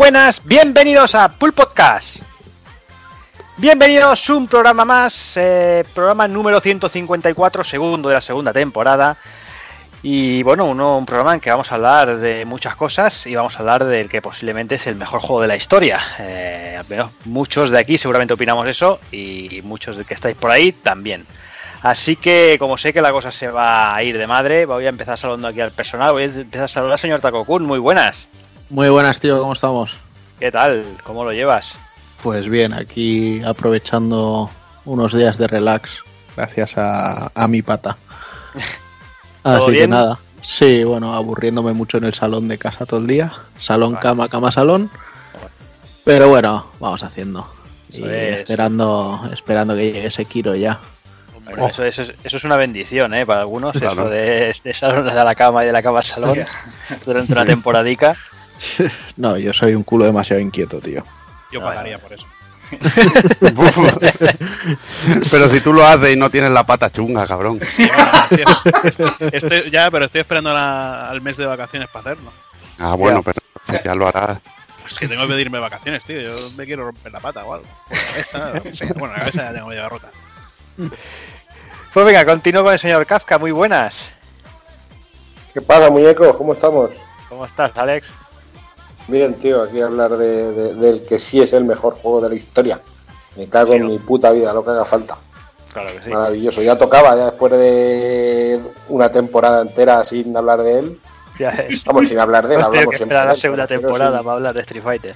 Buenas, bienvenidos a Pool Podcast. Bienvenidos a un programa más, eh, programa número 154, segundo de la segunda temporada. Y bueno, un programa en que vamos a hablar de muchas cosas y vamos a hablar del que posiblemente es el mejor juego de la historia. Eh, al menos muchos de aquí seguramente opinamos eso y muchos de que estáis por ahí también. Así que como sé que la cosa se va a ir de madre, voy a empezar saludando aquí al personal. Voy a empezar a saludar al señor Takokun. Muy buenas. Muy buenas, tío. ¿Cómo estamos? ¿Qué tal? ¿Cómo lo llevas? Pues bien, aquí aprovechando unos días de relax gracias a, a mi pata. ¿Todo Así que nada. Sí, bueno, aburriéndome mucho en el salón de casa todo el día. Salón, Vale. cama, cama, salón. Pero bueno, vamos haciendo. Y es. esperando, esperando que llegue ese Kiro ya. Bueno, eso, eso es, eso es una bendición, ¿eh? Para algunos, Claro. eso de, de salón a la cama y de la cama al salón durante una temporadica. No, yo soy un culo demasiado inquieto, tío. Yo Vale, pagaría por eso. pero si tú lo haces y no tienes la pata chunga, cabrón. Estoy, ya, pero estoy esperando la- al mes de vacaciones para hacerlo. Ah, bueno, pero ya lo harás. Es que tengo que pedirme vacaciones, tío. Yo me quiero romper la pata o algo. Por la cabeza, lo que sea. Bueno, la cabeza ya tengo ya rota. Pues venga, continúo con el señor Kafka. Muy buenas. ¿Qué pasa, muñecos? ¿Cómo estamos? ¿Cómo estás, Alex? Bien, tío, aquí a hablar de, de- del que sí es el mejor juego de la historia. Me cago en mi puta vida, lo que haga falta. Claro que sí. Maravilloso. Ya tocaba, ya después de una temporada entera sin hablar de él. Ya es. Vamos, sin hablar de él, hablamos que siempre la segunda temporada sí. para hablar de Street Fighter.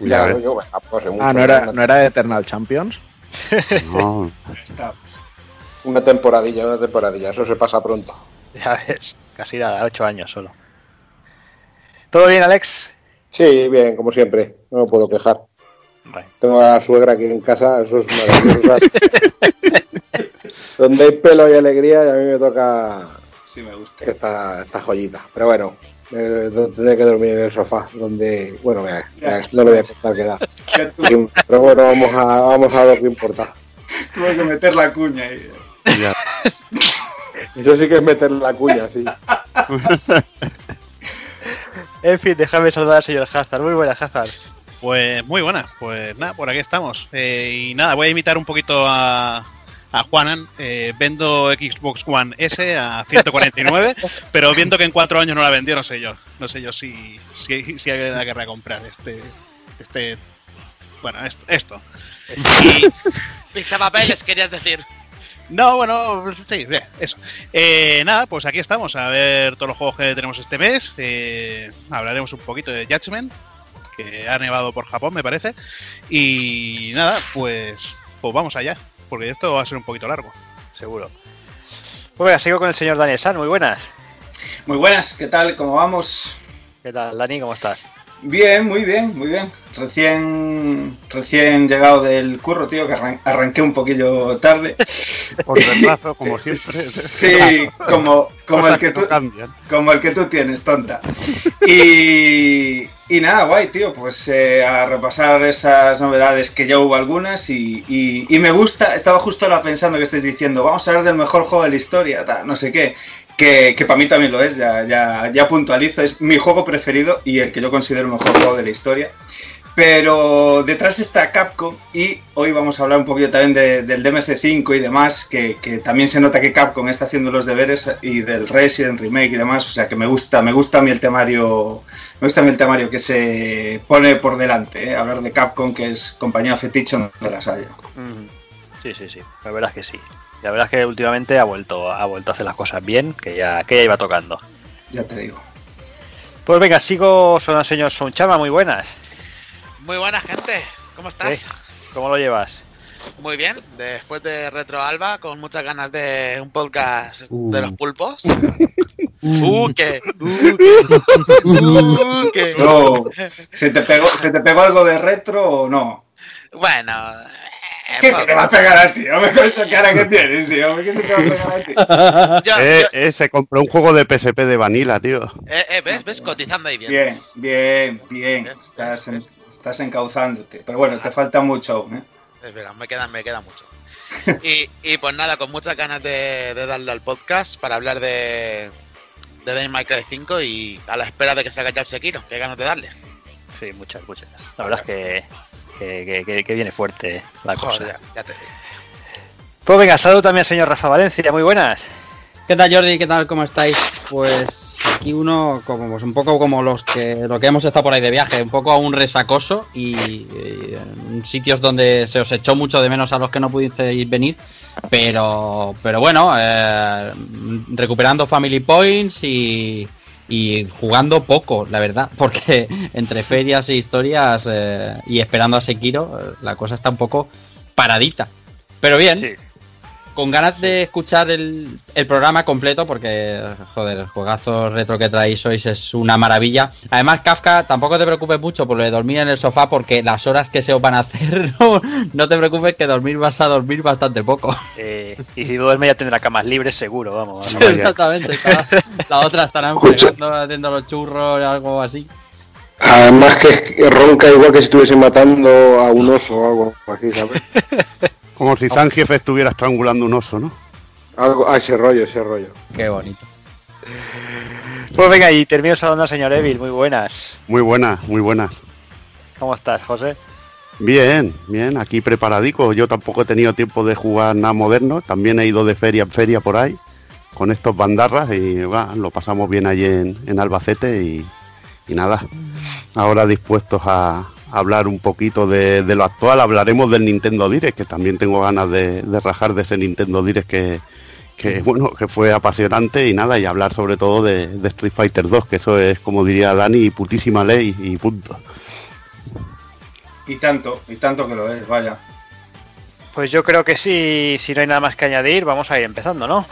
Ya yo, bueno, pues, Ah, no era, no era de Eternal Champions. No. Una temporadilla, una temporadilla. Eso se pasa pronto. Ya ves, casi nada, ocho años solo. ¿Todo bien, Alex? Sí, bien, como siempre. No me puedo quejar. Bueno, Tengo a la suegra aquí en casa, eso es maravilloso. Donde hay pelo y alegría, y a mí me toca Sí, me gusta. esta, esta joyita. Pero bueno, eh, tendré que dormir en el sofá, donde, bueno, no le voy a contar qué da. Pero bueno, vamos a, vamos a lo que importa. tuve que meter la cuña ahí. Ya. Eso sí que es meter la cuña, sí. En fin, déjame saludar al señor Hazard. Muy buenas, Hazard. Pues muy buena. Pues nada, por aquí estamos. Eh, y nada, voy a imitar un poquito a, a Juanan. Eh, vendo Xbox One S a 149, pero viendo que en cuatro años no la vendió, no sé yo. No sé yo si, si, si alguien la querrá comprar este. este bueno, esto. esto. Y, Pixapapeles, querías decir. No, bueno, sí, eso. Eh, nada, pues aquí estamos a ver todos los juegos que tenemos este mes. Eh, hablaremos un poquito de Judgment, que ha nevado por Japón, me parece. Y nada, pues, pues vamos allá, porque esto va a ser un poquito largo. Seguro. Pues venga, sigo con el señor Daniel San. Muy buenas. Muy buenas, ¿qué tal? ¿Cómo vamos? ¿Qué tal, Dani? ¿Cómo estás? Bien, muy bien, muy bien. Recién, recién llegado del curro, tío, que arran- arranqué un poquillo tarde. Por retraso, como siempre. Sí, como, como, el que no tú, cambian. como el que tú tienes, tonta. Y, y nada, guay, tío, pues eh, a repasar esas novedades que ya hubo algunas y, y- y me gusta, estaba justo ahora pensando que estáis diciendo, vamos a hablar del mejor juego de la historia, no sé qué, que, que para mí también lo es, ya, ya, ya puntualizo, es mi juego preferido y el que yo considero el mejor juego de la historia. Pero detrás está Capcom y hoy vamos a hablar un poquito también de- del DMC5 y demás, que, que también se nota que Capcom está haciendo los deberes y del Resident Remake y demás, o sea que me gusta, me gusta a mí el temario, me gusta a mí el temario que se pone por delante, ¿eh? hablar de Capcom que es compañía fetiche de la haya. Sí, sí, sí. La verdad es que sí. La verdad es que últimamente ha vuelto, ha vuelto a hacer las cosas bien, que ya, que ya iba tocando. Ya te digo. Pues venga, sigo con el señor Sonchama. Muy buenas. Muy buena gente, ¿cómo estás? ¿Qué? ¿Cómo lo llevas? Muy bien, después de Retro Alba, con muchas ganas de un podcast Uh. de los pulpos. Uh, que. Uh, que. No, ¿se, te pegó, ¿Se te pegó algo de retro o no? Bueno. ¿Qué se te va a pegar a ti? Hombre, con esa cara que tienes, tío. ¿Qué se te va a pegar a ti? yo- Eh, yo- eh, se compró un juego de PSP de Vanilla, tío. eh, eh, ¿Ves? ¿Ves? Cotizando ahí bien. Bien, bien, bien. ¿Ves? Estás, estás encauzándote. Pero bueno, te falta mucho aún, ¿eh? Es verdad, me queda, me queda mucho. Y, y pues nada, con muchas ganas de, de darle al podcast para hablar de, de May Cry 5 y a la espera de que salga ya el Sekiro, que ganas de darle. Sí, sí, muchas, muchas. La verdad es que, que, que- que- que viene fuerte la cosa. Joder, ya te digo. Pues venga, saludo también al señor Rafa Valencia, muy buenas. ¿Qué tal Jordi? ¿Qué tal? ¿Cómo estáis? Pues aquí uno como pues un poco como los que lo que hemos estado por ahí de viaje, un poco aún resacoso y, y en sitios donde se os echó mucho de menos a los que no pudisteis venir, pero pero bueno, eh, recuperando family points y y jugando poco, la verdad, porque entre ferias e historias eh, y esperando a Sekiro, eh, la cosa está un poco paradita. Pero bien. Con ganas de escuchar el, el programa completo, porque, joder, el juegazo retro que traéis hoy es una maravilla. Además, Kafka, tampoco te preocupes mucho por lo de dormir en el sofá, porque las horas que se os van a hacer, no, no te preocupes que dormir vas a dormir bastante poco. Eh, y si duerme ya tendrá camas libres seguro, vamos. Sí. Exactamente. cada- La otra estarán fregando, haciendo los churros, algo así. Además que que ronca igual que si estuviese matando a un oso o algo así, ¿sabes? Como si Zangief estuviera estrangulando un oso, ¿no? Algo, ah, ese rollo, ese rollo. Qué bonito. Pues venga, y termino saludando al señor Evil, muy buenas. Muy buenas, muy buenas. ¿Cómo estás, José? Bien, bien, aquí preparadico. Yo tampoco he tenido tiempo de jugar nada moderno. También he ido de feria en feria por ahí con estos bandarras y lo pasamos bien allí en, en Albacete y, y nada. Ahora dispuestos a, hablar un poquito de, de lo actual. Hablaremos del Nintendo Direct, que también tengo ganas de, de rajar de ese Nintendo Direct que, que bueno, que fue apasionante y nada, y hablar sobre todo de, de Street Fighter 2, que eso es, como diría Dani, putísima ley y punto. Y tanto, y tanto que lo es, vaya. Pues yo creo que sí, si no hay nada más que añadir, vamos a ir empezando, ¿no?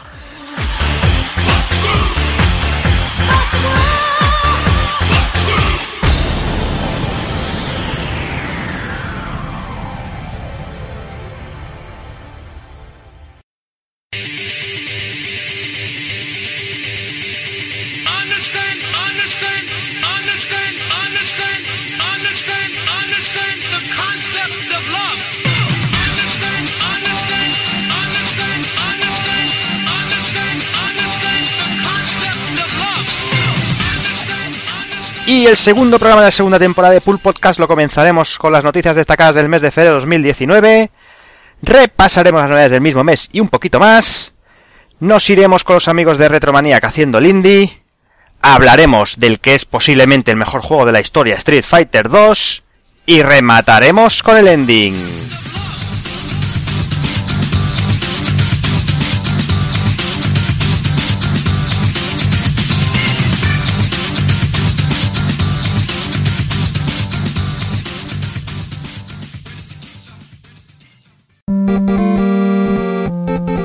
Y el segundo programa de la segunda temporada de Pool Podcast lo comenzaremos con las noticias destacadas del mes de febrero de 2019. Repasaremos las novedades del mismo mes y un poquito más. Nos iremos con los amigos de Retromaniac haciendo el indie. Hablaremos del que es posiblemente el mejor juego de la historia, Street Fighter 2. Y remataremos con el ending.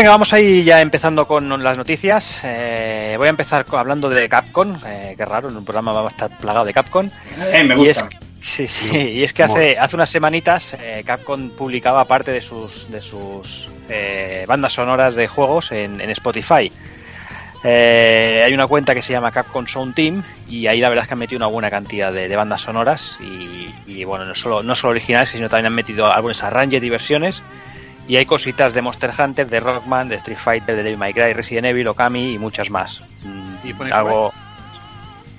Venga, vamos ahí ya empezando con las noticias. Eh, voy a empezar hablando de Capcom. Eh, qué raro, en un programa va a estar plagado de Capcom. Eh, me Y es, gusta. sí, sí, y es que hace, hace unas semanitas eh, Capcom publicaba parte de sus, de sus eh, bandas sonoras de juegos en, en Spotify. Eh, hay una cuenta que se llama Capcom Sound Team y ahí la verdad es que han metido una buena cantidad de, de bandas sonoras y, y, bueno, no solo, no solo originales, sino también han metido algunas arranges y versiones y hay cositas de Monster Hunter, de Rockman, de Street Fighter, de Devil May Cry, Resident Evil, Okami y muchas más. Mm, ¿Y Phoenix algo...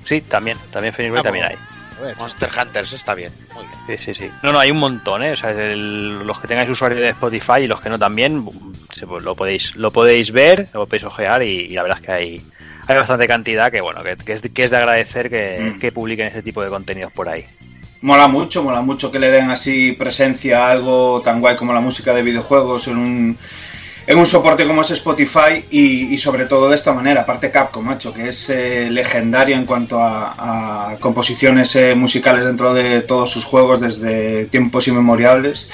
Sí, también, también Phoenix Ah, también hay. pues, Monster Hunter, eso está bien. Muy bien. Sí, sí, sí. No, no, hay un montón, ¿eh? O sea, el- los que tengáis usuario de Spotify y los que no también, se- pues, lo podéis lo podéis ver, lo podéis ojear y, y la verdad es que hay, hay bastante cantidad que, bueno, que, que es, que es de agradecer que, Mm. que publiquen ese tipo de contenidos por ahí. Mola mucho, mola mucho que le den así presencia a algo tan guay como la música de videojuegos en un, en un soporte como es Spotify y, sobre todo de esta manera, aparte Capcom, macho, que es eh, legendario en cuanto a, a composiciones eh, musicales dentro de todos sus juegos desde tiempos inmemoriales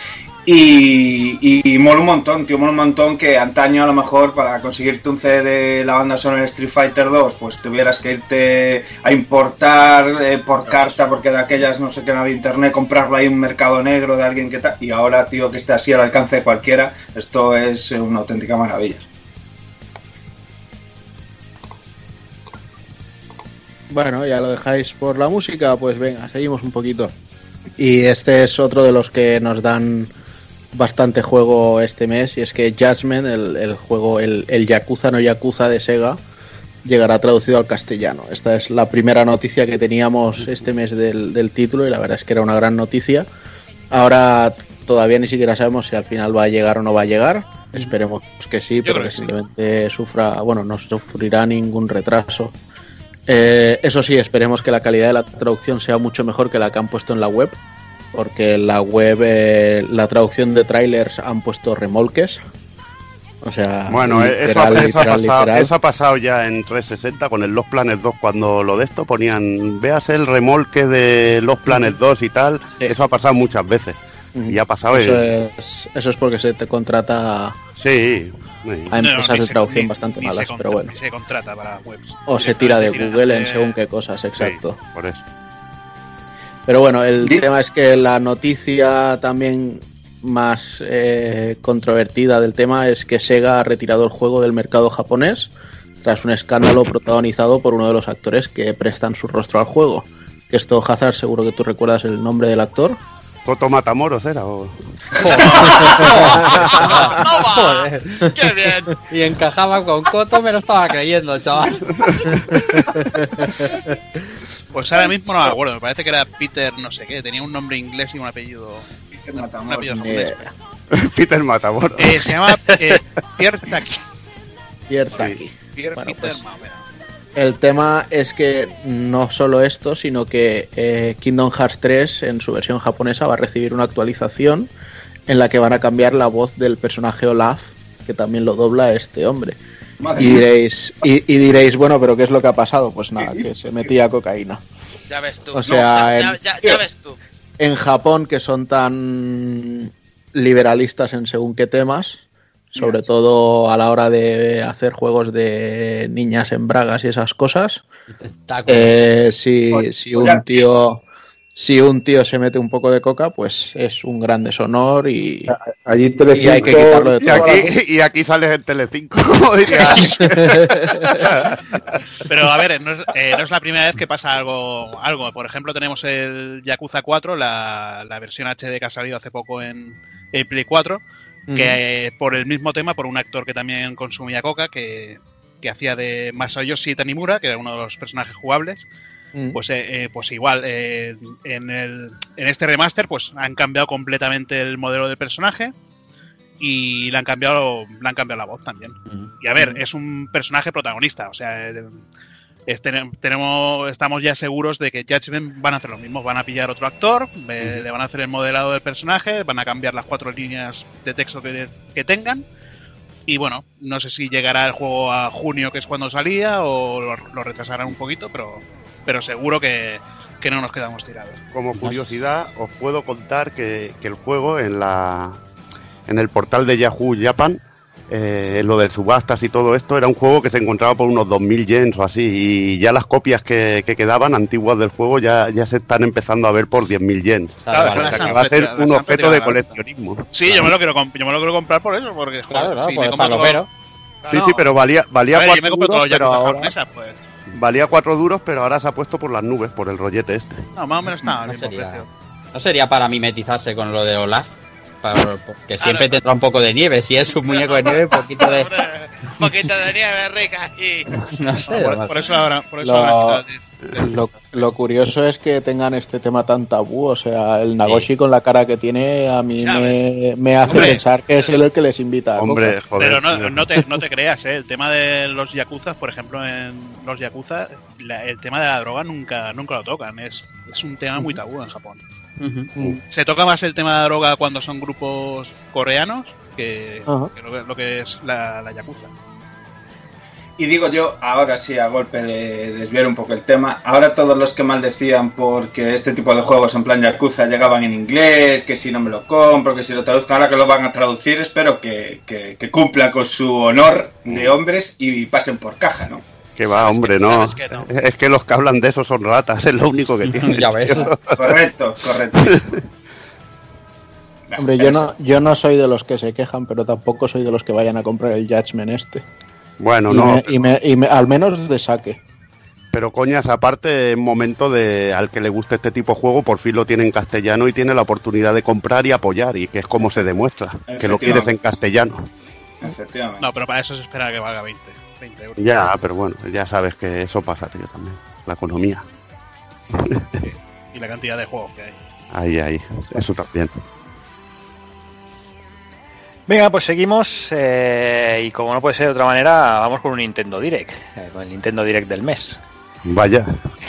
Y, y mola un montón, tío, mola un montón que antaño a lo mejor para conseguirte un CD de la banda sonora de Street Fighter 2, pues tuvieras que irte a importar eh, por carta, porque de aquellas no sé qué no había internet, comprarlo ahí en un mercado negro de alguien que tal. Y ahora, tío, que esté así al alcance de cualquiera, esto es una auténtica maravilla. Bueno, ya lo dejáis por la música, pues venga, seguimos un poquito. Y este es otro de los que nos dan bastante juego este mes, y es que Judgment, el, el juego, el, el Yakuza no Yakuza de Sega, llegará traducido al castellano. Esta es la primera noticia que teníamos este mes del, del título, y la verdad es que era una gran noticia. Ahora todavía ni siquiera sabemos si al final va a llegar o no va a llegar. Esperemos que sí, pero que sí. simplemente sufra, bueno, no sufrirá ningún retraso. Eh, eso sí, esperemos que la calidad de la traducción sea mucho mejor que la que han puesto en la web, porque la web eh, la traducción de trailers han puesto remolques. O sea, Bueno, eh, eso, literal, ha pasado, eso ha pasado ya en 360 con el Los Planes 2 cuando lo de esto ponían, veas el remolque de Los Planes 2 y tal, eso ha pasado muchas veces. Y ha pasado Eso el- es, eso es porque se te contrata Sí, sí. a No, empresas de traducción bastante ni malas, pero bueno. ni se contrata para webs. O se tira de Google en según qué cosas, exacto. por eso. Pero bueno, el tema es que la noticia también más eh, controvertida del tema es que Sega ha retirado el juego del mercado japonés tras un escándalo protagonizado por uno de los actores que prestan su rostro al juego. Que esto, Hazard, seguro que tú recuerdas el nombre del actor. Coto Matamoros era. o- Joder. ¡Qué bien! Y encajaba con Coto, me lo estaba creyendo, chaval. Pues ahora mismo no me acuerdo, me parece que era Peter no sé qué, tenía un nombre inglés y un apellido, un Matamoros. apellido. Peter Matamoros. Eh, se llama eh, Pierre Taki. Pierre Taki. Pierre Bueno, Peter pues- menos. El tema es que no solo esto, sino que eh, Kingdom Hearts 3 en su versión japonesa va a recibir una actualización en la que van a cambiar la voz del personaje Olaf, que también lo dobla este hombre. Madre Y mía. diréis, y, y diréis, bueno, pero ¿qué es lo que ha pasado? Pues nada, que se metía cocaína. Ya ves tú. O sea, ya, en- ya- ya ves tú. En Japón, que son tan liberalistas en según qué temas, sobre todo a la hora de hacer juegos de niñas en bragas y esas cosas, eh, si, si un tío si un tío se mete un poco de coca, pues es un gran deshonor y, Allí y hay que quitarlo de Y todo. aquí, y aquí sales en Telecinco, como diría. Pero a ver, no es, eh, no es la primera vez que pasa algo. algo. Por ejemplo, tenemos el Yakuza 4, la, la versión HD que ha salido hace poco en, en Play 4, que por el mismo tema, por un actor que también consumía coca, que, que hacía de Masayoshi Tanimura, que era uno de los personajes jugables, Mm. pues, eh, eh, pues igual, eh, en, el, en este remaster pues han cambiado completamente el modelo del personaje y le han cambiado, le han cambiado la voz también. Y a ver, es un personaje protagonista, o sea, eh, es- tenemos, estamos ya seguros de que Judgment van a hacer lo mismo, van a pillar otro actor, eh, le van a hacer el modelado del personaje, van a cambiar las cuatro líneas de texto que, que tengan. Y bueno, no sé si llegará el juego a junio, que es cuando salía, o lo, lo retrasarán un poquito, pero, pero seguro que, que no nos quedamos tirados. Como curiosidad, os puedo contar que, que el juego en la en el portal de Yahoo Japan, eh, lo de subastas y todo esto, era un juego que se encontraba por unos 2.000 yens o así, y ya las copias que, que quedaban antiguas del juego ya, ya se están empezando a ver por 10.000 yens. Claro, O sea, las que han va a ser un objeto de coleccionismo. Sí, yo me lo quiero, yo me lo quiero comprar por eso, porque joder, Claro, claro, si pues me compro todo- falopero. Sí, sí, pero valía, valía ver, cuatro duros, pero ahora, japonesas, pues. valía cuatro duros, pero ahora se ha puesto por las nubes, por el rollete este. No, más o menos está No sería, precio. no sería para mimetizarse con lo de Olaf. Para- porque siempre tendrá un poco de nieve. Si es un muñeco de nieve, un poquito de. Un poquito de nieve rica y... No sé. Por, por eso ahora, por eso Lo- ahora- Lo, lo curioso es que tengan este tema tan tabú, o sea, el Nagoshi con la cara que tiene a mí me, me hace Hombre. pensar que es el que les invita. a Hombre, joder. Pero no, te, no te creas, ¿eh? el tema de los yakuzas, por ejemplo, en los yakuza, la- el tema de la droga nunca, nunca lo tocan. Es, es un tema muy tabú en Japón. Se toca más el tema de la droga cuando son grupos coreanos que, lo, que- lo que es la, la yakuza. y digo yo, ahora sí, a golpe de desviar un poco el tema, ahora todos los que maldecían porque este tipo de juegos en plan Yakuza llegaban en inglés, que si no me lo compro, que si lo traduzco, ahora que lo van a traducir, espero que, que, que cumpla con su honor de hombres y pasen por caja, ¿no? Que va, hombre, no. Es que los que hablan de eso son ratas, es lo único que tienen. Ya ves. Correcto, correcto. Hombre, yo no, yo no soy de los que se quejan, pero tampoco soy de los que vayan a comprar el Judgment este. Bueno, y, no. me- y me- y me- al menos de saque. Pero coñas, aparte, es momento de al que le guste este tipo de juego, por fin lo tiene en castellano y tiene la oportunidad de comprar y apoyar, y que es como se demuestra, que lo quieres en castellano. Efectivamente. No, pero para eso se espera que valga 20, 20 euros. Ya, pero bueno, ya sabes que eso pasa, tío, también. La economía. Y la cantidad de juegos que hay. Ahí, ahí, eso también. Venga, pues seguimos eh, y como no puede ser de otra manera, vamos con un Nintendo Direct, eh, con el Nintendo Direct del mes. Vaya,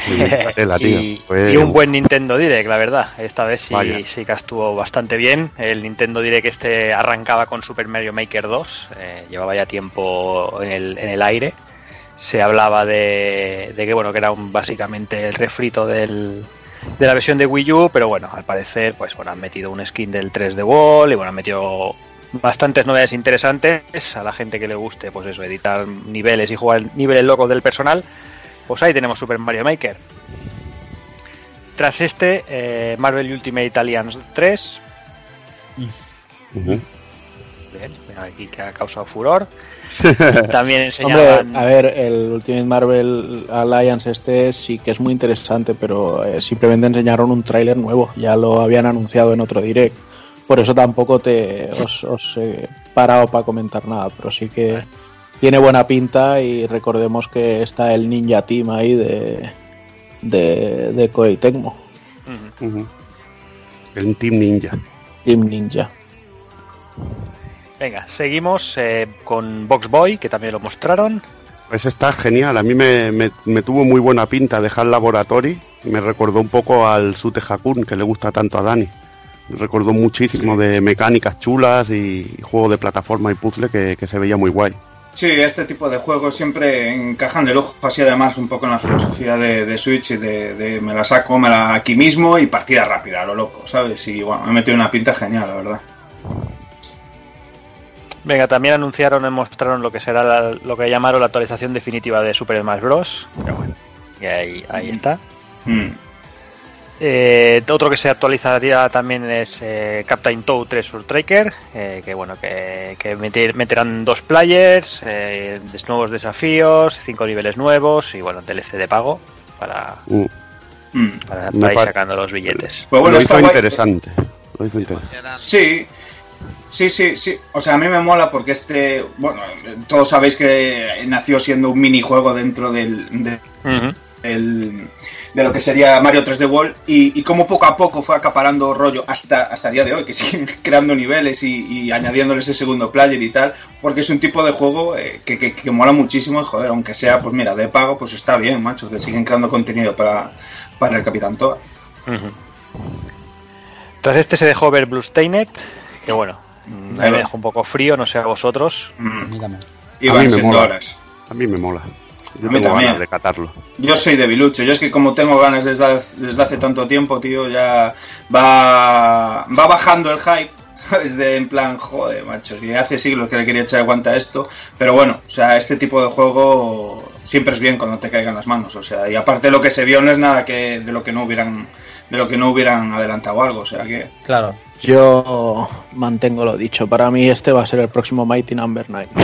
tela, tío. y, un buen Nintendo Direct, la verdad. Esta vez sí, Vaya. sí que estuvo bastante bien. El Nintendo Direct este arrancaba con Super Mario Maker 2, eh, llevaba ya tiempo en el, en el aire. Se hablaba de, de que bueno que era un, básicamente el refrito del, de la versión de Wii U, pero bueno, al parecer pues bueno han metido un skin del 3D Wall y bueno han metido bastantes novedades interesantes a la gente que le guste pues eso editar niveles y jugar niveles locos del personal pues ahí tenemos Super Mario Maker. Tras este, eh, Marvel Ultimate Alliance 3. Ujú. Bien, aquí que ha causado furor. También Hombre, enseñaban. a ver, el Ultimate Marvel Alliance este sí que es muy interesante, pero eh, simplemente enseñaron un tráiler nuevo, ya lo habían anunciado en otro direct. Por eso tampoco te os, os he parado para comentar nada, pero sí que tiene buena pinta y recordemos que está el Ninja Team ahí de de, de Koei Tecmo. El Team Ninja. Team Ninja. Venga, seguimos eh, con Box Boy, que también lo mostraron. Pues está genial, a mí me, me- me tuvo muy buena pinta dejar Laboratory, me recordó un poco al Sute Hakun que le gusta tanto a Dani. Me recordó muchísimo de mecánicas chulas y juego de plataforma y puzzle que, que se veía muy guay. Sí, este tipo de juegos siempre encajan de lujo, así además un poco en la filosofía de, de Switch y de, de me la saco, me la aquí mismo y partida rápida, a lo loco, ¿sabes? Y bueno, me he metido una pinta genial, la verdad. Venga, también anunciaron y mostraron lo que será la- lo que llamaron la actualización definitiva de Super Smash Bros. Pero bueno, y ahí, ahí está. Mm. Eh, otro que se actualizaría también es eh, Captain Toad 3 Surtracker, eh, que bueno, que, que meter- meterán dos players, eh, nuevos desafíos, cinco niveles nuevos y bueno, DLC de pago para, Uh, Mm. para, ir sacando los billetes. Pues bueno, lo está hizo interesante. Lo hizo interesante. Sí, sí, sí, sí. O sea, a mí me mola porque este, bueno, todos sabéis que nació siendo un minijuego dentro del, del- de lo que sería Mario 3D World y, y como poco a poco fue acaparando rollo hasta, hasta el día de hoy, que siguen creando niveles y, y añadiéndoles el segundo player y tal, porque es un tipo de juego eh, que, que- que mola muchísimo y joder, aunque sea, pues mira, de pago, pues está bien, macho, que siguen creando contenido para, para el Capitán Toad. Ujú. Tras este se dejó ver Blue Stainet, que bueno, mm, a mí me dejó un poco frío, no sé a vosotros. Mm. Mírame. Iban a mí me siendo mola. horas. A mí me mola. Yo tengo también. ganas de catarlo. Yo soy debilucho, yo es que como tengo ganas desde, hace- desde hace tanto tiempo, tío, ya va, va bajando el hype, ¿sabes? De en plan, joder, macho, que hace siglos que le quería echar guanta a esto, pero bueno, o sea, este tipo de juego siempre es bien cuando te caigan las manos, o sea, y aparte lo que se vio no es nada que de lo que no hubieran de lo que no hubieran adelantado algo, o sea que Claro. Yo mantengo lo dicho, para mí este va a ser el próximo Mighty Number 9.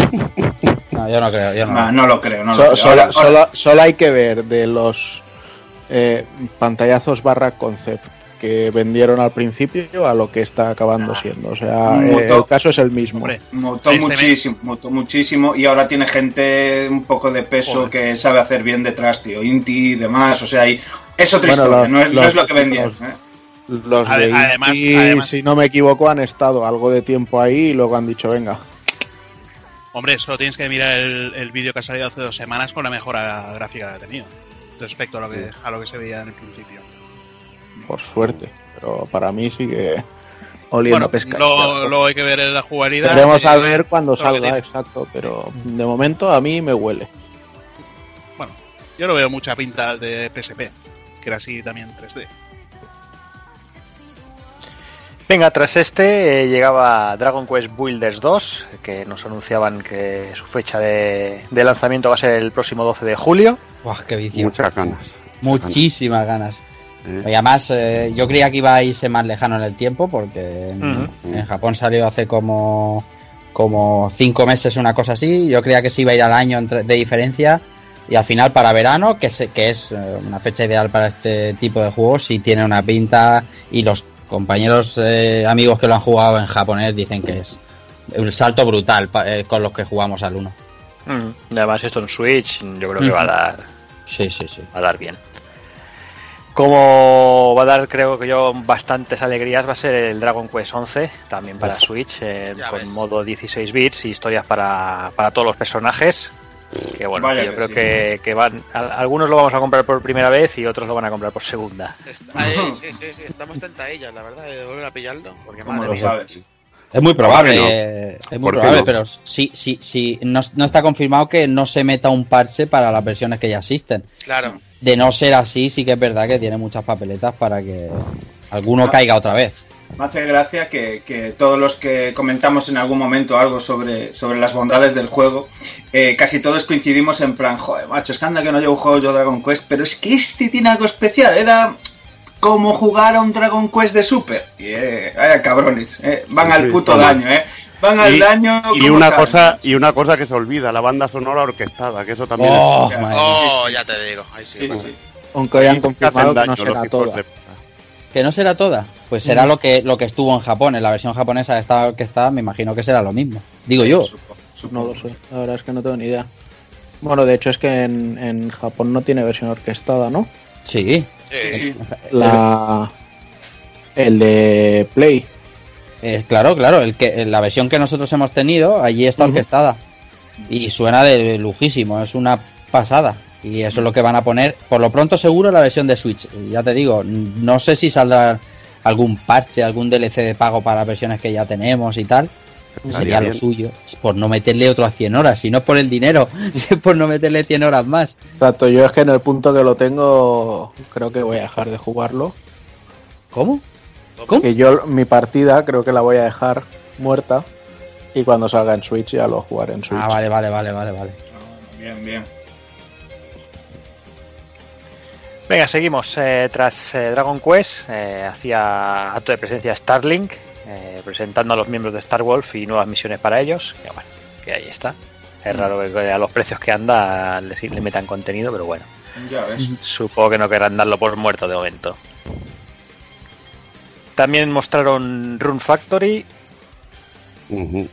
No, yo no creo. Yo no. lo creo, no lo creo. solo, Ahora- ahora- solo- solo hay que ver de los eh, pantallazos barra concept que vendieron al principio a lo que está acabando Ah. siendo. O sea, eh, el caso es el mismo. Hombre, Mutó Este muchísimo, mutó muchísimo y ahora tiene gente un poco de peso Joder. que sabe hacer bien detrás, tío. Inti y demás, o sea, hay... es otra Bueno, historia, los- no, es, no es lo que vendían. los- ¿eh? Los Ade- de además- si no me equivoco, han estado algo de tiempo ahí y luego han dicho, venga. Hombre, solo tienes que mirar el, el vídeo que ha salido hace dos semanas con la mejora gráfica que ha tenido respecto a lo que, a lo que se veía en el principio. Por suerte. Pero para mí sigue oliendo Bueno, a pescado. luego, luego hay que ver en la jugabilidad. Veremos eh, a ver cuando lo que salga, exacto. Pero de momento a mí me huele. Yo lo veo mucha pinta de PSP, que era así también 3D. Venga, tras este eh, llegaba Dragon Quest Builders 2, que nos anunciaban que su fecha de, de lanzamiento va a ser el próximo 12 de julio. Qué vicio. Muchas ganas. Muchísimas ganas. Eh. Y además, eh, yo creía que iba a irse más lejano en el tiempo, porque en, Japón salió hace como, como cinco meses, una cosa así. Yo creía que se iba a ir al año entre- de diferencia. Y al final, para verano, que, se- que es eh, una fecha ideal para este tipo de juegos, sí tiene una pinta. Y los compañeros eh, amigos que lo han jugado en japonés dicen que es un salto brutal eh, con los que jugamos al 1. Mm, Además, esto en Switch yo creo que va a dar, Sí, sí, sí. va a dar bien. Como va a dar, creo que yo, bastantes alegrías, va a ser el Dragon Quest 11, también para Uf. Switch, eh, con ves. modo 16 bits y historias para, para todos los personajes. Que bueno, Vaya yo que creo sí. que, que van, al- algunos lo vamos a comprar por primera vez y otros lo van a comprar por segunda. Está- ahí, sí, sí, sí, estamos tentadillas, la verdad, de volver a pillarlo. Porque ¿Cómo madre lo sabes? Es muy probable, eh, es muy ¿Por qué probable, no? pero sí, sí, sí, no, no está confirmado que no se meta un parche para las versiones que ya existen. Claro. De no ser así, sí que es verdad que tiene muchas papeletas para que alguno Ah. caiga otra vez. Me hace gracia que, que todos los que comentamos en algún momento algo sobre, sobre las bondades del juego, eh, casi todos coincidimos en plan, joder, macho, es que anda que no llevo un juego yo Dragon Quest, pero es que este tiene algo especial, era como jugar a un Dragon Quest de Super. Y, eh, vaya cabrones, eh, van al puto toma. daño, eh. Van al Y- daño. Y una saben. cosa y una cosa que se olvida, la banda sonora orquestada, que eso también Oh, mía. Oh, ya te digo. Ahí sí. Sí, bueno. Aunque es hayan confirmado que daño no los será hijos toda. de. Que no será toda. Pues será lo que lo que estuvo en Japón, en la versión japonesa de esta orquestada, me imagino que será lo mismo. Digo yo. No lo sé, la verdad es que no tengo ni idea. Bueno, de hecho es que en, en Japón no tiene versión orquestada, ¿no? Sí. Sí. La el de Play. Eh, claro, claro, el que, la versión que nosotros hemos tenido, allí está orquestada. Y suena de lujísimo, es una pasada. Y eso es lo que van a poner, por lo pronto seguro, la versión de Switch. Y Ya te digo, no sé si saldrá algún parche, algún DLC de pago para versiones que ya tenemos y tal. Estaría Sería lo suyo. Es por no meterle otras 100 horas, si no es por el dinero, si es por no meterle 100 horas más. Exacto, yo es que en el punto que lo tengo, creo que voy a dejar de jugarlo. ¿Cómo? ¿Cómo? Que yo mi partida creo que la voy a dejar muerta. Y cuando salga en Switch ya lo jugaré en Switch. Ah, vale, vale, vale, vale, vale. Bien, bien. Venga, seguimos. Eh, tras eh, Dragon Quest, eh, hacía acto de presencia Starlink, eh, presentando a los miembros de Star Wolf y nuevas misiones para ellos. Que bueno, que ahí está. Es raro que a los precios que anda le, le metan contenido, pero bueno, Ya ves. supongo que no querrán darlo por muerto de momento. También mostraron Rune Factory, que Mm.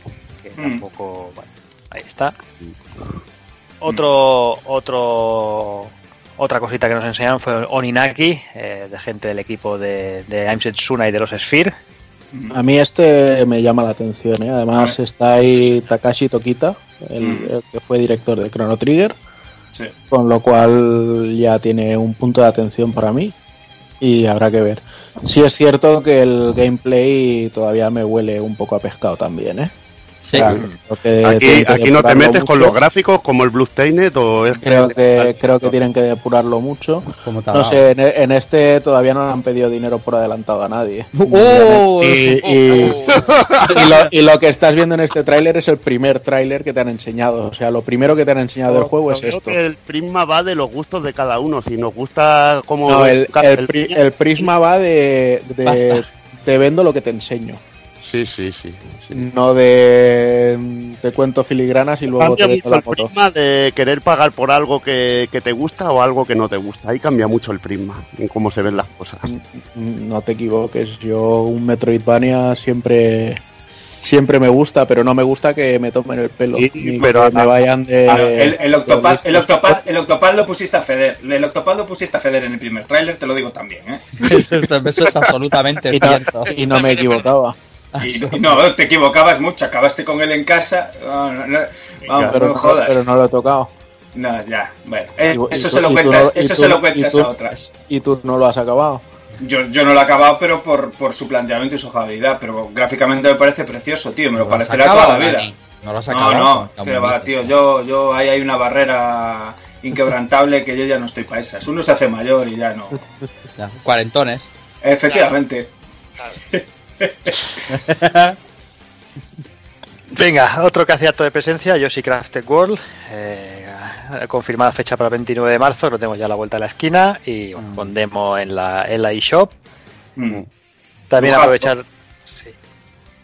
tampoco. Bueno, ahí está. Otro, otro, otra cosita que nos enseñaron fue Oninaki, eh, de gente del equipo de, de I'm Setsuna y de los Sphere. A mí este me llama la atención, ¿eh? además está ahí Takashi Tokita, el, Mm. el que fue director de Chrono Trigger, Sí. con lo cual ya tiene un punto de atención para mí y habrá que ver. Sí es cierto que el gameplay todavía me huele un poco a pescado también, ¿eh? Sí. O sea, creo que Aquí, que aquí no te metes con los gráficos como el Bloodstained o es Creo que, creo que tienen que depurarlo mucho. ¿Cómo te ha No sé, en, en este todavía no le han pedido dinero por adelantado a nadie. ¡Oh! Y, y- y lo, y lo que estás viendo en este tráiler es el primer tráiler que te han enseñado. O sea, lo primero que te han enseñado del juego es creo esto. que el prisma va de los gustos de cada uno. Si nos gusta como No, el, el, el pri- el prisma va de, te vendo lo que te enseño. Sí, sí, sí. sí. No de te cuento filigranas y luego te Cambia vendo mucho la el moto. prisma de querer pagar por algo que, que te gusta o algo que no te gusta. Ahí cambia mucho el prisma en cómo se ven las cosas. No te equivoques, yo un Metroidvania siempre siempre me gusta, pero no me gusta que me tomen el pelo. Sí, ni pero que me vayan de. Claro, el, el, octopad, el, octopad, el octopad lo pusiste a Feder. El octopad lo pusiste a Feder en el primer tráiler, te lo digo también, ¿eh? Eso, eso es absolutamente y, no, cierto. y no me equivocaba. Y, y no, te equivocabas mucho, acabaste con él en casa. No, no, no, vamos, Pero no no, jodas. pero no lo he tocado. No, ya, bueno. eh, Y- y eso tú- se lo y tú cuentas, no- y eso tú- se lo y cuentas tú- a otras. Y tú no lo has acabado. Yo, yo no lo he acabado, pero por, por su planteamiento y su jugabilidad. Pero gráficamente me parece precioso, tío. Me lo ¿No parecerá toda la vida. Dani? No lo has No, acabado. no, Está que va, tío. Yo, yo, ahí hay una barrera inquebrantable que yo ya no estoy para esas. Uno se hace mayor y ya no. Ya, Cuarentones. Efectivamente. Venga, otro que hace acto de presencia, Yoshi Crafted World. Eh, confirmada fecha para el 29 de marzo, lo tenemos ya a la vuelta de la esquina. Y bueno, con demo en la, en la eShop. Mm. También aprovechar. sí.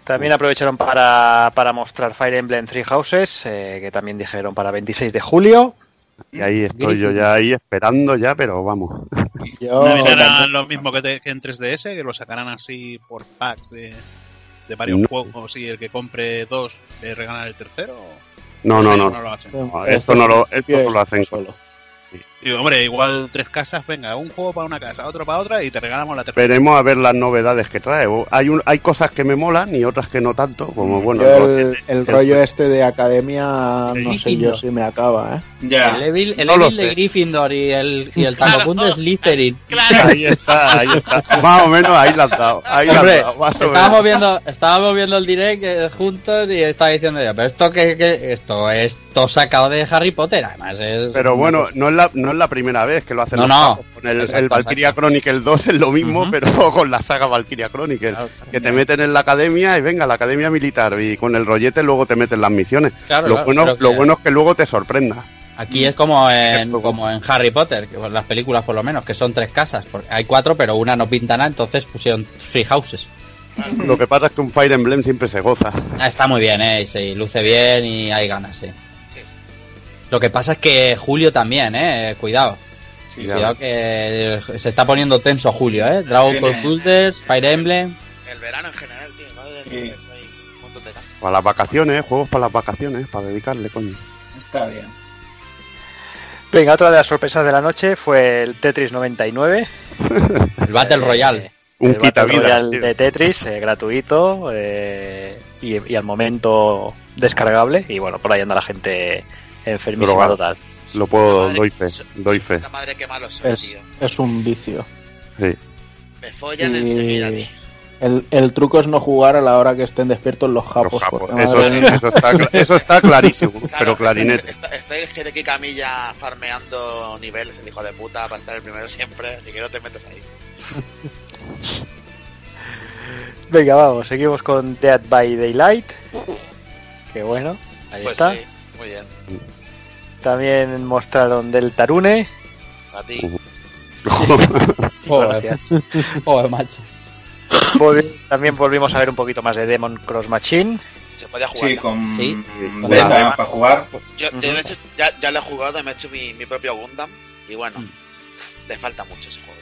También aprovecharon para, para mostrar Fire Emblem Three Houses, eh, que también dijeron para 26 de julio. Y ahí estoy yo ya ahí esperando ya, pero vamos. Yo, ¿No lo mismo que, te- que en 3DS? Que lo sacarán así por packs de, de varios No. juegos y el que compre dos le regalan el tercero? No, no, no. no lo hacen. No, esto no lo, esto lo hacen solo. Y hombre, igual tres casas, venga, un juego para una casa, otro para otra y te regalamos la tercera. Veremos a ver las novedades que trae. Hay, un, hay cosas que me molan y otras que no tanto, como bueno. Yo el- el, el rollo este de academia, no sé yo si me acaba, ¿eh? Ya. El Evil, el No Evil de sé. Gryffindor y el, y el Claro, es Slytherin. Claro, Ahí está, ahí está. Más o menos ahí la has dado. Ahí Hombre, más o estábamos menos. viendo, estábamos viendo el direct eh, juntos y estaba diciendo yo, pero esto que, que- esto esto sacado de Harry Potter, además es Pero bueno, no es, la, no es la primera vez que lo hacen No, los no. Con el, Exacto, el Valkyria exacto. Chronicle 2 es lo mismo, pero con la saga Valkyria Chronicle. Claro, Que te meten en la academia y venga, la academia militar. Y con el rollete luego te meten las misiones. Claro, lo, bueno, que lo bueno es que luego te sorprenda. Aquí es como en, como en Harry Potter, que las películas por lo menos, que son tres casas. porque hay cuatro, pero una no pinta nada, entonces pusieron free houses. Lo que pasa es que un Fire Emblem siempre se goza. Ah, Está muy bien, eh, y se luce bien y hay ganas, sí. Sí. Lo que pasa es que Julio también, eh, cuidado. Sí. Cuidado que se está poniendo tenso Julio, eh. Dragon Ball Builders, Fire Emblem. el verano en general, tío. Madre Sí. hay un montón de Para las vacaciones, juegos para las vacaciones, para dedicarle, coño. Está bien. Venga, otra de las sorpresas de la noche fue el Tetris 99. El Battle Royale. Un el Battle Royale tío. de Tetris, eh, gratuito eh, y, y al momento descargable. Y bueno, por ahí anda la gente enfermísima total. Lo puedo, Madre- doy fe, doy fe. La madre que malo soy, Es, tío. es un vicio. Sí. Me follan Y- enseguida, tío. El, el truco es no jugar a la hora que estén despiertos los japos. Los japos. porque, Eso, está, eso está clarísimo, Claro, pero clarinete. Está, está el Hideki Camilla farmeando niveles, el hijo de puta, para estar el primero siempre, así que no te metes ahí. Venga, vamos, seguimos con Dead by Daylight. Que bueno, ahí Pues está. sí, muy bien. También mostraron del Tarune. A ti. Joder, Gracias. joder, macho. Volvi- También volvimos a ver un poquito más de Demon Cross Machine. Se podía jugar. Sí, ya. con Sí. beta para jugar. Yo, yo, de hecho, ya, ya lo he jugado, me he hecho mi, mi propio Gundam. Y bueno, Mm. le falta mucho ese juego.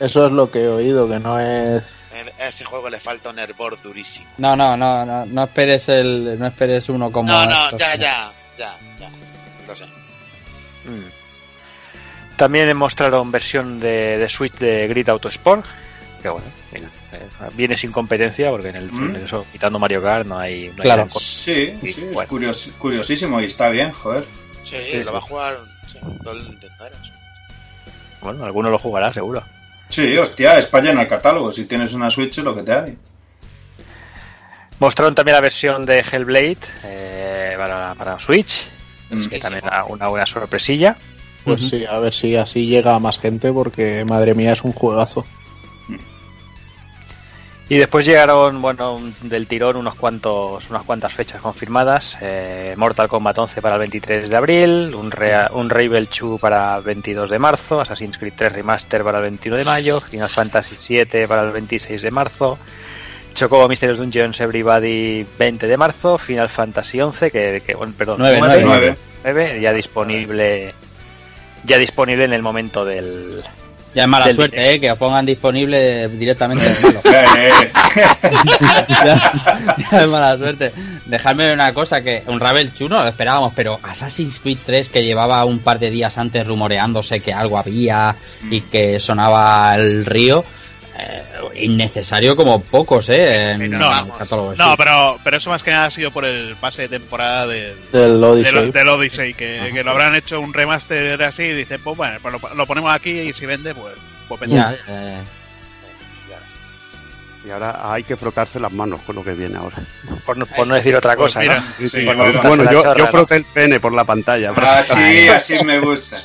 Eso es lo que he oído, que no es. A ese juego le falta un hervor durísimo. No, no, no, no, no esperes el, no esperes uno como. No, no, ya, ya, ya, ya. Lo sé. También mostraron versión de, de Switch de Grid Autosport. Que bueno, mira, eh, viene sin competencia porque en el Mm. en eso, quitando Mario Kart no hay, no hay Claro. gran cosa. Sí, Y sí, es curios- curiosísimo y está bien, joder. Sí, Sí, lo sí. va a jugar sí, todo el Nintendo. Bueno, alguno lo jugará seguro. Sí, hostia, España en el catálogo. Si tienes una Switch es lo que te hay. Mostraron también la versión de Hellblade eh, para, para Switch, Mm. que también era una buena sorpresilla. Pues sí, a ver si así llega a más gente, porque madre mía, es un juegazo. Y después llegaron, bueno, del tirón unos cuantos, unas cuantas fechas confirmadas. eh, Mortal Kombat 11 para el 23 de abril, un, Rea- un Rebel 2 para el 22 de marzo, Assassin's Creed 3 Remaster para el 21 de mayo, Final Fantasy 7 para el 26 de marzo, Chocobo Mysterious Dungeons Everybody 20 de marzo, Final Fantasy 11, que, que bueno, perdón, Nueve, nueve, nueve. nueve, ya disponible ya disponible en el momento del, Ya es mala Del suerte, eh, que os pongan disponible directamente en el malo. Ya, ya es mala suerte. Dejadme ver una cosa, que un Ravel chuno lo esperábamos, pero Assassin's Creed 3 que llevaba un par de días antes rumoreándose que algo había y que sonaba el río, innecesario como pocos, eh, en No, vamos. No, pero, pero eso más que nada ha sido por el pase de temporada del, Del Odyssey. del Odyssey, que, que lo habrán hecho un remaster así y dicen, pues bueno, pues lo, lo ponemos aquí y si vende, pues, pues vende. Ya, eh, Y ahora hay que frotarse las manos con lo que viene ahora. Por no, por no decir otra Pues cosa, mira, ¿no? Sí, bueno, yo, yo froté el pene por la pantalla. Así, así me gusta.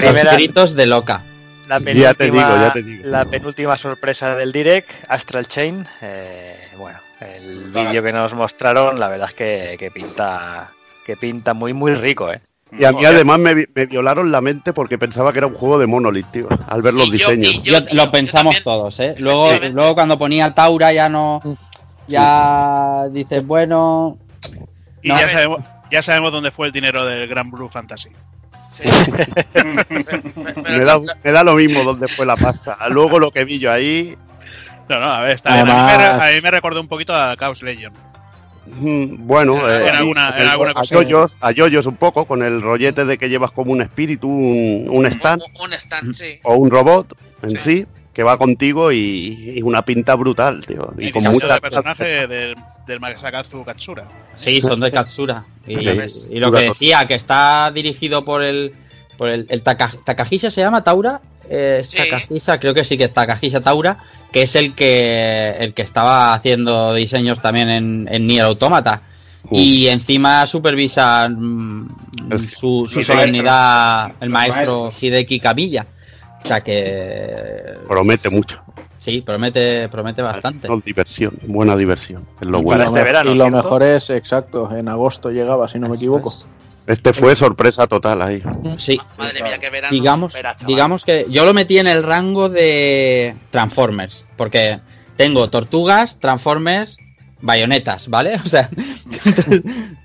Los gritos de loca. La Ya te penúltima, digo, ya te digo. La penúltima sorpresa del Direct, Astral Chain. eh, bueno, el vídeo que nos mostraron, la verdad es que, que pinta que pinta muy muy rico, ¿eh? Y a mí además me, vi- me violaron la mente porque pensaba que era un juego de Monolith, tío, al ver los Y diseños. y yo- Yo- lo pensamos todos, ¿eh? Luego, luego cuando ponía Taura ya no. Ya dices, bueno. Y No. ya sabemos, ya sabemos dónde fue el dinero del Gran Blue Fantasy. Sí. Me da, me da lo mismo donde fue la pasta. Luego lo que vi yo ahí, No, no, a ver, está bien. A mí, me, a mí me recordó un poquito a Chaos Legion. mm, bueno, En eh, sí, alguna- en el- alguna a cosa. yoyos, a yoyos un poco, con el rollete de que llevas como un espíritu, un, un stand Un, un stand, sí. o un robot en Sí. sí, que va contigo y, y una pinta brutal, tío. Y Y con mucha de personaje del, del Masakazu Katsura. Sí, son de Katsura. Y, Sí. y lo que decía, que está dirigido por el. Por el, el Taka- Takahisa se llama Taura. Eh, es Sí. Takahisa, creo que sí que es Takahisa Taura, que es el que el que estaba haciendo diseños también en, en Nier Automata. Y encima supervisa mm, su, su el solemnidad maestro. el maestro. Hideki Kamiya. O sea que. promete mucho. Sí, promete, promete bastante. No, diversión, buena diversión. Es lo Y bueno. Este verano, y lo ¿cierto? mejor es, exacto, en agosto llegaba, si no me equivoco. Este fue sorpresa total ahí. Sí, Madre mía, qué verano. digamos, digamos que yo lo metí en el rango de Transformers, porque tengo tortugas, Transformers, bayonetas, ¿vale? O sea,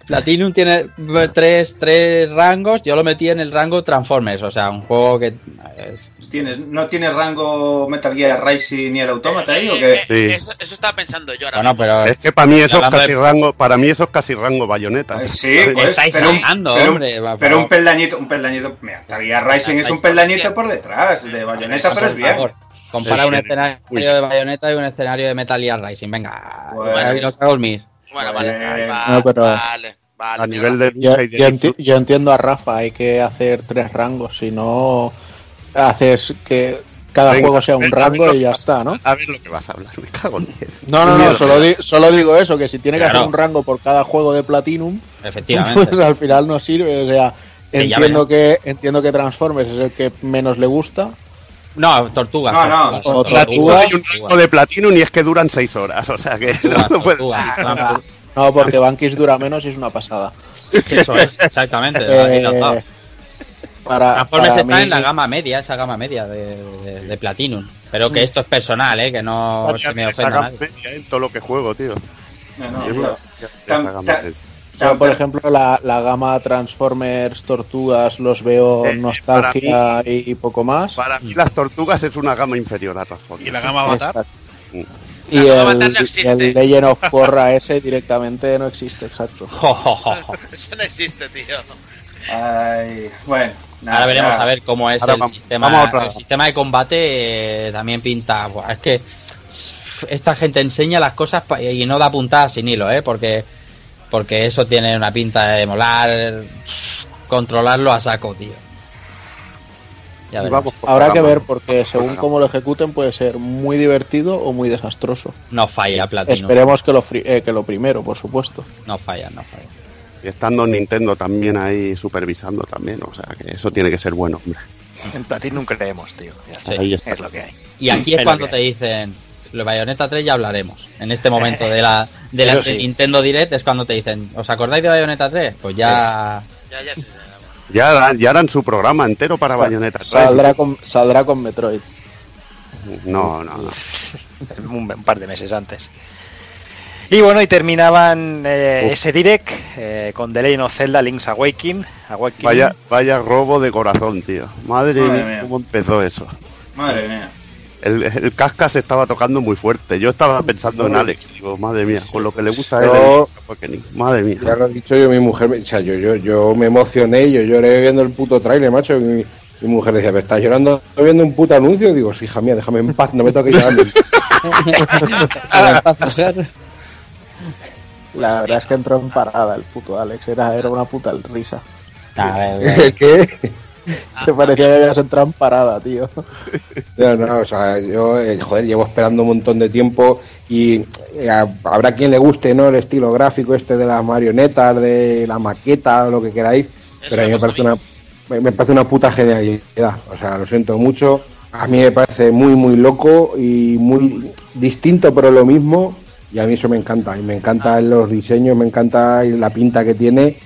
Platinum tiene tres, tres rangos, yo lo metí en el rango Transformers, o sea, un juego que es- ¿Tienes, ¿No tienes rango Metal Gear Rising ni el Automata ahí o Eh, qué? eh, Sí. Eso, eso estaba pensando yo ahora bueno, mismo. pero Es que para mí eso es casi de- rango, para mí eso es casi rango bayoneta. Eh, Sí, pues, estáis pero, un- hablando, pero hombre, por pero un peldañito, un peldañito. Mira, Metal Gear Rising es un peldañito por detrás de Bayonetta, pero es bien. favor, compara Sí, un sí. escenario Uy. de bayoneta y un escenario de Metal Gear Rising, venga, Bueno. los a dormir. Bueno, vale, Eh, vale, no, pero- vale, vale. A nivel de Yo, lucha y de yo enti- disfrute. yo entiendo a Rafa, hay que hacer tres rangos, si no haces que cada Venga, juego sea un rango y ya vas- está, ¿no? A ver lo que vas a hablar, me cago en 10. No, no, no, solo, di- solo digo eso, que si tiene que Claro. hacer un rango por cada juego de Platinum, Efectivamente. pues al final no sirve, o sea, entiendo que entiendo que Transformers es el que menos le gusta, No, tortugas. No, no, tortugas, o tortugas, tortugas. Hay un rango de platino y es que duran 6 horas, o sea que no puede- no, porque Bankis dura menos y es una pasada. Eso es, exactamente. Eh, para, Transformers para está mí- en la gama media, esa gama media de, de- de Platinum. Pero que esto es personal, ¿eh? Que no se me Esa ofenda a gama nadie. media en todo lo que juego, tío. No, no, una- Yo, por ejemplo, la, la gama Transformers, Tortugas, los veo Eh, nostalgia y, y poco más. Para mí las tortugas es una gama inferior a Transformers. Y la gama Avatar. Exacto. Mm. Y el, Avatar no y el Legend of Korra ese directamente no existe, exacto. Eso no existe, tío. Ay, bueno. nada, Ahora veremos ya. a ver cómo es Ahora el vamos- sistema. vamos el sistema de combate eh, también pinta. buah, es que esta gente enseña las cosas y no da puntadas sin hilo, ¿eh? Porque, porque eso tiene una pinta de molar. Controlarlo a saco, tío. Ya vamos por Habrá que ver porque Por según cómo lo ejecuten puede ser muy divertido o muy desastroso. No falla Platinum. Esperemos que lo, eh, que lo primero, por supuesto. No falla, no falla. Y estando Nintendo también ahí supervisando también, o sea que eso tiene que ser bueno, hombre. En Platinum creemos, tío. Ya está. Sí. Ahí está. Es lo que hay. Y aquí es cuando te dicen, lo Bayonetta 3 ya hablaremos. En este momento de la, de la sí. Nintendo Direct es cuando te dicen, ¿os acordáis de Bayonetta 3? Pues ya... Ya, ya, sí, Ya, harán- ya harán su programa entero para Sa- Bayonetta. Saldrá con, saldrá con Metroid. No, no, no. un, un par de meses antes. Y bueno, y terminaban eh, ese direct eh, con The Legend of Zelda Link's Awakening. Awakening. Vaya, vaya robo de corazón, tío. Madre, Madre mía, mía. cómo empezó eso. Madre mía. El, el casca se estaba tocando muy fuerte. Yo estaba pensando en Alex. Digo, madre mía, con lo que le gusta a él. Yo- el. Madre mía. Ya lo he dicho yo, mi mujer, me- o sea, yo, yo, yo me emocioné, yo lloré viendo el puto trailer, macho. y Mi, mi mujer decía, ¿me estás llorando viendo un puto anuncio? Digo, sí, hija mía, déjame en paz, no me toques llorando. La verdad es que entró en parada el puto Alex, era, era una puta risa. A ver, ¿Qué? Que parecía que habías entrado en parada, tío. No, no, o sea, yo, eh, joder, llevo esperando un montón de tiempo y eh, habrá quien le guste, ¿no? El estilo gráfico este de las marionetas, de la maqueta, lo que queráis, pero a mí me parece una, me me parece una puta genialidad. O sea, lo siento mucho. A mí me parece muy, muy loco y muy distinto, pero lo mismo. Y a mí eso me encanta. Y me encantan los diseños, me encanta la pinta que tiene.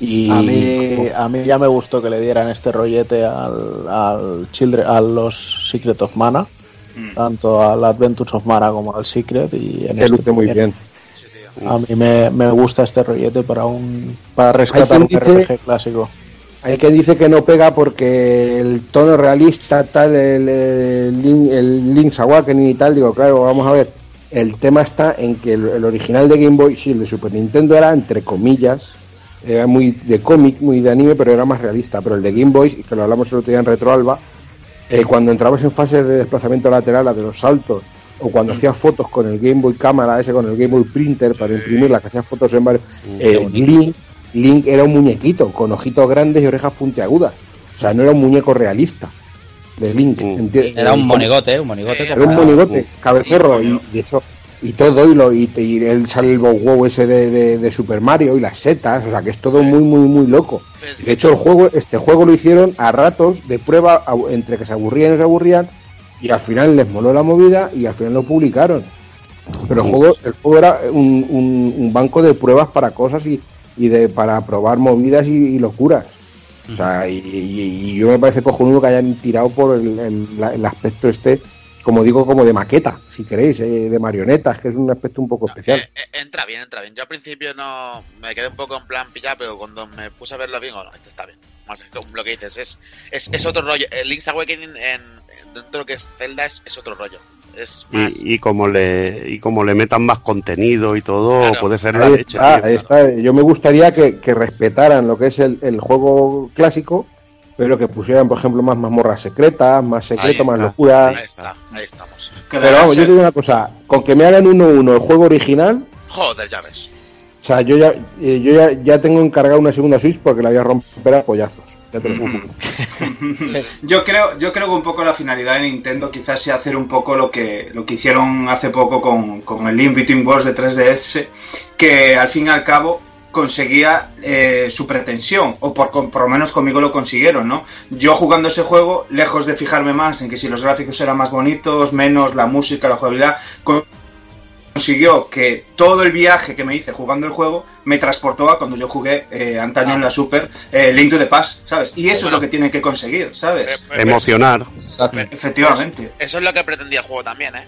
Y A mí, a mí ya me gustó que le dieran este rollete al, al Children, a los Secret of Mana, tanto al Adventures of Mana como al Secret. Y en que este luce muy bien. A mí me, me gusta este rollete para un para rescatar un dice- RPG clásico. Hay que dice que no pega porque el tono realista, tal, el, el, Link- el Link's Awakening y tal, digo, claro, vamos a ver. El tema está en que el, el original de Game Boy, sí, el de Super Nintendo era entre comillas, era muy de cómic, muy de anime, pero era más realista. Pero el de Game Boy, y que lo hablamos el otro día en Retroalba, eh, cuando entrabas en fases de desplazamiento lateral, la de los saltos, o cuando hacías fotos con el Game Boy cámara, ese con el Game Boy printer para imprimirla, que hacías fotos en varios. eh, Link, Link era un muñequito con ojitos grandes y orejas puntiagudas. O sea, no era un muñeco realista de Link. Era un monigote, un monigote. Era un monigote, cabezorro, y de hecho, y todo, y, lo, y, te- y él sale el wow ese de, de- de Super Mario y las setas, o sea que es todo muy, muy, muy loco. De hecho, el juego, este juego lo hicieron a ratos de prueba, entre que se aburrían y no se aburrían, y al final les moló la movida y al final lo publicaron. Pero el juego, el juego era un, un- un banco de pruebas para cosas y, y de para probar movidas y, y locuras. O sea, y, y- y yo me parece cojonudo que hayan tirado por el, el aspecto este, como digo, como de maqueta, si queréis, eh, de marionetas, que es un aspecto un poco especial. Eh, eh, entra bien, entra bien. Yo al principio no me quedé un poco en plan pillado, pero cuando me puse a verlo bien, no, esto está bien. Más es como lo que dices, es, es, es otro rollo. El Link's Awakening en, en- dentro de lo que es Zelda es, es otro rollo. Es más. Y, y como le y como le metan más contenido y todo, Claro. puede ser la Ahí leche. está, tío. ahí está. Yo me gustaría que, que respetaran lo que es el, el juego clásico, pero que pusieran, por ejemplo, más mazmorras secretas, más secreto, más está, locura. Ahí está, ahí estamos. Pero vamos, yo te digo una cosa, con que me hagan uno a uno el juego original, Joder, ya ves. o sea, yo ya, eh, yo ya, ya tengo encargado una segunda Switch porque la voy a romper a pollazos. Ya te lo. Yo creo, yo creo que un poco la finalidad de Nintendo quizás sea hacer un poco lo que, lo que hicieron hace poco con, con el Link Between Worlds de 3DS, que al fin y al cabo conseguía eh, su pretensión, o por, con- por lo menos conmigo lo consiguieron, ¿no? Yo jugando ese juego, lejos de fijarme más en que si los gráficos eran más bonitos, menos la música, la jugabilidad, con- consiguió que todo el viaje que me hice jugando el juego me transportó a cuando yo jugué eh, antaño en la Super eh, Link to the Past, ¿sabes? Y eso es lo que tienen que conseguir, ¿sabes? Emocionar. Efectivamente. Eso es lo que pretendía el juego también, ¿eh?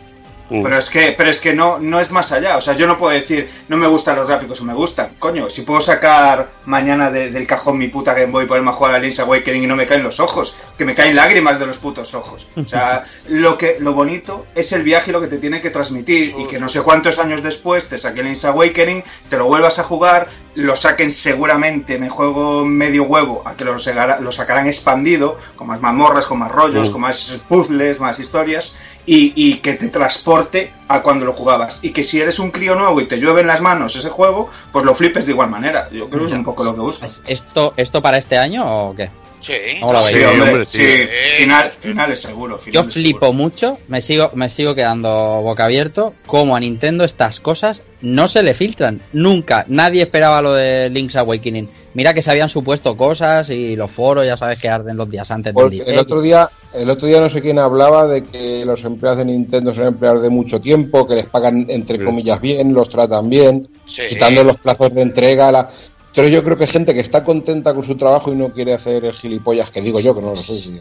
Mm. Pero es que, pero es que no, no es más allá. O sea, yo no puedo decir, no me gustan los gráficos o me gustan. Coño, si puedo sacar mañana de- del cajón mi puta Game Boy y ponerme a jugar a Link's Awakening y no me caen los ojos, que me caen lágrimas de los putos ojos. O sea, lo que, lo bonito es el viaje y lo que te tiene que transmitir. Y que no sé cuántos años después te saque Link's Awakening, te lo vuelvas a jugar, lo saquen seguramente, me juego medio huevo, a que lo, segara- lo sacarán expandido, con más mazmorras, con más rollos, Mm. con más puzzles, más historias, y, y que te transporte a cuando lo jugabas. Y que si eres un crío nuevo y te llueve en las manos ese juego, pues lo flipes de igual manera. Yo creo que es un poco lo que busco. ¿Es ¿Esto, ¿Esto para este año o qué? Sí. ¿Cómo lo Sí, veis? hombre, hombre, sí. sí. Final- finales seguro. Yo flipo seguro. mucho, me sigo, me sigo quedando boca abierto, como a Nintendo estas cosas no se le filtran. Nunca, nadie esperaba lo de Link's Awakening. Mira que se habían supuesto cosas y los foros ya sabes que arden los días antes del el otro día, el otro día no sé quién hablaba de que los empleados de Nintendo son empleados de mucho tiempo, que les pagan entre comillas bien, los tratan bien, Sí. quitando los plazos de entrega. La... Pero yo creo que gente que está contenta con su trabajo y no quiere hacer el gilipollas que digo yo, que no lo soy.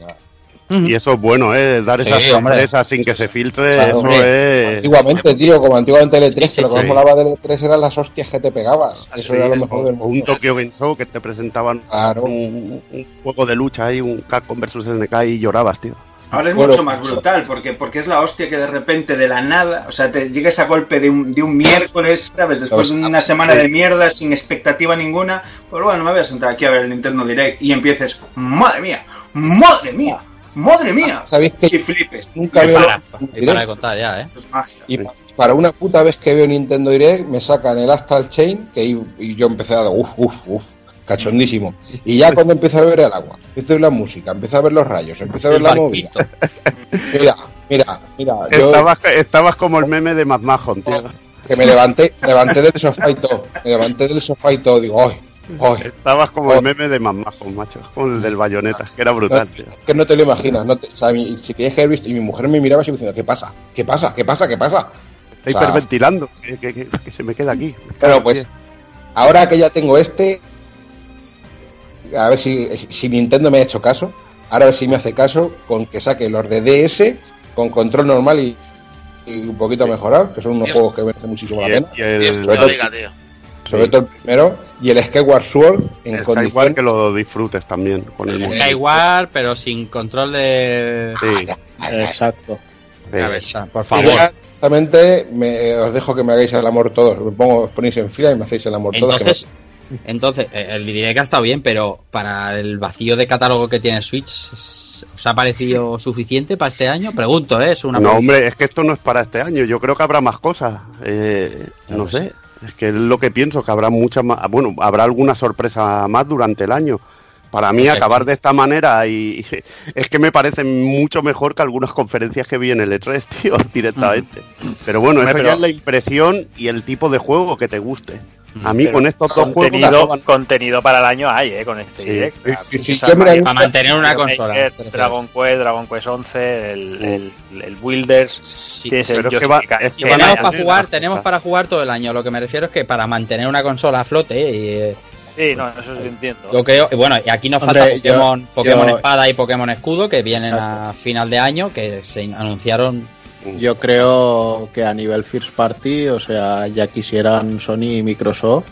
Y eso es bueno, ¿eh? Dar Sí, esas sorpresas sin que se filtre, Claro, eso hombre. es. Antiguamente, tío, como antiguamente el E3, Sí, sí, que lo que molaba del E3 eran las hostias que te pegabas. Sí, Eso era lo mejor del o un mundo. Tokyo Game Show que te presentaban Claro. un, un juego de lucha ahí, un Capcom versus SNK y llorabas, tío. Ahora es Bueno, mucho más brutal, porque, porque es la hostia que de repente de la nada, o sea, te llegues a golpe de un, de un miércoles, ¿sabes? Después de una semana de mierda sin expectativa ninguna, pues bueno, me voy a sentar aquí a ver el Nintendo Direct y empieces, madre mía, madre mía, madre mía, ¿Sabéis y que flipes. nunca Y veo Para, y para de contar ya, ¿eh? eso es magia. Y para una puta vez que veo Nintendo Direct, me sacan el Astral Chain, que y, y yo empecé a dar uff, uff, uff. Cachondísimo. Y ya cuando empiezo a ver el agua, empiezo a ver la música, empiezo a ver los rayos, empiezo a ver El la movida. Mira, mira, mira, yo Estabas, estabas como el meme de Mad Mahon, tío. que me levanté, me levanté del sofá y todo, me levanté del sofá y todo, digo, ¡ay! ¡ay! Estabas como el meme de Mad Mahon, macho. Como el del bayoneta, que era brutal, tío. que no te lo imaginas, no te, o sea, mi- si tienes que haber visto, y mi mujer me miraba así diciendo, ¿qué pasa? ¿Qué pasa? ¿Qué pasa? ¿Qué pasa? Está O sea, hiperventilando. Que, que- que- que se me queda aquí. Claro, pues ahora que ya tengo este, a ver si, si Nintendo me ha hecho caso, ahora a ver si me hace caso con que saque los de DS con control normal y, y un poquito mejorado, que son unos Dios. juegos que merecen muchísimo la pena. y el- Dios sobre todo- diga, tío. Sobre todo el primero, y el Skyward Sword en el condición Skyward que lo disfrutes también con el. Skyward, pero sin control de. Sí, Exacto. sí. cabeza, por favor. Exactamente, me- os dejo que me hagáis el amor todos. Me pongo, os ponéis en fila y me hacéis el amor todos. que Entonces, entonces eh, el diré que ha estado bien, pero para el vacío de catálogo que tiene Switch, ¿os ha parecido suficiente para este año? Pregunto, ¿eh? Es una No, pregunta. hombre, es que esto no es para este año. Yo creo que habrá más cosas. Eh, no sé. Es que es lo que pienso, que habrá muchas más. Bueno, habrá alguna sorpresa más durante el año. Para mí, Perfecto. acabar de esta manera y, y es que me parece mucho mejor que algunas conferencias que vi en el E3, tío, directamente. Pero bueno, eso pero- ya es la impresión y el tipo de juego que te guste. A mí Pero con estos dos juegos contenido, acaban- contenido para el año hay, ¿eh? Con este Sí. direct. Sí, sí, Para mantener una Maker, consola. Dragon Quest, Dragon Quest 11, el, el, el Builders. Sí, tienes el a Tenemos para jugar, tenemos para jugar todo el año. Lo que me refiero es que para mantener una consola a flote, y, eh, Sí, no, eso sí entiendo. yo creo, bueno, y aquí nos Hombre, falta yo- Pokémon, Pokémon yo- Espada y Pokémon Escudo que vienen a final de año, que se anunciaron. Yo creo que a nivel first party, o sea, ya quisieran Sony y Microsoft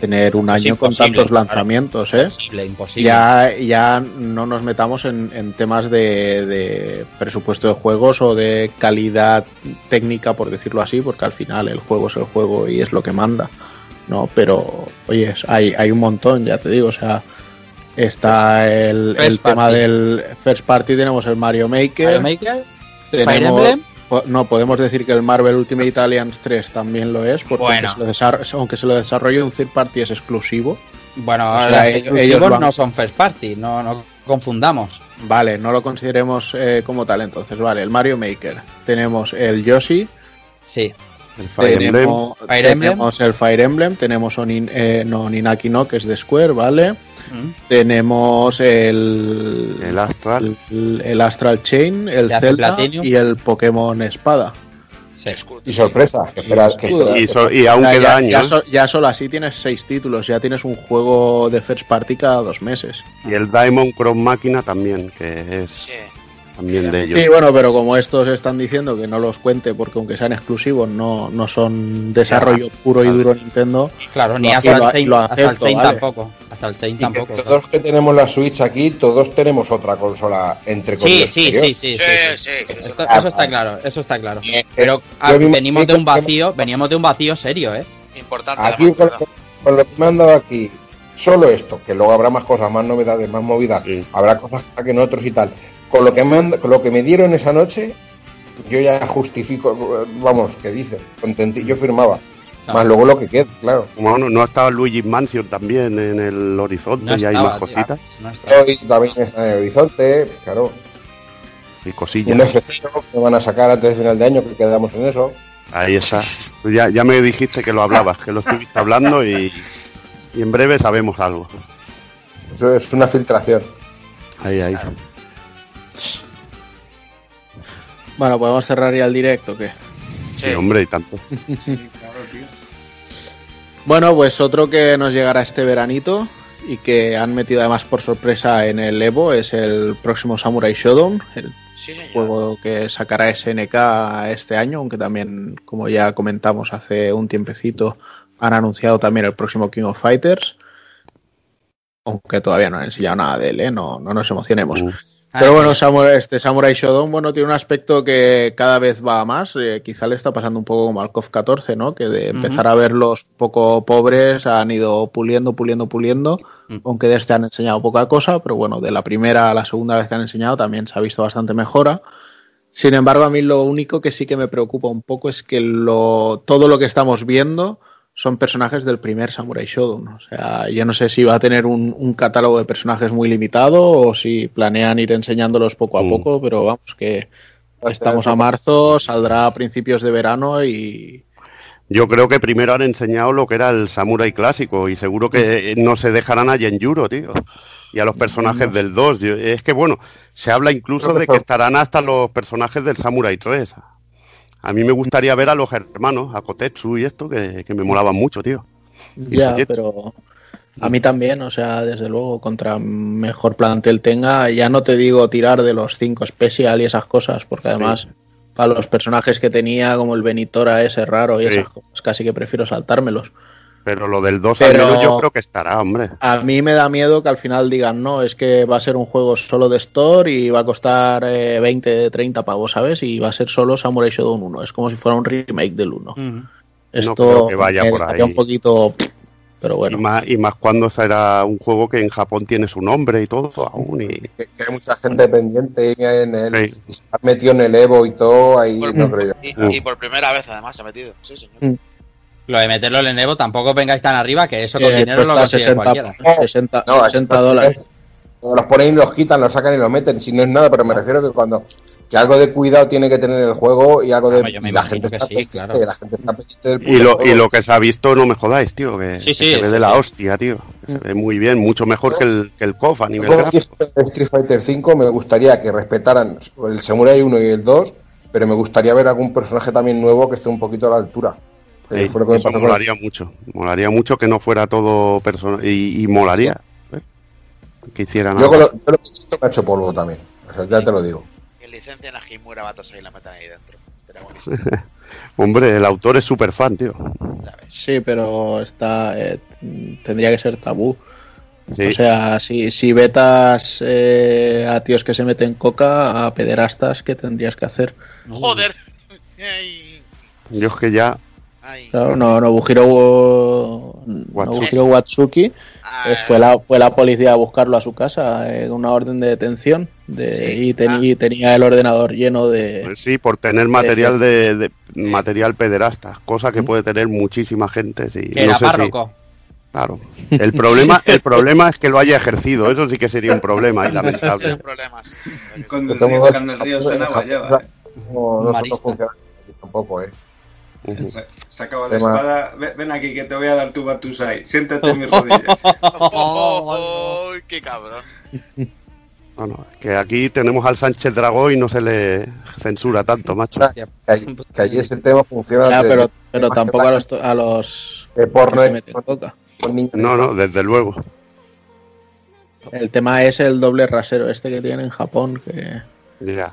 tener un año con tantos lanzamientos, ¿eh? Imposible, imposible. Ya, ya no nos metamos en, en temas de, de presupuesto de juegos o de calidad técnica, por decirlo así, porque al final el juego es el juego y es lo que manda. No, pero oye, hay, hay un montón, ya te digo, o sea, está el, el tema del first party, tenemos el Mario Maker, Mario Maker, tenemos- Fire no, podemos decir que el Marvel Ultimate Alliance 3 también lo es, porque Bueno. aunque, se lo desar- aunque se lo desarrolle un third party es exclusivo. Bueno, O sea, los ellos- no son first party, no, no confundamos. Vale, no lo consideremos eh, como tal entonces. Vale, el Mario Maker. Tenemos el Yoshi, Sí. El Fire Emblem, tenemos, Fire Emblem. tenemos el Fire Emblem, tenemos Onin, eh, no, Ninaki no, que es de Square, ¿vale? Mm. Tenemos el, el Astral. el, el Astral Chain, el Zelda Platinum. y el Pokémon Espada. Sí. Y sorpresa, que espera, que Y, so- y aún Ya, queda ya- año. ya ¿eh? so- ya solo así tienes seis títulos, ya tienes un juego de first party cada dos meses. Y el Diamond Cross Máquina también, que es Sí. También de ellos. Sí, bueno, pero como estos están diciendo que no los cuente porque aunque sean exclusivos no, no son desarrollo puro y duro Nintendo, Claro, ni hasta lo- el Chain, lo hasta el vale. tampoco. Hasta el y que tampoco. claro. todos que tenemos la Switch aquí, todos tenemos otra consola entre Sí, comillas, sí, sí, sí, Sí, sí, sí. sí, sí, sí. Esto- eso está claro, eso está claro. Eh, Pero ah, yo mismo- venimos de un vacío, veníamos de un vacío serio, ¿eh? Importante. Aquí con, lo que me han dado aquí, solo esto, que luego habrá más cosas, más novedades, más movidas, Sí. habrá cosas que en otros y tal. Con lo que me han- con lo que me dieron esa noche, yo ya justifico, vamos, que dice, contenti, yo firmaba. Claro. Más luego lo que quede, claro. Como no, no estaba Luigi Mansion también en el horizonte No y hay más cositas No está. Hoy también está en el horizonte, claro. y Un cosillas. F0 que van a sacar antes de final de año, que quedamos en eso. Ahí está. Ya, ya me dijiste que lo hablabas, que lo estuviste hablando y, y en breve sabemos algo. Eso es una filtración. Ahí, ahí. Bueno, podemos cerrar ya el directo, ¿qué? Sí, hombre, y tanto. Bueno, pues otro que nos llegará este veranito y que han metido además por sorpresa en el Evo es el próximo Samurai Shodown, el Sí, juego que sacará SNK este año, aunque también, como ya comentamos hace un tiempecito, han anunciado también el próximo King of Fighters. Aunque todavía no han enseñado nada de él, ¿eh? no, no nos emocionemos. Pero bueno, Samurai- este Samurai Shodown, bueno, tiene un aspecto que cada vez va a más. eh, quizá le está pasando un poco como al KOF 14, ¿no? Que de empezar a verlos poco pobres han ido puliendo, puliendo, puliendo. Mm. Aunque de este han enseñado poca cosa, pero bueno, de la primera a la segunda vez que han enseñado también se ha visto bastante mejora. Sin embargo, a mí lo único que sí que me preocupa un poco es que lo, todo lo que estamos viendo son personajes del primer Samurai Shodown. O sea, yo no sé si va a tener un, un catálogo de personajes muy limitado o si planean ir enseñándolos poco a Mm. poco, pero vamos, que estamos a marzo, saldrá a principios de verano y Yo creo que primero han enseñado lo que era el Samurai clásico y seguro que no se dejarán a Genjuro, tío. Y a los personajes del 2. Yo- Es que bueno, se habla incluso de que estarán hasta los personajes del Samurai 3. A mí me gustaría ver a los hermanos, a Kotetsu y esto, que, que me molaban mucho, tío. Y ya, pero a mí también, o sea, desde luego, contra mejor plantel tenga, ya no te digo tirar de los 5 special y esas cosas, porque Sí. además para los personajes que tenía, como el Benitora ese raro y Sí. esas cosas, casi que prefiero saltármelos. Pero lo del 2 Pero- al menos yo creo que estará, hombre. A mí me da miedo que al final digan, no, es que va a ser un juego solo de Store y va a costar eh, 20, 30 pavos, ¿sabes? Y va a ser solo Samurai Shodown 1. Es como si fuera un remake del 1. Ujú. Esto creo que vaya me por dejaría ahí. un poquito... Pero bueno. Y, más, y más cuando será un juego que en Japón tiene su nombre y todo aún. Y... Que, que hay mucha gente pendiente en el. Sí. y Está metido en el Evo y todo, ahí Por- no creo yo. Y, y por primera vez, además, se ha metido. Sí, señor. Mm. Lo de meterlo en el Evo tampoco vengáis tan arriba que eso con que dinero lo consigue 60, cualquiera. 60, No, 60 es- dólares. Los ponen y los quitan, los sacan y los meten. Si no es nada, pero me refiero que cuando. Que algo de cuidado tiene que tener el juego y algo de. Yo me y la gente que está sí, pendiente, claro. La gente está pendiente del Y lo, y lo que se ha visto, no me jodáis, tío, que, Sí, que sí, se ve sí, de la hostia, tío. que Se ve muy bien, mucho mejor que el, que el KOF a nivel gráfico. en Street Fighter V me gustaría que respetaran el Samurai 1 y el 2, pero me gustaría ver algún personaje también nuevo que esté un poquito a la altura. Fue lo que eso pasó con- molaría mucho. Molaría mucho que no fuera todo persona y, y molaría ¿eh? que hicieran Yo algo lo, yo lo que he visto me ha hecho polvo también. O sea, ya te lo digo. Que licencian a Himura Batosai y la metan ahí dentro. Hombre, el autor es súper fan, tío. Sí, pero está eh, tendría que ser tabú. Sí. O sea, si, si vetas eh, a tíos que se meten coca, a pederastas, ¿qué tendrías que hacer? Joder. Yo es que ya. Claro, no, Nobuhiro, no Watsuki. Nobuhiro Watsuki eh, fue, la, fue la policía a buscarlo a su casa en una orden de detención de, Sí. y, ten- Ah. y tenía el ordenador lleno de... Sí, por tener material de, de- material pederasta, cosa que puede tener muchísima gente. Sí. Que No era sé si- párroco. claro. El problema, el problema es que lo haya ejercido. Eso sí que sería un problema y lamentable. Cuando el río, cuando el río suena, guayaba. ¿eh? No, funciona tampoco, ¿eh? Se- Sacaba la Tema. espada. Ven, ven aquí que te voy a dar tu batusai. Siéntate en mis rodillas. Oh, ¡Qué cabrón! Bueno, que aquí tenemos al Sánchez Dragón y no se le censura tanto, macho. Que allí, que allí ese tema funciona. Ya, de- pero, tampoco a los, a los de porno que. No, no, desde luego. El tema es el doble rasero este que tiene en Japón, que... Ya.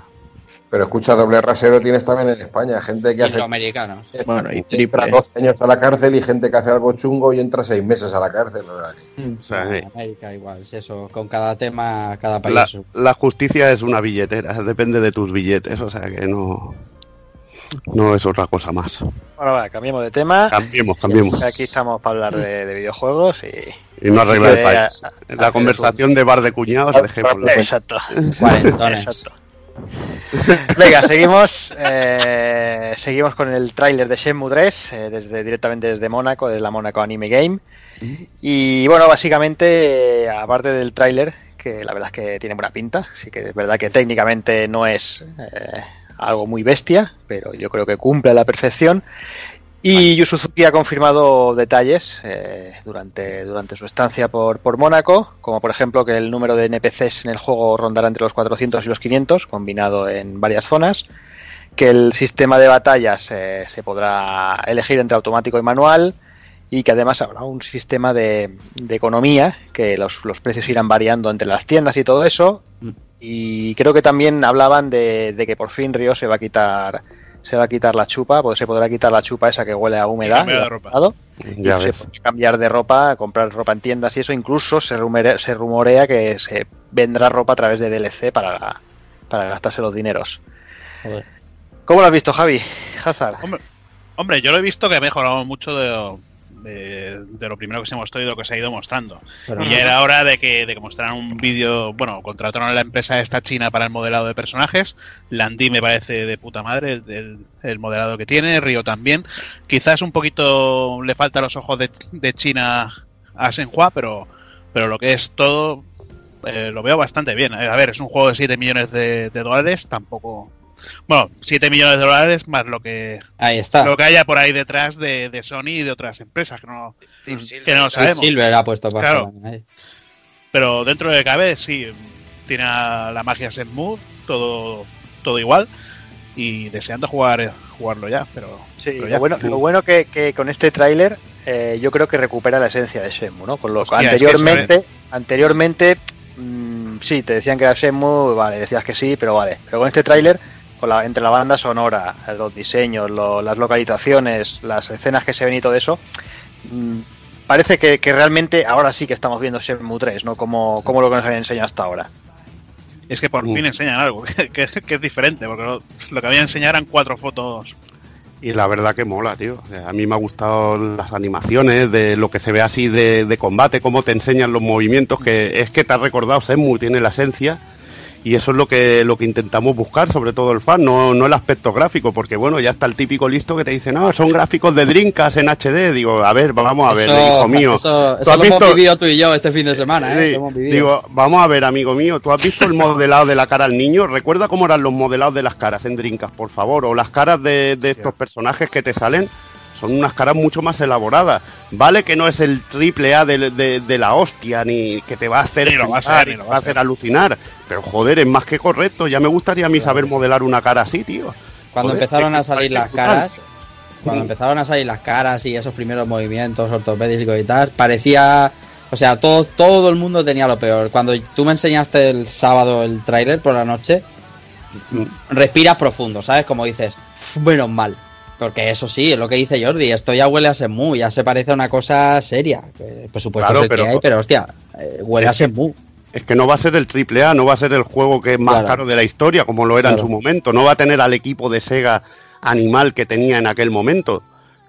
Pero escucha, doble rasero tienes también en España. Gente que Y hace americanos. Bueno, y entra triple. 12 años a la cárcel y gente que hace algo chungo y entra 6 meses a la cárcel. o sea sí. América igual, es eso. Con cada tema, cada país. La, la justicia es una billetera, depende de tus billetes, o sea que no, no es otra cosa más. Bueno, va, cambiemos de tema. Cambiemos, cambiemos. Aquí estamos para hablar de, de videojuegos y. Y no arreglar el país. a- La a- conversación de bar de cuñados. Exacto. Cuarentones. Exacto. Venga, seguimos. eh, seguimos con el tráiler de Shenmue 3, eh, desde, directamente desde Mónaco, de la Mónaco Anime Game. Y bueno, básicamente, eh, aparte del tráiler, que la verdad es que tiene buena pinta, sí que es verdad que técnicamente no es eh, algo muy bestia, pero yo creo que cumple a la perfección. Y Yu Suzuki ha confirmado detalles eh, durante, durante su estancia por, por Mónaco, como por ejemplo que el número de NPCs en el juego rondará entre los 400 y los 500, combinado en varias zonas, que el sistema de batallas eh, se podrá elegir entre automático y manual, y que además habrá un sistema de, de economía, que los, los precios irán variando entre las tiendas y todo eso, y creo que también hablaban de, de que por fin Río se va a quitar se va a quitar la chupa, pues se podrá quitar la chupa esa que huele a humedad. cambiar de del ropa. azulado, Ya y se ves. puede cambiar de ropa, comprar ropa en tiendas y eso. Incluso se rumorea, se rumorea que se vendrá ropa a través de DLC para, para gastarse los dineros. Joder. ¿Cómo lo has visto, Javi? Hazard. Hombre, hombre, yo lo he visto que ha mejorado mucho de, de, de lo primero que se mostró y de lo que se ha ido mostrando. Pero y no. ya era hora de que, de que mostraran un vídeo, bueno, contrataron a la empresa esta china para el modelado de personajes, Landy me parece de puta madre el, el- el modelado que tiene, Río también, quizás un poquito le falta los ojos de, de China a Senhua, pero, pero lo que es todo eh, lo veo bastante bien. A ver, es un juego de 7 millones de, de dólares, tampoco... Bueno, 7 millones de dólares más lo que Ahí está. lo que haya por ahí detrás de, de Sony y de otras empresas que no, Silver, que no sabemos. Silver ha puesto pasta Claro. ahí. Pero dentro de cabe, sí, tiene a la magia Shenmue, todo, todo igual. Y deseando jugar jugarlo ya, pero, Sí, pero lo bueno, lo bueno que, que con este tráiler eh, yo creo que recupera la esencia de Shenmue, ¿no? Con lo Hostia, es que anteriormente, anteriormente mm, sí, te decían que era Shenmue, vale, decías que sí, pero vale. Pero con este tráiler, con la, entre la banda sonora, los diseños, lo- las localizaciones, las escenas que se ven y todo eso, mm, parece que, que realmente ahora sí que estamos viendo Shenmue 3, ¿no? Como, como lo que nos habían enseñado hasta ahora. Es que por Uh. fin enseñan algo, que, es diferente, porque lo, lo que habían enseñado eran cuatro fotos. Y la verdad que mola, tío. O sea, a mí me ha gustado las animaciones, de lo que se ve así de, de combate, cómo te enseñan los movimientos, que es que te has recordado, Shenmue tiene la esencia. Y eso es lo que, lo que intentamos buscar, sobre todo el fan, no, no el aspecto gráfico, porque bueno, ya está el típico listo que te dice, no, son gráficos de Drinkas en HD. Digo, a ver, vamos a ver, Eso- hijo mío. Eso, ¿Tú eso has lo hemos vivido tú y yo este fin de semana, ¿eh? Sí, digo, vamos a ver, amigo mío, ¿tú has visto el modelado de la cara al niño? Recuerda cómo eran los modelados de las caras en Drinkas, por favor, o las caras de, de estos personajes que te salen. Son unas caras mucho más elaboradas. Vale que no es el triple A de, de- de la hostia, ni que te va a hacer va a ser, ni va a alucinar. Pero joder, es más que correcto. Ya me gustaría a mí saber modelar una cara así, tío. Cuando Joder, empezaron a salir las brutal. caras, cuando empezaron a salir las caras y esos primeros movimientos ortopédicos y tal, parecía, o sea, todo todo el mundo tenía lo peor. Cuando tú me enseñaste el sábado el tráiler por la noche, Mm. respiras profundo, ¿sabes? Como dices, "Uf, menos mal. Porque eso sí, es lo que dice Jordi, esto ya huele a Shenmue, ya se parece a una cosa seria. Que, Por supuesto Claro, es el que pero- hay, pero hostia, eh, huele a Shenmue. Es que no va a ser el triple A, no va a ser el juego que es más Claro. caro de la historia, como lo era Claro. en su momento. No va a tener al equipo de Sega animal que tenía en aquel momento.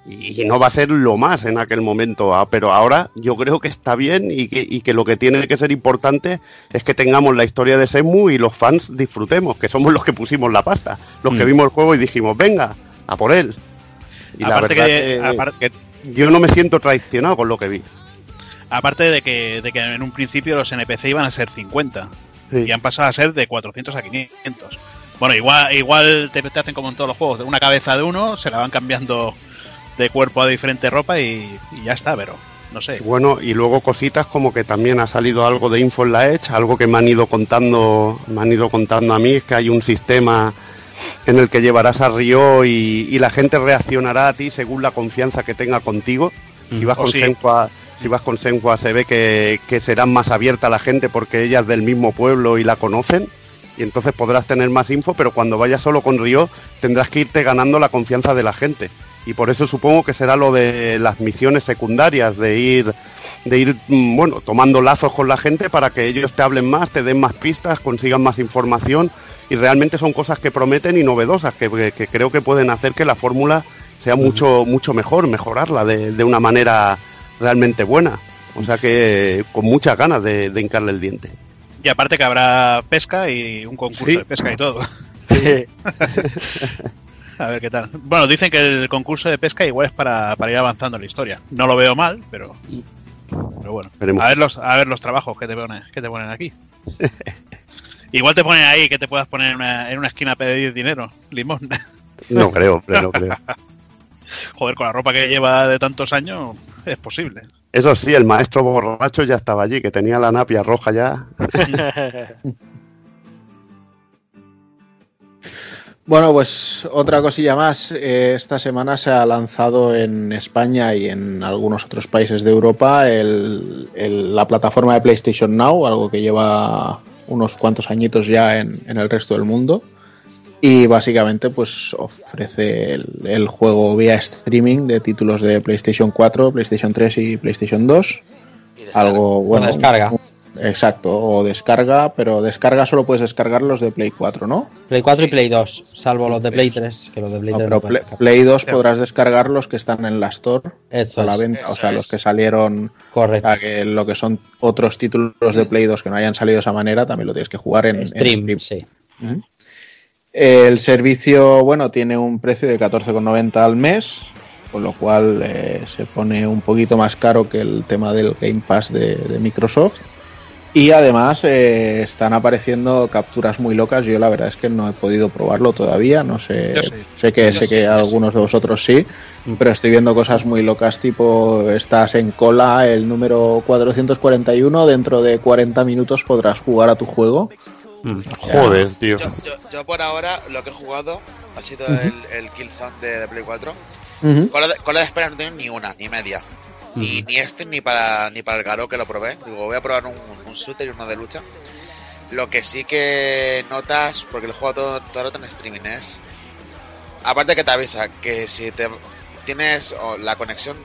Y, y no va a ser lo más en aquel momento. ah, Pero ahora yo creo que está bien y que, y que lo que tiene que ser importante es que tengamos la historia de Shenmue y los fans disfrutemos, que somos los que pusimos la pasta, los que Mm. vimos el juego y dijimos, venga, a por él. Y la Aparte verdad que- que, aparte- que yo no me siento traicionado con lo que vi. Aparte de que, de que en un principio los NPC iban a ser 50 Sí. y han pasado a ser de 400 a 500. Bueno, igual, igual te, te hacen como en todos los juegos, de una cabeza de uno, se la van cambiando de cuerpo a diferente ropa y, y ya está, pero no sé. Bueno, y luego cositas como que también ha salido algo de info en la Edge, algo que me han ido contando, me han ido contando a mí, es que hay un sistema en el que llevarás a Río y, y la gente reaccionará a ti según la confianza que tenga contigo. Si vas Oh, con sí. Senhua, si vas con Senhua se ve que, que serán más abierta la gente porque ella es del mismo pueblo y la conocen. Y entonces podrás tener más info, pero cuando vayas solo con Río tendrás que irte ganando la confianza de la gente. Y por eso supongo que será lo de las misiones secundarias, de ir, de ir mm, bueno, tomando lazos con la gente para que ellos te hablen más, te den más pistas, consigan más información. Y realmente son cosas que prometen y novedosas, que, que- que creo que pueden hacer que la fórmula sea mucho, mucho mejor, mejorarla de, de una manera realmente buena. O sea que con muchas ganas de, de hincarle el diente. Y aparte que habrá pesca y un concurso Sí. de pesca y todo. A ver qué tal. Bueno, dicen que el concurso de pesca igual es para, para ir avanzando en la historia. No lo veo mal, pero. Pero bueno. A ver los, a ver los trabajos que te ponen, que te ponen aquí. igual te ponen ahí que te puedas poner en una, en una esquina a pedir dinero. Limón. No creo, hombre, no creo. Joder, con la ropa que lleva de tantos años, es posible. Eso sí, el maestro borracho ya estaba allí, que tenía la napia roja ya. Bueno, pues otra cosilla más. Eh, esta semana se ha lanzado en España y en algunos otros países de Europa el- el- la plataforma de PlayStation Now, algo que lleva unos cuantos añitos ya en, en el resto del mundo. Y básicamente pues ofrece el, el juego vía streaming de títulos de PlayStation 4, PlayStation 3 y PlayStation 2. Y de- Algo bueno. descarga. Exacto, o descarga, pero descarga solo puedes descargar los de Play 4, ¿no? Play 4 y Play 2, salvo los de Play 3, que los de Play No, 3 pero no Play, descargar. Play 2 podrás descargar los que están en la Store Eso a la es, venta, o sea, es. los que salieron, o correcto. sea, que lo que son otros títulos de Play 2 que no hayan salido de esa manera, también lo tienes que jugar en en Stream, sí. El servicio, bueno, tiene un precio de 14,90 al mes, con lo cual eh, se pone un poquito más caro que el tema del Game Pass de, de Microsoft. Y además eh, están apareciendo capturas muy locas. Yo la verdad es que no he podido probarlo todavía. No sé, sí. sé que Yo sé sí, que algunos de vosotros sí, pero estoy viendo cosas muy locas. Tipo, estás en cola el número 441. Dentro de 40 minutos podrás jugar a tu juego. Mm. Joder, tío. Yo, yo, yo por ahora lo que he jugado ha sido el, el Killzone de, de Play 4. Ujú. Con la de, con la de espera no tengo ni una, ni media. Ni, ni este ni para ni para el Garo que lo probé. Digo, voy a probar un, un shooter y uno de lucha. Lo que sí que notas, porque el juego todo, todo en streaming es. Aparte que te avisa que si te tienes o la conexión,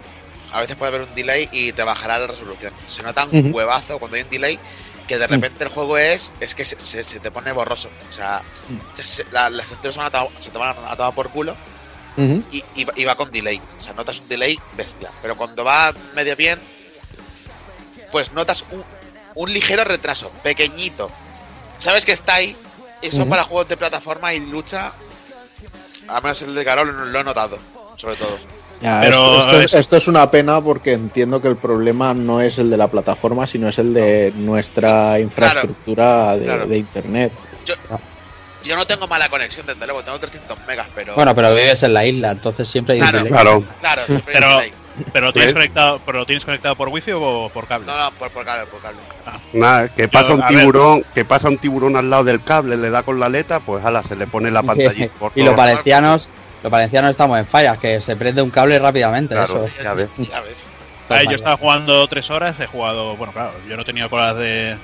a veces puede haber un delay y te bajará la resolución. Se nota un huevazo cuando hay un delay que de repente el juego es es que se, se- se te pone borroso. O sea, se- se- la- las texturas se te van a tomar por culo Ujú. y, y va- y va con delay. O sea, notas un delay bestia. Pero cuando va medio bien, pues notas un, un ligero retraso, pequeñito. Sabes que está ahí. Eso Ujú. para juegos de plataforma y lucha, a menos el de Carol lo, lo he notado, sobre todo. Ya, Pero esto, esto es, es- esto es una pena porque entiendo que el problema no es el de la plataforma, sino es el de nuestra infraestructura de, claro. de internet. Yo no tengo mala conexión de teléfono, tengo 300 megas, pero. Bueno, pero vives en la isla, entonces siempre hay Claro. delay. Claro. Claro, siempre hay Pero- delay. Pero lo tienes conectado, pero lo tienes conectado por wifi o por cable. No, no, por, por cable, por cable. Nada, que pasa un ver. tiburón, que pasa un tiburón al lado del cable, le da con la aleta, pues ala, se le pone la pantalla por y los valencianos, los valencianos estamos en fallas, que se prende un cable rápidamente. Claro. Eso. Ya ves. Ya ves. Ver, yo estaba jugando tres horas, he jugado, bueno, claro, yo no he tenido colas de,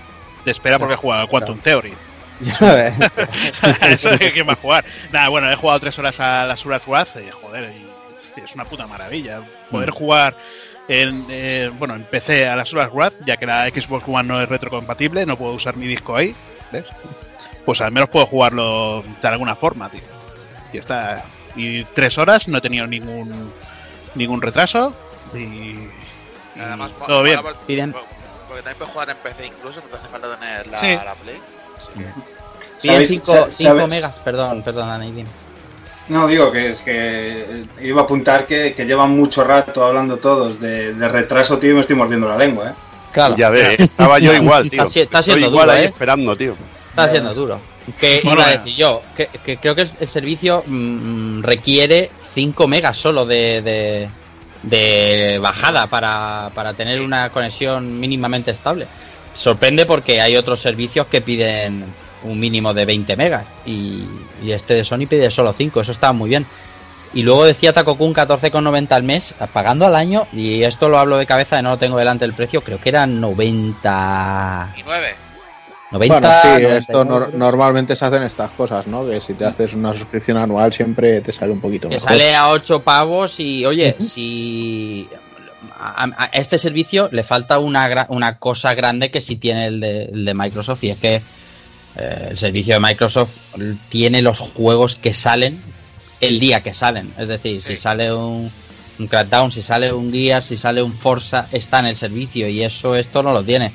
de espera porque he jugado Quantum Theory. Ya ves. Eso que va a jugar. Nada, bueno, he jugado tres horas a la Surat Wrath y joder, y es una puta maravilla. Poder jugar en, eh, bueno, en PC a la Surat Wrath, ya que la Xbox One no es retrocompatible, no puedo usar mi disco ahí, ¿ves? Pues al menos puedo jugarlo de alguna forma, tío. Y está. Y tres horas, no he tenido ningún ningún retraso y, Además, mo- todo bien. por- por- Porque también puedes jugar en PC incluso, no te hace falta tener la, Sí. la Play. Piden ¿Sabéis- 5 sa- sabes- megas, perdón, perdón, Dani, dime. No, digo que es que eh, iba a apuntar que, que llevan mucho rato hablando todos de, de retraso, tío, y me estoy mordiendo la lengua, ¿eh? Claro, Ya ves, estaba yo igual, tío. Está está Estoy siendo igual duro, ahí ¿eh? esperando, tío. está siendo duro. Que Bueno, iba a decir yo, que, que creo que el servicio mm, requiere 5 megas solo de, de, de bajada para, para tener una conexión mínimamente estable. Sorprende porque hay otros servicios que piden un mínimo de 20 megas y, y este de Sony pide solo 5, eso está muy bien. Y luego decía Takokun 14,90 al mes, pagando al año, y esto lo hablo de cabeza, y no lo tengo delante el precio, creo que eran 90... Y 9. 90 bueno, sí, 99, esto nor- normalmente se hacen estas cosas, ¿no? Que si te haces una suscripción anual siempre te sale un poquito que mejor. sale a 8 pavos y oye, si a, a este servicio le falta una, una cosa grande que sí tiene el de, el de Microsoft y es que eh, el servicio de Microsoft tiene los juegos que salen el día que salen. Es decir, si sale un, un Crackdown, si sale un Gears, si sale un Forza, está en el servicio y eso esto no lo tiene.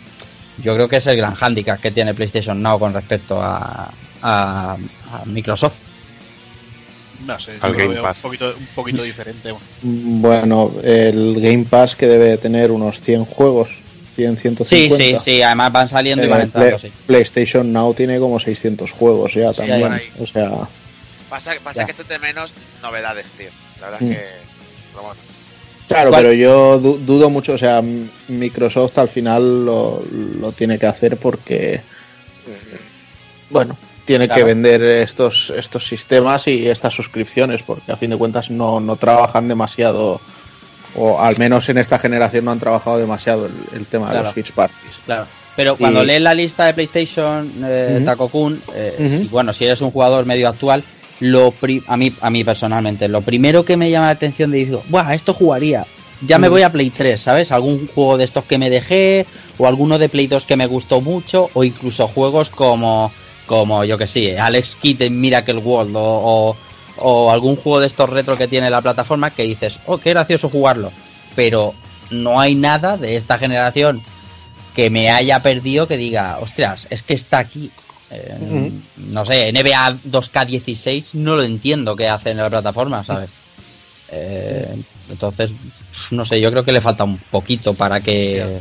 Yo creo que es el gran hándicap que tiene PlayStation Now con respecto a, a- a Microsoft. No sé, yo lo Game veo Pass. un poquito, un poquito diferente. Bueno, el Game Pass que debe tener unos 100 juegos, 100, Sí, 150. sí, sí, además van saliendo y van Eh, entrando, Play- sí. PlayStation Now tiene como 600 juegos ya también. O sea, Pasa, pasa Ya. que esto de menos novedades, tío. La verdad Mm. es que. Pero bueno. claro, ¿Cuál- pero yo du- dudo mucho. O sea, Microsoft al final lo, lo tiene que hacer porque, bueno, tiene Claro. que vender estos, estos sistemas y estas suscripciones porque a fin de cuentas no, no trabajan demasiado. O al menos en esta generación no han trabajado demasiado el, el tema de los Switch Parties. Claro. Pero cuando Y- lees la lista de PlayStation, eh, Ujú. Takokun, eh, si, bueno, si eres un jugador medio actual, lo pri- a mí a mí personalmente, lo primero que me llama la atención de digo, ¡buah, esto jugaría! ya me voy a Play 3, ¿sabes? Algún juego de estos que me dejé, o alguno de Play 2 que me gustó mucho, o incluso juegos como, como yo que sé, Alex Kidd en Miracle World, o, o, o algún juego de estos retro que tiene la plataforma que dices, oh, qué gracioso jugarlo. Pero no hay nada de esta generación que me haya perdido que diga, ostras, es que está aquí. Eh, No sé, NBA 2K16 no lo entiendo qué hace en la plataforma, ¿sabes? Eh, entonces, no sé, yo creo que le falta un poquito para que...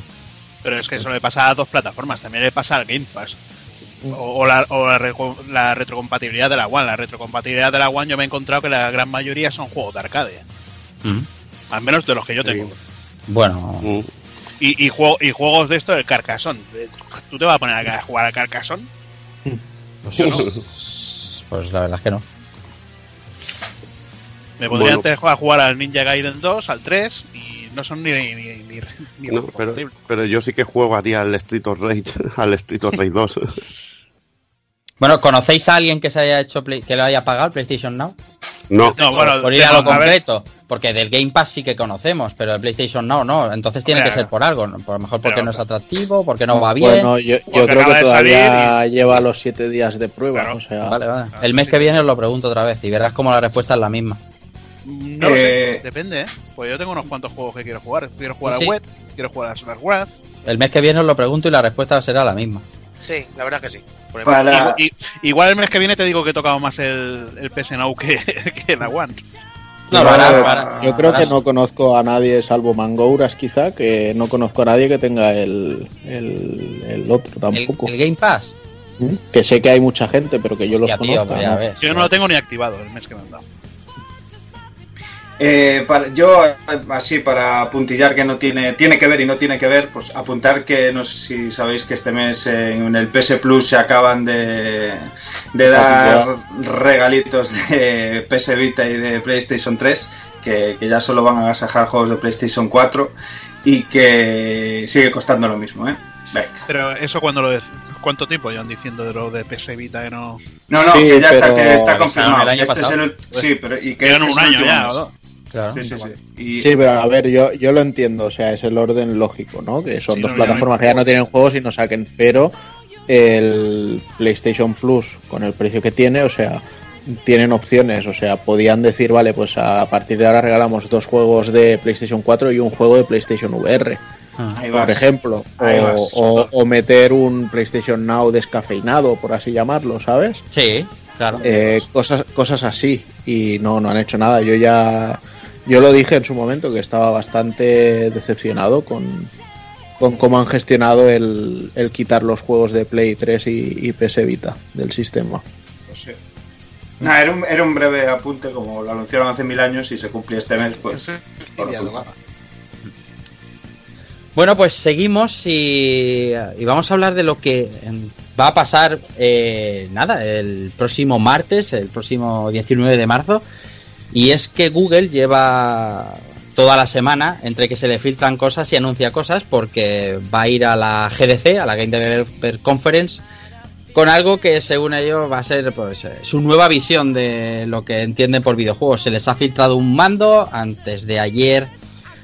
Pero es que eso le pasa a dos plataformas, también le pasa al Game Pass. O, la, o la re- la retrocompatibilidad de la One. La retrocompatibilidad de la One yo me he encontrado que la gran mayoría son juegos de arcade. Mm. Al menos de los que yo tengo. Bueno. Y, y, juego- y juegos de esto del Carcassonne. ¿Tú te vas a poner a jugar al Carcassonne? pues, pues la verdad es que no. Me podría Bueno. antes jugar, jugar al Ninja Gaiden 2, al 3, y no son ni, ni, ni, ni- ni No, pero, retrocompatibles. pero yo sí que juego haría al Street of Rage, al Street of Rage 2. Bueno, ¿conocéis a alguien que se haya hecho play- que lo haya pagado el PlayStation Now? No, No, bueno, por ir a lo completo. Porque del Game Pass sí que conocemos, pero el PlayStation Now no. Entonces tiene que ser por algo. ¿no? Por lo mejor porque pero- no es atractivo, porque no va bien. Bueno, yo, yo creo que todavía lleva los siete días de prueba. Claro. O sea, Vale, vale. El mes que viene os lo pregunto otra vez y verás como la respuesta es la misma. No lo sé, Eh, depende, ¿eh? Pues yo tengo unos cuantos juegos que quiero jugar. Quiero jugar Sí. a Wet, quiero jugar a Solar Wrath. El mes que viene os lo pregunto y la respuesta será la misma. Sí, la verdad que sí. Por ejemplo, Para- Igual, i- igual el mes que viene te digo que he tocado más el, el PS Now que, que la One. No, hará. yo creo que no conozco a nadie, salvo Mangouras quizá, que no conozco a nadie que tenga el, el, el otro tampoco. el Game Pass. ¿Mm? Que sé que hay mucha gente, pero que yo los Hostia, ¿no? ves. Yo no lo tengo ni activado el mes que me han dado. Eh, para- yo, así para puntillar que no tiene, tiene que ver y no tiene que ver, pues apuntar que no sé si sabéis que este mes en el PS Plus se acaban de, de dar regalitos de PS Vita y de PlayStation 3, que, que ya solo van a agasajar juegos de PlayStation 4 y que sigue costando lo mismo, ¿eh? Venga. Pero eso cuando lo ¿Cuánto tiempo llevan diciendo de lo de PS Vita que no... No, no, Sí, que ya está, que está confirmado. el año Este es pasado. el ult- sí, pero y que este un es el año ya. Claro. Sí, sí, sí. Y- Sí, pero a ver, yo, yo lo entiendo, o sea, es el orden lógico, ¿no? Que son Sí, dos no, plataformas que ya no tienen juegos y no saquen, pero el PlayStation Plus, con el precio que tiene, o sea, tienen opciones, o sea, podían decir, vale, pues a partir de ahora regalamos dos juegos de PlayStation 4 y un juego de PlayStation VR, Ahí por vas. ejemplo, Ahí o, o- o meter un PlayStation Now descafeinado, por así llamarlo, ¿sabes? Sí, claro. Eh, cosas, cosas así y no, no han hecho nada. Yo ya yo lo dije en su momento que estaba bastante decepcionado con, con cómo han gestionado el, el quitar los juegos de Play 3 y, y PS Vita del sistema. Pues sí. Nada, era un, era un breve apunte, como lo anunciaron hace mil años y se cumplía este mes, pues. Bueno, pues seguimos y, y vamos a hablar de lo que em, va a pasar, eh, nada, el próximo martes, el próximo 19 de marzo. Y es que Google lleva toda la semana entre que se le filtran cosas y anuncia cosas porque va a ir a la GDC, a la Game Developer Conference, con algo que según ellos va a ser pues, eh, su nueva visión de lo que entienden por videojuegos. Se les ha filtrado un mando antes de ayer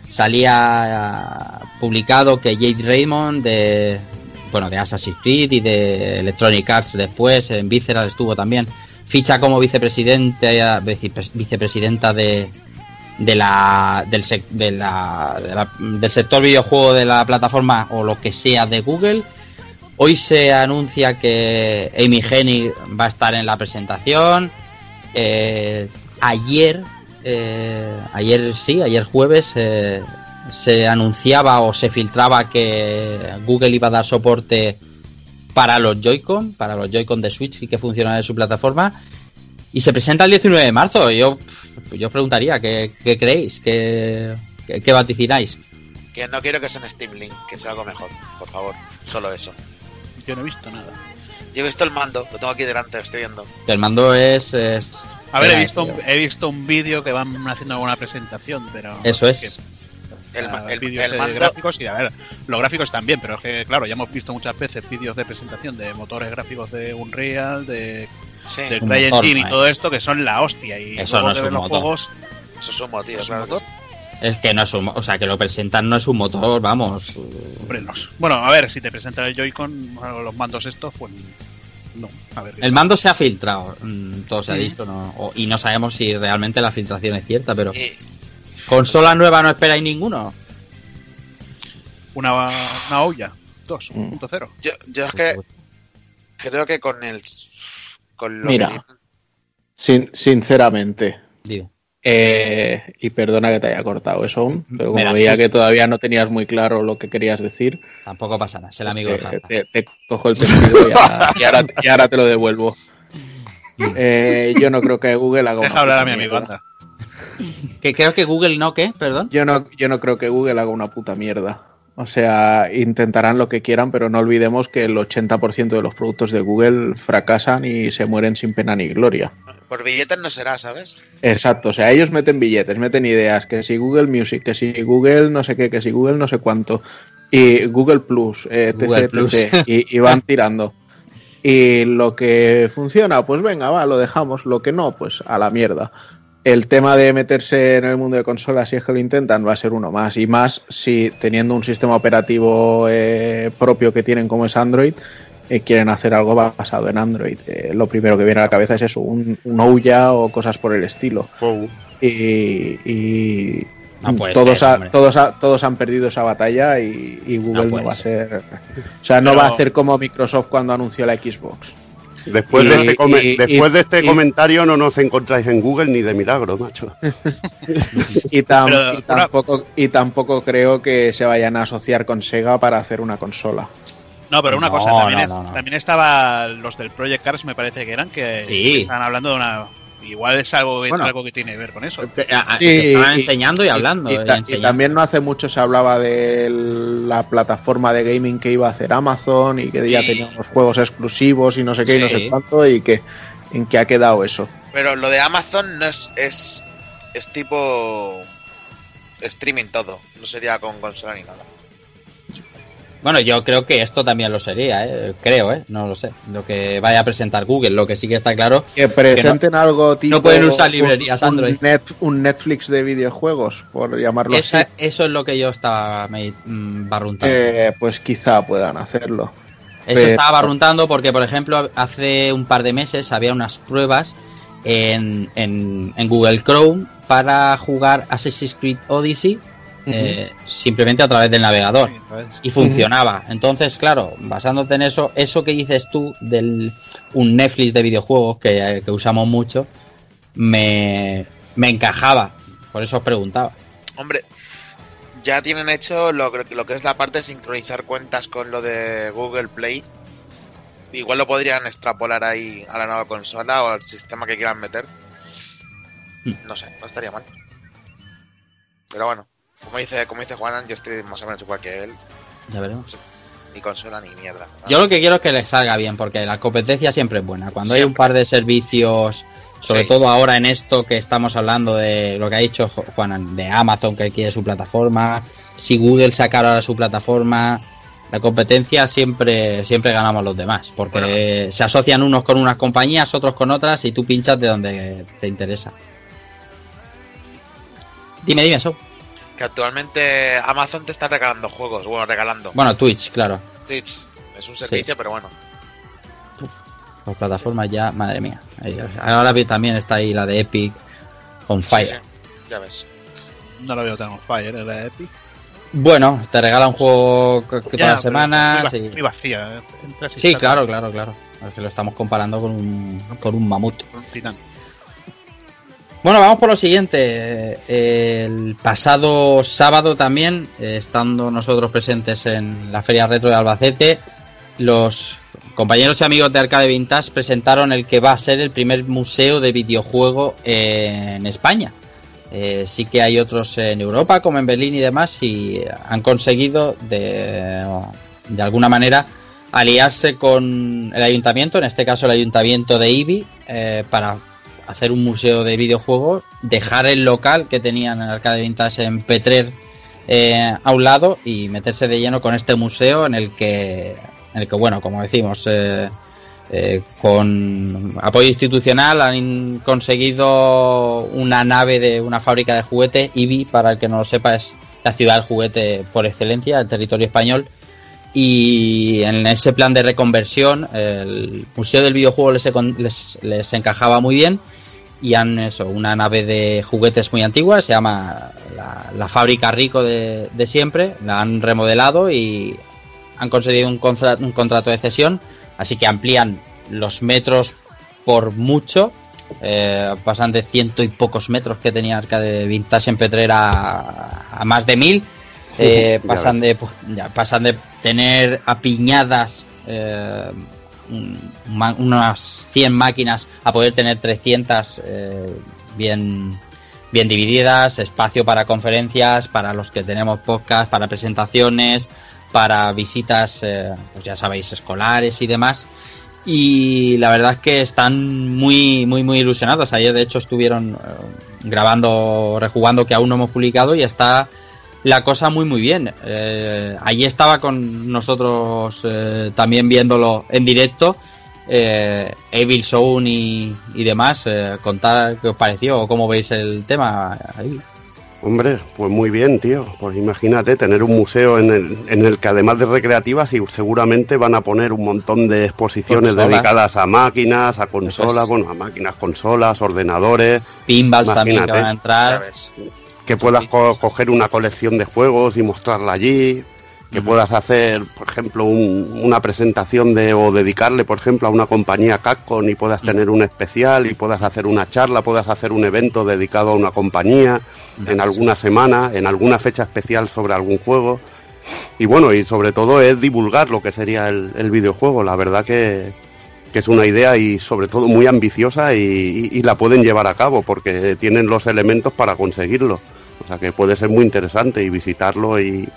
salía eh, publicado que Jade Raymond de bueno de Assassin's Creed y de Electronic Arts después en Visceral estuvo también ficha como vicepresidente vice- vicepresidenta de de la, del, sec- de la- de la- del sector videojuego de la plataforma o lo que sea de Google. Hoy se anuncia que Amy Hennig va a estar en la presentación. Eh, ayer eh, ayer sí, ayer jueves eh, se anunciaba o se filtraba que Google iba a dar soporte para los Joy-Con, para los Joy-Con de Switch y que funcionan en su plataforma. Y se presenta el 19 de marzo. Yo, yo os preguntaría, ¿qué, qué creéis? ¿Qué, qué, qué vaticináis? Que no quiero que sea en Steam Link, que sea algo mejor, por favor. Solo eso. Yo no he visto nada. Yo he visto el mando, lo tengo aquí delante, lo estoy viendo. Que el mando es... es- A ver, he visto, un, he visto un vídeo que van haciendo alguna presentación, pero... Eso es. El, el, vídeos el eh, mando, gráficos y a ver, los gráficos también, pero es que claro, ya hemos visto muchas veces vídeos de presentación de motores gráficos de Unreal, de, sí, de motor, y todo esto que son la hostia y Eso no es un los motor. juegos eso es. ¿Es un claro que motor? sí. Es que no es un, o sea, que lo presentan no es un motor, vamos. Hombre, no. Bueno, a ver, si te presentan el Joy-Con, los mandos estos, pues no. A ver. El mando se ha filtrado, mm, todo se ha Sí. dicho, ¿no? O- y no sabemos si realmente la filtración es cierta, pero Y consola nueva no esperáis ninguno. Una, una olla, 2.0. yo, yo es que creo que con el. Con lo Mira. que Sin, sinceramente, Digo, eh, y perdona que te haya cortado eso aún, pero como Mira, veía sí. que todavía no tenías muy claro lo que querías decir, tampoco pasa nada, es el pues amigo de te, Rafa. te- te cojo el testigo y, ahora- y ahora, y ahora te lo devuelvo. Eh, yo no creo que Google haga Deja hablar a mi amigo, anda. Que creo que Google no, ¿qué? Perdón. Yo no, yo no creo que Google haga una puta mierda. O sea, intentarán lo que quieran, pero no olvidemos que el 80% de los productos de Google fracasan y se mueren sin pena ni gloria. Por billetes no será, ¿sabes? Exacto, o sea, ellos meten billetes, meten ideas, que si Google Music, que si Google no sé qué, que si Google no sé cuánto, y Google Plus, eh, etc, Google Plus. etc, y, y van tirando. Y lo que funciona, pues venga, va, lo dejamos, lo que no, pues a la mierda. El tema de meterse en el mundo de consolas, si es que lo intentan, va a ser uno más. Y más si teniendo un sistema operativo eh, propio que tienen como es Android, eh, quieren hacer algo basado en Android. Eh, lo primero que viene a la cabeza es eso, un, un Ouya o cosas por el estilo. Y, y No puede todos, ser, ha- todos, ha- todos han perdido esa batalla y, y Google no, va a ser. ser... O sea, no Pero- va a hacer como Microsoft cuando anunció la Xbox. Después, Y- de este, y- después de este y- comentario no nos encontráis en Google ni de milagro, macho. Y, tam- Pero, y una- tampoco, y tampoco creo que se vayan a asociar con Sega para hacer una consola. No, pero una No, cosa, también, no, es- no, no. también estaba los del Project Cars, me parece que eran, que Sí. estaban hablando de una. Igual es algo, Bueno. algo que tiene que ver con eso. A- Sí, que estaban enseñando y, hablando. Y, eh, ta- y también no hace mucho se hablaba de la plataforma de gaming que iba a hacer Amazon y que ya tenía unos juegos exclusivos y no sé qué y no sé cuánto y que en qué ha quedado eso. Pero lo de Amazon no es. Es, es tipo. Streaming todo. No sería con consola ni nada. Bueno, yo creo que esto también lo sería, ¿eh? creo, ¿eh? no lo sé. Lo que vaya a presentar Google, lo que sí que está claro. Que presenten algo tipo pueden usar librerías un, Android. net- un Netflix de videojuegos, por llamarlo Esa- así. eso es lo que yo estaba me, mm, barruntando. Eh, pues quizá puedan hacerlo. Eso pero- estaba barruntando porque, por ejemplo, hace un par de meses había unas pruebas en, en- en Google Chrome para jugar Assassin's Creed Odyssey eh, simplemente a través del navegador. Y funcionaba. Entonces, claro, basándote en eso, eso que dices tú del un Netflix de videojuegos que, que usamos mucho, me, me encajaba. Por eso os preguntaba. Hombre, ya tienen hecho lo, que- lo que es la parte de sincronizar cuentas con lo de Google Play. Igual lo podrían extrapolar ahí a la nueva consola o al sistema que quieran meter. Hmm. No sé, no estaría mal. Pero bueno, como dice, como dice Juanan, yo estoy más o menos igual que él. Ya veremos. Ni consola ni mierda. Yo lo que quiero es que les salga bien, porque la competencia siempre es buena. Cuando hay un par de servicios, sobre Sí. todo ahora en esto que estamos hablando de lo que ha dicho Jo- Juan, de Amazon que quiere su plataforma, si Google sacara ahora su plataforma, la competencia siempre, siempre ganamos los demás, porque se asocian unos con unas compañías, otros con otras, y tú pinchas de donde te interesa. Dime, dime eso. Que actualmente Amazon te está regalando juegos. Bueno, regalando. Bueno, Twitch, claro. Twitch es un servicio, pero bueno. Las plataformas ya, madre mía. Ahora también está ahí la de Epic on Fire. Sí, sí, ya ves. No lo veo tan on fire, ¿eh? la Epic. Bueno, te regala un juego que- todas las semanas. Muy, muy vacía. ¿eh? Y Sí, claro, claro, claro. Es que lo estamos comparando con un, con un mamut. con un titán. Bueno, vamos por lo siguiente. El pasado sábado también, eh, estando nosotros presentes en la Feria Retro de Albacete, los compañeros y amigos de Arcade Vintage presentaron el que va a ser el primer museo de videojuego en España. Eh, sí que hay otros en Europa, como en Berlín y demás, y han conseguido de, de alguna manera aliarse con el ayuntamiento, en este caso el ayuntamiento de Ibi, eh, para hacer un museo de videojuegos, dejar el local que tenían en Arcade Vintage en Petrer eh, a un lado y meterse de lleno con este museo en el que, en el que bueno, como decimos, eh, Eh, con apoyo institucional han conseguido una nave de una fábrica de juguetes, IBI, para el que no lo sepa, es la ciudad del juguete por excelencia, el territorio español. Y en ese plan de reconversión, el Museo del Videojuego les, les, encajaba muy bien. Y han eso, una nave de juguetes muy antigua, se llama la, fábrica Rico de, de, siempre, la han remodelado y han conseguido un, un, contrato de cesión, así que amplían los metros por mucho, eh, pasan de ciento y pocos metros que tenía Arcade Vintage en Petrera a más de mil, eh, pasan, de, ya, pasan de tener apiñadas eh, unas 100 máquinas a poder tener 300 eh, bien, bien divididas, espacio para conferencias, para los que tenemos podcast, para presentaciones, para visitas, eh, pues ya sabéis, escolares y demás. Y la verdad es que están muy, muy, muy ilusionados. Ayer, de hecho, estuvieron grabando, rejugando, que aún no hemos publicado, y está la cosa muy muy bien. Eh, allí estaba con nosotros eh, también viéndolo en directo. Eh, Evil Zone y, y demás. Eh, contar qué os pareció o cómo veis el tema ahí. Hombre, pues muy bien, tío. Pues imagínate tener un museo en el, en el que además de recreativas y seguramente van a poner un montón de exposiciones consolas. dedicadas a máquinas, a consolas, es. bueno, a máquinas, consolas, ordenadores. Pinballs también que van a entrar que puedas co coger una colección de juegos y mostrarla allí, que uh -huh. puedas hacer, por ejemplo, un, una presentación de o dedicarle, por ejemplo, a una compañía Capcom y puedas uh -huh. tener un especial y puedas hacer una charla, puedas hacer un evento dedicado a una compañía uh -huh. en alguna semana, en alguna fecha especial sobre algún juego. Y bueno, y sobre todo es divulgar lo que sería el, el videojuego. La verdad que, que es una idea y sobre todo muy ambiciosa y, y, y, la pueden llevar a cabo porque tienen los elementos para conseguirlo. O sea que puede ser muy interesante y visitarlo y,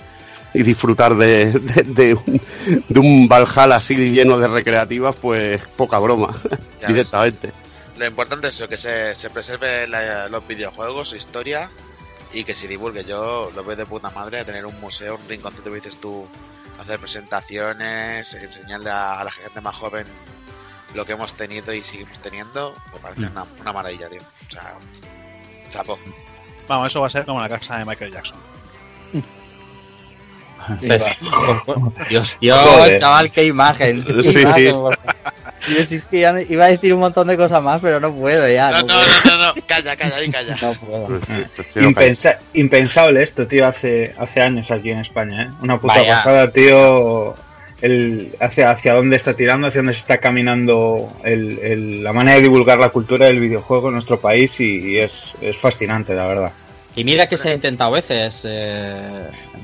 y disfrutar de, de, de, un, de, un, Valhalla así lleno de recreativas, pues poca broma, ya directamente. Ves. Lo importante es eso, que se, se preserve la, los videojuegos, su historia y que se divulgue. Yo lo veo de puta madre tener un museo, un rincón, tú dices tú, hacer presentaciones, enseñarle a, a la gente más joven lo que hemos tenido y seguimos teniendo, me parece mm. una, una, maravilla, tío. O sea, chapo. Vamos, eso va a ser como la casa de Michael Jackson. Dios, Dios, chaval, qué imagen. Qué sí, imagen, sí. Yo sí que ya iba a decir un montón de cosas más, pero no puedo ya. No, no, puedo. no, no, no, calla, calla, ahí calla. No puedo. Impensa impensable esto, tío, hace, hace años aquí en España, ¿eh? Una puta Vaya. pasada, tío el, hacia, hacia dónde está tirando, hacia dónde se está caminando el, el, la manera de divulgar la cultura del videojuego en nuestro país y, y es, es, fascinante, la verdad. Y mira que se ha intentado veces, eh,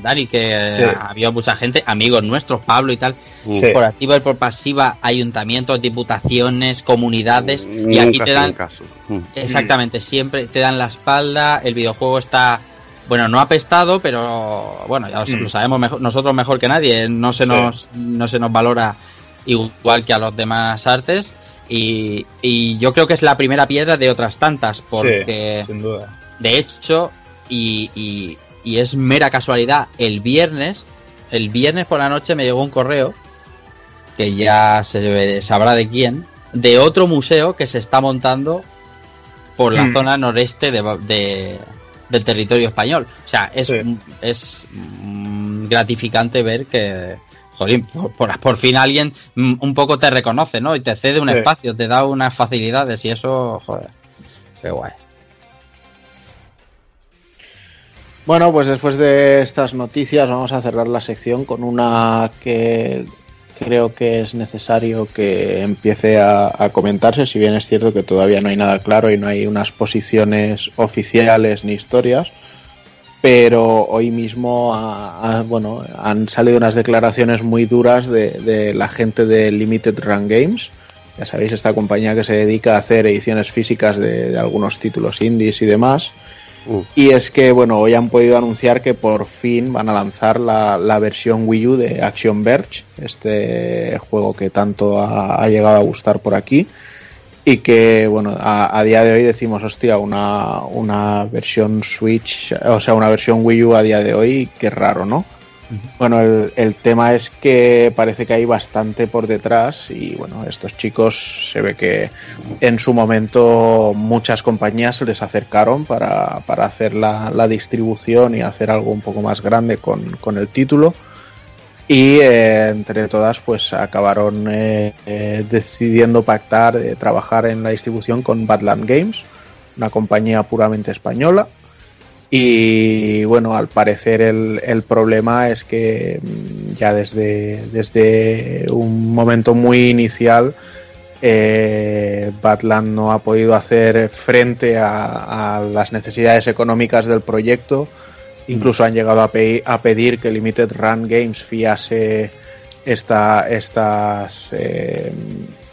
Dani, que sí. había mucha gente, amigos nuestros, Pablo y tal, sí. por activa y por pasiva, ayuntamientos, diputaciones, comunidades, y aquí te dan... Caso. Exactamente, siempre te dan la espalda, el videojuego está bueno, no apestado, pero bueno, ya lo, mm. sabemos mejor, nosotros mejor que nadie. No se, sí. nos, no se nos valora igual que a los demás artes. Y, y, yo creo que es la primera piedra de otras tantas, porque sí, sin duda. de hecho, y, y, y, es mera casualidad, el viernes, el viernes por la noche me llegó un correo, que ya se sabrá de quién, de otro museo que se está montando por la mm. zona noreste de, de del territorio español. O sea, es, sí. es mm, gratificante ver que, jolín, por, por, por, fin alguien mm, un poco te reconoce, ¿no? Y te cede un sí. espacio, te da unas facilidades y eso, joder, qué guay. Bueno, pues después de estas noticias vamos a cerrar la sección con una que creo que es necesario que empiece a, a, comentarse, si bien es cierto que todavía no hay nada claro y no hay unas posiciones oficiales ni historias, pero hoy mismo ha, bueno, han salido unas declaraciones muy duras de, de, la gente de Limited Run Games, ya sabéis, esta compañía que se dedica a hacer ediciones físicas de algunos títulos indies y demás. Y es que, bueno, hoy han podido anunciar que por fin van a lanzar la, la versión Wii U de Action Verge, este juego que tanto ha, llegado a gustar por aquí. Y que, bueno, a, a, día de hoy decimos, hostia, una, una versión Switch, o sea, una versión Wii U a día de hoy, qué raro, ¿no? Bueno, el, tema es que parece que hay bastante por detrás y bueno, estos chicos se ve que en su momento muchas compañías se les acercaron para, para hacer la, la distribución y hacer algo un poco más grande con, con el título. Y eh, entre todas pues acabaron eh, eh, decidiendo pactar de trabajar en la distribución con Badland Games, una compañía puramente española y bueno, al parecer el, el problema es que mm, ya desde, desde un momento muy inicial eh, Badland no ha podido hacer frente a, a las necesidades económicas del proyecto. Incluso han llegado a, pe- a pedir que Limited Run Games fiase esta, estas eh,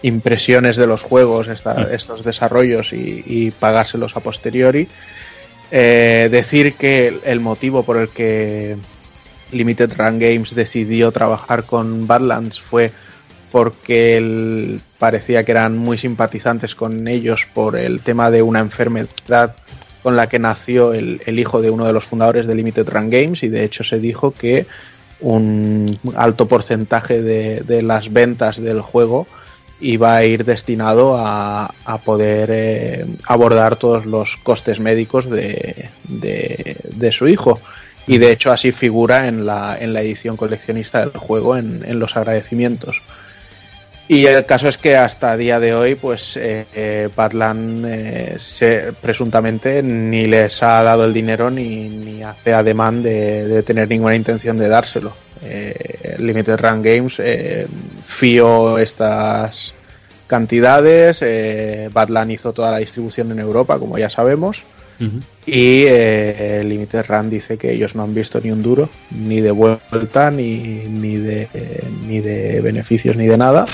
impresiones de los juegos, esta- estos desarrollos y, y pagárselos a posteriori. Eh, decir que el- motivo por el que Limited Run Games decidió trabajar con Badlands fue porque él parecía que eran muy simpatizantes con ellos por el tema de una enfermedad con la que nació el, el hijo de uno de los fundadores de Limited Run Games y de hecho se dijo que un alto porcentaje de, de las ventas del juego iba a ir destinado a, a poder eh, abordar todos los costes médicos de, de- su hijo. Y de hecho así figura en la, en la edición coleccionista del juego en, en los agradecimientos. Y el caso es que hasta día de hoy, pues eh, eh, eh, se- presuntamente ni les ha dado el dinero ni, ni hace ademán de, de tener ninguna intención de dárselo. Eh, Limited Run Games eh, fió estas cantidades, eh, Badland hizo toda la distribución en Europa, como ya sabemos, y eh, Limited Run dice que ellos no han visto ni un duro, ni de vuelta, ni, ni, de, ni de beneficios, ni de nada.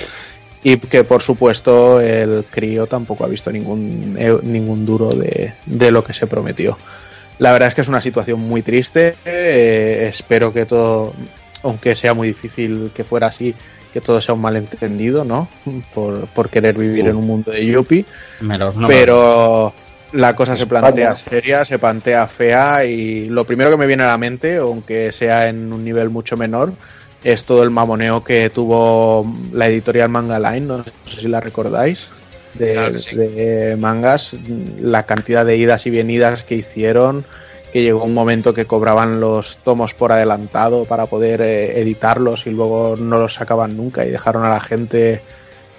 Y que por supuesto el crío tampoco ha visto ningún, eh, ningún duro de, de lo que se prometió. La verdad es que es una situación muy triste. eh, espero que todo, aunque sea muy difícil que fuera así, que todo sea un malentendido, ¿no? Por, por querer vivir en un mundo de Yuppie. Me lo- no me- pero la cosa se plantea seria, se plantea fea y lo primero que me viene a la mente, aunque sea en un nivel mucho menor, es todo el mamoneo que tuvo la editorial Manga Line, no sé si la recordáis, de, Claro que sí. de mangas, la cantidad de idas y venidas que hicieron, que llegó un momento que cobraban los tomos por adelantado para poder eh, editarlos y luego no los sacaban nunca y dejaron a la gente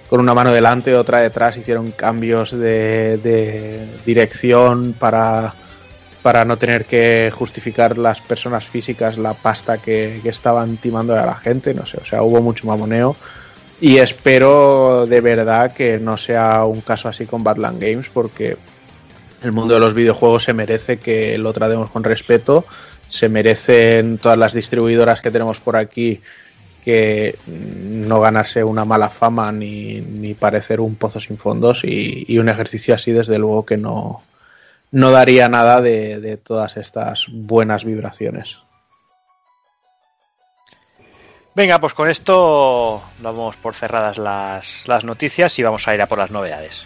con una mano delante, otra detrás, hicieron cambios de, de dirección para, para no tener que justificar las personas físicas la pasta que, que estaban timando a la gente, no sé, o sea, hubo mucho mamoneo. Y espero de verdad que no sea un caso así con Badland Games, porque el mundo de los videojuegos se merece que lo tratemos con respeto, se merecen todas las distribuidoras que tenemos por aquí que no ganarse una mala fama ni, parecer un pozo sin fondos y, un ejercicio así desde luego que no, no daría nada de, de todas estas buenas vibraciones. Venga, pues con esto damos por cerradas las, las noticias y vamos a ir a por las novedades.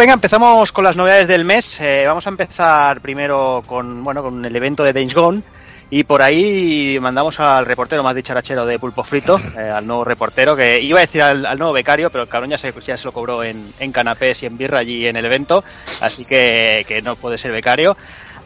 Venga, empezamos con las novedades del mes. Eh, vamos a empezar primero con, bueno, con el evento de Days Gone. Y por ahí mandamos al reportero más dicharachero de Pulpo Frito, eh, al nuevo reportero, que iba a decir al, nuevo becario, pero el cabrón ya se, ya se lo cobró en, en canapés y en birra allí en el evento, así que, que no puede ser becario.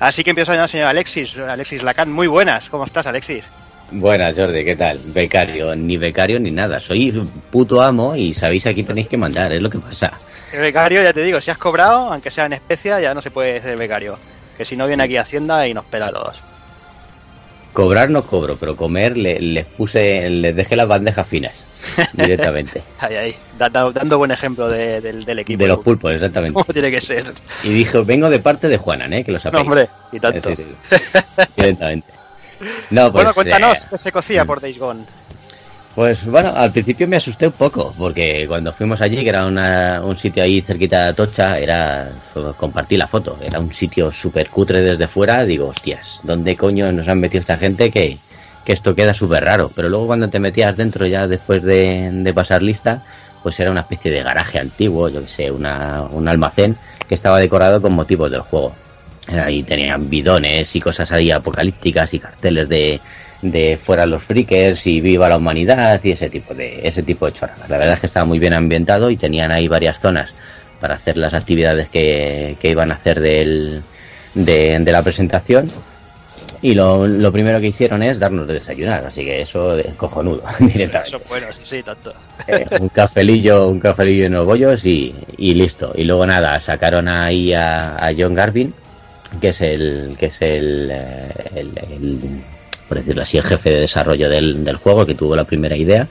Así que empiezo a llamar al señor Alexis, Alexis Lacan. Muy buenas, ¿cómo estás, Alexis? Buenas, Jordi, ¿qué tal? Becario, ni becario ni nada. Soy puto amo y sabéis a quién tenéis que mandar, es lo que pasa. El becario, ya te digo, si has cobrado, aunque sea en especia, ya no se puede ser becario. Que si no viene aquí Hacienda y nos pela a todos. Cobrar no cobro, pero comer le- les puse, les dejé las bandejas finas directamente. Ahí, ahí, da- da- dando buen ejemplo de- del, del equipo. De los pulpos, exactamente. ¿Cómo tiene que ser? Y dijo, vengo de parte de Juanan, ¿eh? Que lo No, sabéis. hombre, y tanto. Directamente. No, pues, bueno, cuéntanos, eh, ¿qué se cocía por Days Gone? Pues bueno, al principio me asusté un poco, porque cuando fuimos allí, que era una- un sitio ahí cerquita de Atocha, era compartí la foto, era un sitio súper cutre desde fuera, digo, hostias, ¿dónde coño nos han metido esta gente que, que esto queda súper raro? Pero luego cuando te metías dentro ya después de, de pasar lista, pues era una especie de garaje antiguo, yo que sé, una, un almacén que estaba decorado con motivos del juego. Ahí tenían bidones y cosas ahí apocalípticas y carteles de, de fuera los freakers y viva la humanidad y ese tipo de ese tipo de chorradas. La verdad es que estaba muy bien ambientado y tenían ahí varias zonas para hacer las actividades que, que iban a hacer del, de, de la presentación. Y lo, lo primero que hicieron es darnos de desayunar, así que eso es cojonudo directamente. Eso, bueno, sí, sí, tanto. Eh, un cafelillo, un cafelillo en los bollos y, y listo. Y luego nada, sacaron ahí a, a John Garvin, que es el, que es el, eh, el- por decirlo así, el jefe de desarrollo del, del juego, que tuvo la primera idea.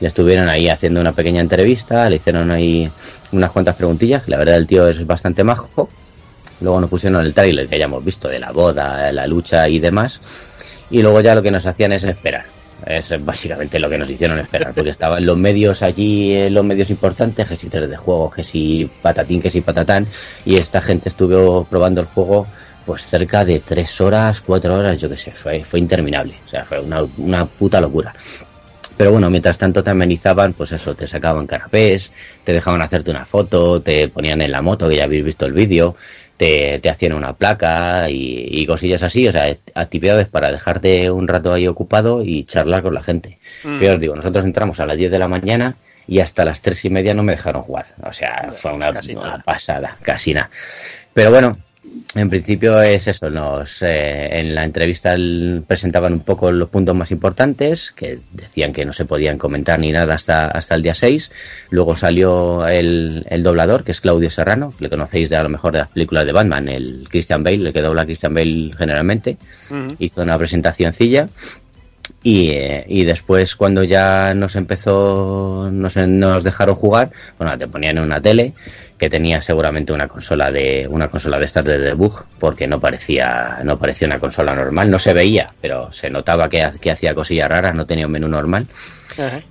Le estuvieron ahí haciendo una pequeña entrevista, le hicieron ahí unas cuantas preguntillas, que la verdad el tío es bastante majo. Luego nos pusieron el tráiler que ya hemos visto de la boda, la lucha y demás. Y luego ya lo que nos hacían es esperar. Es básicamente lo que nos hicieron esperar, porque estaban los medios allí, eh, los medios importantes, que si 3 de juego, que si patatín, que si patatán, y esta gente estuvo probando el juego pues cerca de 3 horas, 4 horas, yo qué sé, fue, fue interminable, o sea, fue una, una puta locura. Pero bueno, mientras tanto te amenizaban, pues eso, te sacaban canapés, te dejaban hacerte una foto, te ponían en la moto, que ya habéis visto el vídeo, te, te hacían una placa y, y cosillas así, o sea, actividades para dejarte un rato ahí ocupado y charlar con la gente. Mm. Pero os digo, nosotros entramos a las 10 de la mañana y hasta las 3 y media no me dejaron jugar. O sea, fue una, una pasada, casi nada. Pero bueno, en principio es eso, nos eh, en la entrevista presentaban un poco los puntos más importantes, que decían que no se podían comentar ni nada hasta, hasta el día 6. Luego salió el, el doblador, que es Claudio Serrano, que le conocéis de a lo mejor de las películas de Batman, el Christian Bale, el que dobla a Christian Bale generalmente. Hizo una presentacióncilla. Y, eh, y después cuando ya nos empezó, nos, nos dejaron jugar, bueno, te ponían en una tele que tenía seguramente una consola de una consola de estas de debug porque no parecía no parecía una consola normal, no se veía, pero se notaba que, ha- que hacía cosillas raras, no tenía un menú normal.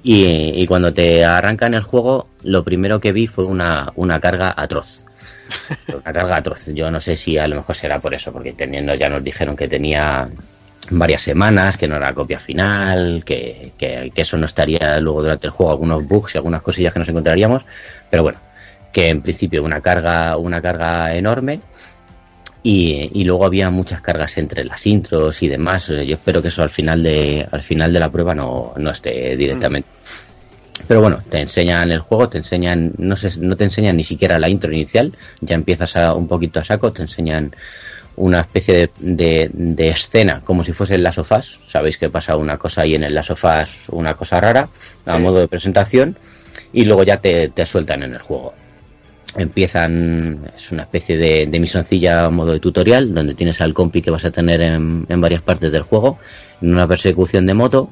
Y, y cuando te arrancan el juego, lo primero que vi fue una, una carga atroz. Una carga atroz. Yo no sé si a lo mejor será por eso, porque teniendo ya nos dijeron que tenía varias semanas, que no era copia final, que, que, que eso no estaría luego durante el juego, algunos bugs y algunas cosillas que nos encontraríamos. Pero bueno, que en principio una carga, una carga enorme. Y, y luego había muchas cargas entre las intros y demás. Yo espero que eso al final de, al final de la prueba no, no esté directamente. Pero bueno, te enseñan el juego, te enseñan, no sé, no te enseñan ni siquiera la intro inicial, ya empiezas a, un poquito a saco, te enseñan una especie de, de, de escena, como si fuese en las sofás. Sabéis que pasa una cosa ahí en el las sofás, una cosa rara, a Sí. modo de presentación, y luego ya te, te sueltan en el juego. Empiezan, es una especie de, de misoncilla modo de tutorial, donde tienes al compi que vas a tener en, en varias partes del juego, en una persecución de moto,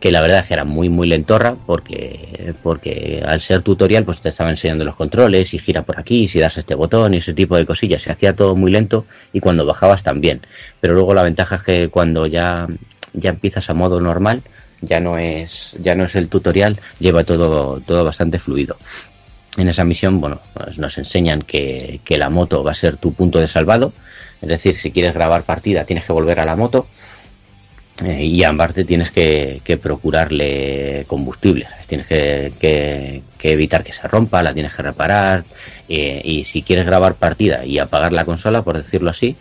que la verdad es que era muy muy lentorra porque porque al ser tutorial pues te estaba enseñando los controles y gira por aquí si das este botón y ese tipo de cosillas. Se hacía todo muy lento y cuando bajabas también. Pero luego la ventaja es que cuando ya ya empiezas a modo normal ya no es ya no es el tutorial lleva todo todo bastante fluido en esa misión, bueno, pues nos enseñan que, que la moto va a ser tu punto de salvado. Es decir, si quieres grabar partida, tienes que volver a la moto. Eh, y aparte tienes que, que procurarle combustible. ¿sabes? Tienes que, que- que evitar que se rompa, la tienes que reparar. eh, y si quieres grabar partida y apagar la consola, por decirlo así,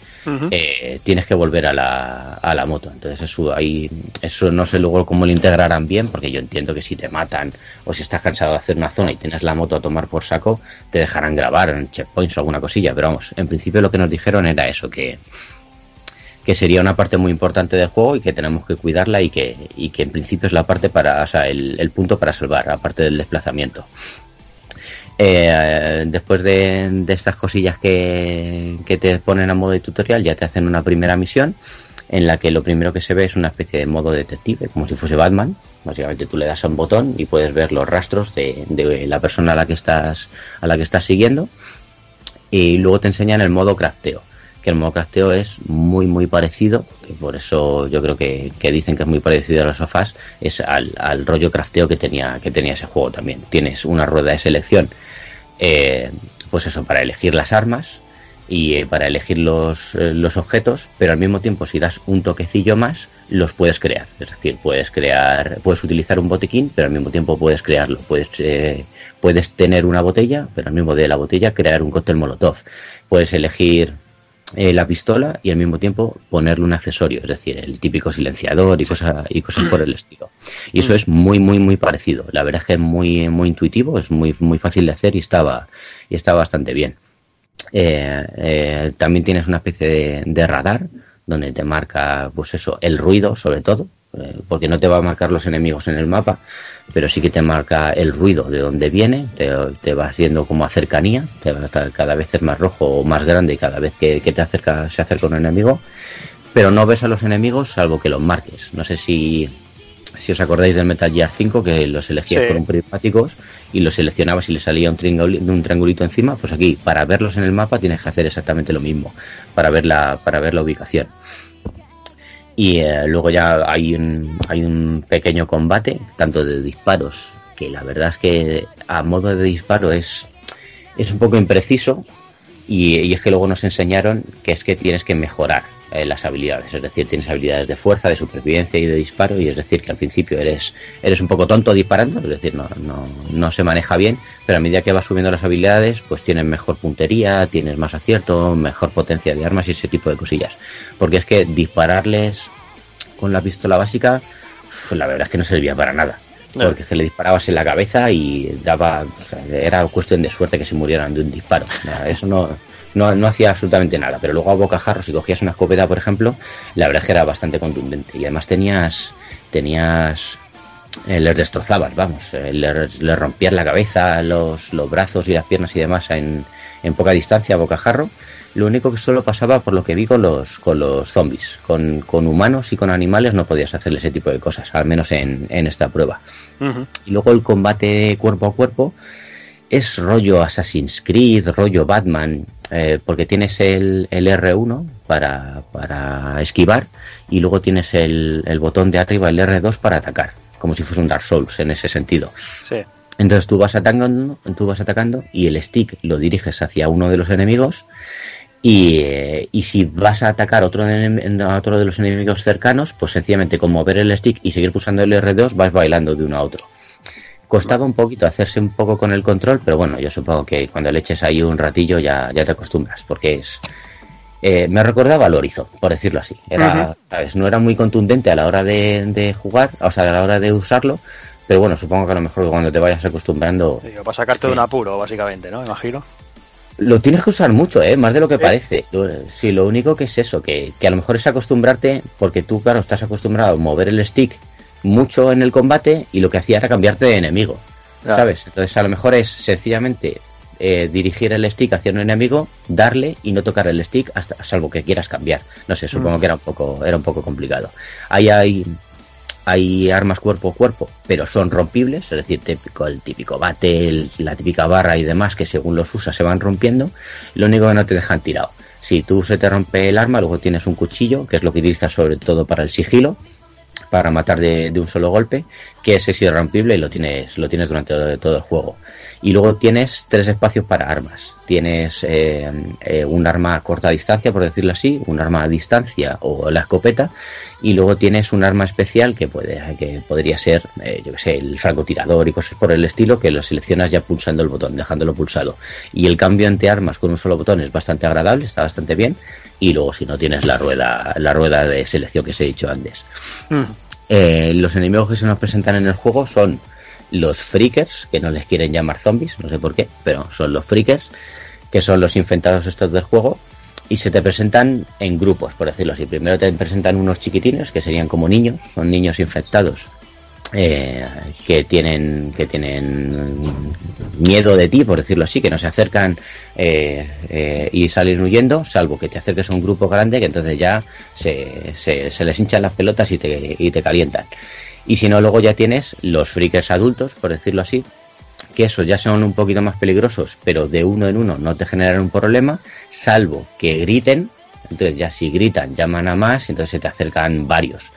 eh, tienes que volver a la, a la moto. Entonces eso ahí, eso no sé luego cómo lo integrarán bien, porque yo entiendo que si te matan o si estás cansado de hacer una zona y tienes la moto a tomar por saco, te dejarán grabar en checkpoints o alguna cosilla. Pero vamos, en principio lo que nos dijeron era eso, que, que sería una parte muy importante del juego y que tenemos que cuidarla y que, y que en principio es la parte para, o sea, el, el punto para salvar, aparte del desplazamiento. Eh, después de, estas cosillas que, que te ponen a modo de tutorial, ya te hacen una primera misión en la que lo primero que se ve es una especie de modo detective, como si fuese Batman. Básicamente tú le das a un botón y puedes ver los rastros de, de la persona a la que estás a la que estás siguiendo. Y luego te enseñan el modo crafteo, que el modo crafteo es muy muy parecido, que por eso yo creo que, que dicen que es muy parecido a los sofás, es al, al rollo crafteo que tenía, que tenía ese juego también. Tienes una rueda de selección, eh, pues eso, para elegir las armas, y eh, para elegir los, eh, los objetos, pero al mismo tiempo si das un toquecillo más, los puedes crear. Es decir, puedes crear, puedes utilizar un botiquín, pero al mismo tiempo puedes crearlo. Puedes, puedes tener una botella, pero al mismo de la botella crear un cóctel molotov. Puedes elegir eh, la pistola y al mismo tiempo ponerle un accesorio, es decir, el típico silenciador y cosas y cosas por el estilo. Y eso es muy muy muy parecido. La verdad es que es muy muy intuitivo, es muy muy fácil de hacer y estaba y está bastante bien. Eh, eh, también tienes una especie de, de radar donde te marca, pues eso, el ruido sobre todo, eh, porque no te va a marcar los enemigos en el mapa, pero sí que te marca el ruido de donde viene, te, te va haciendo como a cercanía, te va a estar cada vez es más rojo o más grande cada vez que, que te acerca, se acerca un enemigo, pero no ves a los enemigos salvo que los marques. No sé si, si os acordáis del Metal Gear 5 que los elegías Sí. con un prismáticos y los seleccionabas y le salía un, un triangulito encima, pues aquí para verlos en el mapa tienes que hacer exactamente lo mismo para ver la, para ver la ubicación. Y eh, luego ya hay un, hay un pequeño combate, tanto de disparos, que la verdad es que a modo de disparo es, es un poco impreciso. Y, y es que luego nos enseñaron que es que tienes que mejorar eh, las habilidades. Es decir, tienes habilidades de fuerza, de supervivencia y de disparo. Y es decir, que al principio eres, eres un poco tonto disparando, es decir, no, no, no se maneja bien. Pero a medida que vas subiendo las habilidades, pues tienes mejor puntería, tienes más acierto, mejor potencia de armas y ese tipo de cosillas. Porque es que dispararles con la pistola básica, la verdad es que no servía para nada. Porque es que le disparabas en la cabeza y daba. o sea, era cuestión de suerte que se murieran de un disparo. Eso no, no, no hacía absolutamente nada. Pero luego a bocajarro, si cogías una escopeta, por ejemplo, la verdad es que era bastante contundente. Y además tenías. tenías eh, les destrozabas, vamos, eh, les, les rompías la cabeza, los, los brazos y las piernas y demás en, en poca distancia a bocajarro. Lo único que solo pasaba por lo que vi con los, con los zombies. Con, con humanos y con animales no podías hacerle ese tipo de cosas, al menos en, en esta prueba. Y luego el combate cuerpo a cuerpo es rollo Assassin's Creed, rollo Batman, eh, porque tienes el, el R1 para, para esquivar y luego tienes el, el botón de arriba, el R2 para atacar, como si fuese un Dark Souls en ese sentido. Sí. Entonces tú vas atacando, tú vas atacando y el stick lo diriges hacia uno de los enemigos y, eh, y si vas a atacar a otro, a otro de los enemigos cercanos, pues sencillamente con mover el stick y seguir pulsando el R2 vas bailando de uno a otro. Costaba un poquito hacerse un poco con el control, pero bueno, yo supongo que cuando le eches ahí un ratillo ya, ya te acostumbras, porque es... eh, me recordaba al Horizon, por decirlo así. Era. ¿sabes? No era muy contundente a la hora de, de jugar, o sea, a la hora de usarlo, pero bueno, supongo que a lo mejor cuando te vayas acostumbrando Digo, para sacarte de un apuro, básicamente, ¿no? Imagino. lo tienes que usar mucho, ¿eh? Más de lo que parece. Sí, lo único que es eso, que, que a lo mejor es acostumbrarte, porque tú, claro, estás acostumbrado a mover el stick mucho en el combate y lo que hacía era cambiarte de enemigo. ¿sabes? Entonces a lo mejor es sencillamente eh, dirigir el stick hacia un enemigo, darle y no tocar el stick hasta salvo que quieras cambiar. No sé, supongo Mm. que era un poco era un poco complicado. Ahí hay hay armas cuerpo a cuerpo, pero son rompibles, es decir, típico, el típico bate, el- la típica barra y demás que según los usas se van rompiendo. Lo único que no te dejan tirado. Si tú se te rompe el arma, luego tienes un cuchillo, que es lo que utilizas sobre todo para el sigilo, para matar de, un solo golpe, que es rompible y lo tienes, lo tienes durante todo, el juego. Y luego tienes tres espacios para armas. Tienes eh, eh, un arma a corta distancia, por decirlo así, un arma a distancia o la escopeta, y luego tienes un arma especial que puede, que podría ser, eh, yo que sé, el francotirador y cosas por el estilo, que lo seleccionas ya pulsando el botón, dejándolo pulsado. Y el cambio entre armas con un solo botón es bastante agradable, está bastante bien. Y luego si no tienes la rueda, la rueda de selección que os he dicho antes. Eh, los enemigos que se nos presentan en el juego son los freakers, que no les quieren llamar zombies, no sé por qué, pero son los freakers, que son los infectados estos del juego, y se te presentan en grupos, por decirlo así. Primero te presentan unos chiquitines, que serían como niños, son niños infectados eh, que tienen que tienen miedo de ti, por decirlo así, que no se acercan eh, eh, y salen huyendo, salvo que te acerques a un grupo grande, que entonces ya se, se, se les hinchan las pelotas y te, y te calientan. Y si no, luego ya tienes los freakers adultos, por decirlo así, que esos ya son un poquito más peligrosos, pero de uno en uno no te generan un problema, salvo que griten. Entonces ya si gritan, llaman a más, entonces se te acercan varios.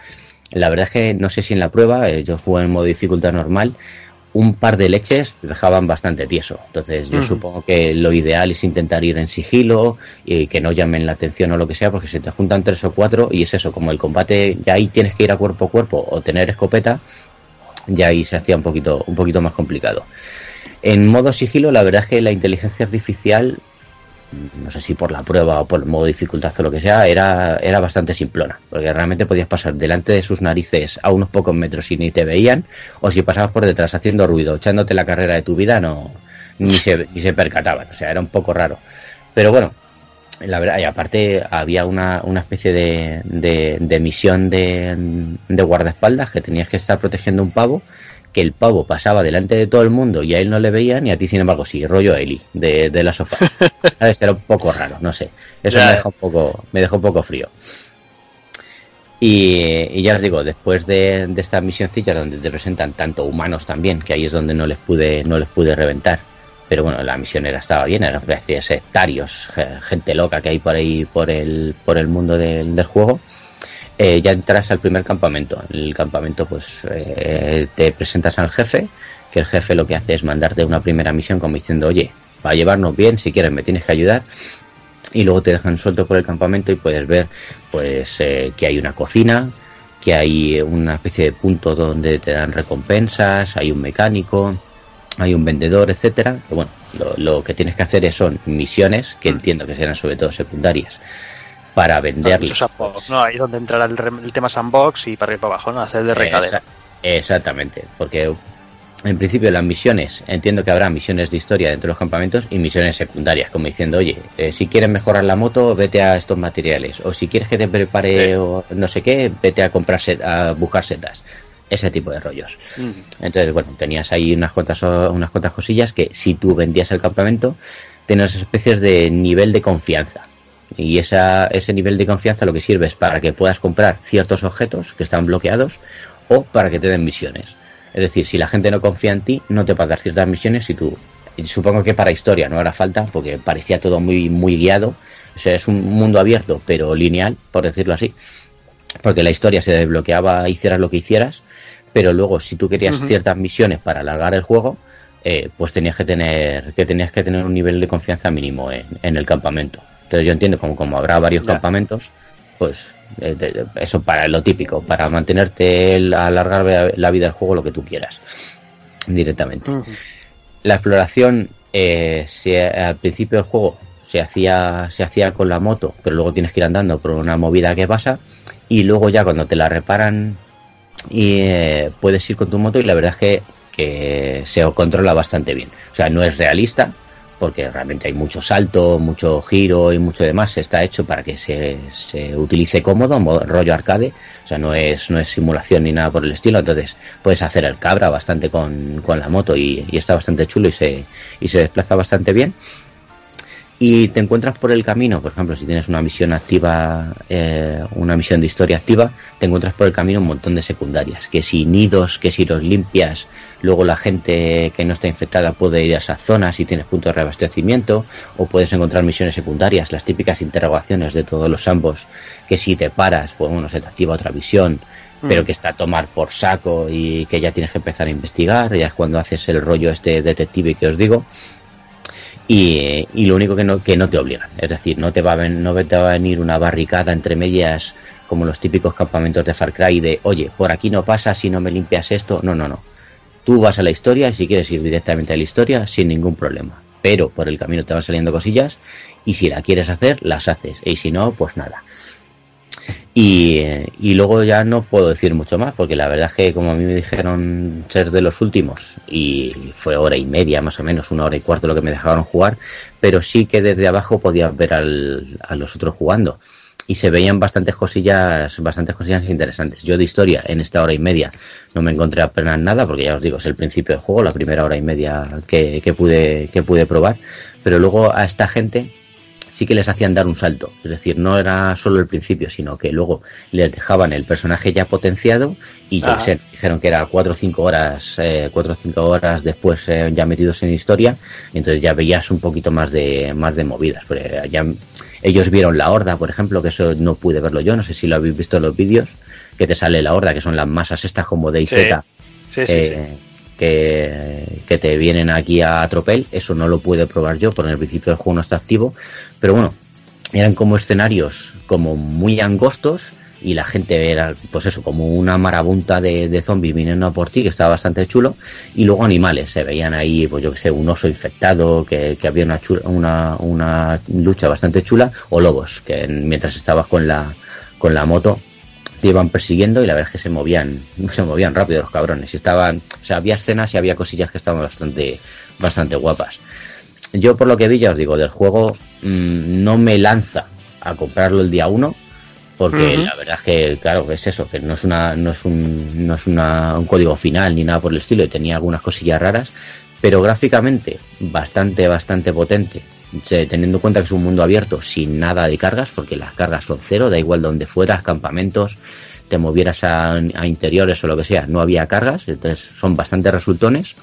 La verdad es que no sé si en la prueba, eh, yo jugué en modo dificultad normal, un par de leches dejaban bastante tieso. Entonces yo Ujú. supongo que lo ideal es intentar ir en sigilo y que no llamen la atención o lo que sea, porque se te juntan tres o cuatro y es eso, como el combate ya ahí tienes que ir a cuerpo a cuerpo o tener escopeta, ya ahí se hacía un poquito, un poquito más complicado. En modo sigilo, la verdad es que la inteligencia artificial, no sé si por la prueba o por el modo dificultad o lo que sea, era, era bastante simplona, porque realmente podías pasar delante de sus narices a unos pocos metros y ni te veían, o si pasabas por detrás haciendo ruido, echándote la carrera de tu vida, no ni se, ni se percataban, o sea, era un poco raro. Pero bueno, la verdad, y aparte había una, una especie de, de, de misión de, de guardaespaldas que tenías que estar protegiendo un pavo, que el pavo pasaba delante de todo el mundo y a él no le veían y a ti sin embargo sí, rollo Eli de, de la sofá. ¿Sabes? Era un poco raro, no sé. Eso me dejó un poco, me dejó un poco frío. Y, y ya os digo, después de, de estas misioncillas donde te presentan tanto humanos también, que ahí es donde no les pude, no les pude reventar. Pero bueno, la misionera estaba bien, eran una especie de sectarios, ge- gente loca que hay por ahí por el, por el mundo del, del juego. Eh, ya entras al primer campamento. En el campamento, pues eh, te presentas al jefe, que el jefe lo que hace es mandarte una primera misión como diciendo, oye, para llevarnos bien, si quieres me tienes que ayudar. Y luego te dejan suelto por el campamento y puedes ver pues eh, que hay una cocina, que hay una especie de punto donde te dan recompensas, hay un mecánico, hay un vendedor, etcétera. Bueno, lo, lo que tienes que hacer es, son misiones, que entiendo que serán sobre todo secundarias, para vender Mucho sandbox, ¿no? Ahí es donde entrará el, el tema sandbox y para arriba para abajo, ¿no? Hacer de recadero. Exa- exactamente, porque en principio las misiones, entiendo que habrá misiones de historia dentro de los campamentos y misiones secundarias, como diciendo, oye, eh, si quieres mejorar la moto, vete a estos materiales, o si quieres que te prepare Sí. o no sé qué, vete a comprar set- a buscar setas. Ese tipo de rollos. Mm. Entonces, bueno, tenías ahí unas cuantas, unas cuantas cosillas que si tú vendías el campamento, tenías especies de nivel de confianza. Y esa, ese nivel de confianza lo que sirve es para que puedas comprar ciertos objetos que están bloqueados o para que te den misiones. Es decir, si la gente no confía en ti, no te va a dar ciertas misiones y tú... y supongo que para historia no hará falta porque parecía todo muy, muy guiado. O sea, es un mundo abierto, pero lineal, por decirlo así. Porque la historia se desbloqueaba, hicieras lo que hicieras, pero luego si tú querías ciertas misiones para alargar el juego, eh, pues tenías que tener que tenías que tener un nivel de confianza mínimo en, en el campamento. Entonces yo entiendo como como habrá varios Ya. campamentos, pues eh, de- de- eso para lo típico, para mantenerte el- alargar la- vida del juego lo que tú quieras directamente. La exploración eh, se- al principio del juego se hacía se hacía con la moto, pero luego tienes que ir andando por una movida que pasa y luego ya cuando te la reparan y eh, puedes ir con tu moto y la verdad es que, que se controla bastante bien. O sea, no es realista porque realmente hay mucho salto, mucho giro y mucho demás. Está hecho para que se, se utilice cómodo, mo- rollo arcade. O sea, no es, no es simulación ni nada por el estilo. Entonces puedes hacer el cabra bastante con, con la moto y, y está bastante chulo y se, y se desplaza bastante bien y te encuentras por el camino, por ejemplo, si tienes una misión activa, eh, una misión de historia activa, te encuentras por el camino un montón de secundarias, que si nidos, que si los limpias, luego la gente que no está infectada puede ir a esas zonas si tienes puntos de reabastecimiento, o puedes encontrar misiones secundarias, las típicas interrogaciones de todos los ambos, que si te paras, pues bueno, se te activa otra visión, pero Mm. que está a tomar por saco y que ya tienes que empezar a investigar, ya es cuando haces el rollo este detective que os digo, y, y lo único que no, que no te obligan. Es decir, no te, va a no te va a venir una barricada entre medias como los típicos campamentos de Far Cry de, oye, por aquí no pasa si no me limpias esto. No, no, no. Tú vas a la historia y si quieres ir directamente a la historia, sin ningún problema. Pero por el camino te van saliendo cosillas y si la quieres hacer, las haces. Y si no, pues nada. Y, luego ya no puedo decir mucho más, porque la verdad es que como a mí me dijeron ser de los últimos, y fue hora y media más o menos, una hora y cuarto lo que me dejaron jugar, pero sí que desde abajo podías ver a los otros jugando. y se veían bastantes cosillas, bastantes cosillas interesantes. Yo de historia en esta hora y media no me encontré apenas nada, porque ya os digo, es el principio del juego, la primera hora y media que, que pude, que pude probar, pero luego a esta gente sí que les hacían dar un salto. Es decir, no era solo el principio, sino que luego les dejaban el personaje ya potenciado y qué sé, dijeron que era cuatro o cinco horas, eh, cuatro o cinco horas después eh, ya metidos en historia, y entonces ya veías un poquito más de, más de movidas. Ya ellos vieron la horda, por ejemplo, que eso no pude verlo yo, no sé si lo habéis visto en los vídeos, que te sale la horda, que son las masas estas como de IZ. Sí, sí, sí, eh, que, que te vienen aquí a tropel. Eso no lo pude probar yo, porque en el principio el juego no está activo. Pero bueno, eran como escenarios como muy angostos y la gente era, pues eso, como una marabunta de, de zombies viniendo por ti, que estaba bastante chulo. Y luego animales, se veían ahí, pues yo que sé, un oso infectado, que, que había una, chula- una, una lucha bastante chula, o lobos, que mientras estabas con la, con la moto te iban persiguiendo y la verdad es que se movían, se movían rápido los cabrones. Y estaban, o sea, había escenas y había cosillas que estaban bastante, bastante guapas. Yo por lo que vi, ya os digo, del juego mm, no me lanza a comprarlo el día uno, porque Ujú. la verdad es que, claro, es eso, que no es una, no es un, no es una, un código final ni nada por el estilo, y tenía algunas cosillas raras, pero gráficamente bastante, bastante potente. Teniendo en cuenta que es un mundo abierto sin nada de cargas, porque las cargas son cero, da igual donde fueras, campamentos, te movieras a, a interiores o lo que sea, no había cargas, entonces son bastante resultones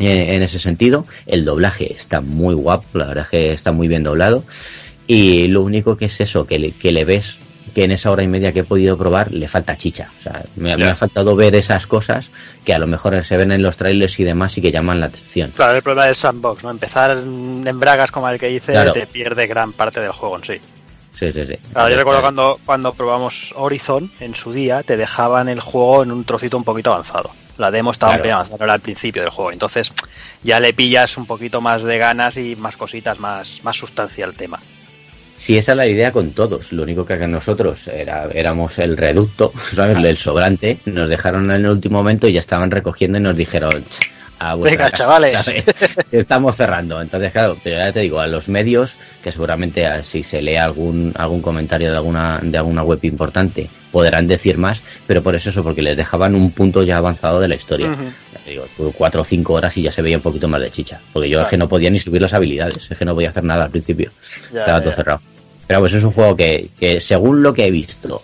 eh, en ese sentido. El doblaje está muy guapo, la verdad es que está muy bien doblado. Y lo único que es eso, que le, que le ves que en esa hora y media que he podido probar le falta chicha. O sea, me, me ha faltado ver esas cosas que a lo mejor se ven en los trailers y demás y que llaman la atención. Claro, el problema del sandbox, ¿no? Empezar en en bragas como el que hice Claro. te pierde gran parte del juego en sí. Sí, sí, sí. Claro, yo recuerdo cuando, cuando probamos Horizon en su día, te dejaban el juego en un trocito un poquito avanzado. La demo estaba Claro. era al principio del juego. Entonces ya le pillas un poquito más de ganas y más cositas, más, más sustancia al tema. Sí, esa es la idea con todos. Lo único que nosotros era, éramos el reducto, ¿sabes? El sobrante. Nos dejaron en el último momento y ya estaban recogiendo y nos dijeron. A Venga, casa", chavales. ¿sabes? Estamos cerrando. Entonces, claro, pero ya te digo, a los medios, que seguramente ah, si se lee algún, algún comentario de alguna, de alguna web importante, podrán decir más, pero por eso eso, porque les dejaban un punto ya avanzado de la historia. Digo, estuve cuatro o cinco horas y ya se veía un poquito más de chicha. Porque yo es que no podía ni subir las habilidades, es que no podía hacer nada al principio. Ya, Estaba ya, todo cerrado. Pero pues es un juego que, que según lo que he visto,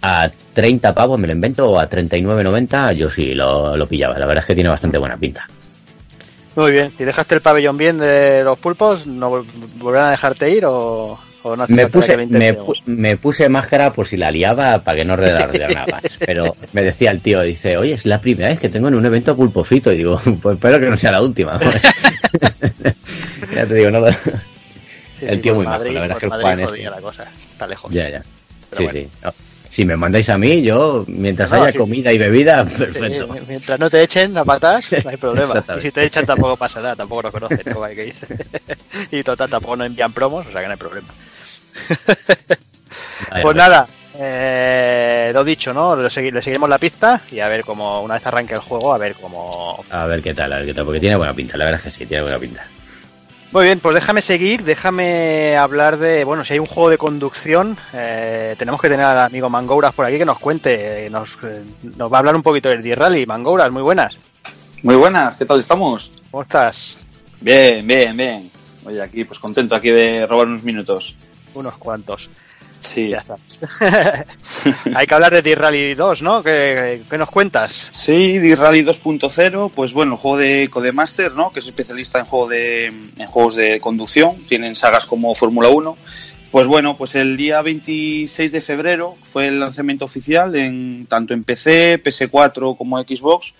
a 30 pavos me lo invento o a 39.90 yo sí lo, lo pillaba. La verdad es que tiene bastante buena pinta. Muy bien. Si dejaste el pabellón bien de los pulpos, ¿no vol- volverán a dejarte ir o, o no hace Me puse, me, intentemos? pu- me puse máscara por si la liaba para que no redardeara más. Pero me decía el tío, dice, oye, es la primera vez que tengo en un evento pulpo frito. Y digo, pues espero que no sea la última. ya te digo, no lo- Sí, el tío muy majo, Madrid, la verdad es que el Juan este- la cosa. Está lejos. Ya, ya. Pero Sí, bueno. sí. No, Si me mandáis a mí, yo, mientras No, haya sí. comida y bebida, perfecto. mientras no te echen a patas, no hay problema. Y si te echan tampoco pasa nada, tampoco nos conocen, como hay que dice. Y total, tampoco nos envían promos, o sea que no hay problema. Pues nada, eh, lo dicho, ¿no? Le, segui- le seguiremos la pista y a ver cómo, una vez arranque el juego, a ver cómo... A ver qué tal, a ver qué tal, porque tiene buena pinta, la verdad es que sí, tiene buena pinta. Muy bien, pues déjame seguir, déjame hablar de, bueno, si hay un juego de conducción, eh, tenemos que tener al amigo Mangouras por aquí que nos cuente, eh, nos, eh, nos va a hablar un poquito del D-Rally. Mangouras, muy buenas. Muy buenas, ¿qué tal estamos? ¿Cómo estás? Bien, bien, bien. Oye, aquí pues contento aquí de robar unos minutos. Unos cuantos. Sí. Ya está. Hay que hablar de D-Rally 2, ¿no? ¿Qué, qué nos cuentas? Sí, D-Rally 2.0, pues bueno, el juego de Codemaster, ¿no? Que es especialista en, juego de, en juegos de conducción, tienen sagas como Fórmula 1. Pues bueno, pues el día 26 de febrero fue el lanzamiento oficial en tanto en PC, PS4 como Xbox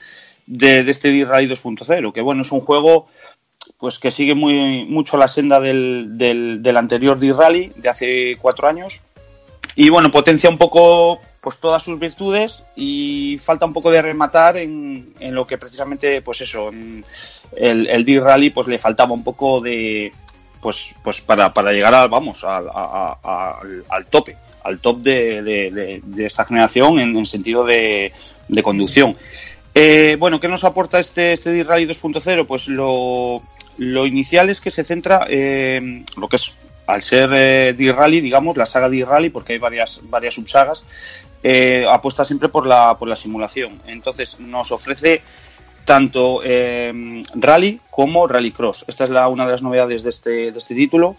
de, de este D-Rally 2.0, que bueno, es un juego pues que sigue muy mucho la senda del, del, del anterior D-Rally de hace cuatro años y bueno, potencia un poco pues todas sus virtudes y falta un poco de rematar en, en lo que precisamente, pues eso, el, el D-Rally pues le faltaba un poco de, pues, pues para, para llegar al, vamos, al, a- a- al, al tope, al top de, de- de- de esta generación en, en sentido de, de conducción. Eh, bueno, ¿qué nos aporta este, este D-Rally 2.0? Pues lo, lo inicial es que se centra, eh, lo que es al ser eh, D-Rally, digamos, la saga D-Rally, porque hay varias, varias subsagas, eh, apuesta siempre por la, por la simulación. Entonces nos ofrece tanto eh, Rally como Rallycross. Esta es la, una de las novedades de este, de este título.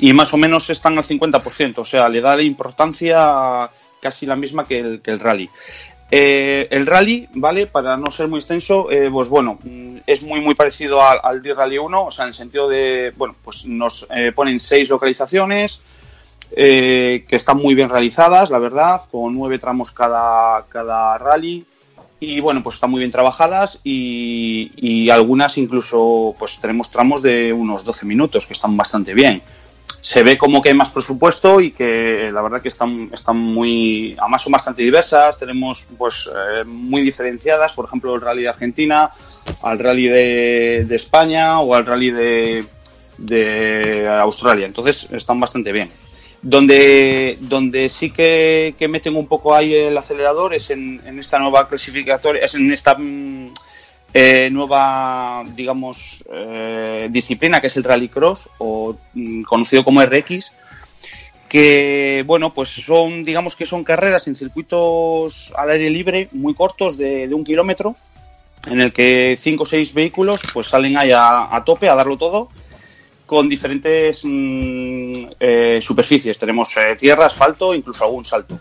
Y más o menos están al 50%, o sea, le da la importancia casi la misma que el, que el Rally. Eh, el rally, ¿vale? Para no ser muy extenso, eh, pues bueno, mm, es muy muy parecido al, al D-Rally 1, o sea, en el sentido de, bueno, pues nos eh, ponen seis localizaciones que están muy bien realizadas, la verdad, con nueve tramos cada, cada rally y bueno, pues están muy bien trabajadas y algunas incluso, pues tenemos tramos de unos 12 minutos que están bastante bien se ve como que hay más presupuesto y que la verdad que están, están muy, además son bastante diversas, tenemos pues eh, muy diferenciadas, por ejemplo el rally de Argentina, al rally de, de España o al rally de, de Australia, entonces están bastante bien. Donde, donde sí que, que meten un poco ahí el acelerador es en, en esta nueva clasificatoria, es en esta mm, eh, nueva, digamos, eh, disciplina que es el Rallycross o mm, conocido como RX, que, bueno, pues son, digamos que son carreras en circuitos al aire libre muy cortos de, de un kilómetro, en el que cinco o seis vehículos pues salen ahí a, tope a darlo todo con diferentes mm, eh, superficies. Tenemos tierra, asfalto, incluso algún salto.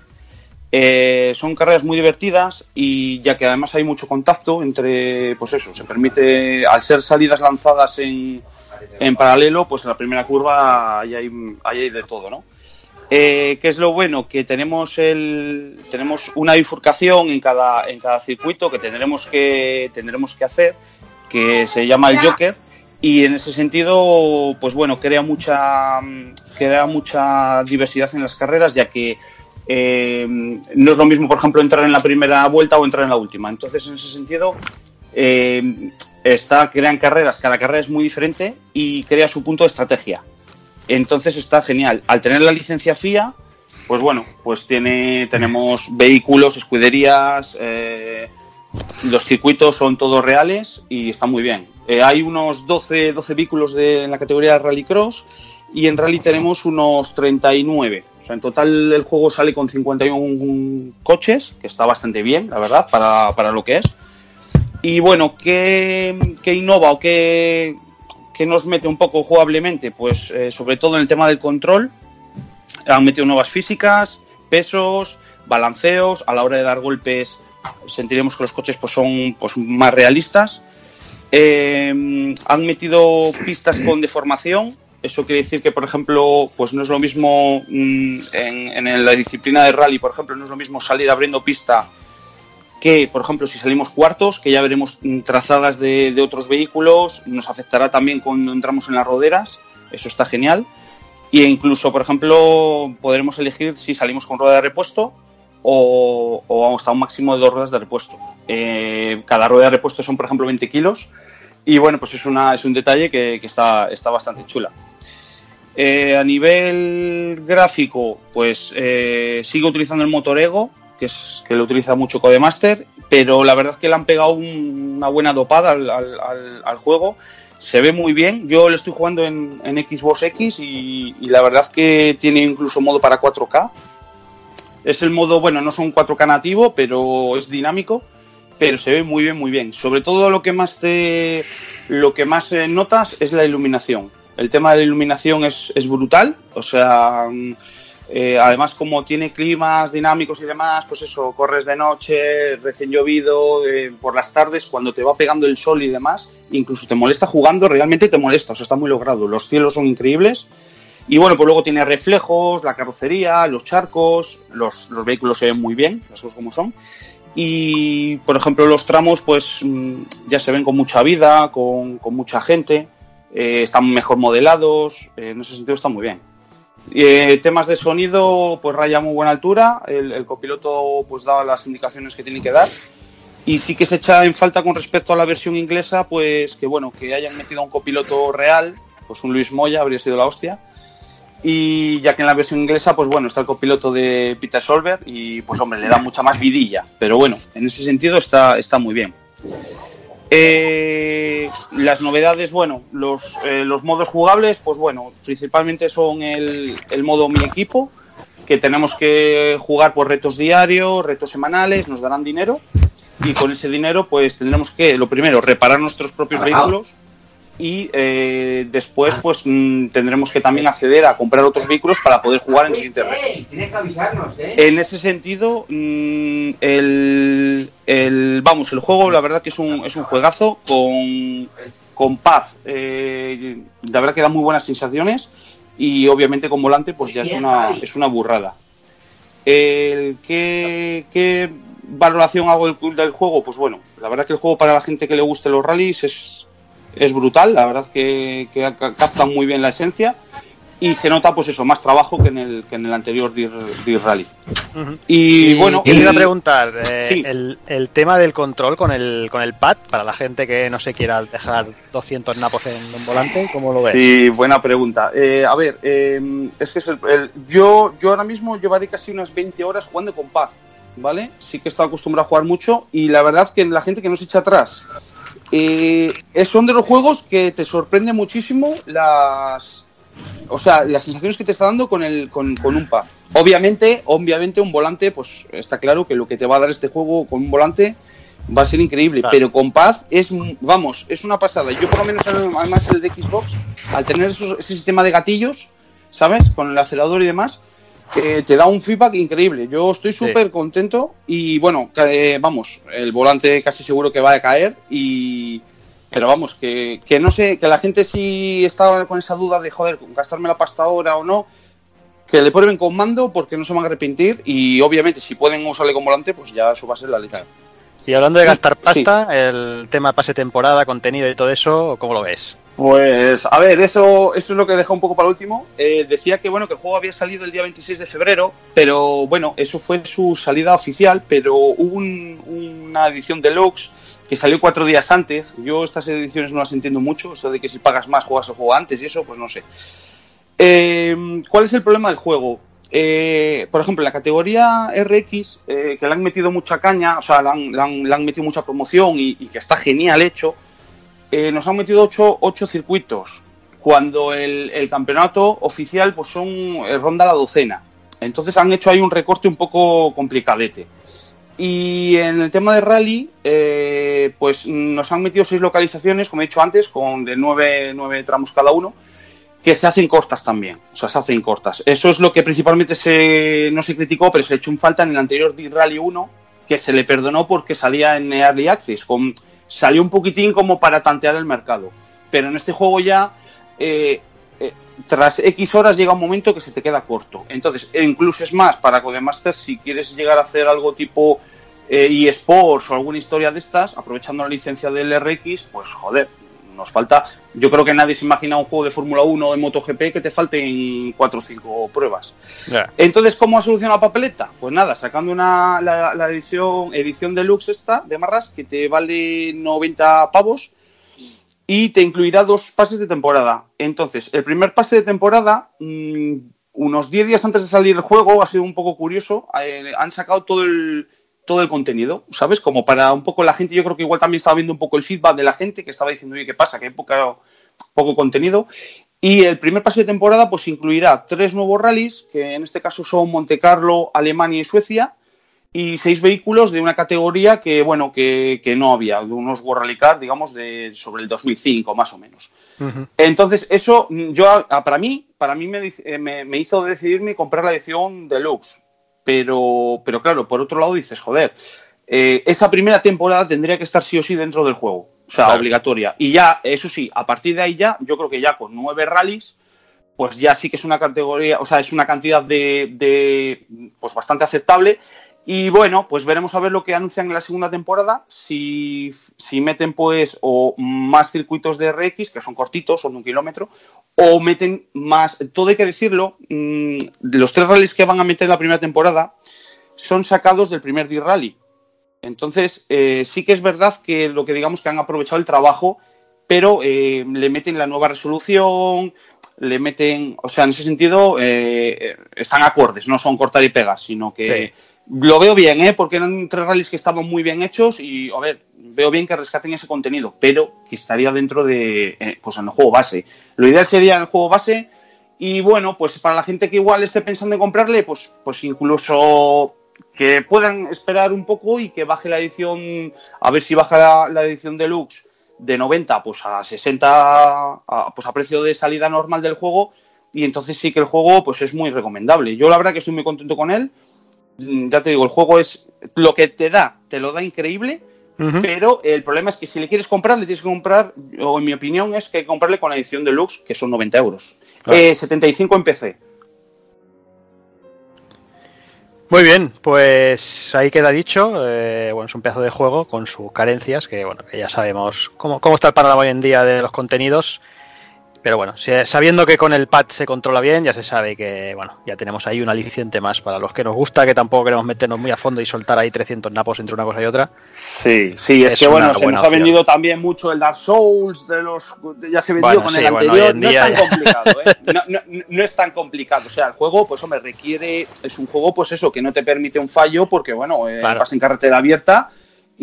Eh, son carreras muy divertidas y ya que además hay mucho contacto entre, pues eso, se permite, al ser salidas lanzadas en, en paralelo, pues en la primera curva ahí hay, ahí hay de todo, ¿no? Eh, ¿Qué es lo bueno? Que tenemos el tenemos una bifurcación en cada, en cada circuito que tendremos que tendremos que hacer, que se llama el Joker, y en ese sentido, pues bueno, crea mucha crea mucha diversidad en las carreras, ya que eh, no es lo mismo, por ejemplo, entrar en la primera vuelta o entrar en la última. Entonces, en ese sentido, eh, está, crean carreras, cada carrera es muy diferente y crea su punto de estrategia. Entonces está genial. Al tener la licencia FIA, pues bueno, pues tiene, tenemos vehículos, escuderías, eh, los circuitos son todos reales y está muy bien. Hay unos 12, 12 vehículos de, en la categoría Rallycross y en Rally tenemos unos 39. O sea, en total el juego sale con 51 coches, que está bastante bien, la verdad, para, para lo que es. Y bueno, ¿qué, qué innova o qué, qué, nos mete un poco jugablemente? Pues eh, sobre todo en el tema del control. Han metido nuevas físicas, pesos, balanceos. A la hora de dar golpes sentiremos que los coches pues, son pues, más realistas. Eh, han metido pistas con deformación, eso quiere decir que, por ejemplo, pues no es lo mismo mm, en, la disciplina de rally, por ejemplo, no es lo mismo salir abriendo pista que, por ejemplo, si salimos cuartos, que ya veremos mm, trazadas de, otros vehículos, nos afectará también cuando entramos en las roderas, eso está genial. Y incluso, por ejemplo, podremos elegir si salimos con rueda de repuesto o, o hasta un máximo de dos ruedas de repuesto. Eh, cada rueda de repuesto son, por ejemplo, 20 kilos. Y bueno, pues es, una, es un detalle que, que está, está bastante chula. Eh, a nivel gráfico, pues eh, sigo utilizando el motor Ego, que es que lo utiliza mucho Codemaster, pero la verdad es que le han pegado un, una buena dopada al, juego. Se ve muy bien. Yo lo estoy jugando en, Xbox X y, y, la verdad es que tiene incluso modo para 4K. Es el modo, bueno, no son 4K nativo, pero es dinámico. Pero se ve muy bien, muy bien. Sobre todo lo que más te, lo que más eh, notas es la iluminación el tema de la iluminación es, brutal, o sea, eh, además como tiene climas dinámicos y demás, pues eso, corres de noche, recién llovido, eh, por las tardes, cuando te va pegando el sol y demás, incluso te molesta jugando, realmente te molesta, o sea, está muy logrado, los cielos son increíbles. Y bueno, pues luego tiene reflejos, la carrocería, los charcos, los, los vehículos se ven muy bien, esos como son. Y, por ejemplo, los tramos, pues ya se ven con mucha vida, con, con mucha gente eh, están mejor modelados, eh, en ese sentido está muy bien. Eh, temas de sonido, pues raya muy buena altura, el, copiloto pues daba las indicaciones que tiene que dar. Y sí que se echa en falta con respecto a la versión inglesa, pues que bueno, que hayan metido a un copiloto real, pues un Luis Moya habría sido la hostia. Y ya que en la versión inglesa, pues bueno, está el copiloto de Peter Solver y pues hombre, le da mucha más vidilla. Pero bueno, en ese sentido está, está muy bien. Eh, las novedades, bueno, los, eh, los modos jugables, pues bueno, principalmente son el, el modo mi equipo, que tenemos que jugar por retos diarios, retos semanales, nos darán dinero y con ese dinero pues tendremos que, lo primero, reparar nuestros propios vehículos y eh, después pues mm, tendremos que también acceder a comprar otros vehículos para poder jugar en siguientes retos. Tienes que avisarnos, ¿eh? En ese sentido, mm, el, el- vamos, el juego la verdad que es un, es un juegazo con, con paz. eh, la verdad que da muy buenas sensaciones y obviamente con volante pues ya es una, es una burrada. El, ¿qué, qué valoración hago del, del juego? Pues bueno, la verdad que el juego para la gente que le guste los rallies es, es brutal, la verdad que, que ca- captan muy bien la esencia y se nota pues eso, más trabajo que en el, que en el anterior Dir Rally. Y, bueno, iba a el- preguntar, eh, Sí. el, el tema del control con el, con el pad, para la gente que no se quiera dejar 200 napos en un volante, ¿cómo lo ves? Sí, buena pregunta. Eh, a ver, eh, es que es el- el- yo, yo ahora mismo llevaré casi unas 20 horas jugando con paz, ¿vale? Sí que he estado acostumbrado a jugar mucho y la verdad que la gente que no se echa atrás, eh, es- son de los juegos que te sorprende muchísimo las... O sea, las sensaciones que te está dando con, el, con, con un pad. Obviamente, obviamente un volante, pues está claro que lo que te va a dar este juego con un volante va a ser increíble, pero con paz es, vamos, es una pasada. Yo por lo menos, además el de Xbox, al tener esos- ese sistema de gatillos, ¿sabes? Con el acelerador y demás, eh, te da un feedback increíble. Yo estoy súper contento y bueno, eh, vamos, el volante casi seguro que va a caer y... Pero vamos, que, que no sé, que la gente si está con esa duda de, joder, gastarme la pasta ahora o no, que le prueben con mando porque no se van a arrepentir y obviamente si pueden usarle con volante, pues ya eso va a ser la letra. Y hablando de gastar Sí. pasta, el tema pase temporada, contenido y todo eso, ¿cómo lo ves? Pues, a ver, eso, eso es lo que dejado un poco para último. Eh, decía que, bueno, que el juego había salido el día 26 de febrero, pero bueno, eso fue su salida oficial, pero hubo un- una edición deluxe que salió cuatro días antes. Yo estas ediciones no las entiendo mucho, esto de que si pagas más juegas el juego antes y eso, pues no sé. Eh, ¿Cuál es el problema del juego? Eh, por ejemplo, en la categoría RX, eh, que le han metido mucha caña, o sea, le han metido mucha promoción y, y que está genial hecho, eh, nos han metido ocho, ocho circuitos, cuando el, el campeonato oficial pues son eh, ronda la docena. Entonces han hecho ahí un recorte un poco complicadete. Y en el tema de rally, eh, pues nos han metido seis localizaciones, como he dicho antes, con de nueve, nueve tramos cada uno, que se hacen cortas también. O sea, se hacen cortas. Eso es lo que principalmente se, no se criticó, pero se echó en falta en el anterior D-Rally 1, que se le perdonó porque salía en Early Access. Con, salió un poquitín como para tantear el mercado. Pero en este juego ya, eh, eh, tras X horas llega un momento que se te queda corto. Entonces, e incluso es más, para Codemaster, si quieres llegar a hacer algo tipo eh, eSports o alguna historia de estas, aprovechando la licencia del RX, pues joder, nos falta. Yo creo que nadie se imagina un juego de Fórmula 1 o de MotoGP que te falten 4 o 5 pruebas. Entonces, ¿cómo ha solucionado la papeleta? Pues nada, sacando una, la, la edición, edición deluxe esta de Marras que te vale 90 pavos y te incluirá dos pases de temporada. Entonces, el primer pase de temporada, mm, unos 10 días antes de salir el juego, ha sido un poco curioso, eh, han sacado todo el, todo el contenido, ¿sabes? Como para un poco la gente, yo creo que igual también estaba viendo un poco el feedback de la gente que estaba diciendo, oye, ¿qué pasa? Que hay poca- poco contenido. Y el primer pase de temporada pues incluirá tres nuevos rallies, que en este caso son Monte Carlo, Alemania y Suecia, y seis vehículos de una categoría que, bueno, que, que no había, de unos World Rally Car, digamos, de sobre el 2005 más o menos. Entonces, eso, yo, para mí, para mí me, eh, me, me hizo decidirme comprar la edición deluxe. Pero, pero claro, por otro lado dices, joder, eh, esa primera temporada tendría que estar sí o sí dentro del juego. O sea, Claro. obligatoria. Y ya, eso sí, a partir de ahí ya, yo creo que ya con nueve rallies, pues ya sí que es una categoría, o sea, es una cantidad de, de, pues bastante aceptable. Y bueno, pues veremos a ver lo que anuncian en la segunda temporada, si, si meten pues o más circuitos de RX, que son cortitos, son de un kilómetro, o meten más, todo hay que decirlo, mm, los tres rallies que van a meter en la primera temporada son sacados del primer D-Rally. Entonces, eh, sí que es verdad que lo que digamos que han aprovechado el trabajo, pero eh, le meten la nueva resolución, le meten, o sea, en ese sentido eh, están acordes, no son cortar y pegar, sino que Lo veo bien, ¿eh? Porque eran tres rallies que estaban muy bien hechos y, a ver, veo bien que rescaten ese contenido, pero que estaría dentro de, eh, pues en el juego base. Lo ideal sería en el juego base y, bueno, pues para la gente que igual esté pensando en comprarle, pues, pues incluso que puedan esperar un poco y que baje la edición, a ver si baja la, la edición deluxe de 90 pues a 60 a, pues a precio de salida normal del juego y entonces sí que el juego pues es muy recomendable. Yo la verdad que estoy muy contento con él. Mm, Ya te digo, el juego es lo que te da, te lo da increíble, pero el problema es que si le quieres comprar, le tienes que comprar, o en mi opinión es que hay que comprarle con la edición deluxe, que son 90 euros. Claro. Eh, 75 en PC. Muy bien, pues ahí queda dicho. eh, bueno, es un pedazo de juego con sus carencias, que bueno, que ya sabemos cómo, cómo está el panorama hoy en día de los contenidos. Pero bueno, sabiendo que con el pad se controla bien, ya se sabe que bueno, ya tenemos ahí un aliciente más para los que nos gusta, que tampoco queremos meternos muy a fondo y soltar ahí 300 napos entre una cosa y otra. Sí, sí, es, Es que bueno, se nos ha vendido también mucho el Dark Souls, de los ya se vendió Bueno, con sí, el bueno, anterior. no es tan ya- complicado, ¿eh? No, no- no es tan complicado. O sea, el juego, pues hombre, requiere, es un juego, pues eso, que no te permite un fallo, porque bueno, eh, Claro. vas en carretera abierta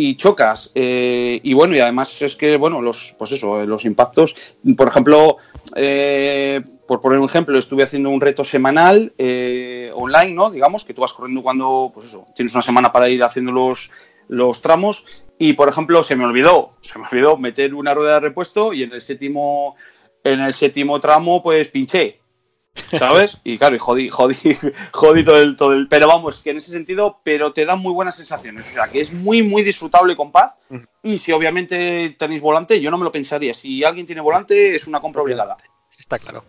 y chocas. eh, y bueno, y además es que, bueno, los, pues eso, eh, los impactos, por ejemplo, eh, por poner un ejemplo, estuve haciendo un reto semanal eh, online, ¿no? Digamos, que tú vas corriendo cuando, pues eso, tienes una semana para ir haciendo los, los tramos. Y por ejemplo, se me olvidó, se me olvidó meter una rueda de repuesto y en el séptimo, en el séptimo tramo, pues pinché. ¿Sabes? Y claro, y jodí, jodí, jodí todo el, todo el. Pero vamos, que en ese sentido, pero te dan muy buenas sensaciones. O sea, que es muy, muy disfrutable con paz. Y si obviamente tenéis volante, yo no me lo pensaría. Si alguien tiene volante, es una compra obligada. Está claro.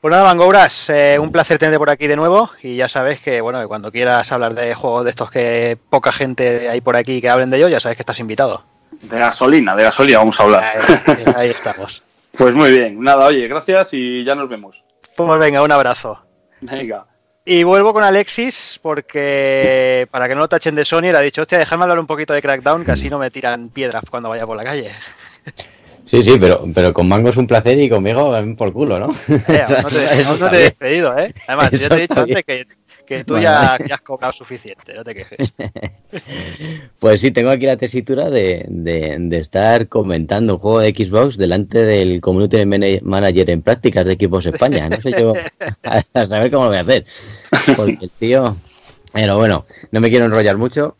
Pues nada, Mangobras, eh, un placer tenerte por aquí de nuevo y ya sabes que, bueno, cuando quieras hablar de juegos de estos que poca gente hay por aquí que hablen de ellos, ya sabes que estás invitado. De gasolina, de gasolina vamos a hablar. Ahí, ahí estamos. Pues muy bien. Nada, oye, gracias y ya nos vemos. Pues venga, un abrazo. Venga. Y vuelvo con Alexis porque para que no lo tachen de Sony le ha dicho, hostia, déjame hablar un poquito de Crackdown, que así no me tiran piedras cuando vaya por la calle. Sí, sí, pero, pero con Mango es un placer y conmigo por culo, ¿no? Eh, no te, no he despedido, ¿eh? Además, yo Eso te he dicho antes que, que tú ya, has cobrado suficiente, no te quejes. Pues sí, tengo aquí la tesitura de, de, de estar comentando un juego de Xbox delante del Community Mana- Manager en prácticas de Xbox España. No sé yo a, a saber cómo lo voy a hacer. Porque el tío... Pero bueno, no me quiero enrollar mucho.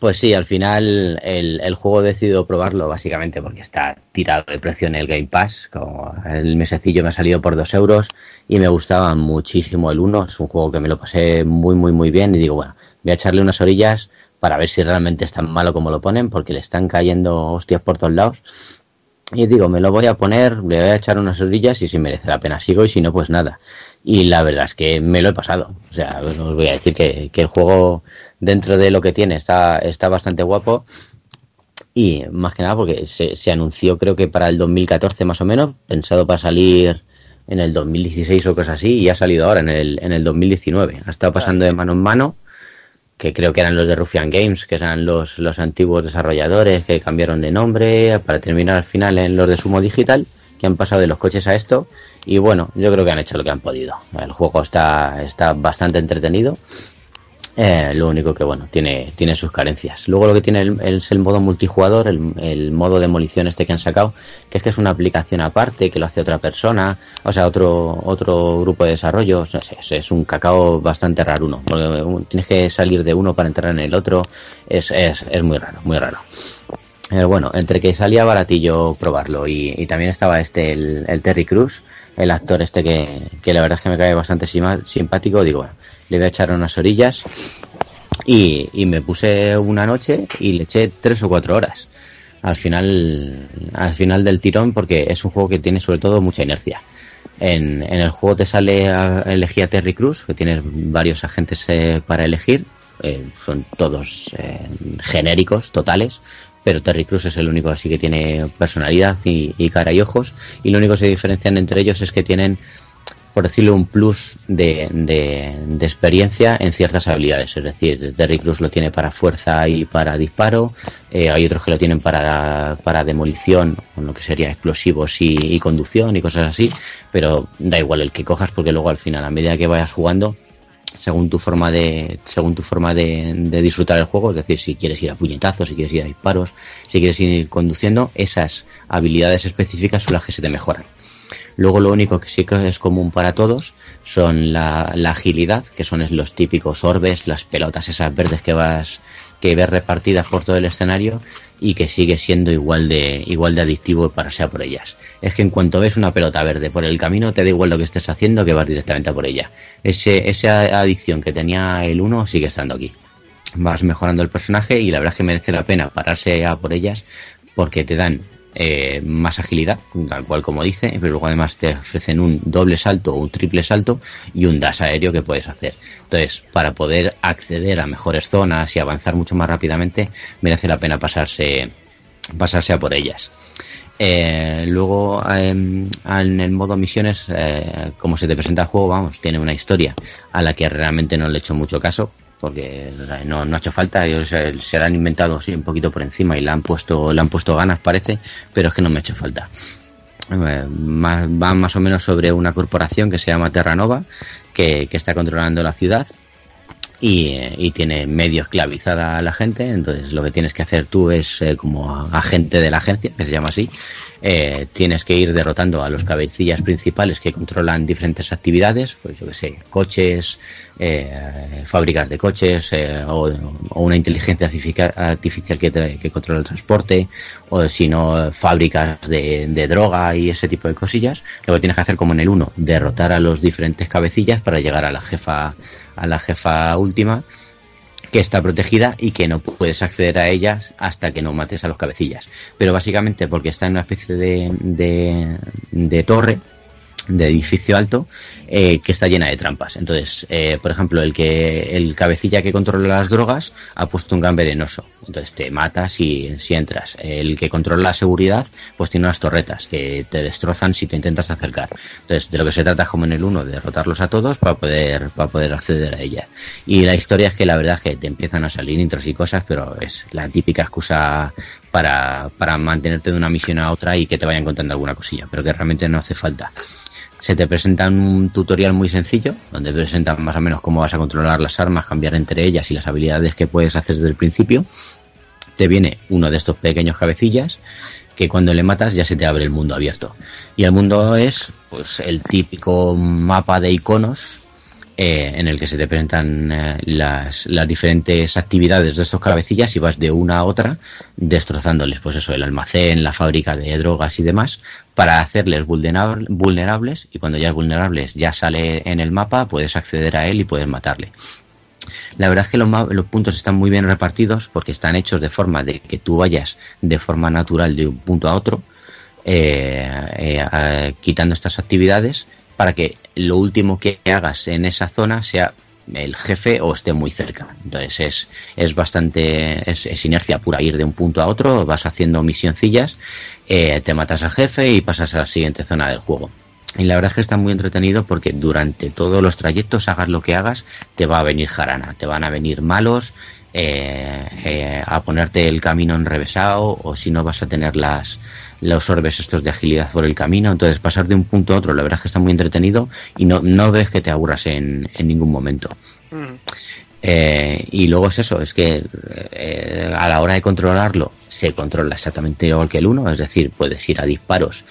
Pues sí, al final el, el juego he decidido probarlo básicamente porque está tirado de precio en el Game Pass. Como el mesecillo me ha salido por dos euros y me gustaba muchísimo el 1. Es un juego que me lo pasé muy, muy, muy bien. Y digo, bueno, voy a echarle unas orillas para ver si realmente es tan malo como lo ponen porque le están cayendo hostias por todos lados. Y digo, me lo voy a poner, le voy a echar unas orillas y si merece la pena sigo y si no, pues nada. Y la verdad es que me lo he pasado. O sea, os voy a decir que, que el juego dentro de lo que tiene está, está bastante guapo. Y más que nada porque se, se anunció creo que para el 2014 más o menos, pensado para salir en el 2016 o cosas así, y ha salido ahora en el, en el 2019. Ha estado pasando de mano en mano, que creo que eran los de Ruffian Games, que eran los, los antiguos desarrolladores que cambiaron de nombre, para terminar al final en los de Sumo Digital, que han pasado de los coches a esto. Y bueno, yo creo que han hecho lo que han podido. El juego está, está bastante entretenido. Eh, lo único que, bueno, tiene, tiene sus carencias. Luego lo que tiene el- es el modo multijugador, el, modo demolición este que han sacado, que es que es una aplicación aparte, que lo hace otra persona, o sea, otro, otro grupo de desarrollo. No sé, es, un cacao bastante raro uno. Tienes que salir de uno para entrar en el otro. Es, es, es muy raro, muy raro. Eh, bueno, entre que salía baratillo probarlo y, y también estaba este, el, el Terry Cruz, el actor este que, que la verdad es que me cae bastante simpático, digo, bueno, le voy a echar unas orillas y, y me puse una noche y le eché tres o cuatro horas al final, al final del tirón porque es un juego que tiene sobre todo mucha inercia. En, en el juego te sale a elegir a Terry Cruz, que tienes varios agentes eh, para elegir, eh, son todos eh, genéricos, totales, pero Terry Cruz es el único así que tiene personalidad y, y cara y ojos, y lo único que se diferencian entre ellos es que tienen, por decirlo, un plus de, de, experiencia en ciertas habilidades. Es decir, Terry Cruz lo tiene para fuerza y para disparo, eh, hay otros que lo tienen para, para demolición, con lo que sería explosivos y, y conducción y cosas así, pero da igual el que cojas porque luego al final, a medida que vayas jugando, según tu forma de según tu forma de, de disfrutar el juego, es decir, si quieres ir a puñetazos, si quieres ir a disparos, si quieres ir conduciendo, esas habilidades específicas son las que se te mejoran. Luego lo único que sí que es común para todos son la, agilidad, que son los típicos orbes, las pelotas esas verdes que vas que ves repartidas por todo el escenario y que sigue siendo igual de igual de adictivo para sea por ellas. Es que en cuanto ves una pelota verde por el camino, te da igual lo que estés haciendo que vas directamente a por ella. Ese, esa adicción que tenía el 1 sigue estando aquí. Vas mejorando el personaje y la verdad es que merece la pena pararse a por ellas porque te dan eh, más agilidad, tal cual como dice, pero luego además te ofrecen un doble salto o un triple salto y un dash aéreo que puedes hacer. Entonces, para poder acceder a mejores zonas y avanzar mucho más rápidamente, merece la pena pasarse, pasarse a por ellas. Eh, luego, em, en el modo misiones, eh, como se te presenta el juego, vamos, tiene una historia a la que realmente no le he hecho mucho caso, porque no, no ha hecho falta, ellos se, la han inventado un poquito por encima y le han puesto, le han puesto ganas, parece, pero es que no me ha hecho falta. Eh, más- va más o menos sobre una corporación que se llama Terranova, que, que está controlando la ciudad y, y tiene medio esclavizada a la gente. Entonces, lo que tienes que hacer tú es, eh, como agente de la agencia, que se llama así, eh, tienes que ir derrotando a los cabecillas principales que controlan diferentes actividades, pues yo que sé, coches, eh, fábricas de coches, eh, o, o una inteligencia artificial que, que controla el transporte, o si no, fábricas de, de droga y ese tipo de cosillas. Lo que tienes que hacer, como en el 1, derrotar a los diferentes cabecillas para llegar a la jefa, a la jefa última que está protegida y que no puedes acceder a ellas hasta que no mates a los cabecillas. Pero básicamente porque está en una especie de, de, de torre, de edificio alto, eh, que está llena de trampas. Entonces, eh, por ejemplo, el que el cabecilla que controla las drogas ha puesto un gun venenoso. Entonces te matas si, si entras. El que controla la seguridad, pues tiene unas torretas que te destrozan si te intentas acercar. Entonces, de lo que se trata es como en el 1, de derrotarlos a todos para poder, para poder acceder a ella. Y la historia es que la verdad es que te empiezan a salir intros y cosas, pero es la típica excusa para, para mantenerte de una misión a otra y que te vayan contando alguna cosilla, pero que realmente no hace falta. Se te presenta un tutorial muy sencillo, donde te presentan más o menos cómo vas a controlar las armas, cambiar entre ellas y las habilidades que puedes hacer desde el principio. Te viene uno de estos pequeños cabecillas que cuando le matas ya se te abre el mundo abierto. Y el mundo es pues el típico mapa de iconos eh, en el que se te presentan eh, las, las diferentes actividades de estos cabecillas y vas de una a otra destrozándoles, pues eso, el almacén, la fábrica de drogas y demás, para hacerles vulnerab- vulnerables y cuando ya es vulnerables ya sale en el mapa, puedes acceder a él y puedes matarle. La verdad es que los, puntos están muy bien repartidos porque están hechos de forma de que tú vayas de forma natural de un punto a otro, eh, eh, quitando estas actividades para que lo último que hagas en esa zona sea el jefe o esté muy cerca. Entonces es, es bastante, es, es inercia pura ir de un punto a otro, vas haciendo misioncillas, eh, te matas al jefe y pasas a la siguiente zona del juego. Y la verdad es que está muy entretenido porque durante todos los trayectos, hagas lo que hagas, te va a venir jarana, te van a venir malos, eh, eh, a ponerte el camino enrevesado o si no vas a tener las los orbes estos de agilidad por el camino, entonces pasar de un punto a otro, la verdad es que está muy entretenido y no, no ves que te aburras en, en ningún momento. Eh, y luego es eso, es que eh, a la hora de controlarlo se controla exactamente igual que el 1, es decir, puedes ir a disparos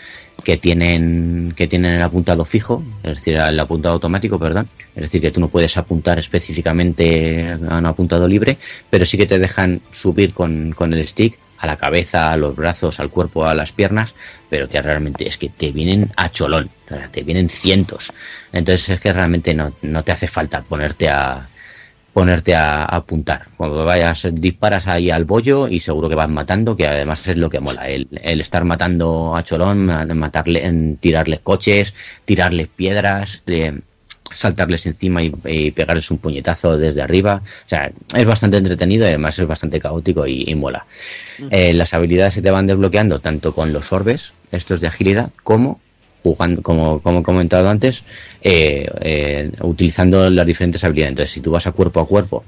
que tienen que tienen el apuntado fijo, es decir, el apuntado automático, perdón, es decir, que tú no puedes apuntar específicamente a un apuntado libre, pero sí que te dejan subir con, con el stick a la cabeza, a los brazos, al cuerpo, a las piernas, pero que realmente es que te vienen a cholón, te vienen cientos. Entonces es que realmente no, no te hace falta ponerte a ponerte a, a apuntar. Cuando vayas, disparas ahí al bollo y seguro que vas matando, que además es lo que mola, el, el estar matando a cholón, ma- matarle, en, tirarles coches, tirarles piedras, de, saltarles encima y, y pegarles un puñetazo desde arriba. O sea, es bastante entretenido y además es bastante caótico y, y mola. Eh, las habilidades se te van desbloqueando tanto con los orbes, estos de agilidad, como jugando, como, como he comentado antes, eh, eh, utilizando las diferentes habilidades. Entonces, si tú vas a cuerpo a cuerpo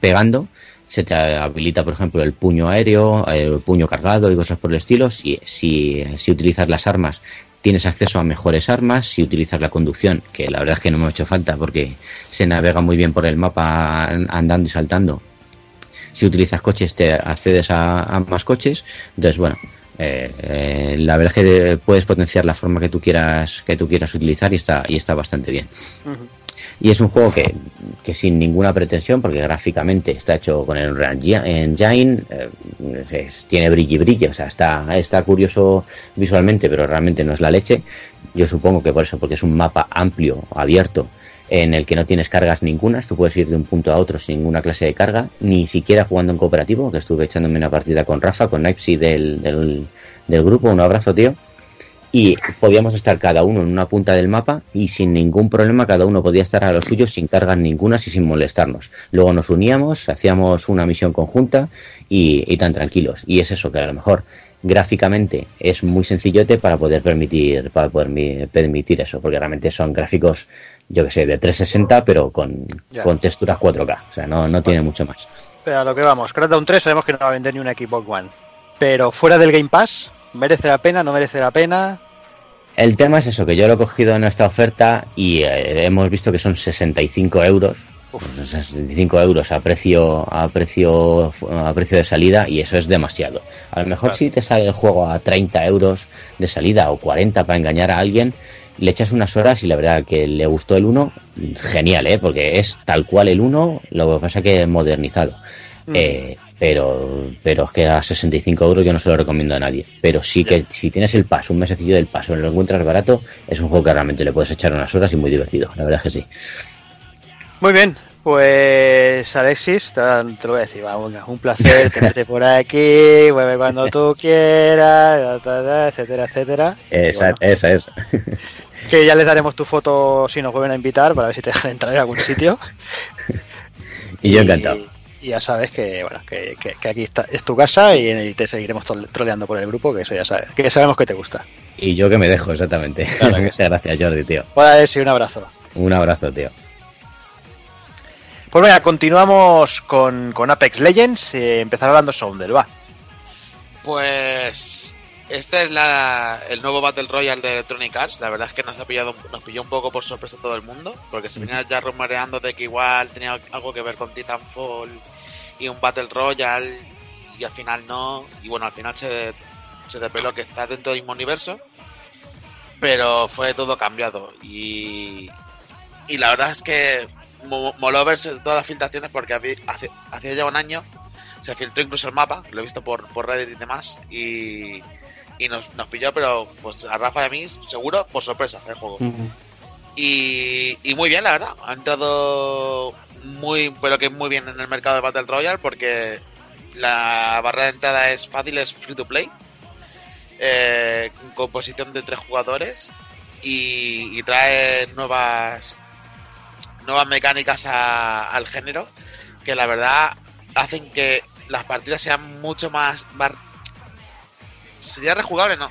pegando, se te habilita, por ejemplo, el puño aéreo, el puño cargado y cosas por el estilo. Si, si, si utilizas las armas, tienes acceso a mejores armas si utilizas la conducción, que la verdad es que no me ha hecho falta porque se navega muy bien por el mapa an- andando y saltando. Si utilizas coches te accedes a más coches, entonces bueno, eh, eh, la verdad es que puedes potenciar la forma que tú quieras que tú quieras utilizar y está y está bastante bien. Y es un juego que, que sin ninguna pretensión, porque gráficamente está hecho con el Unreal Engine, eh, es- tiene brillo y brillo, o sea, está, está curioso visualmente, pero realmente no es la leche. Yo supongo que por eso, porque es un mapa amplio, abierto, en el que no tienes cargas ninguna, tú puedes ir de un punto a otro sin ninguna clase de carga, ni siquiera jugando en cooperativo, que estuve echándome una partida con Rafa, con Nipsey del, del, grupo, un abrazo, tío y podíamos estar cada uno en una punta del mapa y sin ningún problema cada uno podía estar a lo suyo sin cargas ninguna y sin molestarnos. Luego nos uníamos, hacíamos una misión conjunta y, y tan tranquilos. Y es eso, que a lo mejor gráficamente es muy sencillote para poder permitir para poder mi- permitir eso, porque realmente son gráficos, yo que sé, de 360 pero con, con texturas 4K, o sea, no, no tiene mucho más. Pero a lo que vamos, Crackdown 3 sabemos que no va a vender ni una Xbox One. Pero fuera del Game Pass, ¿merece la pena? ¿No merece la pena? El tema es eso, que yo lo he cogido en esta oferta y eh, hemos visto que son 65 euros. 65 euros a precio a precio a precio de salida y eso es demasiado. A lo mejor Claro. si te sale el juego a 30 euros de salida o 40 para engañar a alguien, le echas unas horas y la verdad que le gustó el 1, genial, ¿eh? porque es tal cual el 1, lo que pasa que modernizado. Mm. Eh, pero pero es que a 65 euros yo no se lo recomiendo a nadie. Pero sí que si tienes el paso, un mesecillo del paso, lo encuentras barato, es un juego que realmente le puedes echar unas horas y muy divertido. La verdad es que sí. Muy bien, pues Alexis, te, te lo voy a decir, va, venga, un placer tenerte por aquí, vuelve cuando tú quieras, etcétera, etcétera. Esa, bueno, esa es. que ya les daremos tu foto si nos vuelven a invitar para ver si te dejan entrar en algún sitio. y yo encantado. Y ya sabes que bueno que, que- que aquí está, es tu casa y, y te seguiremos troleando por el grupo, que eso ya sabes, que sabemos que te gusta. Y yo que me dejo, exactamente. Claro que Muchas gracias, Jordi, tío. Pues sí, un abrazo. Un abrazo, tío. Pues venga, continuamos con, con Apex Legends. Eh, empezar hablando Soundel, va. Pues este es la, el nuevo Battle Royale de Electronic Arts. La verdad es que nos ha pillado, nos pilló un poco por sorpresa a todo el mundo, porque se venía ya rumoreando de que igual tenía algo que ver con Titanfall y un Battle Royale y al final no. Y bueno, al final se, se desveló que está dentro del mismo universo, pero fue todo cambiado y y la verdad es que moló ver todas las filtraciones porque hace, hacía ya un año se filtró incluso el mapa, lo he visto por, por Reddit y demás, y, y nos, nos pilló, pero pues a Rafa y a mí, seguro, por sorpresa el juego. Y, y muy bien, la verdad, ha entrado muy, pero que muy bien en el mercado de Battle Royale porque la barrera de entrada es fácil, es free to play, eh, con composición de tres jugadores y, y trae nuevas nuevas mecánicas a- al género que la verdad hacen que las partidas sean mucho más, más sería rejugable no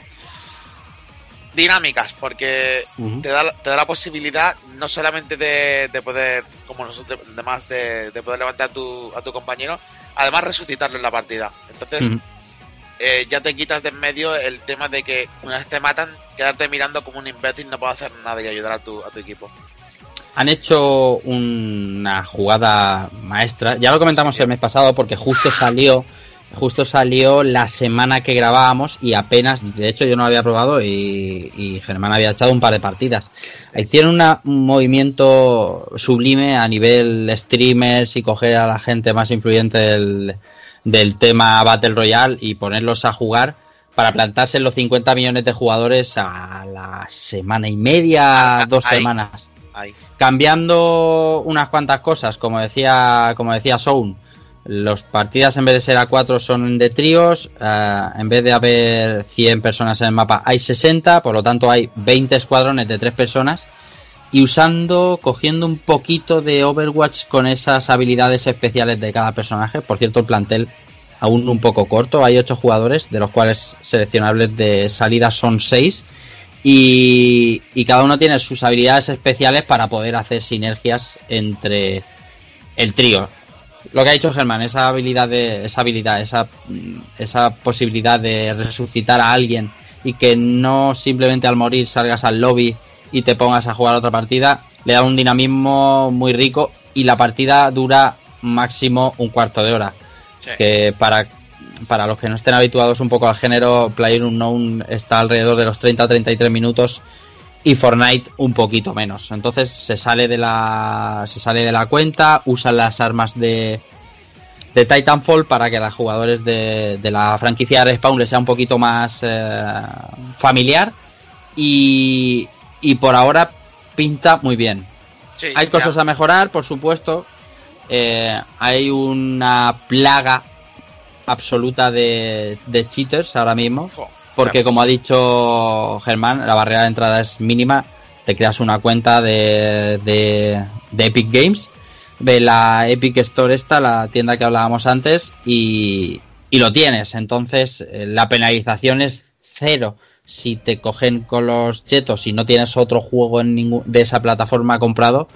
dinámicas porque te, da, te da la posibilidad no solamente de, de poder como nosotros demás de, de poder levantar a tu, a tu compañero además resucitarlo en la partida. Entonces eh, ya te quitas de en medio el tema de que una vez te matan quedarte mirando como un imbécil no puedo hacer nada y ayudar a tu, a tu equipo Han hecho una jugada maestra. Ya lo comentamos el mes pasado porque justo salió, justo salió la semana que grabábamos y apenas, de hecho yo no lo había probado y, y Germán había echado un par de partidas. Hicieron una- un movimiento sublime a nivel streamers y coger a la gente más influyente del, del tema Battle Royale y ponerlos a jugar para plantarse en los 50 millones de jugadores a la semana y media, dos semanas cambiando unas cuantas cosas, como decía, como decía Sound, los partidas en vez de ser a 4 son de tríos, eh, en vez de haber 100 personas en el mapa hay 60, por lo tanto hay 20 escuadrones de 3 personas y usando, cogiendo un poquito de Overwatch con esas habilidades especiales de cada personaje. Por cierto, el plantel aún un poco corto, hay 8 jugadores, de los cuales seleccionables de salida son 6 y, y cada uno tiene sus habilidades especiales para poder hacer sinergias entre el trío. Lo que ha dicho Germán, esa habilidad de, esa habilidad, esa, mm, esa posibilidad de resucitar a alguien y que no simplemente al morir salgas al lobby y te pongas a jugar otra partida, le da un dinamismo muy rico y la partida dura máximo un cuarto de hora. Sí. Que para, para los que no estén habituados un poco al género, PlayerUnknown está alrededor de los 30 a 33 minutos y Fortnite un poquito menos. Entonces se sale de la se sale de la cuenta, usan las armas de de Titanfall para que a los jugadores de, de la franquicia de Respawn les sea un poquito más eh, familiar y, y por ahora pinta muy bien. Sí, Hay ya. cosas a mejorar, por supuesto. Eh, hay una plaga absoluta de, de cheaters ahora mismo. Porque ya como ha dicho Germán, la barrera de entrada es mínima. Te creas una cuenta de, de, de Epic Games, de la Epic Store esta, la tienda que hablábamos antes, y, y lo tienes. Entonces eh, la penalización es cero. Si te cogen con los chetos y no tienes otro juego en ningún, de esa plataforma comprado,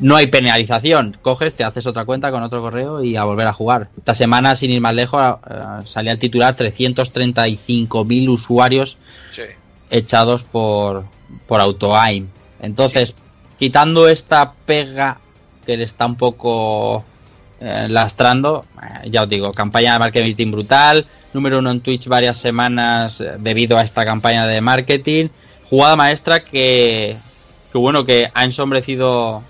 no hay penalización. Coges, te haces otra cuenta con otro correo y a volver a jugar. Esta semana, sin ir más lejos, eh, salía el titular 335.000 usuarios Sí. echados por, por AutoAim. Entonces, quitando esta pega que le está un poco eh, lastrando, eh, ya os digo, campaña de marketing brutal, número uno en Twitch varias semanas eh, debido a esta campaña de marketing, jugada maestra que, que bueno, que ha ensombrecido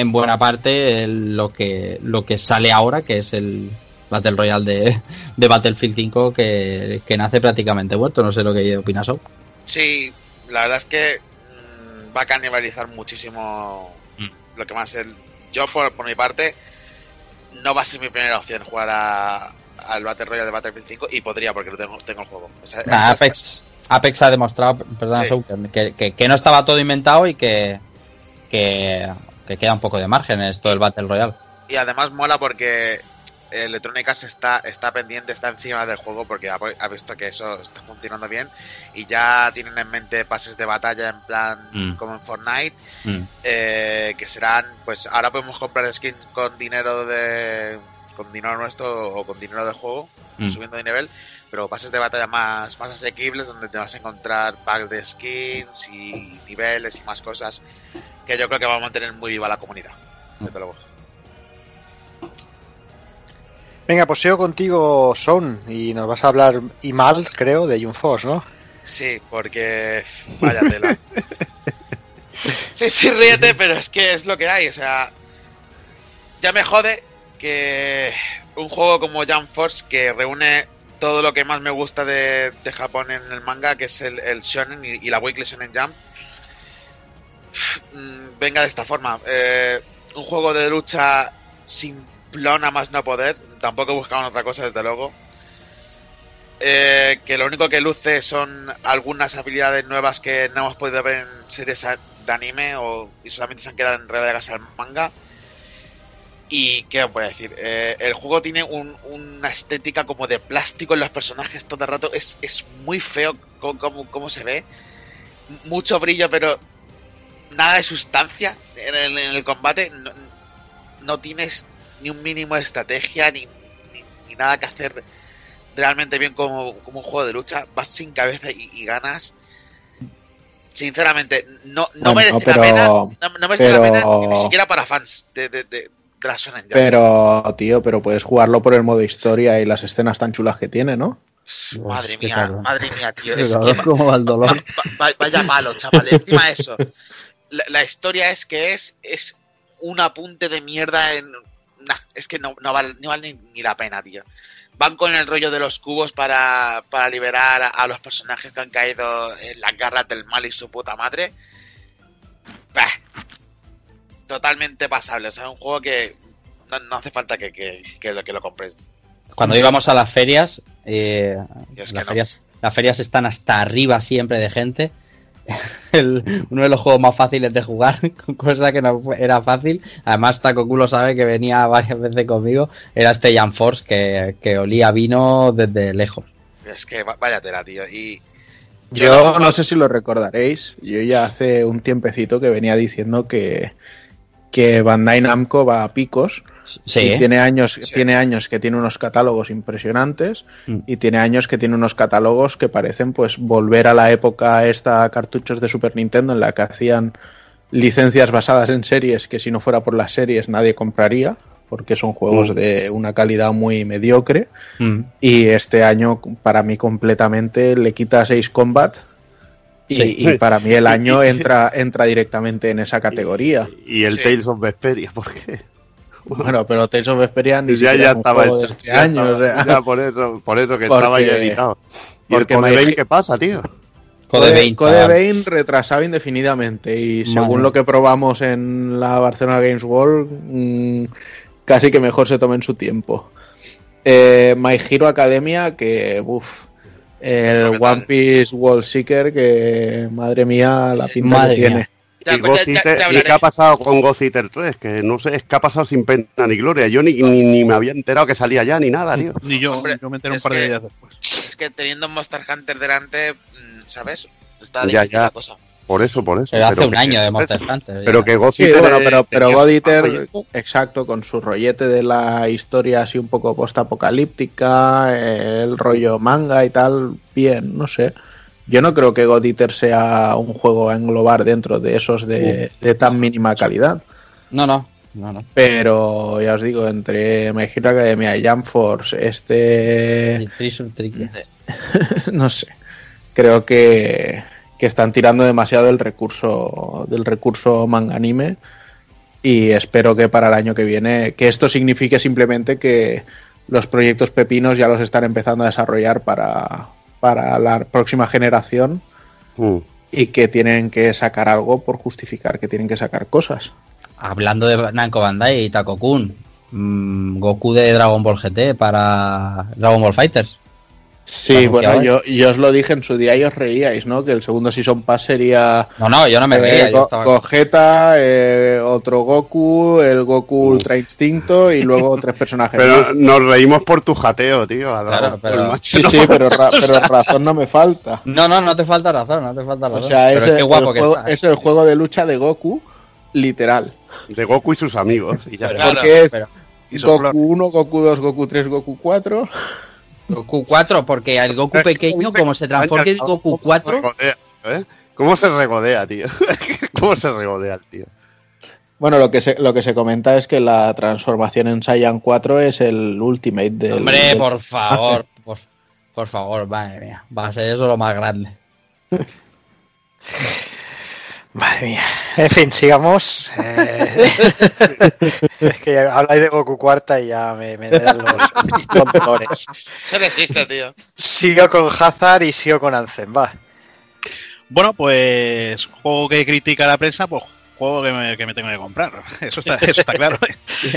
en buena parte el- lo que lo que sale ahora, que es el Battle Royale de, de Battlefield 5 que, que nace prácticamente muerto. No sé lo que opinas, Ou. Sí, la verdad es que mm, va a canibalizar muchísimo Mm. lo que más el. Yo, por, por mi parte, no va a ser mi primera opción jugar a, al Battle Royale de Battlefield 5 y podría porque lo tengo, tengo el juego. O sea, Nah, Apex, Apex ha demostrado, perdona, Sí. Que, que- que no estaba todo inventado y que, que, que queda un poco de margen en esto del Battle Royale. Y además mola porque Electronic Arts está, está pendiente, está encima del juego porque ha, ha visto que eso está funcionando bien y ya tienen en mente pases de batalla en plan Mm. como en Fortnite Mm. eh, que serán pues ahora podemos comprar skins con dinero de con dinero nuestro o con dinero de juego Mm. subiendo de nivel pero pases de batalla más más asequibles donde te vas a encontrar packs de skins y niveles y más cosas que yo creo que va a mantener muy viva la comunidad desde luego. Venga, pues sigo contigo, Son, y nos vas a hablar, y mal, creo, de Jump Force, ¿no? Sí, porque vaya tela. sí, sí, ríete, pero es que es lo que hay. O sea, ya me jode que un juego como Jump Force que reúne todo lo que más me gusta de, de Japón en el manga, que es el, el shonen y, y la Weekly Shonen Jump, venga de esta forma. Eh, un juego de lucha simplona más no poder. Tampoco buscaban otra cosa, desde luego. Eh, que lo único que luce son algunas habilidades nuevas que no hemos podido ver en series de anime o y solamente se han quedado en relegadas al manga. Y qué os voy a decir, Eh, el juego tiene un- una estética como de plástico en los personajes todo el rato. Es, es muy feo cómo, cómo- cómo se ve. Mucho brillo, pero nada de sustancia en el, en el combate. No, no tienes ni un mínimo de estrategia ni, ni- ni nada que hacer realmente bien como, como un juego de lucha. Vas sin cabeza y, y ganas. Sinceramente, no, no Bueno, merece pero- la pena. No, no merece la pena ni, ni siquiera para fans de, de, de, de la Shonen Jump. Pero, tío, pero puedes jugarlo por el modo historia y las escenas tan chulas que tiene, ¿no? Madre mía, madre mía, tío. Es que cómo va el dolor. va- va- vaya malo, chaval. Encima de eso. La, la historia es que es, es un apunte de mierda en. Nah, es que no, no vale, no vale ni, ni la pena, tío. Van con el rollo de los cubos para, para liberar a, a los personajes que han caído en las garras del mal y su puta madre. Bah, totalmente pasable. O sea, un juego que no, no hace falta que, que, que lo, que lo compres. Cuando íbamos a las ferias, eh, es las, no. ferias las ferias están hasta arriba siempre de gente. El- uno de los juegos más fáciles de jugar, cosa que no fue- era fácil. Además, Taco Culo sabe que venía varias veces conmigo. Era este Jan Force que, que olía vino desde lejos. Es que va- vaya tela, tío. Y Yo no sé si lo recordaréis, yo ya hace un tiempecito que venía diciendo que, que Bandai Namco va a picos. Sí. Y tiene años, tiene años que tiene unos catálogos impresionantes Mm. y tiene años que tiene unos catálogos que parecen pues volver a la época esta cartuchos de Super Nintendo en la que hacían licencias basadas en series que si no fuera por las series nadie compraría porque son juegos Mm. de una calidad muy mediocre Mm. y este año para mí completamente le quita 6 Combat y, Sí. y para mí el año entra entra directamente en esa categoría. Y el Sí. Tales of Vesperia, ¿por qué? Bueno, pero Tales of Vesperia ni ya, ya un estaba juego este ya año. estaba- o sea. ya por eso, por eso que Porque- estaba ya editado. ¿Y el porque Code Vein qué pasa, tío? Code Vein, Code chaval. Vein retrasado indefinidamente y Madre según lo que probamos en la Barcelona Games World, mm, casi que mejor se tomen su tiempo. Eh, My Hero Academia, que uff, el. One Piece World Seeker, que madre mía la pinta Madre que tiene. mía. Y, ya- Ghost ya- Eater- ya ¿y hablaré. qué ha pasado con Ghost Eater 3? Que no sé, es que ha pasado sin pena ni gloria. Yo ni, ni, ni me había enterado que salía ya ni nada, tío. Ni yo, Hombre, yo me enteré un es par de que- días después. Es que teniendo Monster Hunter delante, mm, ¿sabes? Está Ya, difícil ya. la cosa. Por eso, por eso. Pero hace un que- año de Monster Hunter. Pero ya. que Ghost Sí, Eater bueno, pero, pero God Eater, exacto, con su rollete de la historia así un poco post-apocalíptica, el rollo manga y tal, bien, no sé. Yo no creo que God Eater sea un juego a englobar dentro de esos de, de tan mínima calidad. No, no, no, no. Pero ya os digo, entre My Hero Academia y Jump Force, este. Tricky. no sé. Creo que, que están tirando demasiado del recurso del recurso manga anime y espero que para el año que viene que esto signifique simplemente que los proyectos pepinos ya los están empezando a desarrollar para, para la próxima generación Mm. y que tienen que sacar algo por justificar que tienen que sacar cosas. Hablando de Namco Bandai y Takokun, mm, Goku de Dragon Ball GT para Dragon Ball Fighters. Sí, bueno, yo, yo os lo dije en su día y os reíais, ¿no? Que el segundo Season Pass sería No, no, yo no me Eh, yo estaba... Gogeta, eh, otro Goku, el Goku Ultra Instinto y luego tres personajes. Pero nos reímos por tu jateo, tío. a Claro, pero- sí, no sí, pero, ra- pero razón no me falta. No, no, no te falta razón, no te falta razón. O sea, Pero es, es el- que guapo el que juego, está. es el juego de lucha de Goku, literal. De Goku y sus amigos. Y ya Pero- está. Claro, Porque es pero- Goku flor. 1, Goku 2, Goku 3, Goku 4. Goku 4, porque el Goku pequeño, como se transforme en Goku 4, ¿Cómo se regodea, eh? ¿Cómo se regodea, tío? ¿Cómo se regodea el tío? Bueno, lo que, se, lo que se comenta es que la transformación en Saiyan 4 es el Ultimate del. hombre, del- por favor, por, por favor, madre mía, va a ser eso lo más grande. Madre mía. En fin, sigamos. Eh, es que habláis de Goku cuarta y ya me, me dan los dolores. Eso no existe, tío. Sigo con Hazard y sigo con va. Bueno, pues juego que critica la prensa, pues juego que me, que me tengo que comprar. Eso está, eso está claro.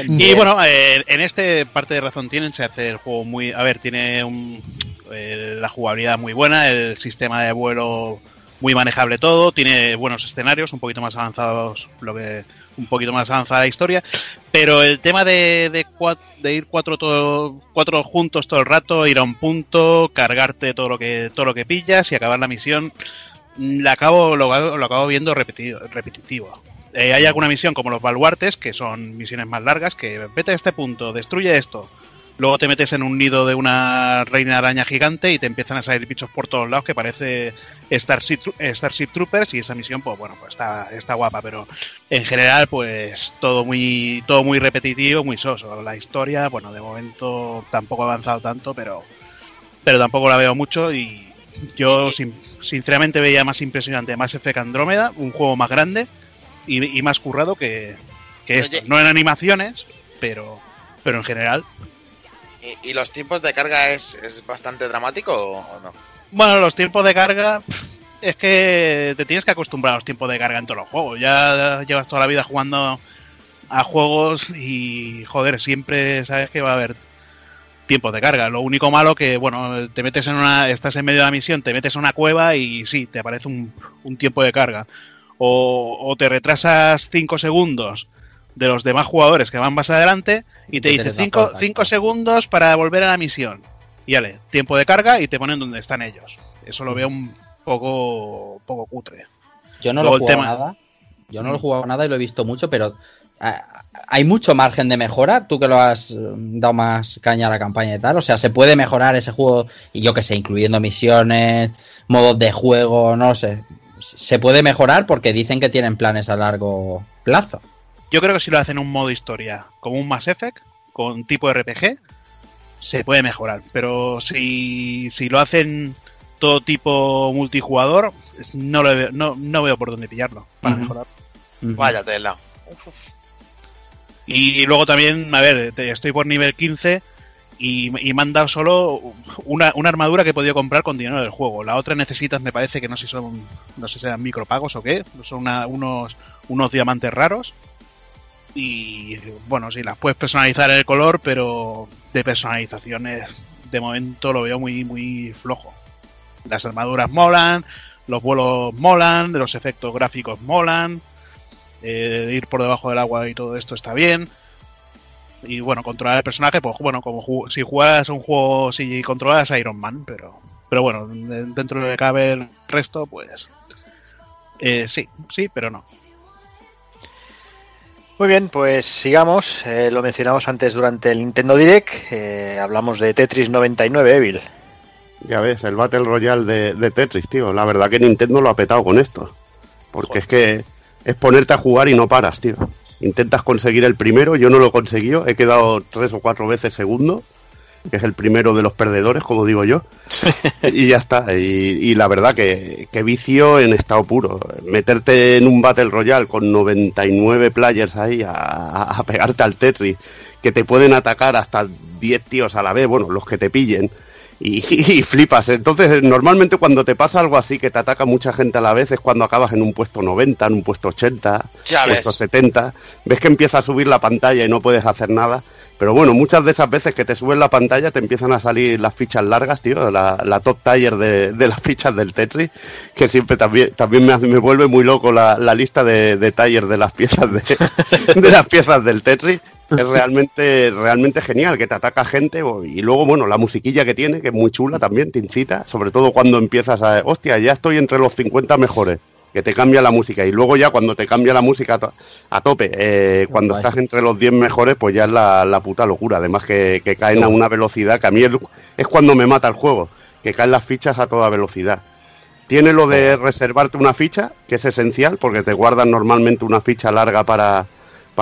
Y bueno, eh, en este parte de razón tienen, se hace el juego muy... A ver, tiene un, eh, la jugabilidad muy buena, el sistema de vuelo muy manejable todo, tiene buenos escenarios, un poquito más avanzados, lo que un poquito más avanzada la historia, pero el tema de, de, de ir cuatro, todo, cuatro juntos todo el rato, ir a un punto, cargarte todo lo que, todo lo que pillas y acabar la misión, mm, la acabo, lo, lo acabo viendo repetido, repetitivo. Eh, hay alguna misión como los baluartes, que son misiones más largas, que vete a este punto, destruye esto. Luego te metes en un nido de una reina araña gigante y te empiezan a salir bichos por todos lados que parece Starship, Tru- Starship Troopers y esa misión, pues bueno, pues está, está guapa, pero en general, pues todo muy, todo muy repetitivo, muy soso. La historia, bueno, de momento tampoco ha avanzado tanto, pero, pero tampoco la veo mucho y yo sin- sinceramente veía más impresionante Mass Effect Andrómeda, un juego más grande y, y más currado que, que esto. No en animaciones, pero, pero en general. ¿Y, los tiempos de carga es, es bastante dramático o, no? Bueno, los tiempos de carga es que te tienes que acostumbrar a los tiempos de carga en todos los juegos. Ya llevas toda la vida jugando a juegos y joder, siempre sabes que va a haber tiempos de carga. Lo único malo que, bueno, te metes en una, estás en medio de la misión, te metes en una cueva y sí, te aparece un, un tiempo de carga. O, o te retrasas 5 segundos de los demás jugadores que van más adelante y te Te dice teletransportan, 5 claro. segundos para volver a la misión. Y vale, tiempo de carga y te ponen donde están ellos. Eso lo veo un poco, poco cutre. Yo no Luego lo he jugado tema- nada, Yo no lo he jugado nada y lo he visto mucho, pero hay mucho margen de mejora. Tú que lo has eh, dado más caña a la campaña y tal. O sea, se puede mejorar ese juego, y yo que sé, incluyendo misiones, modos de juego, no sé. Se puede mejorar porque dicen que tienen planes a largo plazo. Yo creo que si lo hacen un modo historia, como un Mass Effect, con tipo RPG, se puede mejorar. Pero si, si lo hacen todo tipo multijugador, no, lo veo, no, no veo por dónde pillarlo para Ujú. mejorar. Vaya tela. Y luego también, a ver, te- estoy por nivel 15 y, y me han dado solo una, una armadura que he podido comprar con dinero del juego. La otra necesitas, me parece que no sé si son, no sé si eran micropagos o qué, son una- unos, unos diamantes raros. Y bueno, sí, las puedes personalizar el color, pero de personalizaciones de momento lo veo muy, muy flojo. Las armaduras molan, los vuelos molan, los efectos gráficos molan, eh, ir por debajo del agua y todo esto está bien. Y bueno, controlar el personaje, pues bueno, como si juegas un juego, si controlas a Iron Man, pero, pero bueno, de- dentro de que cabe el resto, pues eh, sí, sí, pero no. Muy bien, pues sigamos. Eh, lo mencionamos antes durante el Nintendo Direct. eh, hablamos de Tetris 99 Evil. Ya ves, el Battle Royale de, Tetris, tío. La verdad que Nintendo lo ha petado con esto. Porque es que es ponerte a jugar y no paras, tío. Intentas conseguir el primero, yo no lo he conseguido, he quedado tres o cuatro veces segundo, que es el primero de los perdedores, como digo yo. y ya está. Y, y la verdad que, que vicio en estado puro. Meterte en un Battle Royale con 99 players ahí a, a- a pegarte al Tetris, que te pueden atacar hasta 10 tíos a la vez, bueno, los que te pillen. Y, y flipas. Entonces, normalmente cuando te pasa algo así, que te ataca mucha gente a la vez, es cuando acabas en un puesto 90, en un puesto 80, Ya puesto ves. 70. Ves que empieza a subir la pantalla y no puedes hacer nada. Pero bueno, muchas de esas veces que te suben la pantalla te empiezan a salir las fichas largas, tío, la, la top tier de, de las fichas del Tetris, que siempre también, también me, me vuelve muy loco la, la lista de, de tier de las piezas de, de las piezas del Tetris. Es realmente, realmente genial, que te ataca gente y luego, bueno, la musiquilla que tiene, que es muy chula también, te incita, sobre todo cuando empiezas a, hostia, ya estoy entre los 50 mejores, que te cambia la música y luego ya cuando te cambia la música a, to- a tope, eh, cuando guay. estás entre los 10 mejores, pues ya es la, la puta locura, además que, que caen a una velocidad que a mí es, es cuando me mata el juego, que caen las fichas a toda velocidad. Tiene lo de reservarte una ficha, que es esencial, porque te guardan normalmente una ficha larga para,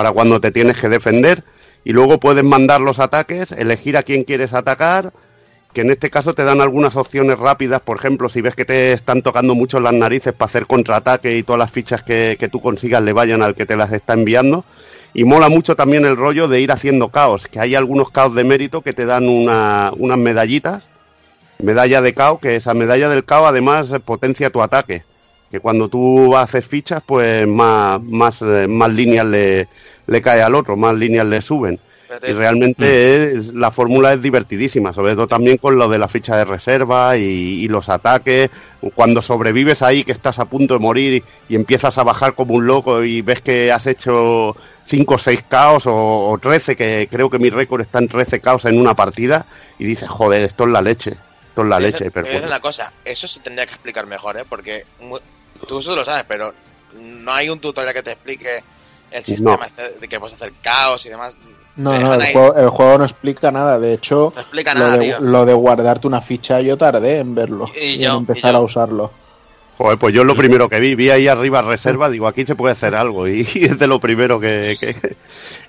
para cuando te tienes que defender. Y luego puedes mandar los ataques, elegir a quién quieres atacar, que en este caso te dan algunas opciones rápidas. Por ejemplo, si ves que te están tocando mucho las narices para hacer contraataque y todas las fichas que, que tú consigas le vayan al que te las está enviando. Y mola mucho también el rollo de ir haciendo caos, que hay algunos caos de mérito que te dan una- unas medallitas medalla de KO, que esa medalla del KO además potencia tu ataque. Que cuando tú haces fichas, pues más, más, eh, más líneas le, le cae al otro, más líneas le suben. Y realmente es- la fórmula es divertidísima, sobre todo también con lo de la ficha de reserva y, y los ataques. Cuando sobrevives ahí, que estás a punto de morir y, y empiezas a bajar como un loco y ves que has hecho 5 o 6 caos o, o 13, que creo que mi récord está en 13 caos en una partida, y dices, joder, esto es la leche, esto es la leche. Pero una cosa, eso se tendría que explicar mejor, ¿eh? Porque tú eso lo sabes, pero no hay un tutorial que te explique el sistema este de que puedes hacer caos y demás. No, Te no, el juego, el juego no explica nada. De hecho, No explica lo, nada, de, tío. lo de guardarte una ficha yo tardé en verlo Y y, yo, en y empezar a usarlo. Joder, pues yo es lo primero que vi, vi ahí arriba reserva, digo, aquí se puede hacer algo, y, es de lo primero que, que,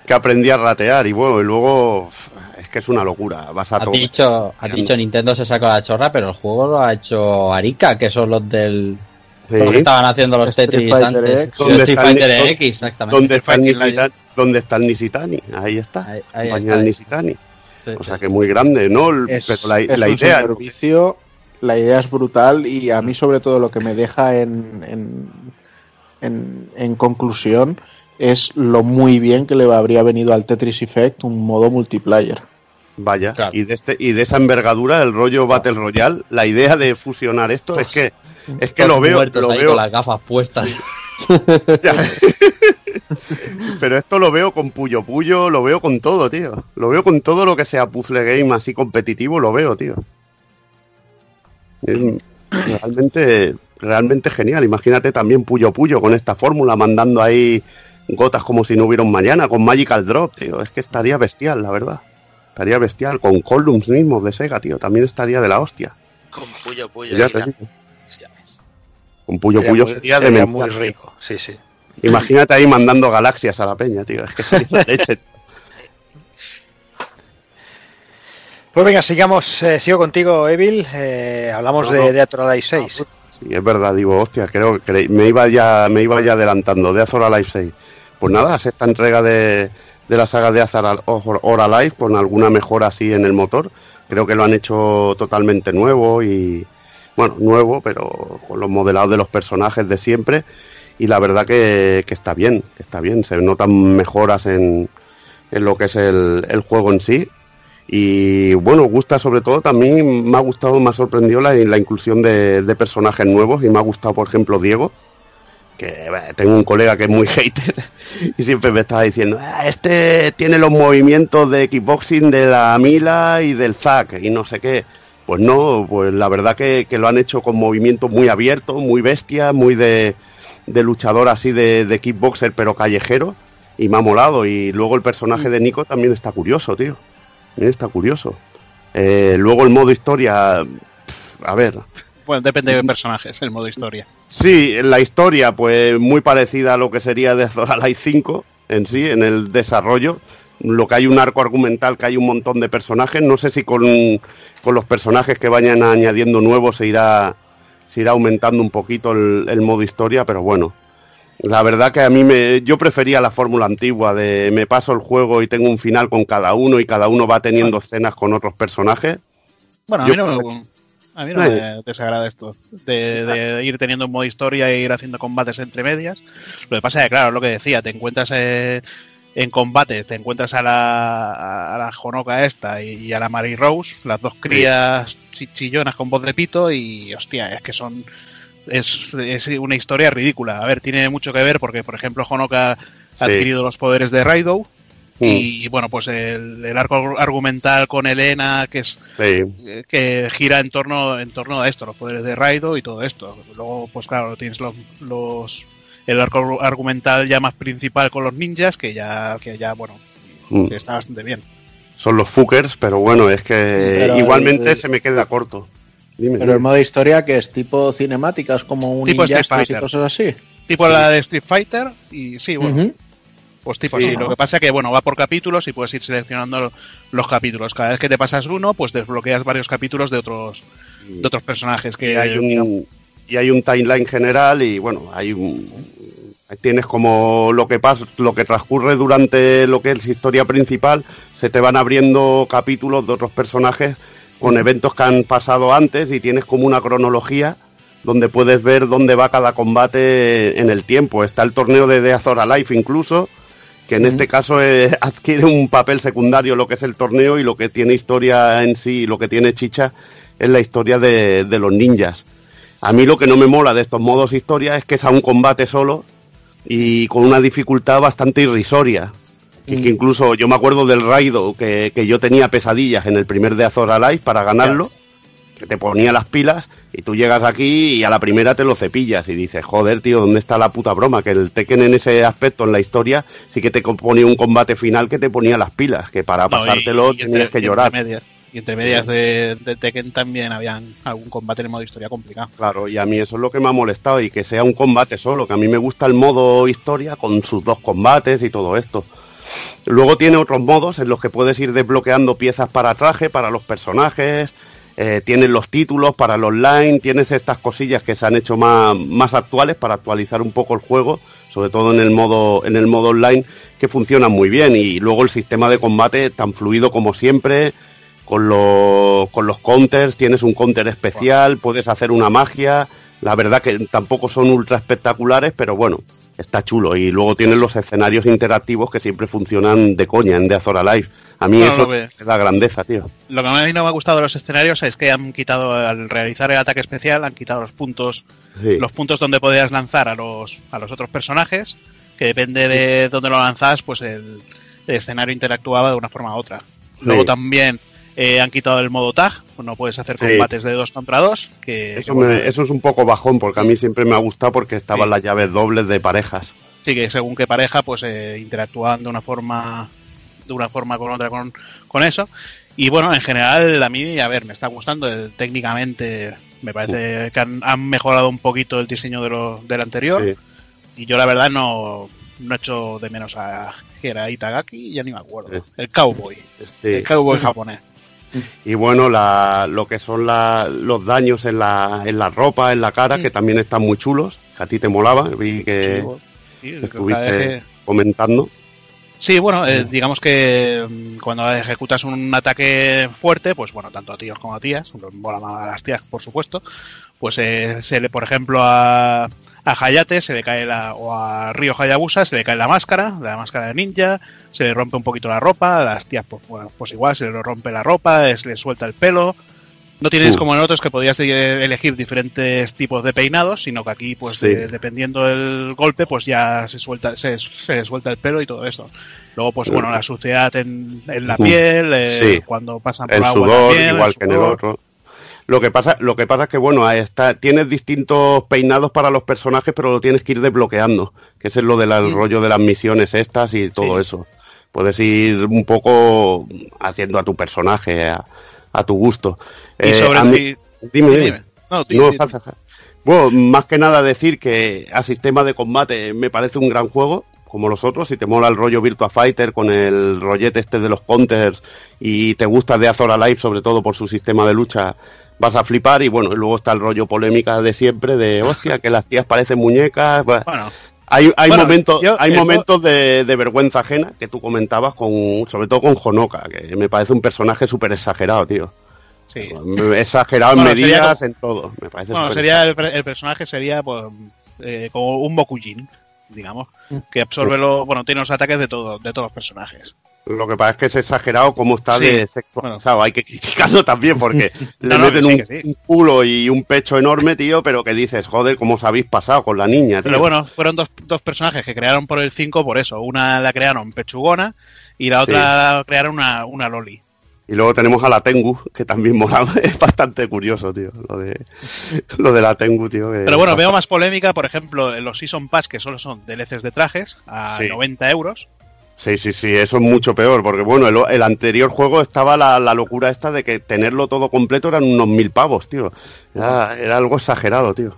que aprendí a ratear, y bueno, y luego es que es una locura, vas a Has dicho, has dicho Nintendo se sacó la chorra, pero el juego lo ha hecho Arica, que son los del. Sí. Los que estaban haciendo los Street Tetris Fighter antes. X. ¿Dónde Street está el- Fighter X, exactamente. ¿Dónde está, el. Nisitani? ¿Dónde está el Nisitani? Ahí está, Ahí- está. del Nisitani. Sí, O sea sí. que muy grande, ¿no? El- Es, Pero la, es la un idea, super vicio, la idea es brutal y a mí sobre todo lo que me deja en, en, en, en conclusión es lo muy bien que le habría venido al Tetris Effect un modo multiplayer. vaya, Claro. y de este y de esa envergadura, el rollo Battle Royale, la idea de fusionar esto es que es que lo veo, lo ahí veo con las gafas puestas. Ya. Pero esto lo veo con Puyo Puyo, lo veo con todo, tío. Lo veo con todo lo que sea puzzle game así competitivo, lo veo, tío. Es realmente realmente genial. Imagínate también Puyo Puyo con esta fórmula, mandando ahí gotas como si no hubiera un mañana, con Magical Drop, tío. Es que estaría bestial, la verdad. Estaría bestial, con columns mismos de Sega, tío. También estaría de la hostia. Con Puyo Puyo. Ya te digo. Con Puyo Sería Puyo muy- sería sería demencial. muy rico, sí, sí. Imagínate ahí mandando galaxias a la peña, tío. Es que sería la leche. Pues venga, sigamos, eh, sigo contigo, Evil. Eh, hablamos No, de, no. de Ator Alive 6. Sí, es verdad, digo, hostia, creo que me iba ya, me iba ya adelantando de Azor Alive 6. Pues nada, sexta entrega de, de la saga de Azor Al- Or Alive con alguna mejora así en el motor. Creo que lo han hecho totalmente nuevo y bueno, nuevo, pero con los modelados de los personajes de siempre. Y la verdad que, que está bien, que está bien. Se notan mejoras en, en lo que es el, el juego en sí. Y bueno, gusta sobre todo, también me ha gustado, me ha sorprendido la, la inclusión de, de personajes nuevos y me ha gustado, por ejemplo, Diego, que eh, tengo un colega que es muy hater y siempre me estaba diciendo, "Ah, este tiene los movimientos de kickboxing de la Mila y del Zack y no sé qué. Pues no, pues la verdad que, que lo han hecho con movimientos muy abiertos, muy bestia, muy de, de luchador así de, de kickboxer pero callejero y me ha molado. Y luego el personaje de Nico también está curioso, tío. También está curioso. Eh, luego el modo historia, a ver, Bueno, depende de personajes, el modo historia. Sí, la historia, pues muy parecida a lo que sería de Alive 5 en sí, en el desarrollo. Lo que hay un arco argumental, que hay un montón de personajes. No sé si con, con los personajes que vayan añadiendo nuevos se irá, se irá aumentando un poquito el, el modo historia, pero bueno. La verdad que a mí me, yo prefería la fórmula antigua de me paso el juego y tengo un final con cada uno y cada uno va teniendo escenas con otros personajes. Bueno, a Yo mí no, me- a mí no Vale. me desagrada esto, de, de ir teniendo un modo historia e ir haciendo combates entre medias. Lo que pasa es que, claro, es lo que decía, te encuentras eh, en combates, te encuentras a la, a la Honoka esta y, a la Mary Rose, las dos crías chi- chillonas con voz de pito y, hostia, es que son... Es, es una historia ridícula. A ver, tiene mucho que ver porque, por ejemplo, Honoka ha Sí. adquirido los poderes de Raidou Mm. y, bueno, pues el, el arco argumental con Elena, que es Sí. eh, que gira en torno en torno a esto, los poderes de Raido y todo esto. Luego, pues claro, tienes los, los el arco argumental ya más principal con los ninjas, que ya, que ya bueno, Mm. que está bastante bien. Son los fuckers, pero bueno, es que Pero igualmente el- se me queda corto. Dime, Pero dime. el modo historia que es tipo cinemática, es como un Tipo Street Injustice y Fighter. cosas así. Tipo Sí. la de Street Fighter, y sí, bueno, pues tipo Sí, así. ¿no? Lo que pasa es que, bueno, va por capítulos y puedes ir seleccionando los capítulos. Cada vez que te pasas uno, pues desbloqueas varios capítulos de otros de otros personajes que y hay un y hay un timeline general y bueno hay un tienes como lo que pasa lo que transcurre durante lo que es historia principal se te van abriendo capítulos de otros personajes con eventos que han pasado antes y tienes como una cronología donde puedes ver dónde va cada combate en el tiempo está el torneo de The Azor Alive incluso que en este caso eh, adquiere un papel secundario lo que es el torneo y lo que tiene historia en sí, lo que tiene chicha es la historia de, de los ninjas. A mí lo que no me mola de estos modos historia es que es a un combate solo y con una dificultad bastante irrisoria. Que, es que incluso yo me acuerdo del Raido que, que yo tenía pesadillas en el primer de Azor Alive para ganarlo, que te ponía las pilas y tú llegas aquí y a la primera te lo cepillas y dices, joder, tío, ¿dónde está la puta broma? Que el Tekken en ese aspecto en la historia sí que te ponía un combate final que te ponía las pilas, que para No, pasártelo y tenías que llorar. Medias, y entre medias de, Tekken también habían algún combate en modo historia complicado. Claro, y a mí eso es lo que me ha molestado y que sea un combate solo, que a mí me gusta el modo historia con sus dos combates y todo esto. Luego tiene otros modos en los que puedes ir desbloqueando piezas para traje, para los personajes, eh, tienes los títulos para el online, tienes estas cosillas que se han hecho más, más actuales para actualizar un poco el juego, sobre todo en el modo, en el modo online, que funcionan muy bien. Y luego el sistema de combate tan fluido como siempre, con, los con los counters, tienes un counter especial, puedes hacer una magia. La verdad que tampoco son ultra espectaculares, pero bueno, está chulo. Y luego tienes los escenarios interactivos que siempre funcionan de coña en The Azor Alive. A mí eso lo me da grandeza, tío. Lo que a mí no me ha gustado de los escenarios es que han quitado, al realizar el ataque especial, han quitado los puntos Sí. los puntos donde podías lanzar a los, a los otros personajes, que depende de dónde lo lanzabas, pues el, el escenario interactuaba de una forma u otra. Luego Sí. también Eh, han quitado el modo tag, pues no puedes hacer Sí. combates de dos contra dos. Que, Eso, que, bueno, me- eso es un poco bajón porque a mí siempre me ha gustado porque estaban las llaves dobles de parejas. Sí, que según qué pareja, pues eh, interactúan de una forma de una forma con otra con, con eso. Y bueno, en general, a mí, a ver, me está gustando. eh, técnicamente, me parece que han, han mejorado un poquito el diseño de lo, del anterior. Sí. Y yo, la verdad, no, no echo de menos a. que era Itagaki? Ya ni me acuerdo. El cowboy. Sí. El cowboy japonés. Y bueno, la, lo que son la- los daños en la, en la ropa, en la cara, que también están muy chulos, que a ti te molaba, vi que, Sí, estuviste que- comentando. Sí, bueno, eh, digamos que mm, cuando ejecutas un ataque fuerte, pues bueno, tanto a tíos como a tías, mola más a las tías, por supuesto, pues eh, se le, por ejemplo, a, a Hayate se le cae la, o a Ryo Hayabusa se le cae la máscara, la máscara de ninja, se le rompe un poquito la ropa, a las tías, pues, bueno, pues igual, se le rompe la ropa, eh, se le suelta el pelo. No tienes Uh. como en otros que podías elegir diferentes tipos de peinados, sino que aquí, pues Sí. de- dependiendo del golpe, pues ya se suelta, se, se le suelta el pelo y todo eso. Luego, pues bueno, la suciedad en, en la Uh. piel, eh, Sí. cuando pasan por El agua sudor, también, igual el que en el sudor. otro. Lo que pasa, lo que pasa es que bueno, está, tienes distintos peinados para los personajes, pero lo tienes que ir desbloqueando, que ese es lo del rollo de las misiones estas y todo eso. Puedes ir un poco haciendo a tu personaje a, a tu gusto. Y Eh, sobre mí- dime, dime. No, di- No. Bueno, más que nada decir que a sistema de combate me parece un gran juego, como los otros. Si te mola el rollo Virtua Fighter con el rollete este de los counters y te gusta de Azor Alive, sobre todo por su sistema de lucha, vas a flipar. Y bueno, y luego está el rollo polémica de siempre, de hostia, que las tías parecen muñecas. Bueno, hay, hay Bueno, momentos, yo- hay momentos de, de vergüenza ajena que tú comentabas, con, sobre todo con Honoka, que me parece un personaje súper exagerado, tío. sí. Exagerado Bueno, en medidas, como- en todo. Me parece Bueno, sería el, per- el personaje sería pues, eh, como un Mokujin, digamos, que absorbe lo, bueno, tiene los ataques de todo, de todos los personajes. Lo que pasa es que es exagerado como está Sí, de sexualizado. Hay que criticarlo también porque le No, meten sí, un, que sí. un culo y un pecho enorme, tío, pero que dices, joder, ¿cómo os habéis pasado con la niña, tío? Pero bueno, fueron dos, dos personajes que crearon por el 5 por eso. Una la crearon pechugona y la otra la crearon una, una loli. Y luego tenemos a la Tengu, que también mola. Es bastante curioso, tío, lo de, lo de la Tengu, tío. Pero bueno, veo más polémica, por ejemplo, en los Season Pass, que solo son DLCs de trajes, a Sí. 90 euros. Sí, sí, sí, eso es mucho peor, porque bueno, el, el anterior juego estaba la, la locura esta de que tenerlo todo completo eran unos mil pavos, tío. Era, era algo exagerado, tío.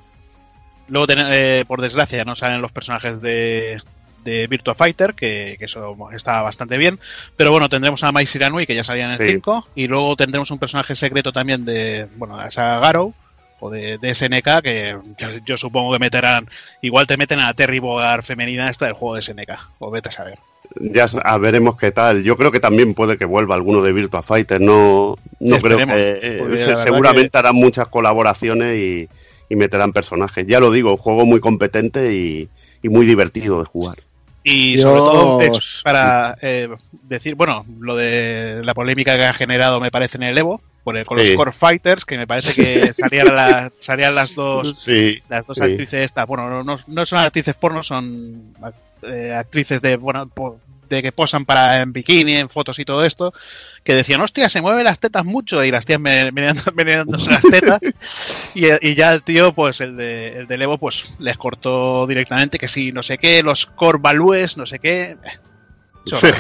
Luego, eh, por desgracia, no salen los personajes de, de Virtua Fighter, que, que eso está bastante bien. Pero bueno, tendremos a Mai Shiranui, que ya salía en el Sí. 5. Y luego tendremos un personaje secreto también de, bueno, de la saga Garou, o de, de SNK, que, yo supongo que meterán. Igual te meten a la Terry Bogard femenina esta del juego de SNK. O vete a saber. Ya veremos qué tal. Yo creo que también puede que vuelva alguno de Virtua Fighter. No, no Sí, creo que. eh, seguramente harán muchas colaboraciones y, y meterán personajes. Ya lo digo, un juego muy competente y, y muy divertido de jugar. Y sobre todo eh, para eh, decir, bueno, lo de la polémica que ha generado me parece en el Evo, por el, con Sí. los Core Fighters, que me parece que salían, la- salían las dos Sí, las dos sí. actrices estas, bueno, no, no- son actrices porno, son eh, actrices de, bueno, de que posan para en bikini, en fotos y todo esto, que decían, hostia, se mueven las tetas mucho, y las tías meneándose las tetas, y, y ya el tío, pues el de, el de Evo, pues les cortó directamente que sí, no sé qué, los core values, no sé qué. eh, chorro.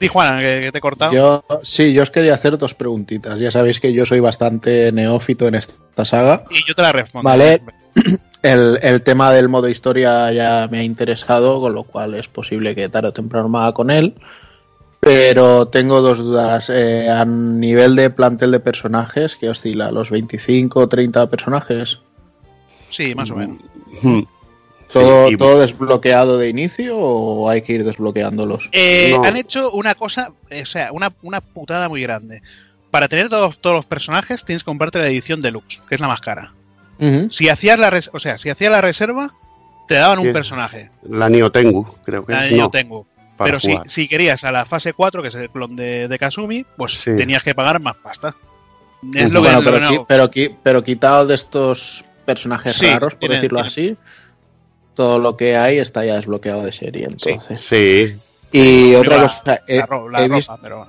Sí, Juan, que, que te he cortado. Yo, sí, yo os quería hacer dos preguntitas. Ya sabéis que yo soy bastante neófito en esta saga. Y yo te la respondo. Vale. El, el tema del modo historia ya me ha interesado, con lo cual es posible que tarde o temprano me haga con él. Pero tengo dos dudas. Eh, a nivel de plantel de personajes, que oscila los 25 o 30 personajes. Sí, más o menos. Hmm. ¿Todo, Sí, y- ¿Todo desbloqueado de inicio o hay que ir desbloqueándolos? Eh, No. Han hecho una cosa, eh, o sea, una, una putada muy grande. Para tener todos, todos los personajes tienes que comprarte la edición deluxe, que es la más cara. Si hacías la, res- o sea, si hacías la reserva, te daban un personaje. La Nio Tengu, creo que La es. No, para Pero si, si querías a la fase 4, que es el clon de, de Kazumi, pues Sí. tenías que pagar más pasta. Es lo que, Bueno, lo pero, que pero, qui- pero quitado de estos personajes Sí, raros, por tiene- decirlo tiene- así, todo lo que hay está ya desbloqueado de serie. Entonces. Sí, Y otra la- cosa, he, la he ropa, visto, pero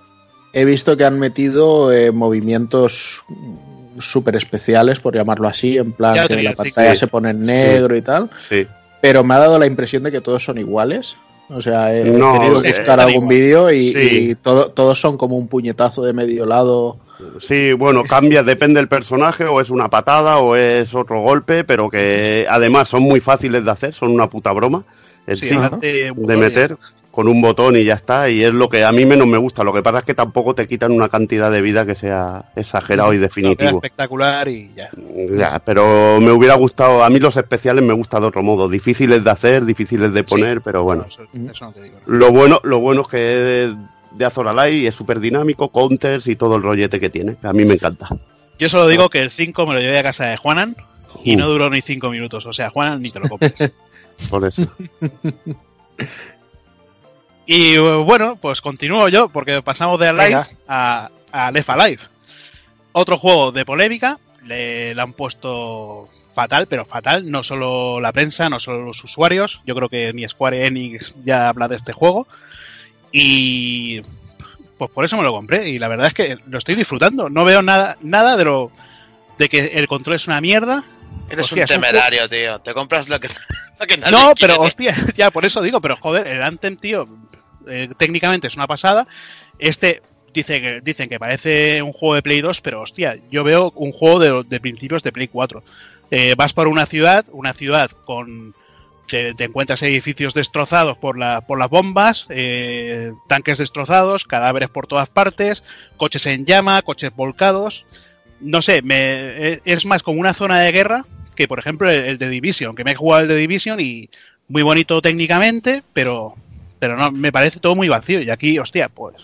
he visto que han metido eh, movimientos súper especiales, por llamarlo así, en plan Ya que tenía la el pantalla Sí. se pone en negro y tal, Sí. pero me ha dado la impresión de que todos son iguales. O sea, he, No, querido sí, buscar algún vídeo y, Sí. y todo- todos son como un puñetazo de medio lado. Sí, bueno, cambia, depende del personaje, o es una patada o es otro golpe, pero que además son muy fáciles de hacer, son una puta broma en Sí, de meter con un botón y ya está, y es lo que a mí menos me gusta. Lo que pasa es que tampoco te quitan una cantidad de vida que sea exagerado y definitivo. espectacular y ya. Ya, pero me hubiera gustado, a mí los especiales me gustan de otro modo, difíciles de hacer, difíciles de poner, pero bueno. Eso, eso no te digo. Lo bueno, lo bueno es que es de Azor Alay es súper dinámico, counters y todo el rollete que tiene. A mí me encanta. Yo solo digo que el 5 me lo llevé a casa de Juanan y Uh. no duró ni 5 minutos. O sea, Juanan ni te lo compres. Por eso. y eh, bueno, pues continúo yo porque pasamos de Alive Venga. a, a Left Alive. Otro juego de polémica. Le, le han puesto fatal, pero fatal. No solo la prensa, no solo los usuarios. Yo creo que ni Square Enix ya habla de este juego. Y pues por eso me lo compré. Y la verdad es que lo estoy disfrutando. No veo nada, nada de lo de que el control es una mierda. Eres Hostia, un es un temerario, tío. Te compras lo que, lo que nadie No, quiere. pero hostia, ya por eso digo, pero joder, el Anthem, tío, eh, técnicamente es una pasada. Este dice que, dicen que parece un juego de Play 2, pero hostia, yo veo un juego de, principios de Play 4. Eh, vas por una ciudad, una ciudad con. Te, encuentras edificios destrozados por, la, por las bombas, eh, tanques destrozados, cadáveres por todas partes, coches en llama, coches volcados. No sé, me, eh, es más como una zona de guerra que, por ejemplo, el, el de Division, que me he jugado el de Division y muy bonito técnicamente, pero, pero no, me parece todo muy vacío. Y aquí, hostia, pues,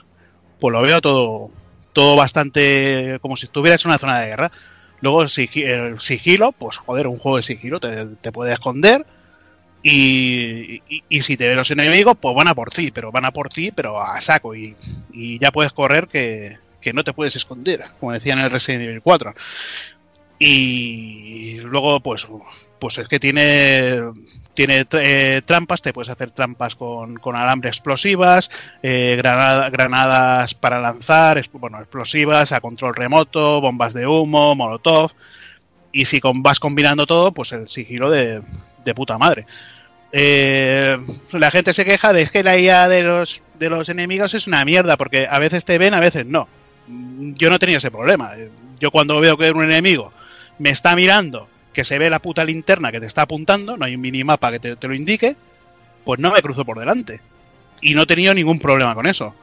pues lo veo todo, todo bastante como si estuvieras en una zona de guerra. Luego el sigilo, pues joder, un juego de sigilo, te, te puede esconder. Y, y- y si te ven los enemigos, pues van a por ti, pero van a por ti, pero a saco. Y, y ya puedes correr que, que no te puedes esconder, como decía en el Resident Evil 4. Y luego, pues, pues es que tiene, tiene eh, trampas, te puedes hacer trampas con, con alambre explosivas, eh, granada- granadas para lanzar, bueno, explosivas a control remoto, bombas de humo, molotov. Y si vas combinando todo, pues el sigilo de, de puta madre. Eh, la gente se queja de que la IA de los, de los enemigos es una mierda, porque a veces te ven, a veces no. Yo no tenido ese problema. Yo cuando veo que un enemigo me está mirando, que se ve la puta linterna que te está apuntando, no hay un minimapa que te, te lo indique, pues no me cruzo por delante. Y no he tenido ningún problema con eso.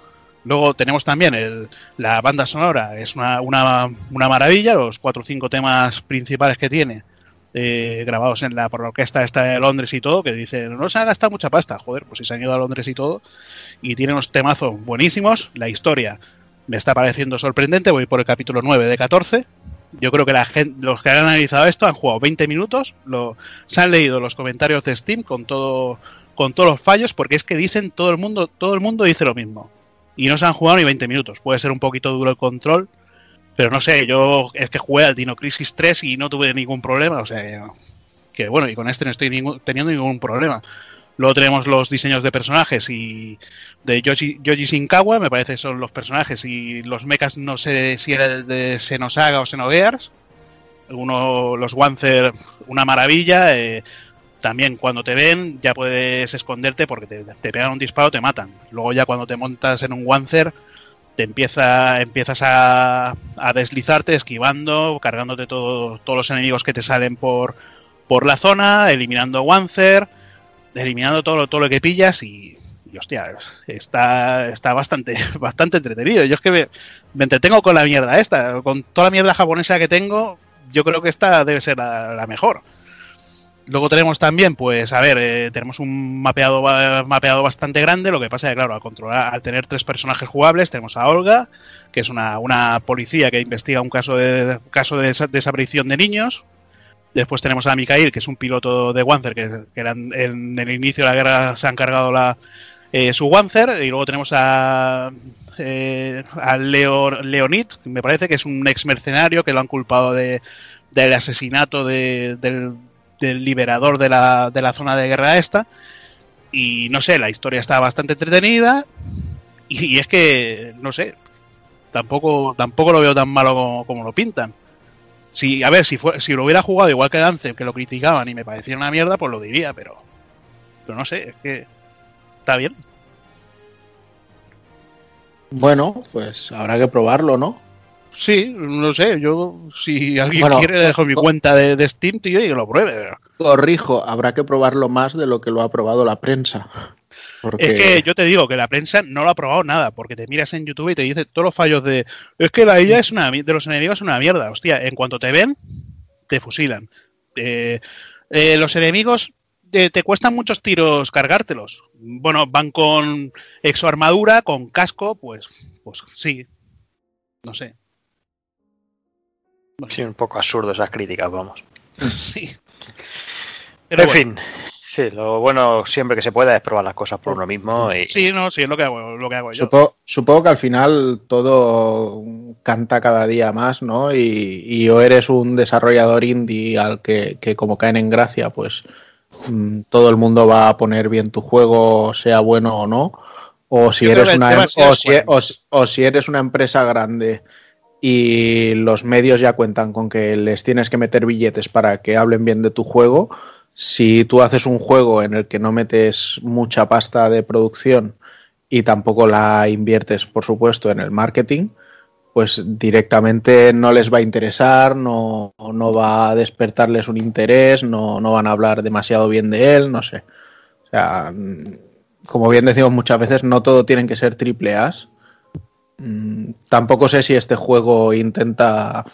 Luego tenemos también el- la banda sonora, es una, una, una maravilla, los cuatro o cinco temas principales que tiene, eh, grabados en la, por la orquesta esta de Londres y todo, que dice, no se ha gastado mucha pasta, joder, pues si se han ido a Londres y todo, y tiene unos temazos buenísimos, la historia me está pareciendo sorprendente, voy por el capítulo 9 de 14, yo creo que la gente, los que han analizado esto han jugado 20 minutos, lo, se han leído los comentarios de Steam con todo con todos los fallos, porque es que dicen todo el mundo, todo el mundo dice lo mismo. Y no se han jugado ni 20 minutos. Puede ser un poquito duro el control, pero no sé, yo es que jugué al Dino Crisis 3 y no tuve ningún problema, o sea que, bueno, y con este no estoy teniendo ningún problema. Luego tenemos los diseños de personajes y de Yoji Shinkawa, me parece que son los personajes y los mechas no sé si era el de Xenosaga o Xenogears. Uno, los Wanzer, una maravilla. eh, también cuando te ven ya puedes esconderte porque te, te pegan un disparo, te matan. Luego ya cuando te montas en un Wanzer te empieza, empiezas a, a deslizarte, esquivando, cargándote todo- todos los enemigos que te salen por, por la zona, eliminando Wanzer, eliminando todo, lo- todo lo que pillas y, hostia, está, está bastante, bastante entretenido. Yo es que me, entretengo con la mierda esta, con toda la mierda japonesa que tengo, yo creo que esta debe ser la, mejor. Luego tenemos también, pues, a ver, eh, tenemos un mapeado, mapeado bastante grande. Lo que pasa es que, claro, al controlar, al tener tres personajes jugables, tenemos a Olga, que es una, una policía que investiga un caso de caso de desa- desaparición de niños. Después tenemos a Mikhail, que es un piloto de Wanzer, que, en, el inicio de la guerra se ha encargado la, eh, su Wanzer. Y luego tenemos a, eh, a Leo, Leonid, me parece que es un ex mercenario que lo han culpado de, del asesinato de- del, liberador de la, de la zona de guerra esta. Y no sé, la historia está bastante entretenida. Y, es que, no sé, tampoco, tampoco lo veo tan malo como lo pintan. Si, a ver, si, fue, si lo hubiera jugado igual que el Anthem, que lo criticaban y me parecía una mierda, pues lo diría, pero. Pero no sé, es que. Está bien. Bueno, pues habrá que probarlo, ¿no? Sí, no sé, yo. Si alguien Bueno, quiere, le dejo mi cuenta de, de Steam, tío, y que lo pruebe. Corrijo, habrá que probarlo más de lo que lo ha probado la prensa. Porque... Es que yo te digo que la prensa no lo ha probado nada, porque te miras en YouTube y te dice todos los fallos de. Es que la IA es una, de los enemigos es una mierda. Hostia, en cuanto te ven, te fusilan. Eh, eh, los enemigos te, te cuestan muchos tiros cargártelos. Bueno, van con exoarmadura, con casco, pues, pues sí. No sé. Sí, un poco absurdo esas críticas, vamos. Sí. Pero en bueno. fin, sí, lo bueno siempre que se pueda es probar las cosas por uno mismo. Y, Sí, no, sí, es lo que hago, lo que hago yo. Supongo, supongo que al final todo canta cada día más, ¿no? Y, y o eres un desarrollador indie al que, que como caen en gracia, pues mm, todo el mundo va a poner bien tu juego, sea bueno o no. O si eres una em- o si, bueno. o si- o si eres una empresa grande y los medios ya cuentan con que les tienes que meter billetes para que hablen bien de tu juego, si tú haces un juego en el que no metes mucha pasta de producción y tampoco la inviertes, por supuesto, en el marketing, pues directamente no les va a interesar, no, no va a despertarles un interés, no, no van a hablar demasiado bien de él, no sé. O sea, mm, como bien decimos muchas veces, no todo tienen que ser triple A's. Mm, Tampoco sé si este juego intenta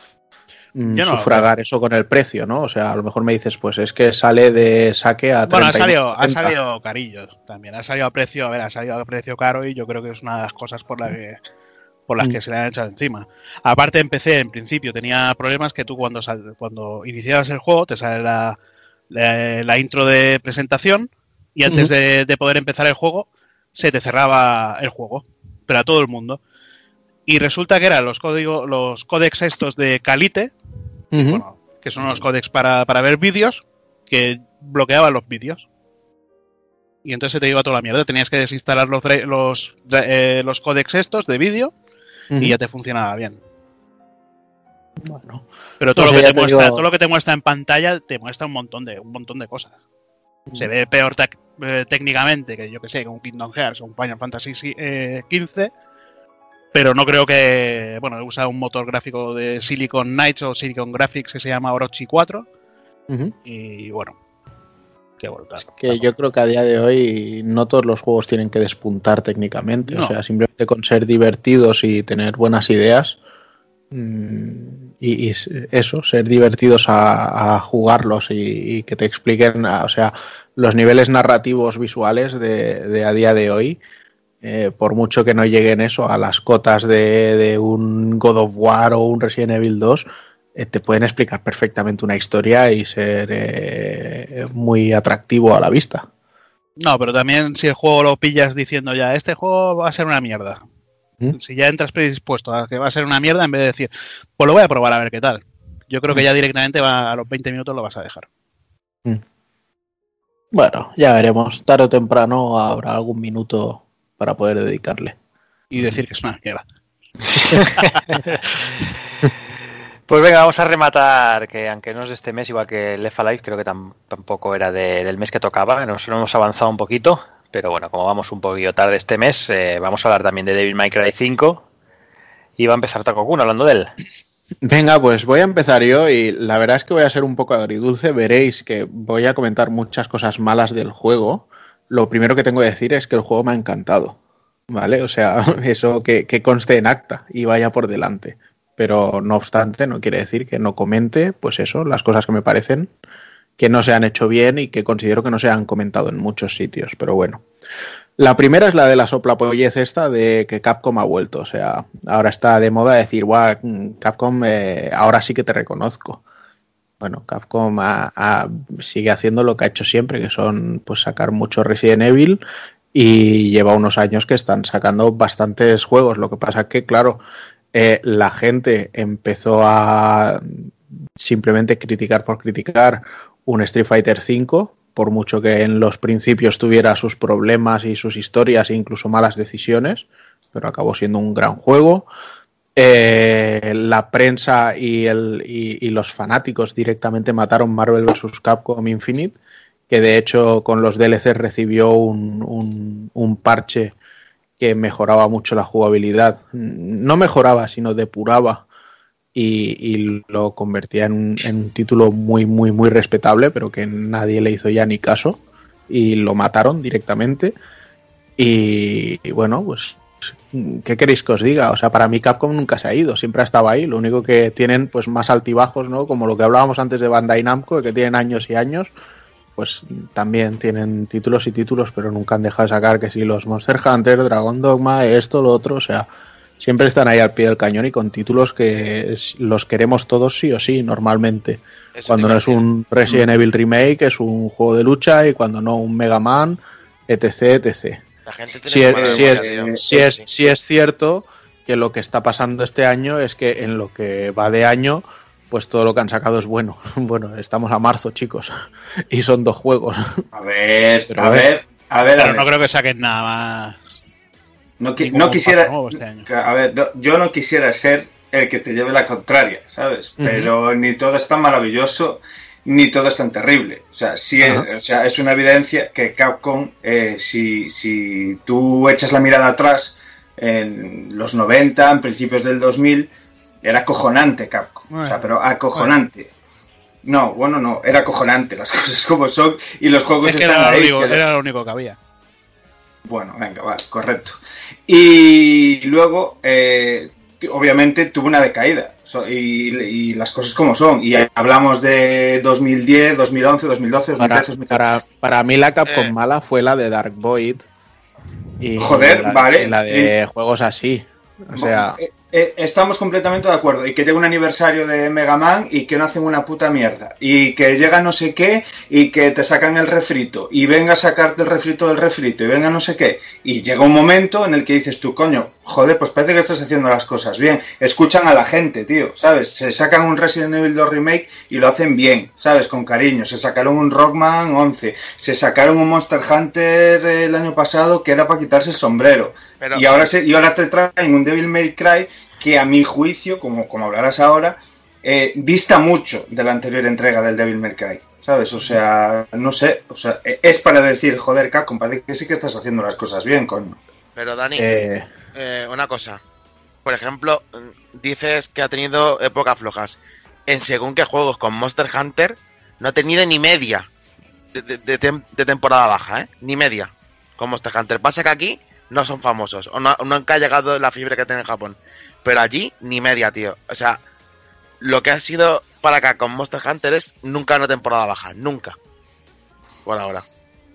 mm, no, sufragar eso con el precio, ¿no? O sea, a lo mejor me dices, pues es que sale de saque a Bueno, ha 39,90. salido, ha salido carillo también. Ha salido a precio, a ver, ha salido a precio caro y yo creo que es una de las cosas por las que por las Mm. que se le han echado encima. Aparte, empecé en principio, tenía problemas que tú cuando sal- cuando iniciabas el juego te sale la, la, la intro de presentación y antes de, de poder empezar el juego se te cerraba el juego, pero a todo el mundo. Y resulta que eran los códigos, los códex estos de Calite, Bueno, que son los códex para, para ver vídeos, que bloqueaban los vídeos. Y entonces se te iba toda la mierda. Tenías que desinstalar los, los, eh, los códex estos de vídeo y ya te funcionaba bien. Bueno, Pero todo, No lo que te te muestra, digo- todo lo que te muestra en pantalla te muestra un montón de, un montón de cosas. Se ve peor eh, técnicamente que yo que sé, que un Kingdom Hearts o un Final Fantasy si- eh, 15, pero no creo que, bueno, usa un motor gráfico de Silicon Knights o Silicon Graphics que se llama Orochi 4 Ujú. y bueno, qué bueno. que yo creo que a día de hoy no todos los juegos tienen que despuntar técnicamente. No. O sea, simplemente con ser divertidos y tener buenas ideas. mm, Y, eso, ser divertidos a, a jugarlos y, y que te expliquen, a- o sea, los niveles narrativos visuales de, de a día de hoy, eh, por mucho que no lleguen eso a las cotas de, de un God of War o un Resident Evil 2, eh, te pueden explicar perfectamente una historia y ser eh, muy atractivo a la vista. No, pero también si el juego lo pillas diciendo ya, este juego va a ser una mierda. ¿Mm? Si ya entras predispuesto a que va a ser una mierda, en vez de decir, pues lo voy a probar a ver qué tal. Yo creo Mm. que ya directamente va, a los 20 minutos lo vas a dejar. Bueno, ya veremos. Tarde o temprano habrá algún minuto para poder dedicarle. Y decir que es una mierda. Pues venga, vamos a rematar, que aunque no es de este mes, igual que Left Alive, creo que tam- tampoco era de- del mes que tocaba, nos hemos avanzado un poquito, pero bueno, como vamos un poquito tarde este mes, eh, vamos a hablar también de Devil May Cry 5 y va a empezar Taco Kun hablando de él. Venga, pues voy a empezar yo y la verdad es que voy a ser un poco agridulce. Veréis que voy a comentar muchas cosas malas del juego. Lo primero que tengo que decir es que el juego me ha encantado. ¿Vale? O sea, eso que, conste en acta y vaya por delante. Pero no obstante, no quiere decir que no comente, pues eso, las cosas que me parecen que no se han hecho bien y que considero que no se han comentado en muchos sitios. Pero bueno. La primera es la de la soplapollez esta de que Capcom ha vuelto. O sea, ahora está de moda decir, guau, mm, Capcom, eh, ahora sí que te reconozco. Bueno, Capcom ha- ha- sigue haciendo lo que ha hecho siempre, que son pues sacar mucho Resident Evil y lleva unos años que están sacando bastantes juegos. Lo que pasa que, claro, eh, la gente empezó a simplemente criticar por criticar un Street Fighter V, por mucho que en los principios tuviera sus problemas y sus historias e incluso malas decisiones, pero acabó siendo un gran juego. Eh, la prensa y, el, y, los fanáticos directamente mataron Marvel vs. Capcom Infinite, que de hecho con los DLC recibió un, parche que mejoraba mucho la jugabilidad. No mejoraba, sino depuraba y, lo convertía en un, en un título muy, muy, muy respetable, pero que nadie le hizo ya ni caso y lo mataron directamente. Y, y bueno, pues, ¿qué queréis que os diga? O sea, para mí Capcom nunca se ha ido, siempre ha estado ahí. Lo único que tienen, pues, más altibajos, ¿no? Como lo que hablábamos antes de Bandai Namco, que tienen años y años. Pues también tienen títulos y títulos, pero nunca han dejado de sacar que si los Monster Hunter, Dragon Dogma, esto, lo otro, o sea, siempre están ahí al pie del cañón y con títulos que los queremos todos sí o sí, normalmente. Eso Cuando no es un Resident Evil Remake, es un juego de lucha y cuando no un Mega Man, etc, etc. La gente tiene Si muy es, si memoria, es- si es- si es cierto que lo que está pasando este año es que en lo que va de año, pues todo lo que han sacado es bueno. Bueno, estamos a marzo, chicos, y son dos juegos. A ver, Pero a ver. ver, a ver, a Pero ver. no creo que saquen nada más. No, qui- Ningún no quisiera. este año. A ver, no- yo no quisiera ser el que te lleve la contraria, ¿sabes? Pero ni todo es tan maravilloso, ni todo es tan terrible. O sea, sí, Ajá. o sea, es una evidencia que Capcom, eh, si, si tú echas la mirada atrás en los 90, en principios del 2000, era acojonante Capcom. O sea, Bueno, pero acojonante. No, bueno, no, era acojonante las cosas como son y los juegos Es que están era lo, ahí. único, que- era lo único que había. bueno, venga, vale, correcto. Y luego, eh, obviamente, tuvo una decaída. So- y, y las cosas como son. Y hablamos de 2010, 2011, 2012, Para, 2013, 2014. para, para mí la Capcom Eh. mala fue la de Dark Void. Y Joder, la, vale. y la de juegos así. O sea, Eh, eh, estamos completamente de acuerdo. Y que llega un aniversario de Mega Man y que no hacen una puta mierda. Y que llega no sé qué y que te sacan el refrito. Y venga a sacarte el refrito del refrito. Y venga no sé qué. Y llega un momento en el que dices tú, coño, joder, pues parece que estás haciendo las cosas bien. Escuchan a la gente, tío, ¿sabes? Se sacan un Resident Evil 2 Remake y lo hacen bien, ¿sabes? Con cariño. Se sacaron un Rockman 11. Se sacaron un Monster Hunter eh, el año pasado que era para quitarse el sombrero. Pero- y, ahora se, y ahora te traen un Devil May Cry que a mi juicio, como, como hablarás ahora, eh, dista mucho de la anterior entrega del Devil May Cry. ¿Sabes? O sea, no sé. O sea, eh, es para decir, joder, Capcom, parece que sí que estás haciendo las cosas bien, coño. Pero Dani, eh, eh, una cosa. Por ejemplo, dices que ha tenido épocas flojas. En según qué juegos con Monster Hunter, no ha tenido ni media de, de- de tem- de temporada baja, ¿eh? Ni media con Monster Hunter. Pasa que aquí no son famosos. O no, nunca ha llegado la fiebre que tiene en Japón. Pero allí ni media, tío. O sea, lo que ha sido para acá con Monster Hunter es nunca una temporada baja. Nunca. Por ahora.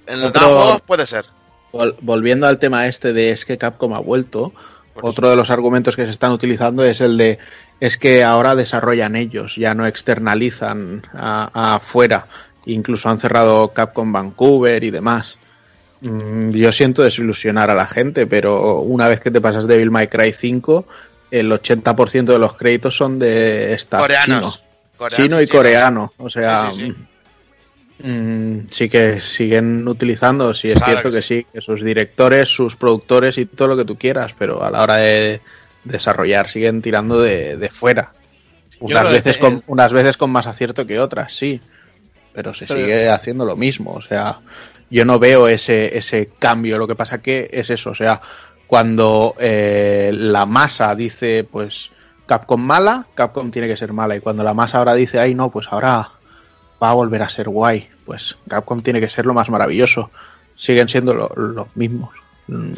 En los Otro- juegos puede ser. Vol- volviendo al tema este de es que Capcom ha vuelto, otro de los argumentos que se están utilizando es el de es que ahora desarrollan ellos, ya no externalizan a- a afuera. Incluso han cerrado Capcom Vancouver y demás. Mm, Yo siento desilusionar a la gente, pero una vez que te pasas Devil May Cry 5, el 80% de los créditos son de staff Coreanos. chino. Coreanos, Chino y coreano. O sea, Sí, sí, sí. Mm, sí que siguen utilizando, sí es Claro cierto que que sí, que sus directores, sus productores y todo lo que tú quieras, pero a la hora de desarrollar siguen tirando de, de fuera. Unas veces, con, unas veces con más acierto que otras, sí, pero se Pero- sigue haciendo lo mismo. O sea, yo no veo ese, ese cambio. Lo que pasa que es eso, o sea, cuando eh, la masa dice, pues, Capcom mala, Capcom tiene que ser mala. Y cuando la masa ahora dice, ay, no, pues ahora va a volver a ser guay, pues Capcom tiene que ser lo más maravilloso. Siguen siendo lo- los mismos. Mm,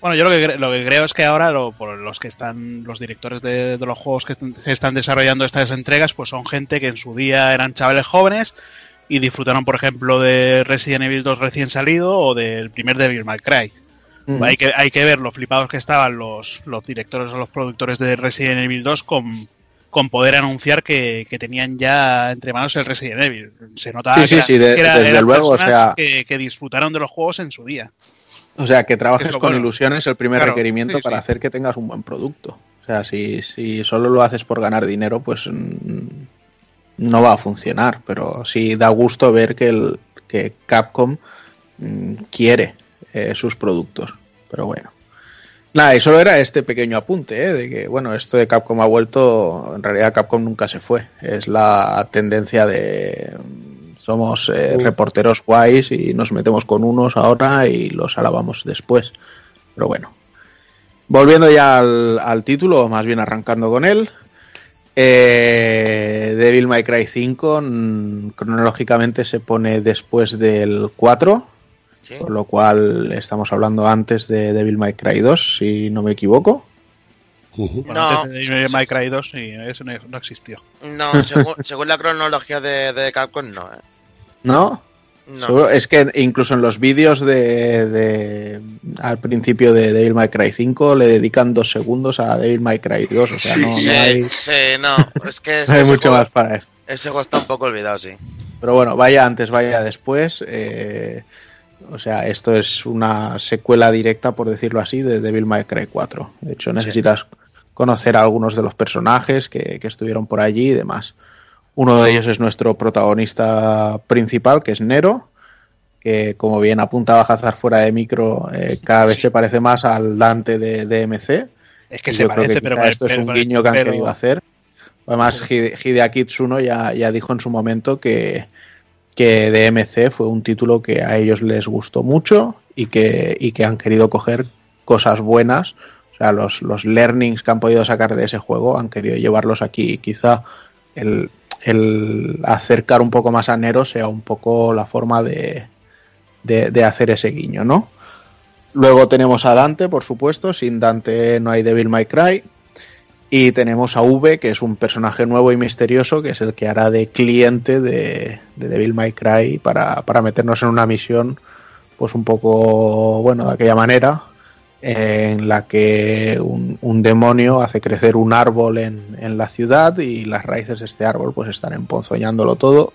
Bueno, yo lo que, lo que creo es que ahora lo- por los que están, los directores de, de los juegos que están, que están desarrollando estas entregas, pues son gente que en su día eran chavales jóvenes y disfrutaron, por ejemplo, de Resident Evil 2 recién salido o del primer Devil May Cry. mm. Hay, que, hay que ver lo flipados que estaban los, los directores o los productores de Resident Evil 2 con, con poder anunciar que, que tenían ya entre manos el Resident Evil. Se notaba Sí, que, sí, era- sí, de- que era- desde eran luego, o sea- que, que disfrutaron de los juegos en su día. O sea, que trabajes Eso, con bueno. ilusiones es el primer Claro, requerimiento para hacer que tengas un buen producto. O sea, si, si solo lo haces por ganar dinero, pues mm, no va a funcionar. Pero sí da gusto ver que, el, que Capcom mm, quiere eh, sus productos. Pero bueno. Nada, y solo era este pequeño apunte, ¿eh? de que, bueno, esto de Capcom ha vuelto, en realidad Capcom nunca se fue. Es la tendencia de somos eh, reporteros guays y nos metemos con unos ahora y los alabamos después. Pero bueno. Volviendo ya al, al título, o más bien arrancando con él. eh, Devil May Cry 5 mm, cronológicamente se pone después del 4. Sí. Con lo cual estamos hablando antes de Devil May Cry 2, si no me equivoco. Bueno, No. antes de Devil May Cry 2 sí, eso no, no existió. No, según, según la cronología de, de Capcom, no. eh. ¿No? No. Es que incluso en los vídeos de, de- al principio de Devil May Cry 5 le dedican dos segundos a Devil May Cry 2. O sea, no, Sí, no hay, sí, no. Es que no hay ese mucho juego- más para eso. Ese juego está un poco olvidado, sí. Pero bueno, vaya antes, vaya después. eh, o sea, esto es una secuela directa, por decirlo así, de Devil May Cry 4. De hecho, necesitas conocer a algunos de los personajes que, que estuvieron por allí y demás. Uno de ellos es nuestro protagonista principal, que es Nero, que como bien apuntaba Hazard fuera de micro, eh, cada vez se parece más al Dante de DMC. Es que Y se parece, que pero esto es un guiño que han querido hacer. Además, Hide- Hideaki Tsuno ya, ya dijo en su momento que, que DMC fue un título que a ellos les gustó mucho y que, y que han querido coger cosas buenas. O sea, los, los learnings que han podido sacar de ese juego han querido llevarlos aquí. Quizá el, el acercar un poco más a Nero sea un poco la forma de, de, de hacer ese guiño, ¿no? Luego tenemos a Dante, por supuesto. Sin Dante no hay Devil May Cry. Y tenemos a V, que es un personaje nuevo y misterioso, que es el que hará de cliente de, de Devil May Cry para, para meternos en una misión, pues un poco, bueno, de aquella manera, en la que un, un demonio hace crecer un árbol en, en la ciudad y las raíces de este árbol pues están emponzoñándolo todo.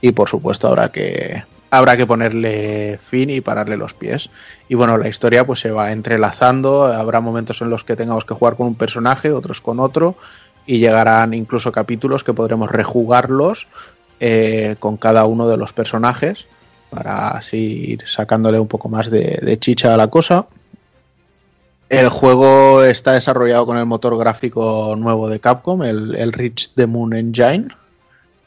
Y por supuesto habrá que, habrá que ponerle fin y pararle los pies. Y bueno, la historia pues se va entrelazando, habrá momentos en los que tengamos que jugar con un personaje, otros con otro, y llegarán incluso capítulos que podremos rejugarlos eh, con cada uno de los personajes para así ir sacándole un poco más de, chicha a la cosa. El juego está desarrollado con el motor gráfico nuevo de Capcom, el, el Reach the Moon Engine,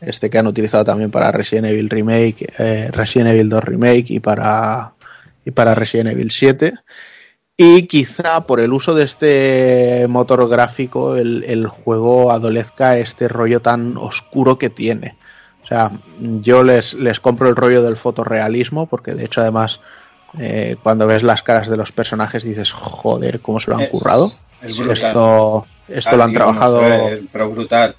este que han utilizado también para Resident Evil Remake, eh, Resident Evil 2 Remake y para, y para Resident Evil 7. Y quizá por el uso de este motor gráfico el, el juego adolezca este rollo tan oscuro que tiene. O sea, yo les, les compro el rollo del fotorrealismo, porque de hecho además eh, cuando ves las caras de los personajes dices, joder, cómo se lo han currado. es brutal. Esto, esto lo han trabajado... pero- Pero brutal.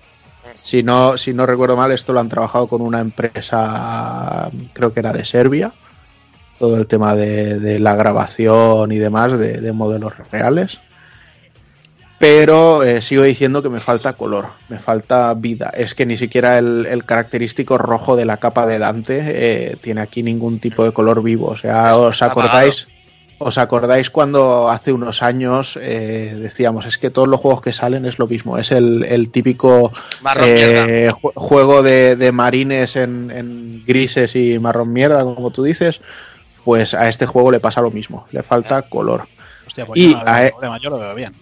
Si no, si no recuerdo mal, esto lo han trabajado con una empresa, creo que era de Serbia. Todo el tema de, de la grabación y demás de, de modelos reales. Pero eh, sigo diciendo que me falta color, me falta vida. Es que ni siquiera el, el característico rojo de la capa de Dante eh, tiene aquí ningún tipo de color vivo. O sea, os acordáis, ¿Os acordáis cuando hace unos años eh, decíamos es que todos los juegos que salen es lo mismo? Es el, el típico eh, ju- juego de, de marines en, en grises y marrón mierda, como tú dices. Pues a este juego le pasa lo mismo, le falta color. Hostia, pues Y yo no veo a- e- problema, yo lo veo bien.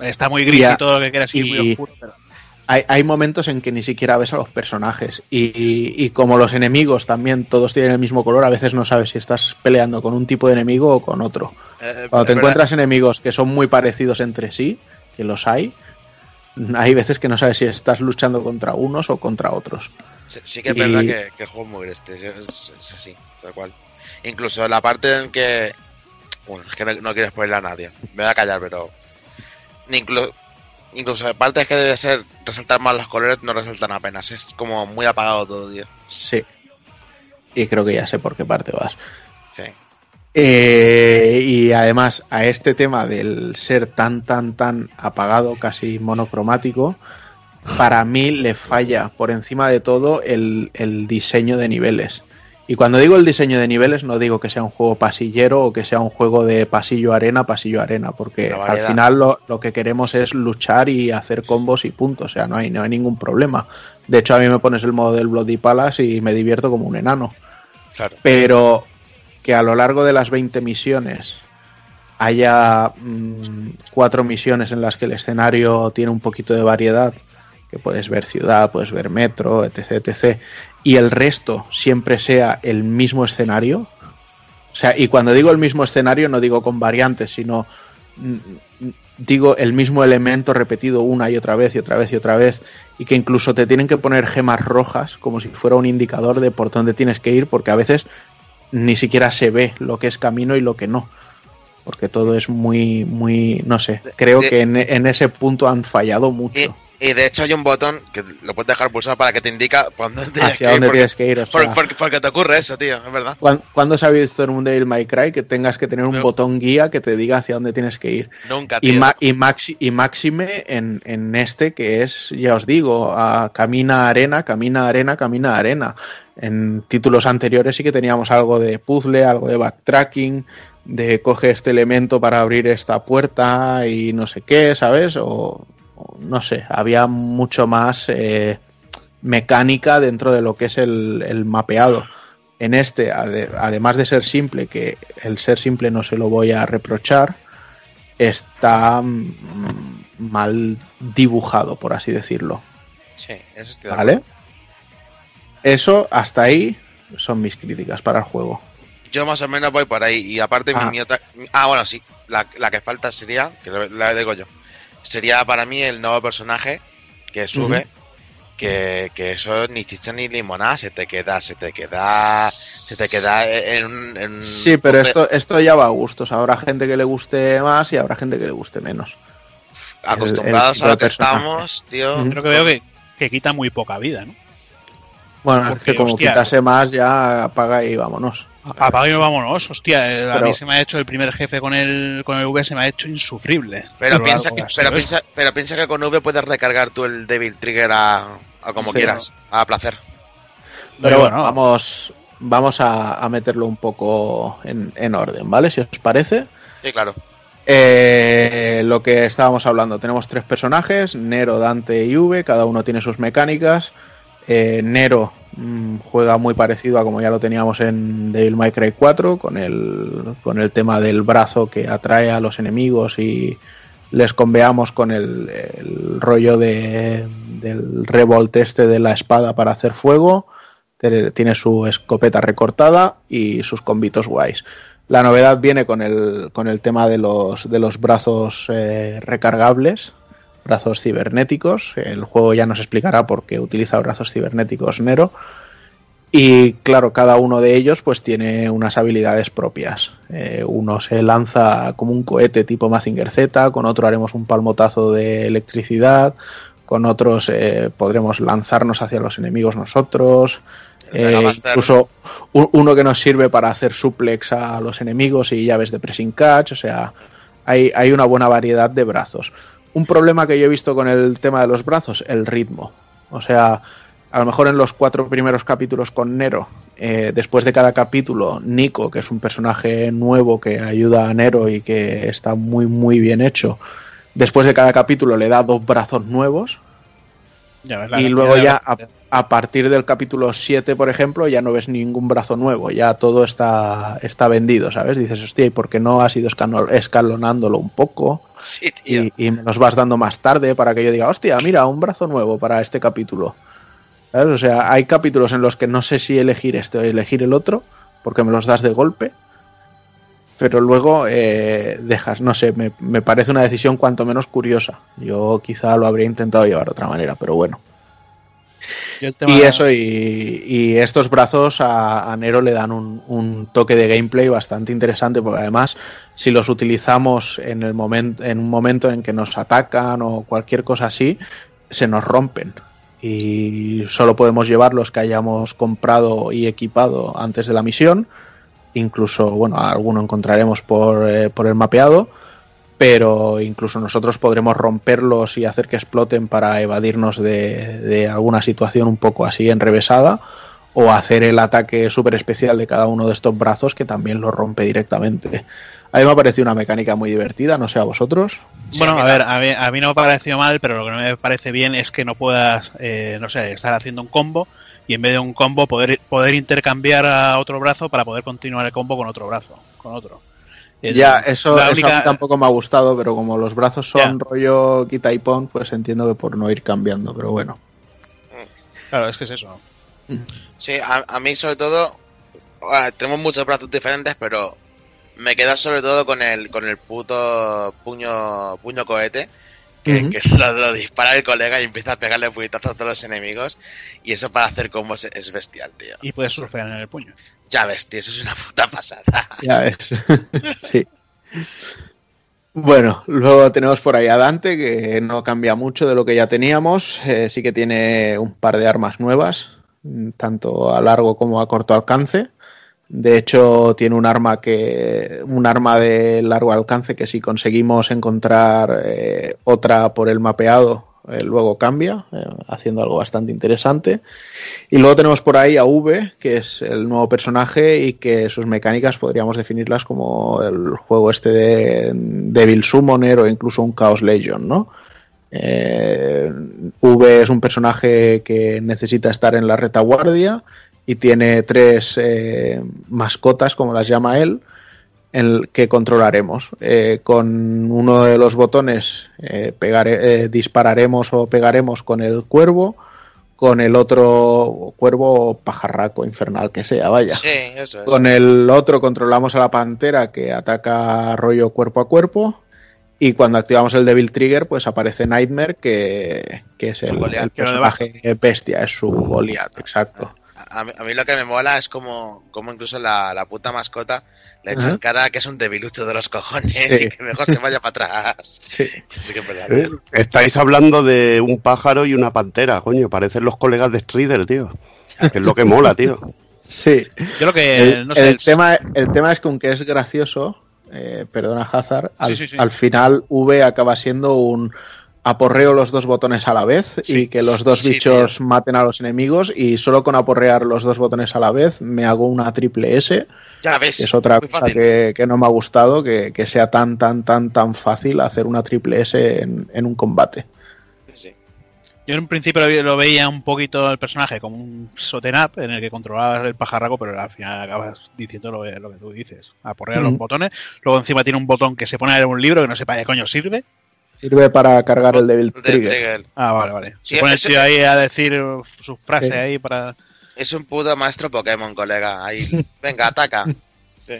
Está muy gris Y a- y todo lo que quieras y muy oscuro, pero Hay, hay momentos en que ni siquiera ves a los personajes y, como los enemigos también todos tienen el mismo color, a veces no sabes si estás peleando con un tipo de enemigo o con otro. Eh, Cuando te encuentras enemigos que son muy parecidos entre sí, que los hay, hay veces que no sabes si estás luchando contra unos o contra otros. Sí, sí que es Y- verdad que, que el juego es muy este, es, es- es así, tal cual. Incluso la parte en que. Bueno, es que no, no quiero spoiler a nadie. Me voy a callar, pero. Incluso, incluso parte es que debe ser resaltar más los colores, no resaltan apenas. Es como muy apagado todo, tío. Sí. Y creo que ya sé por qué parte vas. Sí. Eh, y además a este tema del ser tan, tan, tan apagado, casi monocromático, para mí le falla por encima de todo el, el diseño de niveles. Y cuando digo el diseño de niveles, no digo que sea un juego pasillero o que sea un juego de pasillo-arena, pasillo-arena, porque La al variedad. final lo, lo que queremos es luchar y hacer combos y puntos, o sea, no hay, no hay ningún problema. De hecho, a mí me pones el modo del Bloody Palace y me divierto como un enano Claro. pero que a lo largo de las 20 misiones haya mm, cuatro misiones en las que el escenario tiene un poquito de variedad, que puedes ver ciudad, puedes ver metro, etc, etc, y el resto siempre sea el mismo escenario. O sea, y cuando digo el mismo escenario no digo con variantes, sino mm, mm, digo el mismo elemento repetido una y otra vez y otra vez y otra vez y que incluso te tienen que poner gemas rojas como si fuera un indicador de por dónde tienes que ir porque a veces ni siquiera se ve lo que es camino y lo que no porque todo es muy muy no sé creo de- que en, en ese punto han fallado mucho Y de hecho hay un botón que lo puedes dejar pulsado para que te indica hacia dónde porque- tienes que ir o por- sea, porque, porque te ocurre eso, tío, es verdad. ¿cuán- ¿Cuándo se ha visto en un Devil May Cry que tengas que tener un botón guía que te diga hacia dónde tienes que ir? Nunca, Y, tío. ma- y, maxi- y máxime en, en este que es, ya os digo, a camina arena, camina arena, camina arena. En títulos anteriores sí que teníamos algo de puzzle, algo de backtracking, de coge este elemento para abrir esta puerta y no sé qué, ¿sabes? O no sé, había mucho más eh, mecánica dentro de lo que es el, el mapeado. En este, ade- además de ser simple, que el ser simple no se lo voy a reprochar, está mm, mal dibujado, por así decirlo. Sí, eso estoy de ¿Vale? Eso, hasta ahí, son mis críticas para el juego. Yo más o menos voy por ahí. Y aparte, mi- Ah. mi, otra. Ah, bueno, sí. La, la que falta sería, que la, la digo yo, sería para mí el nuevo personaje que sube. Que, que eso ni chicha ni limonada, se te queda, se te queda, se te queda en un... en Sí, pero esto, esto ya va a gustos. Habrá gente que le guste más y habrá gente que le guste menos. acostumbrados el a lo que personaje. estamos, tío. Creo que veo que, que quita muy poca vida, ¿no? Bueno, es que como hostia. quitase más, ya apaga y vámonos. Apaga y vámonos, hostia. eh, A Pero- mí se me ha hecho el primer jefe con el, con el V, se me ha hecho insufrible. Pero piensa, que, pero, piensa, pero piensa que con V puedes recargar tú el Devil Trigger a, a como Sí. quieras, a placer. Pero Pero bueno, bueno. vamos, vamos a, a meterlo un poco en, en orden, ¿vale? Si os parece. Sí, claro. Eh, lo que estábamos hablando, tenemos tres personajes, Nero, Dante y V, cada uno tiene sus mecánicas. Eh, Nero mm, juega muy parecido a como ya lo teníamos en Devil May Cry 4, con el, con el tema del brazo que atrae a los enemigos y les conveamos con el, rollo de, del revolt este de la espada para hacer fuego. Tiene- Tiene su escopeta recortada y sus convitos guays. La novedad viene con el, con el tema de los, de los brazos eh, recargables, brazos cibernéticos. El juego ya nos explicará por qué utiliza brazos cibernéticos Nero. Y claro, cada uno de ellos pues tiene unas habilidades propias. Eh, uno se lanza como un cohete tipo Mazinger Z, con otro haremos un palmotazo de electricidad, con otros eh, podremos lanzarnos hacia los enemigos nosotros. Eh, incluso uno que nos sirve para hacer suplex a los enemigos y llaves de pressing catch, o sea, hay, hay una buena variedad de brazos. Un problema que yo he visto con el tema de los brazos, el ritmo. O sea, a lo mejor en los cuatro primeros capítulos con Nero, eh, después de cada capítulo, Nico, que es un personaje nuevo que ayuda a Nero y que está muy, muy bien hecho, después de cada capítulo le da dos brazos nuevos Ya ves la y luego ya a, partir del capítulo 7, por ejemplo, ya no ves ningún brazo nuevo, ya todo está, está vendido, ¿sabes? Dices, hostia, ¿y por qué no has ido escalonándolo un poco? Sí, tío. Y, y me los vas dando más tarde para que yo diga, hostia, mira, un brazo nuevo para este capítulo. ¿Sabes? O sea, hay capítulos en los que no sé si elegir este o elegir el otro, porque me los das de golpe. Pero luego eh, dejas, no sé, me, me parece una decisión cuanto menos curiosa. Yo quizá lo habría intentado llevar de otra manera, pero bueno. Yo el tema Y eso, y, y estos brazos a, a Nero le dan un, un toque de gameplay bastante interesante, porque además, si los utilizamos en, el momento, en un momento en que nos atacan o cualquier cosa así, se nos rompen. Y solo podemos llevar los que hayamos comprado y equipado antes de la misión. Incluso, bueno, alguno encontraremos por, eh, por el mapeado pero incluso nosotros podremos romperlos y hacer que exploten para evadirnos de, de alguna situación un poco así enrevesada o hacer el ataque súper especial de cada uno de estos brazos que también lo rompe directamente. A mí me ha parecido una mecánica muy divertida, no sé a vosotros. Bueno, a ver, a mí, a mí no me ha parecido mal, pero lo que no me parece bien es que no puedas, eh, no sé, estar haciendo un combo y en vez de un combo poder, poder intercambiar a otro brazo para poder continuar el combo con otro brazo, con otro. El- Ya, eso, a mí tampoco me ha gustado, pero como los brazos son Ya. rollo quita y pon, pues entiendo que por no ir cambiando, pero bueno. Claro, es que es eso. Sí, a, a mí sobre todo, bueno, tenemos muchos brazos diferentes, pero me queda sobre todo con el con el puto puño puño cohete, que, lo, lo dispara el colega y empieza a pegarle puñetazos a todos los enemigos, y eso para hacer combos es, es bestial, tío. Y puedes surfear en el puño. Ya ves, tío, eso es una puta pasada. Ya es. sí. Bueno, luego tenemos por ahí a Dante, que no cambia mucho de lo que ya teníamos. Eh, sí que tiene un par de armas nuevas, tanto a largo como a corto alcance. De hecho, tiene un arma que. un arma de largo alcance que si conseguimos encontrar eh, otra por el mapeado, eh, luego cambia, eh, haciendo algo bastante interesante. Y luego tenemos por ahí a V, que es el nuevo personaje y que sus mecánicas podríamos definirlas como el juego este de Devil Summoner o incluso un Chaos Legion, ¿no? V es un personaje que necesita estar en la retaguardia y tiene tres eh, mascotas, como las llama él, en el que controlaremos. Eh, con uno de los botones eh, pegare- eh, dispararemos o pegaremos con el cuervo, con el otro cuervo pajarraco infernal que sea, vaya. Sí, eso es. Con el otro controlamos a la pantera que ataca rollo cuerpo a cuerpo. Y cuando activamos el Devil Trigger, pues aparece Nightmare, que, que es el, el personaje bestia, es su Goliath, exacto. A mí, a mí lo que me mola es como, como incluso la, la puta mascota le echan Ajá. cara que es un debilucho de los cojones Sí. y que mejor se vaya para atrás. Sí. Que. Eh, Estáis hablando de un pájaro y una pantera, coño. Parecen los colegas de Strider, tío. Que es lo que mola, tío. Sí. Yo lo que, el, no sé, el tema, el tema es que aunque es gracioso, eh, perdona Hazard, al, sí, sí. al final V acaba siendo un aporreo los dos botones a la vez y que los dos sí, bichos maten a los enemigos y solo con aporrear los dos botones a la vez me hago una triple S. Ya ves. que es otra muy cosa que, que no me ha gustado, que, que sea tan, tan, tan, tan fácil hacer una triple S en, en un combate. Yo en un principio lo, veía un poquito el personaje como un soten up en el que controlabas el pajarraco, pero al final acabas diciendo lo, que- lo que tú dices. Aporrear los botones. Luego encima tiene un botón que se pone a leer un libro que no sé para qué coño sirve. Sirve para cargar el Devil Trigger. Ah, vale, vale. Se Sí, pone el eso- tío ahí a decir su frase Sí. ahí para... Es un puto maestro Pokémon, colega. Ahí, venga, ataca. Sí.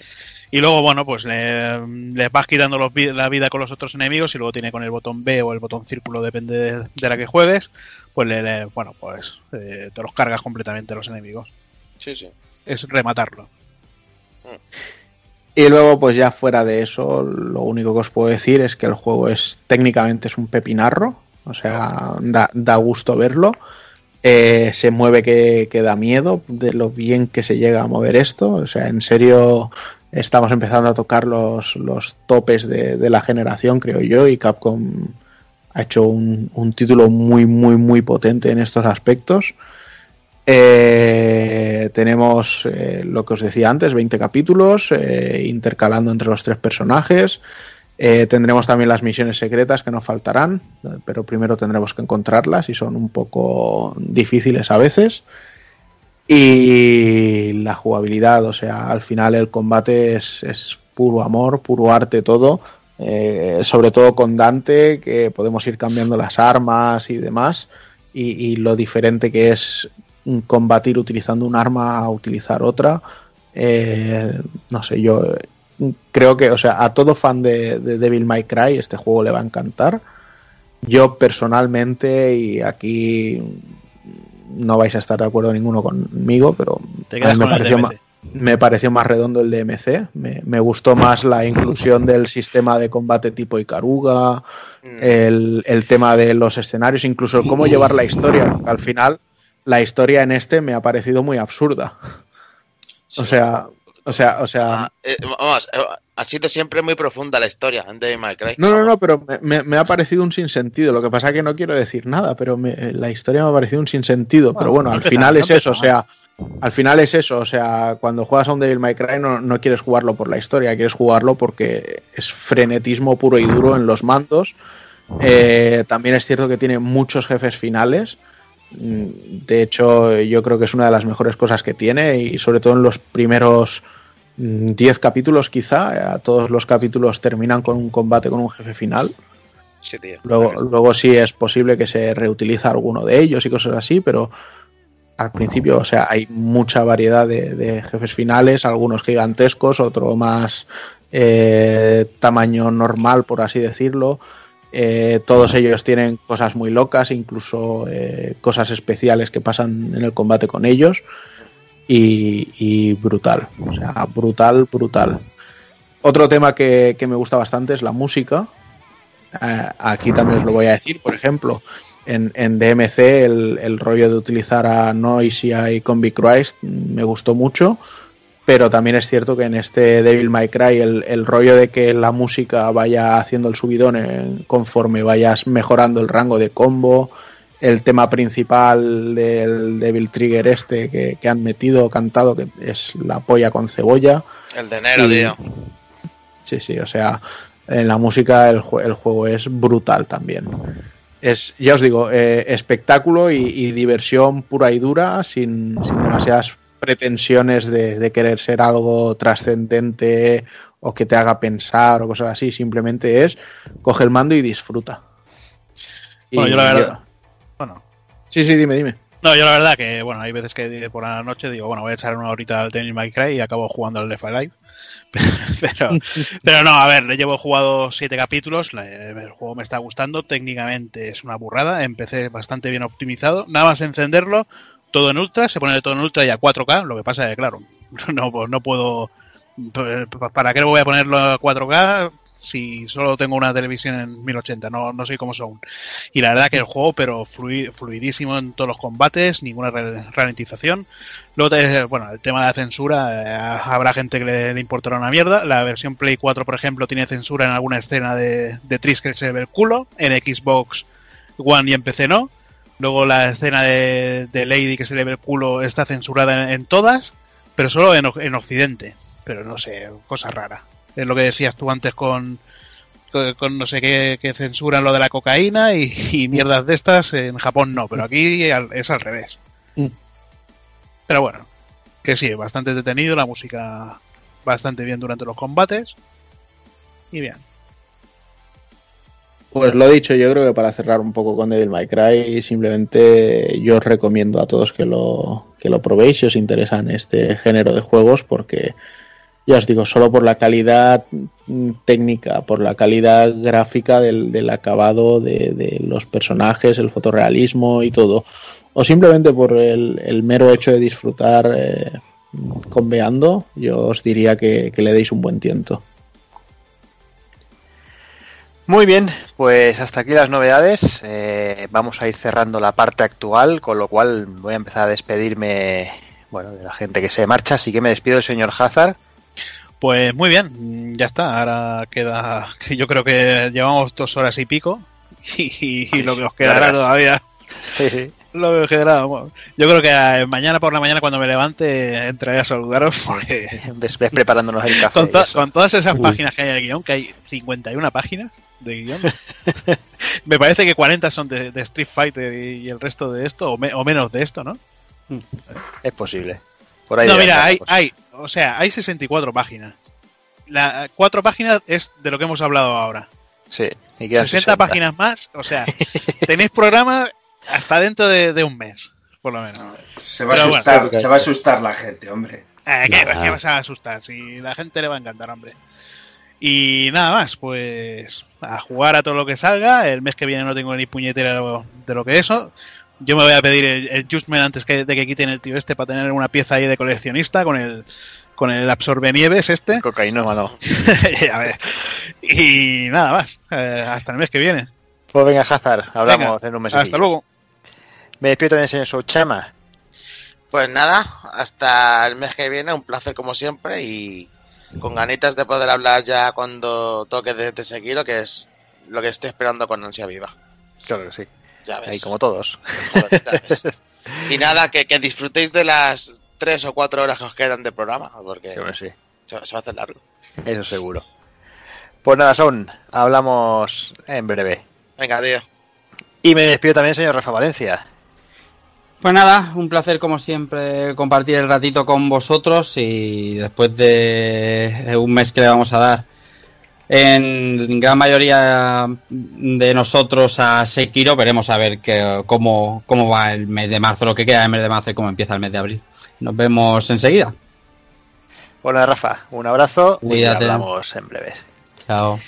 Y luego, bueno, pues le, le vas quitando los la vida con los otros enemigos y luego tiene con el botón B o el botón círculo, depende de, de la que juegues, pues le, le- bueno, pues eh, te los cargas completamente los enemigos. Sí, sí. Es rematarlo. Y luego, pues ya fuera de eso, lo único que os puedo decir es que el juego es técnicamente es un pepinarro. O sea, da, da gusto verlo. Eh, se mueve que, que da miedo de lo bien que se llega a mover esto. O sea, en serio, estamos empezando a tocar los, los topes de, de la generación, creo yo, y Capcom ha hecho un, un título muy, muy, muy potente en estos aspectos. Eh, tenemos eh, lo que os decía antes, 20 capítulos, eh, intercalando entre los tres personajes. Tendremos también las misiones secretas que nos faltarán, pero primero tendremos que encontrarlas y son un poco difíciles a veces. Y la jugabilidad, o sea, al final el combate es, es puro amor, puro arte todo. sobre todo con Dante, que podemos ir cambiando las armas y demás. Y lo diferente que es combatir utilizando un arma a utilizar otra. Eh, no sé, yo creo que, o sea, a todo fan de, de Devil May Cry este juego le va a encantar. Yo personalmente, y aquí no vais a estar de acuerdo ninguno conmigo, pero a mí me pareció, me más redondo el DMC. Me, me gustó más la inclusión del sistema de combate tipo Icaruga, el, el tema de los escenarios, incluso el cómo llevar la historia. Al final, la historia en este me ha parecido muy absurda. O sea, o sea, o sea. Eh, vamos, eh, ha sido siempre muy profunda la historia en Devil May Cry. No, no, no, pero me, me- me ha parecido un sinsentido. Lo que pasa es que no quiero decir nada, pero me- la historia me ha parecido un sinsentido. pero bueno, no al final no es eso, o sea, al final es eso, o sea, cuando juegas a un Devil May Cry no, no quieres jugarlo por la historia, quieres jugarlo porque es frenetismo puro y duro en los mandos. Eh, también es cierto que tiene muchos jefes finales. Mm, De hecho, yo creo que es una de las mejores cosas que tiene y sobre todo en los primeros mm, 10 capítulos quizá. Todos los capítulos terminan con un combate con un jefe final. Sí, tío. Luego, luego sí es posible que se reutiliza alguno de ellos y cosas así, pero al principio, o sea, hay mucha variedad de, de jefes finales, algunos gigantescos, otro más eh, tamaño normal, por así decirlo. Eh, todos ellos tienen cosas muy locas, incluso eh, cosas especiales que pasan en el combate con ellos. Y, brutal, o sea, brutal, brutal. Otro tema que, que me gusta bastante es la música. Eh, aquí también os lo voy a decir, por ejemplo, en, en DMC el, el rollo de utilizar a Noisia y Combi Christ me gustó mucho, pero también es cierto que en este Devil May Cry el, el rollo de que la música vaya haciendo el subidón en- conforme vayas mejorando el rango de combo, el tema principal del Devil Trigger este que, que han metido, cantado, que es la polla con cebolla. El de enero, Y- tío. Sí, sí, o sea, en la música el, el juego es brutal también. Es, ya os digo, eh, espectáculo y, y diversión pura y dura, sin, sin demasiadas pretensiones de, de querer ser algo trascendente o que te haga pensar o cosas así. Simplemente es coge el mando y disfruta. Y Bueno, yo la verdad. Bueno. Sí, sí, dime, dime. No, yo la verdad que, bueno, hay veces que por la noche digo, bueno, voy a echar una horita al Devil May Cry y acabo jugando al Left Alive. pero, pero no, a ver, le llevo jugado siete capítulos, el juego me está gustando, técnicamente es una burrada, empecé bastante bien optimizado, nada más encenderlo, todo en ultra, se pone todo en ultra y a 4K, lo que pasa es que, claro, no, pues no puedo, ¿para qué voy a ponerlo a 4K? Si solo tengo una televisión en 1080, no, no soy como son. Y la verdad que el juego, pero flui- fluidísimo en todos los combates, ninguna ralentización. Luego, bueno, el tema de la censura, eh, habrá gente que le, le importará una mierda. La versión Play 4, por ejemplo, tiene censura en alguna escena de, de Tris que se ve el culo. En Xbox One y en PC no. Luego la escena de, de Lady que se le ve el culo está censurada en, en todas, pero solo en, en Occidente. Pero no sé, cosa rara. Es lo que decías tú antes con, con, con no sé qué, que censuran lo de la cocaína y, y mierdas de estas. En Japón no, pero aquí es al revés. Mm. Pero bueno, que sí, bastante detenido, la música bastante bien durante los combates. Y bien. Pues lo dicho, yo creo que para cerrar un poco con Devil May Cry, simplemente yo os recomiendo a todos que lo, que lo probéis si os interesan este género de juegos, porque ya os digo, solo por la calidad mm, técnica, por la calidad gráfica del, del acabado de, los personajes, el fotorrealismo y todo, o simplemente por el, el mero hecho de disfrutar eh, conveando, yo os diría que, que le deis un buen tiento. Muy bien, pues hasta aquí las novedades. Eh, vamos a ir cerrando la parte actual, con lo cual voy a empezar a despedirme bueno, de la gente que se marcha. Así que me despido del señor Hazard. Pues muy bien, ya está. Ahora queda. que Yo creo que llevamos dos horas y pico. Y, y lo que os quedará todavía. Sí, sí. Lo que os quedará. bueno, yo creo que eh, mañana por la mañana, cuando me levante, entraré a saludaros. Porque Ves, ves preparándonos el café. con, to- con todas esas páginas que hay en el guion, que hay 51 páginas de guion, me parece que 40 son de, de Street Fighter y el resto de esto, o, me- o menos de esto, ¿no? Es posible. Por ahí no, mira, andar hay, o sea, hay 64 páginas. La, cuatro páginas es de lo que hemos hablado ahora. Sí, y quedan 60, 60. páginas más, o sea, tenéis programa hasta dentro de, de un mes, por lo menos. Se va, a bueno. asustar, se va a asustar la gente, hombre. Eh, ¿qué, qué vas a asustar? Si la gente le va a encantar, hombre. Y nada más, pues a jugar a todo lo que salga. El mes que viene no tengo ni puñetera de lo, de lo que eso. Yo me voy a pedir el, el Justman antes que, de que quiten el tío este para tener una pieza ahí de coleccionista con el con el absorbe nieves este. Cocaína, mano. a ver. Y nada más. Eh, hasta el mes que viene. Pues venga, Hazard, hablamos Venga, en un mes. Hasta luego. Me despido también, señor Souchama. Pues nada, hasta el mes que viene, un placer como siempre y con ganitas de poder hablar ya cuando toque de, de seguido, que es lo que estoy esperando con ansia viva. Claro que sí. Ya ves. Ahí como todos. Joder, ya ves. Y nada, que, que disfrutéis de las tres o cuatro horas que os quedan de programa, porque Sí, sí. se, va- se va a hacer largo. Eso seguro. Pues nada, son. Hablamos en breve. Venga, tío. Y me despido también, señor Rafa Valencia. Pues nada, un placer como siempre compartir el ratito con vosotros y después de un mes que le vamos a dar en gran mayoría de nosotros a Sekiro, veremos a ver que, cómo, cómo va el mes de marzo, lo que queda del mes de marzo y cómo empieza el mes de abril. Nos vemos enseguida. Bueno, Rafa, un abrazo y Cuídate. hablamos en breve. Chao.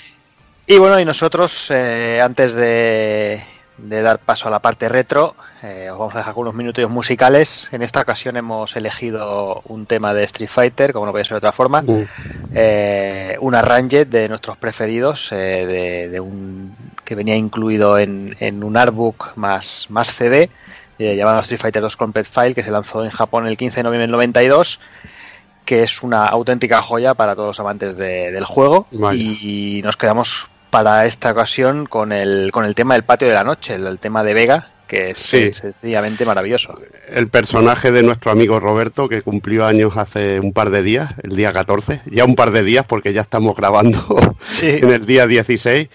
Y bueno, y nosotros, eh, antes de, de dar paso a la parte retro, eh, os vamos a dejar con unos minutos musicales. En esta ocasión hemos elegido un tema de Street Fighter, como no puede ser de otra forma. Eh, un arrange de nuestros preferidos, eh, de, de un que venía incluido en, en un artbook más, más CD, llamado Street Fighter 2 Complete File, que se lanzó en Japón el 15 de noviembre del 92 que es una auténtica joya para todos los amantes de- del juego Vaya. y nos quedamos para esta ocasión con el, con el tema del patio de la noche, el, el tema de Vega, que es Sí. sencillamente maravilloso. El personaje de nuestro amigo Roberto, que cumplió años hace un par de días, el día 14, ya un par de días porque ya estamos grabando en el día 16.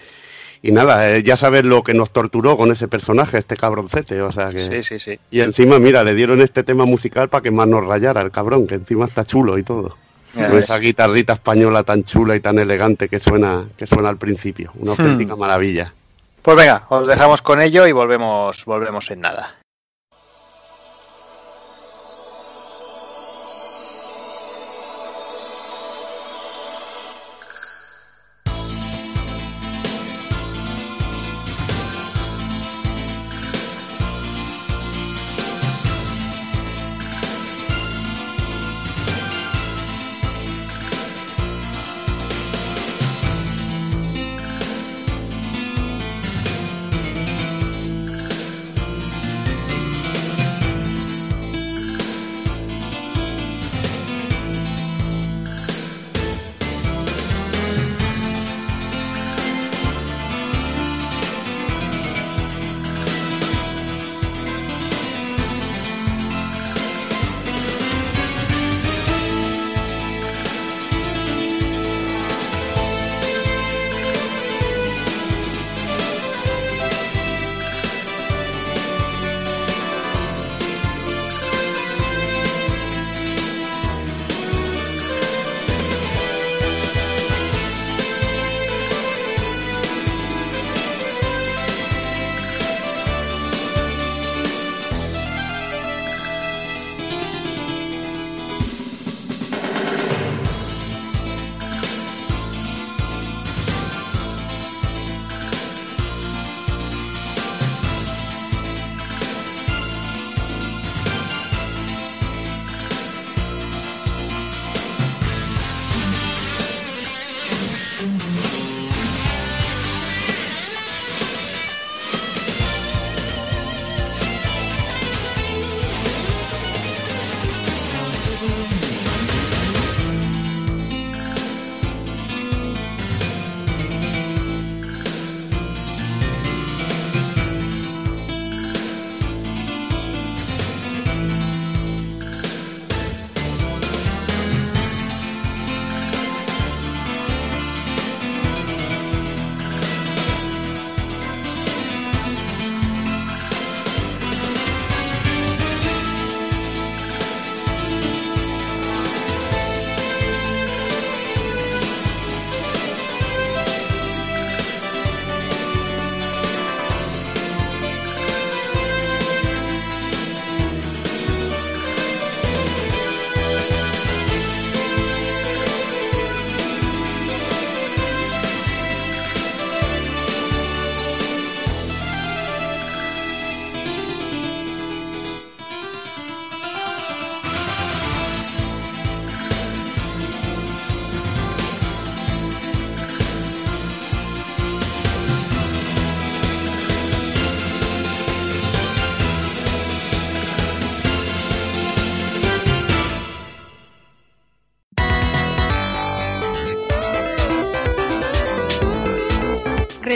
Y nada, eh, ya sabes lo que nos torturó con ese personaje, este cabroncete, o sea que... Sí, sí, sí. Y encima, mira, le dieron este tema musical para que más nos rayara el cabrón, que encima está chulo y todo. Con esa guitarrita española tan chula y tan elegante que suena, que suena al principio. Una auténtica Hmm. maravilla. Pues venga, os dejamos con ello y volvemos, volvemos en nada.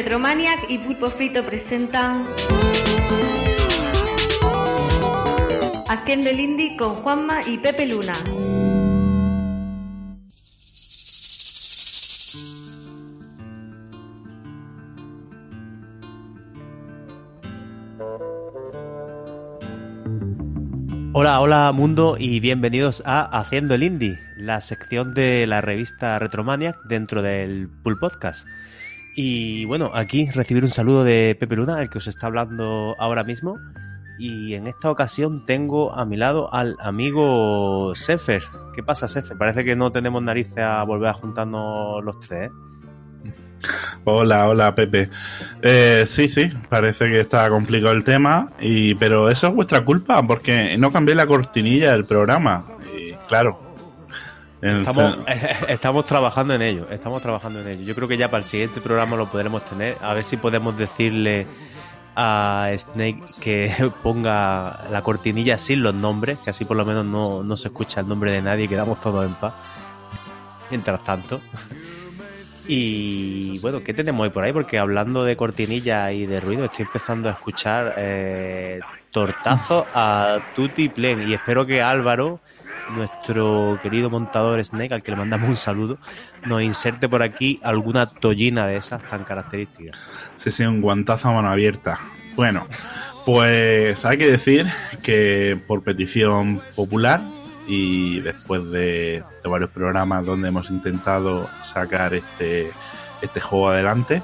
Retromaniac y Pulpo Frito presentan Haciendo el Indie con Juanma y Pepe Luna. Hola, hola mundo y bienvenidos a Haciendo el Indie, la sección de la revista Retromaniac dentro del Pool Podcast. Y bueno, aquí recibir un saludo de Pepe Luna, el que os está hablando ahora mismo. Y en esta ocasión tengo a mi lado al amigo Sefer. ¿Qué pasa, Sefer? Parece que no tenemos narices a volver a juntarnos los tres, ¿eh? Hola, hola Pepe. Eh, sí, sí, parece que está complicado el tema, y, pero eso es vuestra culpa porque no cambié la cortinilla del programa. Claro. Estamos, estamos trabajando en ello, estamos trabajando en ello. Yo creo que ya para el siguiente programa lo podremos tener. A ver si podemos decirle a Snake que ponga la cortinilla sin los nombres, que así por lo menos no, no se escucha el nombre de nadie y quedamos todos en paz. Mientras tanto. Y bueno, ¿qué tenemos hoy por ahí? Porque hablando de cortinilla y de ruido, estoy empezando a escuchar eh, tortazos a Tutti Plen. Y espero que Álvaro, nuestro querido montador Snake, al que le mandamos un saludo, nos inserte por aquí alguna tollina de esas tan características. Sí, sí, un guantazo a mano abierta. Bueno, pues hay que decir que por petición popular y después de, varios programas donde hemos intentado sacar este, este juego adelante,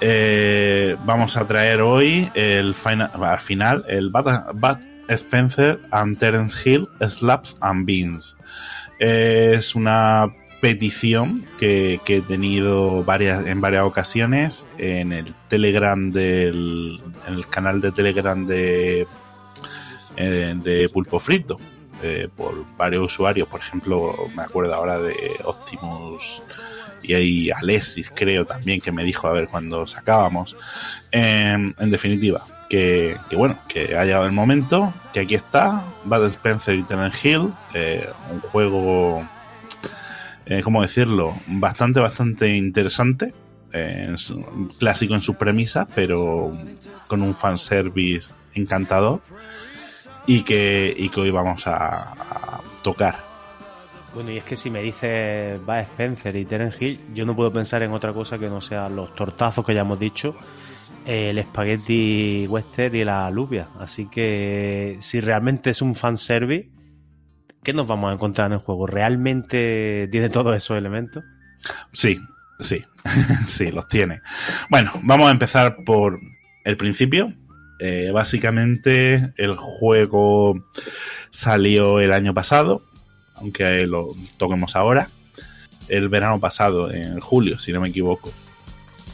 eh, vamos a traer hoy el final, al final el Bud, Bud Spencer and Terence Hill Slaps and Beans. Es una petición que, he tenido varias, en varias ocasiones en el Telegram del canal de Telegram de, eh, Pulpo Frito eh, por varios usuarios, por ejemplo, me acuerdo ahora de Optimus y hay Alexis, creo también, que me dijo a ver cuando sacábamos. En, en definitiva, que, bueno, que ha llegado el momento, que aquí está, Bud Spencer y Terence Hill, eh, un juego, eh, ¿cómo decirlo? Bastante, bastante interesante. eh, clásico en sus premisas, pero con un fanservice encantador y que, y que hoy vamos a, a tocar. Bueno, y es que si me dices va Spencer y Terence Hill, yo no puedo pensar en otra cosa que no sean los tortazos que ya hemos dicho, el espagueti western y la alubia. Así que si realmente es un fanservice, ¿qué nos vamos a encontrar en el juego? ¿Realmente tiene todos esos elementos? Sí, sí, sí, los tiene. Bueno, vamos a empezar por el principio. Eh, básicamente el juego salió el año pasado, aunque lo toquemos ahora. El verano pasado, en julio, si no me equivoco.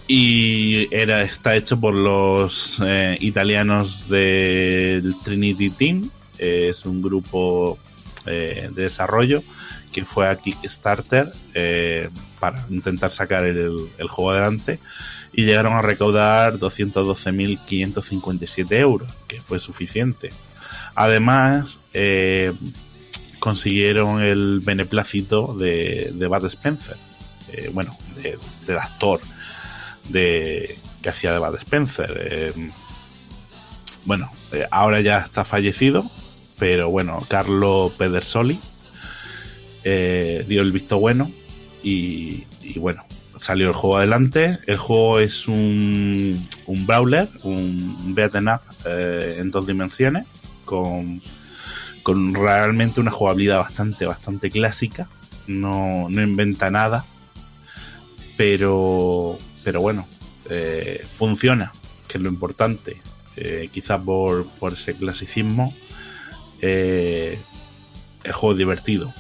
Y era, está hecho por los eh, italianos del Trinity Team. Eh, es un grupo eh, de desarrollo que fue a Kickstarter para intentar sacar el, el juego adelante y llegaron a recaudar 212.557 euros, que fue suficiente. Además, consiguieron el beneplácito de, de Bud Spencer, bueno, de- del actor de, que hacía de Bud Spencer. eh, bueno, eh, ahora ya está fallecido, pero bueno, Carlo Pedersoli eh, dio el visto bueno y, y bueno, salió el juego adelante. El juego es un, un brawler, un beat'em up eh, en dos dimensiones, con, con realmente una jugabilidad bastante, bastante clásica. No, no inventa nada, pero, pero bueno, eh, funciona, que es lo importante. Eh, quizás por, por ese clasicismo, eh, el juego es divertido.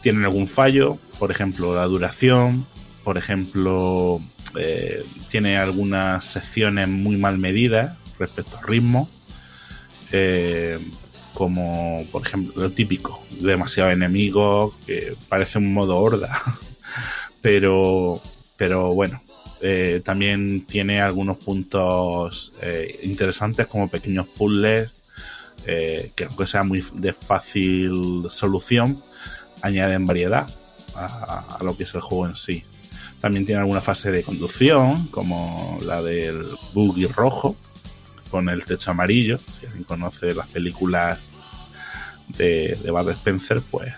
Tienen algún fallo, por ejemplo, la duración, por ejemplo, eh, tiene algunas secciones muy mal medidas respecto al ritmo, eh, como por ejemplo lo típico, demasiado enemigos, que parece un modo horda, pero, pero bueno, eh, también tiene algunos puntos eh, interesantes como pequeños puzzles eh, que aunque sea muy de fácil solución, añaden variedad a, lo que es el juego en sí. También tiene alguna fase de conducción, como la del buggy rojo, con el techo amarillo. Si alguien conoce las películas de, de Spencer, pues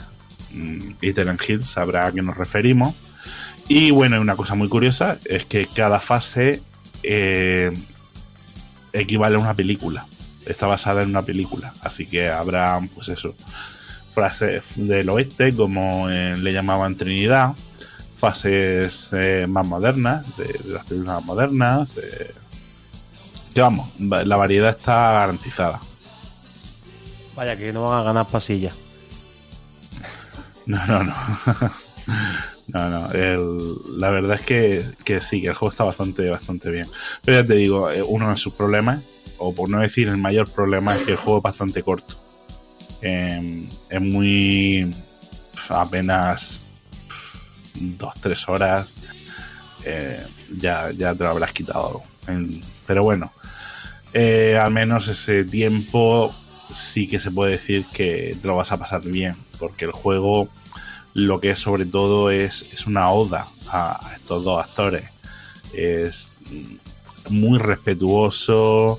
mm, y Terence Hill sabrá a qué nos referimos. Y bueno, una cosa muy curiosa es que cada fase eh, equivale a una película. está basada en una película, así que habrá, pues eso, frases del oeste, como eh, le llamaban Trinidad, fases eh, más modernas, de, de las películas más modernas. que vamos, va- la variedad está garantizada. Vaya, que no van a ganar pasillas. No, no, no. No, no. el- la verdad es que, que sí, que el juego está bastante, bastante bien. Pero ya te digo, eh, uno de sus problemas, o por no decir el mayor problema, es que el juego es bastante corto. Eh, es muy. apenas. dos, tres horas. eh, ya, ya te lo habrás quitado. Pero bueno, eh, al menos ese tiempo sí que se puede decir que te lo vas a pasar bien, porque el juego lo que sobre todo es, es una oda a, estos dos actores. Es muy respetuoso,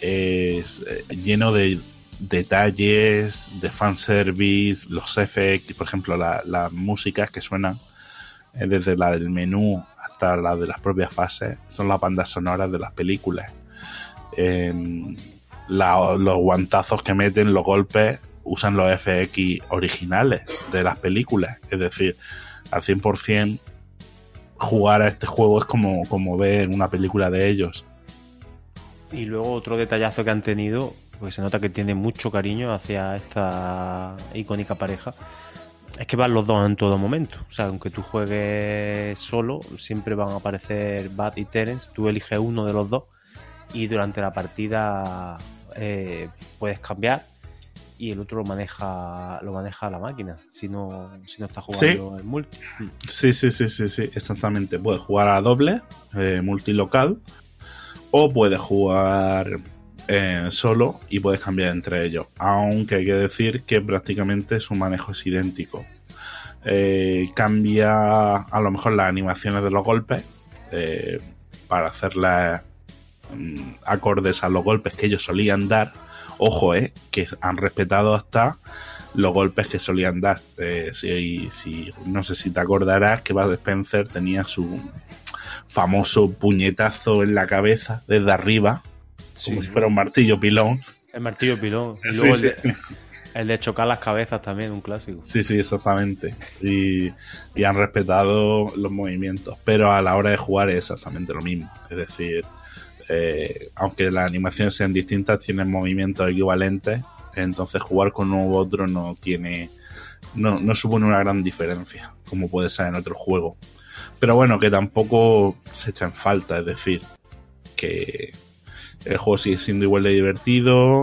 es eh, lleno de detalles, de fanservice, los FX, por ejemplo, la- las músicas que suenan, eh, desde la del menú hasta la de las propias fases, son las bandas sonoras de las películas. Em, los guantazos que meten, los golpes, usan los FX originales de las películas. Es decir, al 100% jugar a este juego es como, como ver una película de ellos. Y luego otro detallazo que han tenido, porque se nota que tiene mucho cariño hacia esta icónica pareja, es que van los dos en todo momento. O sea, aunque tú juegues solo, siempre van a aparecer Bat y Terence. Tú eliges uno de los dos y durante la partida eh, puedes cambiar y el otro lo maneja lo maneja la máquina si no si no está jugando en multi. Sí, sí, sí, sí, sí, exactamente. Puedes jugar a doble, eh, multilocal, o puedes jugar eh, solo y puedes cambiar entre ellos. Aunque hay que decir que prácticamente su manejo es idéntico. Eh, cambia a lo mejor las animaciones de los golpes eh, para hacerlas mm, acordes a los golpes que ellos solían dar. Ojo, eh, que han respetado hasta los golpes que solían dar. Eh, si, si- no sé si te acordarás que Bud Spencer tenía su famoso puñetazo en la cabeza desde arriba, como si fuera un martillo pilón. El martillo pilón. Y luego sí, el, de, el de chocar las cabezas también, un clásico. Sí, sí, exactamente. Y, y han respetado los movimientos. Pero a la hora de jugar es exactamente lo mismo. Es decir, eh, aunque las animaciones sean distintas, tienen movimientos equivalentes. Entonces jugar con uno u otro no tiene. No, no supone una gran diferencia, como puede ser en otro juego. Pero bueno, que tampoco se echa en falta, es decir, que el juego sigue siendo igual de divertido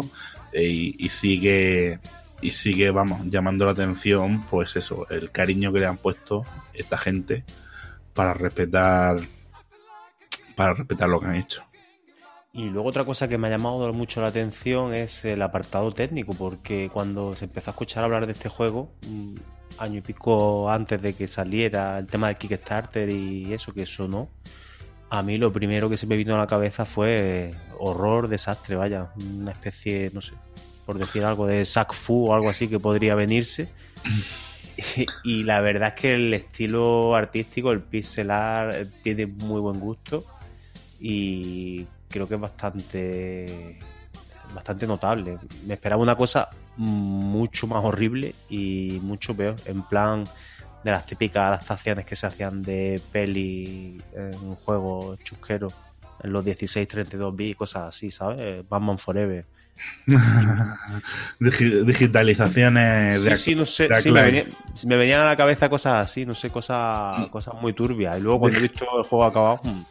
eh, y, y sigue y sigue, vamos, llamando la atención, pues eso, el cariño que le han puesto esta gente para respetar para respetar lo que han hecho. Y luego otra cosa que me ha llamado mucho la atención es el apartado técnico, porque cuando se empezó a escuchar hablar de este juego, un año y pico antes de que saliera el tema del Kickstarter y eso que sonó, a mí lo primero que se me vino a la cabeza fue horror, desastre, vaya, una especie, no sé, por decir algo de sac fu o algo así que podría venirse. Y, la verdad es que el estilo artístico, el pixel art, eh, tiene muy buen gusto y creo que es bastante bastante notable. Me esperaba una cosa mucho más horrible y mucho peor, en plan de las típicas adaptaciones que se hacían de peli en un juego chusquero en los 16, 32 bits, cosas así, ¿sabes? Batman Forever. Digi- digitalizaciones de, Sí, sí, no sé, sí, me, venía- me venían a la cabeza cosas así, no sé, cosas, cosas muy turbias. Y luego cuando he visto el juego acabado, hmm,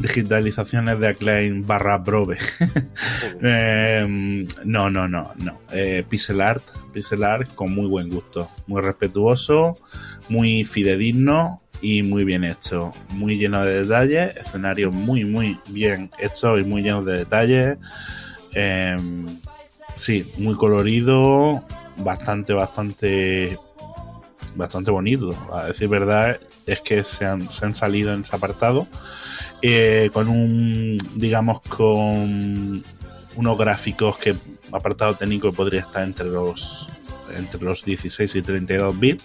digitalizaciones de Acclaim barra Probe. Eh, no, no, no, no. Eh, pixel art, pixel art con muy buen gusto, muy respetuoso, muy fidedigno y muy bien hecho, muy lleno de detalles, escenarios muy, muy bien hechos y muy llenos de detalles. Eh, sí, muy colorido, bastante, bastante, bastante bonito. A decir verdad, es que se han, se han salido en ese apartado eh, con un, digamos, con unos gráficos que apartado técnico podría estar entre los entre los 16 y 32 bits,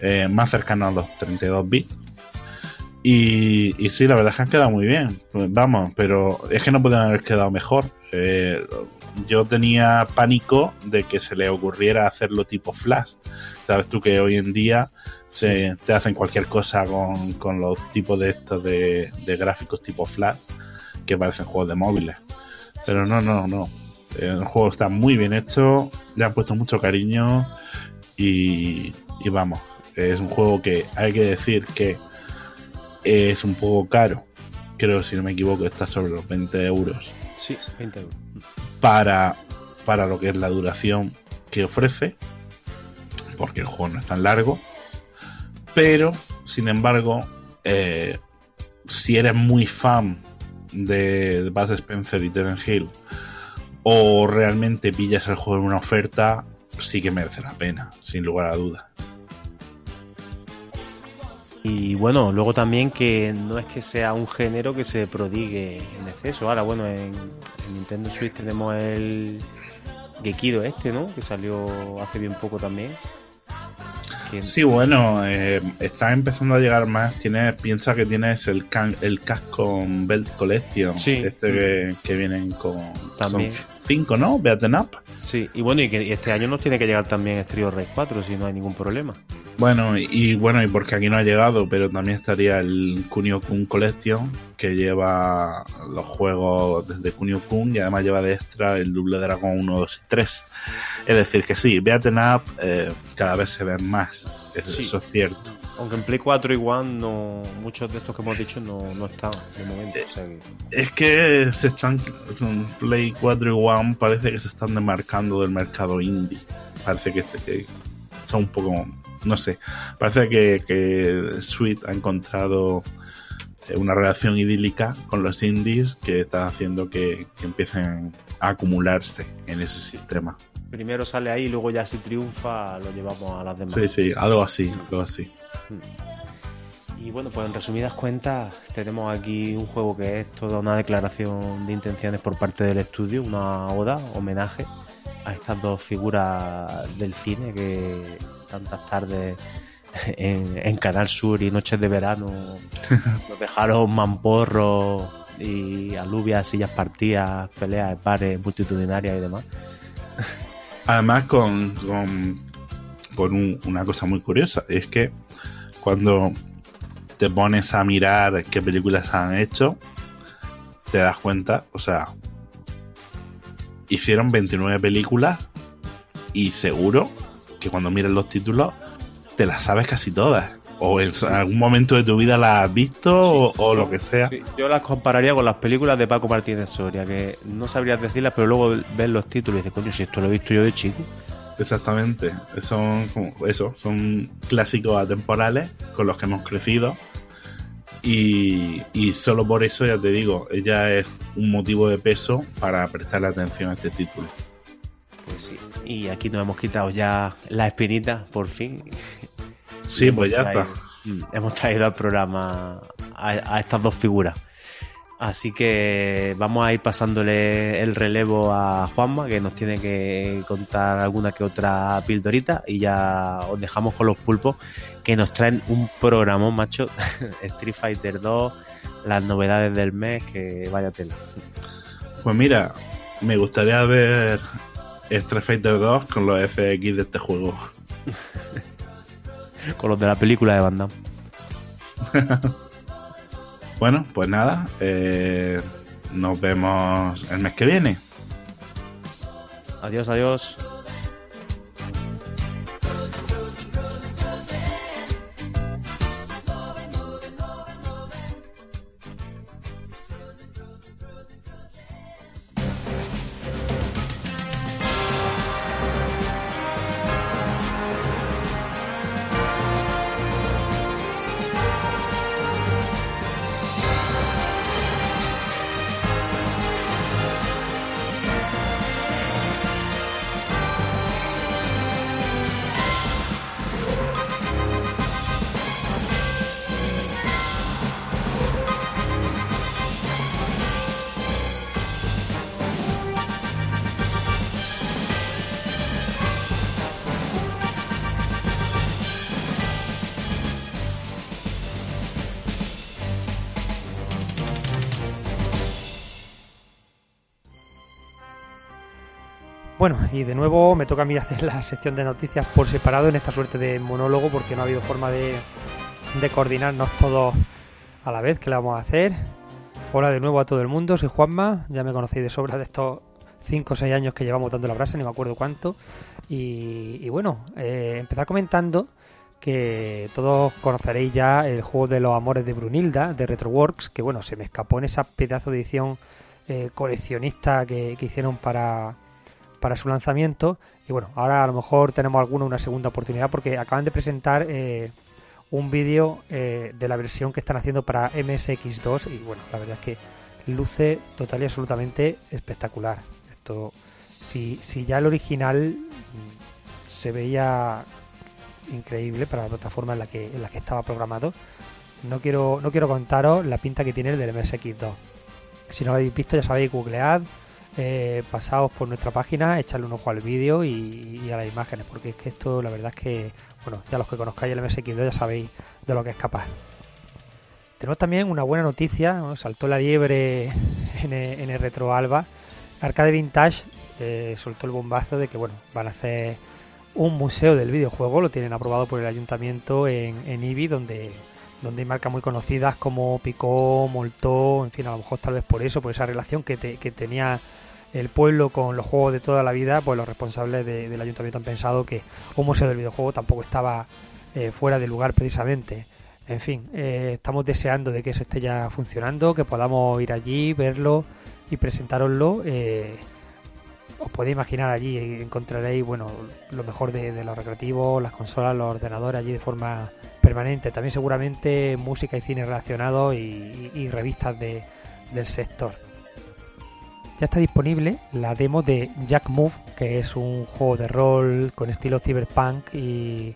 eh, más cercano a los 32 bits. Y, y sí, la verdad es que han quedado muy bien. Pues vamos, pero es que no pueden haber quedado mejor. Eh, yo tenía pánico de que se le ocurriera hacerlo tipo Flash. Sabes tú que hoy en día se- te hacen cualquier cosa con, con los tipos de estos de, de gráficos tipo Flash que parecen juegos de móviles. Pero no, no, no. El juego está muy bien hecho, le han puesto mucho cariño y, y vamos, es un juego que hay que decir que es un poco caro. Creo, si no me equivoco, está sobre los 20 euros Sí, 20 euros. para, para lo que es la duración que ofrece, porque el juego no es tan largo. Pero, sin embargo, eh, si eres muy fan de Buzz Spencer y Terence Hill, o realmente pillas el juego en una oferta, sí que merece la pena, sin lugar a dudas. Y bueno, luego también que no es que sea un género que se prodigue en exceso. Ahora, bueno, en, en Nintendo Switch tenemos el Gekido este, ¿no? Que salió hace bien poco también. Sí, bueno, eh, está empezando a llegar más. Tienes, piensa que tienes el, can, el Capcom Belt Collection, Sí. este que, que vienen con También. son cinco, ¿no? Beaten Up. Sí, y bueno, y que este año nos tiene que llegar también Street Rey 4 si no hay ningún problema. Bueno, y, bueno, y porque aquí no ha llegado, pero también estaría el Kunio Kun Collection, que lleva los juegos desde Kunio Kun y además lleva de extra el Double Dragon 1, 2 y 3. Es decir, que sí, Beaten Up eh, cada vez se ven más, Sí. eso es cierto. Aunque en Play 4 igual no, muchos de estos que hemos dicho no, no están de momento. Es que se están Play 4 y One parece que se están demarcando del mercado indie. Parece que, este- que está un poco, no sé, parece que, que Sweet ha encontrado eh, una relación idílica con los indies que está haciendo que empiecen a acumularse en ese sistema. Primero sale ahí y luego ya si triunfa lo llevamos a las demás. Sí, sí, algo así, algo así. Y bueno, pues en resumidas cuentas, tenemos aquí un juego que es toda una declaración de intenciones por parte del estudio, una oda, homenaje a estas dos figuras del cine que tantas tardes en, en Canal Sur y noches de verano nos dejaron mamporros y alubias, sillas partidas, peleas, bares multitudinarias y demás. Además, con, con, con un- una cosa muy curiosa, es que cuando te pones a mirar qué películas han hecho, te das cuenta, o sea, hicieron 29 películas y seguro que cuando miras los títulos te las sabes casi todas. O en algún momento de tu vida las has visto o, o lo que sea. Sí, Yo las compararía con las películas de Paco Martínez Soria, que no sabrías decirlas, pero luego ves los títulos y dices, coño, si esto lo he visto yo de chico. Exactamente. Son como- eso, son clásicos atemporales con los que hemos crecido. Y, y solo por eso, ya te digo, ella es un motivo de peso para prestarle atención a este título. Pues sí. Y aquí nos hemos quitado ya la espinita, por fin. Sí, pues ya traído- está. Hemos traído al programa a, a estas dos figuras. Así que vamos a ir pasándole el relevo a Juanma, que nos tiene que contar alguna que otra pildorita. Y ya os dejamos con los pulpos, que nos traen un programón, macho. Street Fighter 2, las novedades del mes, que vaya tela. Pues mira, me gustaría ver Street Fighter 2 con los FX de este juego. Con los de la película de Van Damme. Bueno, pues nada, eh, nos vemos el mes que viene. Adiós, adiós. De nuevo me toca a mí hacer la sección de noticias por separado en esta suerte de monólogo porque no ha habido forma de, coordinarnos todos a la vez. ¿Qué le vamos a hacer? Hola de nuevo a todo el mundo, soy Juanma, ya me conocéis de sobra de estos 5 o 6 años que llevamos dando la brasa, ni me acuerdo cuánto. Y, bueno, eh, empezar comentando que todos conoceréis ya el juego de los amores de Brunilda, de Retroworks, que bueno, se me escapó en esa pedazo de edición eh, coleccionista que, que hicieron para, para su lanzamiento. Y bueno, ahora a lo mejor tenemos alguna una segunda oportunidad porque acaban de presentar eh, un vídeo eh, de la versión que están haciendo para MSX2 y bueno, la verdad es que luce total y absolutamente espectacular. Esto, si, si ya el original mm, se veía increíble para la plataforma en la que, en la que estaba programado, no quiero, no quiero contaros la pinta que tiene el del MSX2. Si no lo habéis visto, ya sabéis, googlead, eh, pasaos por nuestra página, echarle un ojo al vídeo y, a las imágenes, porque es que esto, la verdad es que, bueno, ya los que conozcáis el MSX2 ya sabéis de lo que es capaz. Tenemos también una buena noticia, ¿no? saltó la liebre en el, en el Retro Alba. Arcade Vintage eh, soltó el bombazo de que, bueno, van a hacer un museo del videojuego, lo tienen aprobado por el ayuntamiento en, en Ibi, donde, donde hay marcas muy conocidas como Picó, Moltó, en fin, a lo mejor tal vez por eso, por esa relación que, te- que tenía el pueblo con los juegos de toda la vida, pues los responsables de- del ayuntamiento han pensado que un museo del videojuego tampoco estaba eh, fuera de lugar precisamente. En fin, eh, estamos deseando de que eso esté ya funcionando, que podamos ir allí, verlo y presentároslo. eh, os podéis imaginar allí encontraréis bueno lo mejor de, de los recreativos, las consolas, los ordenadores allí de forma permanente. También seguramente música y cine relacionados y, revistas de- del sector. Ya está disponible la demo de Jack Move, que es un juego de rol con estilo cyberpunk y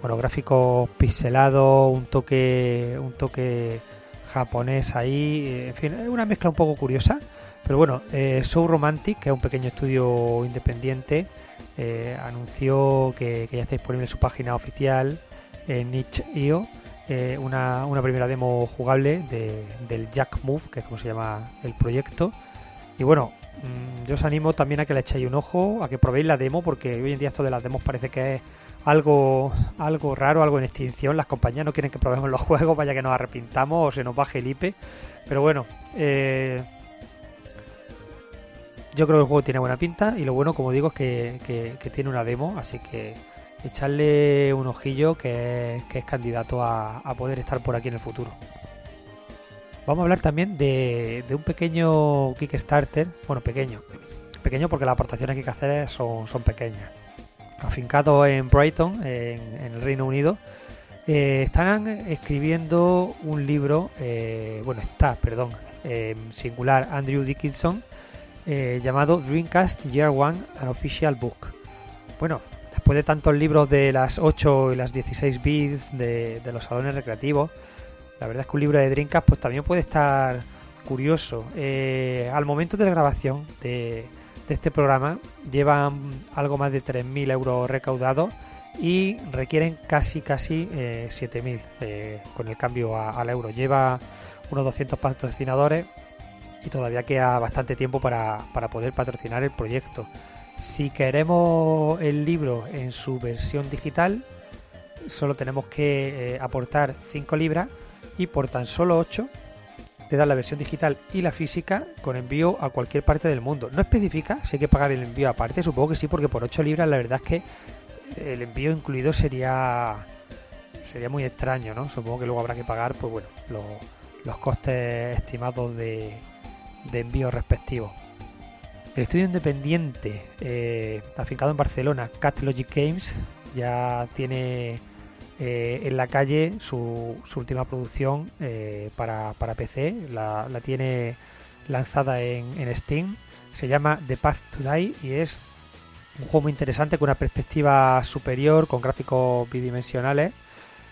bueno, gráficos pixelados, un toque un toque japonés ahí, en fin, es una mezcla un poco curiosa. Pero bueno, eh, Romantic, que es un pequeño estudio independiente, eh, anunció que, ya está disponible en su página oficial en Niche.io eh, una, una primera demo jugable de- del Jack Move, que es como se llama el proyecto. Y bueno, mm, yo os animo también a que le echéis un ojo, a que probéis la demo, porque hoy en día esto de las demos parece que es algo, algo raro, algo en extinción. Las compañías no quieren que probemos los juegos, vaya que nos arrepintamos o se nos baje el IP. Pero bueno, eh, yo creo que el juego tiene buena pinta y lo bueno, como digo, es que, tiene una demo, así que echarle un ojillo que, que es candidato a poder estar por aquí en el futuro. Vamos a hablar también de, un pequeño Kickstarter, bueno, pequeño, pequeño porque las aportaciones que hay que hacer son, son pequeñas. Afincado en Brighton, en, el Reino Unido, eh, están escribiendo un libro, eh, bueno, está, perdón, en singular Andrew Dickinson, eh, llamado Dreamcast Year One, an Official Book. Bueno, después de tantos libros de las 8 y las 16 bits de los salones recreativos, la verdad es que un libro de Dreamcast pues también puede estar curioso. Eh, al momento de la grabación de, este programa llevan algo más de 3.000 euros recaudados y requieren casi casi eh, 7.000 eh, con el cambio al euro. Lleva unos 200 patrocinadores y todavía queda bastante tiempo para, para poder patrocinar el proyecto. Si queremos el libro en su versión digital, solo tenemos que eh, aportar 5 libras y por tan solo 8 te dan la versión digital y la física con envío a cualquier parte del mundo. No especifica si hay que pagar el envío aparte, supongo que sí, porque por 8 libras la verdad es que el envío incluido sería sería muy extraño, ¿no? Supongo que luego habrá que pagar, pues bueno, los, los costes estimados de, de envío respectivos. El estudio independiente eh, afincado en Barcelona, Cat Logic Games, ya tiene eh, en la calle su, última producción eh, para, para PC. La, tiene lanzada en, Steam. Se llama The Path to Die y es un juego muy interesante con una perspectiva superior, con gráficos bidimensionales.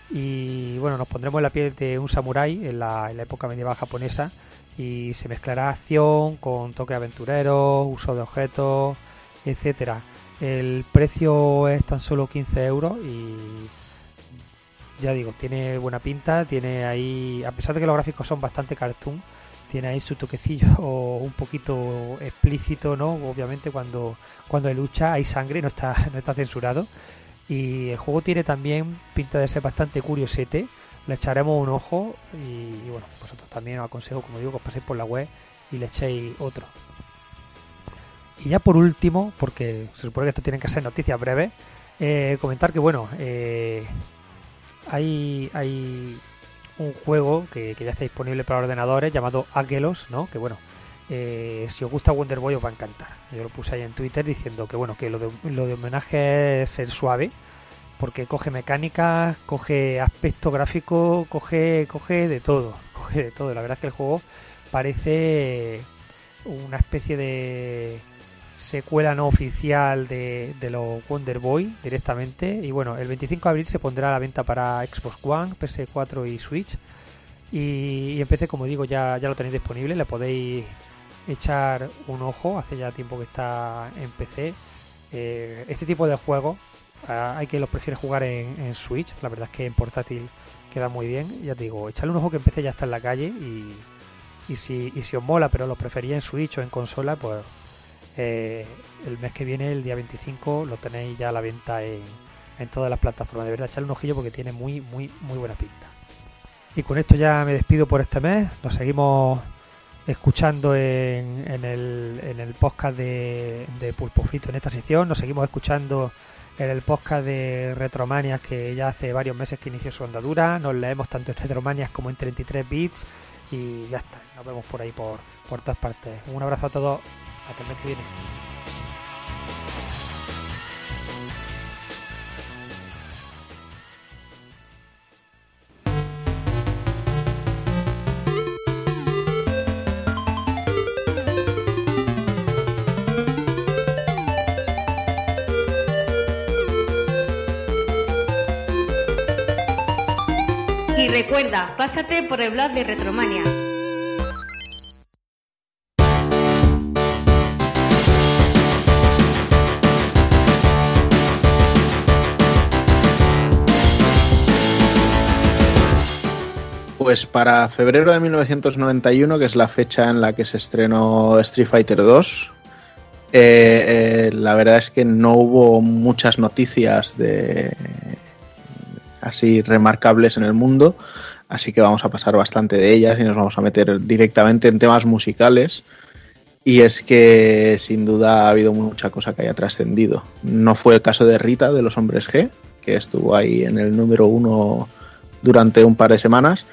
Y bueno, nos pondremos en la piel de un samurái en la, en la época medieval japonesa y se mezclará acción con toque aventurero, uso de objetos, etcétera. El precio es tan solo 15 euros y ya digo, tiene buena pinta, tiene ahí, a pesar de que los gráficos son bastante cartoon, tiene ahí su toquecillo un poquito explícito, ¿no? Obviamente cuando, cuando hay lucha hay sangre, no está, no está censurado. Y el juego tiene también pinta de ser bastante curiosete. Le echaremos un ojo y, y bueno, vosotros también os aconsejo, como digo, que os paséis por la web y le echéis otro. Y ya por último, porque se supone que esto tienen que ser noticias breves, eh, comentar que bueno, eh, hay, hay un juego que, que ya está disponible para ordenadores llamado Agelos, ¿no? Que bueno, eh, si os gusta Wonder Boy os va a encantar. Yo lo puse ahí en Twitter diciendo que bueno, que lo de, lo de homenaje es ser suave, porque coge mecánicas, coge aspecto gráfico, coge, coge de todo, coge de todo. La verdad es que el juego parece una especie de secuela no oficial de, los Wonder Boy directamente. Y bueno, el 25 de abril se pondrá a la venta para Xbox One, PS4 y Switch. Y, y en PC, como digo, ya, ya lo tenéis disponible, le podéis echar un ojo. Hace ya tiempo que está en PC. Eh, este tipo de juegos ah, hay que los prefiere jugar en, Switch. La verdad es que en portátil queda muy bien. Ya te digo, echarle un ojo que en PC ya está en la calle. Y, y, si, y si os mola, pero lo prefería en Switch o en consola, pues eh, el mes que viene, el día 25, lo tenéis ya a la venta en, en todas las plataformas. De verdad, echarle un ojillo porque tiene muy, muy, muy buena pinta. Y con esto ya me despido por este mes. Nos seguimos escuchando en, el, en el podcast de, de Pulpo Frito en esta sección. Nos seguimos escuchando en el podcast de Retromanias que ya hace varios meses que inició su andadura. Nos leemos tanto en Retromanias como en 33 bits. Y ya está. Nos vemos por ahí por, por todas partes. Un abrazo a todos. Y recuerda, pásate por el blog de Retromania. Pues para febrero de 1991, que es la fecha en la que se estrenó Street Fighter 2, eh, eh, la verdad es que no hubo muchas noticias de así remarcables en el mundo, así que vamos a pasar bastante de ellas y nos vamos a meter directamente en temas musicales. Y es que sin duda ha habido mucha cosa que haya trascendido. No fue el caso de Rita de los Hombres G, que estuvo ahí en el número uno durante un par de semanas,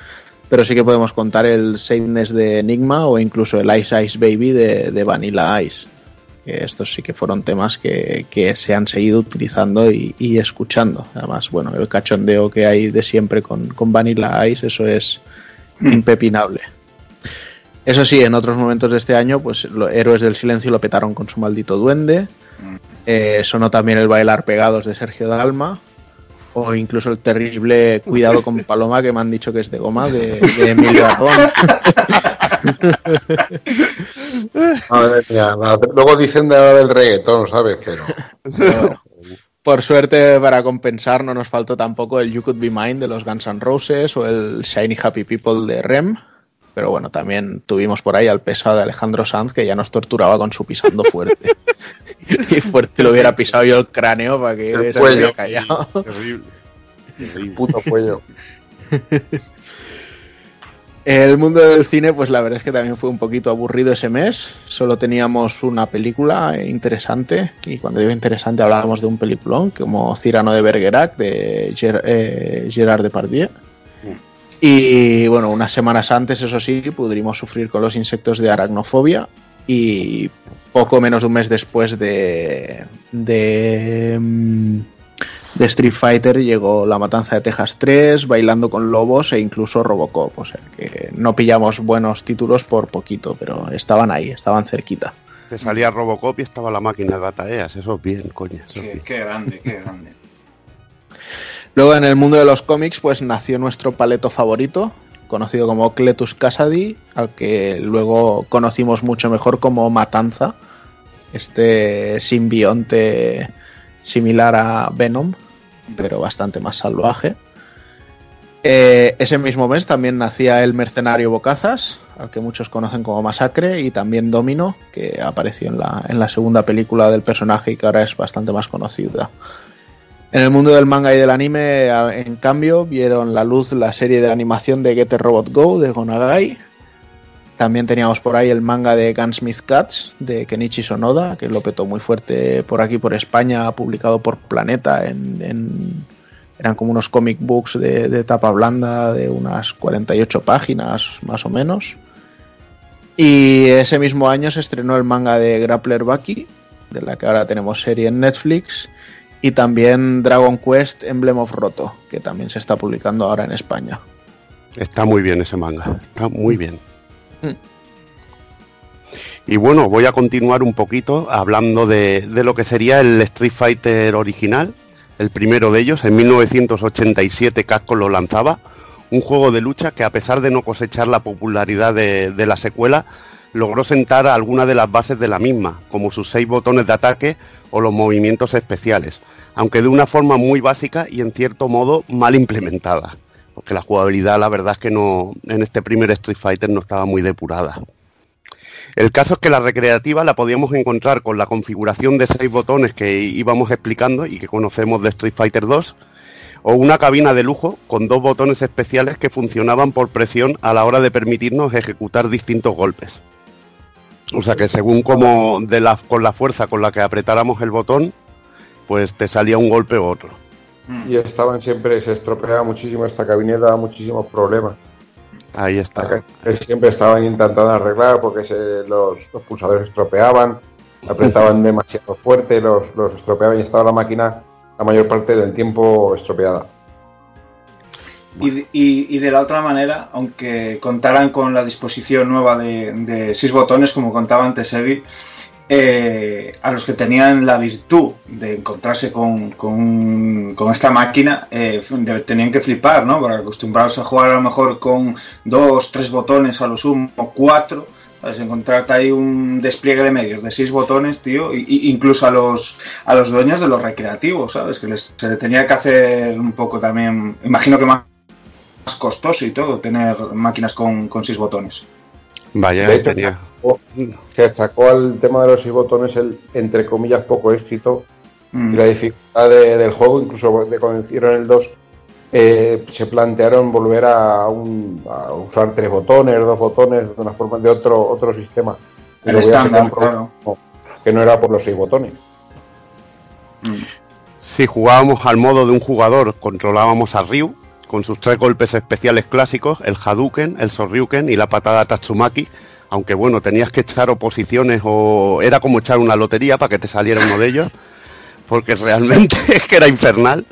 pero sí que podemos contar el Sadness de Enigma o incluso el Ice Ice Baby de, de Vanilla Ice. Que estos sí que fueron temas que, que se han seguido utilizando y, y, escuchando. Además, bueno, el cachondeo que hay de siempre con, con Vanilla Ice, eso es impepinable. Eso sí, en otros momentos de este año, pues los Héroes del Silencio lo petaron con su maldito duende. Eh, sonó también el bailar pegados de Sergio Dalma. O incluso el terrible Cuidado con Paloma, que me han dicho que es de goma, de, de Emilio. Madre mía, luego dicen de del reggaetón, ¿sabes? Que no. Por suerte, para compensar, no nos faltó tampoco el You Could Be Mine de los Guns N' Roses o el Shiny Happy People de Rem. Pero bueno, también tuvimos por ahí al pesado de Alejandro Sanz que ya nos torturaba con su pisando fuerte. y fuerte lo hubiera pisado yo el cráneo para que el se cuello. hubiera callado. Terrible. El puto cuello. El mundo del cine, pues la verdad es que también fue un poquito aburrido ese mes. Solo teníamos una película interesante. Y cuando digo interesante hablábamos de un peliculón como Cyrano de Bergerac de Ger eh, Gerard Depardieu. Y bueno, unas semanas antes, eso sí, pudimos sufrir con los insectos de aracnofobia. Y poco menos de un mes después de, de, mm, de Street Fighter llegó La Matanza de Texas 3, Bailando con Lobos e incluso Robocop. O sea que no pillamos buenos títulos por poquito, pero estaban ahí, estaban cerquita. Te salía Robocop y estaba la máquina de Dataeas. Eso es bien, coño. Eso es Qué, bien. qué grande, qué grande. Luego en el mundo de los cómics pues nació nuestro paleto favorito, conocido como Cletus Kasady, al que luego conocimos mucho mejor como Matanza, este simbionte similar a Venom, pero bastante más salvaje. Eh, ese mismo mes también nacía el mercenario Bocazas, al que muchos conocen como Masacre, y también Domino, que apareció en la, en la segunda película del personaje y que ahora es bastante más conocida. En el mundo del manga y del anime, en cambio, vieron la luz la serie de animación de Get a Robot Go de Gonagai. También teníamos por ahí el manga de Gunsmith Cats de Kenichi Sonoda, que lo petó muy fuerte por aquí, por España, publicado por Planeta. En, eran como unos comic books de, de tapa blanda de unas 48 páginas, más o menos. Y ese mismo año se estrenó el manga de Grappler Baki, de la que ahora tenemos serie en Netflix, y también Dragon Quest Emblem of Roto, que también se está publicando ahora en España. Está muy bien ese manga, está muy bien. Mm. Y bueno, voy a continuar un poquito hablando de, de lo que sería el Street Fighter original, el primero de ellos, en 1987 Capcom lo lanzaba, un juego de lucha que a pesar de no cosechar la popularidad de, de la secuela, logró sentar algunas de las bases de la misma, como sus seis botones de ataque o los movimientos especiales, aunque de una forma muy básica y en cierto modo mal implementada, porque la jugabilidad la verdad es que no en este primer Street Fighter no estaba muy depurada. El caso es que la recreativa la podíamos encontrar con la configuración de seis botones que íbamos explicando y que conocemos de Street Fighter 2, o una cabina de lujo con dos botones especiales que funcionaban por presión a la hora de permitirnos ejecutar distintos golpes. O sea que según como de la, con la fuerza con la que apretáramos el botón, pues te salía un golpe u otro. Y estaban siempre, se estropeaba muchísimo esta cabina y daba muchísimos problemas. Ahí está. Siempre estaban intentando arreglar porque se- los, los pulsadores estropeaban, apretaban demasiado fuerte, los, los estropeaban y estaba la máquina la mayor parte del tiempo estropeada. Y, y- y de la otra manera, aunque contaran con la disposición nueva de, de seis botones, como contaba antes Evi, eh, a los que tenían la virtud de encontrarse con, con- con esta máquina, eh, de- tenían que flipar, ¿no? Porque acostumbrados a jugar a lo mejor con dos, tres botones a lo sumo, cuatro, ¿sabes? encontrarte ahí un despliegue de medios de seis botones, tío, y, y incluso a los, a los dueños de los recreativos, ¿sabes? Que les, se le tenía que hacer un poco también, imagino que más más costoso y todo tener máquinas con, con seis botones. Vaya, hecho, tenía. Se achacó al tema de los seis botones el, entre comillas, poco éxito Mm. y la dificultad de- del juego, incluso de cuando hicieron el 2, eh, se plantearon volver a, un- a usar tres botones, dos botones, de una forma de otro, otro sistema. El estándar, comprobó Que no era por los seis botones. Si jugábamos al modo de un jugador, controlábamos a Ryu con sus tres golpes especiales clásicos, el Hadouken, el Sorryuken y la patada Tatsumaki, aunque bueno, tenías que echar oposiciones o era como echar una lotería para que te saliera uno de ellos, porque realmente es que era infernal.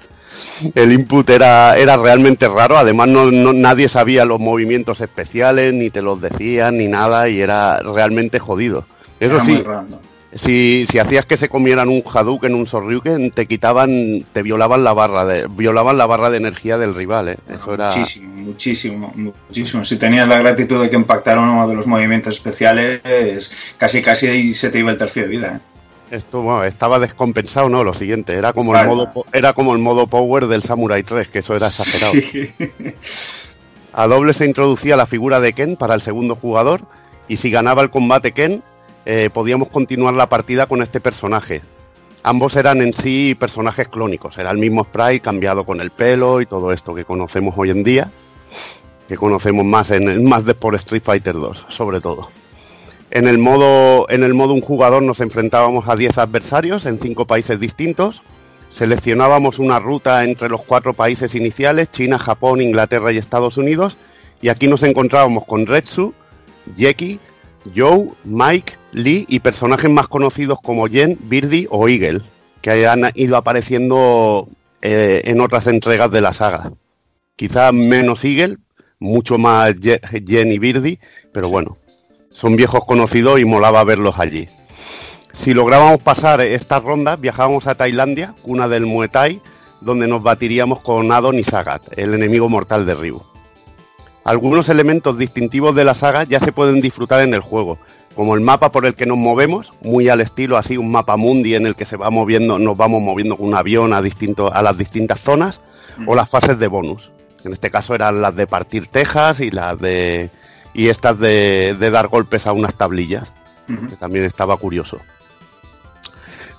El input era, era realmente raro, además no, no- nadie sabía los movimientos especiales, ni te los decían, ni nada, y era realmente jodido. Eso Era sí, muy random. Si, si hacías que se comieran un Hadouken, un Sorryuken, te quitaban, te violaban la barra de, violaban la barra de energía del rival, ¿eh? Eso era. Muchísimo, muchísimo, muchísimo. Si tenías la gratitud de que impactaron uno de los movimientos especiales, casi casi ahí se te iba el tercio de vida. ¿eh? Esto bueno, estaba descompensado, ¿no? Lo siguiente, era como el modo era como el modo power del Samurai 3, que eso era exagerado. A doble se introducía la figura de Ken para el segundo jugador y si ganaba el combate Ken, eh, podíamos continuar la partida con este personaje. Ambos eran en sí personajes clónicos, era el mismo sprite cambiado con el pelo y todo esto que conocemos hoy en día, que conocemos más en más de por Street Fighter 2, sobre todo. En el modo en el modo un jugador nos enfrentábamos a 10 adversarios en cinco países distintos. Seleccionábamos una ruta entre los cuatro países iniciales, China, Japón, Inglaterra y Estados Unidos, y aquí nos encontrábamos con Retsu, Jackie, Joe, Mike, Lee y personajes más conocidos como Jen, Birdie o Eagle, que han ido apareciendo eh, en otras entregas de la saga. Quizá menos Eagle, mucho más Jen y Birdie, pero bueno, son viejos conocidos y molaba verlos allí. Si lográbamos pasar estas rondas, viajábamos a Tailandia, cuna del Muay Thai, donde nos batiríamos con Adon y Sagat, el enemigo mortal de Ryu. Algunos elementos distintivos de la saga ya se pueden disfrutar en el juego, como el mapa por el que nos movemos, muy al estilo así un mapa mundi en el que se va moviendo, nos vamos moviendo con un avión a distintos, a las distintas zonas, o las fases de bonus. En este caso eran las de partir tejas y las de y estas de, de dar golpes a unas tablillas, que también estaba curioso.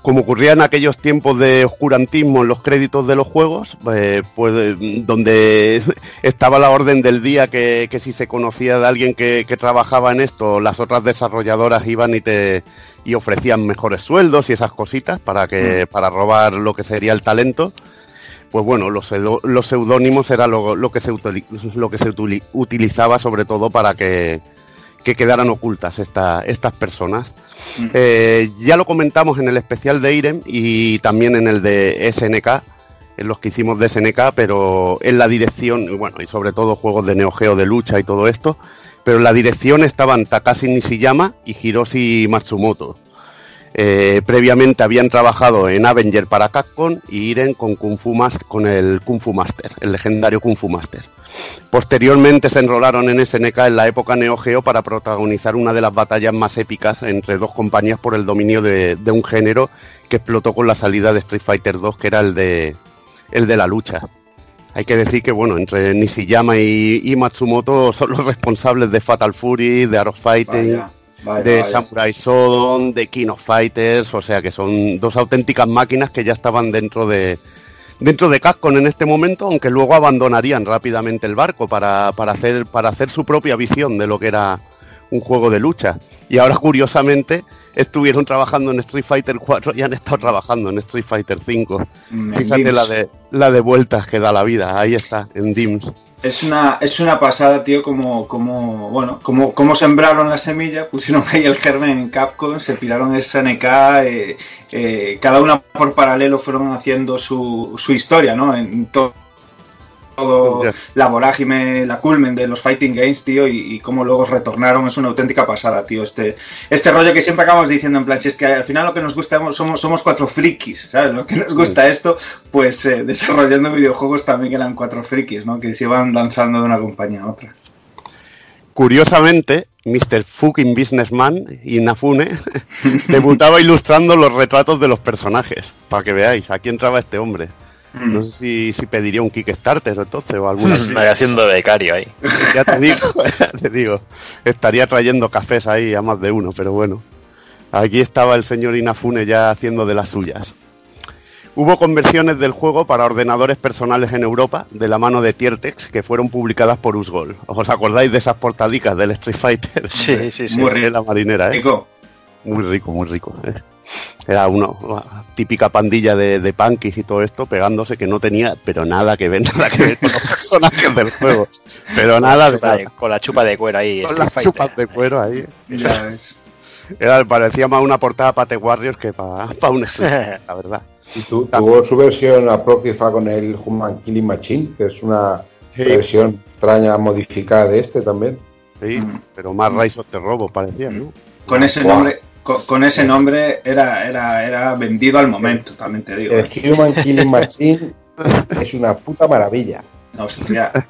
Como ocurría en aquellos tiempos de oscurantismo en los créditos de los juegos, eh, pues eh, donde estaba la orden del día que, que si se conocía de alguien que, que trabajaba en esto, las otras desarrolladoras iban y te y ofrecían mejores sueldos y esas cositas para que para robar lo que sería el talento. Pues bueno, los, los seudónimos era lo, lo que se, lo que se utili- utilizaba sobre todo para que, que quedaran ocultas esta- estas personas. Eh, ya lo comentamos en el especial de Irem y también en el de SNK, en los que hicimos de SNK, pero en la dirección, y bueno, y sobre todo juegos de Neo Geo de lucha y todo esto, pero en la dirección estaban Takashi Nishiyama y Hiroshi Matsumoto. Eh, previamente habían trabajado en Avenger para Capcom y Iren con, Kung Fu Mas- con el Kung Fu Master, el legendario Kung Fu Master. Posteriormente se enrolaron en SNK en la época Neo Geo para protagonizar una de las batallas más épicas entre dos compañías por el dominio de, un género que explotó con la salida de Street Fighter 2, que era el de, el de la lucha. Hay que decir que, bueno, entre Nishiyama y, Matsumoto son los responsables de Fatal Fury, de Arrow Fighting, de. Samurai Shodown, de King of Fighters, o sea que son dos auténticas máquinas que ya estaban dentro de dentro de Capcom en este momento, aunque luego abandonarían rápidamente el barco para, para hacer para hacer su propia visión de lo que era un juego de lucha. Y ahora curiosamente estuvieron trabajando en Street Fighter 4 y han estado trabajando en Street Fighter 5. Mm, Fíjate la de la de vueltas que da la vida, ahí está, en DIMS. Es una, es una pasada, tío, como, como, bueno, como, como sembraron la semilla, pusieron ahí el germen en Capcom, se piraron SNK, eh, eh, cada una por paralelo fueron haciendo su, su historia, ¿no? En to- todo la vorágine, la culmen de los fighting games, tío, y, y cómo luego retornaron, es una auténtica pasada, tío, este, este rollo que siempre acabamos diciendo, en plan, si es que al final lo que nos gusta somos, somos cuatro frikis, ¿sabes? Lo que nos gusta esto, pues eh, desarrollando videojuegos también eran cuatro frikis, ¿no? Que se iban lanzando de una compañía a otra. Curiosamente, Mr. Fucking Businessman Inafune debutaba ilustrando los retratos de los personajes. Para que veáis, aquí entraba este hombre. No sé si, si pediría un Kickstarter entonces o alguna. Vaya siendo becario ahí. Ya te digo, ya te digo. Estaría trayendo cafés ahí a más de uno, pero bueno. Aquí estaba el señor Inafune ya haciendo de las suyas. Hubo conversiones del juego para ordenadores personales en Europa de la mano de Tiertex que fueron publicadas por Usgol. ¿Os acordáis de esas portadicas del Street Fighter? Sí, sí, sí. Muy rico. la marinera, ¿eh? Rico. Muy rico, muy rico. ¿eh? Era uno, típica pandilla de, de punkis y todo esto pegándose que no tenía, pero nada que ver, nada que ver con los personajes del juego. Pero nada de Con la chupa de- Con la chupa de cuero ahí. Con las chupas de cuero ahí. Ya ves. Era, parecía más una portada para The Warriors que para, un Street, la verdad. Y tu- tuvo su versión apócrifa con el Human Killing Machine, que es una Sí. versión extraña modificada de este también. Sí, pero más Rise of the Robo parecía, ¿no? Con ese Buah. nombre, con, con ese nombre era, era, era vendido al momento, también te digo. El Human Killing Machine es una puta maravilla. Hostia.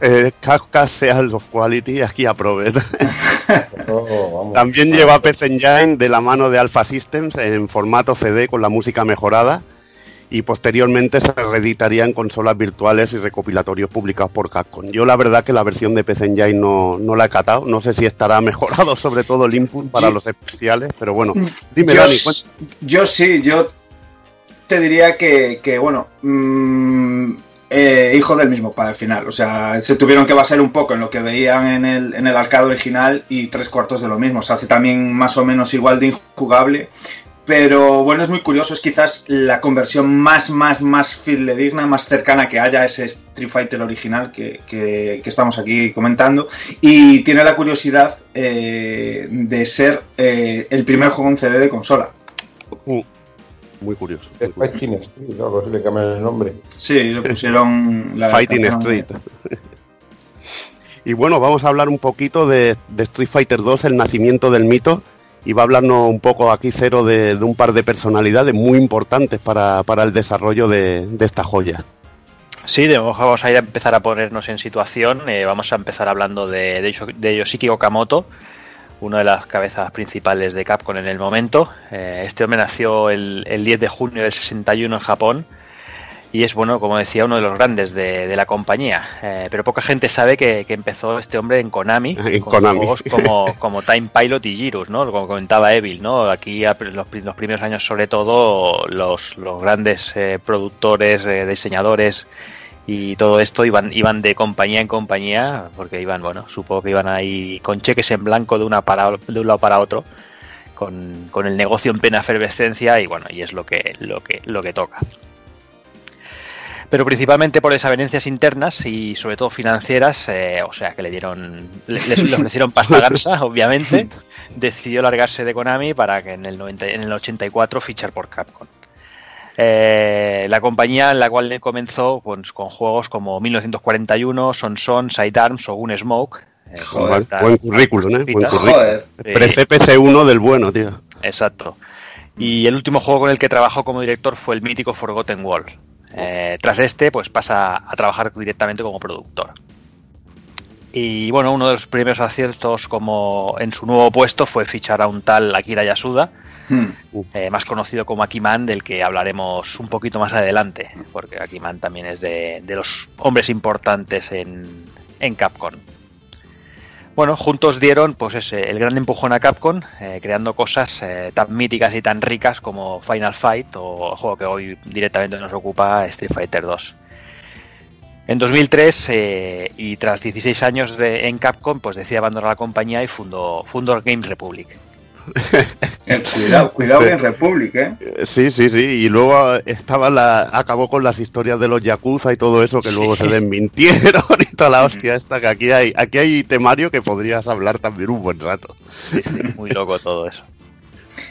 Eh, Kafka Seals of Quality, aquí aprobé. Oh. También lleva PC Engine de la mano de Alpha Systems en formato CD con la música mejorada y posteriormente se reeditaría en consolas virtuales y recopilatorios publicados por Capcom. Yo la verdad que la versión de PC Engine no, no la he catado, no sé si estará mejorado sobre todo el input para los especiales, pero bueno, dime yo, Dani, yo sí, yo te diría que, que, bueno, mm, eh, hijo del mismo padre al final. O sea, se tuvieron que basar un poco en lo que veían en el, en el arcade original y tres cuartos de lo mismo. O sea, hace también más o menos igual de injugable. Pero bueno, es muy curioso, es quizás la conversión más, más, más fidedigna, más cercana que haya a ese Street Fighter original que, que- que estamos aquí comentando. Y tiene la curiosidad eh, de ser eh, el primer juego en CD de consola. Muy curioso. Fighting Street, o algo así le cambian el nombre. Sí, le pusieron la Fighting Street. Y bueno, vamos a hablar un poquito de, de Street Fighter 2, el nacimiento del mito. Y va a hablarnos un poco aquí cero de, un par de personalidades muy importantes para, para el desarrollo de, esta joya. Sí, de momento vamos a ir a empezar a ponernos en situación. Eh, vamos a empezar hablando de, de Yoshiki Okamoto, una de las cabezas principales de Capcom en el momento. Eh, este hombre nació el, el 10 de junio del 61 en Japón y es bueno, como decía, uno de los grandes de, de la compañía. Eh, pero poca gente sabe que, que empezó este hombre en Konami, En con Konami. juegos como, como Time Pilot y Girus, ¿no? Como comentaba Evil, ¿no? Aquí a- los, los primeros años, sobre todo, los, los grandes eh, productores, eh, diseñadores y todo esto iban, iban de compañía en compañía, porque iban, bueno, supongo que iban ahí con cheques en blanco de una para de un lado para otro. Con, con el negocio en plena efervescencia y bueno, y es lo que, lo que, lo que toca pero principalmente por desavenencias internas y sobre todo financieras, eh, o sea que le dieron, le, ofrecieron pasta gansa, obviamente, decidió largarse de Konami para que en el, 90 en el 84 fichar por Capcom. Eh, la compañía en la cual comenzó pues, con juegos como 1941, Son Son, Sidearms o Gunsmoke. eh, con Buen, currículum, ¿eh? Buen currículum. Sí. Pre-CPS1 del bueno, tío. Exacto. Y el último juego con el que trabajó como director fue el mítico Forgotten World. Eh, tras este, pues pasa a trabajar directamente como productor. Y bueno, uno de los primeros aciertos como en su nuevo puesto fue fichar a un tal Akira Yasuda, Hmm. eh, más conocido como Akiman, del que hablaremos un poquito más adelante, porque Akiman también es de, de los hombres importantes en, en Capcom. Bueno, juntos dieron pues ese, el gran empujón a Capcom, eh, creando cosas eh, tan míticas y tan ricas como Final Fight o el juego que hoy directamente nos ocupa Street Fighter 2. En 2003 eh, y tras 16 años en Capcom, pues abandonar la compañía y fundó, fundó Games Republic. Eh, cuidado, cuidado en Republic, ¿eh? Eh, Sí, sí, sí. Y luego eh, estaba la, acabó con las historias de los yakuza y todo eso que luego se desmintieron y toda la hostia esta que aquí hay, aquí hay temario que podrías hablar también un buen rato. Sí, sí, muy loco todo eso.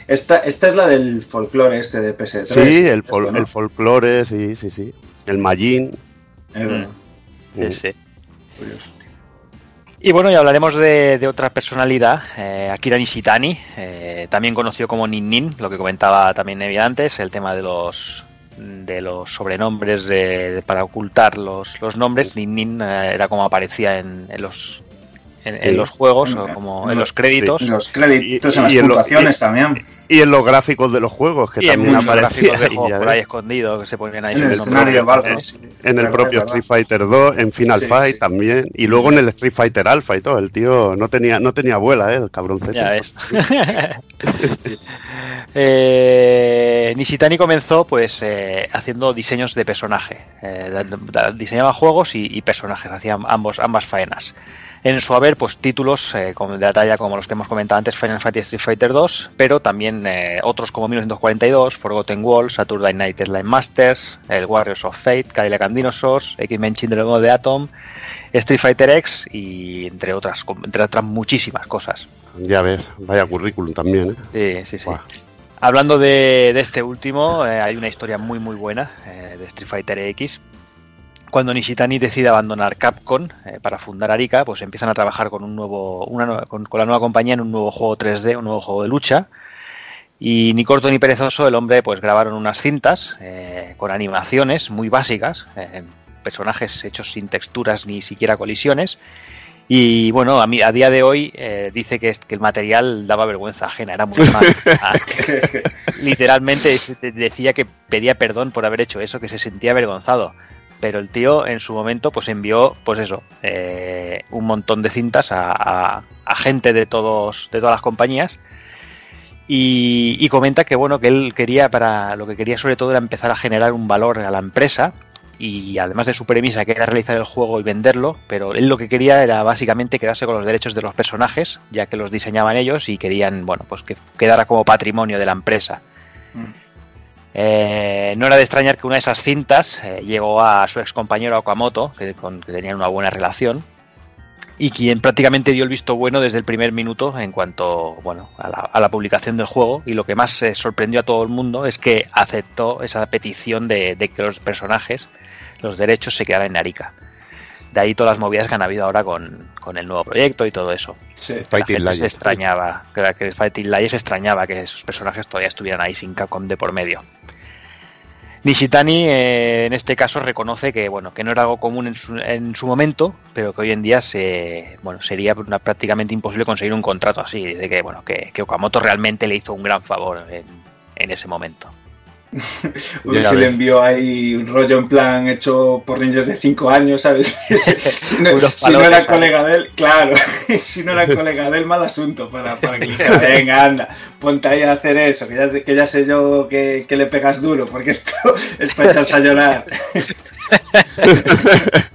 Esta, esta es la del folclore este de PS3. Sí, el, fol- Esto, ¿no? el folclore, sí, sí, sí. El Majin. Es verdad. Sí, sí. Y bueno, y hablaremos de, de otra personalidad, eh, Akira Nishitani, eh, también conocido como Nin Nin, lo que comentaba también Nevi antes, el tema de los de los sobrenombres de, de- para ocultar los, los nombres. Nin Nin eh, era como aparecía en, en los en, los juegos o como en los créditos. En los créditos, Y- en las y en lo- puntuaciones y- también. Y en los gráficos de los juegos, que y también aparecía. gráficos de y juegos ya por ahí escondidos que se ponían ahí En el escenario de. En propio. Street Fighter 2, en Final Sí, Fight sí. también. Y luego en el Street Fighter Alpha y todo. El tío no tenía, no tenía abuela, ¿eh? El cabroncete. Ya ves. Eh, Nishitani comenzó pues eh, haciendo diseños de personaje. Eh, diseñaba juegos y, y personajes, hacía ambos, ambas faenas. En su haber, pues títulos eh, de la talla como los que hemos comentado antes, Final Fantasy Street Fighter 2, pero también eh, otros como 1942, Forgotten World, Saturday Night Line Masters, el Warriors of Fate, Cadillac and Dinosaurs, X-Men Children de Atom, Street Fighter X y entre otras, entre otras muchísimas cosas. Ya ves, vaya currículum también, ¿eh? Sí, sí, sí. Hablando de, de este último, eh, hay una historia muy muy buena eh, de Street Fighter X. Cuando Nishitani decide abandonar Capcom eh, para fundar Arika, pues empiezan a trabajar con un nuevo, una con, con la nueva compañía en un nuevo juego 3D, un nuevo juego de lucha. Y ni corto ni perezoso, el hombre pues grabaron unas cintas eh, con animaciones muy básicas, eh, personajes hechos sin texturas ni siquiera colisiones. Y bueno, a, mí, a día de hoy eh, dice que, que el material daba vergüenza ajena, era muy malo. Ah, literalmente te- decía que pedía perdón por haber hecho eso, que se sentía avergonzado. Pero el tío en su momento pues envió, pues eso, eh, un montón de cintas a, gente de todos, de todas las compañías. Y, y comenta que bueno, que él quería para, lo que quería sobre todo era empezar a generar un valor a la empresa. Y además de su premisa que era realizar el juego y venderlo, pero él lo que quería era básicamente quedarse con los derechos de los personajes, ya que los diseñaban ellos y querían, bueno, pues que quedara como patrimonio de la empresa. Eh, no era de extrañar que una de esas cintas eh, llegó a su ex compañero Okamoto, que, con que tenían una buena relación, y quien prácticamente dio el visto bueno desde el primer minuto en cuanto bueno, a, la, a la publicación del juego. Y lo que más eh, sorprendió a todo el mundo es que aceptó esa petición de, de que los personajes, los derechos, se quedaran en Arica. De ahí todas las movidas que han habido ahora con, con el nuevo proyecto y todo eso. Sí. La Fighting gente se extrañaba, que, que Fighting Lions extrañaba que esos personajes todavía estuvieran ahí sin Capcom de por medio. Nishitani eh, en este caso reconoce que bueno que no era algo común en su, en su momento, pero que hoy en día se bueno sería prácticamente imposible conseguir un contrato así. Dice que bueno que, Okamoto realmente le hizo un gran favor en ese momento. Si le envió ahí un rollo en plan hecho por niños de 5 años, ¿sabes? si, no, si no era ¿sabes? colega de él, claro. si no era colega de él, mal asunto para, para que le dijera, venga, anda, ponte ahí a hacer eso, que ya, que ya sé yo que, que le pegas duro, porque esto es para echarse a llorar.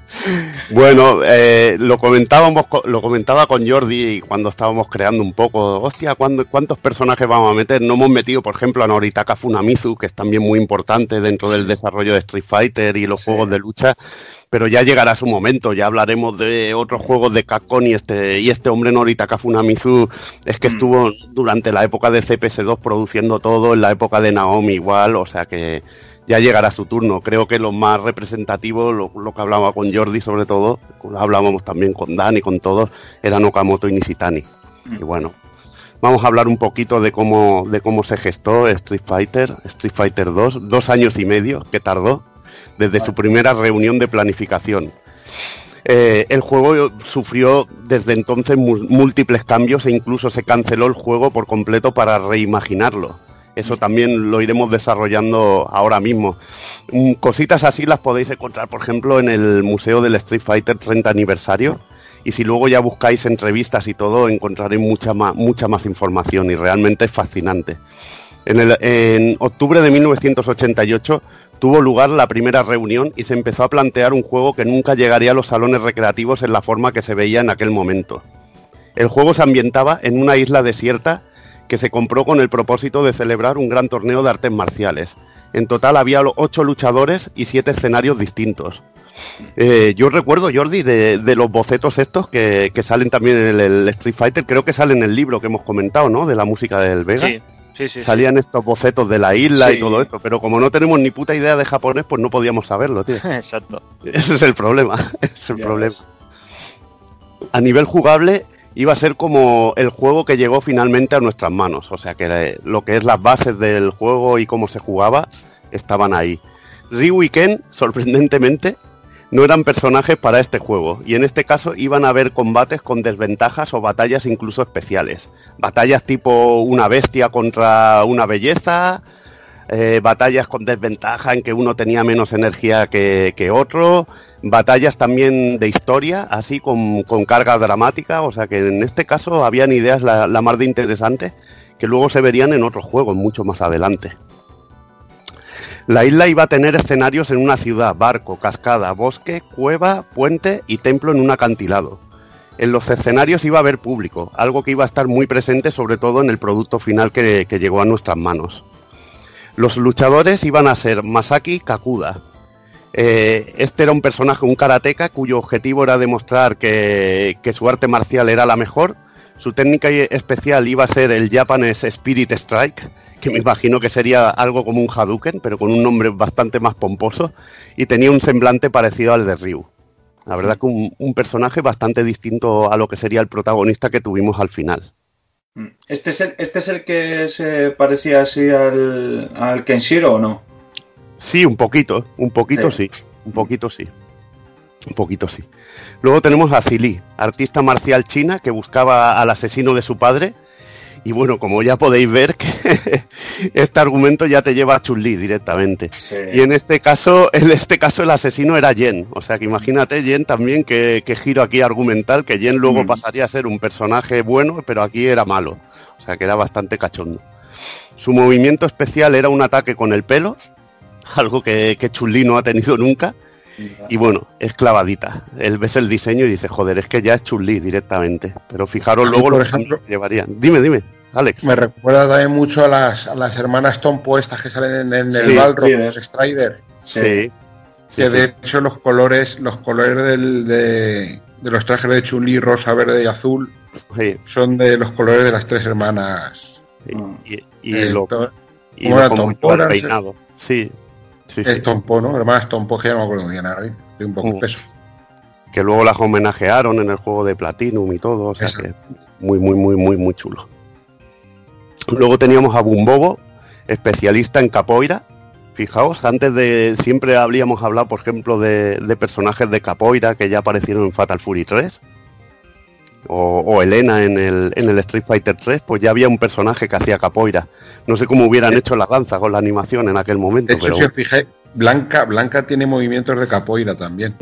Bueno, eh, lo comentábamos, co- lo comentaba con Jordi cuando estábamos creando un poco. Hostia, ¿cuándo- ¿cuántos personajes vamos a meter? No hemos metido, por ejemplo, a Noritaka Funamizu, que es también muy importante dentro del desarrollo de Street Fighter y los juegos de lucha. Pero ya llegará su momento, ya hablaremos de otros juegos de Capcom y este, y este hombre Noritaka Funamizu es que estuvo durante la época de CPS2 produciendo todo, en la época de Naomi igual, o sea que ya llegará su turno. Creo que lo más representativo, lo, lo que hablaba con Jordi sobre todo, hablábamos también con Dani, con todos, era Okamoto y Nishitani. Y bueno, vamos a hablar un poquito de cómo, de cómo se gestó Street Fighter, Street Fighter 2, dos años y medio que tardó desde su primera reunión de planificación. Eh, el juego sufrió desde entonces múltiples cambios e incluso se canceló el juego por completo para reimaginarlo. Eso también lo iremos desarrollando ahora mismo. Mm, Cositas así las podéis encontrar, por ejemplo, en el Museo del Street Fighter 30 aniversario. Y si luego ya buscáis entrevistas y todo, encontraréis mucha más, mucha más información y realmente es fascinante. En, en octubre de 1988 tuvo lugar la primera reunión y se empezó a plantear un juego que nunca llegaría a los salones recreativos en la forma que se veía en aquel momento. El juego se ambientaba en una isla desierta que se compró con el propósito de celebrar un gran torneo de artes marciales. En total había ocho luchadores y siete escenarios distintos. Eh, yo recuerdo, Jordi, de, de los bocetos estos que, que salen también en el, el Street Fighter, creo que salen en el libro que hemos comentado, ¿no? De la música del Vega. Sí, sí, sí. Salían estos bocetos de la isla Sí. y todo esto, pero como no tenemos ni puta idea de japonés, pues no podíamos saberlo, tío. Exacto. Ese es el problema, ese es el Ya problema. A nivel jugable iba a ser como el juego que llegó finalmente a nuestras manos, o sea que lo que es las bases del juego y cómo se jugaba estaban ahí. Ryu y Ken, sorprendentemente, no eran personajes para este juego, y en este caso iban a haber combates con desventajas o batallas incluso especiales. Batallas tipo una bestia contra una belleza, eh, batallas con desventaja en que uno tenía menos energía que, que otro, batallas también de historia, así con, con carga dramática, o sea que en este caso habían ideas la, más de interesantes que luego se verían en otros juegos mucho más adelante. La isla iba a tener escenarios en una ciudad, barco, cascada, bosque, cueva, puente y templo en un acantilado. En los escenarios iba a haber público, algo que iba a estar muy presente sobre todo en el producto final que, que llegó a nuestras manos. Los luchadores iban a ser Masaki Kakuda. Eh, este era un personaje, un karateka, cuyo objetivo era demostrar que, su arte marcial era la mejor. Su técnica especial iba a ser el Japanese Spirit Strike, que me imagino que sería algo como un Hadouken, pero con un nombre bastante más pomposo, y tenía un semblante parecido al de Ryu. La verdad que un, un personaje bastante distinto a lo que sería el protagonista que tuvimos al final. ¿Este es el, este es el que se parecía así al, al Kenshiro o no? Sí, un poquito, un poquito sí, un poquito sí. Un poquito sí. Luego tenemos a Zili, artista marcial china que buscaba al asesino de su padre. Y bueno, como ya podéis ver, que este argumento ya te lleva a Chun-Li directamente. Y en este caso, en este caso el asesino era Yen. O sea que imagínate Yen también que, que giro aquí argumental, que Yen luego pasaría a ser un personaje bueno, pero aquí era malo. O sea que era bastante cachondo. Su movimiento especial era un ataque con el pelo, algo que, que Chun-Li no ha tenido nunca. Y bueno, es clavadita. Él ves el diseño y dice, joder, es que ya es Chun-Li directamente. Pero fijaros luego por lo que ejemplo- llevarían. Dime, dime, Alex. Me recuerda también mucho a las, a las hermanas Tompo estas que salen en, en el Sí, Balrog, Strider. los Strider. Sí. Sí, Que de sí. hecho los colores, los colores del- de, de los trajes de Chun-Li, rosa, verde y azul, son de los colores de las tres hermanas. Y, y Eh, lo, to- y ¿cómo lo como peinado. Sí, sí, sí. Es Tompo, ¿no? Hermanas Tompo, que ya no me acuerdo bien ahora, ¿eh? Estoy un poco Mm. espeso. Que luego las homenajearon en el juego de Platinum y todo. O sea que muy, muy, muy, muy, muy chulo. Luego teníamos a Bumbobo, especialista en capoeira. Fijaos, antes de siempre habríamos hablado, por ejemplo, de, de personajes de capoeira que ya aparecieron en Fatal Fury 3. O, o Elena en el, en el Street Fighter 3, pues ya había un personaje que hacía capoeira. No sé cómo hubieran hecho la danza con la animación en aquel momento. De hecho, pero si os fijáis, Blanca, Blanca tiene movimientos de capoeira también.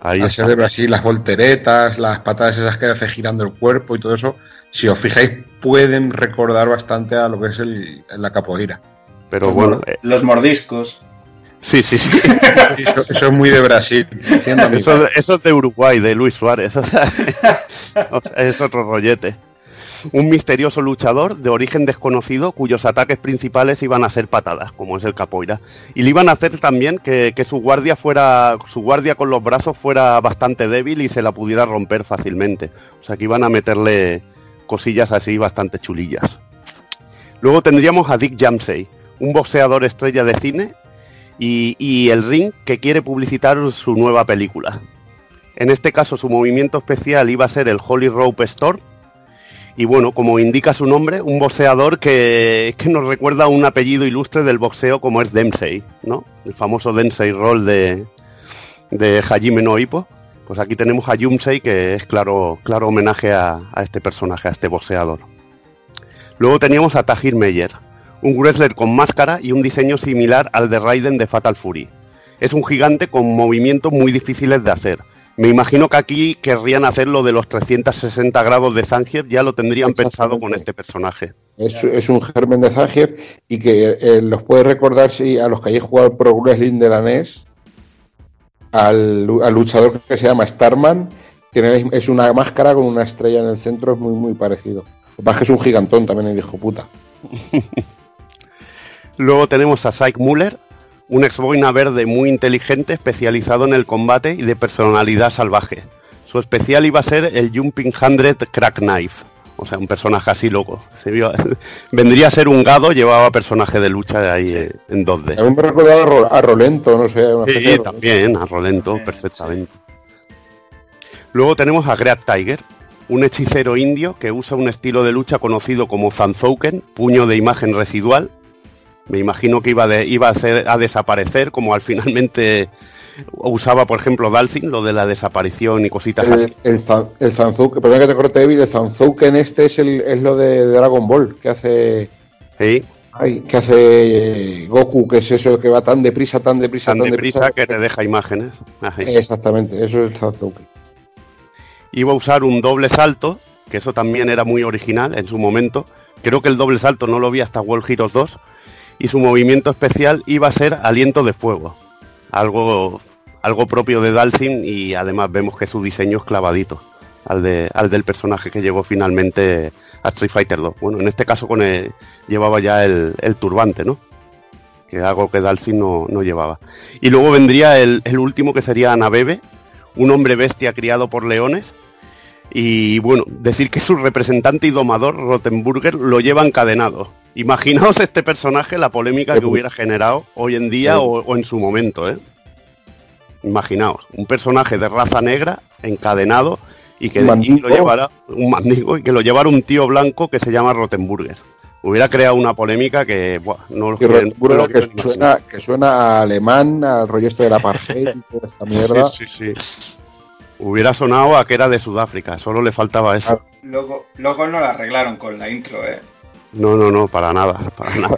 ahí Al está. ser de Brasil, las volteretas, las patadas esas que hace girando el cuerpo y todo eso, si os fijáis, pueden recordar bastante a lo que es el, la capoeira. Pero bueno, eh, Los mordiscos. Sí, sí, sí. Eso, eso es muy de Brasil. Eso, eso es de Uruguay, de Luis Suárez. o sea, o sea, es otro rollete. Un misterioso luchador de origen desconocido cuyos ataques principales iban a ser patadas, como es el capoeira. Y le iban a hacer también que, que su guardia fuera, su guardia con los brazos fuera bastante débil y se la pudiera romper fácilmente. O sea que iban a meterle cosillas así bastante chulillas. Luego tendríamos a Dick Jamsey, un boxeador estrella de cine y, y el ring que quiere publicitar su nueva película. En este caso su movimiento especial iba a ser el Holy Rope Storm. Y bueno, como indica su nombre, un boxeador que, que nos recuerda un apellido ilustre del boxeo como es Dempsey, ¿no? El famoso Dempsey Roll de, de Hajime no. Pues aquí tenemos a Yumsei, que es claro, claro homenaje a, a este personaje, a este boxeador. Luego teníamos a Tahir Meyer, un wrestler con máscara y un diseño similar al de Raiden de Fatal Fury. Es un gigante con movimientos muy difíciles de hacer. Me imagino que aquí querrían hacer lo de los 360 grados de Zangief, ya lo tendrían pensado con este personaje. Es, es un germen de Zangief y que eh, los puede recordar si a los que hayáis jugado Pro Wrestling de la NES, al, lu- al luchador que se llama Starman, tiene, es una máscara con una estrella en el centro, es muy, muy parecido. Lo que pasa es que es un gigantón también el hijo puta. Luego tenemos a Syke Muller, un ex boina verde muy inteligente, especializado en el combate y de personalidad salvaje. Su especial iba a ser el Jumping Hundred Crack Knife. O sea, un personaje así loco. Se vio- vendría a ser un gado, llevaba personaje de lucha ahí eh, en 2D. A mí me recordaba a, Ro- a Rolento, no sé. una Sí, de- también, a Rolento, perfectamente. Luego tenemos a Great Tiger, un hechicero indio que usa un estilo de lucha conocido como Zanzouken, puño de imagen residual. Me imagino que iba, de- iba a, hacer, a desaparecer, como al finalmente usaba, por ejemplo, Dalsin, lo de la desaparición y cositas así. El, Zan- el perdón que te corte, David, el Zanzouken este es, el, es lo de Dragon Ball, que hace... Ay, que hace eh, Goku, que es eso que va tan deprisa, tan deprisa, Tan tan, deprisa que te deja imágenes. Ahí. Exactamente, eso es el Zanzouken. iba a usar un doble salto, que eso también era muy original en su momento. Creo que el doble salto no lo vi hasta World Heroes 2. Y su movimiento especial iba a ser aliento de fuego. Algo, algo propio de Dalsin y además vemos que su diseño es clavadito al, de, al del personaje que llegó finalmente a Street Fighter 2. Bueno, en este caso con el- llevaba ya el, el turbante, ¿no? Que es algo que Dalsin no, no llevaba. Y luego vendría el, el último que sería Anabebe, un hombre bestia criado por leones. Y bueno, decir que su representante y domador, Rottenburger, lo lleva encadenado. Imaginaos este personaje, la polémica que hubiera generado hoy en día o, o en su momento, ¿eh? Imaginaos, un personaje de raza negra encadenado y que lo llevara un mandingo y que lo llevara un tío blanco que se llama Rottenburger. Hubiera creado una polémica que buah, no lo Y quiero- Rottenburger no lo que, suena, que suena a alemán, al rollo este de la apartheid y toda esta mierda. Sí, sí, sí. Hubiera sonado a que era de Sudáfrica, solo le faltaba eso. Luego, luego no la arreglaron con la intro, ¿eh? No, no, no, para nada, para nada.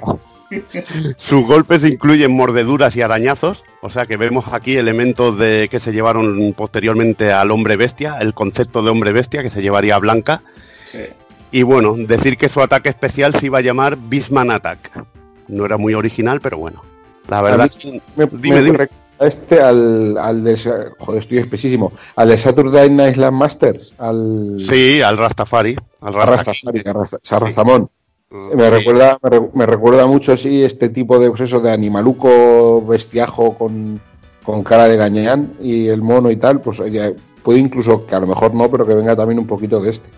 Sus golpes incluyen mordeduras y arañazos, o sea que vemos aquí elementos de que se llevaron posteriormente al hombre bestia, el concepto de hombre bestia que se llevaría a Blanca. Y bueno, decir que su ataque especial se iba a llamar Bisman Attack. No era muy original, pero bueno. La verdad, me, dime, me dime. este al, al de joder, estoy espesísimo, al de Saturday Night Land Masters, al Sí, al Rastafari. Al Rastafari, a Rasta- a Rastamón. Me Sí. recuerda, me, re- me recuerda mucho así este tipo de pues eso, de animaluco bestiajo con, con cara de gañán y el mono y tal, pues ya puede incluso que a lo mejor no, pero que venga también un poquito de este.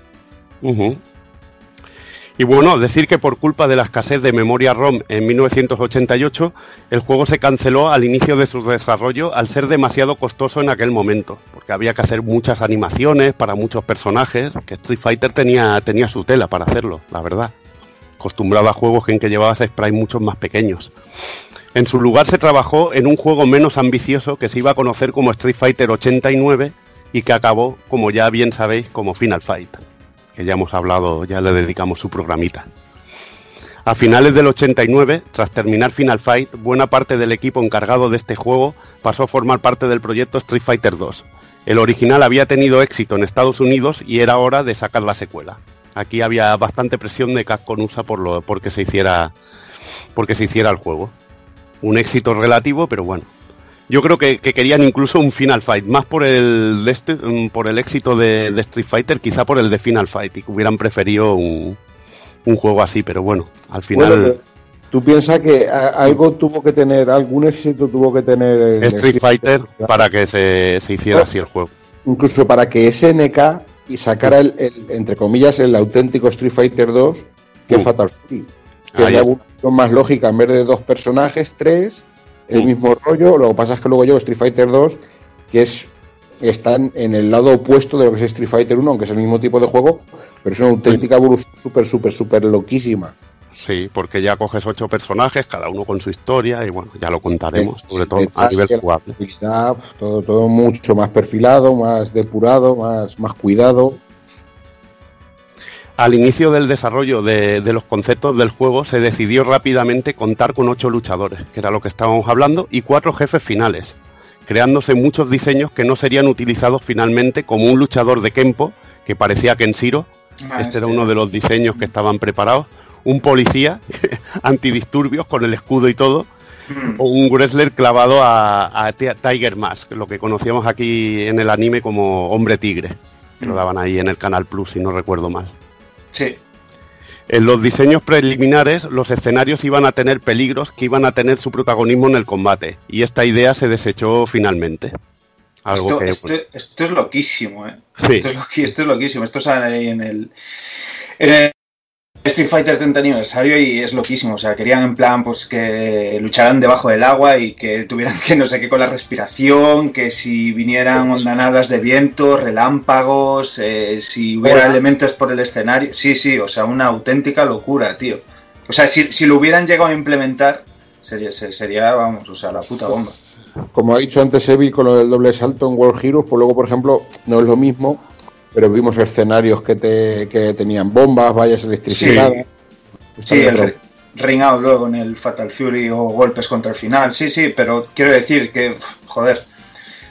Y bueno, decir que por culpa de la escasez de memoria ROM en 1988, el juego se canceló al inicio de su desarrollo al ser demasiado costoso en aquel momento, porque había que hacer muchas animaciones para muchos personajes, que Street Fighter tenía, tenía su tela para hacerlo, la verdad. Acostumbrado a juegos en que llevabas sprites mucho más pequeños. En su lugar se trabajó en un juego menos ambicioso que se iba a conocer como Street Fighter 89, y que acabó, como ya bien sabéis, como Final Fight, que ya hemos hablado, ya le dedicamos su programita. A finales del 89, tras terminar Final Fight, buena parte del equipo encargado de este juego pasó a formar parte del proyecto Street Fighter 2. El original había tenido éxito en Estados Unidos y era hora de sacar la secuela. Aquí había bastante presión de Capcom USA por lo, porque se hiciera porque se hiciera el juego. Un éxito relativo, pero bueno. Yo creo que, que querían incluso un Final Fight, más por el este- mm, por el éxito de, de Street Fighter, quizá por el de Final Fight, y que hubieran preferido un, un juego así, pero bueno, al final Bueno, Tú piensas que algo tuvo que tener, algún éxito tuvo que tener Street Fighter para que se, se hiciera así el juego. incluso para que SNK y sacara el, el- entre comillas el auténtico Street Fighter 2 que Mm. Fatal Fury que es evolución más lógica en vez de dos personajes tres el Mm. mismo rollo lo que pasa es que luego llegó Street Fighter 2 que es están en el lado opuesto de lo que es Street Fighter 1 aunque es el mismo tipo de juego pero es una auténtica evolución súper súper súper loquísima Sí, porque ya coges ocho personajes, cada uno con su historia, y bueno, ya lo contaremos, Sí, sobre sí, todo a nivel jugable. sensibilidad, todo, todo mucho más perfilado, más depurado, más, más cuidado. Al inicio del desarrollo de, de los conceptos del juego se decidió rápidamente contar con ocho luchadores, que era lo que estábamos hablando, y cuatro jefes finales, creándose muchos diseños que no serían utilizados finalmente como un luchador de Kempo, que parecía Kenshiro, este era uno de los diseños que estaban preparados, un policía antidisturbios con el escudo y todo, Mm. o un wrestler clavado a, a Ti- Tiger Mask, lo que conocíamos aquí en el anime como Hombre Tigre, que lo daban ahí en el Canal Plus, si no recuerdo mal. Sí. En los diseños preliminares, los escenarios iban a tener peligros que iban a tener su protagonismo en el combate, y esta idea se desechó finalmente. Algo esto, que, esto- pues, esto es loquísimo, ¿eh? Sí. Esto, es loqui- esto es loquísimo. Esto sale ahí en el, en el Street Fighter 30 aniversario y es loquísimo. O sea, querían en plan pues que lucharan debajo del agua y que tuvieran que no sé qué con la respiración, que si vinieran ondanadas de viento, relámpagos, eh, si hubiera Hola. elementos por el escenario. Sí, sí, o sea, una auténtica locura, tío. O sea, si, si lo hubieran llegado a implementar, sería, se- sería, vamos, o sea, la puta bomba. Como ha dicho antes Evi con lo del doble salto en World Heroes, pues luego, por ejemplo, no es lo mismo, pero vimos escenarios que, te, que tenían bombas, vallas electrificadas. Sí, el ri- ring out luego en el Fatal Fury o golpes contra el final. Sí, sí, pero quiero decir que, joder,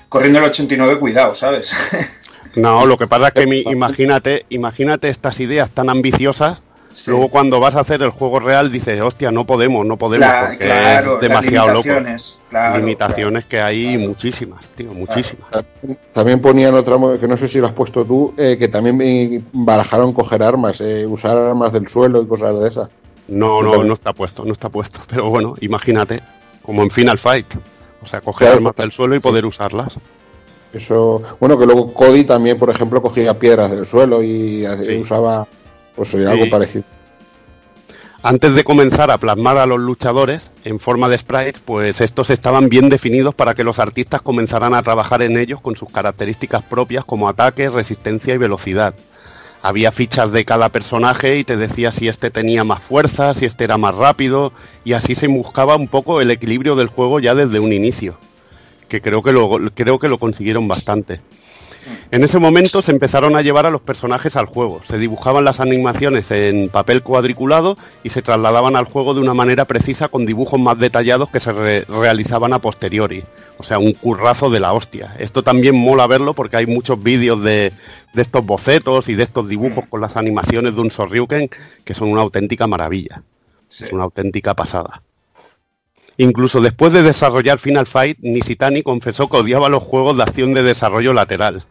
corriendo el 89, cuidado, ¿sabes? No, lo que pasa es que mi- imagínate, imagínate estas ideas tan ambiciosas. Luego cuando vas a hacer el juego real dices, hostia, no podemos, no podemos, porque claro, es demasiado las loco. limitaciones, claro, limitaciones que hay muchísimas, tío, muchísimas. También ponían otra, que no sé si lo has puesto tú, eh, que también barajaron coger armas, eh, usar armas del suelo y cosas de esas. No, no, no está puesto, no está puesto. Pero bueno, imagínate, como en Final Fight. O sea, coger Claro, armas del suelo y poder usarlas. Eso, bueno, que luego Cody también, por ejemplo, cogía piedras del suelo y usaba pues algo Sí. parecido. Antes de comenzar a plasmar a los luchadores en forma de sprites, pues estos estaban bien definidos para que los artistas comenzaran a trabajar en ellos con sus características propias como ataque, resistencia y velocidad. Había fichas de cada personaje y te decía si este tenía más fuerza, si este era más rápido, y así se buscaba un poco el equilibrio del juego ya desde un inicio, que creo que lo, creo que lo consiguieron bastante. En ese momento se empezaron a llevar a los personajes al juego. Se dibujaban las animaciones en papel cuadriculado y se trasladaban al juego de una manera precisa con dibujos más detallados que se re- realizaban a posteriori. O sea, un currazo de la hostia. Esto también mola verlo porque hay muchos vídeos de, de estos bocetos y de estos dibujos con las animaciones de un Sorryuken que son una auténtica maravilla. Es una auténtica pasada. Incluso después de desarrollar Final Fight, Nishitani confesó que odiaba los juegos de acción de desarrollo lateral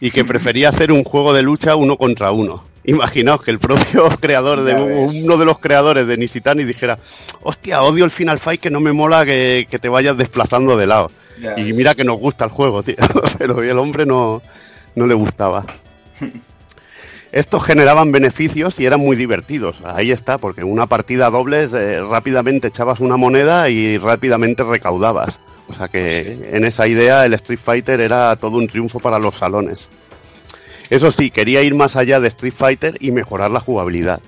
y que prefería hacer un juego de lucha uno contra uno. Imaginaos que el propio creador de uno de los creadores de Nishitani dijera, hostia, odio el Final Fight que no me mola que, que te vayas desplazando de lado. Ya y ves. mira que nos gusta el juego, tío. Pero el hombre no, no le gustaba. Estos generaban beneficios y eran muy divertidos. Ahí está, porque en una partida dobles eh, rápidamente echabas una moneda y rápidamente recaudabas. O sea que en esa idea el Street Fighter era todo un triunfo para los salones. Eso sí, quería ir más allá de Street Fighter y mejorar la jugabilidad.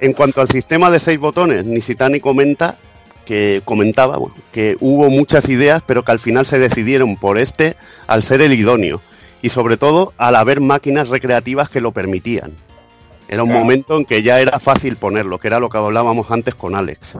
En cuanto al sistema de seis botones, Nishitani comenta que comentaba bueno, que hubo muchas ideas, pero que al final se decidieron por este al ser el idóneo y sobre todo al haber máquinas recreativas que lo permitían. Era un momento en que ya era fácil ponerlo, que era lo que hablábamos antes con Alex.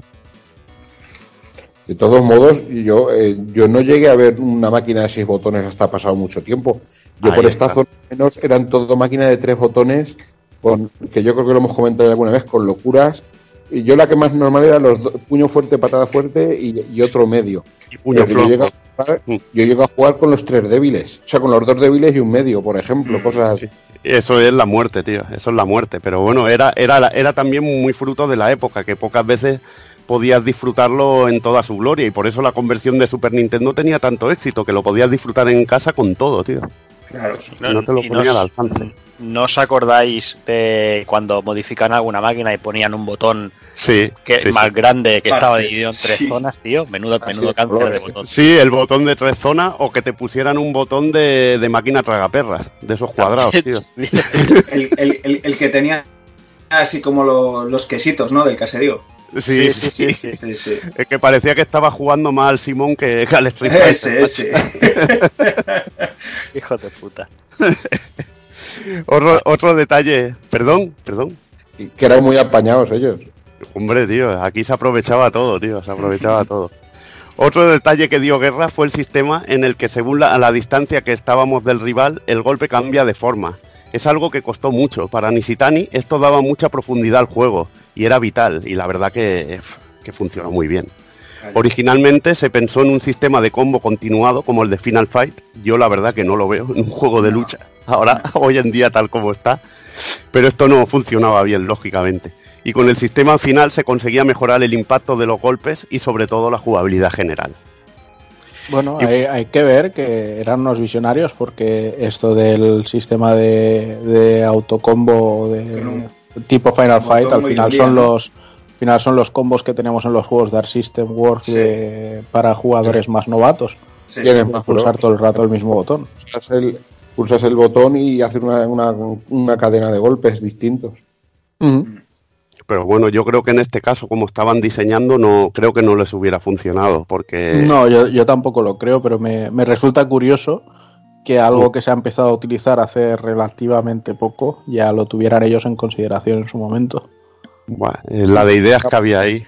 De todos modos, yo, eh, yo no llegué a ver una máquina de seis botones hasta pasado mucho tiempo. Yo Ahí por esta está. zona menos eran todo máquinas de tres botones, con, que yo creo que lo hemos comentado alguna vez, con locuras. Y yo la que más normal era los do- puño fuerte, patada fuerte y, y otro medio. Y puño Porque yo, flojo. llego a jugar, yo llego a jugar con los tres débiles. O sea, con los dos débiles y un medio, por ejemplo, cosas así. Eso es la muerte, tío. Eso es la muerte. Pero bueno, era, era, era también muy fruto de la época, que pocas veces podías disfrutarlo en toda su gloria. Y por eso la conversión de Super Nintendo tenía tanto éxito, que lo podías disfrutar en casa con todo, tío. Claro. No te lo y ponía no al os- alcance. ¿No os acordáis de cuando modifican alguna máquina y ponían un botón Sí. que sí, más sí. grande que estaba dividido en tres sí. zonas, tío? Menudo, menudo cáncer de botón. Sí, el botón de tres zonas o que te pusieran un botón de, de máquina tragaperras, de esos cuadrados, tío. El, el- el- el que tenía así como lo- los quesitos, ¿no? Del caserío. Sí, sí, sí. sí, sí. Es que parecía que estaba jugando más al Simón que, que al Street Fighter. Ese, ese. Hijo de puta. otro, otro detalle, perdón, perdón. Que eran muy apañados ellos. Hombre, tío, aquí se aprovechaba todo, tío, se aprovechaba todo. Otro detalle que dio guerra fue el sistema en el que según la, a la distancia que estábamos del rival, el golpe cambia de forma. Es algo que costó mucho. Para Nishitani esto daba mucha profundidad al juego y era vital y la verdad que, que funcionó muy bien. Originalmente se pensó en un sistema de combo continuado como el de Final Fight. Yo la verdad que no lo veo en un juego de lucha. Ahora, hoy en día tal como está. Pero esto no funcionaba bien, lógicamente. Y con el sistema final se conseguía mejorar el impacto de los golpes y sobre todo la jugabilidad general. Bueno, hay, hay que ver que eran unos visionarios porque esto del sistema de, de autocombo de tipo Final Fight al final son los al final son los combos que tenemos en los juegos Dark System Works de- para jugadores más novatos. Sí. Tienes De más pulsar todo el rato el mismo botón. Pulsas el, pulsas el botón y haces una, una- una cadena de golpes distintos. Pero bueno, yo creo que en este caso, como estaban diseñando, no creo que no les hubiera funcionado, porque No, yo, yo tampoco lo creo, pero me, me resulta curioso que algo que se ha empezado a utilizar hace relativamente poco ya lo tuvieran ellos en consideración en su momento. Bueno, la de ideas que había ahí.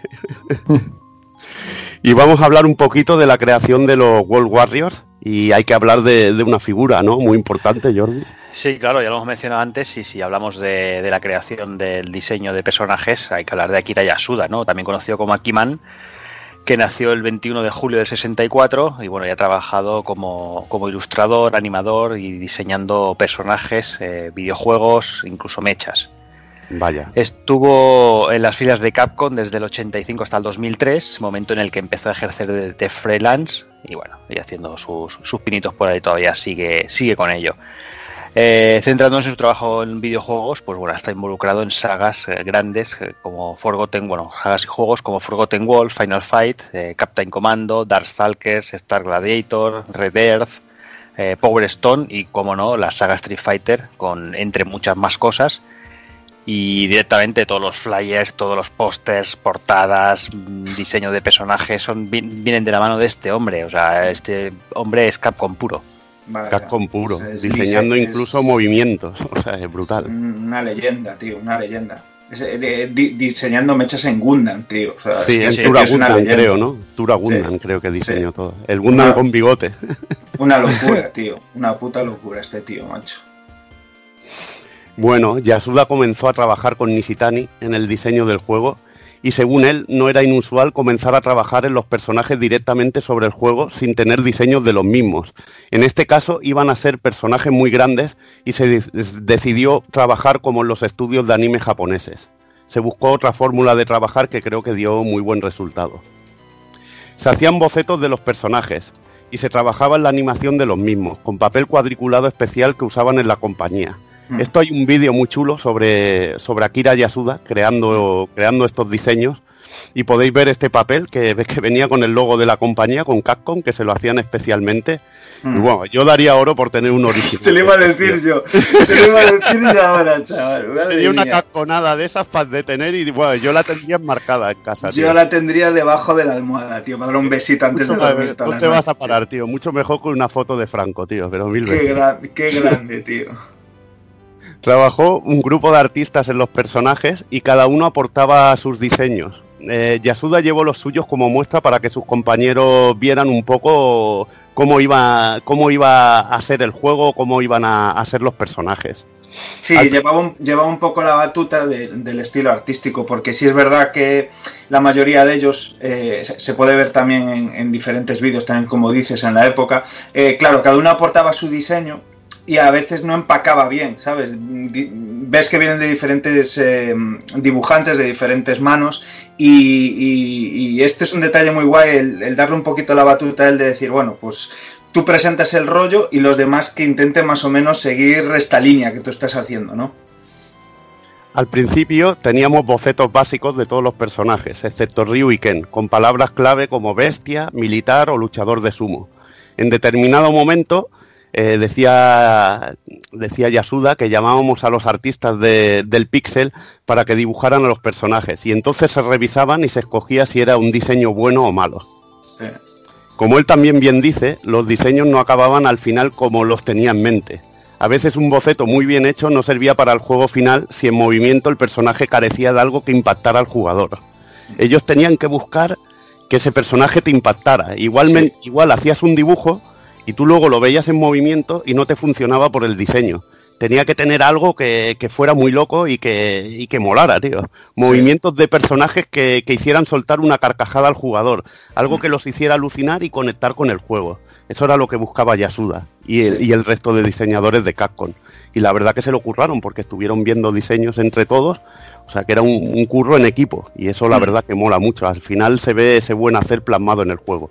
y vamos a hablar un poquito de la creación de los World Warriors. Y hay que hablar de, de una figura, ¿no? Muy importante, Jordi. Sí, claro, ya lo hemos mencionado antes y si hablamos de, de la creación del diseño de personajes, hay que hablar de Akira Yasuda, ¿no? También conocido como Akiman, que nació el 21 de julio del 64 y bueno, ya ha trabajado como, como ilustrador, animador y diseñando personajes, eh, videojuegos, incluso mechas. Vaya. Estuvo en las filas de Capcom desde el 85 hasta el 2003, momento en el que empezó a ejercer de, de freelance y bueno, y haciendo sus, sus pinitos por ahí todavía sigue, sigue con ello. Eh, centrándose en su trabajo en videojuegos, pues bueno, está involucrado en sagas eh, grandes eh, como Forgotten, bueno, sagas y juegos como Forgotten World, Final Fight, Captain Commando, Darkstalkers, Star Gladiator, Red Earth, Power Stone y, como no, la saga Street Fighter, con entre muchas más cosas. Y directamente todos los flyers, todos los pósters, portadas, mm, diseño de personajes son vi- vienen de la mano de este hombre. O sea, este hombre es Capcom puro. Capcom puro, Es- diseñando es- incluso movimientos. O sea, es brutal. Una leyenda, tío, una leyenda. Es, eh, de- di- diseñando mechas en Gundam, tío. O sea, Sí, es Tura Gundam, creo, ¿no? Tura Gundam, creo que diseñó todo. El Gundam Una- con bigote. Una locura, tío. Una puta locura este tío, macho. Bueno, Yasuda comenzó a trabajar con Nishitani en el diseño del juego y según él no era inusual comenzar a trabajar en los personajes directamente sobre el juego sin tener diseños de los mismos. En este caso iban a ser personajes muy grandes y se de- decidió trabajar como en los estudios de anime japoneses. Se buscó otra fórmula de trabajar que creo que dio muy buen resultado. Se hacían bocetos de los personajes y se trabajaba en la animación de los mismos, con papel cuadriculado especial que usaban en la compañía. Mm. Esto hay un vídeo muy chulo sobre, sobre Akira Yasuda creando, creando estos diseños y podéis ver este papel que, que venía con el logo de la compañía, con Capcom, que se lo hacían especialmente. Mm. Y bueno, yo daría oro por tener un original. Te lo iba a decir yo. Te lo iba a decir yo ahora, chaval. Sería una casconada de esas para detener y bueno, yo la tendría enmarcada en casa. tío. Yo la tendría debajo de la almohada, tío, para dar un besito antes de Mucho dormir más- todas ¿Dónde las vas a parar, tío? Mucho mejor que una foto de Franco, tío, pero mil Qué, veces. gra- qué grande, tío. Trabajó un grupo de artistas en los personajes y cada uno aportaba sus diseños. Eh, Yasuda llevó los suyos como muestra para que sus compañeros vieran un poco cómo iba, cómo iba a ser el juego, cómo iban a, a ser los personajes. Sí, Al- llevaba un, llevaba un poco la batuta de- del estilo artístico, porque sí es verdad que la mayoría de ellos eh, se, puede ver también en, en diferentes vídeos, también como dices en la época. Eh, claro, cada uno aportaba su diseño y a veces no empacaba bien, ¿sabes? Ves que vienen de diferentes eh, dibujantes, de diferentes manos, y, este es un detalle muy guay, el, el darle un poquito la batuta él de decir, bueno, pues tú presentas el rollo y los demás que intenten más o menos seguir esta línea que tú estás haciendo, ¿no? Al principio teníamos bocetos básicos de todos los personajes, excepto Ryu y Ken, con palabras clave como bestia, militar o luchador de sumo. En determinado momento eh, decía, decía Yasuda que llamábamos a los artistas de- del pixel para que dibujaran a los personajes y entonces se revisaban y se escogía si era un diseño bueno o malo. Como él también bien dice, los diseños no acababan al final como los tenía en mente. A veces un boceto muy bien hecho no servía para el juego final si en movimiento el personaje carecía de algo que impactara al jugador. Ellos tenían que buscar que ese personaje te impactara. Igualmente, igual hacías un dibujo y tú luego lo veías en movimiento y no te funcionaba por el diseño. Tenía que tener algo que, que fuera muy loco y que, y que molara, tío. Movimientos de personajes que, que hicieran soltar una carcajada al jugador. Algo que los hiciera alucinar y conectar con el juego. Eso era lo que buscaba Yasuda y el, y el resto de diseñadores de Capcom. Y la verdad que se lo curraron porque estuvieron viendo diseños entre todos. O sea que era un, un curro en equipo. Y eso la Mm. verdad que mola mucho. Al final se ve ese buen hacer plasmado en el juego.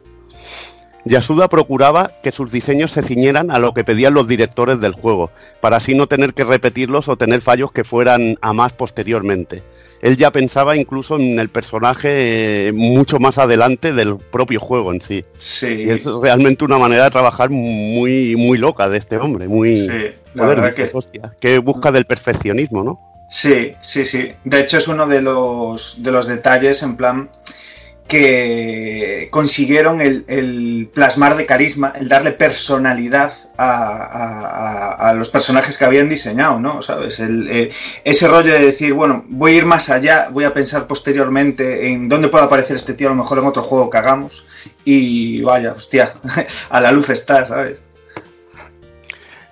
Yasuda procuraba que sus diseños se ciñeran a lo que pedían los directores del juego, para así no tener que repetirlos o tener fallos que fueran a más posteriormente. Él ya pensaba incluso en el personaje eh, mucho más adelante del propio juego en sí. Sí. Y es realmente una manera de trabajar muy, muy loca de este hombre, muy... Sí, la Joder, verdad dices, que- hostia, que busca del perfeccionismo, ¿no? Sí, sí, sí. De hecho es uno de los, de los detalles en plan que consiguieron el, plasmar de carisma, el darle personalidad a, los personajes que habían diseñado, ¿no? ¿Sabes? Eh, ese rollo de decir, bueno, voy a ir más allá, voy a pensar posteriormente en dónde puede aparecer este tío, a lo mejor en otro juego que hagamos, y vaya, hostia, a la luz está, ¿sabes?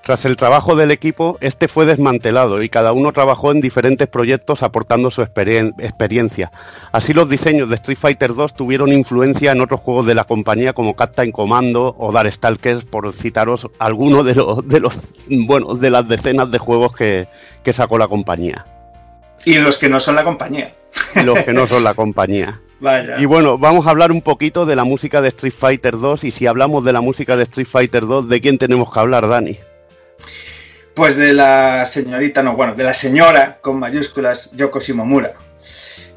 Tras el trabajo del equipo, este fue desmantelado y cada uno trabajó en diferentes proyectos aportando su experien- experiencia. Así los diseños de Street Fighter 2 tuvieron influencia en otros juegos de la compañía como Captain Commando o Darkstalkers, por citaros algunos de los, de los bueno, de las decenas de juegos que, que sacó la compañía. Y los que no son la compañía. Y los que no son la compañía. Vaya. Y bueno, vamos a hablar un poquito de la música de Street Fighter 2 y si hablamos de la música de Street Fighter 2, ¿de quién tenemos que hablar, Dani? Pues de la señorita, no, bueno, de la señora con mayúsculas Yoko Shimomura.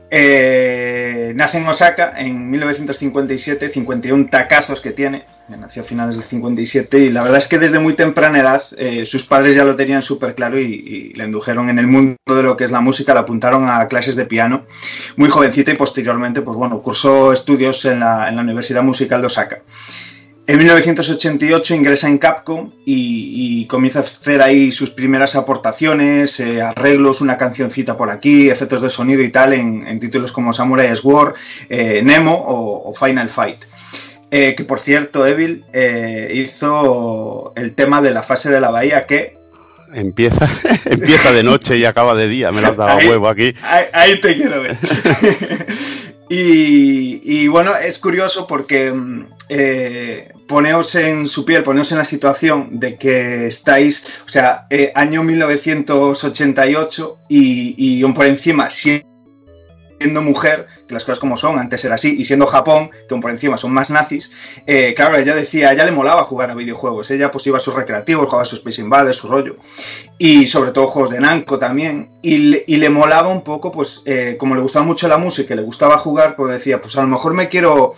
Eh, nace en Osaka en 1957, 51 tacazos que tiene, nació a finales del 57 y la verdad es que desde muy temprana edad eh, sus padres ya lo tenían súper claro y, y le indujeron en el mundo de lo que es la música, la apuntaron a clases de piano muy jovencita y posteriormente pues bueno, cursó estudios en la, en la Universidad Musical de Osaka. En 1988 ingresa en Capcom y, y comienza a hacer ahí sus primeras aportaciones, eh, arreglos, una cancioncita por aquí, efectos de sonido y tal en, en títulos como Samurai Sword, eh, Nemo o, o Final Fight. Eh, que por cierto, Evil hizo el tema de la fase de la bahía que Empieza, empieza de noche y acaba de día, me lo has dado a Ahí- huevo aquí. Ahí, ahí te quiero ver. y, y bueno, es curioso porque mm, eh, poneos en su piel, poneos en la situación de que estáis, o sea, eh, año 1988 y, y aún por encima, si siendo mujer, que las cosas como son, antes era así, y siendo Japón, que aún por encima son más nazis, eh, claro, ella decía, ella le molaba jugar a videojuegos, ella pues iba a sus recreativos, jugaba a sus Space Invaders, su rollo, y sobre todo juegos de Namco también, y le, y le molaba un poco, pues eh, como le gustaba mucho la música le gustaba jugar, pues decía, pues a lo mejor me quiero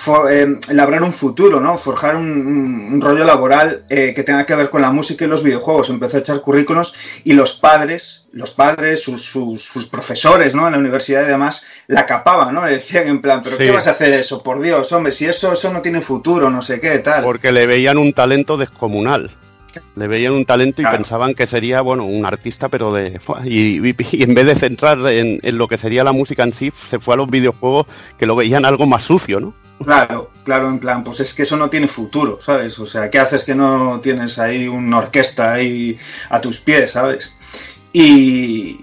for- eh, labrar un futuro, ¿no? Forjar un, un- un rollo laboral eh, que tenga que ver con la música y los videojuegos. Empezó a echar currículos y los padres, los padres, sus, sus- sus profesores, ¿no? En la universidad y demás, la capaban, ¿no? Le decían en plan, ¿pero Sí. qué vas a hacer eso? Por Dios, hombre, si eso, eso no tiene futuro, no sé qué, tal. Porque le veían un talento descomunal. Le veían un talento y Claro. pensaban que sería, bueno, un artista, pero de... Y, y- y en vez de centrar en, en lo que sería la música en sí, se fue a los videojuegos que lo veían algo más sucio, ¿no? Claro, claro, en plan, pues es que eso no tiene futuro, ¿sabes? O sea, ¿qué haces que no tienes ahí una orquesta ahí a tus pies, ¿sabes? Y,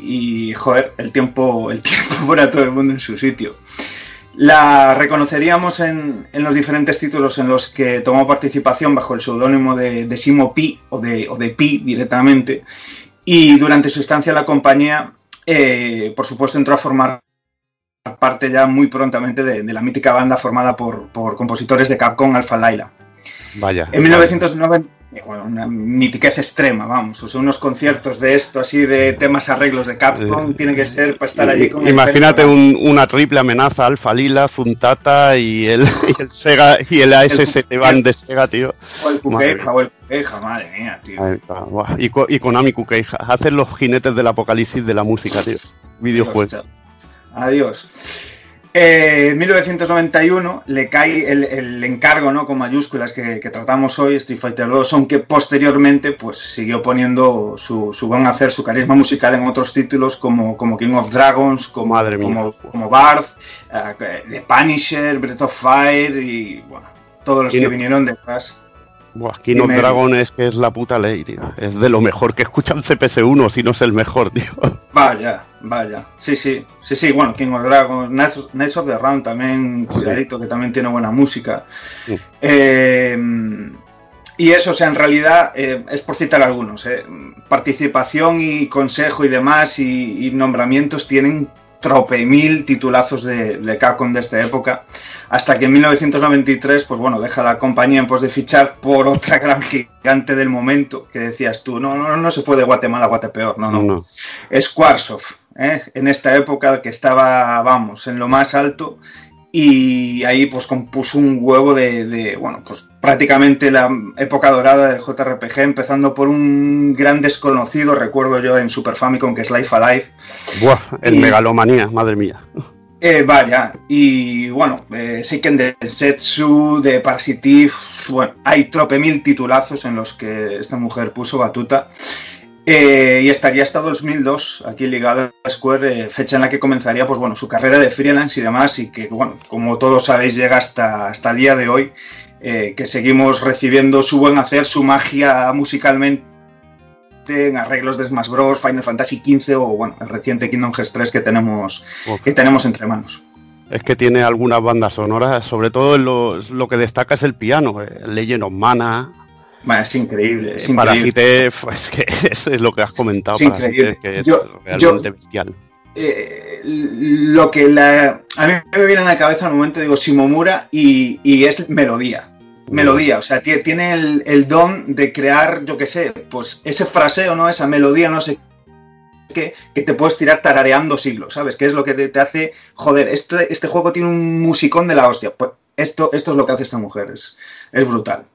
y, joder, el tiempo, el tiempo pone a todo el mundo en su sitio. La reconoceríamos en, en los diferentes títulos en los que tomó participación bajo el seudónimo de, de Simo Pi o de, o de Pi directamente. Y durante su estancia en la compañía, eh, por supuesto, entró a formar parte ya muy prontamente de, de la mítica banda formada por, por compositores de Capcom Alpha Laila. Vaya. En 1990, eh, bueno, una mitiquez extrema, vamos, o sea, unos conciertos de esto, así de temas arreglos de Capcom, tiene que ser para estar allí con el Imagínate un- una triple amenaza, Alfa Lila, Zuntata y el, y el Sega y el ASST Band de Sega, tío. O el o Kukeija, madre mía, tío. Y, y Konami Kukeija. Hacen los jinetes del apocalipsis de la música, tío. Videojuegos. Adiós. Eh, en 1991 le cae el, el encargo, ¿no? Con mayúsculas que, que tratamos hoy, Street Fighter 2, aunque posteriormente pues siguió poniendo su, su buen hacer, su carisma musical en otros títulos como, como King of Dragons, como, como, como Barth, eh, The Punisher, Breath of Fire y bueno, todos los que no- vinieron detrás. Buah, King of. Dragon es que es la puta ley, tío. Es de lo mejor que escuchan CPS1, si no es el mejor, tío. Vaya, vaya. Sí, sí, sí, sí. Bueno, King of Dragons, Knights, of the Round también, cuidadito, que también tiene buena música. Eh, y eso, o sea, en realidad, eh, es por citar algunos, eh, participación y consejo y demás y, y nombramientos tienen trope mil titulazos de, de Capcom de esta época, hasta que en 1993, pues bueno, deja la compañía en pos de fichar por otra gran gigante del momento, que decías tú, no, no, no se fue de Guatemala a Guatepeor, no, no, Squaresoft, ¿eh? en esta época que estaba, vamos, en lo más alto y ahí pues compuso un huevo de, de, bueno, pues prácticamente la época dorada del JRPG, empezando por un gran desconocido, recuerdo yo en Super Famicom, que es Life Alive. Buah, el Y- megalomanía, madre mía. Eh, vaya, y bueno, eh, Seiken de Setsu, de Parasitive, bueno, hay trope mil titulazos en los que esta mujer puso batuta. Eh, y estaría hasta 2002 aquí ligado a Square, eh, fecha en la que comenzaría pues bueno su carrera de freelance y demás y que bueno como todos sabéis llega hasta hasta el día de hoy eh, que seguimos recibiendo su buen hacer, su magia musicalmente en arreglos de Smash Bros, Final Fantasy XV o bueno el reciente Kingdom Hearts 3 que tenemos que tenemos entre manos. Es que tiene algunas bandas sonoras, sobre todo en los- lo que destaca es el piano. eh, Legend of Mana. Bueno, es increíble, es increíble. Parasite, es que eso es lo que has comentado, Es increíble. Parasite, que es Yo- realmente yo- bestial. eh, lo que la, a mí me viene a la cabeza al momento, digo, Shimomura y, y es melodía. Melodía, o sea, tie- tiene el, el don de crear, yo qué sé, pues ese fraseo, ¿no? Esa melodía, no sé qué, que te puedes tirar tarareando siglos, ¿sabes? Que es lo que te, te hace, joder, este, este juego tiene un musicón de la hostia. Pues esto, esto es lo que hace esta mujer, es, es brutal.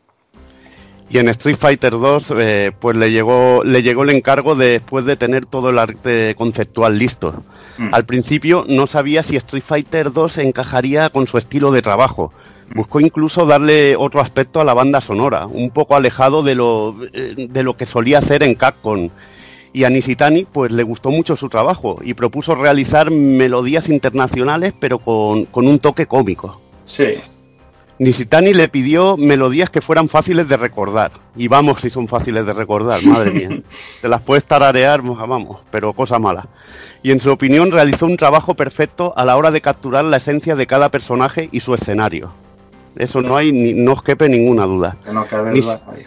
Y en Street Fighter 2, eh, pues le llegó, le llegó el encargo de, después de tener todo el arte conceptual listo. Mm. Al principio no sabía si Street Fighter 2 encajaría con su estilo de trabajo. Buscó incluso darle otro aspecto a la banda sonora, un poco alejado de lo, eh, de lo que solía hacer en Capcom. Y a Nishitani pues le gustó mucho su trabajo y propuso realizar melodías internacionales pero con, con un toque cómico. Sí. Nishitani le pidió melodías que fueran fáciles de recordar. Y vamos si son fáciles de recordar, madre mía. Te las puedes tararear, vamos, pero cosa mala. Y en su opinión realizó un trabajo perfecto a la hora de capturar la esencia de cada personaje y su escenario. Eso no hay, ni, no os quepe ninguna duda. Que no cabe Ni- duda. ahí.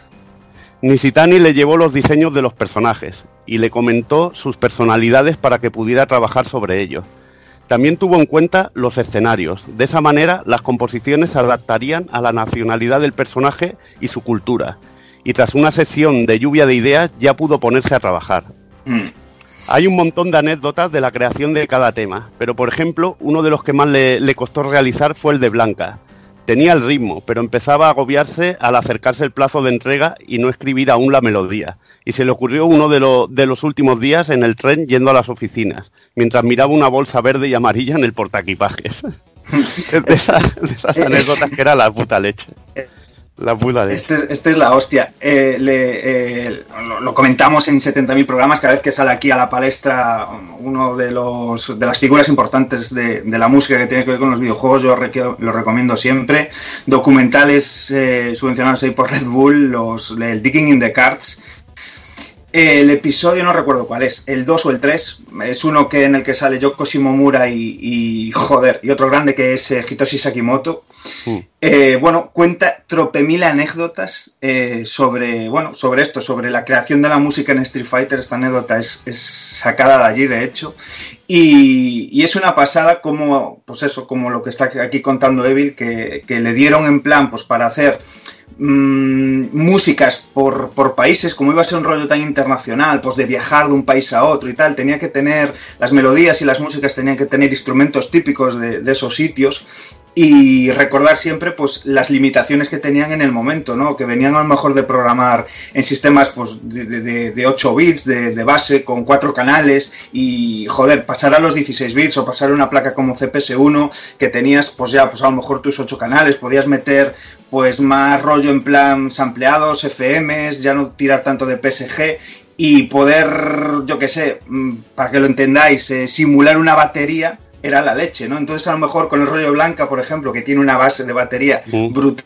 Nishitani le llevó los diseños de los personajes y le comentó sus personalidades para que pudiera trabajar sobre ellos. También tuvo en cuenta los escenarios. De esa manera, las composiciones se adaptarían a la nacionalidad del personaje y su cultura. Y tras una sesión de lluvia de ideas, ya pudo ponerse a trabajar. Mm. Hay un montón de anécdotas de la creación de cada tema, pero por ejemplo, uno de los que más le, le costó realizar fue el de Blanca. Tenía el ritmo, pero empezaba a agobiarse al acercarse el plazo de entrega y no escribir aún la melodía. Y se le ocurrió uno de, lo- de los últimos días en el tren yendo a las oficinas, mientras miraba una bolsa verde y amarilla en el portaequipajes. de, esas, de esas anécdotas que era la puta leche. La puta leche. Este, es- este es la hostia. Eh, le- eh, lo, lo comentamos en 70.000 programas cada vez que sale aquí a la palestra uno de los de las figuras importantes de, de la música que tiene que ver con los videojuegos. Yo reque- lo recomiendo siempre. Documentales eh, subvencionados ahí por Red Bull, los el Digging in the Cards. El episodio no recuerdo cuál es, el 2 o el 3, es uno que en el que sale Yoko Shimomura y, y joder, y otro grande que es eh, Hitoshi Sakimoto. Eh, bueno, cuenta tropemil anécdotas eh, sobre, bueno, sobre esto, sobre la creación de la música en Street Fighter. Esta anécdota es, es sacada de allí, de hecho. Y, y es una pasada como, pues eso, como lo que está aquí contando Evil, que, que le dieron en plan, pues para hacer mm, músicas por, por países, como iba a ser un rollo tan internacional, pues de viajar de un país a otro y tal, tenía que tener, las melodías y las músicas tenían que tener instrumentos típicos de, esos sitios y recordar siempre pues las limitaciones que tenían en el momento, ¿no? Que venían a lo mejor de programar en sistemas pues de, de- de- de 8 bits de, base con cuatro canales y joder, pasar a los 16 bits o pasar una placa como CPS1 que tenías pues ya pues a lo mejor tus 8 canales, podías meter pues más rollo en plan sampleados, FMs, ya no tirar tanto de PSG y poder, yo que sé, mm, para que lo entendáis, eh, simular una batería era la leche, ¿no? Entonces a lo mejor con el rollo blanca, por ejemplo, que tiene una base de batería brutal,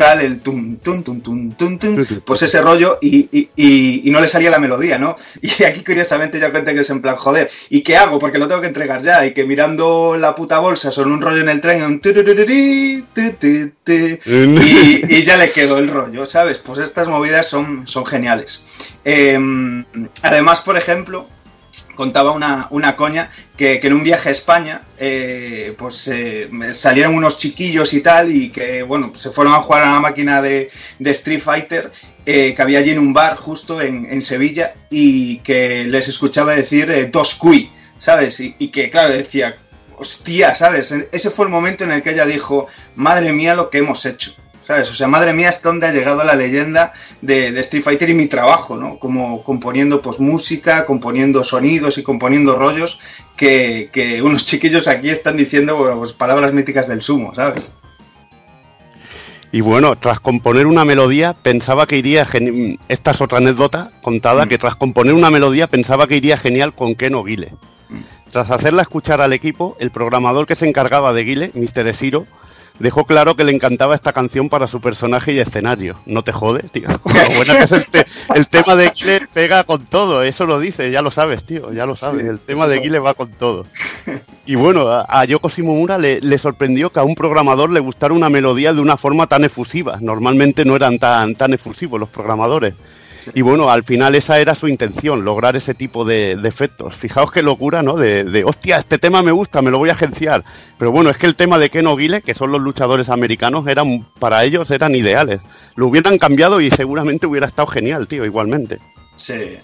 el tum, tum, tum, tum, tum, tum, pues ese rollo y, y- y- y no le salía la melodía, ¿no? Y aquí curiosamente ya cuenta que es en plan, joder, ¿y qué hago? Porque lo tengo que entregar ya y que mirando la puta bolsa son un rollo en el tren, un y ya le quedó el rollo, ¿sabes? Pues estas movidas son, son geniales. Em, además, por ejemplo, contaba una, una coña que, que en un viaje a España eh, pues eh, salieron unos chiquillos y tal y que bueno se fueron a jugar a la máquina de, de Street Fighter eh, que había allí en un bar justo en, en Sevilla y que les escuchaba decir dos cui ¿sabes? Y, y que claro decía hostia, ¿sabes? Ese fue el momento en el que ella dijo madre mía lo que hemos hecho ¿Sabes? O sea, madre mía, hasta dónde ha llegado la leyenda de, de Street Fighter y mi trabajo, ¿no? Como componiendo pues música, componiendo sonidos y componiendo rollos que, que unos chiquillos aquí están diciendo pues, palabras míticas del sumo, ¿sabes? Y bueno, tras componer una melodía, pensaba que iría geni- Esta es otra anécdota contada, que tras componer una melodía pensaba que iría genial con Ken o Guile. Tras hacerla escuchar al equipo, el programador que se encargaba de Guile, Mr. Esiro, dejó claro que le encantaba esta canción para su personaje y escenario. No te jodes, tío. Lo bueno que es el, te- el tema de Guile pega con todo, eso lo dice, ya lo sabes, tío, ya lo sabes. Sí, el tema de. Guile va con todo. Y bueno, a, a Yoko Shimomura le, le sorprendió que a un programador le gustara una melodía de una forma tan efusiva. Normalmente no eran tan, tan efusivos los programadores. Y bueno, al final esa era su intención, lograr ese tipo de, efectos. Fijaos qué locura, ¿no? De, de, hostia, este tema me gusta, me lo voy a agenciar. Pero bueno, es que el tema de Ken O'Gile, que son los luchadores americanos, eran para ellos eran ideales. Lo hubieran cambiado y seguramente hubiera estado genial, tío, igualmente. Sí.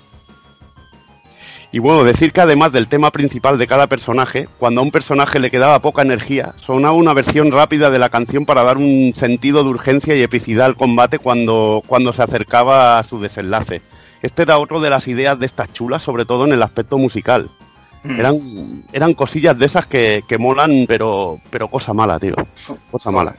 Y bueno, decir que además del tema principal de cada personaje, cuando a un personaje le quedaba poca energía, sonaba una versión rápida de la canción para dar un sentido de urgencia y epicidad al combate cuando, cuando se acercaba a su desenlace. Este era otro de las ideas de estas chulas, sobre todo en el aspecto musical. Mm. Eran, eran cosillas de esas que, que molan, pero, pero cosa mala, tío. Cosa mala.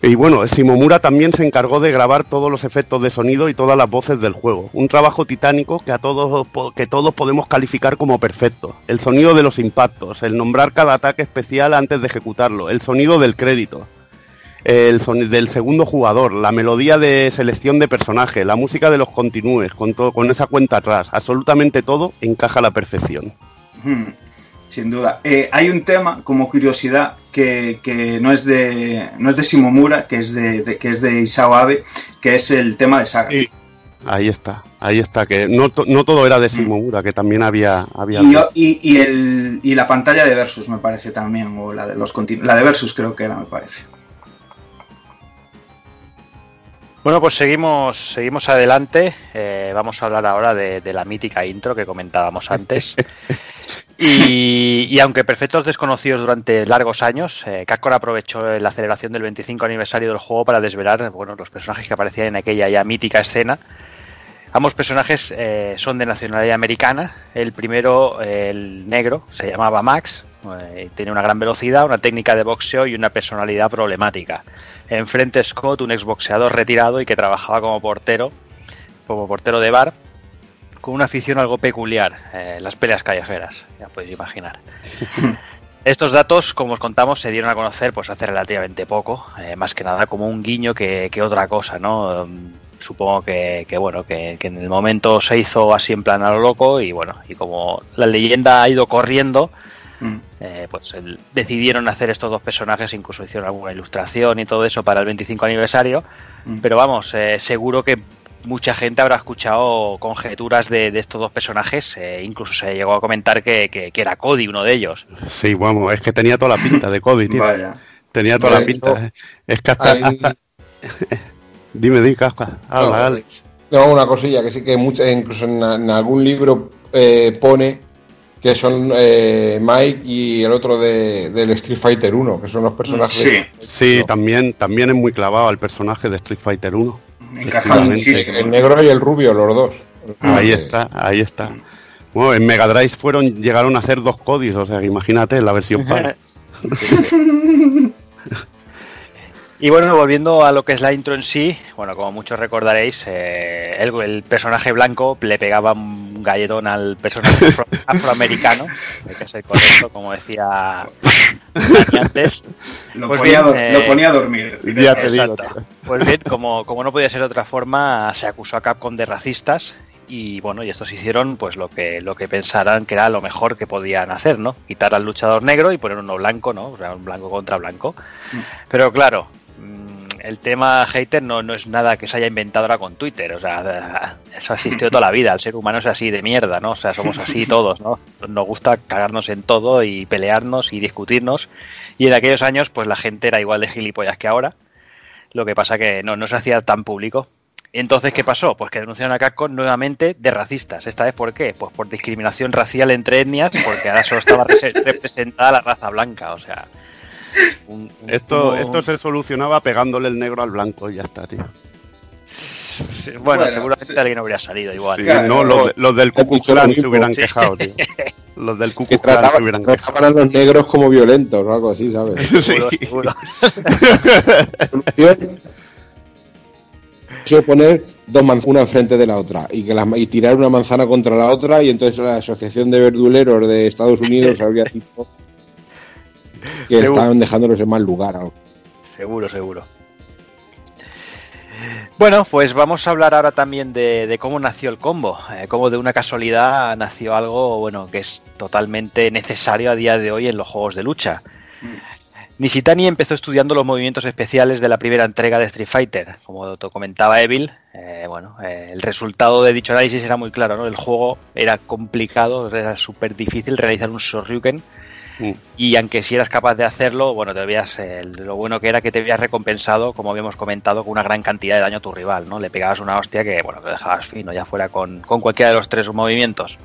Y bueno, Simomura también se encargó de grabar todos los efectos de sonido y todas las voces del juego. Un trabajo titánico que a todos que todos podemos calificar como perfecto. El sonido de los impactos, el nombrar cada ataque especial antes de ejecutarlo, el sonido del crédito, el sonido del segundo jugador, la melodía de selección de personaje, la música de los continúes, con con esa cuenta atrás, absolutamente todo encaja a la perfección. Hmm, Sin duda. Eh, hay un tema, como curiosidad, que, que no es de no es de Simomura, que es de, de- que es de Isao Abe, que es el tema de Saga. Ahí está, ahí está, que no, to- no todo era de Simomura, que también había... había Y, y, y el, y la pantalla de Versus me parece también, o la de los la de Versus creo que era, me parece. Bueno, pues seguimos, seguimos adelante. Eh, vamos a hablar ahora de, de la mítica intro que comentábamos antes. Y, y aunque perfectos desconocidos durante largos años, eh, Capcom aprovechó la celebración del 25 aniversario del juego para desvelar bueno, los personajes que aparecían en aquella ya mítica escena. Ambos personajes eh, son de nacionalidad americana. El primero, el negro, se llamaba Max. eh, tiene una gran velocidad, una técnica de boxeo y una personalidad problemática. Enfrente Scott, un exboxeador retirado y que trabajaba como portero, como portero de bar, con una afición algo peculiar, eh, las peleas callejeras, ya podéis imaginar. Estos datos, como os contamos, se dieron a conocer pues hace relativamente poco, eh, más que nada como un guiño que, que otra cosa, ¿no? Um, supongo que, que, bueno, que, que en el momento se hizo así en plan a lo loco y bueno, y como la leyenda ha ido corriendo, eh, pues el- decidieron hacer estos dos personajes, incluso hicieron alguna ilustración y todo eso para el 25 aniversario, pero vamos, eh, seguro que mucha gente habrá escuchado conjeturas de, de estos dos personajes, eh, incluso se llegó a comentar que, que- que era Cody uno de ellos. Sí, vamos, es que tenía toda la pinta de Cody, tío. Vaya. Tenía toda la pinta. eh. Es que hasta... Hay- hasta- Dime, di, Casca. Habla, No, Alex. No, una cosilla que sí que mucha- incluso en, en algún libro eh, pone que son eh, Mike y el otro de, del Street Fighter 1, que son los personajes. Sí, también, también es muy clavado al personaje de Street Fighter 1. Encajan Efectivamente. El negro y el rubio, los dos. Ahí está, ahí está. Bueno, en Mega Drive fueron, llegaron a hacer dos códigos, o sea, que imagínate la versión PAL. Y bueno, volviendo a lo que es la intro en sí, bueno, como muchos recordaréis, eh, el, el personaje blanco le pegaba un galletón al personaje afro- afroamericano, hay que ser correcto, como decía antes. Lo, Pues ponía, bien, eh, lo ponía a dormir. Ya te digo. Pues bien, como, como no podía ser de otra forma, se acusó a Capcom de racistas y bueno, y estos hicieron pues lo que lo que pensaran que era lo mejor que podían hacer, ¿no? Quitar al luchador negro y poner uno blanco, ¿no? O sea, un blanco contra blanco. Pero claro, mm, el tema hater no, no es nada que se haya inventado ahora con Twitter, o sea, eso ha existido toda la vida, el ser humano es así de mierda, ¿no? O sea, somos así todos, ¿no? Nos gusta cagarnos en todo y pelearnos y discutirnos y en aquellos años pues la gente era igual de gilipollas que ahora, lo que pasa que no, no se hacía tan público. Entonces, ¿qué pasó? Pues que denunciaron a Capcom nuevamente de racistas. ¿Esta vez por qué? Pues por discriminación racial entre etnias, porque ahora solo estaba rese- representada la raza blanca, o sea... un- un- Esto, un- esto se solucionaba pegándole el negro al blanco y ya está, tío. Bueno, Bueno, seguramente alguien habría salido igual. Sí, no, los, los del Ku se hubieran Sí. quejado, tío. Los del Ku se hubieran quejado. trataban a los negros como violentos o algo así, ¿sabes? Sí. Solución, solución poner dos manzanas una enfrente de la otra y que las- y tirar una manzana contra la otra y entonces la asociación de verduleros de Estados Unidos habría dicho que Seguro. estaban dejándolos en mal lugar. Seguro, seguro. Bueno, pues vamos a hablar ahora también de, de cómo nació el combo, eh, cómo de una casualidad nació algo bueno que es totalmente necesario a día de hoy en los juegos de lucha. Nishitani empezó estudiando los movimientos especiales de la primera entrega de Street Fighter. Como te comentaba Evil, eh, bueno, eh, el resultado de dicho análisis era muy claro, ¿no? El juego era complicado, era súper difícil realizar un Shoryuken y aunque si eras capaz de hacerlo, bueno, te veías eh, lo bueno que era que te habías recompensado, como habíamos comentado, con una gran cantidad de daño a tu rival, ¿no? Le pegabas una hostia que, bueno, te dejabas fino, ya fuera con, con cualquiera de los tres movimientos.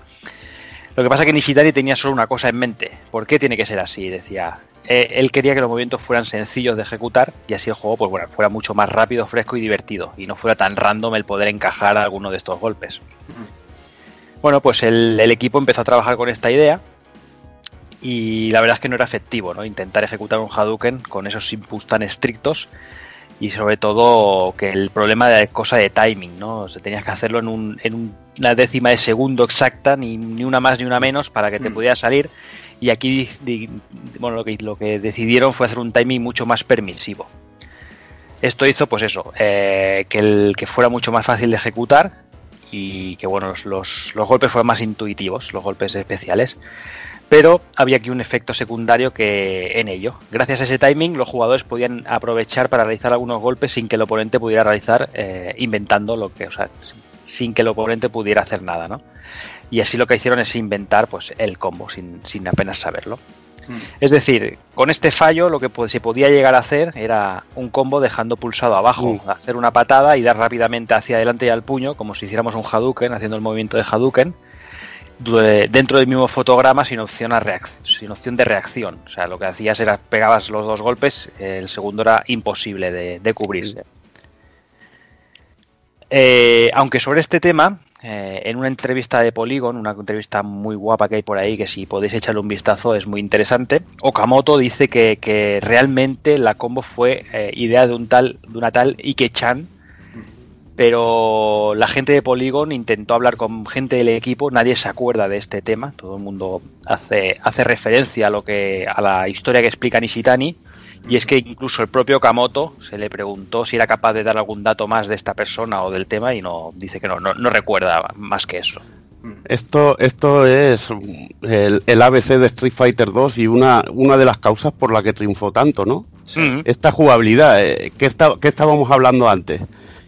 Lo que pasa es que Nishitari tenía solo una cosa en mente. ¿Por qué tiene que ser así? Decía. Eh, él quería que los movimientos fueran sencillos de ejecutar y así el juego, pues bueno, fuera mucho más rápido, fresco y divertido y no fuera tan random el poder encajar alguno de estos golpes. Bueno, pues el, el equipo empezó a trabajar con esta idea y la verdad es que no era efectivo, ¿no? Intentar ejecutar un Hadouken con esos inputs tan estrictos y sobre todo que el problema era cosa de timing, ¿no? O sea, tenías que hacerlo en, un- en un- una décima de segundo exacta, ni, ni una más ni una menos para que te pudiera salir. Y aquí bueno, lo, que, lo que decidieron fue hacer un timing mucho más permisivo. Esto hizo, pues eso, eh, que, el, que fuera mucho más fácil de ejecutar y que bueno, los, los, los golpes fueran más intuitivos, los golpes especiales. Pero había aquí un efecto secundario que en ello. Gracias a ese timing, los jugadores podían aprovechar para realizar algunos golpes sin que el oponente pudiera realizar eh, inventando lo que, o sea, sin que el oponente pudiera hacer nada, ¿no? Y así lo que hicieron es inventar pues el combo sin, sin apenas saberlo. Es decir, con este fallo lo que se podía llegar a hacer era un combo dejando pulsado abajo, hacer una patada y dar rápidamente hacia adelante y al puño, como si hiciéramos un Hadouken, haciendo el movimiento de Hadouken, dentro del mismo fotograma sin opción, a reac- sin opción de reacción. O sea, lo que hacías era pegabas los dos golpes, el segundo era imposible de, de cubrirse. Eh, aunque sobre este tema, eh, en una entrevista de Polygon, una entrevista muy guapa que hay por ahí, que si podéis echarle un vistazo es muy interesante, Okamoto dice que, que realmente la combo fue eh, idea de un tal, de una tal Ike-chan, pero la gente de Polygon intentó hablar con gente del equipo, nadie se acuerda de este tema, todo el mundo hace, hace referencia a lo que a la historia que explica Nishitani, y es que incluso el propio Kamoto se le preguntó si era capaz de dar algún dato más de esta persona o del tema y no dice que no, no, no recuerda más que eso. Esto, esto es el, el ABC de Street Fighter 2 y una, una de las causas por la que triunfó tanto, ¿no? Esta jugabilidad, eh, ¿qué, está- qué estábamos hablando antes?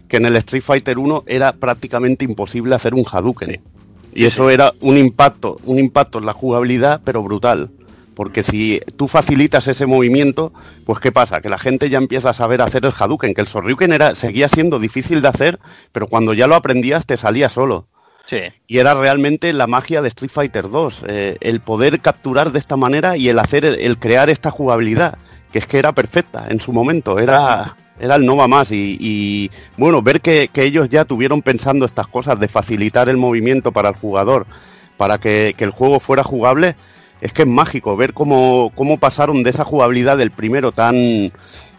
Que en el Street Fighter 1 era prácticamente imposible hacer un Hadouken. Y eso era un impacto, un impacto en la jugabilidad, pero brutal. Porque si tú facilitas ese movimiento, pues ¿qué pasa? Que la gente ya empieza a saber hacer el Hadouken, que el Sorryuken era, seguía siendo difícil de hacer, pero cuando ya lo aprendías te salía solo. Sí. Y era realmente la magia de Street Fighter 2, eh, el poder capturar de esta manera y el hacer, el, el crear esta jugabilidad, que es que era perfecta en su momento, era, era el no va más. Y, bueno, ver que, que ellos ya tuvieron pensando estas cosas de facilitar el movimiento para el jugador, para que, que el juego fuera jugable, es que es mágico ver cómo, cómo pasaron de esa jugabilidad del primero tan,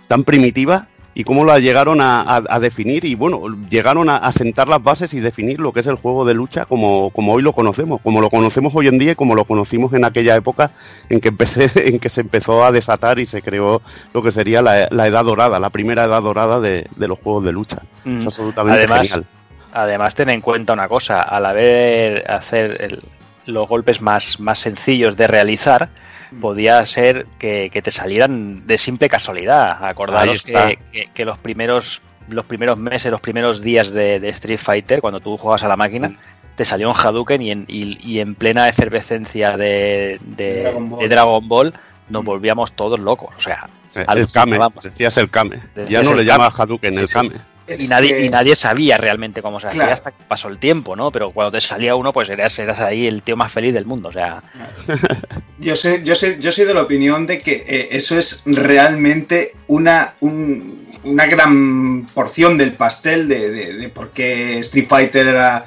tan primitiva y cómo la llegaron a, a- a definir y bueno, llegaron a, a sentar las bases y definir lo que es el juego de lucha como, como hoy lo conocemos, como lo conocemos hoy en día y como lo conocimos en aquella época en que, empecé, en que se empezó a desatar y se creó lo que sería la, la edad dorada, la primera edad dorada de, de los juegos de lucha. Mm. Es absolutamente Además, genial. Además, ten en cuenta una cosa, al haber hacer el- los golpes más, más sencillos de realizar, podía ser que, que te salieran de simple casualidad. Acordaros que, que- que los primeros los primeros meses, los primeros días de, de Street Fighter, cuando tú juegas a la máquina, te salió un Hadouken y en, y- y en plena efervescencia de, de- Dragon Ball. de Dragon Ball nos volvíamos todos locos. O sea, Eh, El Kame, decías el Kame. Decías Ya no le llamas Hadouken, el Kame. Y nadie, y nadie sabía realmente cómo se hacía Claro. hasta que pasó el tiempo, ¿no? Pero cuando te salía uno, pues eras, eras ahí el tío más feliz del mundo. O sea, Yo sé, yo sé, yo soy de la opinión de que eh, eso es realmente una, un- una gran porción del pastel de, de- de por qué Street Fighter era,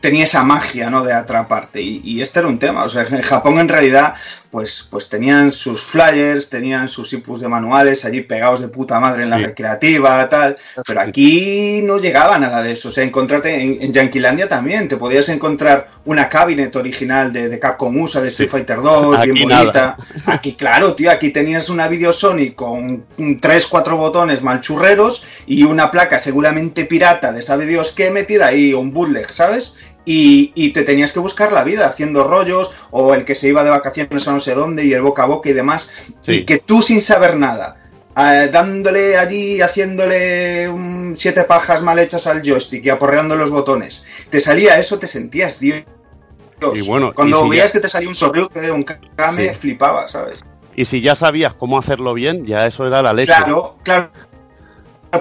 tenía esa magia, ¿no? De atraparte. Y, y este era un tema. O sea, en Japón en realidad, pues, pues tenían sus flyers, tenían sus inputs de manuales allí pegados de puta madre en la recreativa, tal. Pero aquí no llegaba nada de eso. O sea, encontrarte en, en Yanquilandia también, te podías encontrar una cabinet original de, de Capcom USA, de Street Fighter 2, Aquí bien nada. bonita. Aquí, claro, tío, aquí tenías una video Sony con 3, 4 botones malchurreros y una placa seguramente pirata de sabe Dios qué metida ahí, un bootleg, ¿sabes? Y, y te tenías que buscar la vida haciendo rollos o el que se iba de vacaciones a no sé dónde y el boca a boca y demás. Y que tú sin saber nada, eh, dándole allí, haciéndole un siete pajas mal hechas al joystick y aporreando los botones, te salía eso, te sentías, Dios. Y bueno, Cuando y si veías ya- que te salía un Sorryuken, un Kame, Sí. flipaba, ¿sabes? Y si ya sabías cómo hacerlo bien, ya eso era la leche. Claro, claro.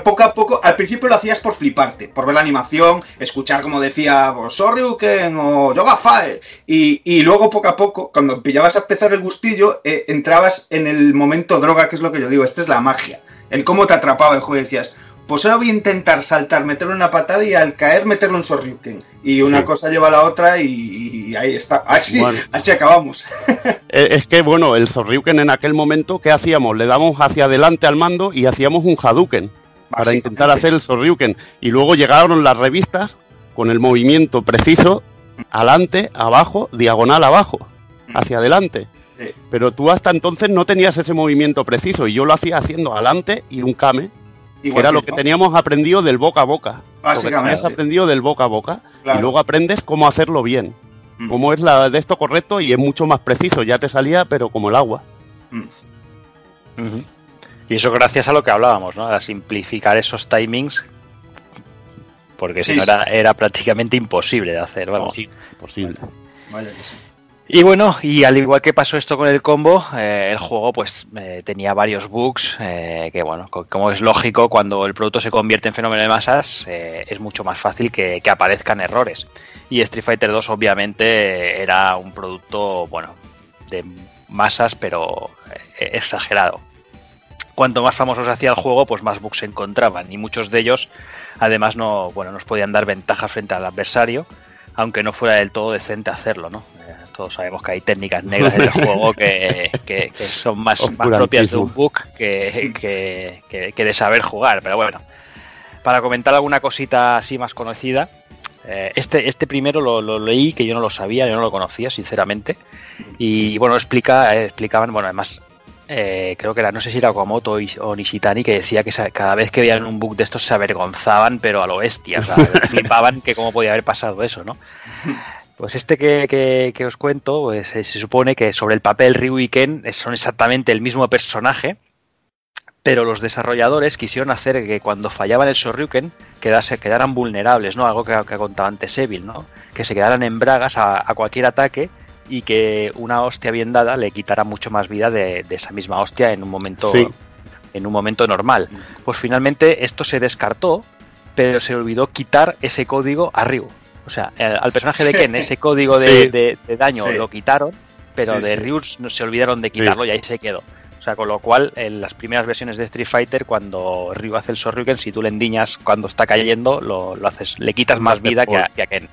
Poco a poco, al principio lo hacías por fliparte, por ver la animación, escuchar como decía Sorryuken o Yoga Fire. Y, y luego poco a poco, cuando pillabas a empezar el gustillo, eh, entrabas en el momento droga, que es lo que yo digo, esta es la magia. El cómo te atrapaba el juego y decías, pues ahora voy a intentar saltar, meterle una patada y al caer meterle un Sorryuken. Y una Sí. cosa lleva a la otra y, y ahí está. Así, Bueno. así acabamos. Eh, Es que, bueno, el Sorryuken en aquel momento, ¿qué hacíamos? Le damos hacia adelante al mando y hacíamos un Hadouken para intentar hacer el Sorryuken. Y luego llegaron las revistas con el movimiento preciso, adelante, abajo, diagonal abajo, hacia adelante. Sí. Pero tú hasta entonces no tenías ese movimiento preciso y yo lo hacía haciendo adelante y un Kame, que era que lo yo. que teníamos aprendido del boca a boca. Lo que Básicamente. tenías aprendido del boca a boca Claro. y luego aprendes cómo hacerlo bien. Mm. Cómo es la de esto correcto y es mucho más preciso. Ya te salía, pero como el agua. Y eso gracias a lo que hablábamos, ¿no? A simplificar esos timings porque si no era, era prácticamente imposible de hacer, vamos. Imposible. Vaya que sí. Y bueno, y al igual que pasó esto con el combo, eh, el juego pues eh, tenía varios bugs eh, que bueno, co- como es lógico, cuando el producto se convierte en fenómeno de masas, eh, es mucho más fácil que, que aparezcan errores. Y Street Fighter 2 obviamente era un producto, bueno, de masas, pero eh, exagerado. Cuanto más famoso se hacía el juego, pues más bugs se encontraban y muchos de ellos además no, bueno, nos podían dar ventajas frente al adversario, aunque no fuera del todo decente hacerlo, ¿no? Eh, todos sabemos que hay técnicas negras en el juego que, que- que son más, más propias de un bug que, que- que- que de saber jugar, pero bueno. Para comentar alguna cosita así más conocida, eh, este, este primero lo, lo leí, que yo no lo sabía, yo no lo conocía, sinceramente. Y bueno, explica, eh, explicaban, bueno, además, eh, creo que era, no sé si era Okamoto o Is- o Nishitani, que decía que cada vez que veían un bug de estos se avergonzaban, pero a lo bestia, o sea, flipaban que cómo podía haber pasado eso, ¿no? Pues este que, que- que os cuento, pues eh, se supone que sobre el papel Ryu y Ken son exactamente el mismo personaje, pero los desarrolladores quisieron hacer que cuando fallaban el Shoryuken quedase, quedaran vulnerables, ¿no? Algo que, que ha contado antes Evil, ¿no? Que se quedaran en bragas a, a cualquier ataque y que una hostia bien dada le quitara mucho más vida de, de esa misma hostia en un momento Sí. en un momento normal. Pues finalmente esto se descartó, pero se olvidó quitar ese código a Ryu. O sea, eh, al personaje de Ken ese código de, Sí. de- de daño Sí. lo quitaron, pero de. Ryu se olvidaron de quitarlo y ahí se quedó. O sea, con lo cual, en las primeras versiones de Street Fighter, cuando Ryu hace el Shoryuken, si tú le endiñas cuando está cayendo, lo, lo haces, le quitas más vida que a, que a Ken.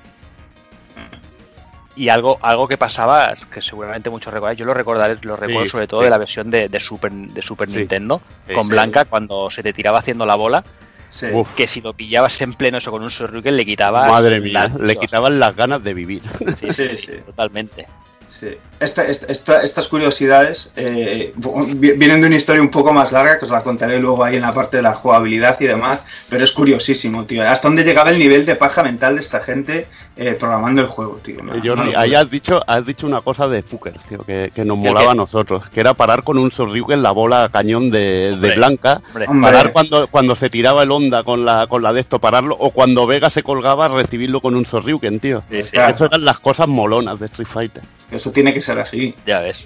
Y algo, algo que pasaba, que seguramente muchos recordáis, yo lo recordaré, lo recuerdo Sí, sobre todo sí. de la versión de, de Super, de Super Sí. Nintendo, con sí. Blanca, cuando se te tiraba haciendo la bola, que si lo pillabas en pleno eso con un Shoryuken, le quitaba... Madre mía, la- le quitaban las ganas de vivir. Sí, sí, sí, totalmente. Sí. Esta- esta- esta- estas curiosidades eh, vi- vienen de una historia un poco más larga, que os la contaré luego ahí en la parte de la jugabilidad y demás, pero es curiosísimo, tío. Hasta dónde llegaba el nivel de paja mental de esta gente eh, programando el juego, tío. Una- Eh, locura. ahí has dicho, has dicho una cosa de Fuckers, tío, que, que nos ¿Qué, molaba qué? a nosotros, que era parar con un Sorryuken la bola a cañón de, Blanca, hombre. parar cuando, cuando se tiraba el onda con la, con la de esto, pararlo, o cuando Vega se colgaba, recibirlo con un Sorryuken, tío. Sí, sí. Claro. Eso eran las cosas molonas de Street Fighter. Eso tiene que ser así. Ya ves.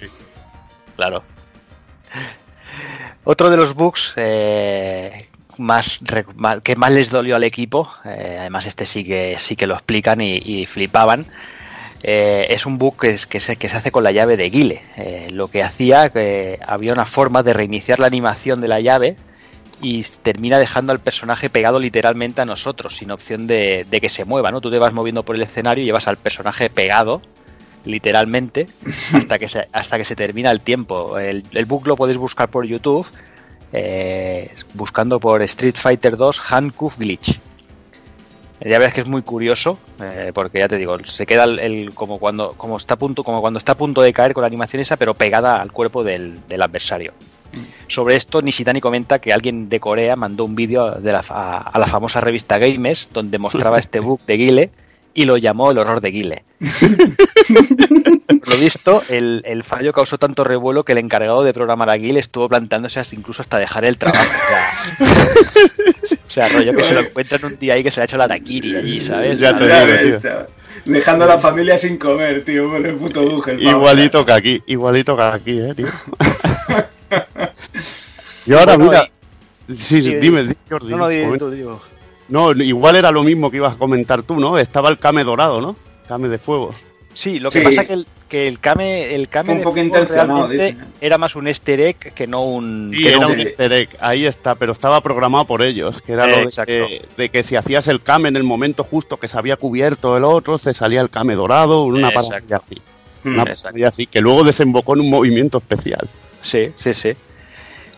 Claro. Otro de los bugs eh, más, que más les dolió al equipo, eh, además este sí que sí que lo explican y, y flipaban, eh, es un bug que, es- que, se, que se hace con la llave de Guile. Eh, lo que hacía que había una forma de reiniciar la animación de la llave y termina dejando al personaje pegado literalmente a nosotros, sin opción de, de que se mueva, ¿no? Tú te vas moviendo por el escenario y llevas al personaje pegado literalmente hasta que se, hasta que se termina el tiempo. El, el bug lo podéis buscar por YouTube eh, buscando por Street Fighter 2 Handcuff Glitch. Ya verás que es muy curioso, eh, porque ya te digo, se queda el, el- como cuando como está a punto, como cuando está a punto de caer con la animación esa, pero pegada al cuerpo del, del adversario. Sobre esto, Nishitani comenta que alguien de Corea mandó un vídeo a, a la famosa revista Games donde mostraba este bug de Guile y lo llamó el horror de Guile. Por lo visto, el, el fallo causó tanto revuelo que el encargado de programar a Guile estuvo planteándose hasta- incluso hasta dejar el trabajo. O sea, o sea, rollo que se lo encuentran un día ahí que se le ha hecho la Nakiri allí, ¿sabes? Ya te digo, tío. chaval. Dejando a la familia sin comer, tío, por el puto bug. el pavo. Igualito que aquí, igualito que aquí, eh, tío. y ahora, Bueno, mira. Sí, sí, Sí, dime, di, Jordi. No, no, di comenta. tú, digo. No, igual era lo mismo que ibas a comentar tú, ¿no? Estaba el Kame dorado, ¿no? Kame de fuego. Sí, lo que Sí. pasa que el, que el Kame, el Kame un de poco intencionado, dicen. era más un easter egg que no un... Sí, que era no un easter egg, ahí está, pero estaba programado por ellos, que era Eh, lo de que, de que si hacías el Kame en el momento justo que se había cubierto el otro, se salía el Kame dorado, una Exacto. parada así. Mm, Una parada así, que luego desembocó en un movimiento especial. Sí, sí, sí.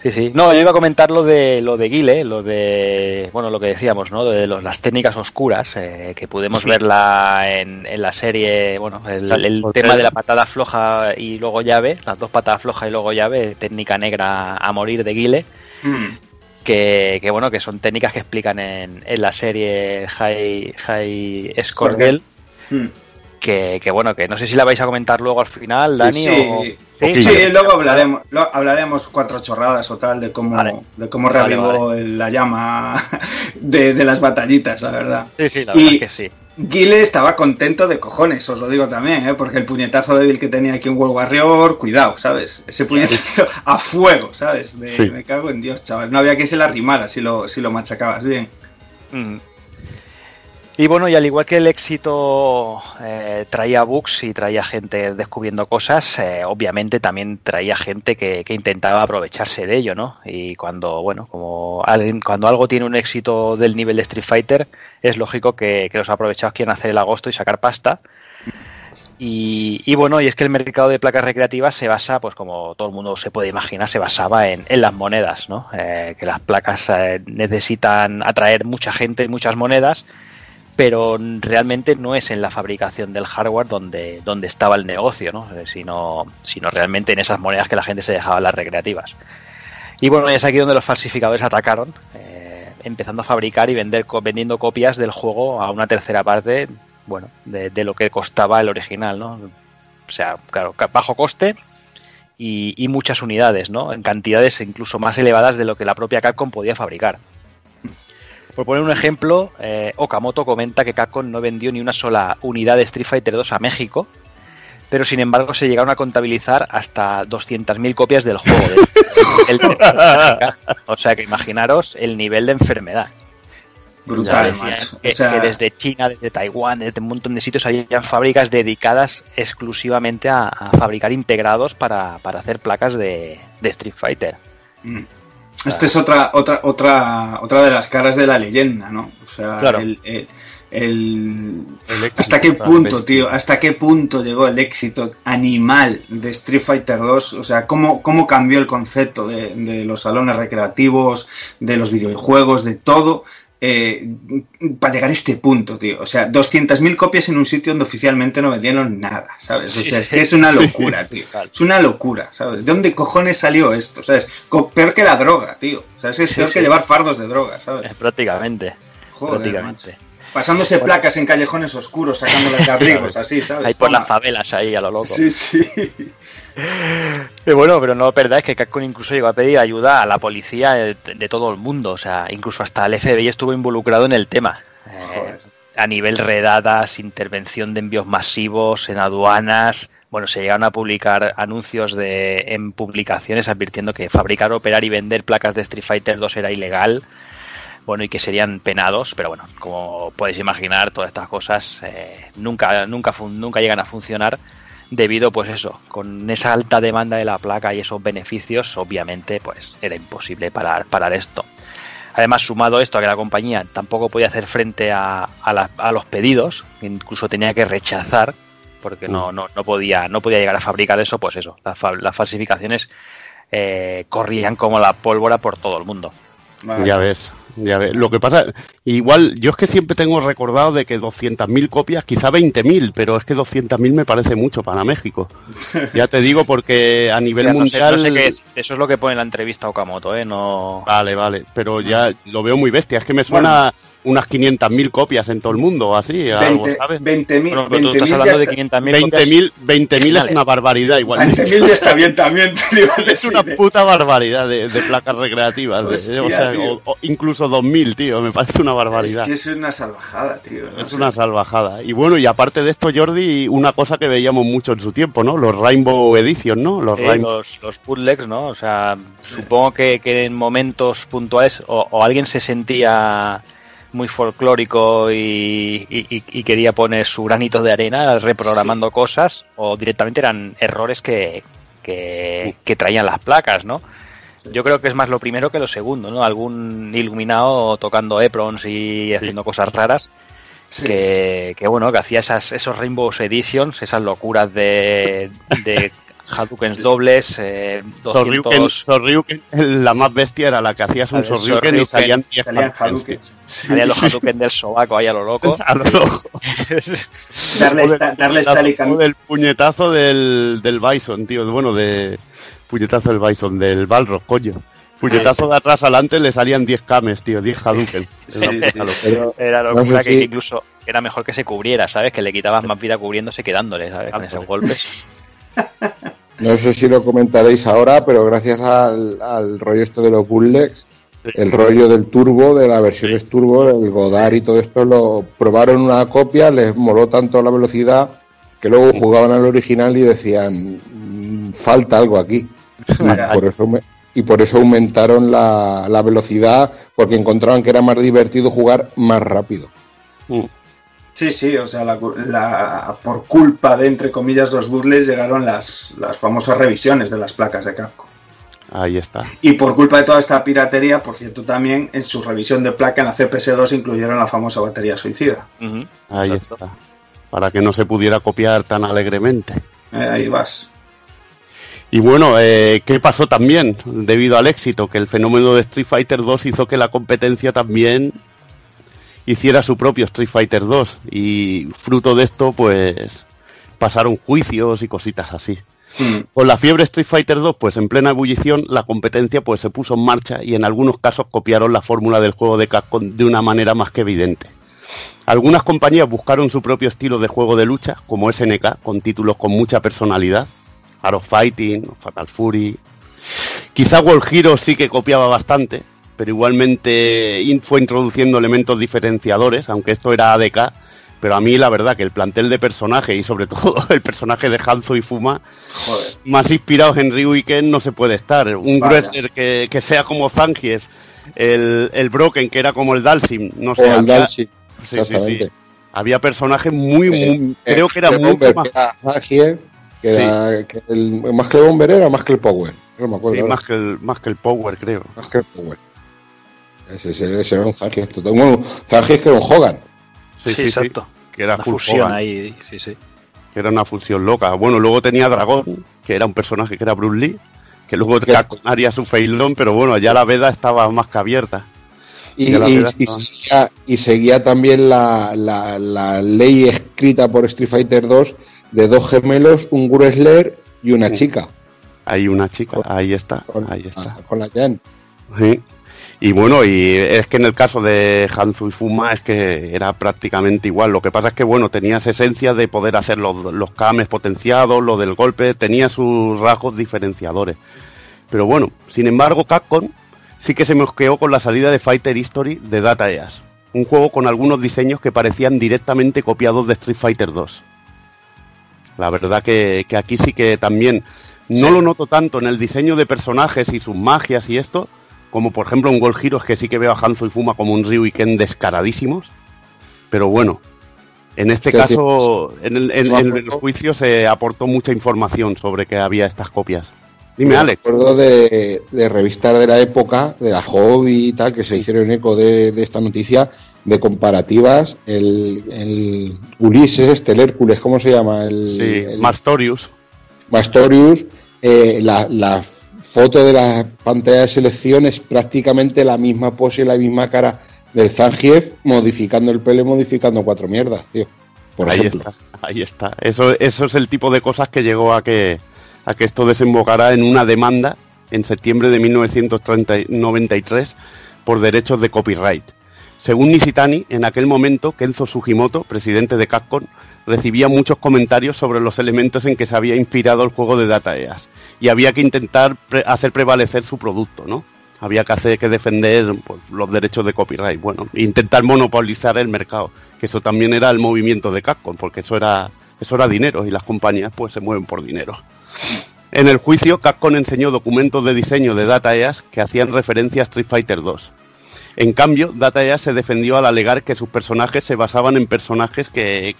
Sí, sí. No, yo iba a comentar lo de lo de Guile, lo de bueno, lo que decíamos, ¿no? De los- las técnicas oscuras, eh, que pudimos Sí. verla en, en la serie, bueno, el, tema de la patada floja y luego llave, las dos patadas flojas y luego llave, técnica negra a morir de Guile, Mm. que, que bueno, que son técnicas que explican en, en la serie High, High. Mm. Que, que, bueno, que no sé si la vais a comentar luego al final, Dani. Sí, o... sí. Sí, luego hablaremos, lo- hablaremos cuatro chorradas o tal de cómo, de cómo Vale, el- la llama de, de las batallitas, la verdad. Sí, sí, la Y- verdad es que sí. Guile estaba contento de cojones, os lo digo también, ¿eh? porque el puñetazo débil que tenía aquí en World Warrior, cuidado, ¿sabes? Ese puñetazo a fuego, ¿sabes? De, Sí. Me cago en Dios, chaval. No había que se la rimara si lo, si lo machacabas bien. Mm. Y bueno, y al igual que el éxito eh, traía bugs y traía gente descubriendo cosas, eh, obviamente también traía gente que, que intentaba aprovecharse de ello, ¿no? Y cuando, bueno, como alguien, cuando algo tiene un éxito del nivel de Street Fighter, es lógico que, que los aprovechados quieran hacer el agosto y sacar pasta. Y, y bueno, y es que el mercado de placas recreativas se basa, pues como todo el mundo se puede imaginar, se basaba en, en las monedas, ¿no? Eh, que las placas eh, necesitan atraer mucha gente y muchas monedas, pero realmente no es en la fabricación del hardware donde, donde estaba el negocio, ¿no? Eh, sino, sino realmente en esas monedas que la gente se dejaba las recreativas. Y bueno, es aquí donde los falsificadores atacaron, eh, empezando a fabricar y vender vendiendo copias del juego a una tercera parte, bueno, de, de lo que costaba el original, ¿no? O sea, claro, bajo coste y, y muchas unidades, ¿no? En cantidades incluso más elevadas de lo que la propia Capcom podía fabricar. Por poner un ejemplo, eh, Okamoto comenta que Capcom no vendió ni una sola unidad de Street Fighter 2 a México, pero sin embargo se llegaron a contabilizar hasta 200.000 copias del juego. del- el- o sea que imaginaros el nivel de enfermedad. Brutal. O sea- que desde China, desde Taiwán, desde un montón de sitios habían fábricas dedicadas exclusivamente a, a fabricar integrados para, para hacer placas de, de Street Fighter. Mm. Esta es otra, otra, otra, otra de las caras de la leyenda, ¿no? O sea, Claro. el, el- el- éxito, hasta qué punto, tío, hasta qué punto llegó el éxito animal de Street Fighter 2, o sea, cómo, cómo cambió el concepto de, de los salones recreativos, de los videojuegos, de todo, eh, para llegar a este punto, tío. O sea, 200.000 copias en un sitio donde oficialmente no vendieron nada, ¿sabes? O sea, es que es una locura, tío. Es una locura, ¿sabes? ¿De dónde cojones salió esto? ¿Sabes? Peor que la droga, tío. O sea, es peor sí. que llevar fardos de droga, ¿sabes? Eh, Prácticamente. Joder, prácticamente. Pasándose placas en callejones oscuros, sacándolas de abrigos, así, ¿sabes? Ahí por Toma. las favelas, ahí a lo loco. Sí, sí. Y bueno, pero no perdáis que Capcom incluso llegó a pedir ayuda a la policía de, de todo el mundo. O sea, incluso hasta el FBI estuvo involucrado en el tema. Eh, a nivel redadas, intervención de envíos masivos en aduanas. Bueno, se llegaron a publicar anuncios de, en publicaciones advirtiendo que fabricar, operar y vender placas de Street Fighter 2 era ilegal. Bueno, y que serían penados, pero bueno, como podéis imaginar, todas estas cosas eh, nunca, nunca, nunca llegan a funcionar debido, pues eso, con esa alta demanda de la placa y esos beneficios, obviamente, pues era imposible parar, parar esto. Además, sumado esto a que la compañía tampoco podía hacer frente a, a la- a los pedidos, incluso tenía que rechazar, porque no, no, no podía, no podía llegar a fabricar eso, pues eso, las, fa- las falsificaciones eh, corrían como la pólvora por todo el mundo. Ya ves, ya ves. Lo que pasa, igual, yo es que siempre tengo recordado de que 200.000 copias, quizá 20.000, pero es que 200.000 me parece mucho para México. Ya te digo porque a nivel Mira, no sé- mundial... no sé qué es. Eso es lo que pone en la entrevista Okamoto, ¿eh? No... Vale, vale, pero ya lo veo muy bestia. Es que me suena unas 500.000 copias en todo el mundo, o así, algo, 20 ¿sabes? 20.000 Bueno, pero tú 20.000 estás hablando de está- 500.000 copias 20.000 20.000 es una barbaridad igual. 20.000 ya está bien también, tío. Es una puta barbaridad de, de placas recreativas. de- Hostia, o sea, tío. o- o incluso 2.000, tío. Me parece una Es barbaridad. que es una salvajada, tío. no Es sé. una salvajada. Y bueno, y aparte de esto, Jordi, una cosa que veíamos mucho en su tiempo, ¿no? Los Rainbow Edition, ¿no? Los Sí, Rainbow... los, los bootlegs, ¿no? O sea, supongo que, que en momentos puntuales o, o alguien se sentía muy folclórico y, y- y- y quería poner su granito de arena reprogramando cosas o directamente eran errores que, que, que traían las placas, ¿no? Yo creo que es más lo primero que lo segundo, ¿no? Algún iluminado tocando Eprons y haciendo cosas raras que, que, bueno, que hacía esas, esos Rainbow Editions, esas locuras de, de Hadoukens dobles, eh, 200... Sorryuken, Sorryuken, la más bestia era la que hacías un Sorryuken y salían 10 salían. Salían los Hadouken del sobaco ahí a lo loco. A lo loco. Darle, esta- darle puñetazo- del puñetazo del, del Bison, tío. Bueno, de puñetazo del Bison, del Balrog, coño. Puñetazo de atrás adelante le salían 10 cames, tío, 10 Hadouken. Sí, Era sí, locura. pero era no locura sé que si- incluso era mejor que se cubriera, ¿sabes? Que le quitabas más vida cubriéndose que dándole, ¿sabes? Con esos golpes. No sé si lo comentaréis ahora, pero gracias al, al rollo esto de los bootlegs, el rollo del turbo, de las versiones turbo, el Godard y todo esto, lo probaron una copia, les moló tanto la velocidad que luego jugaban al original y decían, "Mm, falta algo aquí. Y por eso, aume- y por eso aumentaron la, la velocidad, porque encontraban que era más divertido jugar más rápido. Sí, sí, o sea, la, la- por culpa de, entre comillas, los burles llegaron las, las famosas revisiones de las placas de Capcom. Ahí está. Y por culpa de toda esta piratería, por cierto, también en su revisión de placa en la CPS2 incluyeron la famosa batería suicida. Ahí está. Para que no se pudiera copiar tan alegremente. Eh, ahí vas. Y bueno, eh, ¿qué pasó también debido al éxito? Que el fenómeno de Street Fighter 2 hizo que la competencia también hiciera su propio Street Fighter 2 y fruto de esto pues pasaron juicios y cositas así. Con la fiebre Street Fighter 2 pues en plena ebullición la competencia pues se puso en marcha y en algunos casos copiaron la fórmula del juego de Capcom de una manera más que evidente. Algunas compañías buscaron su propio estilo de juego de lucha, como SNK, con títulos con mucha personalidad, Art of Fighting, Fatal Fury. Quizá World Hero sí que copiaba bastante, pero igualmente fue introduciendo elementos diferenciadores, aunque esto era ADK. Pero a mí la verdad que el plantel de personajes y sobre todo el personaje de Hanzo y Fuma, más inspirados en Ryu y Ken no se puede estar. Un Vaya. wrestler que, que sea como Zangief, el, el Broken que era como el Dalsim, no O sé. el había- Dalsim, Sí, sí, sí. exactamente. Había personajes muy, muy Eh, creo que era mucho más que era- el, más que el Bomber era más que el Power. No me acuerdo. Sí, más que, el, más que el Power, creo. Más que el Power. Ese, ese, ese era un total. Bueno, que era un Hogan. Sí, sí, sí. Que era Una fusión Hogan, ahí, sí, sí. Que era una fusión loca. Bueno, luego tenía Dragón, que era un personaje que era Bruce Lee, que luego haría su failón, pero bueno, ya la veda estaba más que abierta. Y, seguía, y seguía también la, la- la ley escrita por Street Fighter 2 de dos gemelos, un wrestler y una chica. Hay una chica, ahí está, ahí está. Con la Jan. Sí. Y bueno, y es que en el caso de Hanzo y Fuma es que era prácticamente igual. Lo que pasa es que, bueno, tenías esencia de poder hacer los, los kames potenciados, lo del golpe, tenía sus rasgos diferenciadores. Pero bueno, sin embargo, Capcom sí que se mosqueó con la salida de Fighter History de Data East. Un juego con algunos diseños que parecían directamente copiados de Street Fighter 2. La verdad que, que aquí sí que también no Sí. lo noto tanto en el diseño de personajes y sus magias y esto, como por ejemplo en World Heroes que sí que veo a Hanzo y Fuma como un Ryu y Ken descaradísimos. Pero bueno, en este caso, en el, en- me el juicio se aportó mucha información sobre que había estas copias. Dime, Me Alex. acuerdo de, de revistas de la época, de la Hobby y tal, que se hicieron eco de, de esta noticia, de comparativas. El, el Ulises, este, el Hércules, ¿cómo se llama? El, Sí, el- Mastorius. Mastorius, eh, la, la foto de la pantalla de selección es prácticamente la misma pose y la misma cara del Zangief, modificando el pelo y modificando cuatro mierdas, tío. Por ahí ejemplo. está, ahí está. Eso, eso es el tipo de cosas que llegó a que, a que esto desembocara en una demanda en septiembre de 1993 por derechos de copyright. Según Nishitani, en aquel momento Kenzo Sugimoto, presidente de Capcom, recibía muchos comentarios sobre los elementos en que se había inspirado el juego de Data East y había que intentar hacer prevalecer su producto, ¿no? Había que hacer que defender pues, los derechos de copyright, bueno, e intentar monopolizar el mercado, que eso también era el movimiento de Capcom, porque eso era eso era dinero y las compañías pues se mueven por dinero. En el juicio, Capcom enseñó documentos de diseño de Data East que hacían referencia a Street Fighter 2. En cambio, Data East se defendió al alegar que sus personajes se basaban en personajes que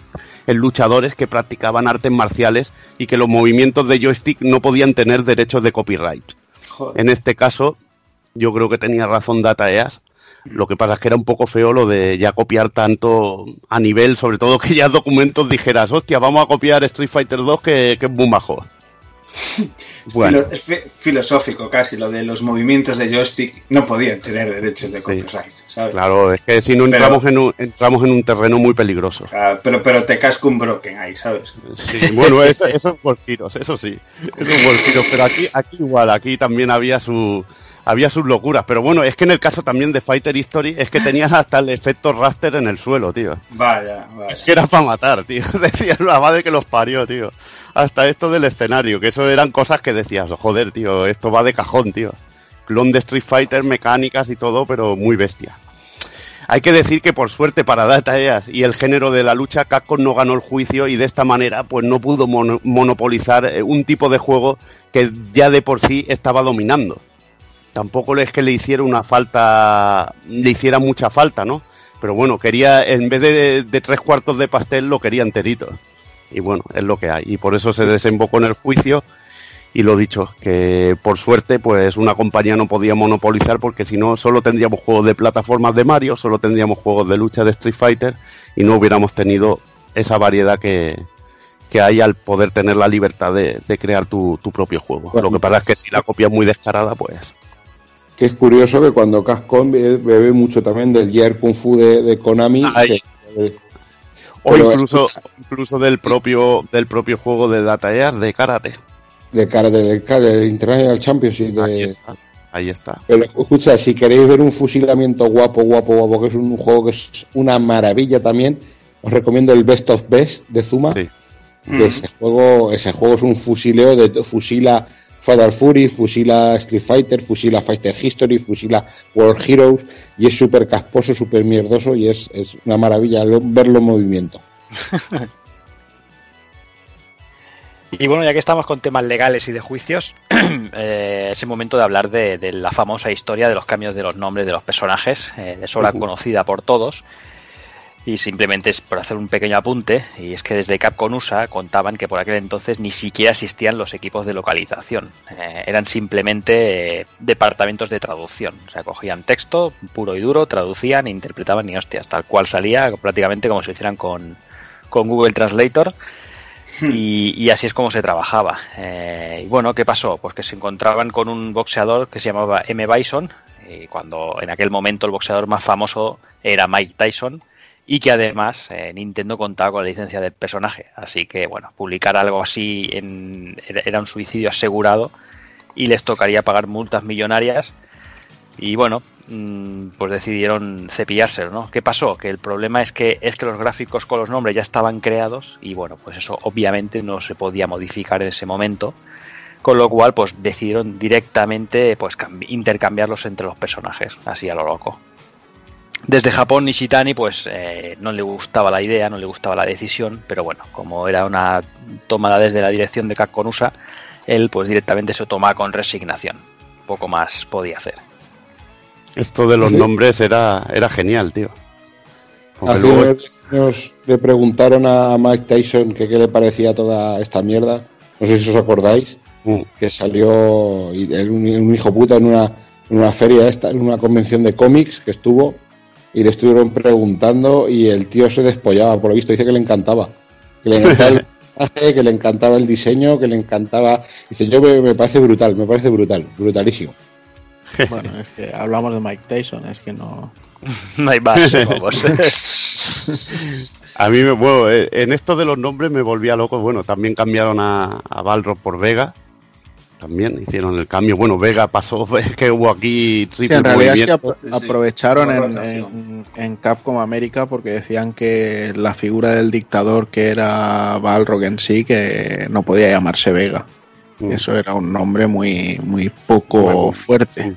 en luchadores que practicaban artes marciales y que los movimientos de joystick no podían tener derechos de copyright. En este caso, yo creo que tenía razón Data East. Lo que pasa es que era un poco feo lo de ya copiar tanto a nivel, sobre todo que ya documentos dijeras, hostia, vamos a copiar Street Fighter 2 que, que es muy majo. Bueno. Es fi- filosófico casi, lo de los movimientos de joystick no podían tener derechos de Sí. copyright, ¿sabes? Claro, es que si no Pero- entramos, en un, entramos en un terreno muy peligroso. Ah, pero, pero te casco un broken ahí, ¿sabes? Sí, bueno, eso, eso es por giros, eso sí. Pero aquí, aquí igual, aquí también había su había sus locuras. Pero bueno, es que en el caso también de Fighter History es que tenías hasta el efecto raster en el suelo, tío. Vaya, vaya. Es que era para matar, tío. Decías la madre que los parió, tío. Hasta esto del escenario, que eso eran cosas que decías, joder, tío, esto va de cajón, tío. Clon de Street Fighter, mecánicas y todo, pero muy bestia. Hay que decir que por suerte para Data East y el género de la lucha, Capcom no ganó el juicio y de esta manera pues no pudo mono- monopolizar eh, un tipo de juego que ya de por sí estaba dominando. Tampoco es que le hiciera una falta, le hiciera mucha falta, ¿no? Pero bueno, quería, en vez de, de tres cuartos de pastel, lo quería enterito. Y bueno, es lo que hay. Y por eso se desembocó en el juicio. Y lo dicho, que por suerte, pues una compañía no podía monopolizar, porque si no, solo tendríamos juegos de plataformas de Mario, solo tendríamos juegos de lucha de Street Fighter, y no hubiéramos tenido esa variedad que, que hay al poder tener la libertad de, de crear tu, tu propio juego. Bueno. Lo que pasa es que si la copia es muy descarada, pues. Que es curioso que cuando Cascom be- bebe mucho también del Year Kung Fu de, de Konami. que- O incluso, incluso del propio, del propio juego de Data de karate. de cara del, del International Championship. De, Ahí está. Pero escucha, si queréis ver un fusilamiento guapo, guapo, guapo, que es un juego que es una maravilla también, os recomiendo el Best of Best de Zuma. Que Mm. ese juego, ese juego es un fusileo de fusila Fatal Fury, fusila Street Fighter, fusila Fighter History, fusila World Heroes y es súper casposo, súper mierdoso y es, es una maravilla lo- verlo en movimiento. Y bueno, ya que estamos con temas legales y de juicios, eh, es el momento de hablar de, de la famosa historia de los cambios de los nombres de los personajes, eh, de sobra conocida por todos. Y simplemente es por hacer un pequeño apunte, y es que desde Capcom USA contaban que por aquel entonces ni siquiera existían los equipos de localización. Eh, eran simplemente eh, departamentos de traducción. O sea, cogían texto puro y duro, traducían, interpretaban y hostias, tal cual salía, prácticamente como si lo hicieran con, con Google Translator. Y, y así es como se trabajaba. Eh, y bueno, ¿qué pasó? Pues que se encontraban con un boxeador que se llamaba M. Bison, y cuando en aquel momento el boxeador más famoso era Mike Tyson, y que además eh, Nintendo contaba con la licencia del personaje. Así que, bueno, publicar algo así era un suicidio asegurado y les tocaría pagar multas millonarias. Y bueno, mm, pues decidieron cepillárselo, ¿no? ¿Qué pasó? Que el problema es que es que los gráficos con los nombres ya estaban creados y bueno, pues eso obviamente no se podía modificar en ese momento. Con lo cual, pues decidieron directamente pues cambi- intercambiarlos entre los personajes, así a lo loco. Desde Japón, Nishitani, pues eh, no le gustaba la idea, no le gustaba la decisión, pero bueno, como era una tomada desde la dirección de Capcom USA, él pues directamente se toma con resignación. Poco más podía hacer. Esto de los Sí. nombres era, era genial, tío. Porque Hace luego años le preguntaron a Mike Tyson que qué le parecía toda esta mierda. No sé si os acordáis. Mm. Que salió él, un, un hijo puta en una, en una feria esta, en una convención de cómics que estuvo y le estuvieron preguntando y el tío se despollaba, por lo visto, dice que le encantaba. Que le encantaba el personaje, que le encantaba el diseño, que le encantaba. Dice, yo me, me parece brutal, me parece brutal, brutalísimo. Bueno, es que hablamos de Mike Tyson, es que no. No hay más, vamos. A mí, me, bueno, eh, en esto de los nombres me volvía loco. Bueno, también cambiaron a, a Balrog por Vega. También hicieron el cambio. Bueno, Vega pasó, es que hubo aquí Sí, en realidad es que apro- aprovecharon en, en- en Capcom América porque decían que la figura del dictador que era Balrog en sí, que no podía llamarse Vega. Mm. Eso era un nombre muy, muy poco Bueno, fuerte.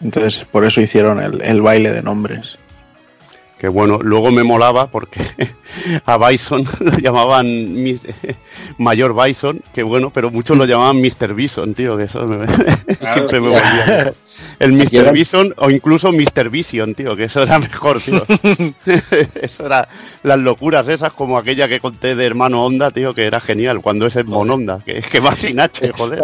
Entonces, por eso hicieron el, el baile de nombres. Que bueno, luego me molaba porque a Bison lo llamaban Mis- Mayor Bison, que bueno, pero muchos lo llamaban Mr. Bison, tío, que eso me- siempre me volvía. El Mr. Bison o incluso Mr. Vision, tío, que eso era mejor, tío. eso era las locuras esas, como aquella que conté de hermano Honda, tío, que era genial, cuando es el Mononda, que es que va sin H, joder.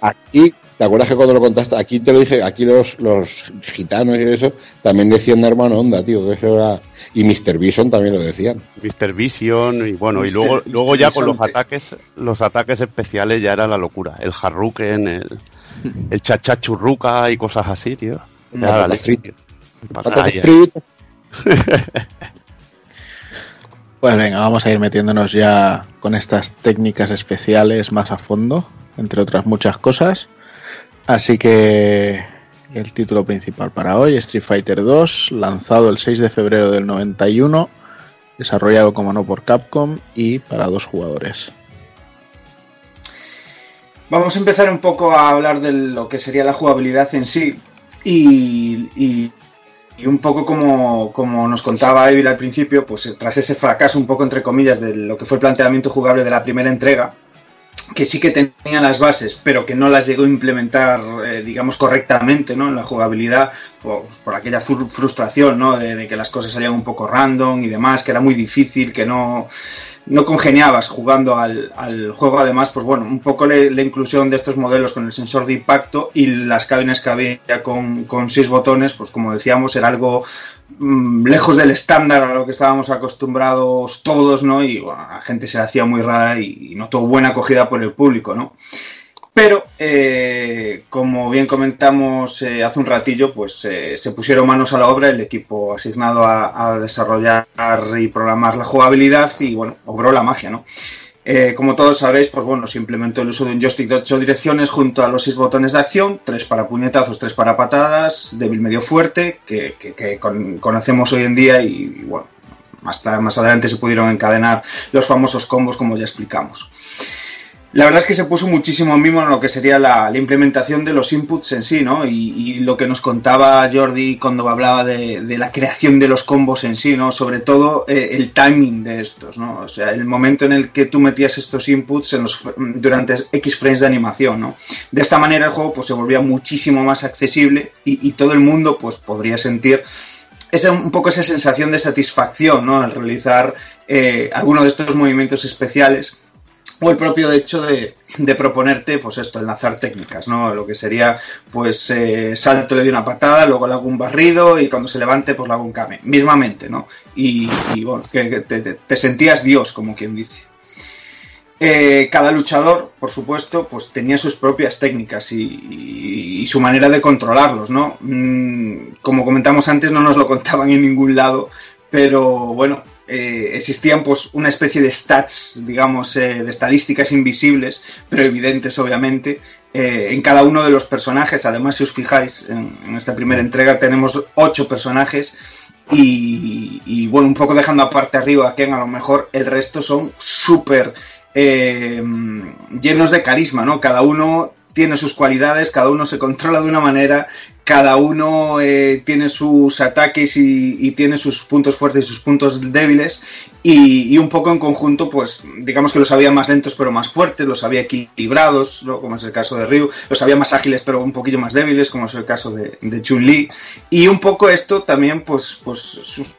Aquí, ¿te acuerdas que cuando lo contaste? Aquí te lo dije, aquí los, los gitanos y eso también decían de hermano onda, tío. tío. Eso era... Y Mr. Bison también lo decían. Mr. Vision y bueno, y luego, luego ya con los ataques, los ataques especiales ya era la locura. El Harruken, el, el Chachachurruca y cosas así, tío. Patatas fritas. Pues venga, vamos a ir metiéndonos ya con estas técnicas especiales más a fondo, entre otras muchas cosas. Así que el título principal para hoy, Street Fighter 2, lanzado el 6 de febrero del 91, desarrollado como no por Capcom y para dos jugadores. Vamos a empezar un poco a hablar de lo que sería la jugabilidad en sí. Y, y- un poco como, como nos contaba Evil al principio, pues tras ese fracaso un poco entre comillas de lo que fue el planteamiento jugable de la primera entrega, que sí que tenía las bases, pero que no las llegó a implementar, eh, digamos, correctamente, ¿no? En la jugabilidad, por, por aquella fru- frustración, ¿no? De que las cosas salían un poco random y demás, que era muy difícil, que no, no congeniabas jugando al, al juego. Además, pues bueno, un poco la inclusión de estos modelos con el sensor de impacto y las cabinas que había con, con seis botones, pues como decíamos, era algo mm, lejos del estándar a lo que estábamos acostumbrados todos, ¿no? Y bueno, la gente se hacía muy rara y no tuvo buena acogida por el público, ¿no? Pero, eh, como bien comentamos eh, hace un ratillo, pues eh, se pusieron manos a la obra el equipo asignado a, a desarrollar y programar la jugabilidad y, bueno, obró la magia, ¿no? Eh, como todos sabréis, pues bueno, se implementó el uso de un joystick de 8 direcciones junto a los 6 botones de acción, 3 para puñetazos, 3 para patadas, débil medio fuerte, que, que- que con- conocemos hoy en día y, y, bueno, hasta más adelante se pudieron encadenar los famosos combos como ya explicamos. La verdad es que se puso muchísimo mimo en lo que sería la, implementación de los inputs en sí, ¿no? Y, lo que nos contaba Jordi cuando hablaba de, la creación de los combos en sí, ¿no? Sobre todo eh, el timing de estos, ¿no? O sea, el momento en el que tú metías estos inputs en los, durante X frames de animación, ¿no? De esta manera el juego pues, se volvía muchísimo más accesible y, todo el mundo pues, podría sentir un poco esa sensación de satisfacción, ¿no? Al realizar eh, alguno de estos movimientos especiales o el propio hecho de, proponerte, pues esto, enlazar técnicas, ¿no? Lo que sería, pues, eh, salto, le doy una patada, luego le hago un barrido y cuando se levante, pues le hago un kame. Mismamente, ¿no? Y, bueno, que, te, sentías Dios, como quien dice. Eh, cada luchador, por supuesto, pues tenía sus propias técnicas y su manera de controlarlos, ¿no? Mm, como comentamos antes, no nos lo contaban en ningún lado, pero bueno, eh, existían pues una especie de stats, digamos, eh, de estadísticas invisibles, pero evidentes obviamente, eh, en cada uno de los personajes. Además, si os fijáis, en, esta primera entrega tenemos ocho personajes y, y, bueno, un poco dejando aparte arriba a Ken, a lo mejor el resto son súper llenos de carisma, ¿no? Cada uno tiene sus cualidades, cada uno se controla de una manera, cada uno eh, tiene sus ataques y, tiene sus puntos fuertes y sus puntos débiles y, un poco en conjunto, pues digamos que los había más lentos pero más fuertes, los había equilibrados, ¿no? como es el caso de Ryu, los había más ágiles pero un poquillo más débiles, como es el caso de, Chun-Li y un poco esto también pues, pues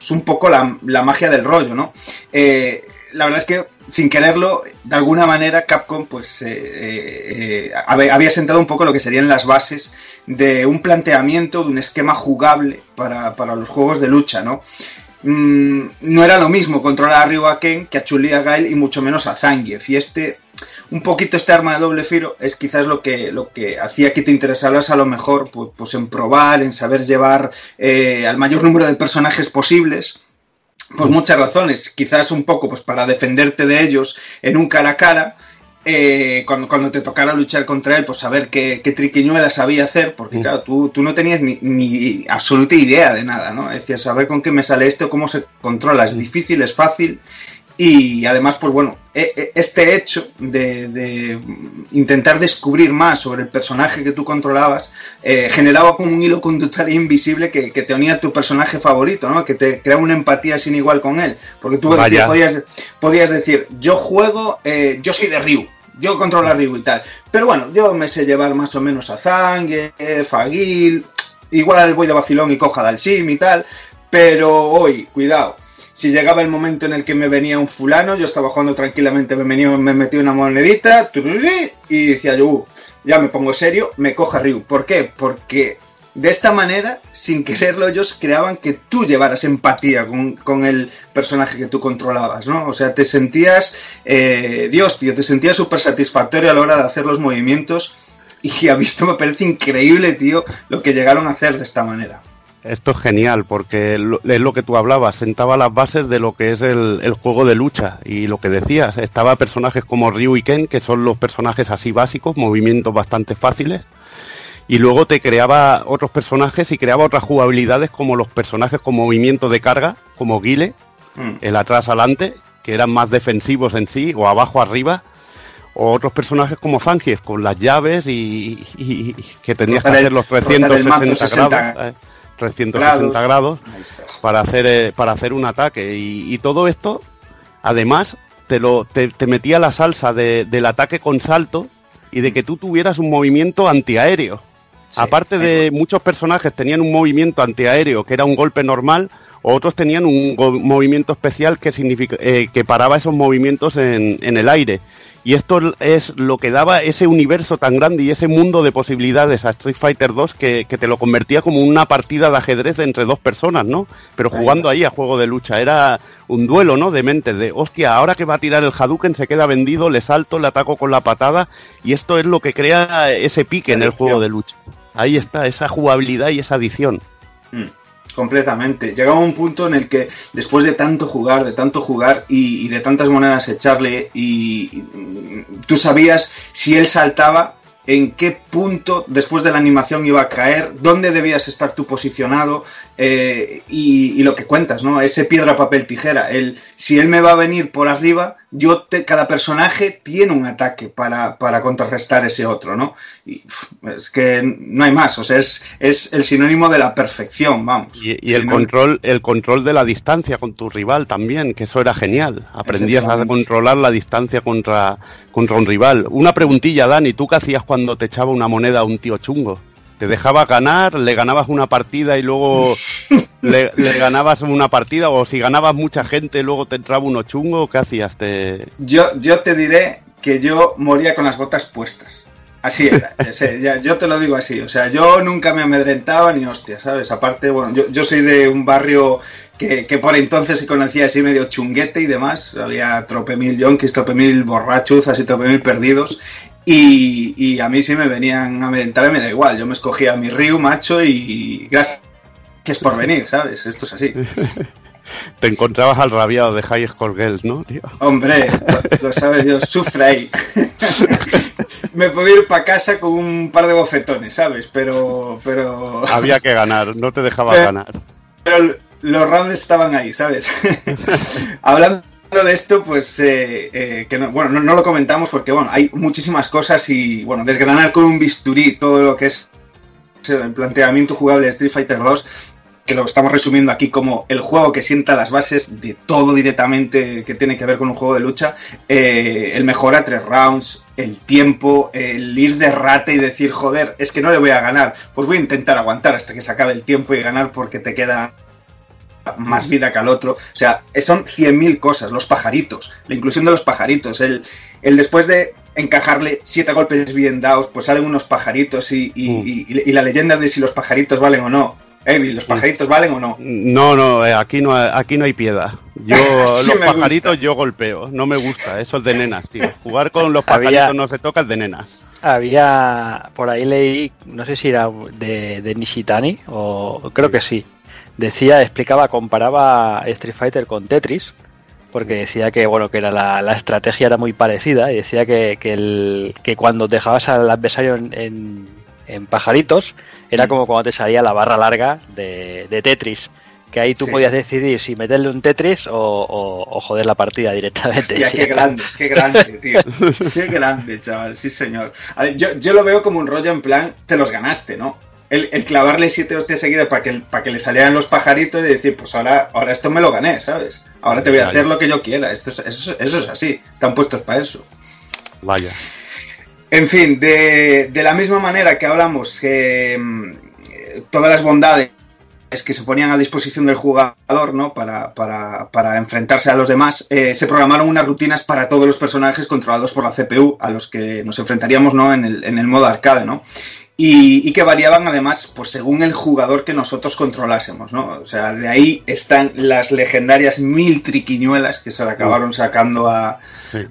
es un poco la, la magia del rollo, ¿no? Eh, la verdad es que sin quererlo, de alguna manera Capcom pues eh, había sentado un poco lo que serían las bases de un planteamiento, de un esquema jugable para, para los juegos de lucha, ¿no? Mm, no era lo mismo controlar a Ryu a Ken que a Chun-Li a Gail y mucho menos a Zangief. Y este, un poquito este arma de doble filo es quizás lo que, lo que hacía que te interesaras a lo mejor pues, pues en probar, en saber llevar eh, al mayor número de personajes posibles. Pues muchas razones, quizás un poco pues para defenderte de ellos en un cara a cara, eh, cuando, cuando te tocara luchar contra él, pues saber qué, qué triquiñuela sabía hacer, porque claro, tú, tú no tenías ni, ni absoluta idea de nada, ¿no? Es decir, saber con qué me sale esto, cómo se controla, es difícil, es fácil, y además, pues bueno, e- e- este hecho de, de intentar descubrir más sobre el personaje que tú controlabas eh, generaba como un hilo conductual invisible que, que te unía a tu personaje favorito, ¿no? Que te creaba una empatía sin igual con él. Porque tú Vaya. podías, podías decir, yo juego, eh, yo soy de Ryu. Yo controlo a Ryu y tal. Pero bueno, yo me sé llevar más o menos a Zangief, a Gil. Igual voy de vacilón y coja Dalsim y tal. Pero hoy, cuidado. Si llegaba el momento en el que me venía un fulano, yo estaba jugando tranquilamente, me, venía, me metía una monedita y decía yo, "Uh, ya me pongo serio, me coja Ryu. ¿Por qué? Porque de esta manera, sin quererlo, ellos creaban que tú llevaras empatía con, con el personaje que tú controlabas, ¿no? O sea, te sentías, eh, Dios, tío, te sentías súper satisfactorio a la hora de hacer los movimientos y a visto me parece increíble, tío, lo que llegaron a hacer de esta manera. Esto es genial porque es lo que tú hablabas, sentaba las bases de lo que es el, el juego de lucha y lo que decías, estaba personajes como Ryu y Ken, que son los personajes así básicos, movimientos bastante fáciles, y luego te creaba otros personajes y creaba otras jugabilidades como los personajes con movimiento de carga, como Guile, Mm. el atrás adelante, que eran más defensivos en sí, o abajo arriba, o otros personajes como Zangief, con las llaves y, y- y que tenías que hacer los cortar el 360 manto 60 grados. eh, 360 grados para hacer eh, para hacer un ataque y, y todo esto además te lo te, te metía la salsa de- del ataque con salto y de que tú tuvieras un movimiento antiaéreo aparte de muchos personajes tenían un movimiento antiaéreo que era un golpe normal otros tenían un movimiento especial que significa eh, que paraba esos movimientos en, en el aire y esto es lo que daba ese universo tan grande y ese mundo de posibilidades a Street Fighter 2 que, que te lo convertía como una partida de ajedrez entre dos personas, ¿no? Pero jugando ahí a juego de lucha. Era un duelo, ¿no? De mente, de hostia, ahora que va a tirar el Hadouken se queda vendido, le salto, le ataco con la patada y esto es lo que crea ese pique en el juego de lucha. Ahí está, esa jugabilidad y esa adición. Mm, completamente. Llegaba un punto en el que después de tanto jugar, de tanto jugar y, de tantas monedas echarle, y, y, mm, tú sabías si él saltaba, en qué punto después de la animación iba a caer, dónde debías estar tú posicionado eh, y, y lo que cuentas, ¿no? Ese piedra, papel, tijera. El, si él me va a venir por arriba, yo te- cada personaje tiene un ataque para, para contrarrestar ese otro, ¿no? Y es que no hay más, o sea, es, es el sinónimo de la perfección, vamos. Y, y el control, el control de la distancia con tu rival también, que eso era genial. Aprendías a controlar la distancia contra, contra un rival. Una preguntilla, Dani, ¿tú qué hacías cuando te echaba una moneda a un tío chungo? ¿Te dejaba ganar? ¿Le ganabas una partida y luego le, le ganabas una partida? ¿O si ganabas mucha gente luego te entraba uno chungo? ¿Qué hacías? Te... Yo, yo te diré que yo moría con las botas puestas. Así era, ese, ya- yo te lo digo así, o sea, yo nunca me amedrentaba ni hostia, ¿sabes? Aparte, bueno, yo, yo soy de un barrio que, que por entonces se conocía así medio chunguete y demás, había trope mil yonkis, trope mil borrachuzas y trope mil perdidos, y, y a mí sí me venían a amedrentar y me da igual, yo me escogía mi río macho y gracias por venir, ¿sabes? Esto es así. te encontrabas al rabiado de High Score Girls, ¿no, tío? Hombre, lo, lo sabe Dios, sufre ahí. Me puedo ir para casa con un par de bofetones, ¿sabes? Pero, pero, Había que ganar, no te dejaba ganar. pero los rounds estaban ahí, ¿sabes? Hablando de esto, pues, eh, eh, que no, bueno, no, lo comentamos porque, bueno, hay muchísimas cosas y, bueno, desgranar con un bisturí todo lo que es el planteamiento jugable de Street Fighter 2 que lo estamos resumiendo aquí como el juego que sienta las bases de todo directamente que tiene que ver con un juego de lucha, eh, el mejor a tres rounds, el tiempo, el ir de rate y decir, joder, es que no le voy a ganar, pues voy a intentar aguantar hasta que se acabe el tiempo y ganar porque te queda más vida que al otro. O sea, son 100.000 cosas, los pajaritos, la inclusión de los pajaritos, el, el después de encajarle siete golpes bien dados, pues salen unos pajaritos y, y- y- y la leyenda de si los pajaritos valen o no. Evi, ¿los pajaritos valen o no? No, no, eh, aquí no, aquí no hay piedad. Yo Sí los pajaritos yo golpeo, no me gusta, eso es de nenas, tío. Jugar con los Había- pajaritos no se toca, es de nenas. Había, por ahí leí, no sé si era de, de Nishitani, o creo que sí. Decía, explicaba, comparaba Street Fighter con Tetris, porque decía que bueno que era la, la estrategia era muy parecida, y decía que, que, el, que cuando dejabas al adversario en, en- en pajaritos, era como cuando te salía la barra larga de, de Tetris. Que ahí tú Sí. podías decidir si meterle un Tetris o, o- o joder la partida directamente. Hostia, qué grande, qué grande, tío. Qué grande, chaval, sí señor. A ver, yo, yo lo veo como un rollo en plan, te los ganaste, ¿no? El, el clavarle siete hostias seguidas para que, para que le salieran los pajaritos y decir, pues ahora, ahora esto me lo gané, ¿sabes? Ahora te voy a hacer lo que yo quiera. Esto es- eso, eso es así, están puestos para eso. Vaya. En fin, de, de la misma manera que hablamos que mm, eh, todas las bondades que se ponían a disposición del jugador ¿no? para, para- para enfrentarse a los demás, eh, se programaron unas rutinas para todos los personajes controlados por la CPU, a los que nos enfrentaríamos ¿no? en, el, en el modo arcade. ¿no? Y, y que variaban además pues según el jugador que nosotros controlásemos, ¿no? O sea, de ahí están las legendarias mil triquiñuelas que se le acabaron sacando a,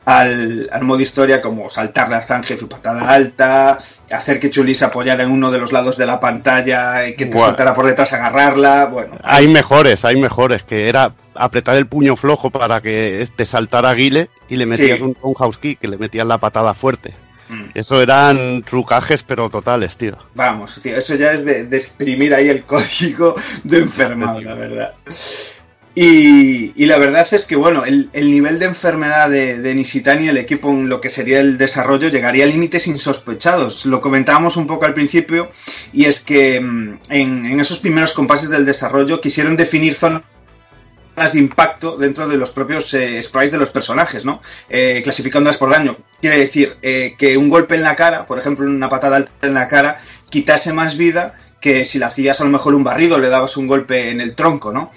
al, al modo historia, como saltarle a Zangief y patada alta, hacer que Chuli se apoyara en uno de los lados de la pantalla y que te saltara por detrás a agarrarla, bueno. Hay mejores, hay mejores, que era apretar el puño flojo para que te saltara Guile y le metías Sí. un, un house kick, que le metías la patada fuerte. Mm. Eso eran trucajes, pero totales, tío. Vamos, tío, eso ya es de, exprimir ahí el código de enfermado, la verdad. Y, y la verdad es que, bueno, el, el nivel de enfermedad de, de Nishitani, el equipo en lo que sería el desarrollo, llegaría a límites insospechados. Lo comentábamos un poco al principio, y es que mm, en, en esos primeros compases del desarrollo quisieron definir zonas de impacto dentro de los propios eh, sprites de los personajes, ¿no? Eh, clasificándolas por daño. Quiere decir eh, que un golpe en la cara, por ejemplo, una patada alta en la cara, quitase más vida que si le hacías a lo mejor un barrido, le dabas un golpe en el tronco, ¿no?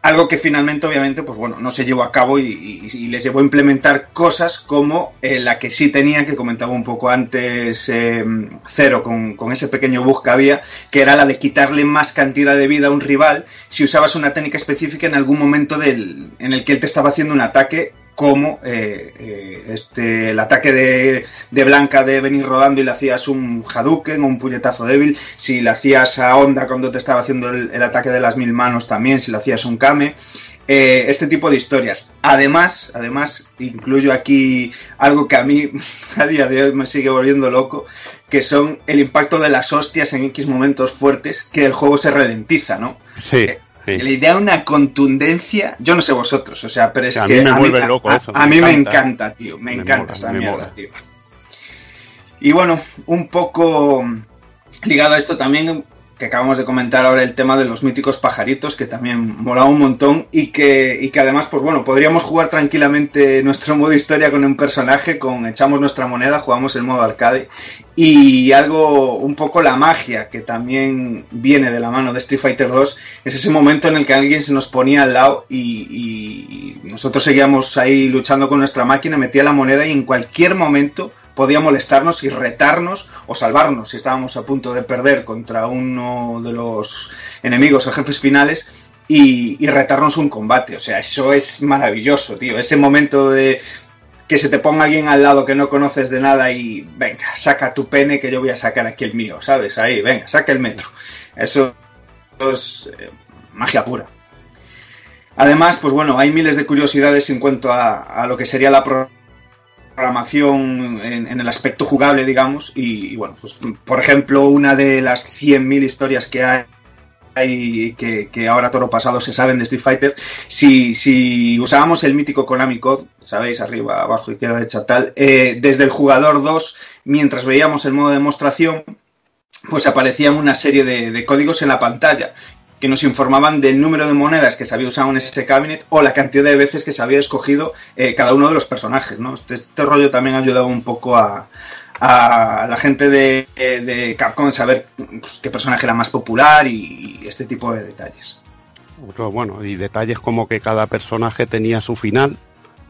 Algo que finalmente, obviamente, pues bueno, no se llevó a cabo y, les llevó a implementar cosas como eh, la que sí tenían, que comentaba un poco antes eh, Cero, con, con ese pequeño bug que había, que era la de quitarle más cantidad de vida a un rival si usabas una técnica específica en algún momento del, en el que él te estaba haciendo un ataque como eh, eh, este, el ataque de, de Blanca de venir rodando y le hacías un Hadouken o un puñetazo débil, si le hacías a Onda cuando te estaba haciendo el, el ataque de las mil manos también, si le hacías un Kame, eh, este tipo de historias. Además, además, incluyo aquí algo que a mí a día de hoy me sigue volviendo loco, que son el impacto de las hostias en X momentos fuertes, que el juego se ralentiza, ¿no? Sí. Sí. Le da una contundencia, yo no sé vosotros, o sea, pero es Sí, a que mí me vuelve loco a, eso, a me mí me encanta, encanta, tío, me, Me encanta mola, esa me mierda, mola. tío. Y bueno, un poco ligado a esto también que acabamos de comentar ahora el tema de los míticos pajaritos, que también molaba un montón y que, y que además, pues bueno, podríamos jugar tranquilamente nuestro modo historia con un personaje, con echamos nuestra moneda, jugamos el modo arcade y algo, un poco la magia que también viene de la mano de Street Fighter 2, es ese momento en el que alguien se nos ponía al lado y, y nosotros seguíamos ahí luchando con nuestra máquina, metía la moneda y en cualquier momento podía molestarnos y retarnos o salvarnos si estábamos a punto de perder contra uno de los enemigos o jefes finales y, y retarnos un combate. O sea, eso es maravilloso, tío. Ese momento de que se te ponga alguien al lado que no conoces de nada y venga, saca tu pene que yo voy a sacar aquí el mío, ¿sabes? Ahí, venga, saca el metro. Eso es eh, magia pura. Además, pues bueno, hay miles de curiosidades en cuanto a, a lo que sería la programación en, el aspecto jugable, digamos, y, y, bueno, pues por ejemplo, una de las 100.000 historias que hay hay que, que ahora toro pasado se saben de Street Fighter, si, si usábamos el mítico Konami Code, sabéis, arriba, abajo, izquierda, derecha, tal, eh, desde el jugador 2, mientras veíamos el modo de demostración, pues aparecían una serie de códigos en la pantalla que nos informaban del número de monedas que se había usado en ese cabinet o la cantidad de veces que se había escogido eh, cada uno de los personajes. ¿no? Este, este rollo también ha ayudado un poco a, a la gente de, de Capcom a saber pues, qué personaje era más popular y, y este tipo de detalles. Bueno, y detalles como que cada personaje tenía su final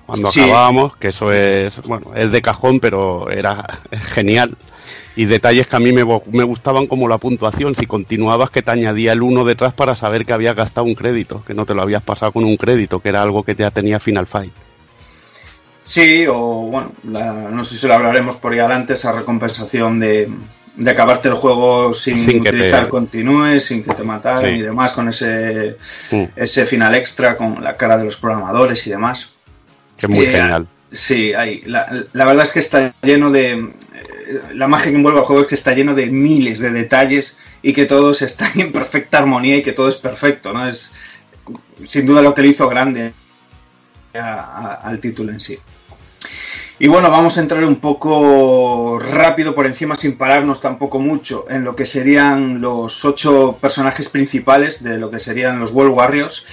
cuando Sí. acabábamos, que eso es, bueno, es de cajón, pero era genial. Y detalles que a mí me, me gustaban como la puntuación, si continuabas que te añadía el uno detrás para saber que habías gastado un crédito, que no te lo habías pasado con un crédito, que era algo que ya tenía Final Fight. Sí, o bueno, la- no sé si lo hablaremos por ahí adelante, esa recompensación de, de acabarte el juego sin, Sin que te- utilizar continúes, sin que te mataran Sí. y demás, con ese, Mm. ese final extra, con la cara de los programadores y demás. Que es muy Eh, genial. Sí, hay, la, la verdad es que está lleno de... La magia que envuelve al juego es que está lleno de miles de detalles y que todos están en perfecta armonía y que todo es perfecto, ¿no? Es sin duda lo que le hizo grande al título en sí. Y bueno, vamos a entrar un poco rápido por encima sin pararnos tampoco mucho en lo que serían los ocho personajes principales de lo que serían los World Warriors.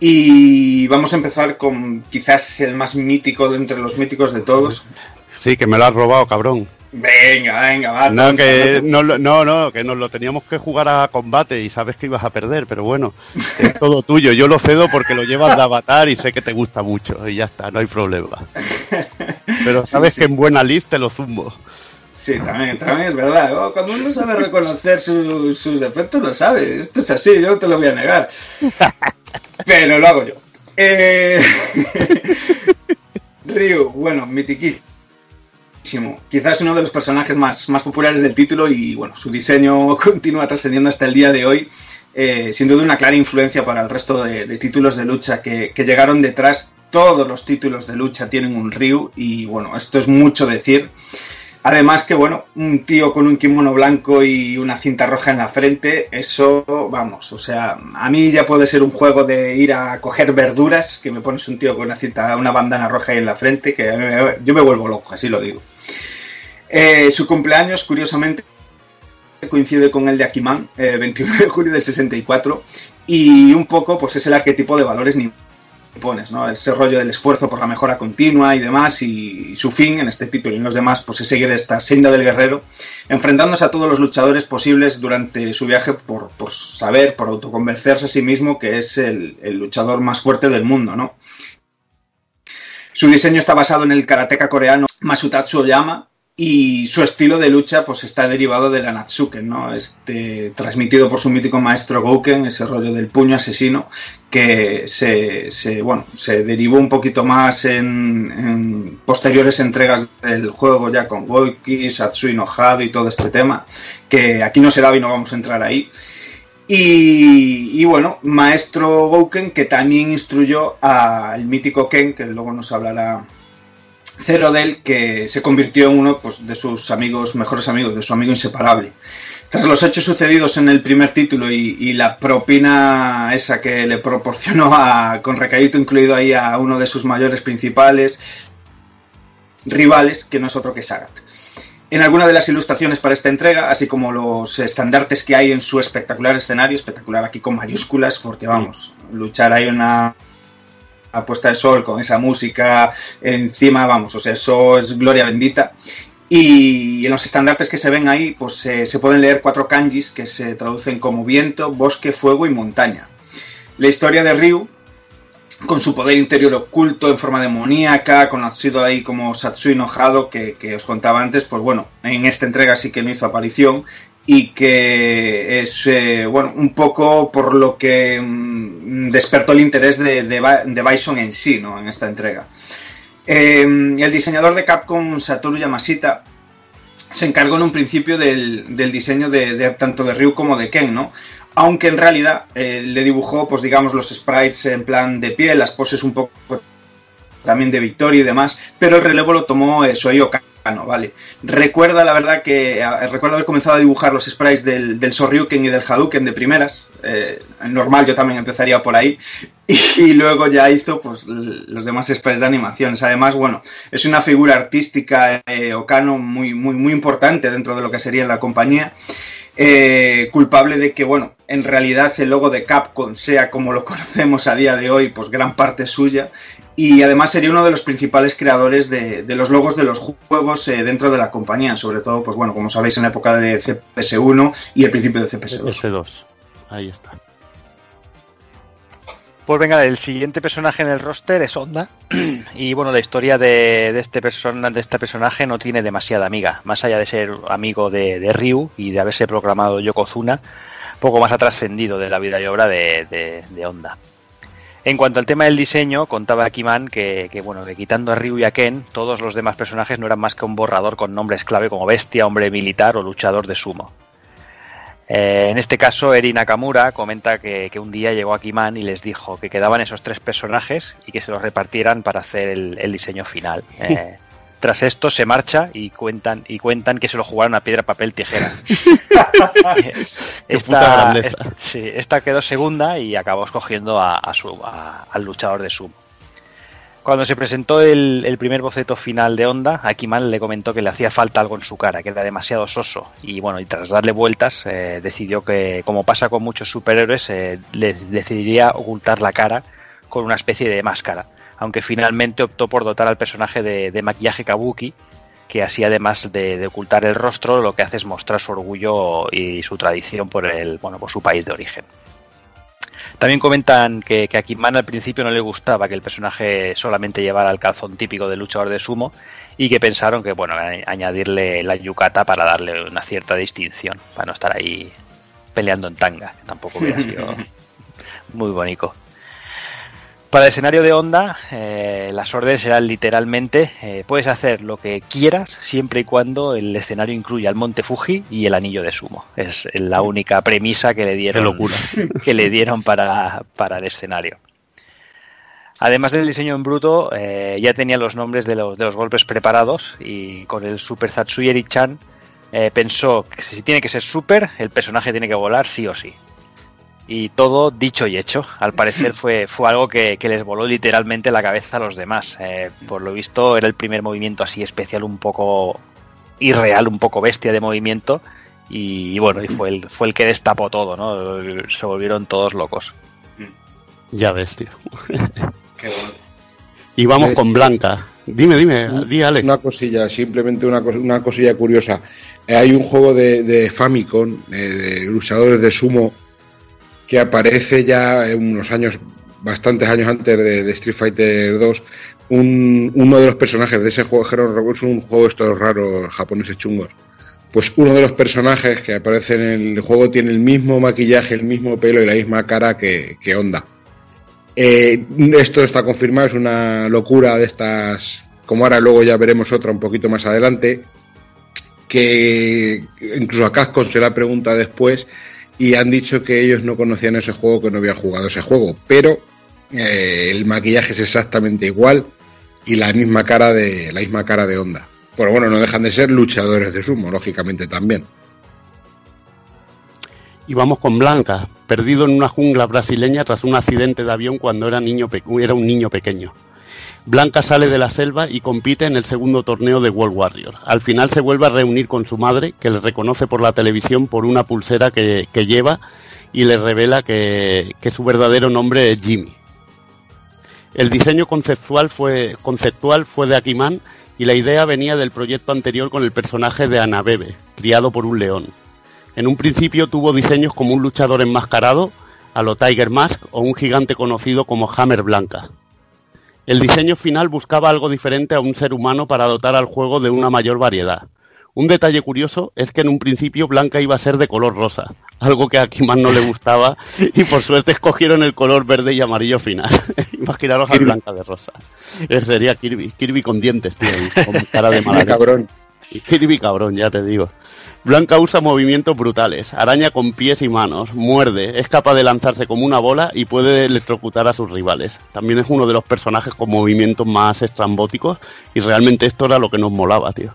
Y vamos a empezar con quizás el más mítico de entre los míticos de todos. Sí, que me lo has robado, cabrón. Venga, venga, va. No, que no no, que nos lo teníamos que jugar a combate y sabes que ibas a perder, pero bueno, es todo tuyo. Yo lo cedo porque lo llevas de avatar y sé que te gusta mucho y ya está, no hay problema. Pero sabes que en buena list te lo zumbo. Sí, también, también es verdad. ¿no? Cuando uno sabe reconocer su- sus defectos, lo sabe. Esto es así, yo no te lo voy a negar. Pero lo hago yo. Eh... Ryu, bueno, Quizás uno de los personajes más, más populares del título y bueno, su diseño continúa trascendiendo hasta el día de hoy. Eh, sin duda una clara influencia para el resto de, títulos de lucha que, llegaron detrás. Todos los títulos de lucha tienen un Ryu y bueno, esto es mucho decir. Además que, bueno, un tío con un kimono blanco y una cinta roja en la frente, eso, vamos, o sea, a mí ya puede ser un juego de ir a coger verduras, que me pones un tío con una cinta, una bandana roja ahí en la frente, que a mí yo me vuelvo loco, así lo digo. Eh, su cumpleaños, curiosamente, coincide con el de Akiman, eh, 21 de julio del 64, y un poco, pues es el arquetipo de valores ni pones, ¿no? Ese rollo del esfuerzo por la mejora continua y demás, y su fin en este título y en los demás, pues es seguir esta senda del guerrero, enfrentándose a todos los luchadores posibles durante su viaje por, por saber, por autoconvencerse a sí mismo que es el, el luchador más fuerte del mundo, ¿no? Su diseño está basado en el karateka coreano Masutatsu Oyama y su estilo de lucha pues está derivado de la Natsuken, ¿no? Este, transmitido por su mítico maestro Gouken, ese rollo del puño asesino que se, bueno, se derivó un poquito más en, posteriores entregas del juego ya con Goiki, Satsui no Hado y todo este tema, que aquí no se daba y no vamos a entrar ahí. Y, y bueno, maestro Gouken que también instruyó al mítico Ken, que luego nos hablará Cero del, que se convirtió en uno pues, de sus amigos, mejores amigos, de su amigo inseparable. Tras los hechos sucedidos en el primer título y, la propina esa que le proporcionó con recadito incluido ahí a uno de sus mayores principales rivales, que no es otro que Sagat. En alguna de las ilustraciones para esta entrega, así como los estandartes que hay en su espectacular escenario, espectacular aquí con mayúsculas, porque vamos, luchar ahí una a puesta de sol con esa música encima, vamos, o sea, eso es gloria bendita. Y en los estandartes que se ven ahí, pues se pueden leer cuatro kanjis que se traducen como viento, bosque, fuego y montaña. La historia de Ryu, con su poder interior oculto en forma demoníaca, conocido ahí como Satsui enojado, que, que os contaba antes, pues bueno, en esta entrega sí que no hizo aparición y que es, eh, bueno, un poco por lo que mm, despertó el interés de, de, Bison en sí, ¿no? En esta entrega. Eh, el diseñador de Capcom, Satoru Yamashita, se encargó en un principio del, del diseño de, tanto de Ryu como de Ken, ¿no? Aunque en realidad eh, le dibujó, pues digamos, los sprites en plan de pie, las poses un poco también de Victoria y demás, pero el relevo lo tomó eh, Shoei ¿vale? Recuerda, la verdad, que recuerdo haber comenzado a dibujar los sprites del, del Shoryuken y del Hadouken de primeras, eh, normal, yo también empezaría por ahí, y, luego ya hizo pues los demás sprites de animaciones. Además, bueno, es una figura artística eh, Okano muy, muy, muy importante dentro de lo que sería la compañía. Eh, culpable de que, bueno, en realidad el logo de Capcom sea como lo conocemos a día de hoy, pues gran parte suya. Y además sería uno de los principales creadores de, de los logos de los juegos eh, dentro de la compañía, sobre todo, pues bueno, como sabéis, en la época de CPS1 y el principio de CPS2. S2. Ahí está. Pues venga, el siguiente personaje en el roster es Honda. Y bueno, la historia de, de este persona, de este personaje no tiene demasiada amiga. Más allá de ser amigo de, Ryu y de haberse proclamado Yokozuna, poco más ha trascendido de la vida y obra de, de Honda. En cuanto al tema del diseño, contaba Kiman que, que, bueno, que quitando a Ryu y a Ken, todos los demás personajes no eran más que un borrador con nombres clave como bestia, hombre militar o luchador de sumo. Eh, en este caso, Eri Nakamura comenta que, un día llegó a Kiman y les dijo que quedaban esos tres personajes y que se los repartieran para hacer el, diseño final. tras esto se marcha y cuentan y cuentan que se lo jugaron a piedra, papel, tijera. Qué puta grandeza. esta- sí, esta quedó segunda y acabó escogiendo a, a su, a- al luchador de sumo. Cuando se presentó el, el primer boceto final de Honda, a Kiman le comentó que le hacía falta algo en su cara, que era demasiado soso. Y bueno, y tras darle vueltas, eh, decidió que, como pasa con muchos superhéroes, eh, le decidiría ocultar la cara con una especie de máscara. Aunque finalmente optó por dotar al personaje de, de maquillaje kabuki, que así además de, de ocultar el rostro, lo que hace es mostrar su orgullo y su tradición por el, bueno, por su país de origen. También comentan que, que a Kidman al principio no le gustaba que el personaje solamente llevara el calzón típico del luchador de sumo y que pensaron que, bueno, añadirle la yucata para darle una cierta distinción, para no estar ahí peleando en tanga, que tampoco hubiera sido muy bonito. Para el escenario de onda, eh, las órdenes serán literalmente, eh, puedes hacer lo que quieras siempre y cuando el escenario incluya el monte Fuji y el anillo de sumo. Es la única premisa que le dieron, locura. que le dieron para, para el escenario. Además del diseño en bruto, eh, ya tenía los nombres de los, de los golpes preparados y con el Super Tatsuyeri Chan eh, pensó que si tiene que ser super, el personaje tiene que volar sí o sí. Y todo dicho y hecho. Al parecer fue, fue algo que, que les voló literalmente la cabeza a los demás. Eh, por lo visto era el primer movimiento así especial, un poco irreal, un poco bestia de movimiento. Y, y bueno, y fue el, fue el que destapó todo, ¿no? Se volvieron todos locos. Ya ves, tío. Y vamos con Blanca. Dime, dime, di Alex. Una cosilla, simplemente una, cos- una cosilla curiosa. Eh, hay un juego de, de Famicom, eh, de luchadores de sumo, que aparece ya en unos años, bastantes años antes de, Street Fighter 2. Un, uno de los personajes de ese juego, que no es un juego estos raros japoneses chungos. Pues uno de los personajes que aparece en el juego tiene el mismo maquillaje, el mismo pelo y la misma cara que, que Honda. Eh, esto está confirmado, es una locura de estas, como ahora luego ya veremos otra un poquito más adelante, que incluso a Capcom se la pregunta después y han dicho que ellos no conocían ese juego, que no habían jugado ese juego, pero eh, el maquillaje es exactamente igual y la misma cara de la misma cara de Honda. Pero bueno, no dejan de ser luchadores de sumo, lógicamente también. Y vamos con Blanca, perdido en una jungla brasileña tras un accidente de avión cuando era, niño era un niño pequeño. Blanca sale de la selva y compite en el segundo torneo de World Warrior. Al final se vuelve a reunir con su madre, que le reconoce por la televisión por una pulsera que, lleva y le revela que, que su verdadero nombre es Jimmy. El diseño conceptual fue, conceptual fue de Akiman y la idea venía del proyecto anterior con el personaje de Anabebe, criado por un león. En un principio tuvo diseños como un luchador enmascarado, a lo Tiger Mask o un gigante conocido como Hammer Blanca. El diseño final buscaba algo diferente a un ser humano para dotar al juego de una mayor variedad. Un detalle curioso es que en un principio Blanca iba a ser de color rosa, algo que a Kiman no le gustaba y por suerte escogieron el color verde y amarillo final. Imaginaros a Blanca de rosa. Eh, Sería Kirby, Kirby con dientes, tío, y con cara de mala cabrón. Kirby cabrón, ya te digo. Blanca usa movimientos brutales, araña con pies y manos, muerde, es capaz de lanzarse como una bola y puede electrocutar a sus rivales. También es uno de los personajes con movimientos más estrambóticos y realmente esto era lo que nos molaba, tío.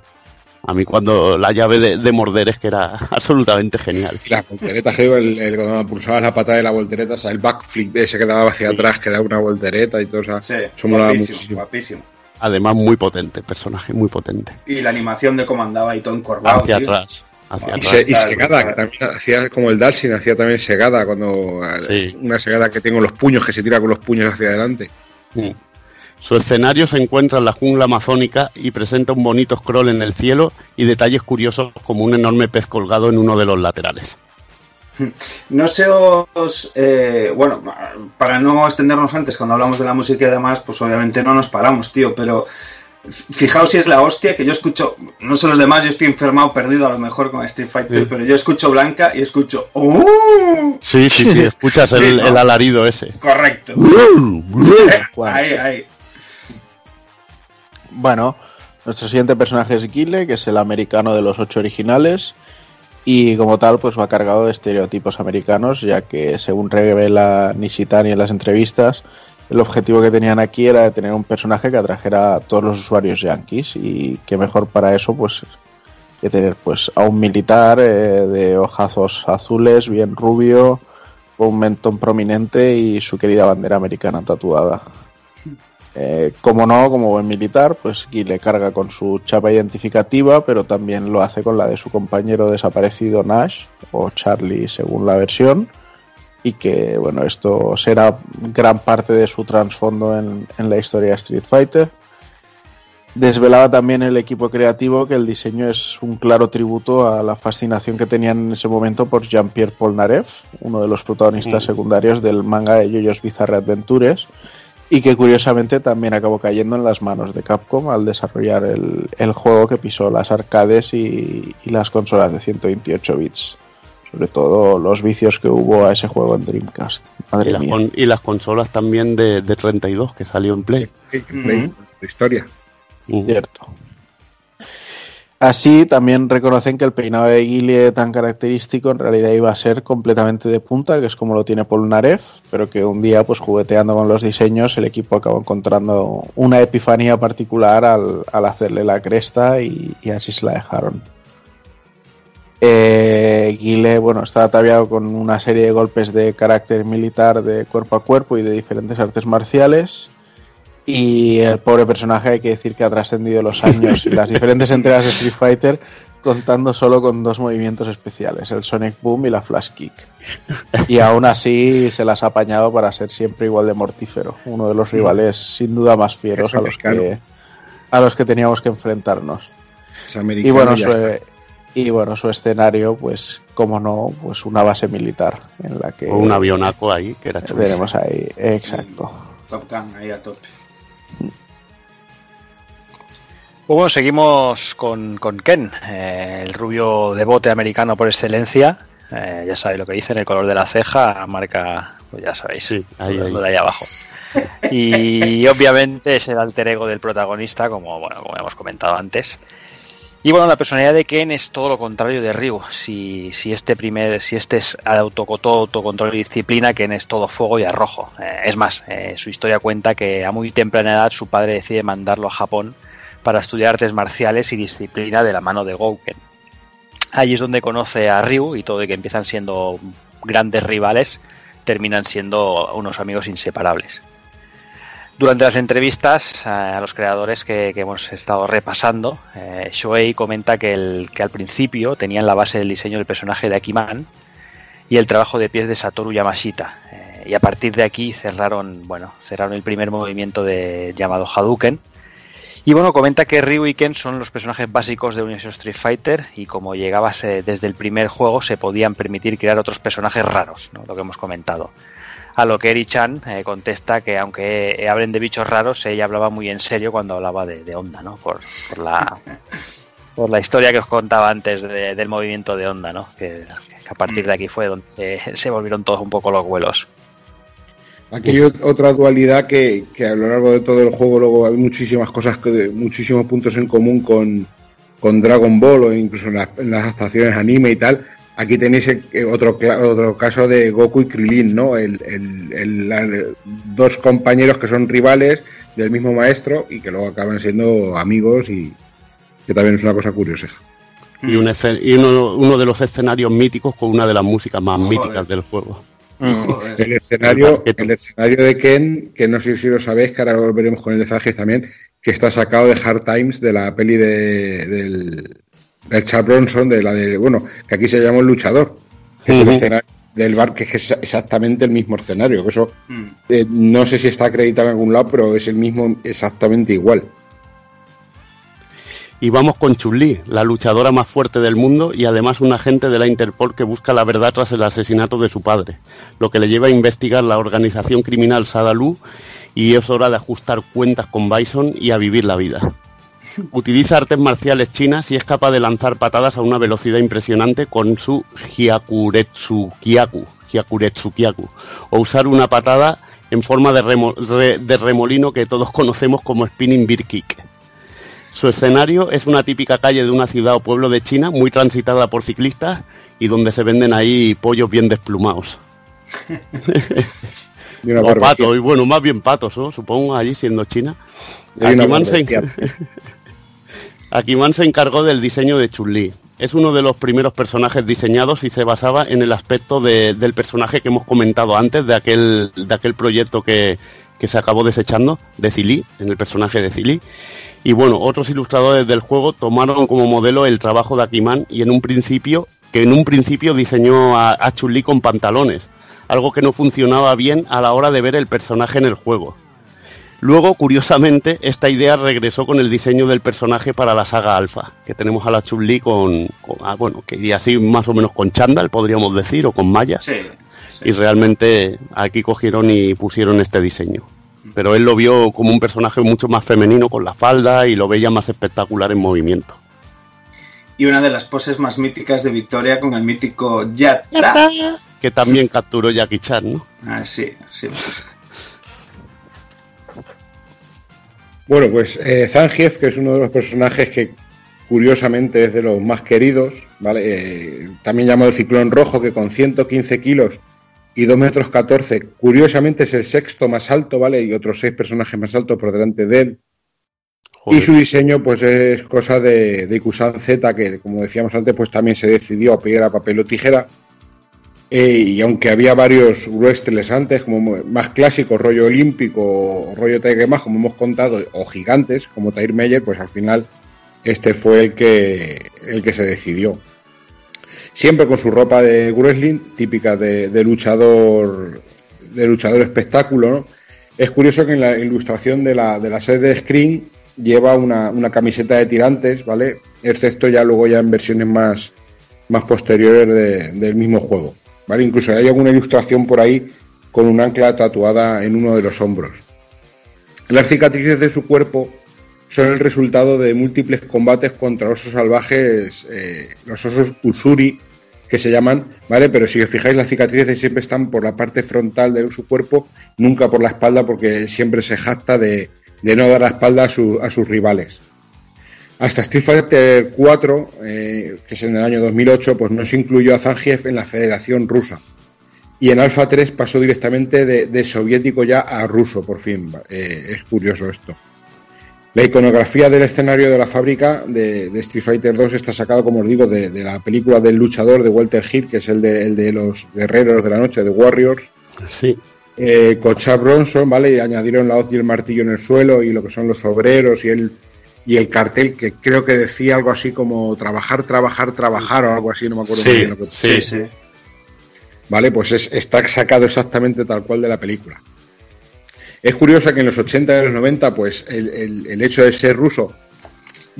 A mí cuando la llave de, de morder es que era absolutamente genial. Y la voltereta, que digo, el, el- cuando pulsabas la patada de la voltereta, o sea, el backflip ese que daba hacia atrás, que daba una voltereta y todo, o sea, eso molaba guapísimo, muchísimo. guapísimo. Además muy potente, personaje muy potente. Y la animación de cómo andaba y todo encorvado. Hacia tío. atrás, hacia Y, se- y Segada, que también hacía como el Dalsin, hacía también Segada, cuando una Segada que tengo los puños, que se tira con los puños hacia adelante. Mm. Su escenario se encuentra en la jungla amazónica y presenta un bonito scroll en el cielo y detalles curiosos como un enorme pez colgado en uno de los laterales. No sé os... eh, bueno, para no extendernos antes, cuando hablamos de la música y demás, pues obviamente no nos paramos, tío, pero fijaos si es la hostia que yo escucho, no sé los demás, yo estoy enfermado, perdido a lo mejor con Street Fighter, Sí. pero yo escucho Blanca y escucho... ¡Uh! Sí, sí, sí, escuchas Sí, el, ¿no? el alarido ese. Correcto. ahí, ahí. Bueno, nuestro siguiente personaje es Guile, que es el americano de los ocho originales. Y como tal, pues va cargado de estereotipos americanos, ya que según revela Nishitani en las entrevistas, el objetivo que tenían aquí era de tener un personaje que atrajera a todos los usuarios yankees. Y que mejor para eso, pues, que tener pues a un militar eh, de ojazos azules, bien rubio, con un mentón prominente y su querida bandera americana tatuada. Eh, como no, como buen militar, pues Guy le carga con su chapa identificativa, pero también lo hace con la de su compañero desaparecido Nash, o Charlie según la versión, y que, bueno, esto será gran parte de su trasfondo en, en la historia de Street Fighter. Desvelaba también el equipo creativo que el diseño es un claro tributo a la fascinación que tenían en ese momento por Jean-Pierre Polnareff, uno de los protagonistas Mm. secundarios del manga de JoJo's Bizarre Adventures, y que curiosamente también acabó cayendo en las manos de Capcom al desarrollar el, el juego que pisó las arcades y, y las consolas de 128 bits. Sobre todo los vicios que hubo a ese juego en Dreamcast. Y las, mía. con- y las consolas también de, de 32 que salió en Play. Play, la historia. Cierto. Así también reconocen que el peinado de Guile tan característico en realidad iba a ser completamente de punta, que es como lo tiene Polnareff, pero que un día, pues jugueteando con los diseños, el equipo acabó encontrando una epifanía particular al, al hacerle la cresta y, y así se la dejaron. Eh, Guile, bueno, está ataviado con una serie de golpes de carácter militar de cuerpo a cuerpo y de diferentes artes marciales. Y el pobre personaje hay que decir que ha trascendido los años y las diferentes entregas de Street Fighter contando solo con dos movimientos especiales, el Sonic Boom y la Flash Kick. Y aún así se las ha apañado para ser siempre igual de mortífero, uno de los rivales sin duda más fieros a los que a los que teníamos que enfrentarnos. Y bueno, su. Y bueno, su escenario, pues, como no, pues una base militar en la que O un avionaco ahí, que era chulo. tenemos ahí, exacto. Top Gun, ahí a tope. Pues bueno, seguimos con, con Ken, eh, el rubio de bote americano por excelencia. Eh, ya sabéis lo que dicen, el color de la ceja marca, pues ya sabéis, ahí, lo ahí. de ahí abajo. Y obviamente es el alter ego del protagonista, como, bueno, como hemos comentado antes. Y bueno, la personalidad de Ken es todo lo contrario de Ryu. Si, si este primer, si este es autocotó, autocontrol y disciplina, Ken es todo fuego y arrojo. Eh, es más, eh, su historia cuenta que a muy temprana edad su padre decide mandarlo a Japón para estudiar artes marciales y disciplina de la mano de Gouken. Allí es donde conoce a Ryu y todo de que empiezan siendo grandes rivales, terminan siendo unos amigos inseparables. Durante las entrevistas eh, a los creadores que, hemos estado repasando, eh, Shoei comenta que, al principio tenían la base del diseño del personaje de Akiman y el trabajo de pies de Satoru Yamashita. Eh, y a partir de aquí cerraron, bueno, cerraron el primer movimiento de llamado Hadouken. Y bueno, comenta que Ryu y Ken son los personajes básicos de Universo Street Fighter y como llegaba se- desde el primer juego se podían permitir crear otros personajes raros, ¿no? lo que hemos comentado. A lo que Eri-chan eh, contesta que aunque eh, hablen de bichos raros, ella hablaba muy en serio cuando hablaba de, de Onda, ¿no? Por, por la, por la historia que os contaba antes de- del movimiento de Onda, ¿no? Que, que a partir de aquí fue donde se, se volvieron todos un poco los vuelos. Aquí hay ot- otra dualidad que, que a lo largo de todo el juego luego hay muchísimas cosas, que, muchísimos puntos en común con, con Dragon Ball o incluso en las, en las adaptaciones anime y tal. Aquí tenéis el- eh, otro, cla- otro caso de Goku y Krilin, ¿no? El, el- el- la- dos compañeros que son rivales del mismo maestro y que luego acaban siendo amigos y que también es una cosa curiosa. Y, un escen- y uno, uno de los escenarios míticos con una de las músicas más míticas del juego. El escenario, el escenario de Ken, que no sé si lo sabéis, que ahora lo veremos con el de Zages también, que está sacado de Hard Times, de la peli de, del, del Charles Bronson, de la de, bueno, que aquí se llama el luchador, que es el escenario del bar, que es exa- exactamente el mismo escenario, que eso Mm. eh, no sé si está acreditado en algún lado, pero es el mismo exactamente igual. Y vamos con Chun-Li, la luchadora más fuerte del mundo y además un agente de la Interpol que busca la verdad tras el asesinato de su padre, lo que le lleva a investigar la organización criminal Sadalu y es hora de ajustar cuentas con Bison y a vivir la vida. Utiliza artes marciales chinas y es capaz de lanzar patadas a una velocidad impresionante con su Hyakuretsu Kyaku, Hyakuretsu Kyaku, o usar una patada en forma de, remo- re- de remolino que todos conocemos como Spinning Beer Kick. Su escenario es una típica calle de una ciudad o pueblo de China muy transitada por ciclistas y donde se venden ahí pollos bien desplumados. Y o patos, y bueno, más bien patos, ¿no? supongo, allí siendo China. Akiman se, encargó del diseño de Chun-Li. Es uno de los primeros personajes diseñados y se basaba en el aspecto de- del personaje que hemos comentado antes, de aquel, de aquel proyecto que, que se acabó desechando, de Zili, en el personaje de Zili. Y bueno, otros ilustradores del juego tomaron como modelo el trabajo de Akiman y en un principio, que en un principio diseñó a, a con pantalones, algo que no funcionaba bien a la hora de ver el personaje en el juego. Luego, curiosamente, esta idea regresó con el diseño del personaje para la saga Alpha, que tenemos a la Chun-Li con, con- ah, bueno, que iría así más o menos con chándal, podríamos decir, o con mallas. Sí. Y realmente aquí cogieron y pusieron este diseño. Pero él lo vio como un personaje mucho más femenino con la falda y lo veía más espectacular en movimiento. Y una de las poses más míticas de Victoria con el mítico Yatta. Que también capturó Jackie Chan, ¿no? Ah, sí, sí. Bueno, pues eh, Zangief, que es uno de los personajes que curiosamente es de los más queridos, ¿vale? Eh, también llamado el Ciclón Rojo, que con 115 kilos y 2 metros 14, curiosamente es el sexto más alto, ¿vale? Y otros seis personajes más altos por delante de él. Y su diseño, pues es cosa de, de Ikusan Z, que como decíamos antes, pues también se decidió a piedra, papel o tijera. Eh, y aunque había varios wrestlers antes, como más clásicos, rollo olímpico rollo Tiger más, como hemos contado, o gigantes, como Tyre Meyer, pues al final este fue el que, el que se decidió. Siempre con su ropa de wrestling, típica de, luchador de luchador espectáculo, ¿no? Es curioso que en la ilustración de la, de la serie de Screen lleva una, una camiseta de tirantes, ¿vale? Excepto ya luego ya en versiones más, más posteriores de- del mismo juego, Incluso hay alguna ilustración por ahí con un ancla tatuada en uno de los hombros. Las cicatrices de su cuerpo son el resultado de múltiples combates contra osos salvajes, eh, los osos usuri, que se llaman, ¿vale? Pero si os fijáis, las cicatrices siempre están por la parte frontal de su cuerpo, nunca por la espalda, porque siempre se jacta de, no dar la espalda a sus rivales. Hasta Street Fighter 4, eh, que es en el año 2008, pues no se incluyó a Zangief en la Federación Rusa. Y en Alpha 3 pasó directamente de, de soviético ya a ruso, por fin. Eh, es curioso esto. La iconografía del escenario de la fábrica de, de Street Fighter 2 está sacado, como os digo, de, de la película del luchador de Walter Hill, que es el de, el de los guerreros de la noche, de Warriors. Sí. Eh, Bronson, ¿vale? Y añadieron la hoz y el martillo en el suelo y lo que son los obreros y el, y el cartel que creo que decía algo así como trabajar, trabajar, trabajar o algo así, no me acuerdo muy Sí, bien lo que sí, sí. ¿Vale? Pues es- está sacado exactamente tal cual de la película. Es curioso que en los 80 y los 90, pues el, el- el hecho de ser ruso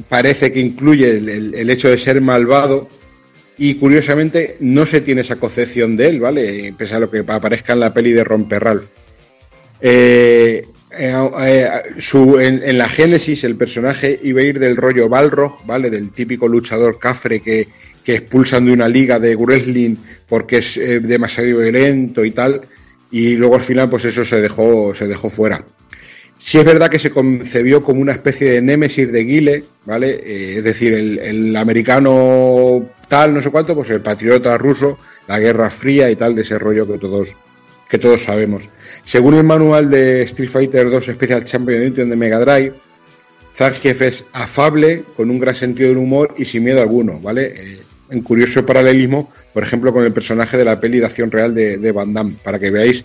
parece que incluye el, el- hecho de ser malvado y curiosamente no se tiene esa concepción de él, ¿vale? Pese a lo que aparezca en la peli de Romper Ralph. Eh, eh, eh, su- en, la Génesis el personaje iba a ir del rollo Balrog, ¿vale? Del típico luchador cafre que, expulsan de una liga de wrestling porque es eh, demasiado violento y tal. Y luego al final, pues eso se dejó, se dejó fuera. Sí es verdad que se concebió como una especie de némesis de Guile, ¿vale? Es decir, el, el americano tal, no sé cuánto, pues el patriota ruso, la Guerra Fría y tal, de ese rollo que todos, que todos sabemos. Según el manual de Street Fighter 2 Special Champion Edition de Mega Drive, Zangief es afable, con un gran sentido del humor y sin miedo alguno, ¿vale? Eh, en curioso paralelismo, por ejemplo, con el personaje de la peli de acción real de, Van Damme, para que veáis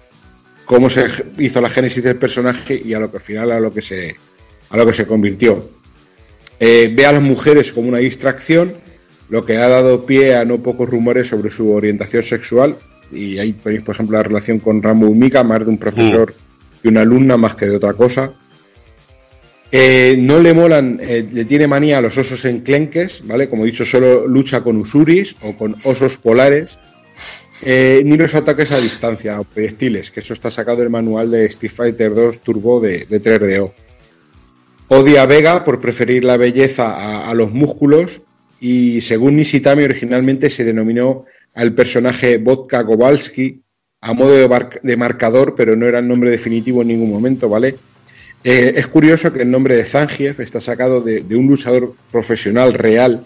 cómo se hizo la génesis del personaje y a lo que al final a lo que se, a lo que se convirtió. Eh, ve a las mujeres como una distracción, lo que ha dado pie a no pocos rumores sobre su orientación sexual. Y ahí veis, por ejemplo, la relación con Rambo Mika, más de un profesor y una alumna más que de otra cosa. Eh, no le molan, eh, le tiene manía a los osos enclenques, ¿vale? Como he dicho, solo lucha con usuris o con osos polares. Eh, ni los ataques a distancia o proyectiles, que eso está sacado del manual de Street Fighter 2 Turbo de, de 3DO. Odia a Vega por preferir la belleza a, a los músculos y según Nishitami originalmente se denominó al personaje Vodka Kowalski a modo de, marcador, pero no era el nombre definitivo en ningún momento, ¿vale? Eh, es curioso que el nombre de Zangief está sacado de, un luchador profesional real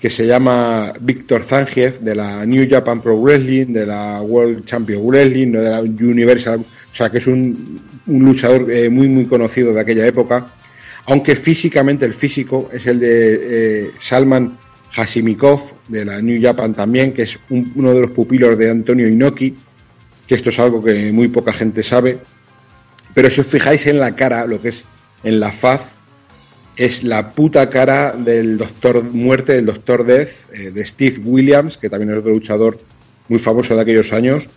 que se llama Víctor Zangief de la New Japan Pro Wrestling, de la World Champion Wrestling, de la Universal, o sea que es un, un luchador eh, muy muy conocido de aquella época, aunque físicamente el físico es el de eh, Salman Hashimikov de la New Japan también, que es un- uno de los pupilos de Antonio Inoki, que esto es algo que muy poca gente sabe. Pero si os fijáis en la cara, lo que es en la faz, es la puta cara del Doctor Muerte, del Doctor Death, eh, de Steve Williams, que también es otro luchador muy famoso de aquellos años.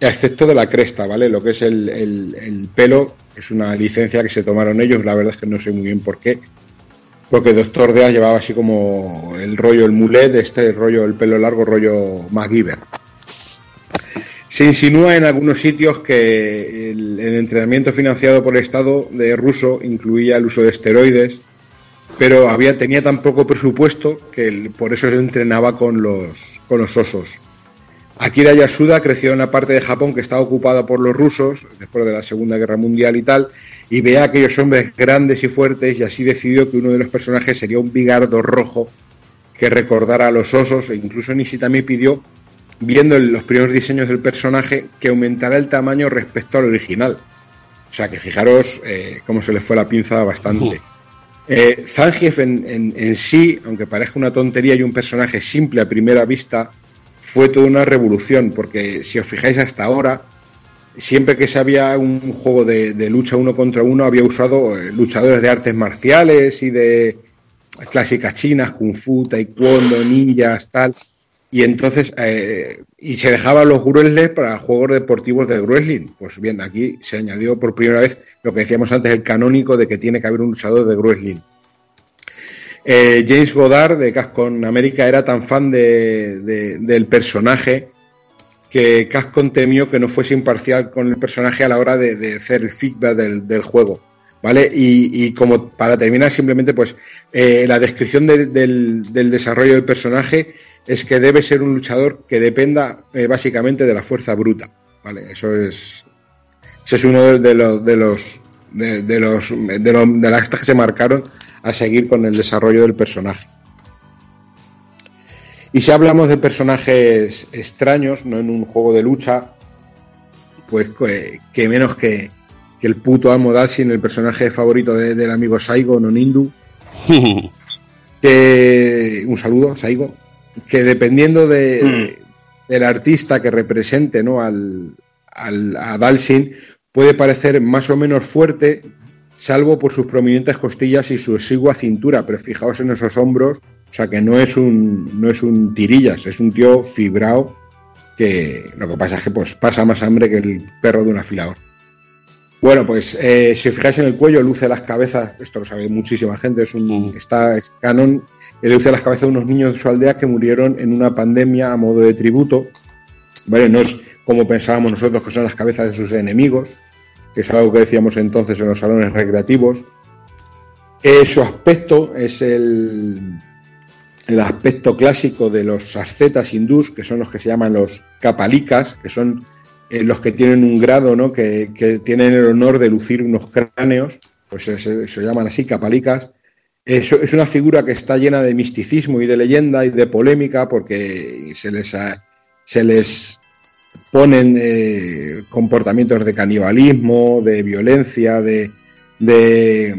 Excepto de la cresta, ¿vale? Lo que es el, el- el pelo es una licencia que se tomaron ellos, la verdad es que no sé muy bien por qué. Porque Doctor Deas llevaba así como el rollo, el mulet, este rollo, el pelo largo, rollo MacGyver. Se insinúa en algunos sitios que el, el entrenamiento financiado por el Estado de ruso incluía el uso de esteroides, pero había, tenía tan poco presupuesto que por eso se entrenaba con los, con los osos. Akira Yasuda creció en la parte de Japón que estaba ocupada por los rusos después de la Segunda Guerra Mundial y tal, y veía a aquellos hombres grandes y fuertes y así decidió que uno de los personajes sería un bigardo rojo que recordara a los osos e incluso Nishi también pidió, viendo los primeros diseños del personaje, que aumentara el tamaño respecto al original. O sea que fijaros eh, cómo se le fue la pinza bastante. Eh, Zangief en, en- en sí, aunque parezca una tontería y un personaje simple a primera vista, fue toda una revolución, porque si os fijáis hasta ahora, siempre que se había un juego de, lucha uno contra uno, había usado eh, luchadores de artes marciales y de clásicas chinas, kung fu, taekwondo, ninjas, tal. Y entonces, eh, y se dejaban los wrestlers para juegos deportivos de wrestling. Pues bien, aquí se añadió por primera vez lo que decíamos antes, el canónico de que tiene que haber un luchador de wrestling. Eh, James Goddard de Capcom América era tan fan de- de- del personaje que Capcom temió que no fuese imparcial con el personaje a la hora de, hacer el feedback del, juego. ¿Vale? Y, como para terminar, simplemente, pues eh, la descripción del- desarrollo del personaje es que debe ser un luchador que dependa eh, básicamente de la fuerza bruta. ¿Vale? Eso es. Ese es uno de los de los de, de los de, los- de las que se marcaron a seguir con el desarrollo del personaje. Y si hablamos de personajes extraños, no en un juego de lucha, pues que, menos que, que el puto Amo Dalsin, el personaje favorito de- del amigo Saigo Nonindu. que un saludo, Saigo. Que dependiendo de, del artista que represente ¿no? al, al- a Dalsin, puede parecer más o menos fuerte, salvo por sus prominentes costillas y su exigua cintura. Pero fijaos en esos hombros, o sea que no es un, no es un tirillas, es un tío fibrado que lo que pasa es que pues, pasa más hambre que el perro de un afilador. Bueno, pues eh, si os fijáis en el cuello, luce las cabezas, esto lo sabe muchísima gente, es un está es canon, que luce las cabezas de unos niños de su aldea que murieron en una pandemia a modo de tributo. Vale, no es como pensábamos nosotros que son las cabezas de sus enemigos, que es algo que decíamos entonces en los salones recreativos. Eh, su aspecto es el, el aspecto clásico de los ascetas hindús, que son los que se llaman los kapalikas, que son eh, los que tienen un grado, ¿no? que, que tienen el honor de lucir unos cráneos, pues se, llaman así kapalikas. Es, es una figura que está llena de misticismo y de leyenda y de polémica porque se les, ha- se les ponen eh, comportamientos de canibalismo, de violencia, de, de,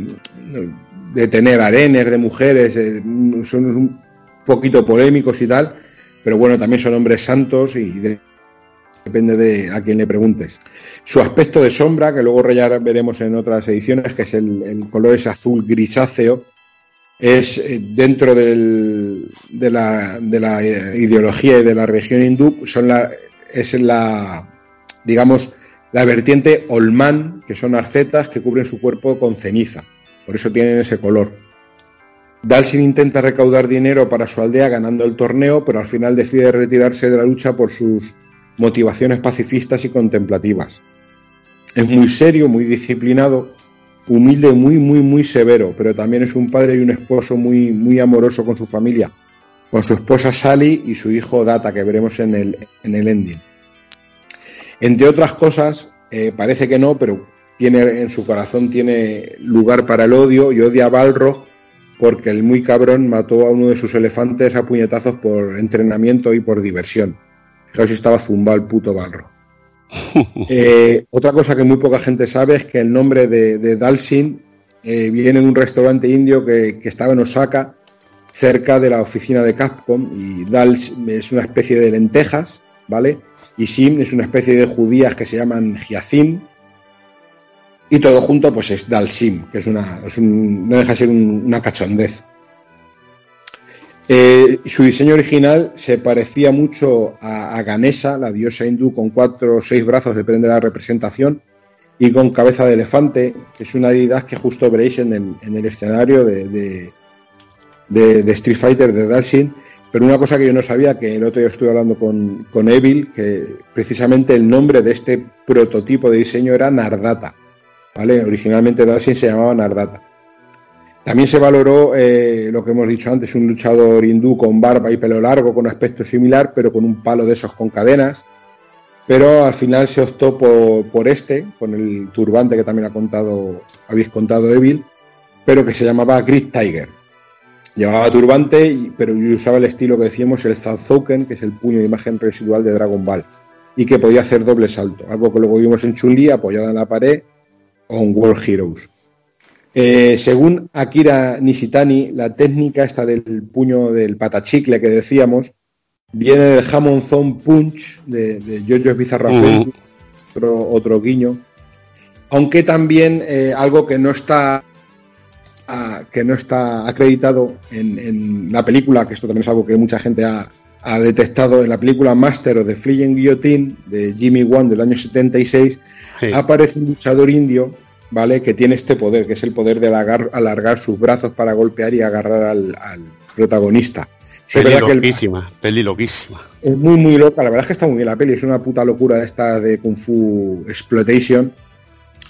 tener arenes de mujeres, eh, son un poquito polémicos y tal, pero bueno, también son hombres santos y de- depende de a quién le preguntes. Su aspecto de sombra, que luego ya veremos en otras ediciones, que es el, color es azul grisáceo, es eh, dentro de, la, de la ideología y de la religión hindú, son la, es la, digamos, la vertiente olmán, que son arcetas que cubren su cuerpo con ceniza. Por eso tienen ese color. Dalsin intenta recaudar dinero para su aldea ganando el torneo, pero al final decide retirarse de la lucha por sus motivaciones pacifistas y contemplativas. Es muy serio, muy disciplinado, humilde, muy, muy, muy severo, pero también es un padre y un esposo muy, muy amoroso con su familia, con su esposa Sally y su hijo Data, que veremos en el, en el ending. Entre otras cosas, eh, parece que no, pero tiene, en su corazón tiene lugar para el odio y odia a Balrog porque el muy cabrón mató a uno de sus elefantes a puñetazos por entrenamiento y por diversión. Fijaos si estaba zumbado el puto Balrog. Eh, otra cosa que muy poca gente sabe es que el nombre de, de Dalsin eh, viene de un restaurante indio que, que estaba en Osaka, cerca de la oficina de Capcom, y Dal es una especie de lentejas, ¿vale? Y Sim es una especie de judías que se llaman Hyacin, y todo junto pues es Dalsim, que es una, es un- no deja de ser un- una cachondez. Eh, su diseño original se parecía mucho a, a Ganesha, la diosa hindú con cuatro o seis brazos, depende de la representación, y con cabeza de elefante, que es una deidad que justo veréis en el, en el escenario de- de- Street Fighter de Dalshin. Pero una cosa que yo no sabía, que el otro día estuve hablando con, con Evil, que precisamente el nombre de este prototipo de diseño era Nardata. ¿vale? Originalmente Dalshin se llamaba Nardata. También se valoró eh, lo que hemos dicho antes, un luchador hindú con barba y pelo largo, con aspecto similar, pero con un palo de esos con cadenas. Pero al final se optó por, este, con el turbante que también ha contado, habéis contado Evil, pero que se llamaba Grid Tiger. Llevaba turbante, pero usaba el estilo que decíamos, el Zazouken, que es el puño de imagen residual de Dragon Ball, y que podía hacer doble salto, algo que luego vimos en Chun-Li apoyada en la pared o en World Heroes. Eh, según Akira Nishitani, la técnica esta del puño del patachicle que decíamos viene del Hamon Zone Punch de, de Jojo's otro guiño. Aunque también eh, algo que no está que no está acreditado en, en la película, que esto también es algo que mucha gente ha, ha detectado en la película Master of the Flying Guillotine de Jimmy Wan del año 76, aparece un luchador indio, ¿vale? Que tiene este poder, que es el poder de alargar, alargar sus brazos para golpear y agarrar al, al protagonista. Sí, Peli el- loquísima, peli loquísima. es muy, muy loca. La verdad es que está muy bien la peli. Es una puta locura esta de Kung Fu Exploitation.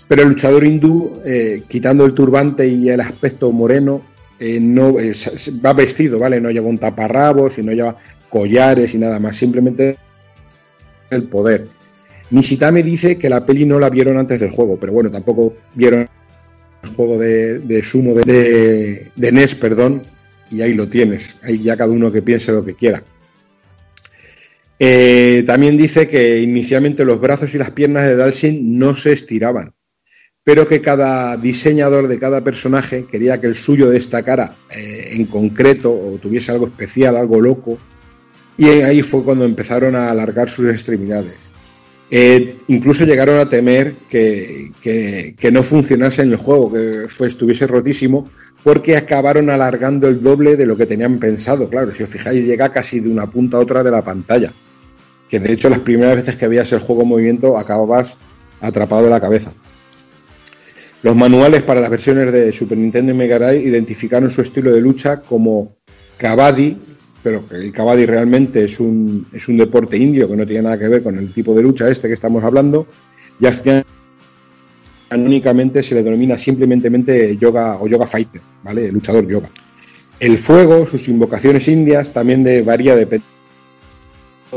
Pero el luchador hindú, eh, quitando el turbante y el aspecto moreno, eh, no eh, va vestido, ¿vale? No lleva un taparrabos y no lleva collares y nada más. Simplemente el poder. Nishitame dice que la peli no la vieron antes del juego, pero bueno, tampoco vieron el juego de, sumo de, de, perdón, y ahí lo tienes. Ahí ya cada uno que piense lo que quiera. También dice que inicialmente los brazos y las piernas de Dalshin no se estiraban, pero que cada diseñador de cada personaje quería que el suyo destacara eh, en concreto o tuviese algo especial, algo loco, y ahí fue cuando empezaron a alargar sus extremidades. Eh, incluso llegaron a temer que, que- no funcionase en el juego, que estuviese rotísimo, porque acabaron alargando el doble de lo que tenían pensado. Claro, si os fijáis, llega casi de una punta a otra de la pantalla. Que de hecho, las primeras veces que veías el juego en movimiento, acababas atrapado de la cabeza. Los manuales para las versiones de Super Nintendo y Mega Drive identificaron su estilo de lucha como Kabaddi, pero el Kabaddi realmente es un, es un deporte indio que no tiene nada que ver con el tipo de lucha este que estamos hablando, y al final únicamente se le denomina simplemente yoga o yoga fighter, ¿vale? Luchador yoga. El fuego, sus invocaciones indias, también de, varía de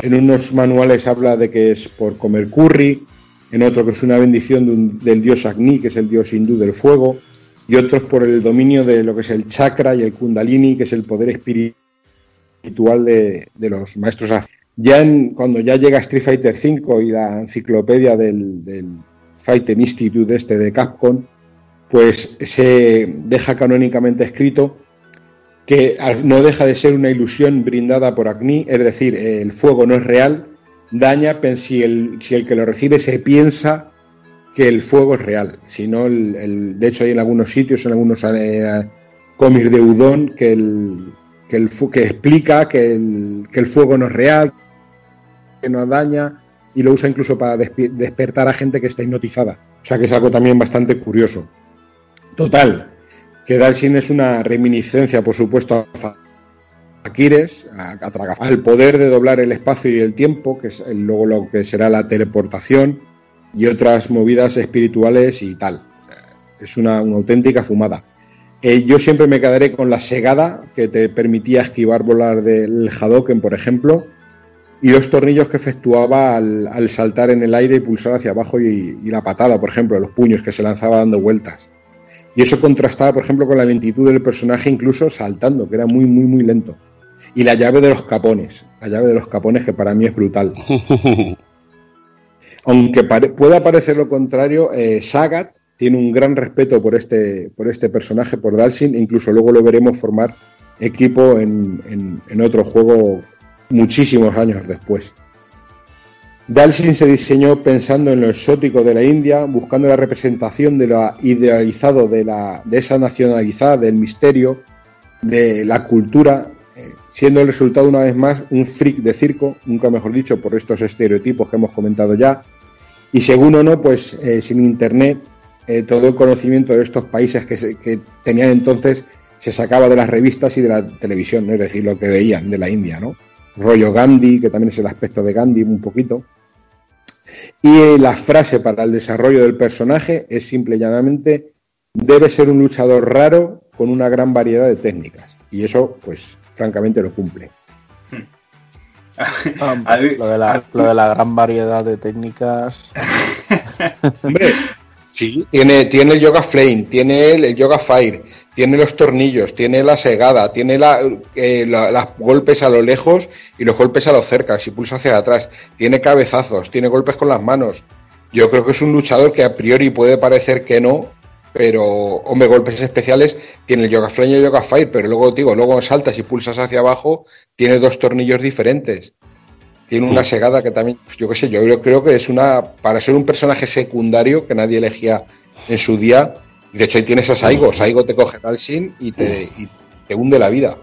en unos manuales habla de que es por comer curry, en otro que es una bendición del dios Agni, que es el dios hindú del fuego, y otros por el dominio de lo que es el chakra y el kundalini, que es el poder espiritual de, los maestros. Ya en- cuando ya llega Street Fighter V y la enciclopedia del, del Fighting Institute este de Capcom, pues se deja canónicamente escrito que no deja de ser una ilusión brindada por Agni, es decir, el fuego no es real, daña si el, si el que lo recibe se piensa que el fuego es real. Si no, el, el- de hecho hay en algunos sitios, en algunos eh, cómics de Udon, que, el, que, el, que explica que el, que el fuego no es real, que no daña, y lo usa incluso para despertar a gente que está hipnotizada. O sea que es algo también bastante curioso. Total, que Dalsin es una reminiscencia, por supuesto, a Akires, a, a Traga- al poder de doblar el espacio y el tiempo, que es el- luego lo que será la teleportación y otras movidas espirituales y tal. Es una, auténtica fumada. Eh, yo siempre me quedaré con la segada que te permitía esquivar volar del Hadoken, por ejemplo, y los tornillos que efectuaba al, al saltar en el aire y pulsar hacia abajo y la patada, por ejemplo, los puños que se lanzaba dando vueltas. Y eso contrastaba, por ejemplo, con la lentitud del personaje, incluso saltando, que era muy, muy, muy lento. Y la llave de los capones, la llave de los capones que para mí es brutal. Aunque pare- pueda parecer lo contrario, eh, Sagat tiene un gran respeto por este, por este personaje, por Dalsin, incluso luego lo veremos formar equipo en, en- en otro juego muchísimos años después. Dalsin se diseñó pensando en lo exótico de la India, buscando la representación de lo idealizado de, la, de esa nacionalidad, del misterio, de la cultura, siendo el resultado una vez más un freak de circo, nunca mejor dicho, por estos estereotipos que hemos comentado ya. Y según o no, pues eh, sin internet, eh, todo el conocimiento de estos países que, se- que tenían entonces se sacaba de las revistas y de la televisión, es decir, lo que veían de la India, ¿no? Rollo Gandhi, que también es el aspecto de Gandhi un poquito. Y eh, la frase para el desarrollo del personaje es simple y llanamente, debe ser un luchador raro con una gran variedad de técnicas. Y eso, pues, francamente lo cumple. Ah, lo, de la, lo de la gran variedad de técnicas. Hombre, sí, tiene, tiene el Yoga Flame, tiene el, el Yoga Fire, tiene los tornillos, tiene la segada, tiene la, eh, la- las golpes a lo lejos y los golpes a lo cerca, si pulsa hacia atrás, tiene cabezazos, tiene golpes con las manos. Yo creo que es un luchador que a priori puede parecer que no, pero, hombre, golpes especiales, tiene el Yoga Flame y el Yoga Fire, pero luego, digo, luego saltas y pulsas hacia abajo, tiene dos tornillos diferentes. Tiene una segada que también, yo qué sé, yo creo, creo que es una, para ser un personaje secundario que nadie elegía en su día, de hecho ahí tienes a Saigo, Saigo te coge al Shin y te, y te hunde la vida.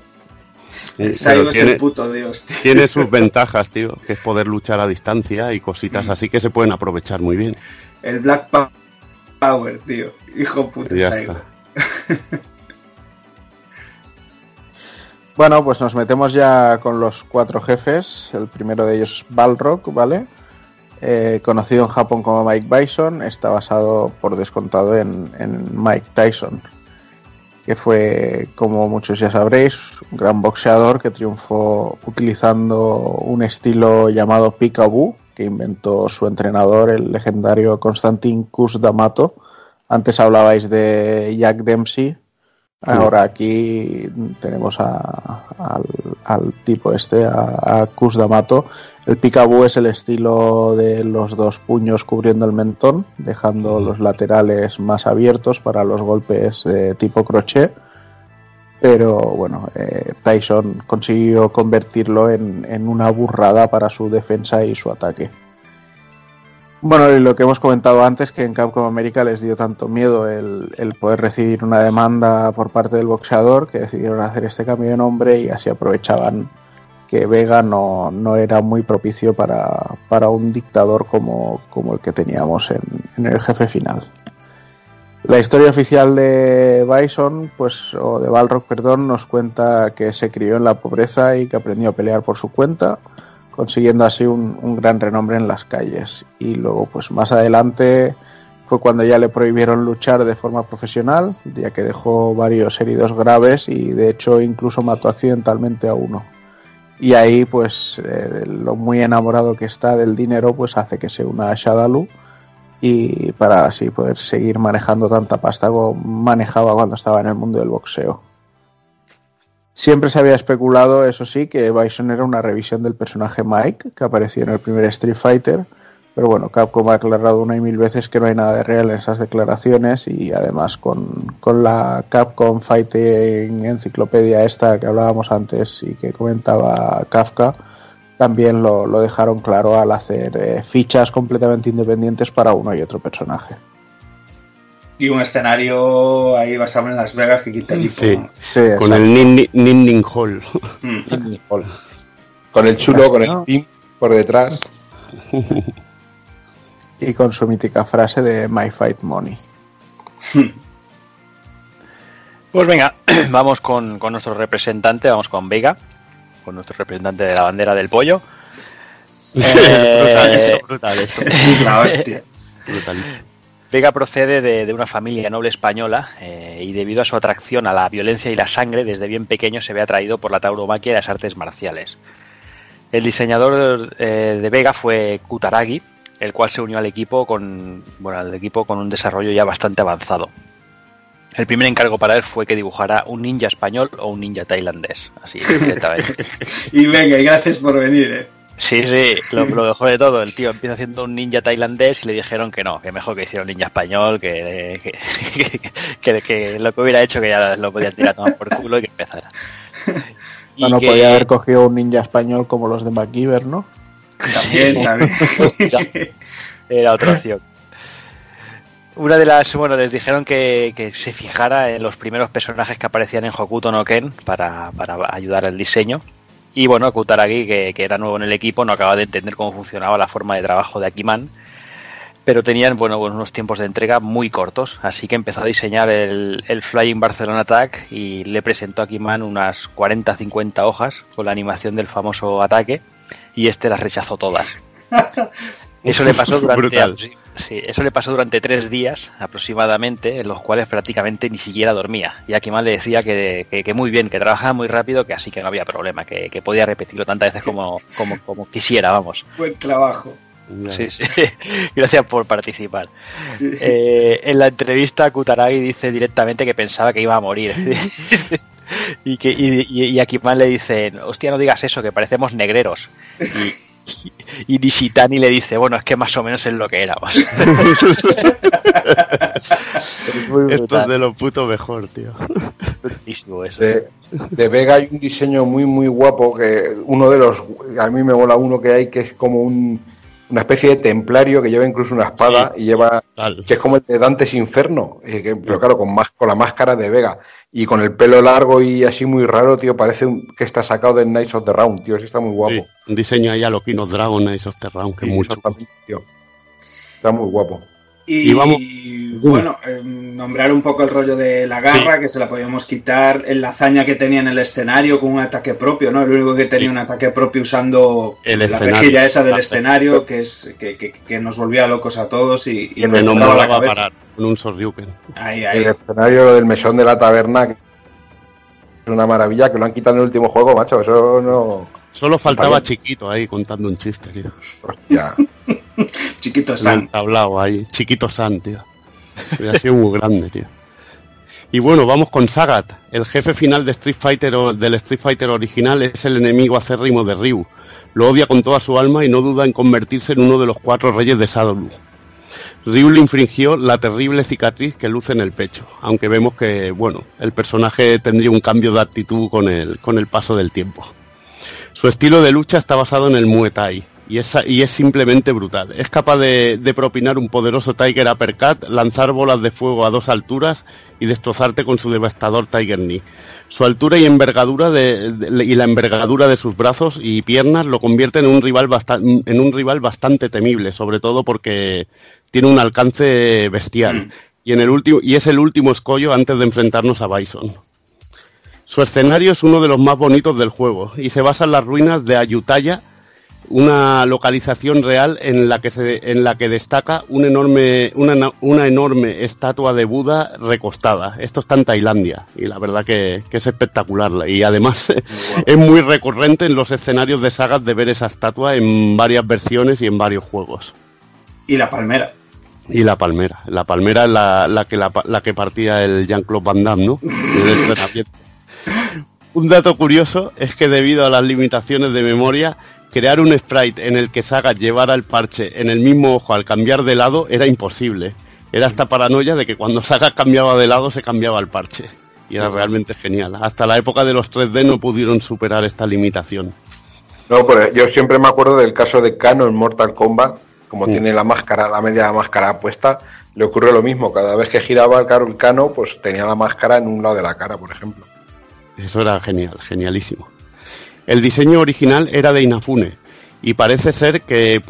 Eh, Saigo pero es tiene- el puto dios. tío. Tiene sus ventajas, tío, que es poder luchar a distancia y cositas así que se pueden aprovechar muy bien. El Black Pa- Power, tío. Hijo puto Ya está. Bueno, pues nos metemos ya con los cuatro jefes. El primero de ellos es Balrog, ¿vale? Eh, conocido en Japón como Mike Bison, está basado por descontado en, en Mike Tyson, que fue, como muchos ya sabréis, un gran boxeador que triunfó utilizando un estilo llamado Peekaboo, que inventó su entrenador, el legendario Konstantin Kus D'Amato. Antes hablabais de Jack Dempsey, Ahora aquí tenemos a- al, al tipo este, a, a Kus D'Amato. El picaboo es el estilo de los dos puños cubriendo el mentón, dejando los laterales más abiertos para los golpes de tipo crochet. Pero bueno, eh, Tyson consiguió convertirlo en, en una burrada para su defensa y su ataque. Bueno, y lo que hemos comentado antes, que en Capcom América les dio tanto miedo el, el poder recibir una demanda por parte del boxeador que decidieron hacer este cambio de nombre y así aprovechaban que Vega no, no era muy propicio para, para un dictador como, como el que teníamos en, en el jefe final. La historia oficial de Bison, pues, o de Balrog, perdón, nos cuenta que se crió en la pobreza y que aprendió a pelear por su cuenta, consiguiendo así un, gran renombre en las calles. Y luego, pues más adelante fue cuando ya le prohibieron luchar de forma profesional, ya que dejó varios heridos graves y de hecho incluso mató accidentalmente a uno. Y ahí, pues, eh, lo muy enamorado que está del dinero, pues hace que se una Shadalu y para así poder seguir manejando tanta pasta como manejaba cuando estaba en el mundo del boxeo. Siempre se había especulado, eso sí, que Bison era una revisión del personaje Mike, que apareció en el primer Street Fighter, pero bueno, Capcom ha aclarado una y mil veces que no hay nada de real en esas declaraciones y además con, con la Capcom Fighting Enciclopedia esta que hablábamos antes y que comentaba Kafka, también lo, lo dejaron claro al hacer eh, fichas completamente independientes para uno y otro personaje. Y un escenario ahí basado en Las Vegas que quita el Sí, Sí, con el Nin- Nin Nin Hall. Mm. Con el chulo, con el pin por detrás. Y con su mítica frase de My Fight Money. Pues venga, vamos con, con nuestro representante, vamos con Vega, con nuestro representante de la bandera del pollo. brutal Eh, eso, brutal eso. La hostia. Brutalísimo. Vega procede de, de una familia noble española eh, y debido a su atracción a la violencia y la sangre, desde bien pequeño se ve atraído por la tauromaquia y las artes marciales. El diseñador eh, de Vega fue Kutaragi, el cual se unió al equipo con bueno, al equipo con un desarrollo ya bastante avanzado. El primer encargo para él fue que dibujara un ninja español o un ninja tailandés, así directamente. Y venga, y gracias por venir, eh. Sí, sí, lo, lo mejor de todo. El tío empieza haciendo un ninja tailandés y le dijeron que no, que mejor que hiciera un ninja español, que, que, que- que lo que hubiera hecho que ya lo podía tirar tomar por culo y que empezara. Y No, no que- podía haber cogido un ninja español como los de MacGyver, ¿no? También, también. Era otra opción. Una de las, bueno, les dijeron que, que se fijara en los primeros personajes que aparecían en Hokuto no Ken para, para ayudar al diseño. Y bueno, Kutaragi, que, que era nuevo en el equipo, no acaba de entender cómo funcionaba la forma de trabajo de Akiman, pero tenían bueno, unos tiempos de entrega muy cortos, así que empezó a diseñar el, el Flying Barcelona Attack y le presentó a Akiman unas 40-50 hojas con la animación del famoso ataque y este las rechazó todas. Eso le pasó durante Brutal. Sí, eso le pasó durante tres días aproximadamente, en los cuales prácticamente ni siquiera dormía. Y Akiman le decía que, que- que muy bien, que trabajaba muy rápido, que así que no había problema, que, que podía repetirlo tantas veces como, como, como quisiera, vamos. Buen trabajo. Sí, sí. Gracias por participar. Sí. Eh, en la entrevista, Kutaragi dice directamente que pensaba que iba a morir. y que y, y, le dice, hostia, no digas eso, que parecemos negreros. Y, y, y Nishitani le dice, bueno, es que más o menos es lo que éramos. Es muy Esto es de lo puto mejor, tío. Eso. De, de Vega hay un diseño muy muy guapo que uno de los a mí me mola uno que hay que es como un, una especie de templario que lleva incluso una espada y lleva que es como el de Dantes Inferno eh, que- pero claro con más con la máscara de Vega. Y con el pelo largo y así muy raro tío parece un- que está sacado de Knights of the Round tío ese está muy guapo. Sí, un diseño ahí a lo Kino Dragon, Ice of the Round, que es muy chulo. tío. está muy guapo Y, Y vamos- bueno, eh, nombrar un poco el rollo de la garra, que se la podíamos quitar, en la hazaña que tenía en el escenario con un ataque propio, ¿no? El único que tenía un ataque propio usando El la rejilla esa del escenario, que es que, que- que nos volvía locos a todos y, y que nos no la cabeza. parar con un Soryuken. Ahí, ahí. el escenario del mesón de la taberna es una maravilla que lo han quitado en el último juego macho eso no Solo faltaba. Chiquito ahí contando un chiste, tío. Hostia. Chiquito San. tablao ahí. Chiquito San, tío. Hubiera sido muy grande, tío. Y bueno, vamos con Sagat. El jefe final de Street Fighter o- del Street Fighter original es el enemigo acérrimo de Ryu. Lo odia con toda su alma y no duda en convertirse en uno de los cuatro reyes de Shadowloo. Ryu infringió la terrible cicatriz que luce en el pecho, aunque vemos que, bueno, el personaje tendría un cambio de actitud con el, con el paso del tiempo. Su estilo de lucha está basado en el Muay Thai y es, y es simplemente brutal. Es capaz de, de propinar un poderoso Tiger Uppercut, lanzar bolas de fuego a dos alturas y destrozarte con su devastador Tiger Knee. Su altura y envergadura de, de- y la envergadura de sus brazos y piernas lo convierten en un rival bastan- en un rival bastante temible, sobre todo porque tiene un alcance bestial. Y en el último y es el último escollo antes de enfrentarnos a Bison. Su escenario es uno de los más bonitos del juego y se basa en las ruinas de Ayutthaya, una localización real en la que, se, en la que destaca un enorme, una, na- una enorme estatua de Buda recostada. Esto está en Tailandia y la verdad que, que es espectacular. Y además es muy recurrente en los escenarios de sagas de ver esa estatua en varias versiones y en varios juegos. Y la palmera. Y la palmera. La palmera es la, la que, la, la que partía el Jean-Claude Van Damme, ¿no? En el entrenamiento. Un dato curioso es que debido a las limitaciones de memoria, crear un sprite en el que Sagat llevara el parche en el mismo ojo al cambiar de lado era imposible. Era esta paranoia de que cuando Sagat cambiaba de lado se cambiaba el parche. Y era realmente genial. Hasta la época de los 3D no pudieron superar esta limitación. No, pero yo siempre me acuerdo del caso de Kano en Mortal Kombat, como Mm. tiene la máscara, la media máscara puesta, le ocurre lo mismo. Cada vez que giraba el Kano, pues tenía la máscara en un lado de la cara, por ejemplo. Eso era genial, genialísimo. El diseño original era de Inafune y parece ser que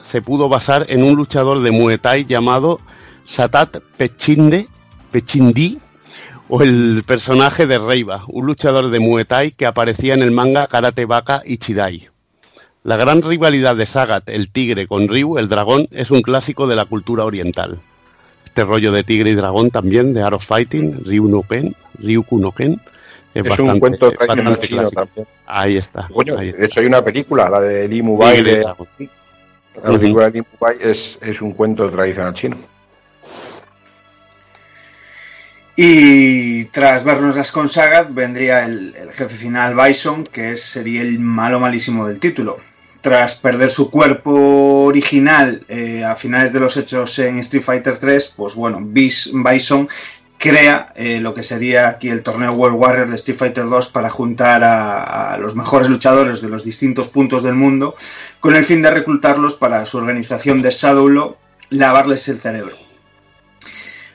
se pudo basar en un luchador de Muay Thai llamado Satat Pechinde, Pechindi, o el personaje de Reiba, un luchador de Muay Thai que aparecía en el manga Karate Baka Ichidai. La gran rivalidad de Sagat, el tigre, con Ryu, el dragón, es un clásico de la cultura oriental. Este rollo de tigre y dragón también, de Art of Fighting, Ryu no Ken, es, Es bastante, un cuento tradicional chino clásico. también. Ahí está. Coño, ahí está. de hecho hay una película, la de Lee Mubai. De-. La película de Lee Mubai es, es un cuento tradicional chino. Y tras vernos las con Sagat vendría el, el jefe final Bison, que es- sería el malo malísimo del título. Tras perder su cuerpo original eh, a finales de los hechos en Street Fighter 3, pues bueno, Bis- Bison crea eh, lo que sería aquí el torneo World Warrior de Street Fighter 2 para juntar a, los mejores luchadores de los distintos puntos del mundo con el fin de reclutarlos para su organización de Shadowlaw, lavarles el cerebro.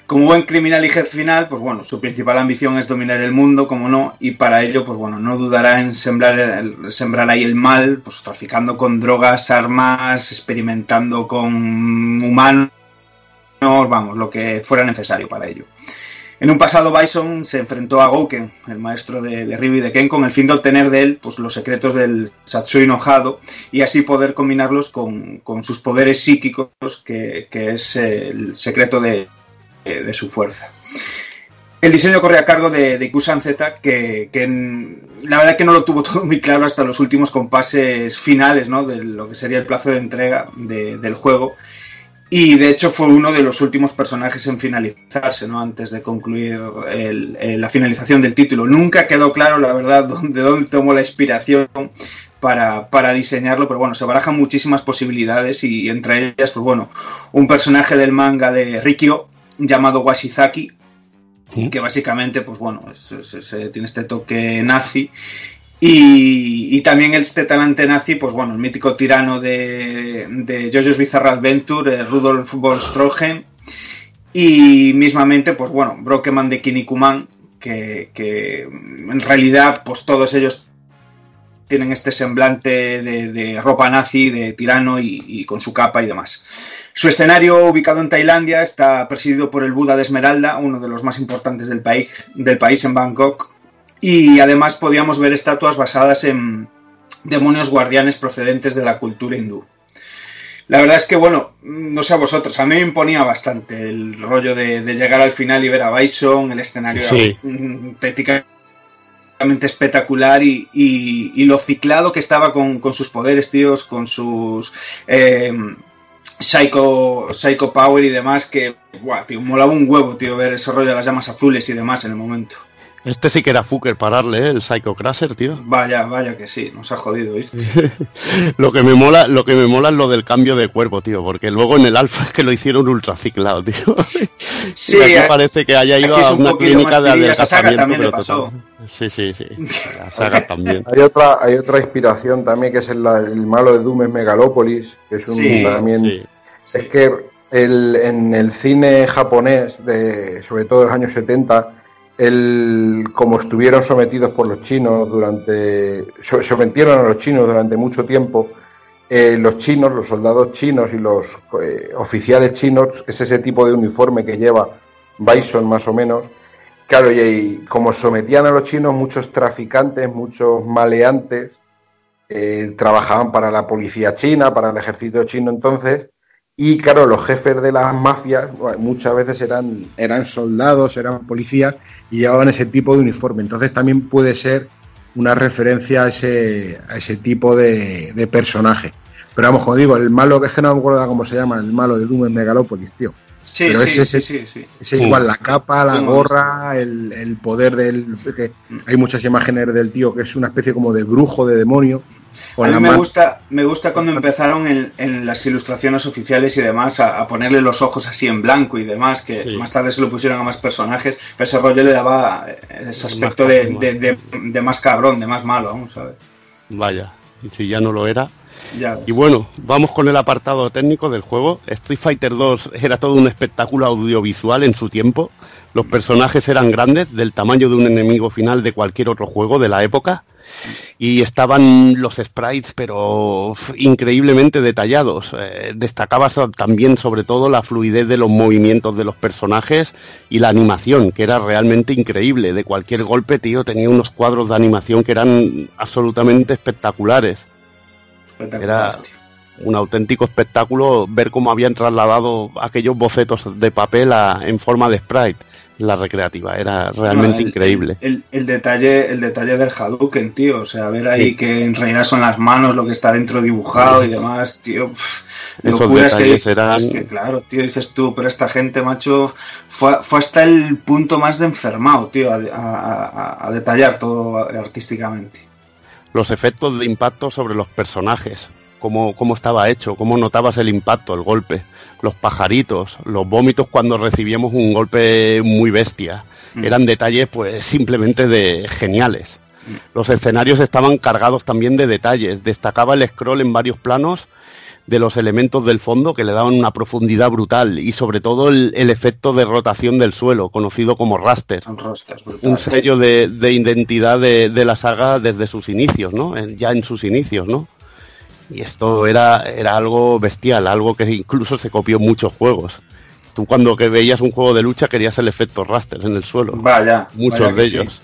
Como buen criminal y jefe final, pues bueno, su principal ambición es dominar el mundo, como no, y para ello, pues bueno, no dudará en sembrar, el- sembrar ahí el mal, pues traficando con drogas, armas, experimentando con humanos, vamos, lo que fuera necesario para ello. En un pasado, Bison se enfrentó a Gouken, el maestro de, de y de Ken, con el fin de obtener de él pues, los secretos del Satsui enojado y así poder combinarlos con, con sus poderes psíquicos, que, que es el secreto de, de su fuerza. El diseño corre a cargo de, Ikusan Z, que, la verdad que no lo tuvo todo muy claro hasta los últimos compases finales ¿no? de lo que sería el plazo de entrega de- del juego. Y de hecho fue uno de los últimos personajes en finalizarse, ¿no? Antes de concluir el- el- la finalización del título. Nunca quedó claro, la verdad, dónde, dónde tomó la inspiración para, para diseñarlo, pero bueno, se barajan muchísimas posibilidades y entre ellas, pues bueno, un personaje del manga de Rikyo llamado Washizaki, que básicamente, pues bueno, es- es- es- tiene este toque nazi. Y, también este talante nazi, pues bueno, el mítico tirano de, de JoJo's Bizarre Adventure, eh, Rudolf von Stroheim, y mismamente, pues bueno, Brokeman de Kinnikuman, que, en realidad, pues todos ellos tienen este semblante de, ropa nazi, de tirano y, y con su capa y demás. Su escenario, ubicado en Tailandia, está presidido por el Buda de Esmeralda, uno de los más importantes del país, del país en Bangkok, y además podíamos ver estatuas basadas en demonios guardianes procedentes de la cultura hindú. La verdad es que, bueno, no sé a vosotros, a mí me imponía bastante el rollo de, de llegar al final y ver a Bison, el escenario Sí. espectacular y, y- y lo ciclado que estaba con, con sus poderes, tíos, con sus eh, Psycho, Psycho Power y demás, que, guau, tío, molaba un huevo, tío, ver ese rollo de las llamas azules y demás en el momento. Este sí que era fucker pararle, ¿eh? el Psycho Crasher, tío. Vaya, vaya que sí, nos ha jodido, ¿viste? Lo que me mola, lo que me mola es lo del cambio de cuerpo, tío, porque luego en el alfa es que lo hicieron ultra ciclado, tío. Sí, aquí eh, parece que haya ido a un una clínica de adelgazamiento, pero total. Sí, sí, sí. La saga también. Hay otra, hay otra inspiración también que es el, el malo de Doom es Megalopolis, que es un Sí, también. sí. Es que el, en el cine japonés, de, sobre todo en los años 70, el, como estuvieron sometidos por los chinos durante. so- sometieron a los chinos durante mucho tiempo, eh, los chinos, los soldados chinos y los eh, oficiales chinos, es ese tipo de uniforme que lleva Bison más o menos. Claro, y, y como sometían a los chinos, muchos traficantes, muchos maleantes, eh, trabajaban para la policía china, para el ejército chino entonces, y claro, los jefes de las mafias muchas veces eran, eran soldados, eran policías y llevaban ese tipo de uniforme. Entonces también puede ser una referencia a ese, a ese tipo de, de personaje. Pero vamos, como digo, el malo, que es que no me acuerdo cómo se llama, el malo de Doom en Megalopolis, tío. Sí, Pero sí, es ese, sí, sí, sí. ese igual, la capa, la gorra, el, el poder del... que hay muchas imágenes del tío que es una especie como de brujo, de demonio. A mí me gusta, me gusta cuando empezaron en, en las ilustraciones oficiales y demás a, a ponerle los ojos así en blanco y demás, que Sí. más tarde se lo pusieron a más personajes, pero ese rollo le daba eh, ese aspecto de, de, de- de más cabrón, de más malo, vamos a ver. Vaya, y si ya no lo era. Y bueno, vamos con el apartado técnico del juego. Street Fighter 2 era todo un espectáculo audiovisual en su tiempo. Los personajes eran grandes, del tamaño de un enemigo final de cualquier otro juego de la época. Y estaban los sprites, pero increíblemente detallados. Eh, destacaba también, sobre todo, la fluidez de los movimientos de los personajes y la animación, que era realmente increíble. De cualquier golpe, tío, tenía unos cuadros de animación que eran absolutamente espectaculares. Era un auténtico espectáculo ver cómo habían trasladado aquellos bocetos de papel a- en forma de sprite la recreativa. Era realmente el- increíble. El, el detalle, el detalle del Hadouken, tío. O sea, ver ahí Sí. que en realidad son las manos lo que está dentro dibujado y demás, tío. pf, Esos locuras que, detalles eran- es que, claro, tío, dices tú, pero esta gente, macho, fue, fue hasta el punto más de enfermado, tío, a, a- a- a detallar todo artísticamente. Los efectos de impacto sobre los personajes. Cómo, cómo estaba hecho, cómo notabas el impacto, el golpe, los pajaritos, los vómitos cuando recibíamos un golpe muy bestia. Mm. Eran detalles pues simplemente de geniales. Los escenarios estaban cargados también de detalles. Destacaba el scroll en varios planos de los elementos del fondo que le daban una profundidad brutal y sobre todo el, el efecto de rotación del suelo, conocido como raster. Un sello de, de identidad de, de la saga desde sus inicios, ¿no? Ya en sus inicios, ¿no? Y esto era, era algo bestial, algo que incluso se copió en muchos juegos. Tú cuando que veías un juego de lucha querías el efecto raster en el suelo. Vaya. Muchos vaya de sí. ellos.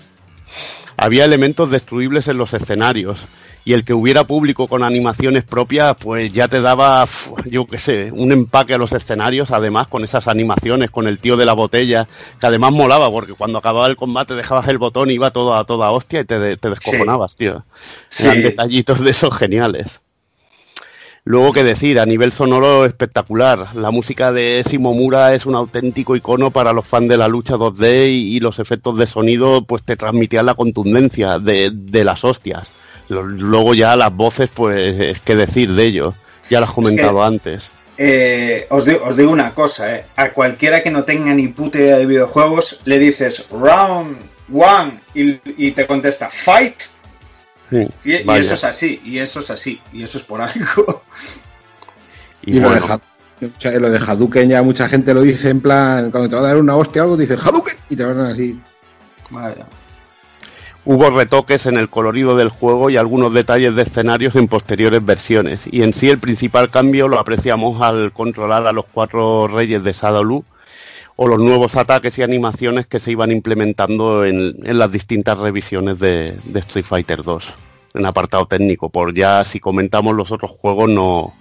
Había elementos destruibles en los escenarios. Y el que hubiera público con animaciones propias, pues ya te daba, yo qué sé, un empaque a los escenarios, además con esas animaciones, con el tío de la botella, que además molaba, porque cuando acababa el combate dejabas el botón y iba todo a toda hostia y te, te descojonabas, tío. Sí. Eran detallitos de esos geniales. Luego, que decir, a nivel sonoro espectacular. La música de Simomura es un auténtico icono para los fans de la lucha 2D y, y los efectos de sonido pues te transmitían la contundencia de, de las hostias. Luego ya las voces, pues, es que decir de ello. Ya las comentaba antes. Eh, os, digo, os digo una cosa, eh. a cualquiera que no tenga ni puta idea de videojuegos le dices round one y, y te contesta fight Sí, y, eso es así, y eso es así, y eso es por algo. Y, lo, de, lo Hadouken ya mucha gente lo dice en plan, cuando te va a dar una hostia o algo, dice Hadouken y te van así. Vaya. Hubo retoques en el colorido del juego y algunos detalles de escenarios en posteriores versiones. Y en sí el principal cambio lo apreciamos al controlar a los cuatro reyes de Shadowloo o los nuevos ataques y animaciones que se iban implementando en, en las distintas revisiones de, de Street Fighter 2 en apartado técnico. Por ya si comentamos los otros juegos no,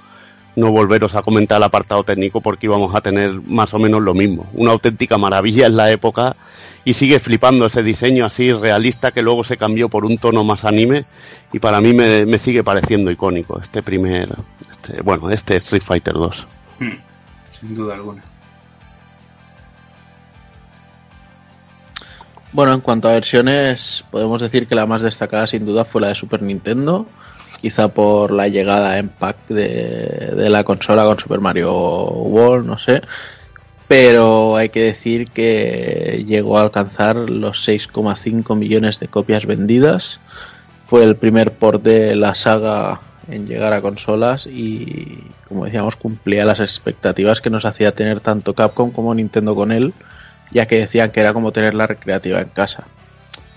no volveros a comentar el apartado técnico porque íbamos a tener más o menos lo mismo. Una auténtica maravilla en la época y sigue flipando ese diseño así realista que luego se cambió por un tono más anime y para mí me, me sigue pareciendo icónico este primer, este, bueno, este Street Fighter 2. Hmm, Sin duda alguna. Bueno, en cuanto a versiones, podemos decir que la más destacada sin duda fue la de Super Nintendo, quizá por la llegada en pack de, de la consola con Super Mario World, no sé. Pero hay que decir que llegó a alcanzar los 6,5 millones de copias vendidas. Fue el primer port de la saga en llegar a consolas y, como decíamos, cumplía las expectativas que nos hacía tener tanto Capcom como Nintendo con él ya que decían que era como tener la recreativa en casa.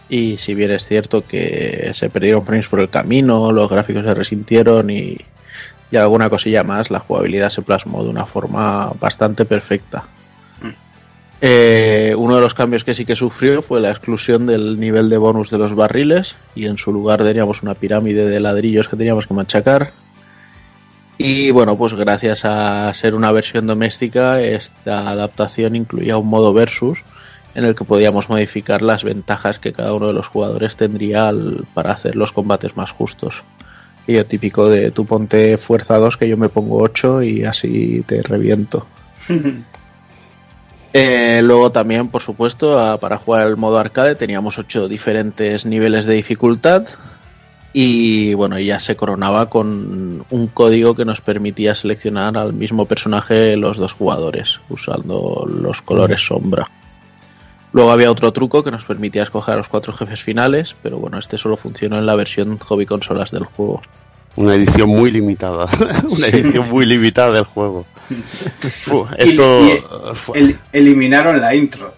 Y si bien es cierto que se perdieron frames por el camino, los gráficos se resintieron y, y alguna cosilla más, la jugabilidad se plasmó de una forma bastante perfecta. Eh, uno de los cambios que sí que sufrió fue la exclusión del nivel de bonus de los barriles y en su lugar teníamos una pirámide de ladrillos que teníamos que machacar. Y bueno, pues gracias a ser una versión doméstica, esta adaptación incluía un modo versus en el que podíamos modificar las ventajas que cada uno de los jugadores tendría al- para hacer los combates más justos. Y lo típico de tú ponte fuerza 2 que yo me pongo 8 y así te reviento. Eh, luego también, por supuesto, a- para jugar el modo arcade teníamos ocho diferentes niveles de dificultad y bueno, ya se coronaba con un código que nos permitía seleccionar al mismo personaje los dos jugadores usando los colores sombra. Luego había otro truco que nos permitía escoger a los cuatro jefes finales, pero bueno, este solo funcionó en la versión hobby consolas del juego. Una edición muy limitada, una edición muy limitada del juego. Esto Y- y fue- el- eliminaron la intro.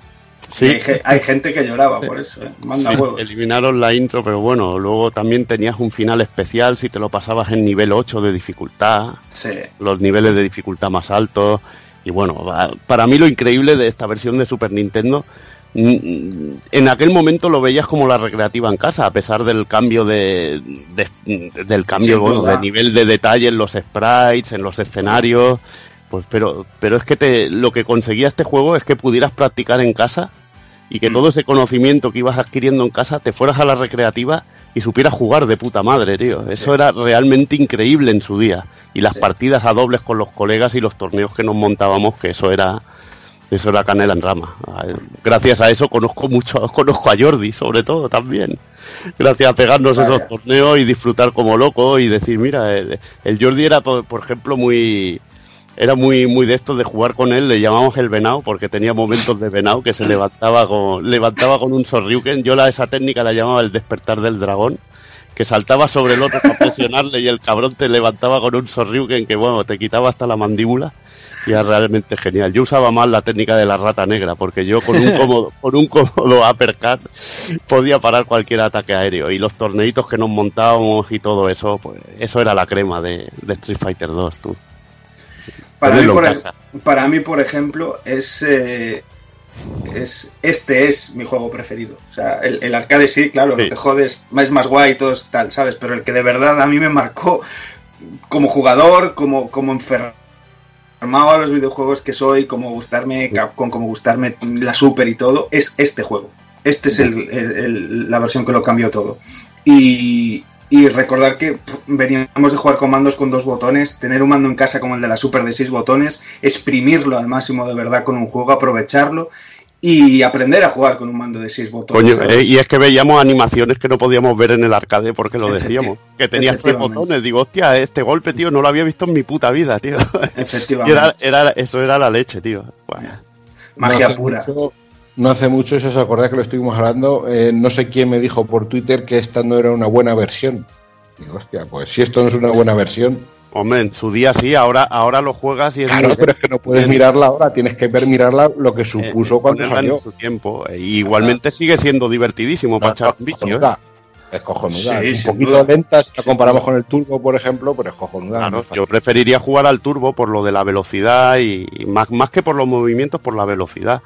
Sí. Hay, ge- hay gente que lloraba por eso, ¿eh? Manda Sí, huevos. eliminaron la intro, pero bueno, luego también tenías un final especial si te lo pasabas en nivel 8 de dificultad, Sí. los niveles de dificultad más altos. Y bueno, para mí lo increíble de esta versión de Super Nintendo, en aquel momento lo veías como la recreativa en casa, a pesar del cambio de, de- del cambio bueno, de nivel de detalle en los sprites, en los escenarios. Pues pero, pero es que te, lo que conseguía este juego es que pudieras practicar en casa y Mm. que todo ese conocimiento que ibas adquiriendo en casa te fueras a la recreativa y supieras jugar de puta madre, tío. Eso era realmente increíble en su día. Y las partidas a dobles con los colegas y los torneos que nos montábamos, que eso era eso era canela en rama. Gracias a eso conozco mucho, conozco a Jordi, sobre todo también. Gracias a pegarnos Vaya. esos torneos y disfrutar como loco y decir, mira, el, el Jordi era, por, por ejemplo, muy era muy muy de esto de jugar con él, le llamamos el venao porque tenía momentos de venao que se levantaba con levantaba con un sorriuken. Yo la esa técnica la llamaba el despertar del dragón, que saltaba sobre el otro para presionarle y el cabrón te levantaba con un sorriuken que, bueno, te quitaba hasta la mandíbula. Y realmente genial. Yo usaba más la técnica de la rata negra, porque yo con un cómodo, con un cómodo uppercut podía parar cualquier ataque aéreo. Y los torneitos que nos montábamos y todo eso, pues eso era la crema de, de Street Fighter 2, tú. Para mí, por, casa. para mí, por ejemplo, es, eh, es este es mi juego preferido. O sea, el, el arcade sí, claro, lo que jodes es más guay y todo es tal, ¿sabes? Pero el que de verdad a mí me marcó como jugador, como, como enfermado a los videojuegos que soy, como gustarme Capcom, como gustarme la Super y todo, es este juego. Este es el- el- el- la versión que lo cambió todo. Y, y recordar que veníamos de jugar comandos con dos botones, tener un mando en casa como el de la Super de seis botones, exprimirlo al máximo de verdad con un juego, aprovecharlo y aprender a jugar con un mando de seis botones. Coño, eh, y es que veíamos animaciones que no podíamos ver en el arcade porque lo decíamos. Que tenía seis Efectivamente. botones. Digo, hostia, este golpe, tío, no lo había visto en mi puta vida, tío. Efectivamente. era, era, eso era la leche, tío. Magia no pura. Mucho, no hace mucho, si os acordáis que lo estuvimos hablando, eh, no sé quién me dijo por Twitter que esta no era una buena versión. Digo, hostia, pues si esto no es una buena versión. Hombre, en su día sí, ahora, ahora lo juegas y es Claro, muy- pero es que no puedes mirarla ahora, tienes que ver mirarla lo que supuso cuando salió. en su tiempo. E igualmente sigue siendo divertidísimo para echar un vicio. ¿eh? cojonuda. Es cojonuda. Sí, es sin un poquito duda. lenta si la comparamos con el turbo, por ejemplo, pero es cojonuda. Claro, yo preferiría jugar al turbo por lo de la velocidad y, y más, más que por los movimientos, por la velocidad.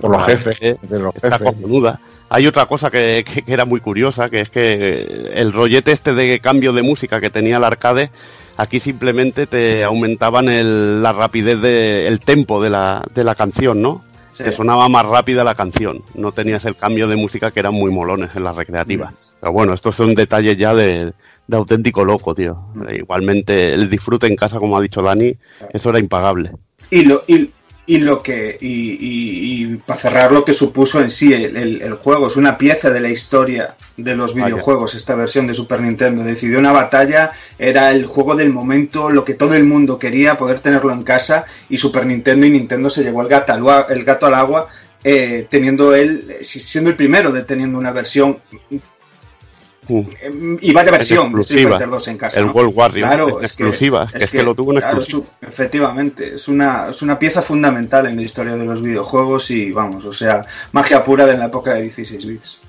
Por los jefes, de los está jefes. cojonuda. Hay otra cosa que, que- que era muy curiosa, que es que el rollete este de cambio de música que tenía el arcade, aquí simplemente te aumentaban el- la rapidez del el tempo de la, de la canción, ¿no? Sí. Te sonaba más rápida la canción, no tenías el cambio de música que eran muy molones en las recreativas. Pero bueno, estos son detalles ya de, de auténtico loco, tío. Igualmente el disfrute en casa, como ha dicho Dani, eso era impagable. Y lo, y, y lo que. Y, y- y para cerrar lo que supuso en sí el, el- el juego, es una pieza de la historia de los videojuegos, esta versión de Super Nintendo. Decidió una batalla, era el juego del momento, lo que todo el mundo quería, poder tenerlo en casa, y Super Nintendo y Nintendo se llevó el gato al, agua- el gato al agua. eh, teniendo él, eh, siendo el primero de teniendo una versión eh, y vaya Es versión de Street. Fighter 2 en casa. El ¿no? World Warrior, Claro, es exclusiva, es que lo tuvo en claro, exclusiva. su- efectivamente, es una, es una pieza fundamental en la historia de los videojuegos y vamos, o sea, magia pura de la época de 16 bits.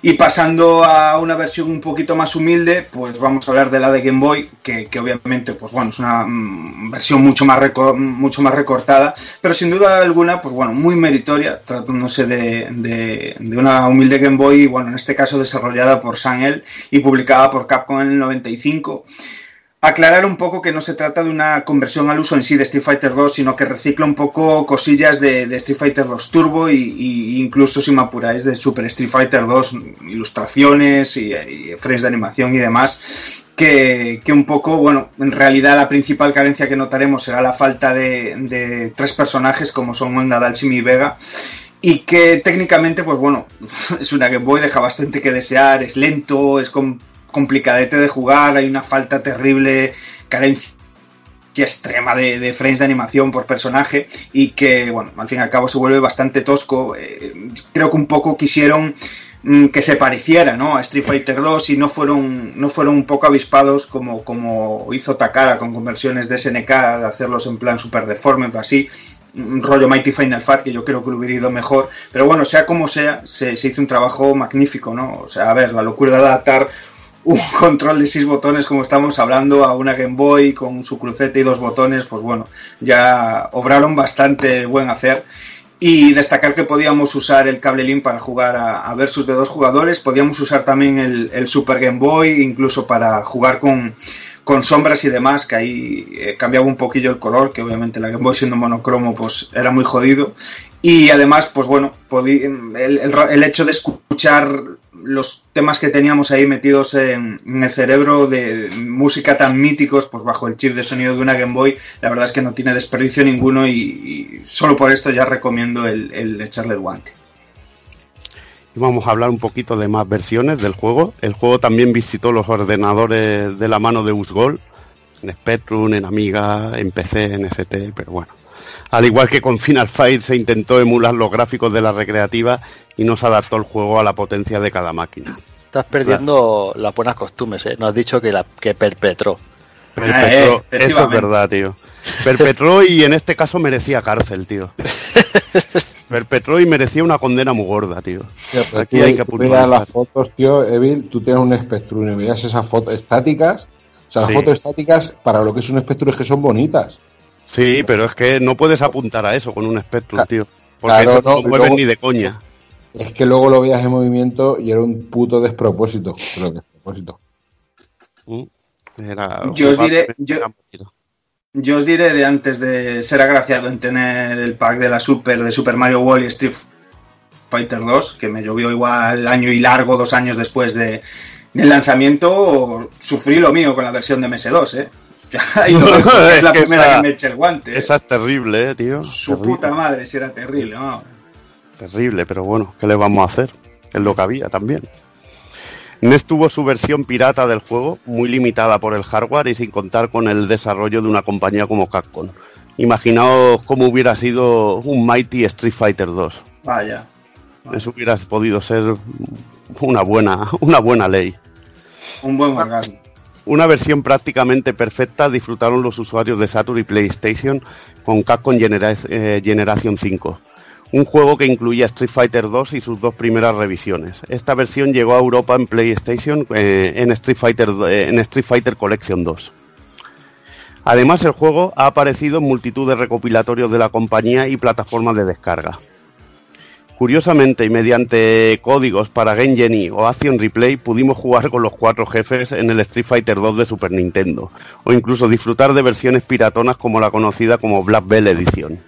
Y pasando a una versión un poquito más humilde, pues vamos a hablar de la de Game Boy, que, que obviamente, pues bueno, es una mm, versión mucho más, mucho más recortada, pero sin duda alguna, pues bueno, muy meritoria, tratándose de, de- una humilde Game Boy, bueno, en este caso desarrollada por Sanel y publicada por Capcom en el 95. Aclarar un poco que no se trata de una conversión al uso en sí de Street Fighter 2, sino que recicla un poco cosillas de, Street Fighter 2 Turbo y, incluso, si me apuráis, de Super Street Fighter 2, ilustraciones y, frames de animación y demás. Que, un poco, bueno, en realidad la principal carencia que notaremos será la falta de, tres personajes como son Onda, Dalsim y Vega y que técnicamente, pues bueno, es una Game Boy, deja bastante que desear, es lento, es com- complicadete de jugar, hay una falta terrible, carencia extrema de, frames de animación por personaje y que, bueno, al fin y al cabo se vuelve bastante tosco. Eh, creo que un poco quisieron mm, que se pareciera ¿no? a Street Fighter 2 y no fueron, no fueron un poco avispados como, como hizo Takara con conversiones de SNK, de hacerlos en plan super deforme o así un rollo Mighty Final Fat que yo creo que lo hubiera ido mejor pero bueno sea como sea se, se hizo un trabajo magnífico no o sea a ver la locura de adaptar un control de seis botones como estamos hablando a una Game Boy con su cruceta y dos botones pues bueno ya obraron bastante buen hacer y destacar que podíamos usar el cable link para jugar a, a versus de dos jugadores podíamos usar también el, el Super Game Boy incluso para jugar con con sombras y demás, que ahí eh, cambiaba un poquillo el color, que obviamente la Game Boy siendo monocromo pues era muy jodido. Y además, pues bueno, el, el- hecho de escuchar los temas que teníamos ahí metidos en, el cerebro de música tan míticos, pues bajo el chip de sonido de una Game Boy, la verdad es que no tiene desperdicio ninguno y, solo por esto ya recomiendo el, el echarle el guante. Y vamos a hablar un poquito de más versiones del juego. El juego también visitó los ordenadores de la mano de Usgol, en Spectrum, en Amiga, en PC, en ST, pero bueno. Al igual que con Final Fight se intentó emular los gráficos de la recreativa y no se adaptó el juego a la potencia de cada máquina. estás perdiendo las buenas costumbres, ¿eh? No has dicho que, la, que perpetró. Perpetró, eso es verdad, tío. Perpetró y en este caso merecía cárcel, tío. Perpetró y merecía una condena muy gorda, tío. Tío, pero Aquí tú- hay que puntualizar. las fotos, tío, Evil, tú tienes un Spectrum y miras esas fotos estáticas. O sea, las Sí. fotos estáticas para lo que es un Spectrum es que son bonitas. Sí, pero es que no puedes apuntar a eso con un Spectrum, tío. Porque Claro, eso no no, mueves ni de coña. Es que luego lo veías en movimiento y era un puto despropósito. Pero despropósito. Era Yo os diré, yo, yo os diré de antes de ser agraciado en tener el pack de la Super de Super Mario World y Street Fighter 2, que me llovió igual año y largo, dos años después de, del lanzamiento, sufrí lo mío con la versión de MS2, ¿eh? Que es la que primera esa- que me eché el guante. ¿eh? Esa es terrible, eh, tío. Su Terrible, puta madre, si era terrible, vamos. terrible, pero bueno, ¿qué le vamos a hacer? Es lo que había también. NES tuvo su versión pirata del juego, muy limitada por el hardware y sin contar con el desarrollo de una compañía como Capcom. Imaginaos cómo hubiera sido un Mighty Street Fighter 2. Vaya. Eso hubiera podido ser una buena, una buena ley. Un buen orgasmo. Una versión prácticamente perfecta disfrutaron los usuarios de Saturn y PlayStation con Capcom Genera- eh, Generation 5. Un juego que incluía Street Fighter 2 y sus dos primeras revisiones. Esta versión llegó a Europa en PlayStation eh, en, Street Fighter, eh, en Street Fighter Collection 2. Además, el juego ha aparecido en multitud de recopilatorios de la compañía y plataformas de descarga. Curiosamente, y mediante códigos para Game Genie o Action Replay, pudimos jugar con los cuatro jefes en el Street Fighter 2 de Super Nintendo, o incluso disfrutar de versiones piratonas como la conocida como Black Bell Edition,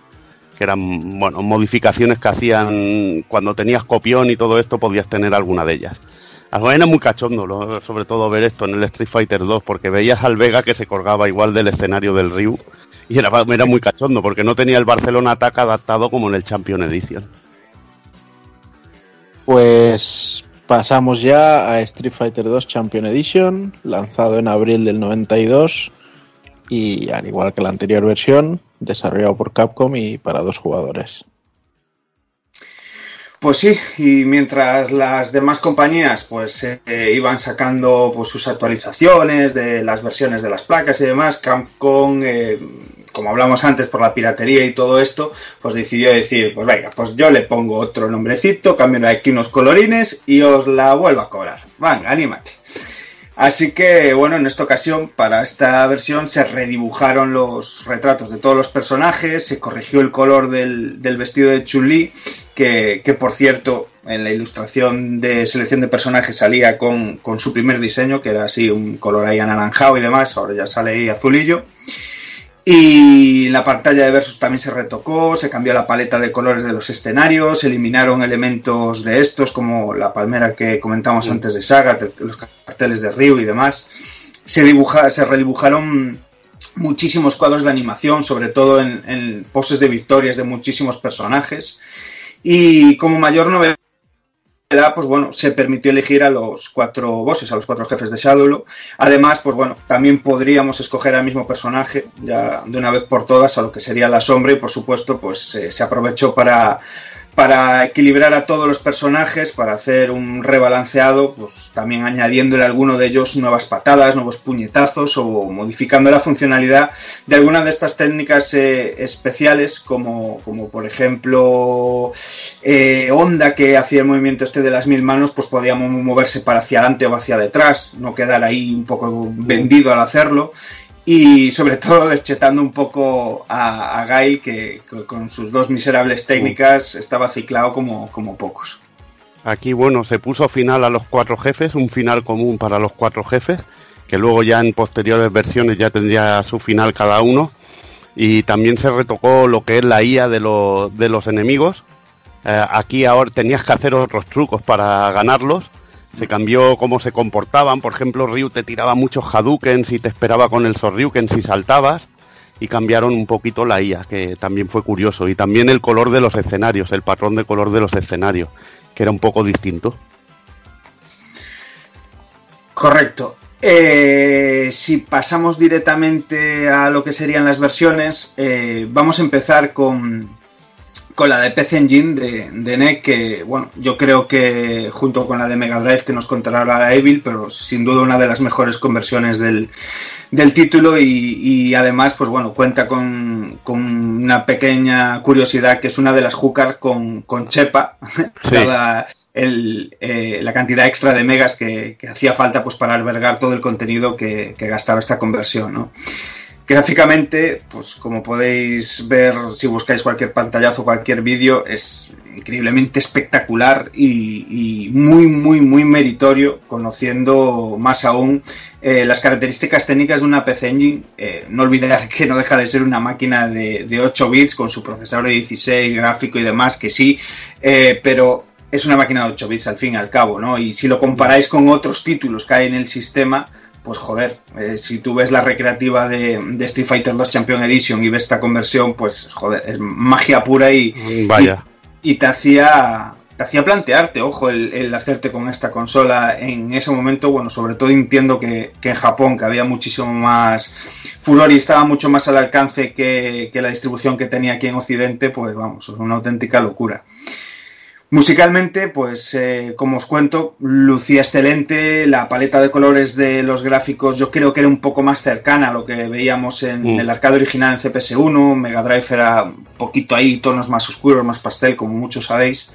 que eran bueno, modificaciones que hacían cuando tenías copión y todo esto, podías tener alguna de ellas. Era muy cachondo, sobre todo ver esto en el Street Fighter 2, porque veías al Vega que se colgaba igual del escenario del Ryu, y era, era muy cachondo, porque no tenía el Barcelona Attack adaptado como en el Champion Edition. Pues pasamos ya a Street Fighter 2 Champion Edition, lanzado en abril del 92 y al igual que la anterior versión, desarrollado por Capcom y para dos jugadores. Pues sí, y mientras las demás compañías pues eh, iban sacando pues sus actualizaciones de las versiones de las placas y demás, Capcom, eh, como hablamos antes por la piratería y todo esto, pues decidió decir, pues venga, pues yo le pongo otro nombrecito, cambio aquí unos colorines y os la vuelvo a cobrar. Venga, anímate. Así que, bueno, en esta ocasión, para esta versión, se redibujaron los retratos de todos los personajes, se corrigió el color del, del vestido de Chun-Li, que, que, por cierto, en la ilustración de selección de personajes salía con, con su primer diseño, que era así un color ahí anaranjado y demás, ahora ya sale ahí azulillo. Y la pantalla de versos también se retocó, se cambió la paleta de colores de los escenarios, se eliminaron elementos de estos como la palmera que comentamos antes de Saga, los carteles de Ryu y demás. Se, dibuja, se redibujaron muchísimos cuadros de animación, sobre todo en, en poses de victorias de muchísimos personajes. Y como mayor novedad, pues bueno, se permitió elegir a los cuatro bosses, a los cuatro jefes de Shadowlo. Además, pues bueno, también podríamos escoger al mismo personaje, ya de una vez por todas, a lo que sería la sombra, y por supuesto, pues eh, se aprovechó para, para equilibrar a todos los personajes, para hacer un rebalanceado, pues también añadiéndole a alguno de ellos nuevas patadas, nuevos puñetazos o modificando la funcionalidad de alguna de estas técnicas eh, especiales, como, como por ejemplo eh, Onda que hacía el movimiento este de las mil manos, pues podíamos moverse para hacia adelante o hacia detrás, no quedar ahí un poco vendido al hacerlo. Y sobre todo deschetando un poco a, a Gail, que, que con sus dos miserables técnicas estaba ciclado como, como pocos. Aquí, bueno, se puso final a los cuatro jefes, un final común para los cuatro jefes, que luego ya en posteriores versiones ya tendría su final cada uno. Y también se retocó lo que es la IA de, los de los enemigos. Eh, aquí ahora tenías que hacer otros trucos para ganarlos. Se cambió cómo se comportaban. Por ejemplo, Ryu te tiraba muchos Hadouken si te esperaba con el Sorryuken si saltabas. Y cambiaron un poquito la IA, que también fue curioso. Y también el color de los escenarios, el patrón de color de los escenarios, que era un poco distinto. Correcto. Eh, si pasamos directamente a lo que serían las versiones, eh, vamos a empezar con, con la de PC Engine de, de NEC, que bueno, yo creo que junto con la de Mega Drive que nos contará ahora Evil, pero sin duda una de las mejores conversiones del, del título y, y además, pues bueno, cuenta con, con una pequeña curiosidad que es una de las hookers con, con Chepa, dada el, eh, la cantidad extra de megas que, que hacía falta pues para albergar todo el contenido que, que gastaba esta conversión, ¿no? Gráficamente, pues como podéis ver si buscáis cualquier pantallazo, cualquier vídeo, es increíblemente espectacular y, y muy, muy, muy meritorio, conociendo más aún eh, las características técnicas de una PC Engine. Eh, no olvidar que no deja de ser una máquina de, de 8 bits con su procesador de 16, gráfico y demás, que sí, eh, pero es una máquina de 8 bits al fin y al cabo, ¿no? Y si lo comparáis con otros títulos que hay en el sistema, pues joder, eh, si tú ves la recreativa de, de, Street Fighter 2 Champion Edition y ves esta conversión, pues joder, es magia pura y, Vaya. y, y te hacía te hacía plantearte, ojo, el, el, hacerte con esta consola en ese momento, bueno, sobre todo entiendo que, que, en Japón, que había muchísimo más furor y estaba mucho más al alcance que, que la distribución que tenía aquí en Occidente, pues vamos, es una auténtica locura. Musicalmente, pues eh, como os cuento, lucía excelente, la paleta de colores de los gráficos yo creo que era un poco más cercana a lo que veíamos en mm. el arcade original en CPS1, Mega Drive era un poquito ahí, tonos más oscuros, más pastel, como muchos sabéis.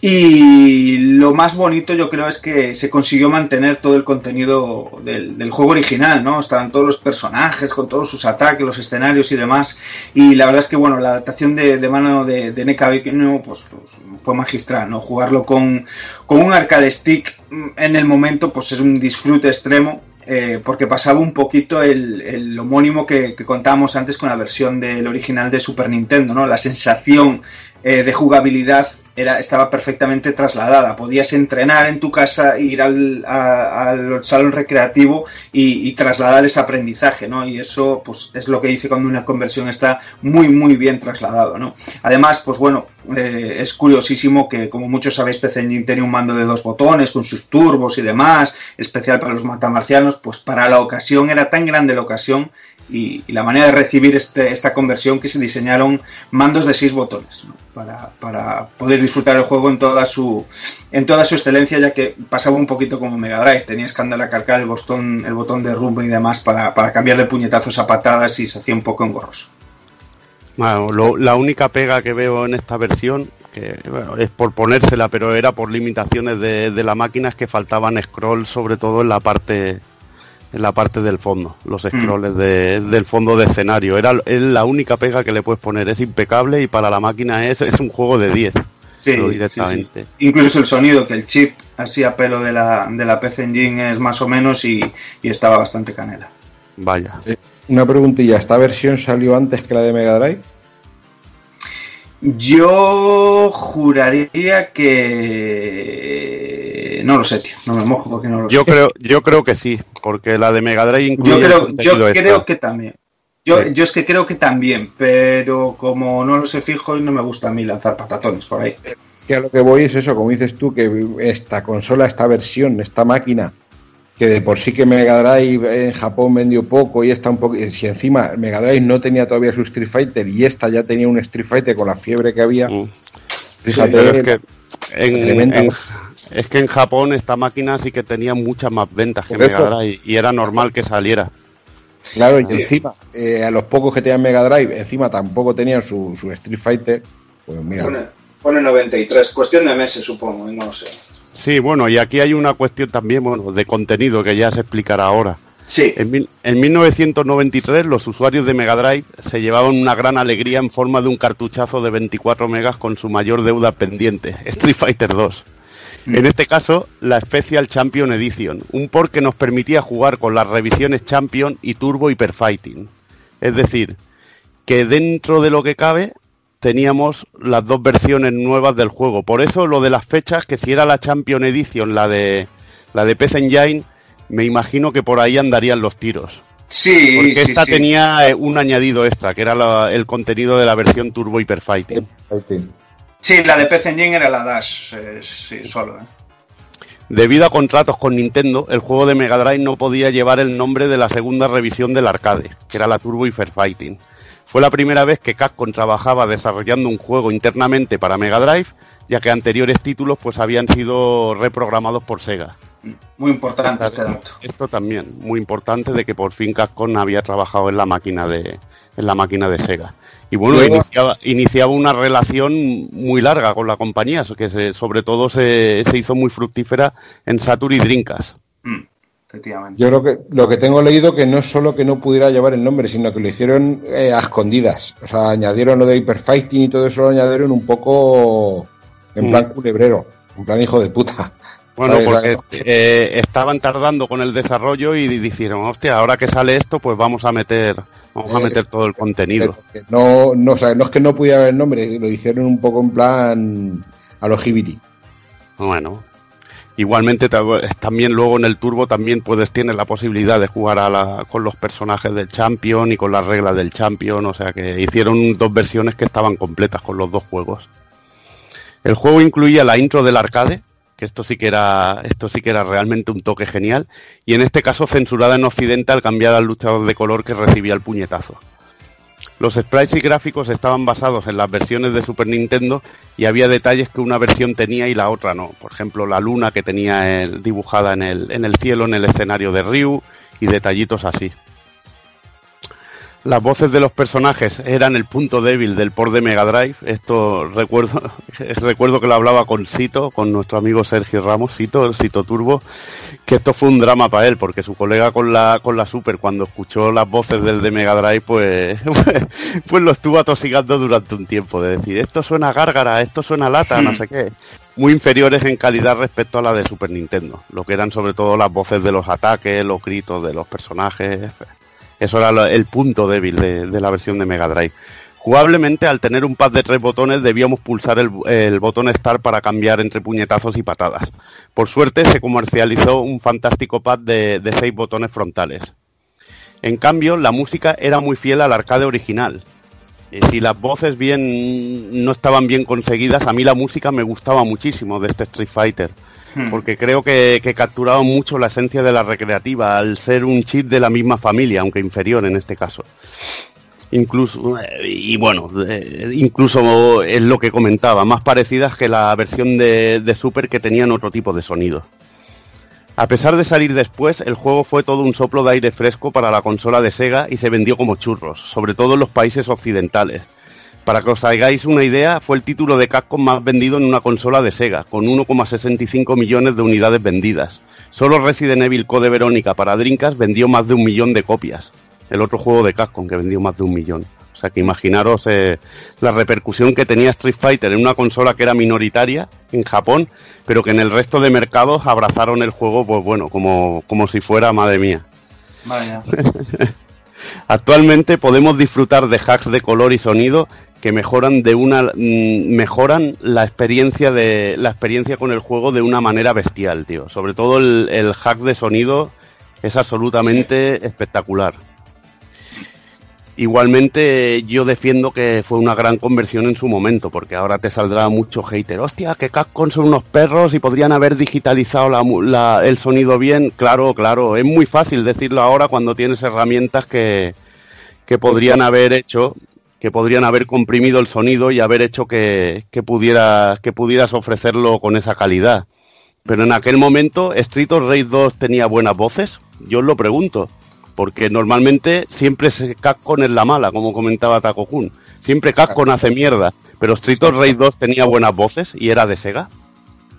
Y lo más bonito yo creo es que se consiguió mantener todo el contenido del, juego original, ¿no? Estaban todos los personajes con todos sus ataques, los escenarios y demás. Y la verdad es que, bueno, la adaptación de, mano de, de pues, pues, fue magistral, ¿no? Jugarlo con, con un arcade stick en el momento pues es un disfrute extremo. Eh, porque pasaba un poquito el, el homónimo que, que, contábamos antes con la versión del original de Super Nintendo, ¿no? La sensación eh, de jugabilidad era, estaba perfectamente trasladada. Podías entrenar en tu casa, ir al, al salón recreativo y, y, trasladar ese aprendizaje, ¿no? Y eso, pues, es lo que dice cuando una conversión está muy, muy bien trasladado, ¿no? Además, pues bueno, eh, es curiosísimo que, como muchos sabéis, PC Engine tiene un mando de dos botones con sus turbos y demás, especial para los matamarcianos, pues para la ocasión era tan grande la ocasión y, la manera de recibir este, esta conversión que se diseñaron mandos de seis botones para, poder disfrutar el juego en toda su en toda su excelencia ya que pasaba un poquito como Mega Drive. Tenías que andar a cargar el botón el botón de rumbo y demás para, para cambiarle puñetazos a patadas y se hacía un poco engorroso. Bueno, la única pega que veo en esta versión que bueno, es por ponérsela pero era por limitaciones de, de la máquina es que faltaban scroll sobre todo en la parte en la parte del fondo, los scrolls mm. de, del fondo de escenario. Era es la única pega que le puedes poner, es impecable y para la máquina es, es un juego de 10. Sí, directamente. Sí, sí. Incluso el sonido, que el chip así a pelo de la, de la PC Engine es más o menos y, y estaba bastante canela. Vaya. Eh, una preguntilla, ¿esta versión salió antes que la de Mega Drive? Yo juraría que no lo sé, tío. No me mojo porque no lo yo sé. Creo, yo creo que sí, porque la de Mega Drive incluye. Yo creo, yo creo que también. Yo, sí. yo, es que creo que también, pero como no lo sé fijo, no me gusta a mí lanzar patatones por ahí. Que a lo que voy es eso, como dices tú, que esta consola, esta versión, esta máquina, que de por sí que Mega Drive en Japón vendió poco y esta un poco. Si encima Mega Drive no tenía todavía su Street Fighter y esta ya tenía un Street Fighter con la fiebre que había. Mm. Fíjate, sí, es que en, en, es que en Japón esta máquina sí que tenía muchas más ventas que Mega Drive y era normal que saliera. Claro, y encima, eh, a los pocos que tenían Mega Drive, encima tampoco tenían su, su Street Fighter. Pues mira. Pone, pone 93, cuestión de meses, supongo, no lo sé. Sí, bueno, y aquí hay una cuestión también bueno, de contenido que ya se explicará ahora. Sí. En, en, 1993 los usuarios de Mega Drive se llevaban una gran alegría en forma de un cartuchazo de 24 megas con su mayor deuda pendiente, Street Fighter 2. En este caso, la Special Champion Edition, un port que nos permitía jugar con las revisiones Champion y Turbo Hyper Fighting. Es decir, que dentro de lo que cabe teníamos las dos versiones nuevas del juego. Por eso lo de las fechas, que si era la Champion Edition, la de la de PC Engine, me imagino que por ahí andarían los tiros. Sí, porque sí, esta sí. tenía un añadido extra, que era la, el contenido de la versión Turbo Hyper Fighting. Sí, la de PC Engine era la Dash, eh, sí, solo. Eh. Debido a contratos con Nintendo, el juego de Mega Drive no podía llevar el nombre de la segunda revisión del arcade, que era la Turbo Hyper Fighting. Fue la primera vez que Capcom trabajaba desarrollando un juego internamente para Mega Drive, ya que anteriores títulos pues habían sido reprogramados por Sega. Muy importante este dato. Esto también, muy importante de que por fin Capcom había trabajado en la máquina de, en la máquina de Sega. Y bueno, Luego- iniciaba, iniciaba una relación muy larga con la compañía, que se- sobre todo se, se hizo muy fructífera en Saturn y Dreamcast. Efectivamente. Yo creo que lo que tengo leído que no es solo que no pudiera llevar el nombre, sino que lo hicieron eh, a escondidas. O sea, añadieron lo de Hyperfighting y todo eso lo añadieron un poco en Mm. plan culebrero, en plan hijo de puta. Bueno, porque eh, estaban tardando con el desarrollo y dijeron, hostia, ahora que sale esto, pues vamos a meter, vamos a Eh, meter todo el contenido. Que No, no, o sea, no es que no pudiera haber el nombre, lo hicieron un poco en plan a los Hibiri. Bueno, igualmente ta- también luego en el Turbo también puedes tienes la posibilidad de jugar a la- con los personajes del Champion y con las reglas del Champion, o sea que hicieron dos versiones que estaban completas con los dos juegos. El juego incluía la intro del arcade, que esto sí que era esto sí que era realmente un toque genial y en este caso censurada en Occidente al cambiar al luchador de color que recibía el puñetazo. Los sprites y gráficos estaban basados en las versiones de Super Nintendo y había detalles que una versión tenía y la otra no. Por ejemplo, la luna que tenía el- dibujada en el, en el cielo, en el escenario de Ryu y detallitos así. Las voces de los personajes eran el punto débil del port de Mega Drive. Esto recuerdo, recuerdo que lo hablaba con Sito, con nuestro amigo Sergio Ramos, Sito, Sito Turbo, que esto fue un drama para él, porque su colega con la, con la Super, cuando escuchó las voces del de Mega Drive, pues, pues lo estuvo atosigando durante un tiempo, de decir, esto suena gárgara, esto suena lata, no sé qué. Muy inferiores en calidad respecto a la de Super Nintendo, lo que eran sobre todo las voces de los ataques, los gritos de los personajes. Eso era el punto débil de, la versión de Mega Drive. Jugablemente, al tener un pad de tres botones, debíamos pulsar el, botón Start para cambiar entre puñetazos y patadas. Por suerte, se comercializó un fantástico pad de, de seis botones frontales. En cambio, la música era muy fiel al arcade original. Y si las voces bien no estaban bien conseguidas, a mí la música me gustaba muchísimo de este Street Fighter porque creo que, que capturaba mucho la esencia de la recreativa al ser un chip de la misma familia, aunque inferior en este caso. Incluso, y bueno, eh, incluso es lo que comentaba, más parecidas que la versión de, de Super que tenían otro tipo de sonido. A pesar de salir después, el juego fue todo un soplo de aire fresco para la consola de Sega y se vendió como churros, sobre todo en los países occidentales. Para que os hagáis una idea, fue el título de Capcom más vendido en una consola de Sega, con 1,65 millones de unidades vendidas. Solo Resident Evil Code Verónica para Dreamcast vendió más de un millón de copias. El otro juego de Capcom que vendió más de un millón. O sea que imaginaros eh, la repercusión que tenía Street Fighter en una consola que era minoritaria en Japón, pero que en el resto de mercados abrazaron el juego, pues bueno, como, como si fuera, madre mía, Vaya. Actualmente podemos disfrutar de hacks de color y sonido que mejoran de una mm, mejoran la experiencia de la experiencia con el juego de una manera bestial, tío. Sobre todo el, el hack de sonido es absolutamente espectacular. Igualmente yo defiendo que fue una gran conversión en su momento, porque ahora te saldrá mucho hater. Hostia, que Capcom son unos perros y podrían haber digitalizado la- el sonido bien. Claro, claro, es muy fácil decirlo ahora cuando tienes herramientas que, que podrían haber hecho, que podrían haber comprimido el sonido y haber hecho que, que, pudiera, que pudieras ofrecerlo con esa calidad. Pero en aquel momento, ¿Street of Rage 2 tenía buenas voces? Yo os lo pregunto. Porque normalmente siempre se es la mala, como comentaba Taco Kun. Siempre Capcom hace mierda. Pero Street of Rage 2 tenía buenas voces y era de Sega.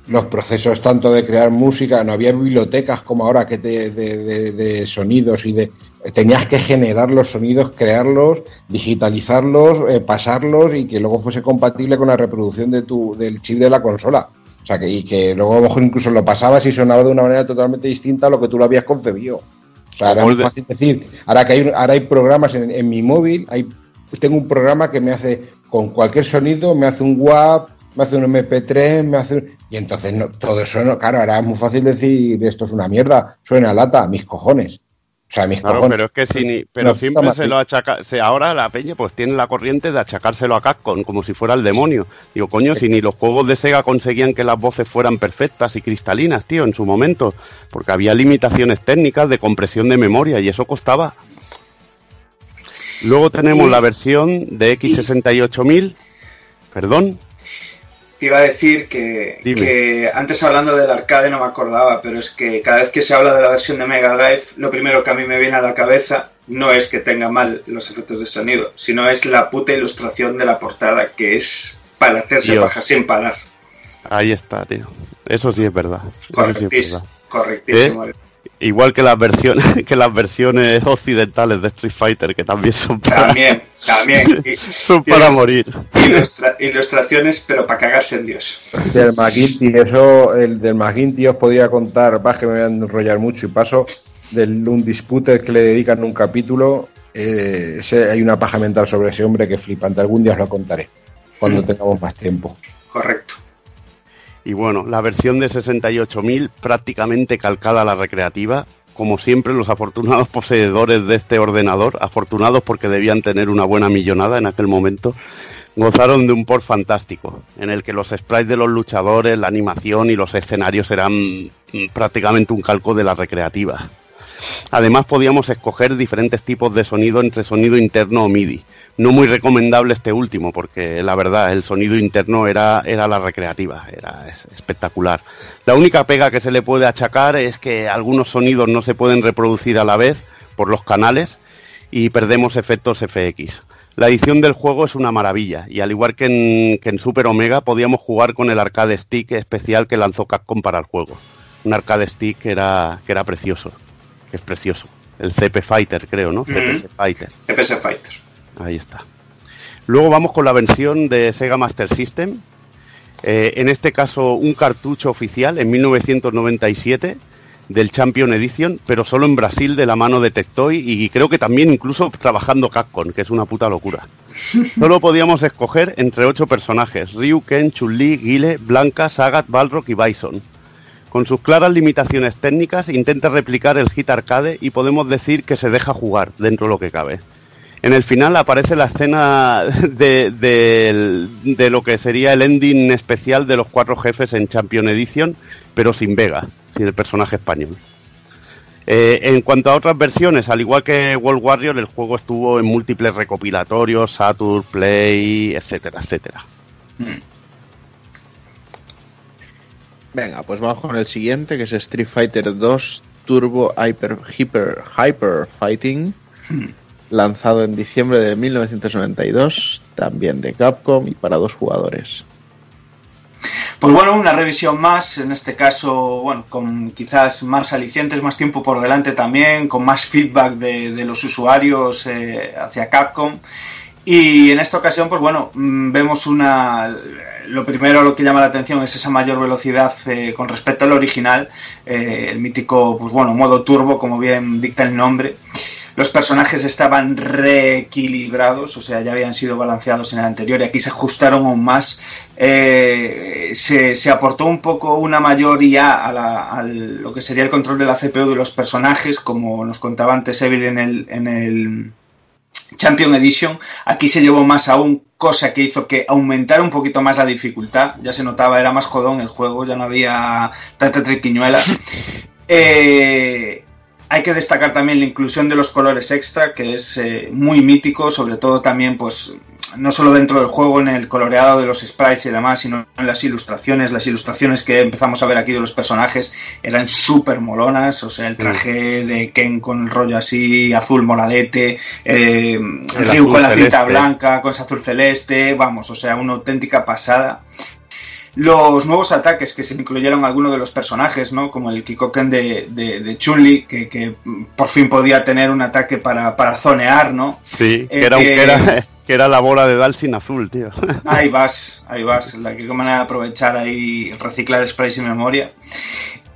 Los procesos tanto de crear música, no había bibliotecas como ahora que te, de, de- de sonidos y de... Tenías que generar los sonidos, crearlos, digitalizarlos, eh, pasarlos y que luego fuese compatible con la reproducción de tu, del chip de la consola. O sea, que, y que luego a lo mejor incluso lo pasabas y sonaba de una manera totalmente distinta a lo que tú lo habías concebido. O sea, era muy fácil decir, ahora que hay, ahora hay programas en, en mi móvil, hay, tengo un programa que me hace con cualquier sonido, me hace un WAP, me hace un MP3, me hace un- Y entonces no, todo eso, no, claro, ahora es muy fácil decir esto es una mierda, suena lata, mis cojones. O sea, mis Claro, cojones. pero es que si pero siempre se lo achaca, se, ahora la peña pues tiene la corriente de achacárselo a Capcom como si fuera el demonio. Digo, coño, si ni los juegos de Sega conseguían que las voces fueran perfectas y cristalinas, tío, en su momento, porque había limitaciones técnicas de compresión de memoria y eso costaba. Luego tenemos la versión de X68000. Perdón. Te iba a decir que, que antes hablando del arcade no me acordaba, pero es que cada vez que se habla de la versión de Mega Drive, lo primero que a mí me viene a la cabeza no es que tenga mal los efectos de sonido, sino es la puta ilustración de la portada, que es para hacerse Dios. baja sin parar. Ahí está, tío. Eso sí es verdad. Sí es verdad. Correctísimo. ¿Eh? Igual que las versiones que las versiones occidentales de Street Fighter, que también son para, También, también. Y- son para morir. ilustra- ilustraciones, pero para cagarse en Dios. Del McGuinty, eso, el del McGuinty os podría contar, va que me voy a enrollar mucho y paso, del un dispute que le dedican un capítulo, eh, ese- hay una paja mental sobre ese hombre que flipante, algún día os lo contaré, cuando tengamos más tiempo. Correcto. Y bueno, la versión de 68.000 prácticamente calcada a la recreativa. Como siempre, los afortunados poseedores de este ordenador, afortunados porque debían tener una buena millonada en aquel momento, gozaron de un port fantástico, en el que los sprites de los luchadores, la animación y los escenarios eran mm, prácticamente un calco de la recreativa. Además podíamos escoger diferentes tipos de sonido entre sonido interno o MIDI. No muy recomendable este último, porque la verdad, el sonido interno era, era la recreativa, era es- espectacular. La única pega que se le puede achacar es que algunos sonidos no se pueden reproducir a la vez por los canales y perdemos efectos FX. La edición del juego es una maravilla y al igual que en, que en Super Omega podíamos jugar con el arcade stick especial que lanzó Capcom para el juego. Un arcade stick que era, que era precioso, que es precioso. El CP Fighter creo, ¿no? CPS Fighter. CPS Fighter. Ahí está. Luego vamos con la versión de Sega Master System. Eh, en este caso, un cartucho oficial en 1997 del Champion Edition, pero solo en Brasil de la mano de Tectoy y creo que también incluso trabajando Capcom, que es una puta locura. Solo podíamos escoger entre ocho personajes: Ryu, Ken, Chun-Li, Guile, Blanca, Sagat, Balrog y Bison. Con sus claras limitaciones técnicas, intenta replicar el hit arcade y podemos decir que se deja jugar dentro de lo que cabe. En el final aparece la escena de, de- lo que sería el ending especial de los cuatro jefes en Champion Edition, pero sin Vega, sin el personaje español. Eh, en cuanto a otras versiones, al igual que World Warrior, el juego estuvo en múltiples recopilatorios, Saturn, Play, etcétera, etcétera. Venga, pues vamos con el siguiente, que es Street Fighter 2 Turbo Hyper, Hyper, Hyper Fighting, lanzado en diciembre de 1992, también de Capcom y para dos jugadores. Pues bueno, una revisión más, en este caso, bueno, con quizás más alicientes, más tiempo por delante también, con más feedback de, de los usuarios eh, hacia Capcom. Y en esta ocasión, pues bueno, mm, vemos una... Lo primero lo que llama la atención es esa mayor velocidad eh, con respecto al original, eh, el mítico, pues bueno, modo turbo, como bien dicta el nombre. Los personajes estaban reequilibrados, o sea, ya habían sido balanceados en el anterior y aquí se ajustaron aún más. Eh, se, se aportó un poco una mayor IA a, la- lo que sería el control de la CPU de los personajes, como nos contaba antes Evil en el, en el Champion Edition. Aquí se llevó más aún, cosa que hizo que aumentara un poquito más la dificultad. Ya se notaba, era más jodón el juego, ya no había tanta triquiñuela. Eh, hay que destacar también la inclusión de los colores extra, que es eh, muy mítico, sobre todo también, pues, no solo dentro del juego, en el coloreado de los sprites y demás, sino en las ilustraciones. Las ilustraciones que empezamos a ver aquí de los personajes eran súper molonas, o sea, el traje de Ken con el rollo así, azul moradete, eh, Ryu con la cinta blanca, con ese azul celeste, vamos, o sea, una auténtica pasada. Los nuevos ataques que se incluyeron algunos de los personajes, ¿no? Como el Kikoken de, de, de Chun-Li, que, que por fin podía tener un ataque para, para zonear, ¿no? Sí, que Eh, era, un- que- que era, que era la bola de Dalsin azul, tío. Ahí vas, ahí vas. La que manera de aprovechar ahí, reciclar sprays y memoria.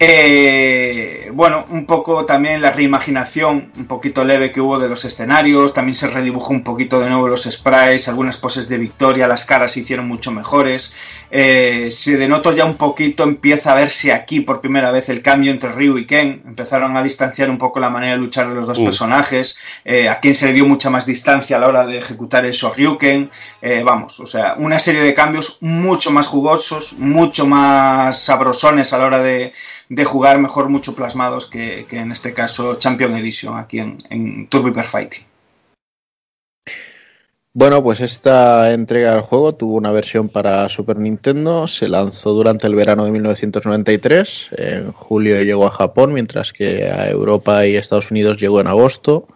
Eh, bueno, un poco también la reimaginación, un poquito leve que hubo de los escenarios. También se redibujó un poquito de nuevo los sprites, algunas poses de victoria, las caras se hicieron mucho mejores. Eh, se denotó ya un poquito, empieza a verse aquí por primera vez el cambio entre Ryu y Ken. Empezaron a distanciar un poco la manera de luchar de los dos personajes. Eh, a Ken se le dio mucha más distancia a la hora de ejecutar el Shoryuken. Eh, vamos, o sea, una serie de cambios mucho más jugosos, mucho más sabrosones a la hora de, de jugar, mejor mucho plasmados que, que en este caso Champion Edition aquí en, en Turbo Hyper Fighting. Bueno, pues esta entrega del juego tuvo una versión para Super Nintendo, se lanzó durante el verano de 1993, en julio llegó a Japón, mientras que a Europa y Estados Unidos llegó en agosto.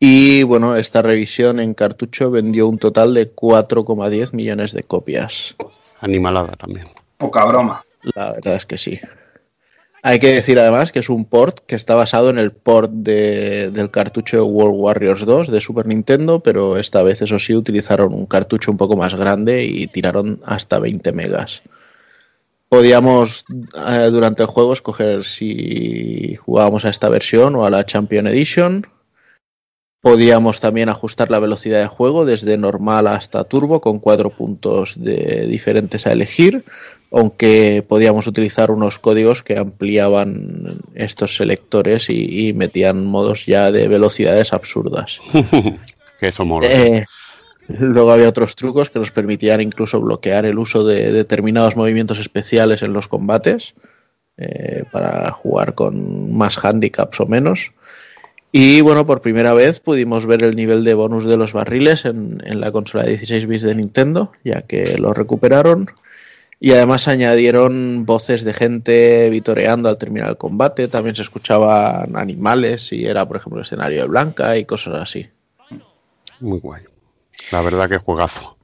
Y bueno, esta revisión en cartucho vendió un total de 4,10 millones de copias. Animalada también. Poca broma. La verdad es que sí. Hay que decir además que es un port que está basado en el port de- del cartucho World Warriors 2 de Super Nintendo, pero esta vez, eso sí, utilizaron un cartucho un poco más grande y tiraron hasta 20 megas. Podíamos eh, durante el juego escoger si jugábamos a esta versión o a la Champion Edition. Podíamos también ajustar la velocidad de juego desde normal hasta turbo con cuatro puntos diferentes a elegir, aunque podíamos utilizar unos códigos que ampliaban estos selectores y, y metían modos ya de velocidades absurdas. que eso mola. Eh, luego había otros trucos que nos permitían incluso bloquear el uso de determinados movimientos especiales en los combates eh, para jugar con más handicaps o menos. Y bueno, por primera vez pudimos ver el nivel de bonus de los barriles en, en la consola de 16 bits de Nintendo, ya que lo recuperaron. Y además añadieron voces de gente vitoreando al terminar el combate. También se escuchaban animales y era, por ejemplo, el escenario de Blanca y cosas así. Muy guay. La verdad que juegazo.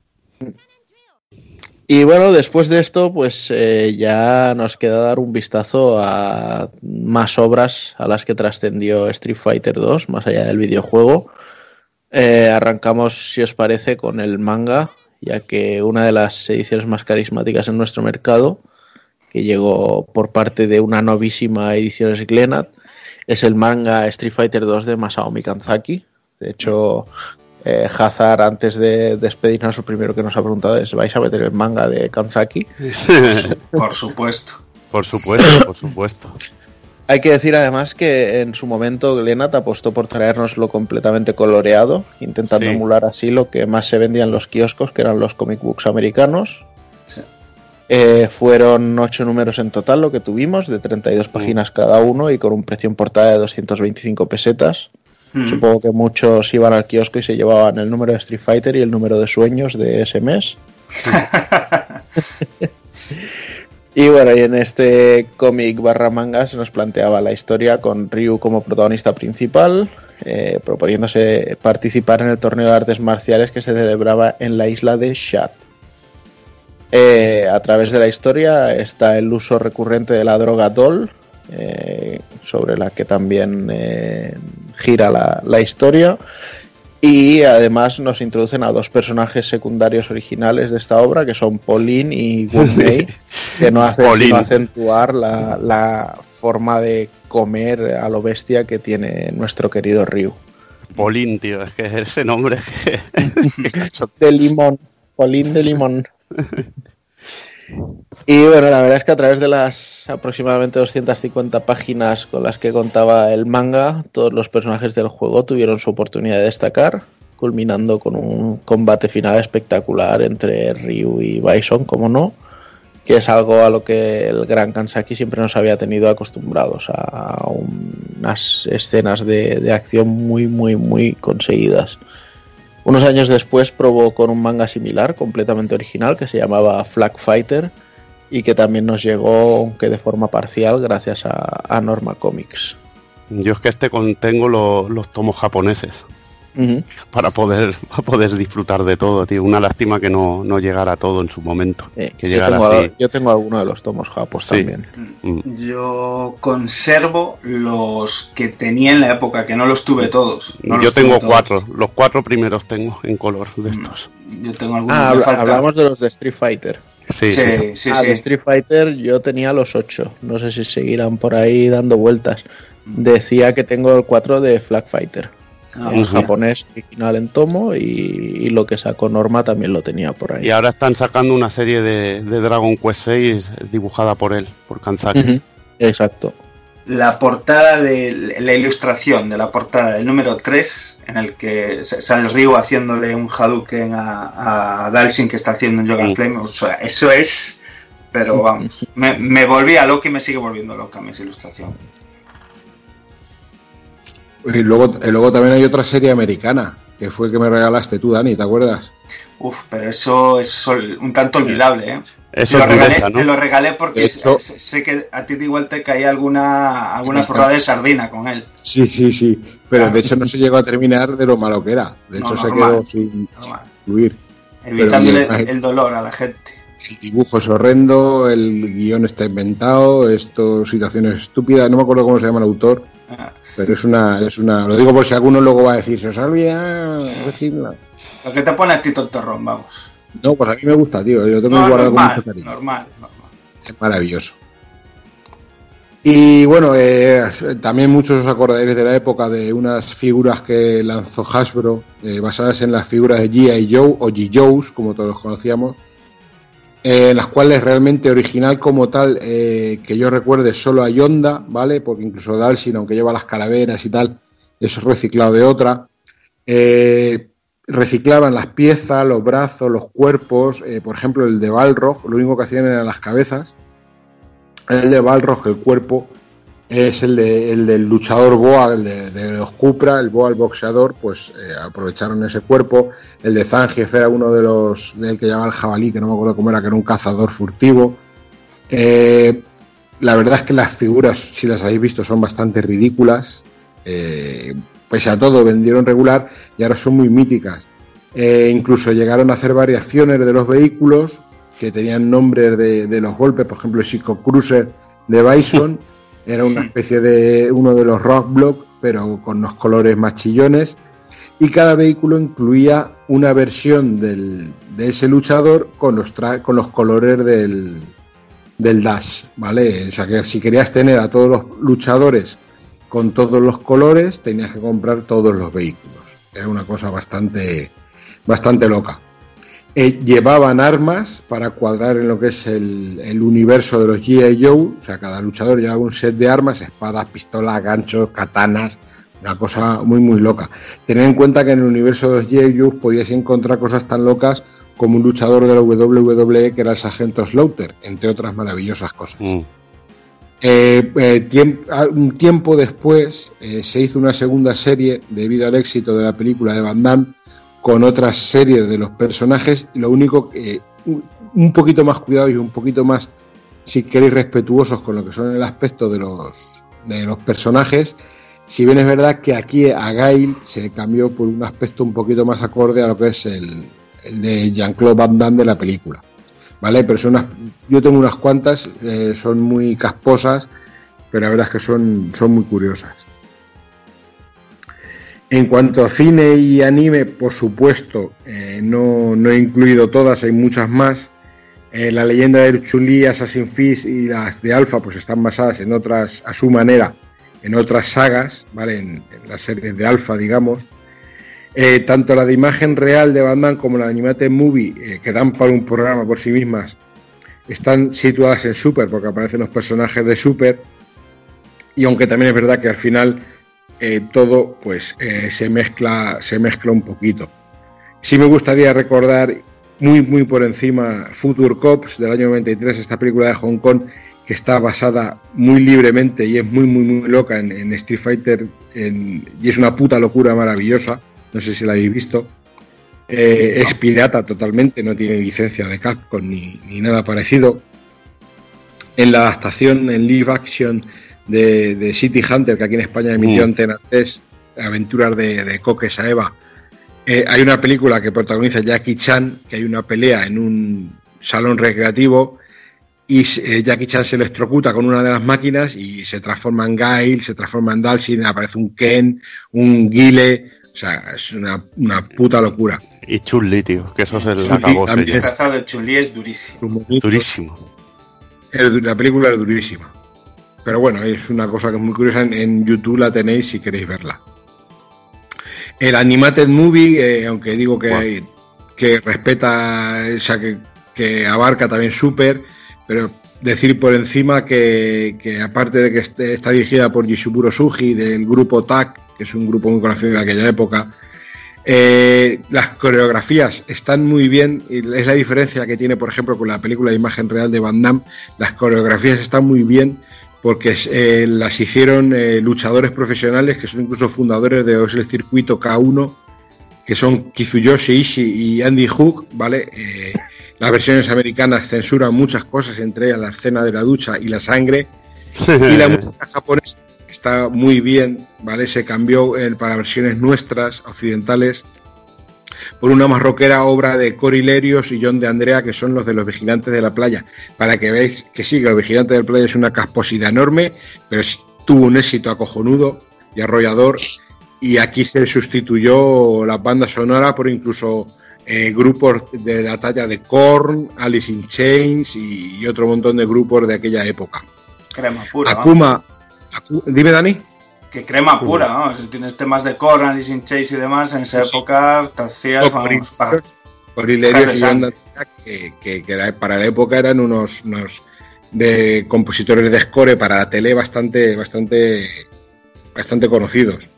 Y bueno, después de esto, pues eh, ya nos queda dar un vistazo a más obras a las que trascendió Street Fighter 2, más allá del videojuego. Eh, arrancamos, si os parece, con el manga, ya que una de las ediciones más carismáticas en nuestro mercado, que llegó por parte de una novísima Ediciones Glenat, es el manga Street Fighter 2 de Masao Mikanzaki. De hecho, eh, Hazard, antes de despedirnos, lo primero que nos ha preguntado es: ¿vais a meter el manga de Kanzaki? Por supuesto. Por supuesto, por supuesto. Hay que decir además que en su momento Glenat apostó por traérnoslo completamente coloreado, intentando Sí. emular así lo que más se vendía en los kioscos, que eran los comic books americanos. Eh, fueron ocho números en total lo que tuvimos, de 32 páginas cada uno y con un precio en portada de 225 pesetas. Mm. Supongo que muchos iban al kiosco y se llevaban el número de Street Fighter y el número de sueños de ese mes. Y bueno, y en este cómic barra manga se nos planteaba la historia con Ryu como protagonista principal, eh, proponiéndose participar en el torneo de artes marciales que se celebraba en la isla de Shat. Eh, a través de la historia está el uso recurrente de la droga Doll, eh, sobre la que también eh, gira la, la historia. Y además nos introducen a dos personajes secundarios originales de esta obra, que son Pauline y Gunmei, que no hacen Pauline. sino acentuar la, la forma de comer a lo bestia que tiene nuestro querido Ryu. Polín, tío, es que ese nombre que, De limón, Pauline de limón. Y bueno, la verdad es que a través de las aproximadamente 250 páginas con las que contaba el manga, todos los personajes del juego tuvieron su oportunidad de destacar, culminando con un combate final espectacular entre Ryu y Bison, como no, que es algo a lo que el gran Kansaki siempre nos había tenido acostumbrados, a unas escenas de, de acción muy, muy, muy conseguidas. Unos años después probó con un manga similar, completamente original, que se llamaba Flag Fighter y que también nos llegó, aunque de forma parcial, gracias a, a Norma Comics. Yo es que este contengo lo- los tomos japoneses para poder, para poder disfrutar de todo, tío. Una lástima que no, no llegara todo en su momento. que yo, llegara tengo, así. yo tengo alguno de los tomos japos Sí. también. Mm. Yo conservo los que tenía en la época, que no los tuve todos. no Yo tengo todos. cuatro, los cuatro primeros tengo en color de estos. Yo tengo algunos. Ah, hablamos de los de Street Fighter. Sí, Sí, sí, sí. ah, de Street Fighter yo tenía los 8. No sé si seguirán por ahí dando vueltas. Decía que tengo el 4 de Flag Fighter. Ah, en hostia. japonés original en tomo y, y lo que sacó Norma también lo tenía por ahí. Y ahora están sacando una serie de, de Dragon Quest 6 dibujada por él, por Kanzaki. Exacto. La portada de la ilustración de la portada del número 3, en el que sale Ryu haciéndole un Hadouken a, a Dalsin que está haciendo un Yoga Flame. O sea, eso es. Pero vamos, me, me volví a loco y me sigue volviendo loca mi ilustración. Y luego, y luego también hay otra serie americana, que fue el que me regalaste tú, Dani, ¿te acuerdas? Uf, pero eso es un tanto olvidable, ¿eh? Eso te, lo regalé, dureza, ¿no? te lo regalé porque sé, que a ti igual te caía alguna, alguna forrada de sardina con él. Sí, sí, sí. Pero de hecho no se llegó a terminar de lo malo que era. De No, hecho se normal, quedó sin fluir. Evitándole Pero, el dolor a la gente. El dibujo es horrendo, el guion está inventado, esto, situaciones estúpidas, no me acuerdo cómo se llama el autor, Ah, pero es una, es una, lo digo por si alguno luego va a decir, se os ha olvidado decirlo". Lo que te pone a ti tontorrón, vamos. No, pues a mí me gusta, tío, yo tengo No, guardado con normal, mucho cariño. normal, normal. Es maravilloso. Y bueno, eh, también muchos os acordaréis de la época de unas figuras que lanzó Hasbro, eh, basadas en las figuras de G.I. Joe o G. Joes, como todos los conocíamos, eh, las cuales realmente original como tal, eh, que yo recuerde solo a Yonda, ¿vale? Porque incluso Dalsin, aunque lleva las calaveras y tal, eso es reciclado de otra. Eh, reciclaban las piezas, los brazos, los cuerpos, eh, por ejemplo el de Balrog, lo único que hacían eran las cabezas. El de Balrog, el cuerpo, es el, de- el del luchador Boa, el de, los Cupra, el Boa, el boxeador, pues eh, aprovecharon ese cuerpo. El de Zangief era uno de los, del que llamaba el jabalí, que no me acuerdo cómo era, que era un cazador furtivo. Eh, la verdad es que las figuras, si las habéis visto, son bastante ridículas. Eh, pese a todo, vendieron regular y ahora son muy míticas. Incluso llegaron a hacer variaciones de los vehículos que tenían nombres de, de los golpes, por ejemplo, el Psycho Cruiser de Bison era una especie de uno de los Rock Block, pero con los colores más chillones. Y cada vehículo incluía una versión del- de ese luchador con los, tra- con los colores del, del Dash, ¿vale? O sea que si querías tener a todos los luchadores con todos los colores, tenías que comprar todos los vehículos. Era una cosa bastante, bastante loca. Eh, llevaban armas para cuadrar en lo que es el, el universo de los G.I. Joe, o sea, cada luchador llevaba un set de armas, espadas, pistolas, ganchos, katanas, una cosa muy, muy loca. Tened en cuenta que en el universo de los G.I. Joe podías encontrar cosas tan locas como un luchador de la WWE que era el Sargento Slaughter, entre otras maravillosas cosas. Eh, eh, tiemp- ah, un tiempo después eh, se hizo una segunda serie debido al éxito de la película de Van Damme con otras series de los personajes lo único que un- poquito más cuidado y un poquito más si queréis respetuosos con lo que son el aspecto de los de los personajes si bien es verdad que aquí a Gail se cambió por un aspecto un poquito más acorde a lo que es el, el de Jean-Claude Van Damme de la película ¿vale? Pero son unas, yo tengo unas cuantas, eh, son muy casposas, pero la verdad es que son, son muy curiosas. En cuanto a cine y anime, por supuesto, eh, no, he incluido todas, hay muchas más. Eh, la leyenda de Chun-Li, Assassin's Creed y las de Alpha pues están basadas en otras, a su manera, en otras sagas, ¿vale? En, las series de Alpha, digamos. Eh, tanto la de imagen real de Batman como la de Movie, que dan para un programa por sí mismas, están situadas en Super, porque aparecen los personajes de Super. Y aunque también es verdad que al final eh, todo pues eh, se mezcla, se mezcla un poquito. Sí me gustaría recordar muy muy por encima Future Cops del año 93, esta película de Hong Kong que está basada muy libremente y es muy muy muy loca en, Street Fighter y es una puta locura maravillosa. No sé si la habéis visto. Eh, es pirata totalmente, no tiene licencia de Capcom ni, ni nada parecido. En la adaptación en live action de, de City Hunter, que aquí en España emitió Mm. Antena 3, Aventuras de, de Coque Saeva, eh, hay una película que protagoniza Jackie Chan, que hay una pelea en un salón recreativo y eh, Jackie Chan se electrocuta con una de las máquinas y se transforma en Gail, se transforma en Dalsin, aparece un Ken, un Guile, o sea, es una, una puta locura. Y Chun-Li, tío, que eso es el ya. El trazado de Chun-Li es durísimo. Durísimo. El- La película es durísima. Pero bueno, es una cosa que es muy curiosa. En, en YouTube la tenéis si queréis verla. El Animated Movie, eh, aunque digo que, que respeta, o sea, que, que abarca también Super, pero decir por encima que, que aparte de que está dirigida por Yishiburo Sugi del grupo TAC, que es un grupo muy conocido de aquella época, eh, las coreografías están muy bien y es la diferencia que tiene, por ejemplo, con la película de imagen real de Van Damme. Las coreografías están muy bien porque eh, las hicieron eh, luchadores profesionales que son incluso fundadores de el circuito K1 que son Kizuyoshi Ishii y Andy Hook, ¿vale? Eh, las versiones americanas censuran muchas cosas, entre ellas la escena de la ducha y la sangre. Y la música japonesa está muy bien, ¿vale? Se cambió para versiones nuestras, occidentales, por una más rockera obra de Cory Lerios y John de Andrea, que son los de los vigilantes de la playa. Para que veáis que sí, que los vigilantes de la playa es una casposidad enorme, pero tuvo un éxito acojonudo y arrollador. Y aquí se sustituyó la banda sonora por incluso eh, grupos de la talla de Korn, Alice in Chains y, y otro montón de grupos de aquella época. Crema pura. ¿no? Akuma, Aku- dime Dani. Que crema pura, ¿no? Si tienes temas de Korn, Alice in Chains y demás, en esa época te hacías, vamos, para- y que, que- que era- para la época eran unos, unos de compositores de score para la tele bastante, bastante, bastante conocidos.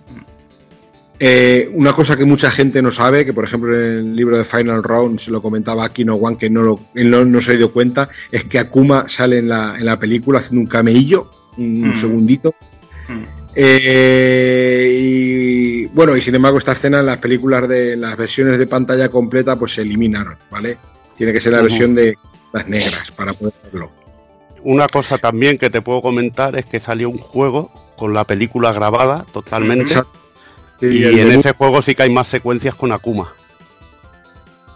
Eh, una cosa que mucha gente no sabe, que por ejemplo en el libro de Final Round se lo comentaba Kino One, que no, lo, él no, no se dio cuenta, es que Akuma sale en la, en la película haciendo un cameillo, un Mm. segundito. Eh, y bueno, y sin embargo, esta escena en las películas de las versiones de pantalla completa, pues se eliminaron, ¿vale? Tiene que ser la versión de las negras para poder verlo. Una cosa también que te puedo comentar es que salió un juego con la película grabada totalmente. Sí, y en ese juego sí que hay más secuencias con Akuma.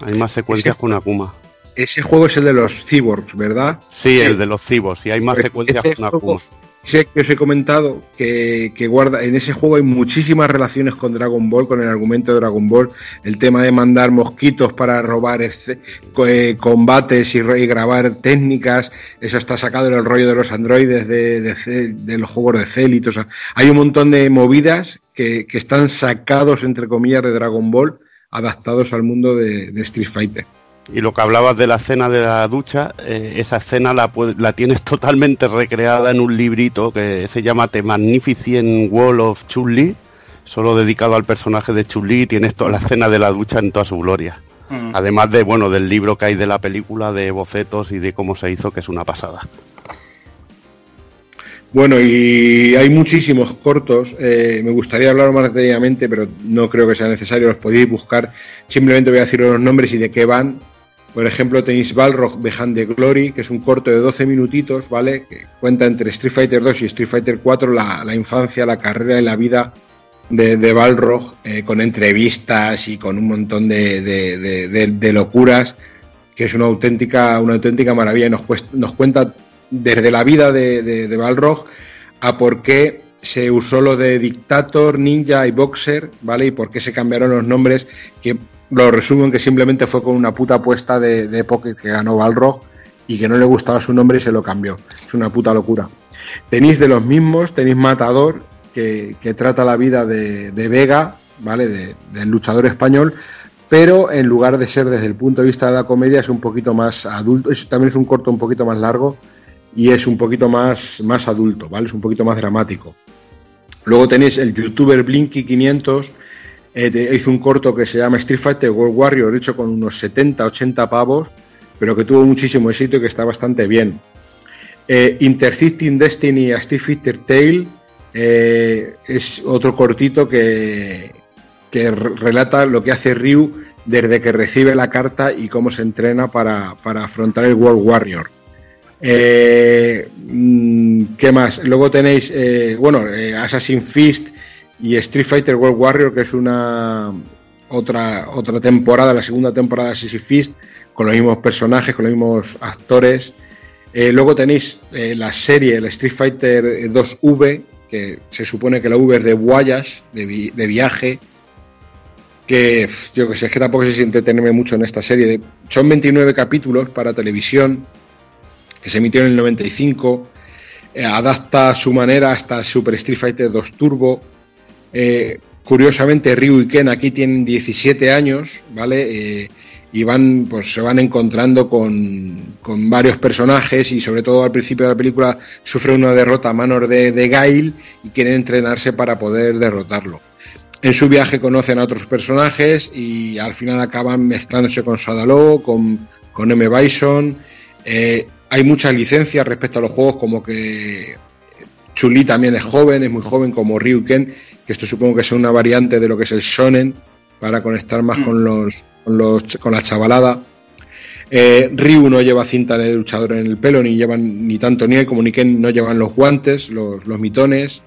Hay más secuencias con Akuma. Ese juego es el de los cyborgs, ¿verdad? Sí, el de los cibos. Y hay más Pues secuencias ese con juego- Akuma. Sé que os he comentado que, que guarda en ese juego hay muchísimas relaciones con Dragon Ball, con el argumento de Dragon Ball, el tema de mandar mosquitos para robar eh, combates y, grabar técnicas, eso está sacado en el rollo de los androides de, de, los juegos de Cell o sea, hay un montón de movidas que, que están sacados entre comillas de Dragon Ball, adaptados al mundo de Street Fighter. Y lo que hablabas de la escena de la ducha, eh, esa escena la, la tienes totalmente recreada en un librito que se llama The Magnificent Wall of Chun-Li, solo dedicado al personaje de Chun-Li, y tienes toda la escena de la ducha en toda su gloria. Mm. Además de, bueno, del libro que hay de la película, de bocetos y de cómo se hizo, que es una pasada. Bueno, y hay muchísimos cortos. eh, me gustaría hablar más detalladamente, pero no creo que sea necesario. Los podéis buscar. Simplemente voy a decir los nombres y de qué van. Por ejemplo, tenéis Balrog Behind the Glory, que es un corto de 12 minutitos, ¿vale? Que cuenta entre Street Fighter 2 y Street Fighter 4 la, infancia, la carrera y la vida de, de Balrog, eh, con entrevistas y con un montón de, locuras, que es una auténtica, una auténtica maravilla. Y nos, nos cuenta desde la vida de, de, de Balrog a por qué se usó lo de Dictator, Ninja y Boxer, ¿vale? Y por qué se cambiaron los nombres, que lo resumen que simplemente fue con una puta apuesta de, de Pocket que ganó Balrog y que no le gustaba su nombre y se lo cambió. Es una puta locura. Tenéis de los mismos, tenéis Matador, que, que trata la vida de, de Vega, ¿vale? De- del luchador español, pero en lugar de ser desde el punto de vista de la comedia es un poquito más adulto, también es un corto un poquito más largo y es un poquito más, más adulto, ¿vale? Es un poquito más dramático. Luego tenéis el youtuber Blinky500, eh, hizo un corto que se llama Street Fighter World Warrior, hecho con unos 70, 80 pavos, pero que tuvo muchísimo éxito y que está bastante bien. Eh, Destiny a Street Fighter Tale eh, es otro cortito que, que re- relata lo que hace Ryu desde que recibe la carta y cómo se entrena para, para afrontar el World Warrior. Eh, mm, ¿Qué más? Luego tenéis, eh, bueno, eh, Assassin's Fist y Street Fighter World Warrior, que es una otra, otra temporada, la segunda temporada de Assassin's Fist, con los mismos personajes, con los mismos actores. Eh, luego tenéis la serie, el Street Fighter 2V, que se supone que la V es de Voyage, de, vi- de viaje, que yo que sé, es que tampoco sé si entretenerme mucho en esta serie. Son 29 capítulos para televisión, que se emitió en el 95, eh, adapta a su manera hasta Super Street Fighter 2 Turbo. Eh, curiosamente, Ryu y Ken aquí tienen 17 años, ¿vale? Eh, y van, pues se van encontrando con, con varios personajes y sobre todo al principio de la película sufre una derrota a manos de, de Gail y quieren entrenarse para poder derrotarlo. En su viaje conocen a otros personajes y al final acaban mezclándose con Sadalo, con, con M. Bison. Hay muchas licencias respecto a los juegos, como que Chuli también es joven, es muy joven, como Ryu Ken, que esto supongo que es una variante de lo que es el Shonen, para conectar más con los, con los con la chavalada. Eh, Ryu no lleva cinta de luchador en el pelo, ni llevan ni tanto ni él como ni Ken no llevan los guantes, los, los mitones.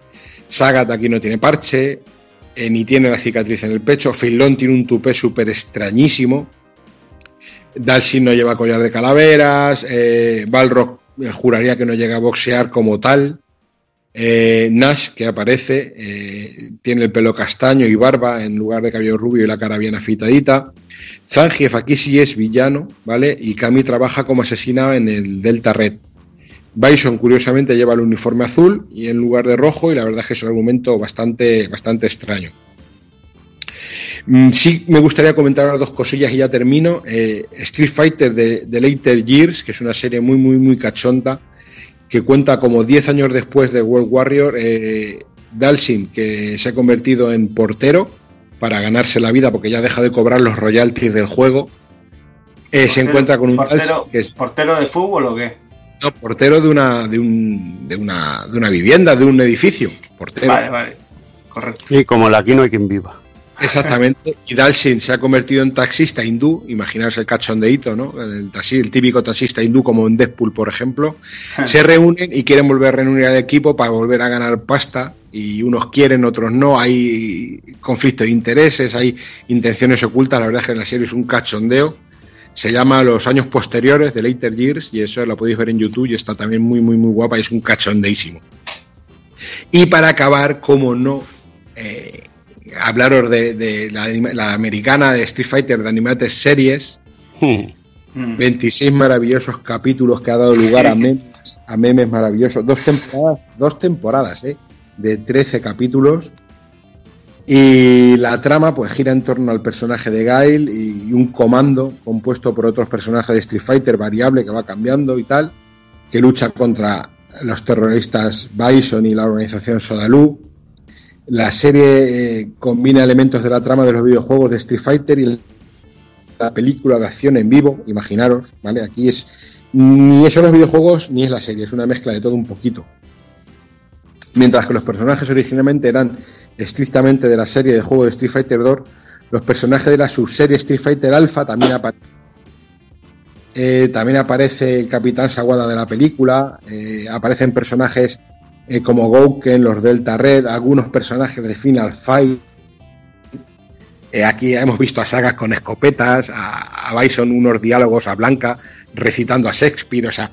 Sagat aquí no tiene parche, eh, ni tiene la cicatriz en el pecho. Filón tiene un tupé súper extrañísimo. Dalsin no lleva collar de calaveras. Eh, Balrog eh, juraría que no llega a boxear como tal. Eh, Nash, que aparece, eh, tiene el pelo castaño y barba en lugar de cabello rubio y la cara bien afeitadita. Zangief aquí sí es villano, ¿vale? Y Kami trabaja como asesina en el Delta Red. Bison, curiosamente, lleva el uniforme azul y en lugar de rojo, y la verdad es que es un argumento bastante, bastante extraño. Mm, Sí, me gustaría comentar ahora dos cosillas y ya termino. Eh, Street Fighter de, de Later Years, que es una serie muy, muy, muy cachonda, que cuenta como 10 años después de World Warrior, eh, Dalsin, que se ha convertido en portero para ganarse la vida porque ya deja de cobrar los royalties del juego, eh, se encuentra con un portero, Dalsin que es ¿Portero de fútbol o qué? no, portero de una, de, un, de, una, de una vivienda, de un edificio. Portero. Vale, vale. Correcto. Y como la aquí no hay quien viva. Exactamente. Y Dalsin se ha convertido en taxista hindú. Imaginaos el cachondeíto, ¿no? El, taxi, el típico taxista hindú, como en Deadpool, por ejemplo. Se reúnen y quieren volver a reunir al equipo para volver a ganar pasta. Y unos quieren, otros no. Hay conflicto de intereses, hay intenciones ocultas. La verdad es que la serie es un cachondeo. Se llama Los años posteriores de Later Years y eso lo podéis ver en YouTube y está también muy, muy, muy guapa y es un cachondeísimo. Y para acabar, como no, eh, hablaros de, de la, americana de Street Fighter de Animated Series. 26 maravillosos capítulos que ha dado lugar a memes, a memes maravillosos. Dos temporadas, dos temporadas, ¿eh? De 13 capítulos. Y la trama pues gira en torno al personaje de Gail y un comando compuesto por otros personajes de Street Fighter variable que va cambiando y tal, que lucha contra los terroristas Bison y la organización Sodalú. La serie eh, combina elementos de la trama de los videojuegos de Street Fighter y la película de acción en vivo, imaginaros, ¿vale? Aquí es ni son los videojuegos ni es la serie, es una mezcla de todo un poquito. Mientras que los personajes originalmente eran estrictamente de la serie de juego de Street Fighter 2, los personajes de la subserie Street Fighter Alpha también aparecen. Eh, también aparece el Capitán Sawada de la película, eh, aparecen personajes eh, como Gouken, los Delta Red, algunos personajes de Final Fight. Eh, aquí hemos visto a sagas con escopetas, a, Bison unos diálogos a Blanca recitando a Shakespeare, o sea,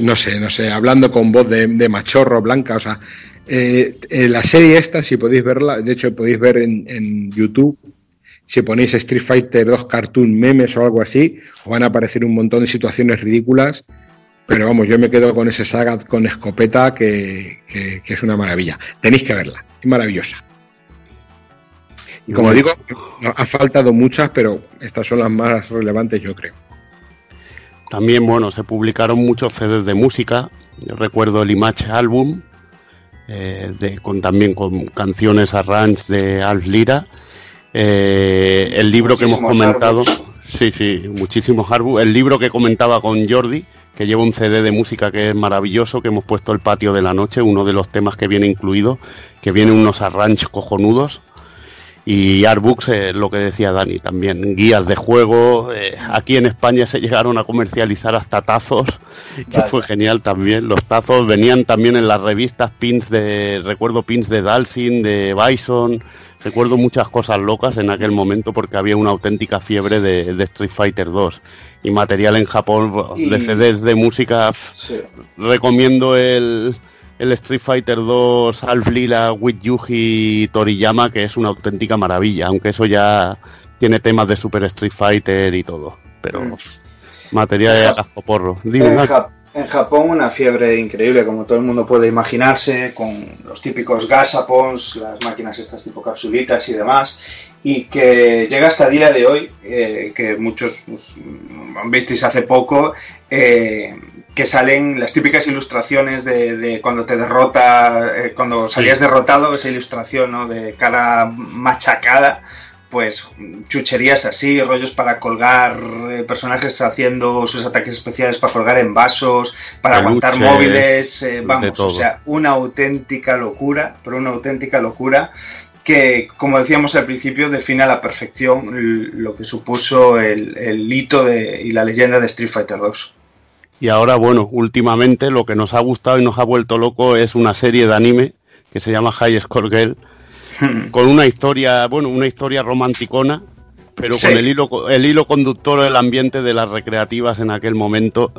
no sé, no sé, hablando con voz de, machorro Blanca, o sea, eh, eh, la serie esta, si podéis verla, de hecho podéis ver en, en YouTube, si ponéis Street Fighter 2 Cartoon Memes o algo así, os van a aparecer un montón de situaciones ridículas, pero vamos, yo me quedo con ese saga con escopeta que, que- que es una maravilla. Tenéis que verla, es maravillosa. Y como digo, han faltado muchas, pero estas son las más relevantes, yo creo. También, bueno, se publicaron muchos CDs de música. Yo recuerdo el Image Album, eh, de- con, también con canciones arrange de Alf Lira. Eh, el libro que hemos Muchísimos comentado, sí, sí, muchísimos álbumes. El libro que comentaba con Jordi, que lleva un CD de música que es maravilloso, que hemos puesto el patio de la noche, uno de los temas que viene incluido, que viene unos arrange cojonudos. Y Artbooks, eh, lo que decía Dani también, guías de juego. eh, aquí en España se llegaron a comercializar hasta tazos, que Vale. fue genial también. Los tazos venían también en las revistas, pins de, recuerdo pins de Dalsin, de Bison. Recuerdo muchas cosas locas en aquel momento porque había una auténtica fiebre de, de Street Fighter 2. Y material en Japón Y- de CDs de música. Sí. Recomiendo el, el Street Fighter 2 Alf Lila with Yuji Toriyama, que es una auténtica maravilla, aunque eso ya tiene temas de Super Street Fighter y todo. Pero material de casco porro. Dime, En. Ja- en Japón una fiebre increíble, como todo el mundo puede imaginarse, con los típicos gashapons, las máquinas estas tipo capsulitas y demás, y que llega hasta el día de hoy, eh, que muchos pues, visteis hace poco, eh, que salen las típicas ilustraciones de, de cuando te derrota, eh, cuando salías Sí. derrotado, esa ilustración ¿no? de cara machacada, pues chucherías así, rollos para colgar eh, personajes haciendo sus ataques especiales para colgar en vasos, para aguantar móviles, eh, vamos, o sea, una auténtica locura, pero una auténtica locura que, como decíamos al principio, define a la perfección lo que supuso el, el hito de, y la leyenda de Street Fighter 2. Y ahora, bueno, últimamente lo que nos ha gustado y nos ha vuelto loco es una serie de anime que se llama High Score Girl, con una historia, bueno, una historia romanticona, pero Sí. con el hilo, el hilo conductor del ambiente de las recreativas en aquel momento.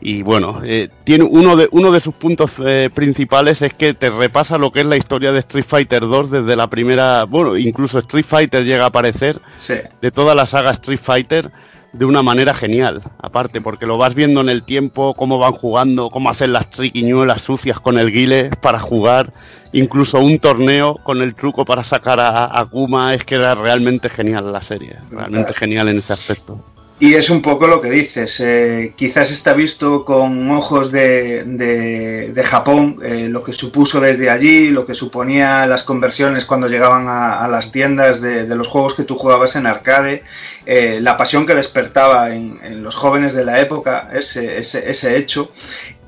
Y bueno, eh, tiene uno de, uno de sus puntos eh, principales es que te repasa lo que es la historia de Street Fighter 2 desde la primera, bueno, incluso Street Fighter llega a aparecer Sí. de toda la saga Street Fighter de una manera genial, aparte, porque lo vas viendo en el tiempo, cómo van jugando, cómo hacen las triquiñuelas sucias con el guile para jugar, incluso un torneo con el truco para sacar a, a Kuma, es que era realmente genial la serie, realmente genial en ese aspecto. Y es un poco lo que dices. eh, quizás está visto con ojos de, de- de Japón eh, lo que supuso desde allí, lo que suponía las conversiones cuando llegaban a, a las tiendas de, de los juegos que tú jugabas en arcade, eh, la pasión que despertaba en, en los jóvenes de la época, ese, ese, ese hecho.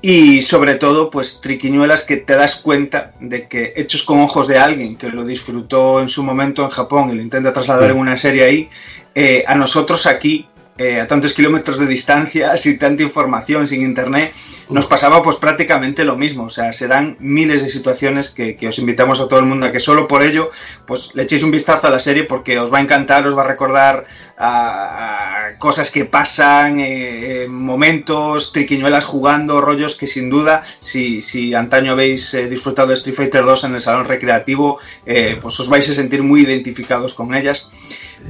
Y sobre todo, pues triquiñuelas que te das cuenta de que hechos con ojos de alguien que lo disfrutó en su momento en Japón y lo intenta trasladar en una serie ahí, eh, a nosotros aquí, eh, a tantos kilómetros de distancia, sin tanta información, sin internet, nos pasaba pues prácticamente lo mismo. O sea, se dan miles de situaciones que, que os invitamos a todo el mundo a que solo por ello, pues le echéis un vistazo a la serie porque os va a encantar, os va a recordar a, a cosas que pasan, eh, eh, momentos, triquiñuelas jugando, rollos que sin duda, si, si antaño habéis eh, disfrutado de Street Fighter 2 en el salón recreativo, pues os vais a sentir muy identificados con ellas.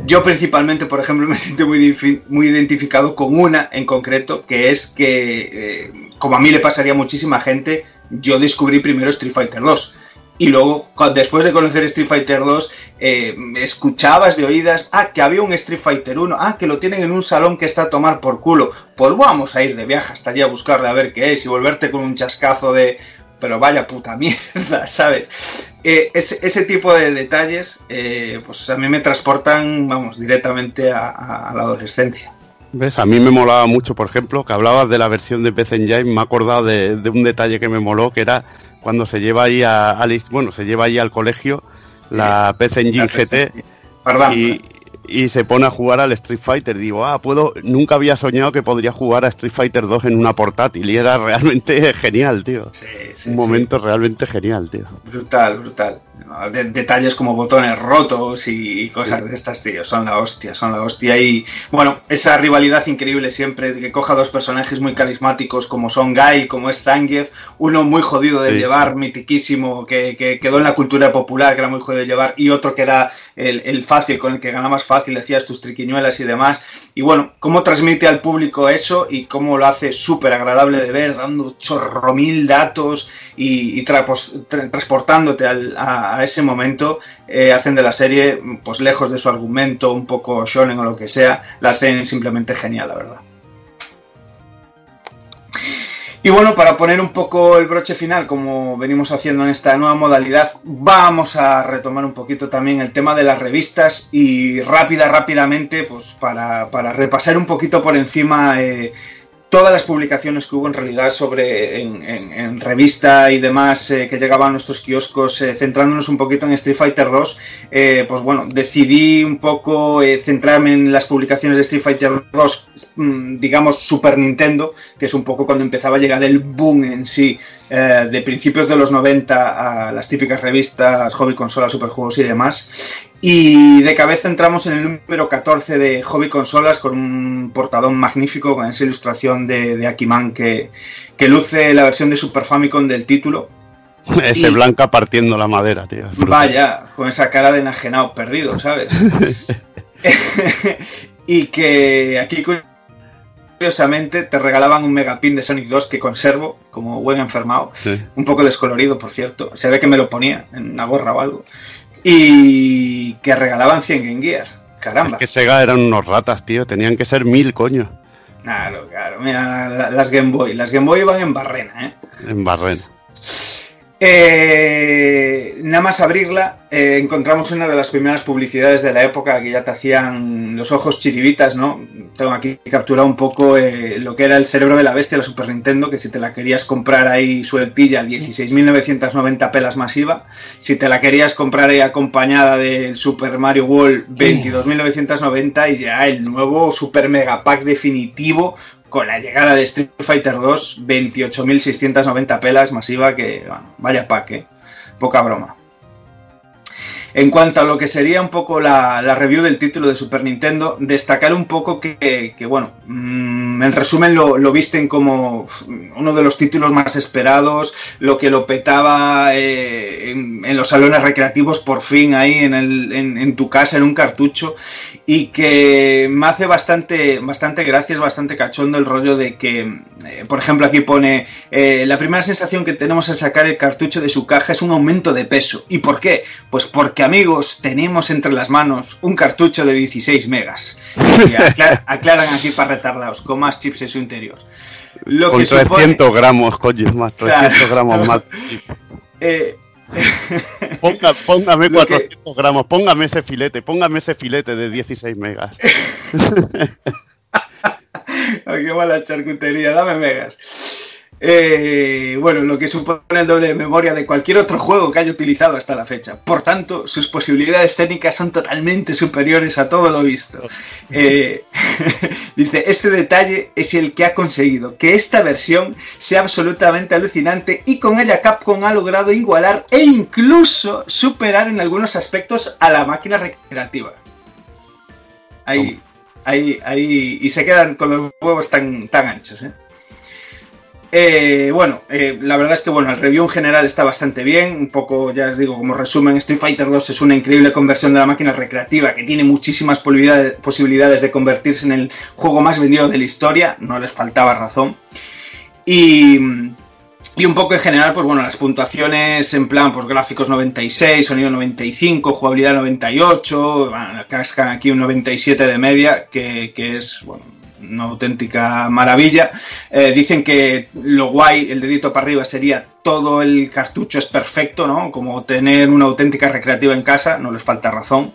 Yo principalmente, por ejemplo, me siento muy, muy identificado con una en concreto, que es que, eh, como a mí le pasaría muchísima gente, yo descubrí primero Street Fighter 2. Y luego, después de conocer Street Fighter 2, eh, escuchabas de oídas, ah, que había un Street Fighter 1, ah, que lo tienen en un salón que está a tomar por culo. Pues vamos a ir de viaje hasta allí a buscarle a ver qué es y volverte con un chascazo de, pero vaya puta mierda, ¿sabes? Eh, ese, ese tipo de detalles, eh, pues a mí me transportan, vamos, directamente a, a- a la adolescencia. ¿Ves? A mí me molaba mucho, por ejemplo, que hablabas de la versión de PC Engine, me he acordado de, de un detalle que me moló, que era cuando se lleva ahí a, is- bueno, se lleva ahí al colegio la PC Engine GT Perdón. y, y se pone a jugar al Street Fighter. Digo, ah, puedo, nunca había soñado que podría jugar a Street Fighter 2 en una portátil y era realmente genial, tío. un momento realmente genial, tío. Brutal, brutal. Detalles como botones rotos y, y cosas de estas, tío. Son la hostia, son la hostia. Y bueno, esa rivalidad increíble siempre que coja dos personajes muy carismáticos como son Guy, como es Zangief. Uno muy jodido de Sí. llevar, mitiquísimo, que, que quedó en la cultura popular, que era muy jodido de llevar. Y otro que era el, el fácil, con el que ganabas fácil, hacías tus triquiñuelas y demás. Y bueno, cómo transmite al público eso y cómo lo hace súper agradable de ver, dando chorro mil datos y, y trapos- tra- transportándote al- a, a ese momento, eh, hacen de la serie, pues lejos de su argumento, un poco shonen o lo que sea, la hacen simplemente genial, la verdad. Y bueno, para poner un poco el broche final, como venimos haciendo en esta nueva modalidad, vamos a retomar un poquito también el tema de las revistas y rápida, rápidamente, pues para, para repasar un poquito por encima eh, todas las publicaciones que hubo en realidad sobre en, revista y demás eh, que llegaban a nuestros kioscos, eh, centrándonos un poquito en Street Fighter 2, eh, pues bueno, decidí un poco centrarme en las publicaciones de Street Fighter 2, mm, digamos Super Nintendo, que es un poco cuando empezaba a llegar el boom en sí, de principios de los 90 a las típicas revistas, hobby consolas, superjuegos y demás. Y de cabeza entramos en el número 14 de Hobby Consolas con un portadón magnífico con esa ilustración de, de Akiman que, que luce la versión de Super Famicom del título. Ese Y- Blanca partiendo la madera, tío. Vaya, con esa cara de enajenado perdido, ¿sabes? y que aquí curiosamente te regalaban un megapin de Sonic 2 que conservo como buen enfermado. Sí. Un poco descolorido, por cierto. Se ve que me lo ponía en una gorra o algo. Y que regalaban 100 Game Gear. Caramba. Que Sega eran unos ratas, tío. Tenían que ser mil, coño. Claro, claro. Mira, la- las Game Boy. Las Game Boy iban en barrena, ¿eh? En Barren. Eh, nada más abrirla, eh, encontramos una de las primeras publicidades de la época que ya te hacían los ojos chiribitas, ¿no? Tengo aquí capturado un poco eh, lo que era el cerebro de la bestia, la Super Nintendo, que si te la querías comprar ahí sueltilla, 16.990 pelas masiva. Si te la querías comprar ahí acompañada del Super Mario World, 22.990 y ya el nuevo Super Mega Pack definitivo con la llegada de Street Fighter 2, 28.690 pelas masiva, que bueno, vaya pack, ¿eh? poca broma. En cuanto a lo que sería un poco la, review del título de Super Nintendo, destacar un poco que, bueno, mmm, en resumen lo, visten como uno de los títulos más esperados, lo que lo petaba eh, en, los salones recreativos por fin ahí en, tu casa, en un cartucho, y que me hace bastante, bastante gracia, es bastante cachondo el rollo de que, eh, por ejemplo, aquí pone, eh, la primera sensación que tenemos al sacar el cartucho de su caja es un aumento de peso. ¿Y por qué? Pues porque amigos, tenemos entre las manos un cartucho de 16 megas. Y aclar aclaran aquí para retardados, con más chips en su interior. Lo con que 300 supone... gramos, coño, más 300 claro. gramos más. Eh, Ponga, póngame 400 que... gramos, póngame ese filete, póngame ese filete de 16 megas. Qué mala charcutería, dame megas. Eh, bueno, lo que supone el doble de memoria de cualquier otro juego que haya utilizado hasta la fecha. Por tanto, sus posibilidades técnicas son totalmente superiores a todo lo visto. Eh, dice, este detalle es el que ha conseguido que esta versión sea absolutamente alucinante y con ella Capcom ha logrado igualar e incluso superar en algunos aspectos a la máquina recreativa. Ahí, ahí, ahí, y se quedan con los huevos tan, tan anchos, ¿eh? Eh, bueno, eh, la verdad es que bueno, el review en general está bastante bien. Un poco, ya os digo, como resumen, Street Fighter 2 es una increíble conversión de la máquina recreativa que tiene muchísimas posibilidades, de convertirse en el juego más vendido de la historia. No les faltaba razón. Y, y un poco en general, pues bueno, las puntuaciones en plan, pues gráficos 96, sonido 95, jugabilidad 98, bueno, aquí un 97 de media, que, que es, bueno, una auténtica maravilla. Eh, dicen que lo guay, el dedito para arriba, sería todo el cartucho es perfecto, ¿no? Como tener una auténtica recreativa en casa, no les falta razón.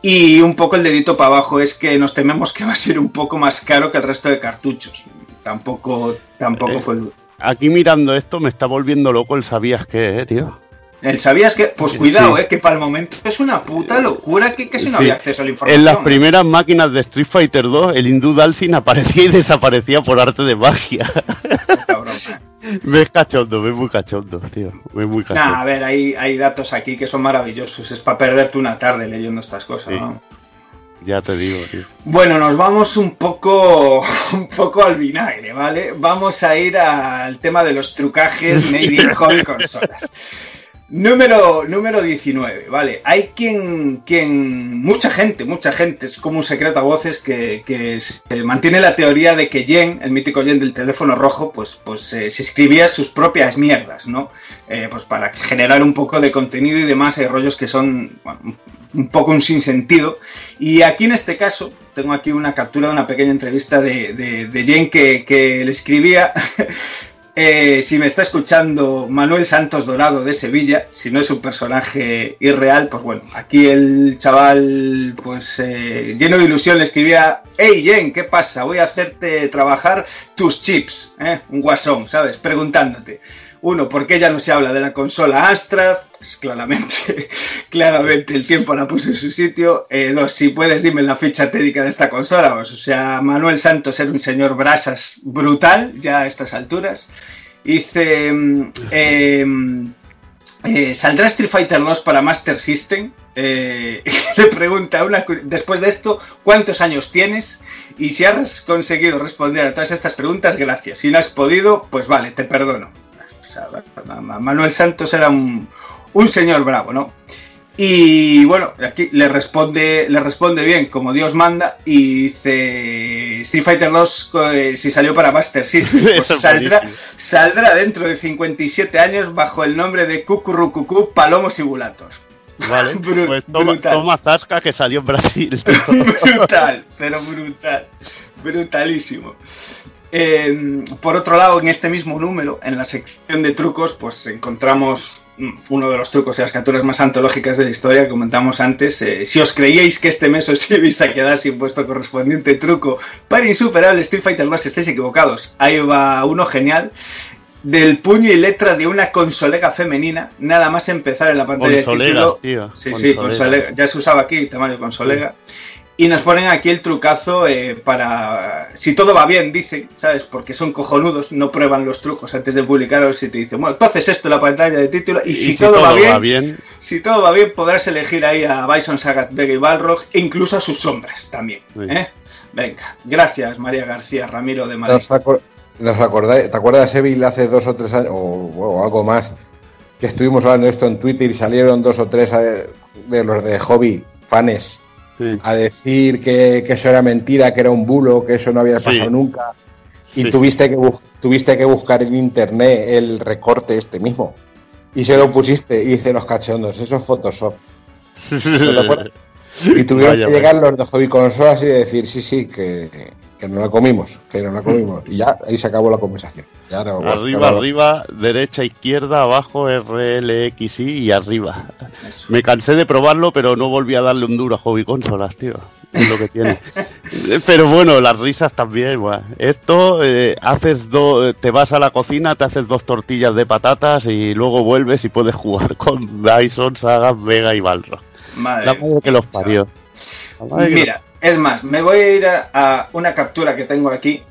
Y un poco el dedito para abajo es que nos tememos que va a ser un poco más caro que el resto de cartuchos. Tampoco, tampoco eh, fue el... Aquí mirando esto me está volviendo loco el sabías que, eh, tío. El sabías que, pues cuidado, sí. eh, que para el momento es una puta locura que casi no sí. había acceso a la información. En las primeras máquinas de Street Fighter 2, el hindú Dalsin aparecía y desaparecía por arte de magia. me es cachondo, me es muy cachondo, tío. Me es muy cachondo. Nah, a ver, hay, hay datos aquí que son maravillosos. Es para perderte una tarde leyendo estas cosas, sí. ¿no? Ya te digo, tío. Bueno, nos vamos un poco, un poco al vinagre, ¿vale? Vamos a ir al tema de los trucajes made in hobby consolas. Número, número 19, vale. Hay quien, quien, mucha gente, mucha gente, es como un secreto a voces que, mantiene la teoría de que Jen, el mítico Jen del teléfono rojo, pues, pues eh, se escribía sus propias mierdas, ¿no? Eh, pues para generar un poco de contenido y demás, hay rollos que son un poco un sinsentido. Y aquí en este caso, tengo aquí una captura de una pequeña entrevista de, de, Jen que le escribía Eh, si me está escuchando Manuel Santos Dorado de Sevilla, si no es un personaje irreal, pues bueno, aquí el chaval, pues eh, lleno de ilusión, le escribía: Hey Jen, ¿qué pasa? Voy a hacerte trabajar tus chips, ¿eh? un guasón, ¿sabes? Preguntándote. Uno, ¿por qué ya no se habla de la consola Astra? Pues claramente, claramente el tiempo la puso en su sitio. Eh, dos, si puedes, dime la ficha técnica de esta consola. Pues, o sea, Manuel Santos era un señor brasas brutal ya a estas alturas. Dice, eh, eh, ¿saldrá Street Fighter 2 para Master System? Eh, le pregunta una, después de esto, ¿cuántos años tienes? Y si has conseguido responder a todas estas preguntas, gracias. Si no has podido, pues vale, te perdono. Manuel Santos era un, un señor bravo, ¿no? Y bueno, aquí le responde, le responde bien, como Dios manda, y dice Street Fighter 2 eh, si salió para Master System, pues saldrá, saldrá dentro de 57 años bajo el nombre de Cucurrucucú Palomos y Bulatos. Vale, Bru pues toma, brutal. toma Zasca que salió en Brasil. brutal, pero brutal, brutalísimo. Eh, por otro lado, en este mismo número, en la sección de trucos, pues encontramos uno de los trucos y las capturas más antológicas de la historia que comentamos antes. Eh, si os creíais que este mes os ibais a quedar sin vuestro correspondiente truco para insuperable Street Fighter 2, estáis equivocados. Ahí va uno genial. Del puño y letra de una consolega femenina, nada más empezar en la pantalla de Consolegas, título. tío. Sí, sí, consolega. Ya se usaba aquí, tamaño consolega. Y nos ponen aquí el trucazo eh, para. Si todo va bien, dicen, ¿sabes? Porque son cojonudos, no prueban los trucos antes de publicarlos y te dicen, bueno, tú haces esto en la pantalla de título y, si, todo, va, bien, bien, si todo va bien, podrás elegir ahí a Bison Sagat, Vega y Balrog e incluso a sus sombras también. ¿eh? Venga, gracias María García Ramiro de Madrid. ¿Nos acor- nos acordáis- ¿Te acuerdas, Evil, hace dos o tres años, o, o algo más, que estuvimos hablando de esto en Twitter y salieron dos o tres eh, de los de hobby, fanes, a decir que, que eso era mentira, que era un bulo, que eso no había Sí. pasado nunca? Y Sí, tuviste, Que tuviste que buscar en internet el recorte este mismo. Y se lo pusiste y dice los cachondos, eso es Photoshop. Y tuvieron Vaya, que llegar los de hobby consolas y decir, sí, sí, que, que, no la comimos, que no la comimos. Y ya, ahí se acabó la conversación. Ya no- Arriba, no- arriba, derecha, izquierda, abajo, RLXI y arriba. Me cansé de probarlo, pero no volví a darle un duro a hobby consolas, tío. Es lo que tiene. pero bueno, las risas también. Esto, eh, haces do- te vas a la cocina, te haces dos tortillas de patatas y luego vuelves y puedes jugar con Dyson, Saga, Vega y. Madre La madre que los parió. Mira, es más, me voy a ir a, una captura que tengo aquí,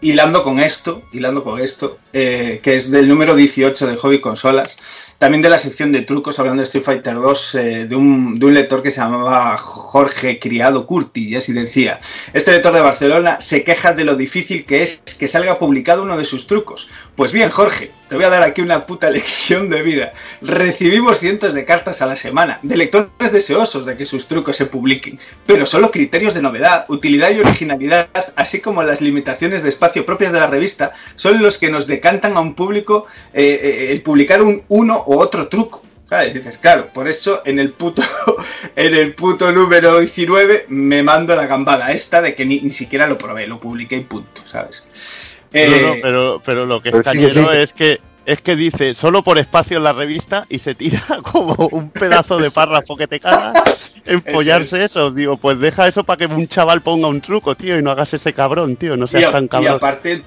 hilando con esto, hilando con esto, eh, que es del número 18 de Hobby Consolas, también de la sección de trucos, hablando de Street Fighter 2, eh, de, un, de un lector que se llamaba Jorge Criado Curti, y así decía, este lector de Barcelona se queja de lo difícil que es que salga publicado uno de sus trucos. Pues bien, Jorge, te voy a dar aquí una puta lección de vida. Recibimos cientos de cartas a la semana de lectores deseosos de que sus trucos se publiquen, pero solo criterios de novedad, utilidad y originalidad, así como las limitaciones de espacio propias de la revista, son los que nos decantan a un público eh, eh, el publicar un uno o otro truco. ¿Sabes? Dices, claro, por eso en el puto en el puto número 19 me mando la gambada esta de que ni, ni siquiera lo probé, lo publiqué y punto, ¿sabes? No, Eh, no, pero, pero lo que está sí que lleno sí. es que es que dice solo por espacio en la revista y se tira como un pedazo de párrafo que te caga en follarse eso. Digo, pues deja eso para que un chaval ponga un truco, tío, y no hagas ese cabrón, tío, no y, seas a- tan y cabrón. aparte,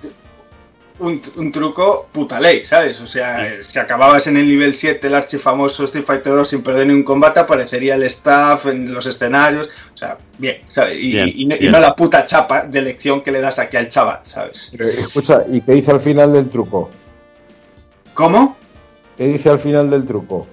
un, un truco puta ley, ¿sabes? O sea, si acababas en el nivel 7 el archifamoso Street Fighter 2 sin perder ni un combate, aparecería el staff en los escenarios. O sea, bien, ¿sabes? Y, Bien, y no, y bien. no la puta chapa de lección que le das aquí al chaval, ¿sabes? Pero, escucha, ¿y qué dice al final del truco? ¿Cómo? ¿Qué dice al final del truco?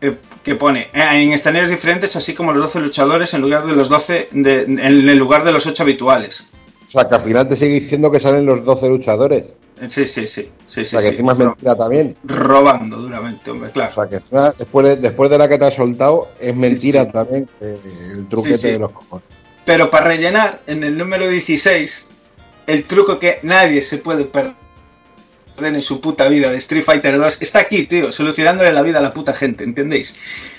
Eh, que pone eh, en escenarios diferentes, así como los 12 luchadores en lugar de los 12, de- en el lugar de los 8 habituales. O sea, que al final te sigue diciendo que salen los 12 luchadores. Sí, sí, sí. sí, O sí, sea, que sí. encima es mentira también. Robando duramente, hombre, claro. O sea, que encima, después de, después de la que te has soltado, es mentira también eh, el truquete de los cojones. Pero para rellenar, en el número 16, el truco que nadie se puede perder en su puta vida de Street Fighter 2 está aquí, tío, solucionándole la vida a la puta gente, ¿entendéis?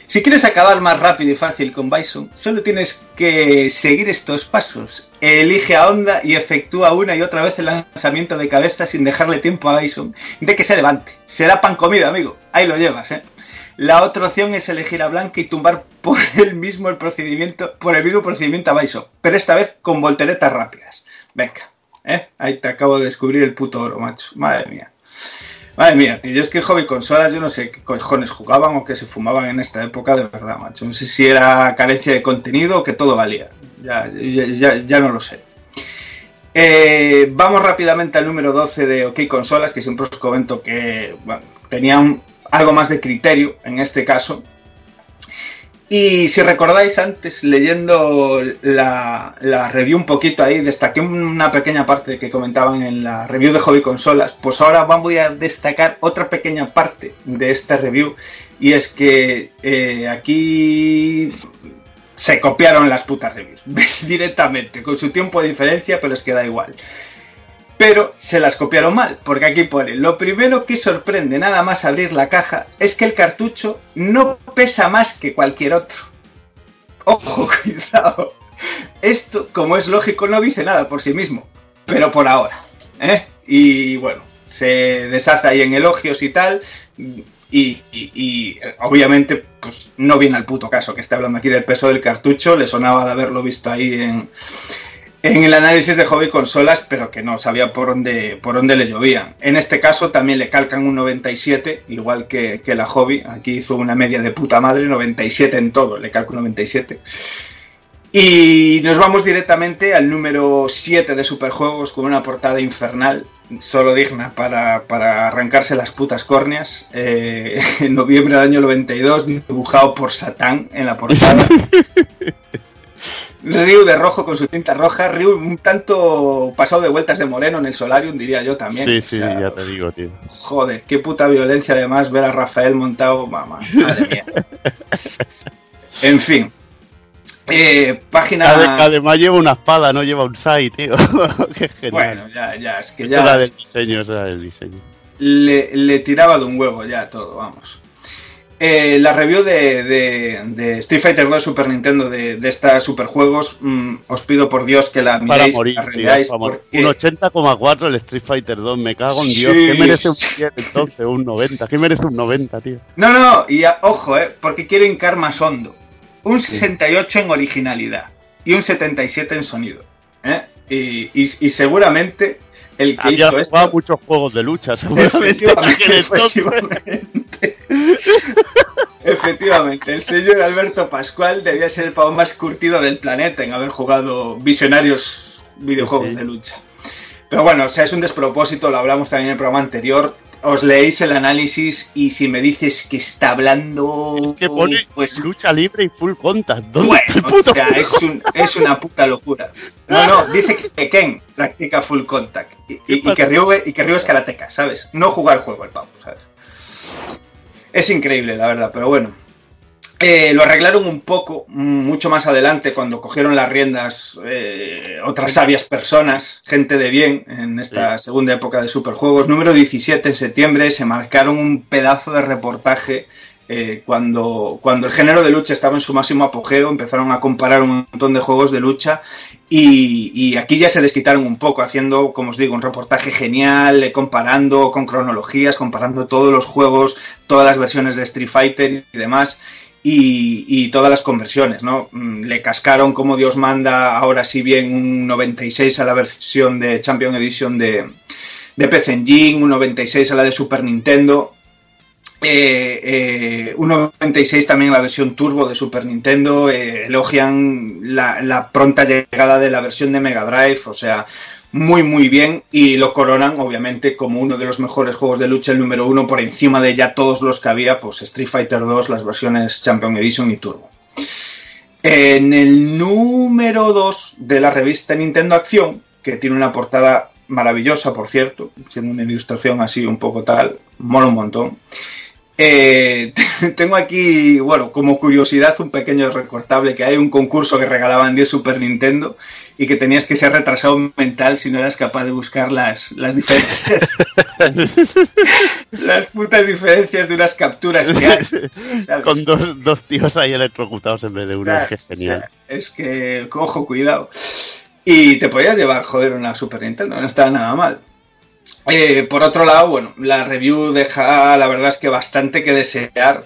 Si quieres acabar más rápido y fácil con Bison, solo tienes que seguir estos pasos. Elige a Honda y efectúa una y otra vez el lanzamiento de cabeza sin dejarle tiempo a Bison de que se levante. Será pan comida, amigo. Ahí lo llevas, ¿eh? La otra opción es elegir a Blanca y tumbar por el mismo el procedimiento, por el mismo procedimiento a Bison, pero esta vez con volteretas rápidas. Venga, ¿eh? Ahí te acabo de descubrir el puto oro, macho. Madre mía. Madre mía, yo es que hobby consolas, yo no sé qué cojones jugaban o qué se fumaban en esta época, de verdad, macho. No sé si era carencia de contenido o que todo valía. Ya, ya, ya, no lo sé. Eh, vamos rápidamente al número 12 de OK Consolas, que siempre os comento que bueno, tenía un- algo más de criterio en este caso. Y si recordáis antes, leyendo la, review un poquito ahí, destaqué una pequeña parte que comentaban en la review de Hobby Consolas, pues ahora voy a destacar otra pequeña parte de esta review, y es que eh, aquí se copiaron las putas reviews directamente, con su tiempo de diferencia, pero es que da igual. Pero se las copiaron mal, porque aquí pone, lo primero que sorprende nada más abrir la caja es que el cartucho no pesa más que cualquier otro. Ojo, cuidado. Esto, como es lógico, no dice nada por sí mismo. pero por ahora. ¿eh? Y bueno, se deshace ahí en elogios y tal. Y, y- y, obviamente pues, no viene al puto caso que esté hablando aquí del peso del cartucho. Le sonaba de haberlo visto ahí en, en el análisis de hobby consolas, pero que no sabía por dónde, por dónde le llovían. En este caso también le calcan un 97, igual que, que la hobby. Aquí hizo una media de puta madre, 97 en todo, le calco un 97. Y nos vamos directamente al número 7 de Superjuegos con una portada infernal, solo digna para, para arrancarse las putas córneas. Eh, en noviembre del año 92, dibujado por Satán en la portada. Ryu de rojo con su cinta roja, Ryu un tanto pasado de vueltas de moreno en el solarium, diría yo también. Sí, O sí, sea, ya te digo, tío. Joder, qué puta violencia además ver a Rafael montado, mamá, madre mía. En fin. Eh, página... Ade- Además lleva una espada, no lleva un sai, tío. Qué genial. Bueno, ya, ya, es que ya era del diseño, eso era del diseño. le, le tiraba de un huevo ya todo, vamos. Eh, la review de, de- de Street Fighter 2 Super Nintendo de, de estos superjuegos, mm, os pido por Dios que la miréis, morir, la reveáis, porque- Un 80,4 el Street Fighter 2, me cago en Dios. Sí. ¿Qué merece un 100 entonces? Un 90. ¿Qué merece un 90, tío? No, no, y a- ojo, eh, porque quiero hincar más hondo. Un 68 en originalidad y un 77 en sonido. ¿eh? Y, y- y seguramente el que Había hizo esto... jugado muchos juegos de lucha, seguramente. Efectivamente. Efectivamente, el señor Alberto Pascual debía ser el pavo más curtido del planeta en haber jugado visionarios videojuegos de lucha. Pero bueno, o sea, es un despropósito, lo hablamos también en el programa anterior. Os leéis el análisis y si me dices que está hablando. Que pone pues lucha libre y full contact. ¿Dónde bueno, está el puto o sea, es, un- es una puta locura. No, no, dice que Ken practica full contact y, y- y que Ryu, y que Ryu es karateca, ¿sabes? No juega el juego el pavo, ¿sabes? Es increíble, la verdad, pero bueno. Eh, lo arreglaron un poco, mm, mucho más adelante, cuando cogieron las riendas eh, otras sabias personas, gente de bien, en esta segunda época de Superjuegos. Número 17 en septiembre se marcaron un pedazo de reportaje eh, cuando, cuando el género de lucha estaba en su máximo apogeo, empezaron a comparar un montón de juegos de lucha y, y aquí ya se desquitaron un poco, haciendo, como os digo, un reportaje genial, eh, comparando con cronologías, comparando todos los juegos, todas las versiones de Street Fighter y demás. Y, todas las conversiones, ¿no? Mm, Le cascaron como Dios manda, ahora sí bien, un 96 a la versión de Champion Edition de, de PC Engine, un 96 a la de Super Nintendo, eh, eh, un 96 también la versión turbo de Super Nintendo, eh, elogian la, la pronta llegada de la versión de Mega Drive, o sea, muy muy bien y lo coronan obviamente como uno de los mejores juegos de lucha, el número uno por encima de ya todos los que había, pues Street Fighter 2, las versiones Champion Edition y Turbo. En el número 2 de la revista Nintendo Acción, que tiene una portada maravillosa, por cierto, siendo una ilustración así un poco tal, mola un montón. Eh, tengo aquí, bueno, como curiosidad, un pequeño recortable que hay un concurso que regalaban 10 Super Nintendo y que tenías que ser retrasado mental si no eras capaz de buscar las, las diferencias. las putas diferencias de unas capturas que hay. ¿sabes? Con dos, dos tíos ahí electrocutados en vez de uno, Claro, es que es genial. Es que, cojo, cuidado. Y te podías llevar, joder, una Super Nintendo, no estaba nada mal. Eh, por otro lado, bueno, la review deja, la verdad es que bastante que desear.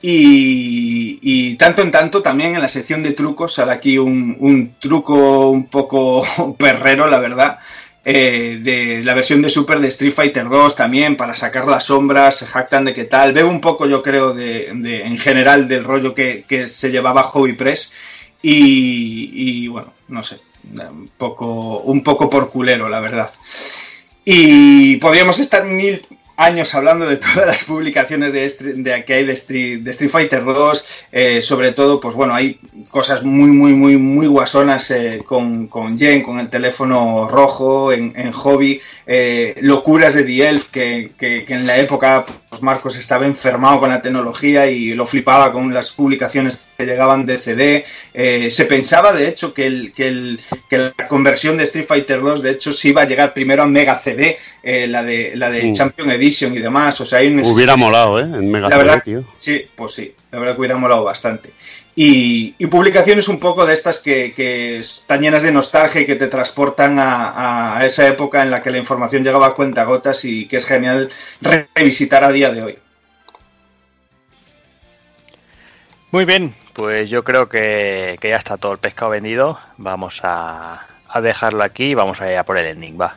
Y, y tanto en tanto, también en la sección de trucos sale aquí un, truco un poco perrero, la verdad. eh, de la versión de Super de Street Fighter 2 también para sacar las sombras, se jactan de qué tal. Veo un poco, yo creo, de, en general del rollo que, que se llevaba Hobby Press. Y, y, bueno, no sé, un poco, un poco por culero, la verdad. Y podríamos estar mil años hablando de todas las publicaciones de, de que hay de Street, de Street Fighter 2, eh, sobre todo, pues bueno, hay cosas muy, muy, muy, muy guasonas eh, con, con Jen, con el teléfono rojo, en, en hobby, eh, locuras de The Elf, que, que- que en la época Marcos estaba enfermado con la tecnología y lo flipaba con las publicaciones que llegaban de CD. Eh, se pensaba, de hecho, que, el, que, el, que la conversión de Street Fighter 2, de hecho, sí iba a llegar primero a Mega CD, eh, la de, la de Uh. Champion Edition y demás. O sea, hay un Hubiera molado, ¿eh? En Mega la CD, verdad, tío. sí, pues sí, la verdad que hubiera molado bastante. Y, publicaciones un poco de estas que, están llenas de nostalgia y que te transportan a, a esa época en la que la información llegaba a cuentagotas y que es genial revisitar a día de hoy. Muy bien, pues yo creo que, que ya está todo el pescado vendido. Vamos a, a dejarlo aquí y vamos a ir a por el ending, va.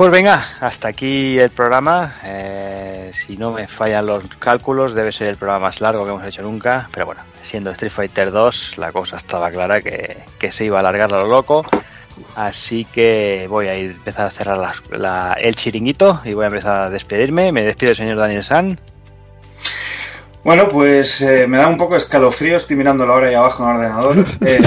Pues venga, hasta aquí el programa. Eh, si no me fallan los cálculos, debe ser el programa más largo que hemos hecho nunca. Pero bueno, siendo Street Fighter 2, la cosa estaba clara que, que se iba a alargar a lo loco. Así que voy a empezar a cerrar el chiringuito y voy a empezar a despedirme. Me despido el señor Daniel San. Bueno, pues eh, me da un poco escalofrío, estoy mirando la hora ahí abajo en el ordenador. Eh,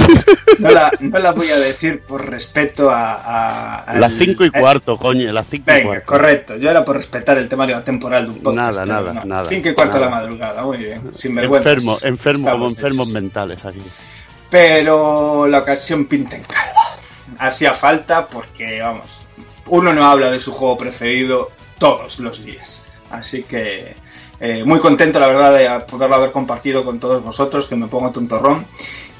no, la, no la voy a decir por respeto a... a- al- Las cinco y eh, cuarto, coño, las cinco y Venga, cuarto. correcto. Yo era por respetar el temario temporal de un podcast. Nada, nada, no. nada, Cinco y cuarto de la madrugada, muy bien. Sin vergüenza. Enfermo, enfermo como enfermos mentales aquí. Pero la ocasión pinta en calva. Hacía falta porque, vamos, uno no habla de su juego preferido todos los días. Así que eh, muy contento, la verdad, de poderlo haber compartido con todos vosotros, que me pongo tontorrón.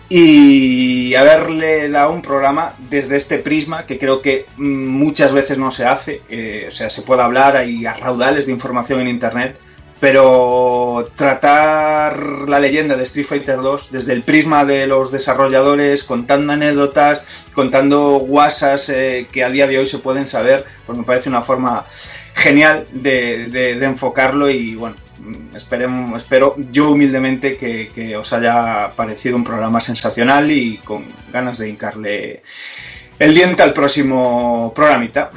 Y haberle dado un programa desde este prisma que creo que mm, muchas veces no se hace. eh, o sea, se puede hablar, hay raudales de información en internet, pero tratar la leyenda de Street Fighter 2 desde el prisma de los desarrolladores, contando anécdotas, contando guasas eh, que a día de hoy se pueden saber, pues me parece una forma genial de, de- enfocarlo y bueno, esperemos, espero yo humildemente que, que os haya parecido un programa sensacional y con ganas de hincarle el diente al próximo programita.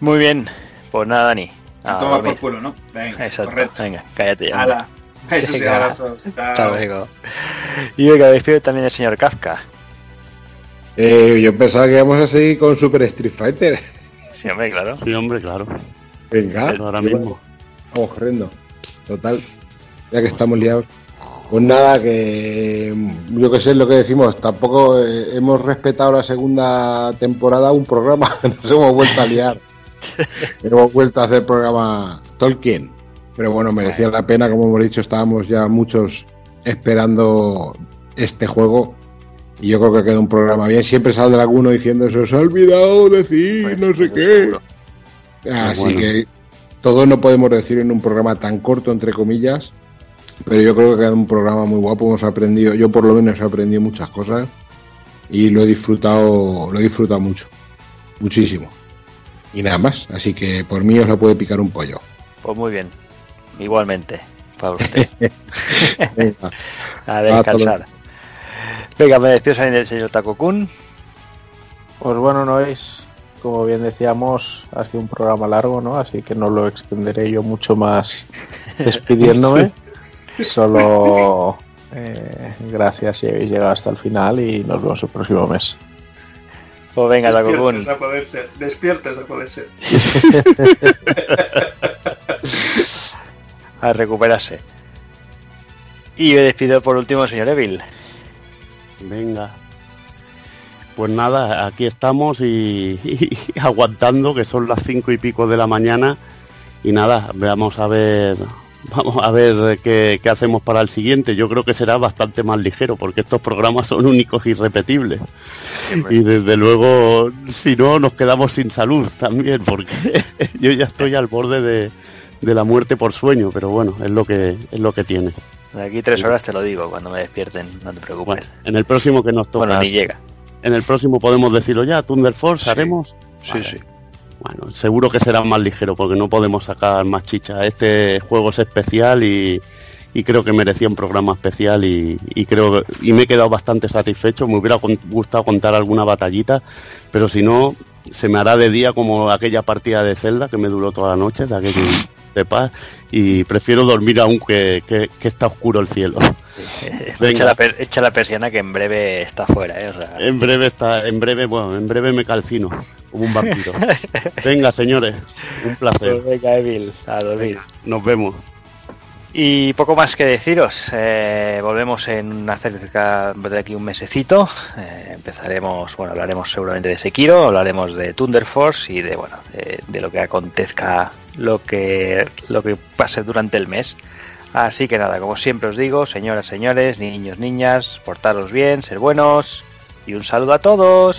Muy bien, pues nada, Dani. a Toma dormir. por culo, ¿no? Venga, Exacto, correcto. venga, cállate ya. Y Venga, abrazos. Hasta luego. Y venga, despido también el señor Kafka. Eh, yo pensaba que íbamos a seguir con Super Street Fighter. Sí, hombre, claro. Sí, hombre, claro. Venga. Pero ahora mismo. Vamos corriendo. Total. Ya que estamos liados. Pues nada, que yo que sé lo que decimos, tampoco eh, hemos respetado la segunda temporada un programa, nos hemos vuelto a liar. hemos vuelto a hacer programa Tolkien. Pero bueno, merecía la pena, como hemos dicho, estábamos ya muchos esperando este juego. Y yo creo que queda un programa bien. Siempre sale alguno diciendo se os ha olvidado decir no sé qué. Así bueno. que todo no podemos decir en un programa tan corto, entre comillas, pero yo creo que queda un programa muy guapo. Hemos aprendido, yo por lo menos he aprendido muchas cosas y lo he disfrutado, lo he disfrutado mucho, muchísimo. Y nada más, así que por mí os la puede picar un pollo. Pues muy bien. Igualmente, para usted. Venga. a descansar. Venga, me despido también del señor Takokun. Pues bueno, no es, como bien decíamos, ha sido un programa largo, ¿no? Así que no lo extenderé yo mucho más despidiéndome. Solo eh, gracias si habéis llegado hasta el final y nos vemos el próximo mes. Pues venga. Despiertes a poder ser. Despiertes a poder ser. a recuperarse. Y me despido por último, señor Evil. Venga. Pues nada, aquí estamos y, y aguantando, que son las cinco y pico de la mañana. Y nada, vamos a ver, vamos a ver qué, qué hacemos para el siguiente. Yo creo que será bastante más ligero, porque estos programas son únicos y irrepetibles. Y desde luego, si no, nos quedamos sin salud también, porque yo ya estoy al borde de, de la muerte por sueño, pero bueno, es lo que, es lo que tiene. De aquí tres horas te lo digo cuando me despierten, no te preocupes. Bueno, en el próximo que nos toca. Bueno, ni llega. En el próximo podemos decirlo ya, Thunder Force haremos. Sí, Vale. sí. Bueno, seguro que será más ligero porque no podemos sacar más chicha. Este juego es especial y, y creo que merecía un programa especial y, y creo y me he quedado bastante satisfecho. Me hubiera gustado contar alguna batallita, pero si no se me hará de día como aquella partida de Zelda que me duró toda la noche, de aquel de paz y prefiero dormir aún que, que- que está oscuro el cielo. Venga. Echa la, per- echa la persiana que en breve está fuera, ¿eh? O sea, En breve está, en breve, bueno, en breve me calcino como un vampiro. Venga, señores, un placer. Pues venga, Evil, a dormir. Nos vemos. Y poco más que deciros. eh, volvemos en cerca de aquí un mesecito. Eh, empezaremos, bueno, hablaremos seguramente de Sekiro, hablaremos de Thunder Force y de bueno, de lo que acontezca, lo que lo que pase durante el mes. Así que nada, como siempre os digo, señoras, señores, niños, niñas, portaros bien, ser buenos y un saludo a todos.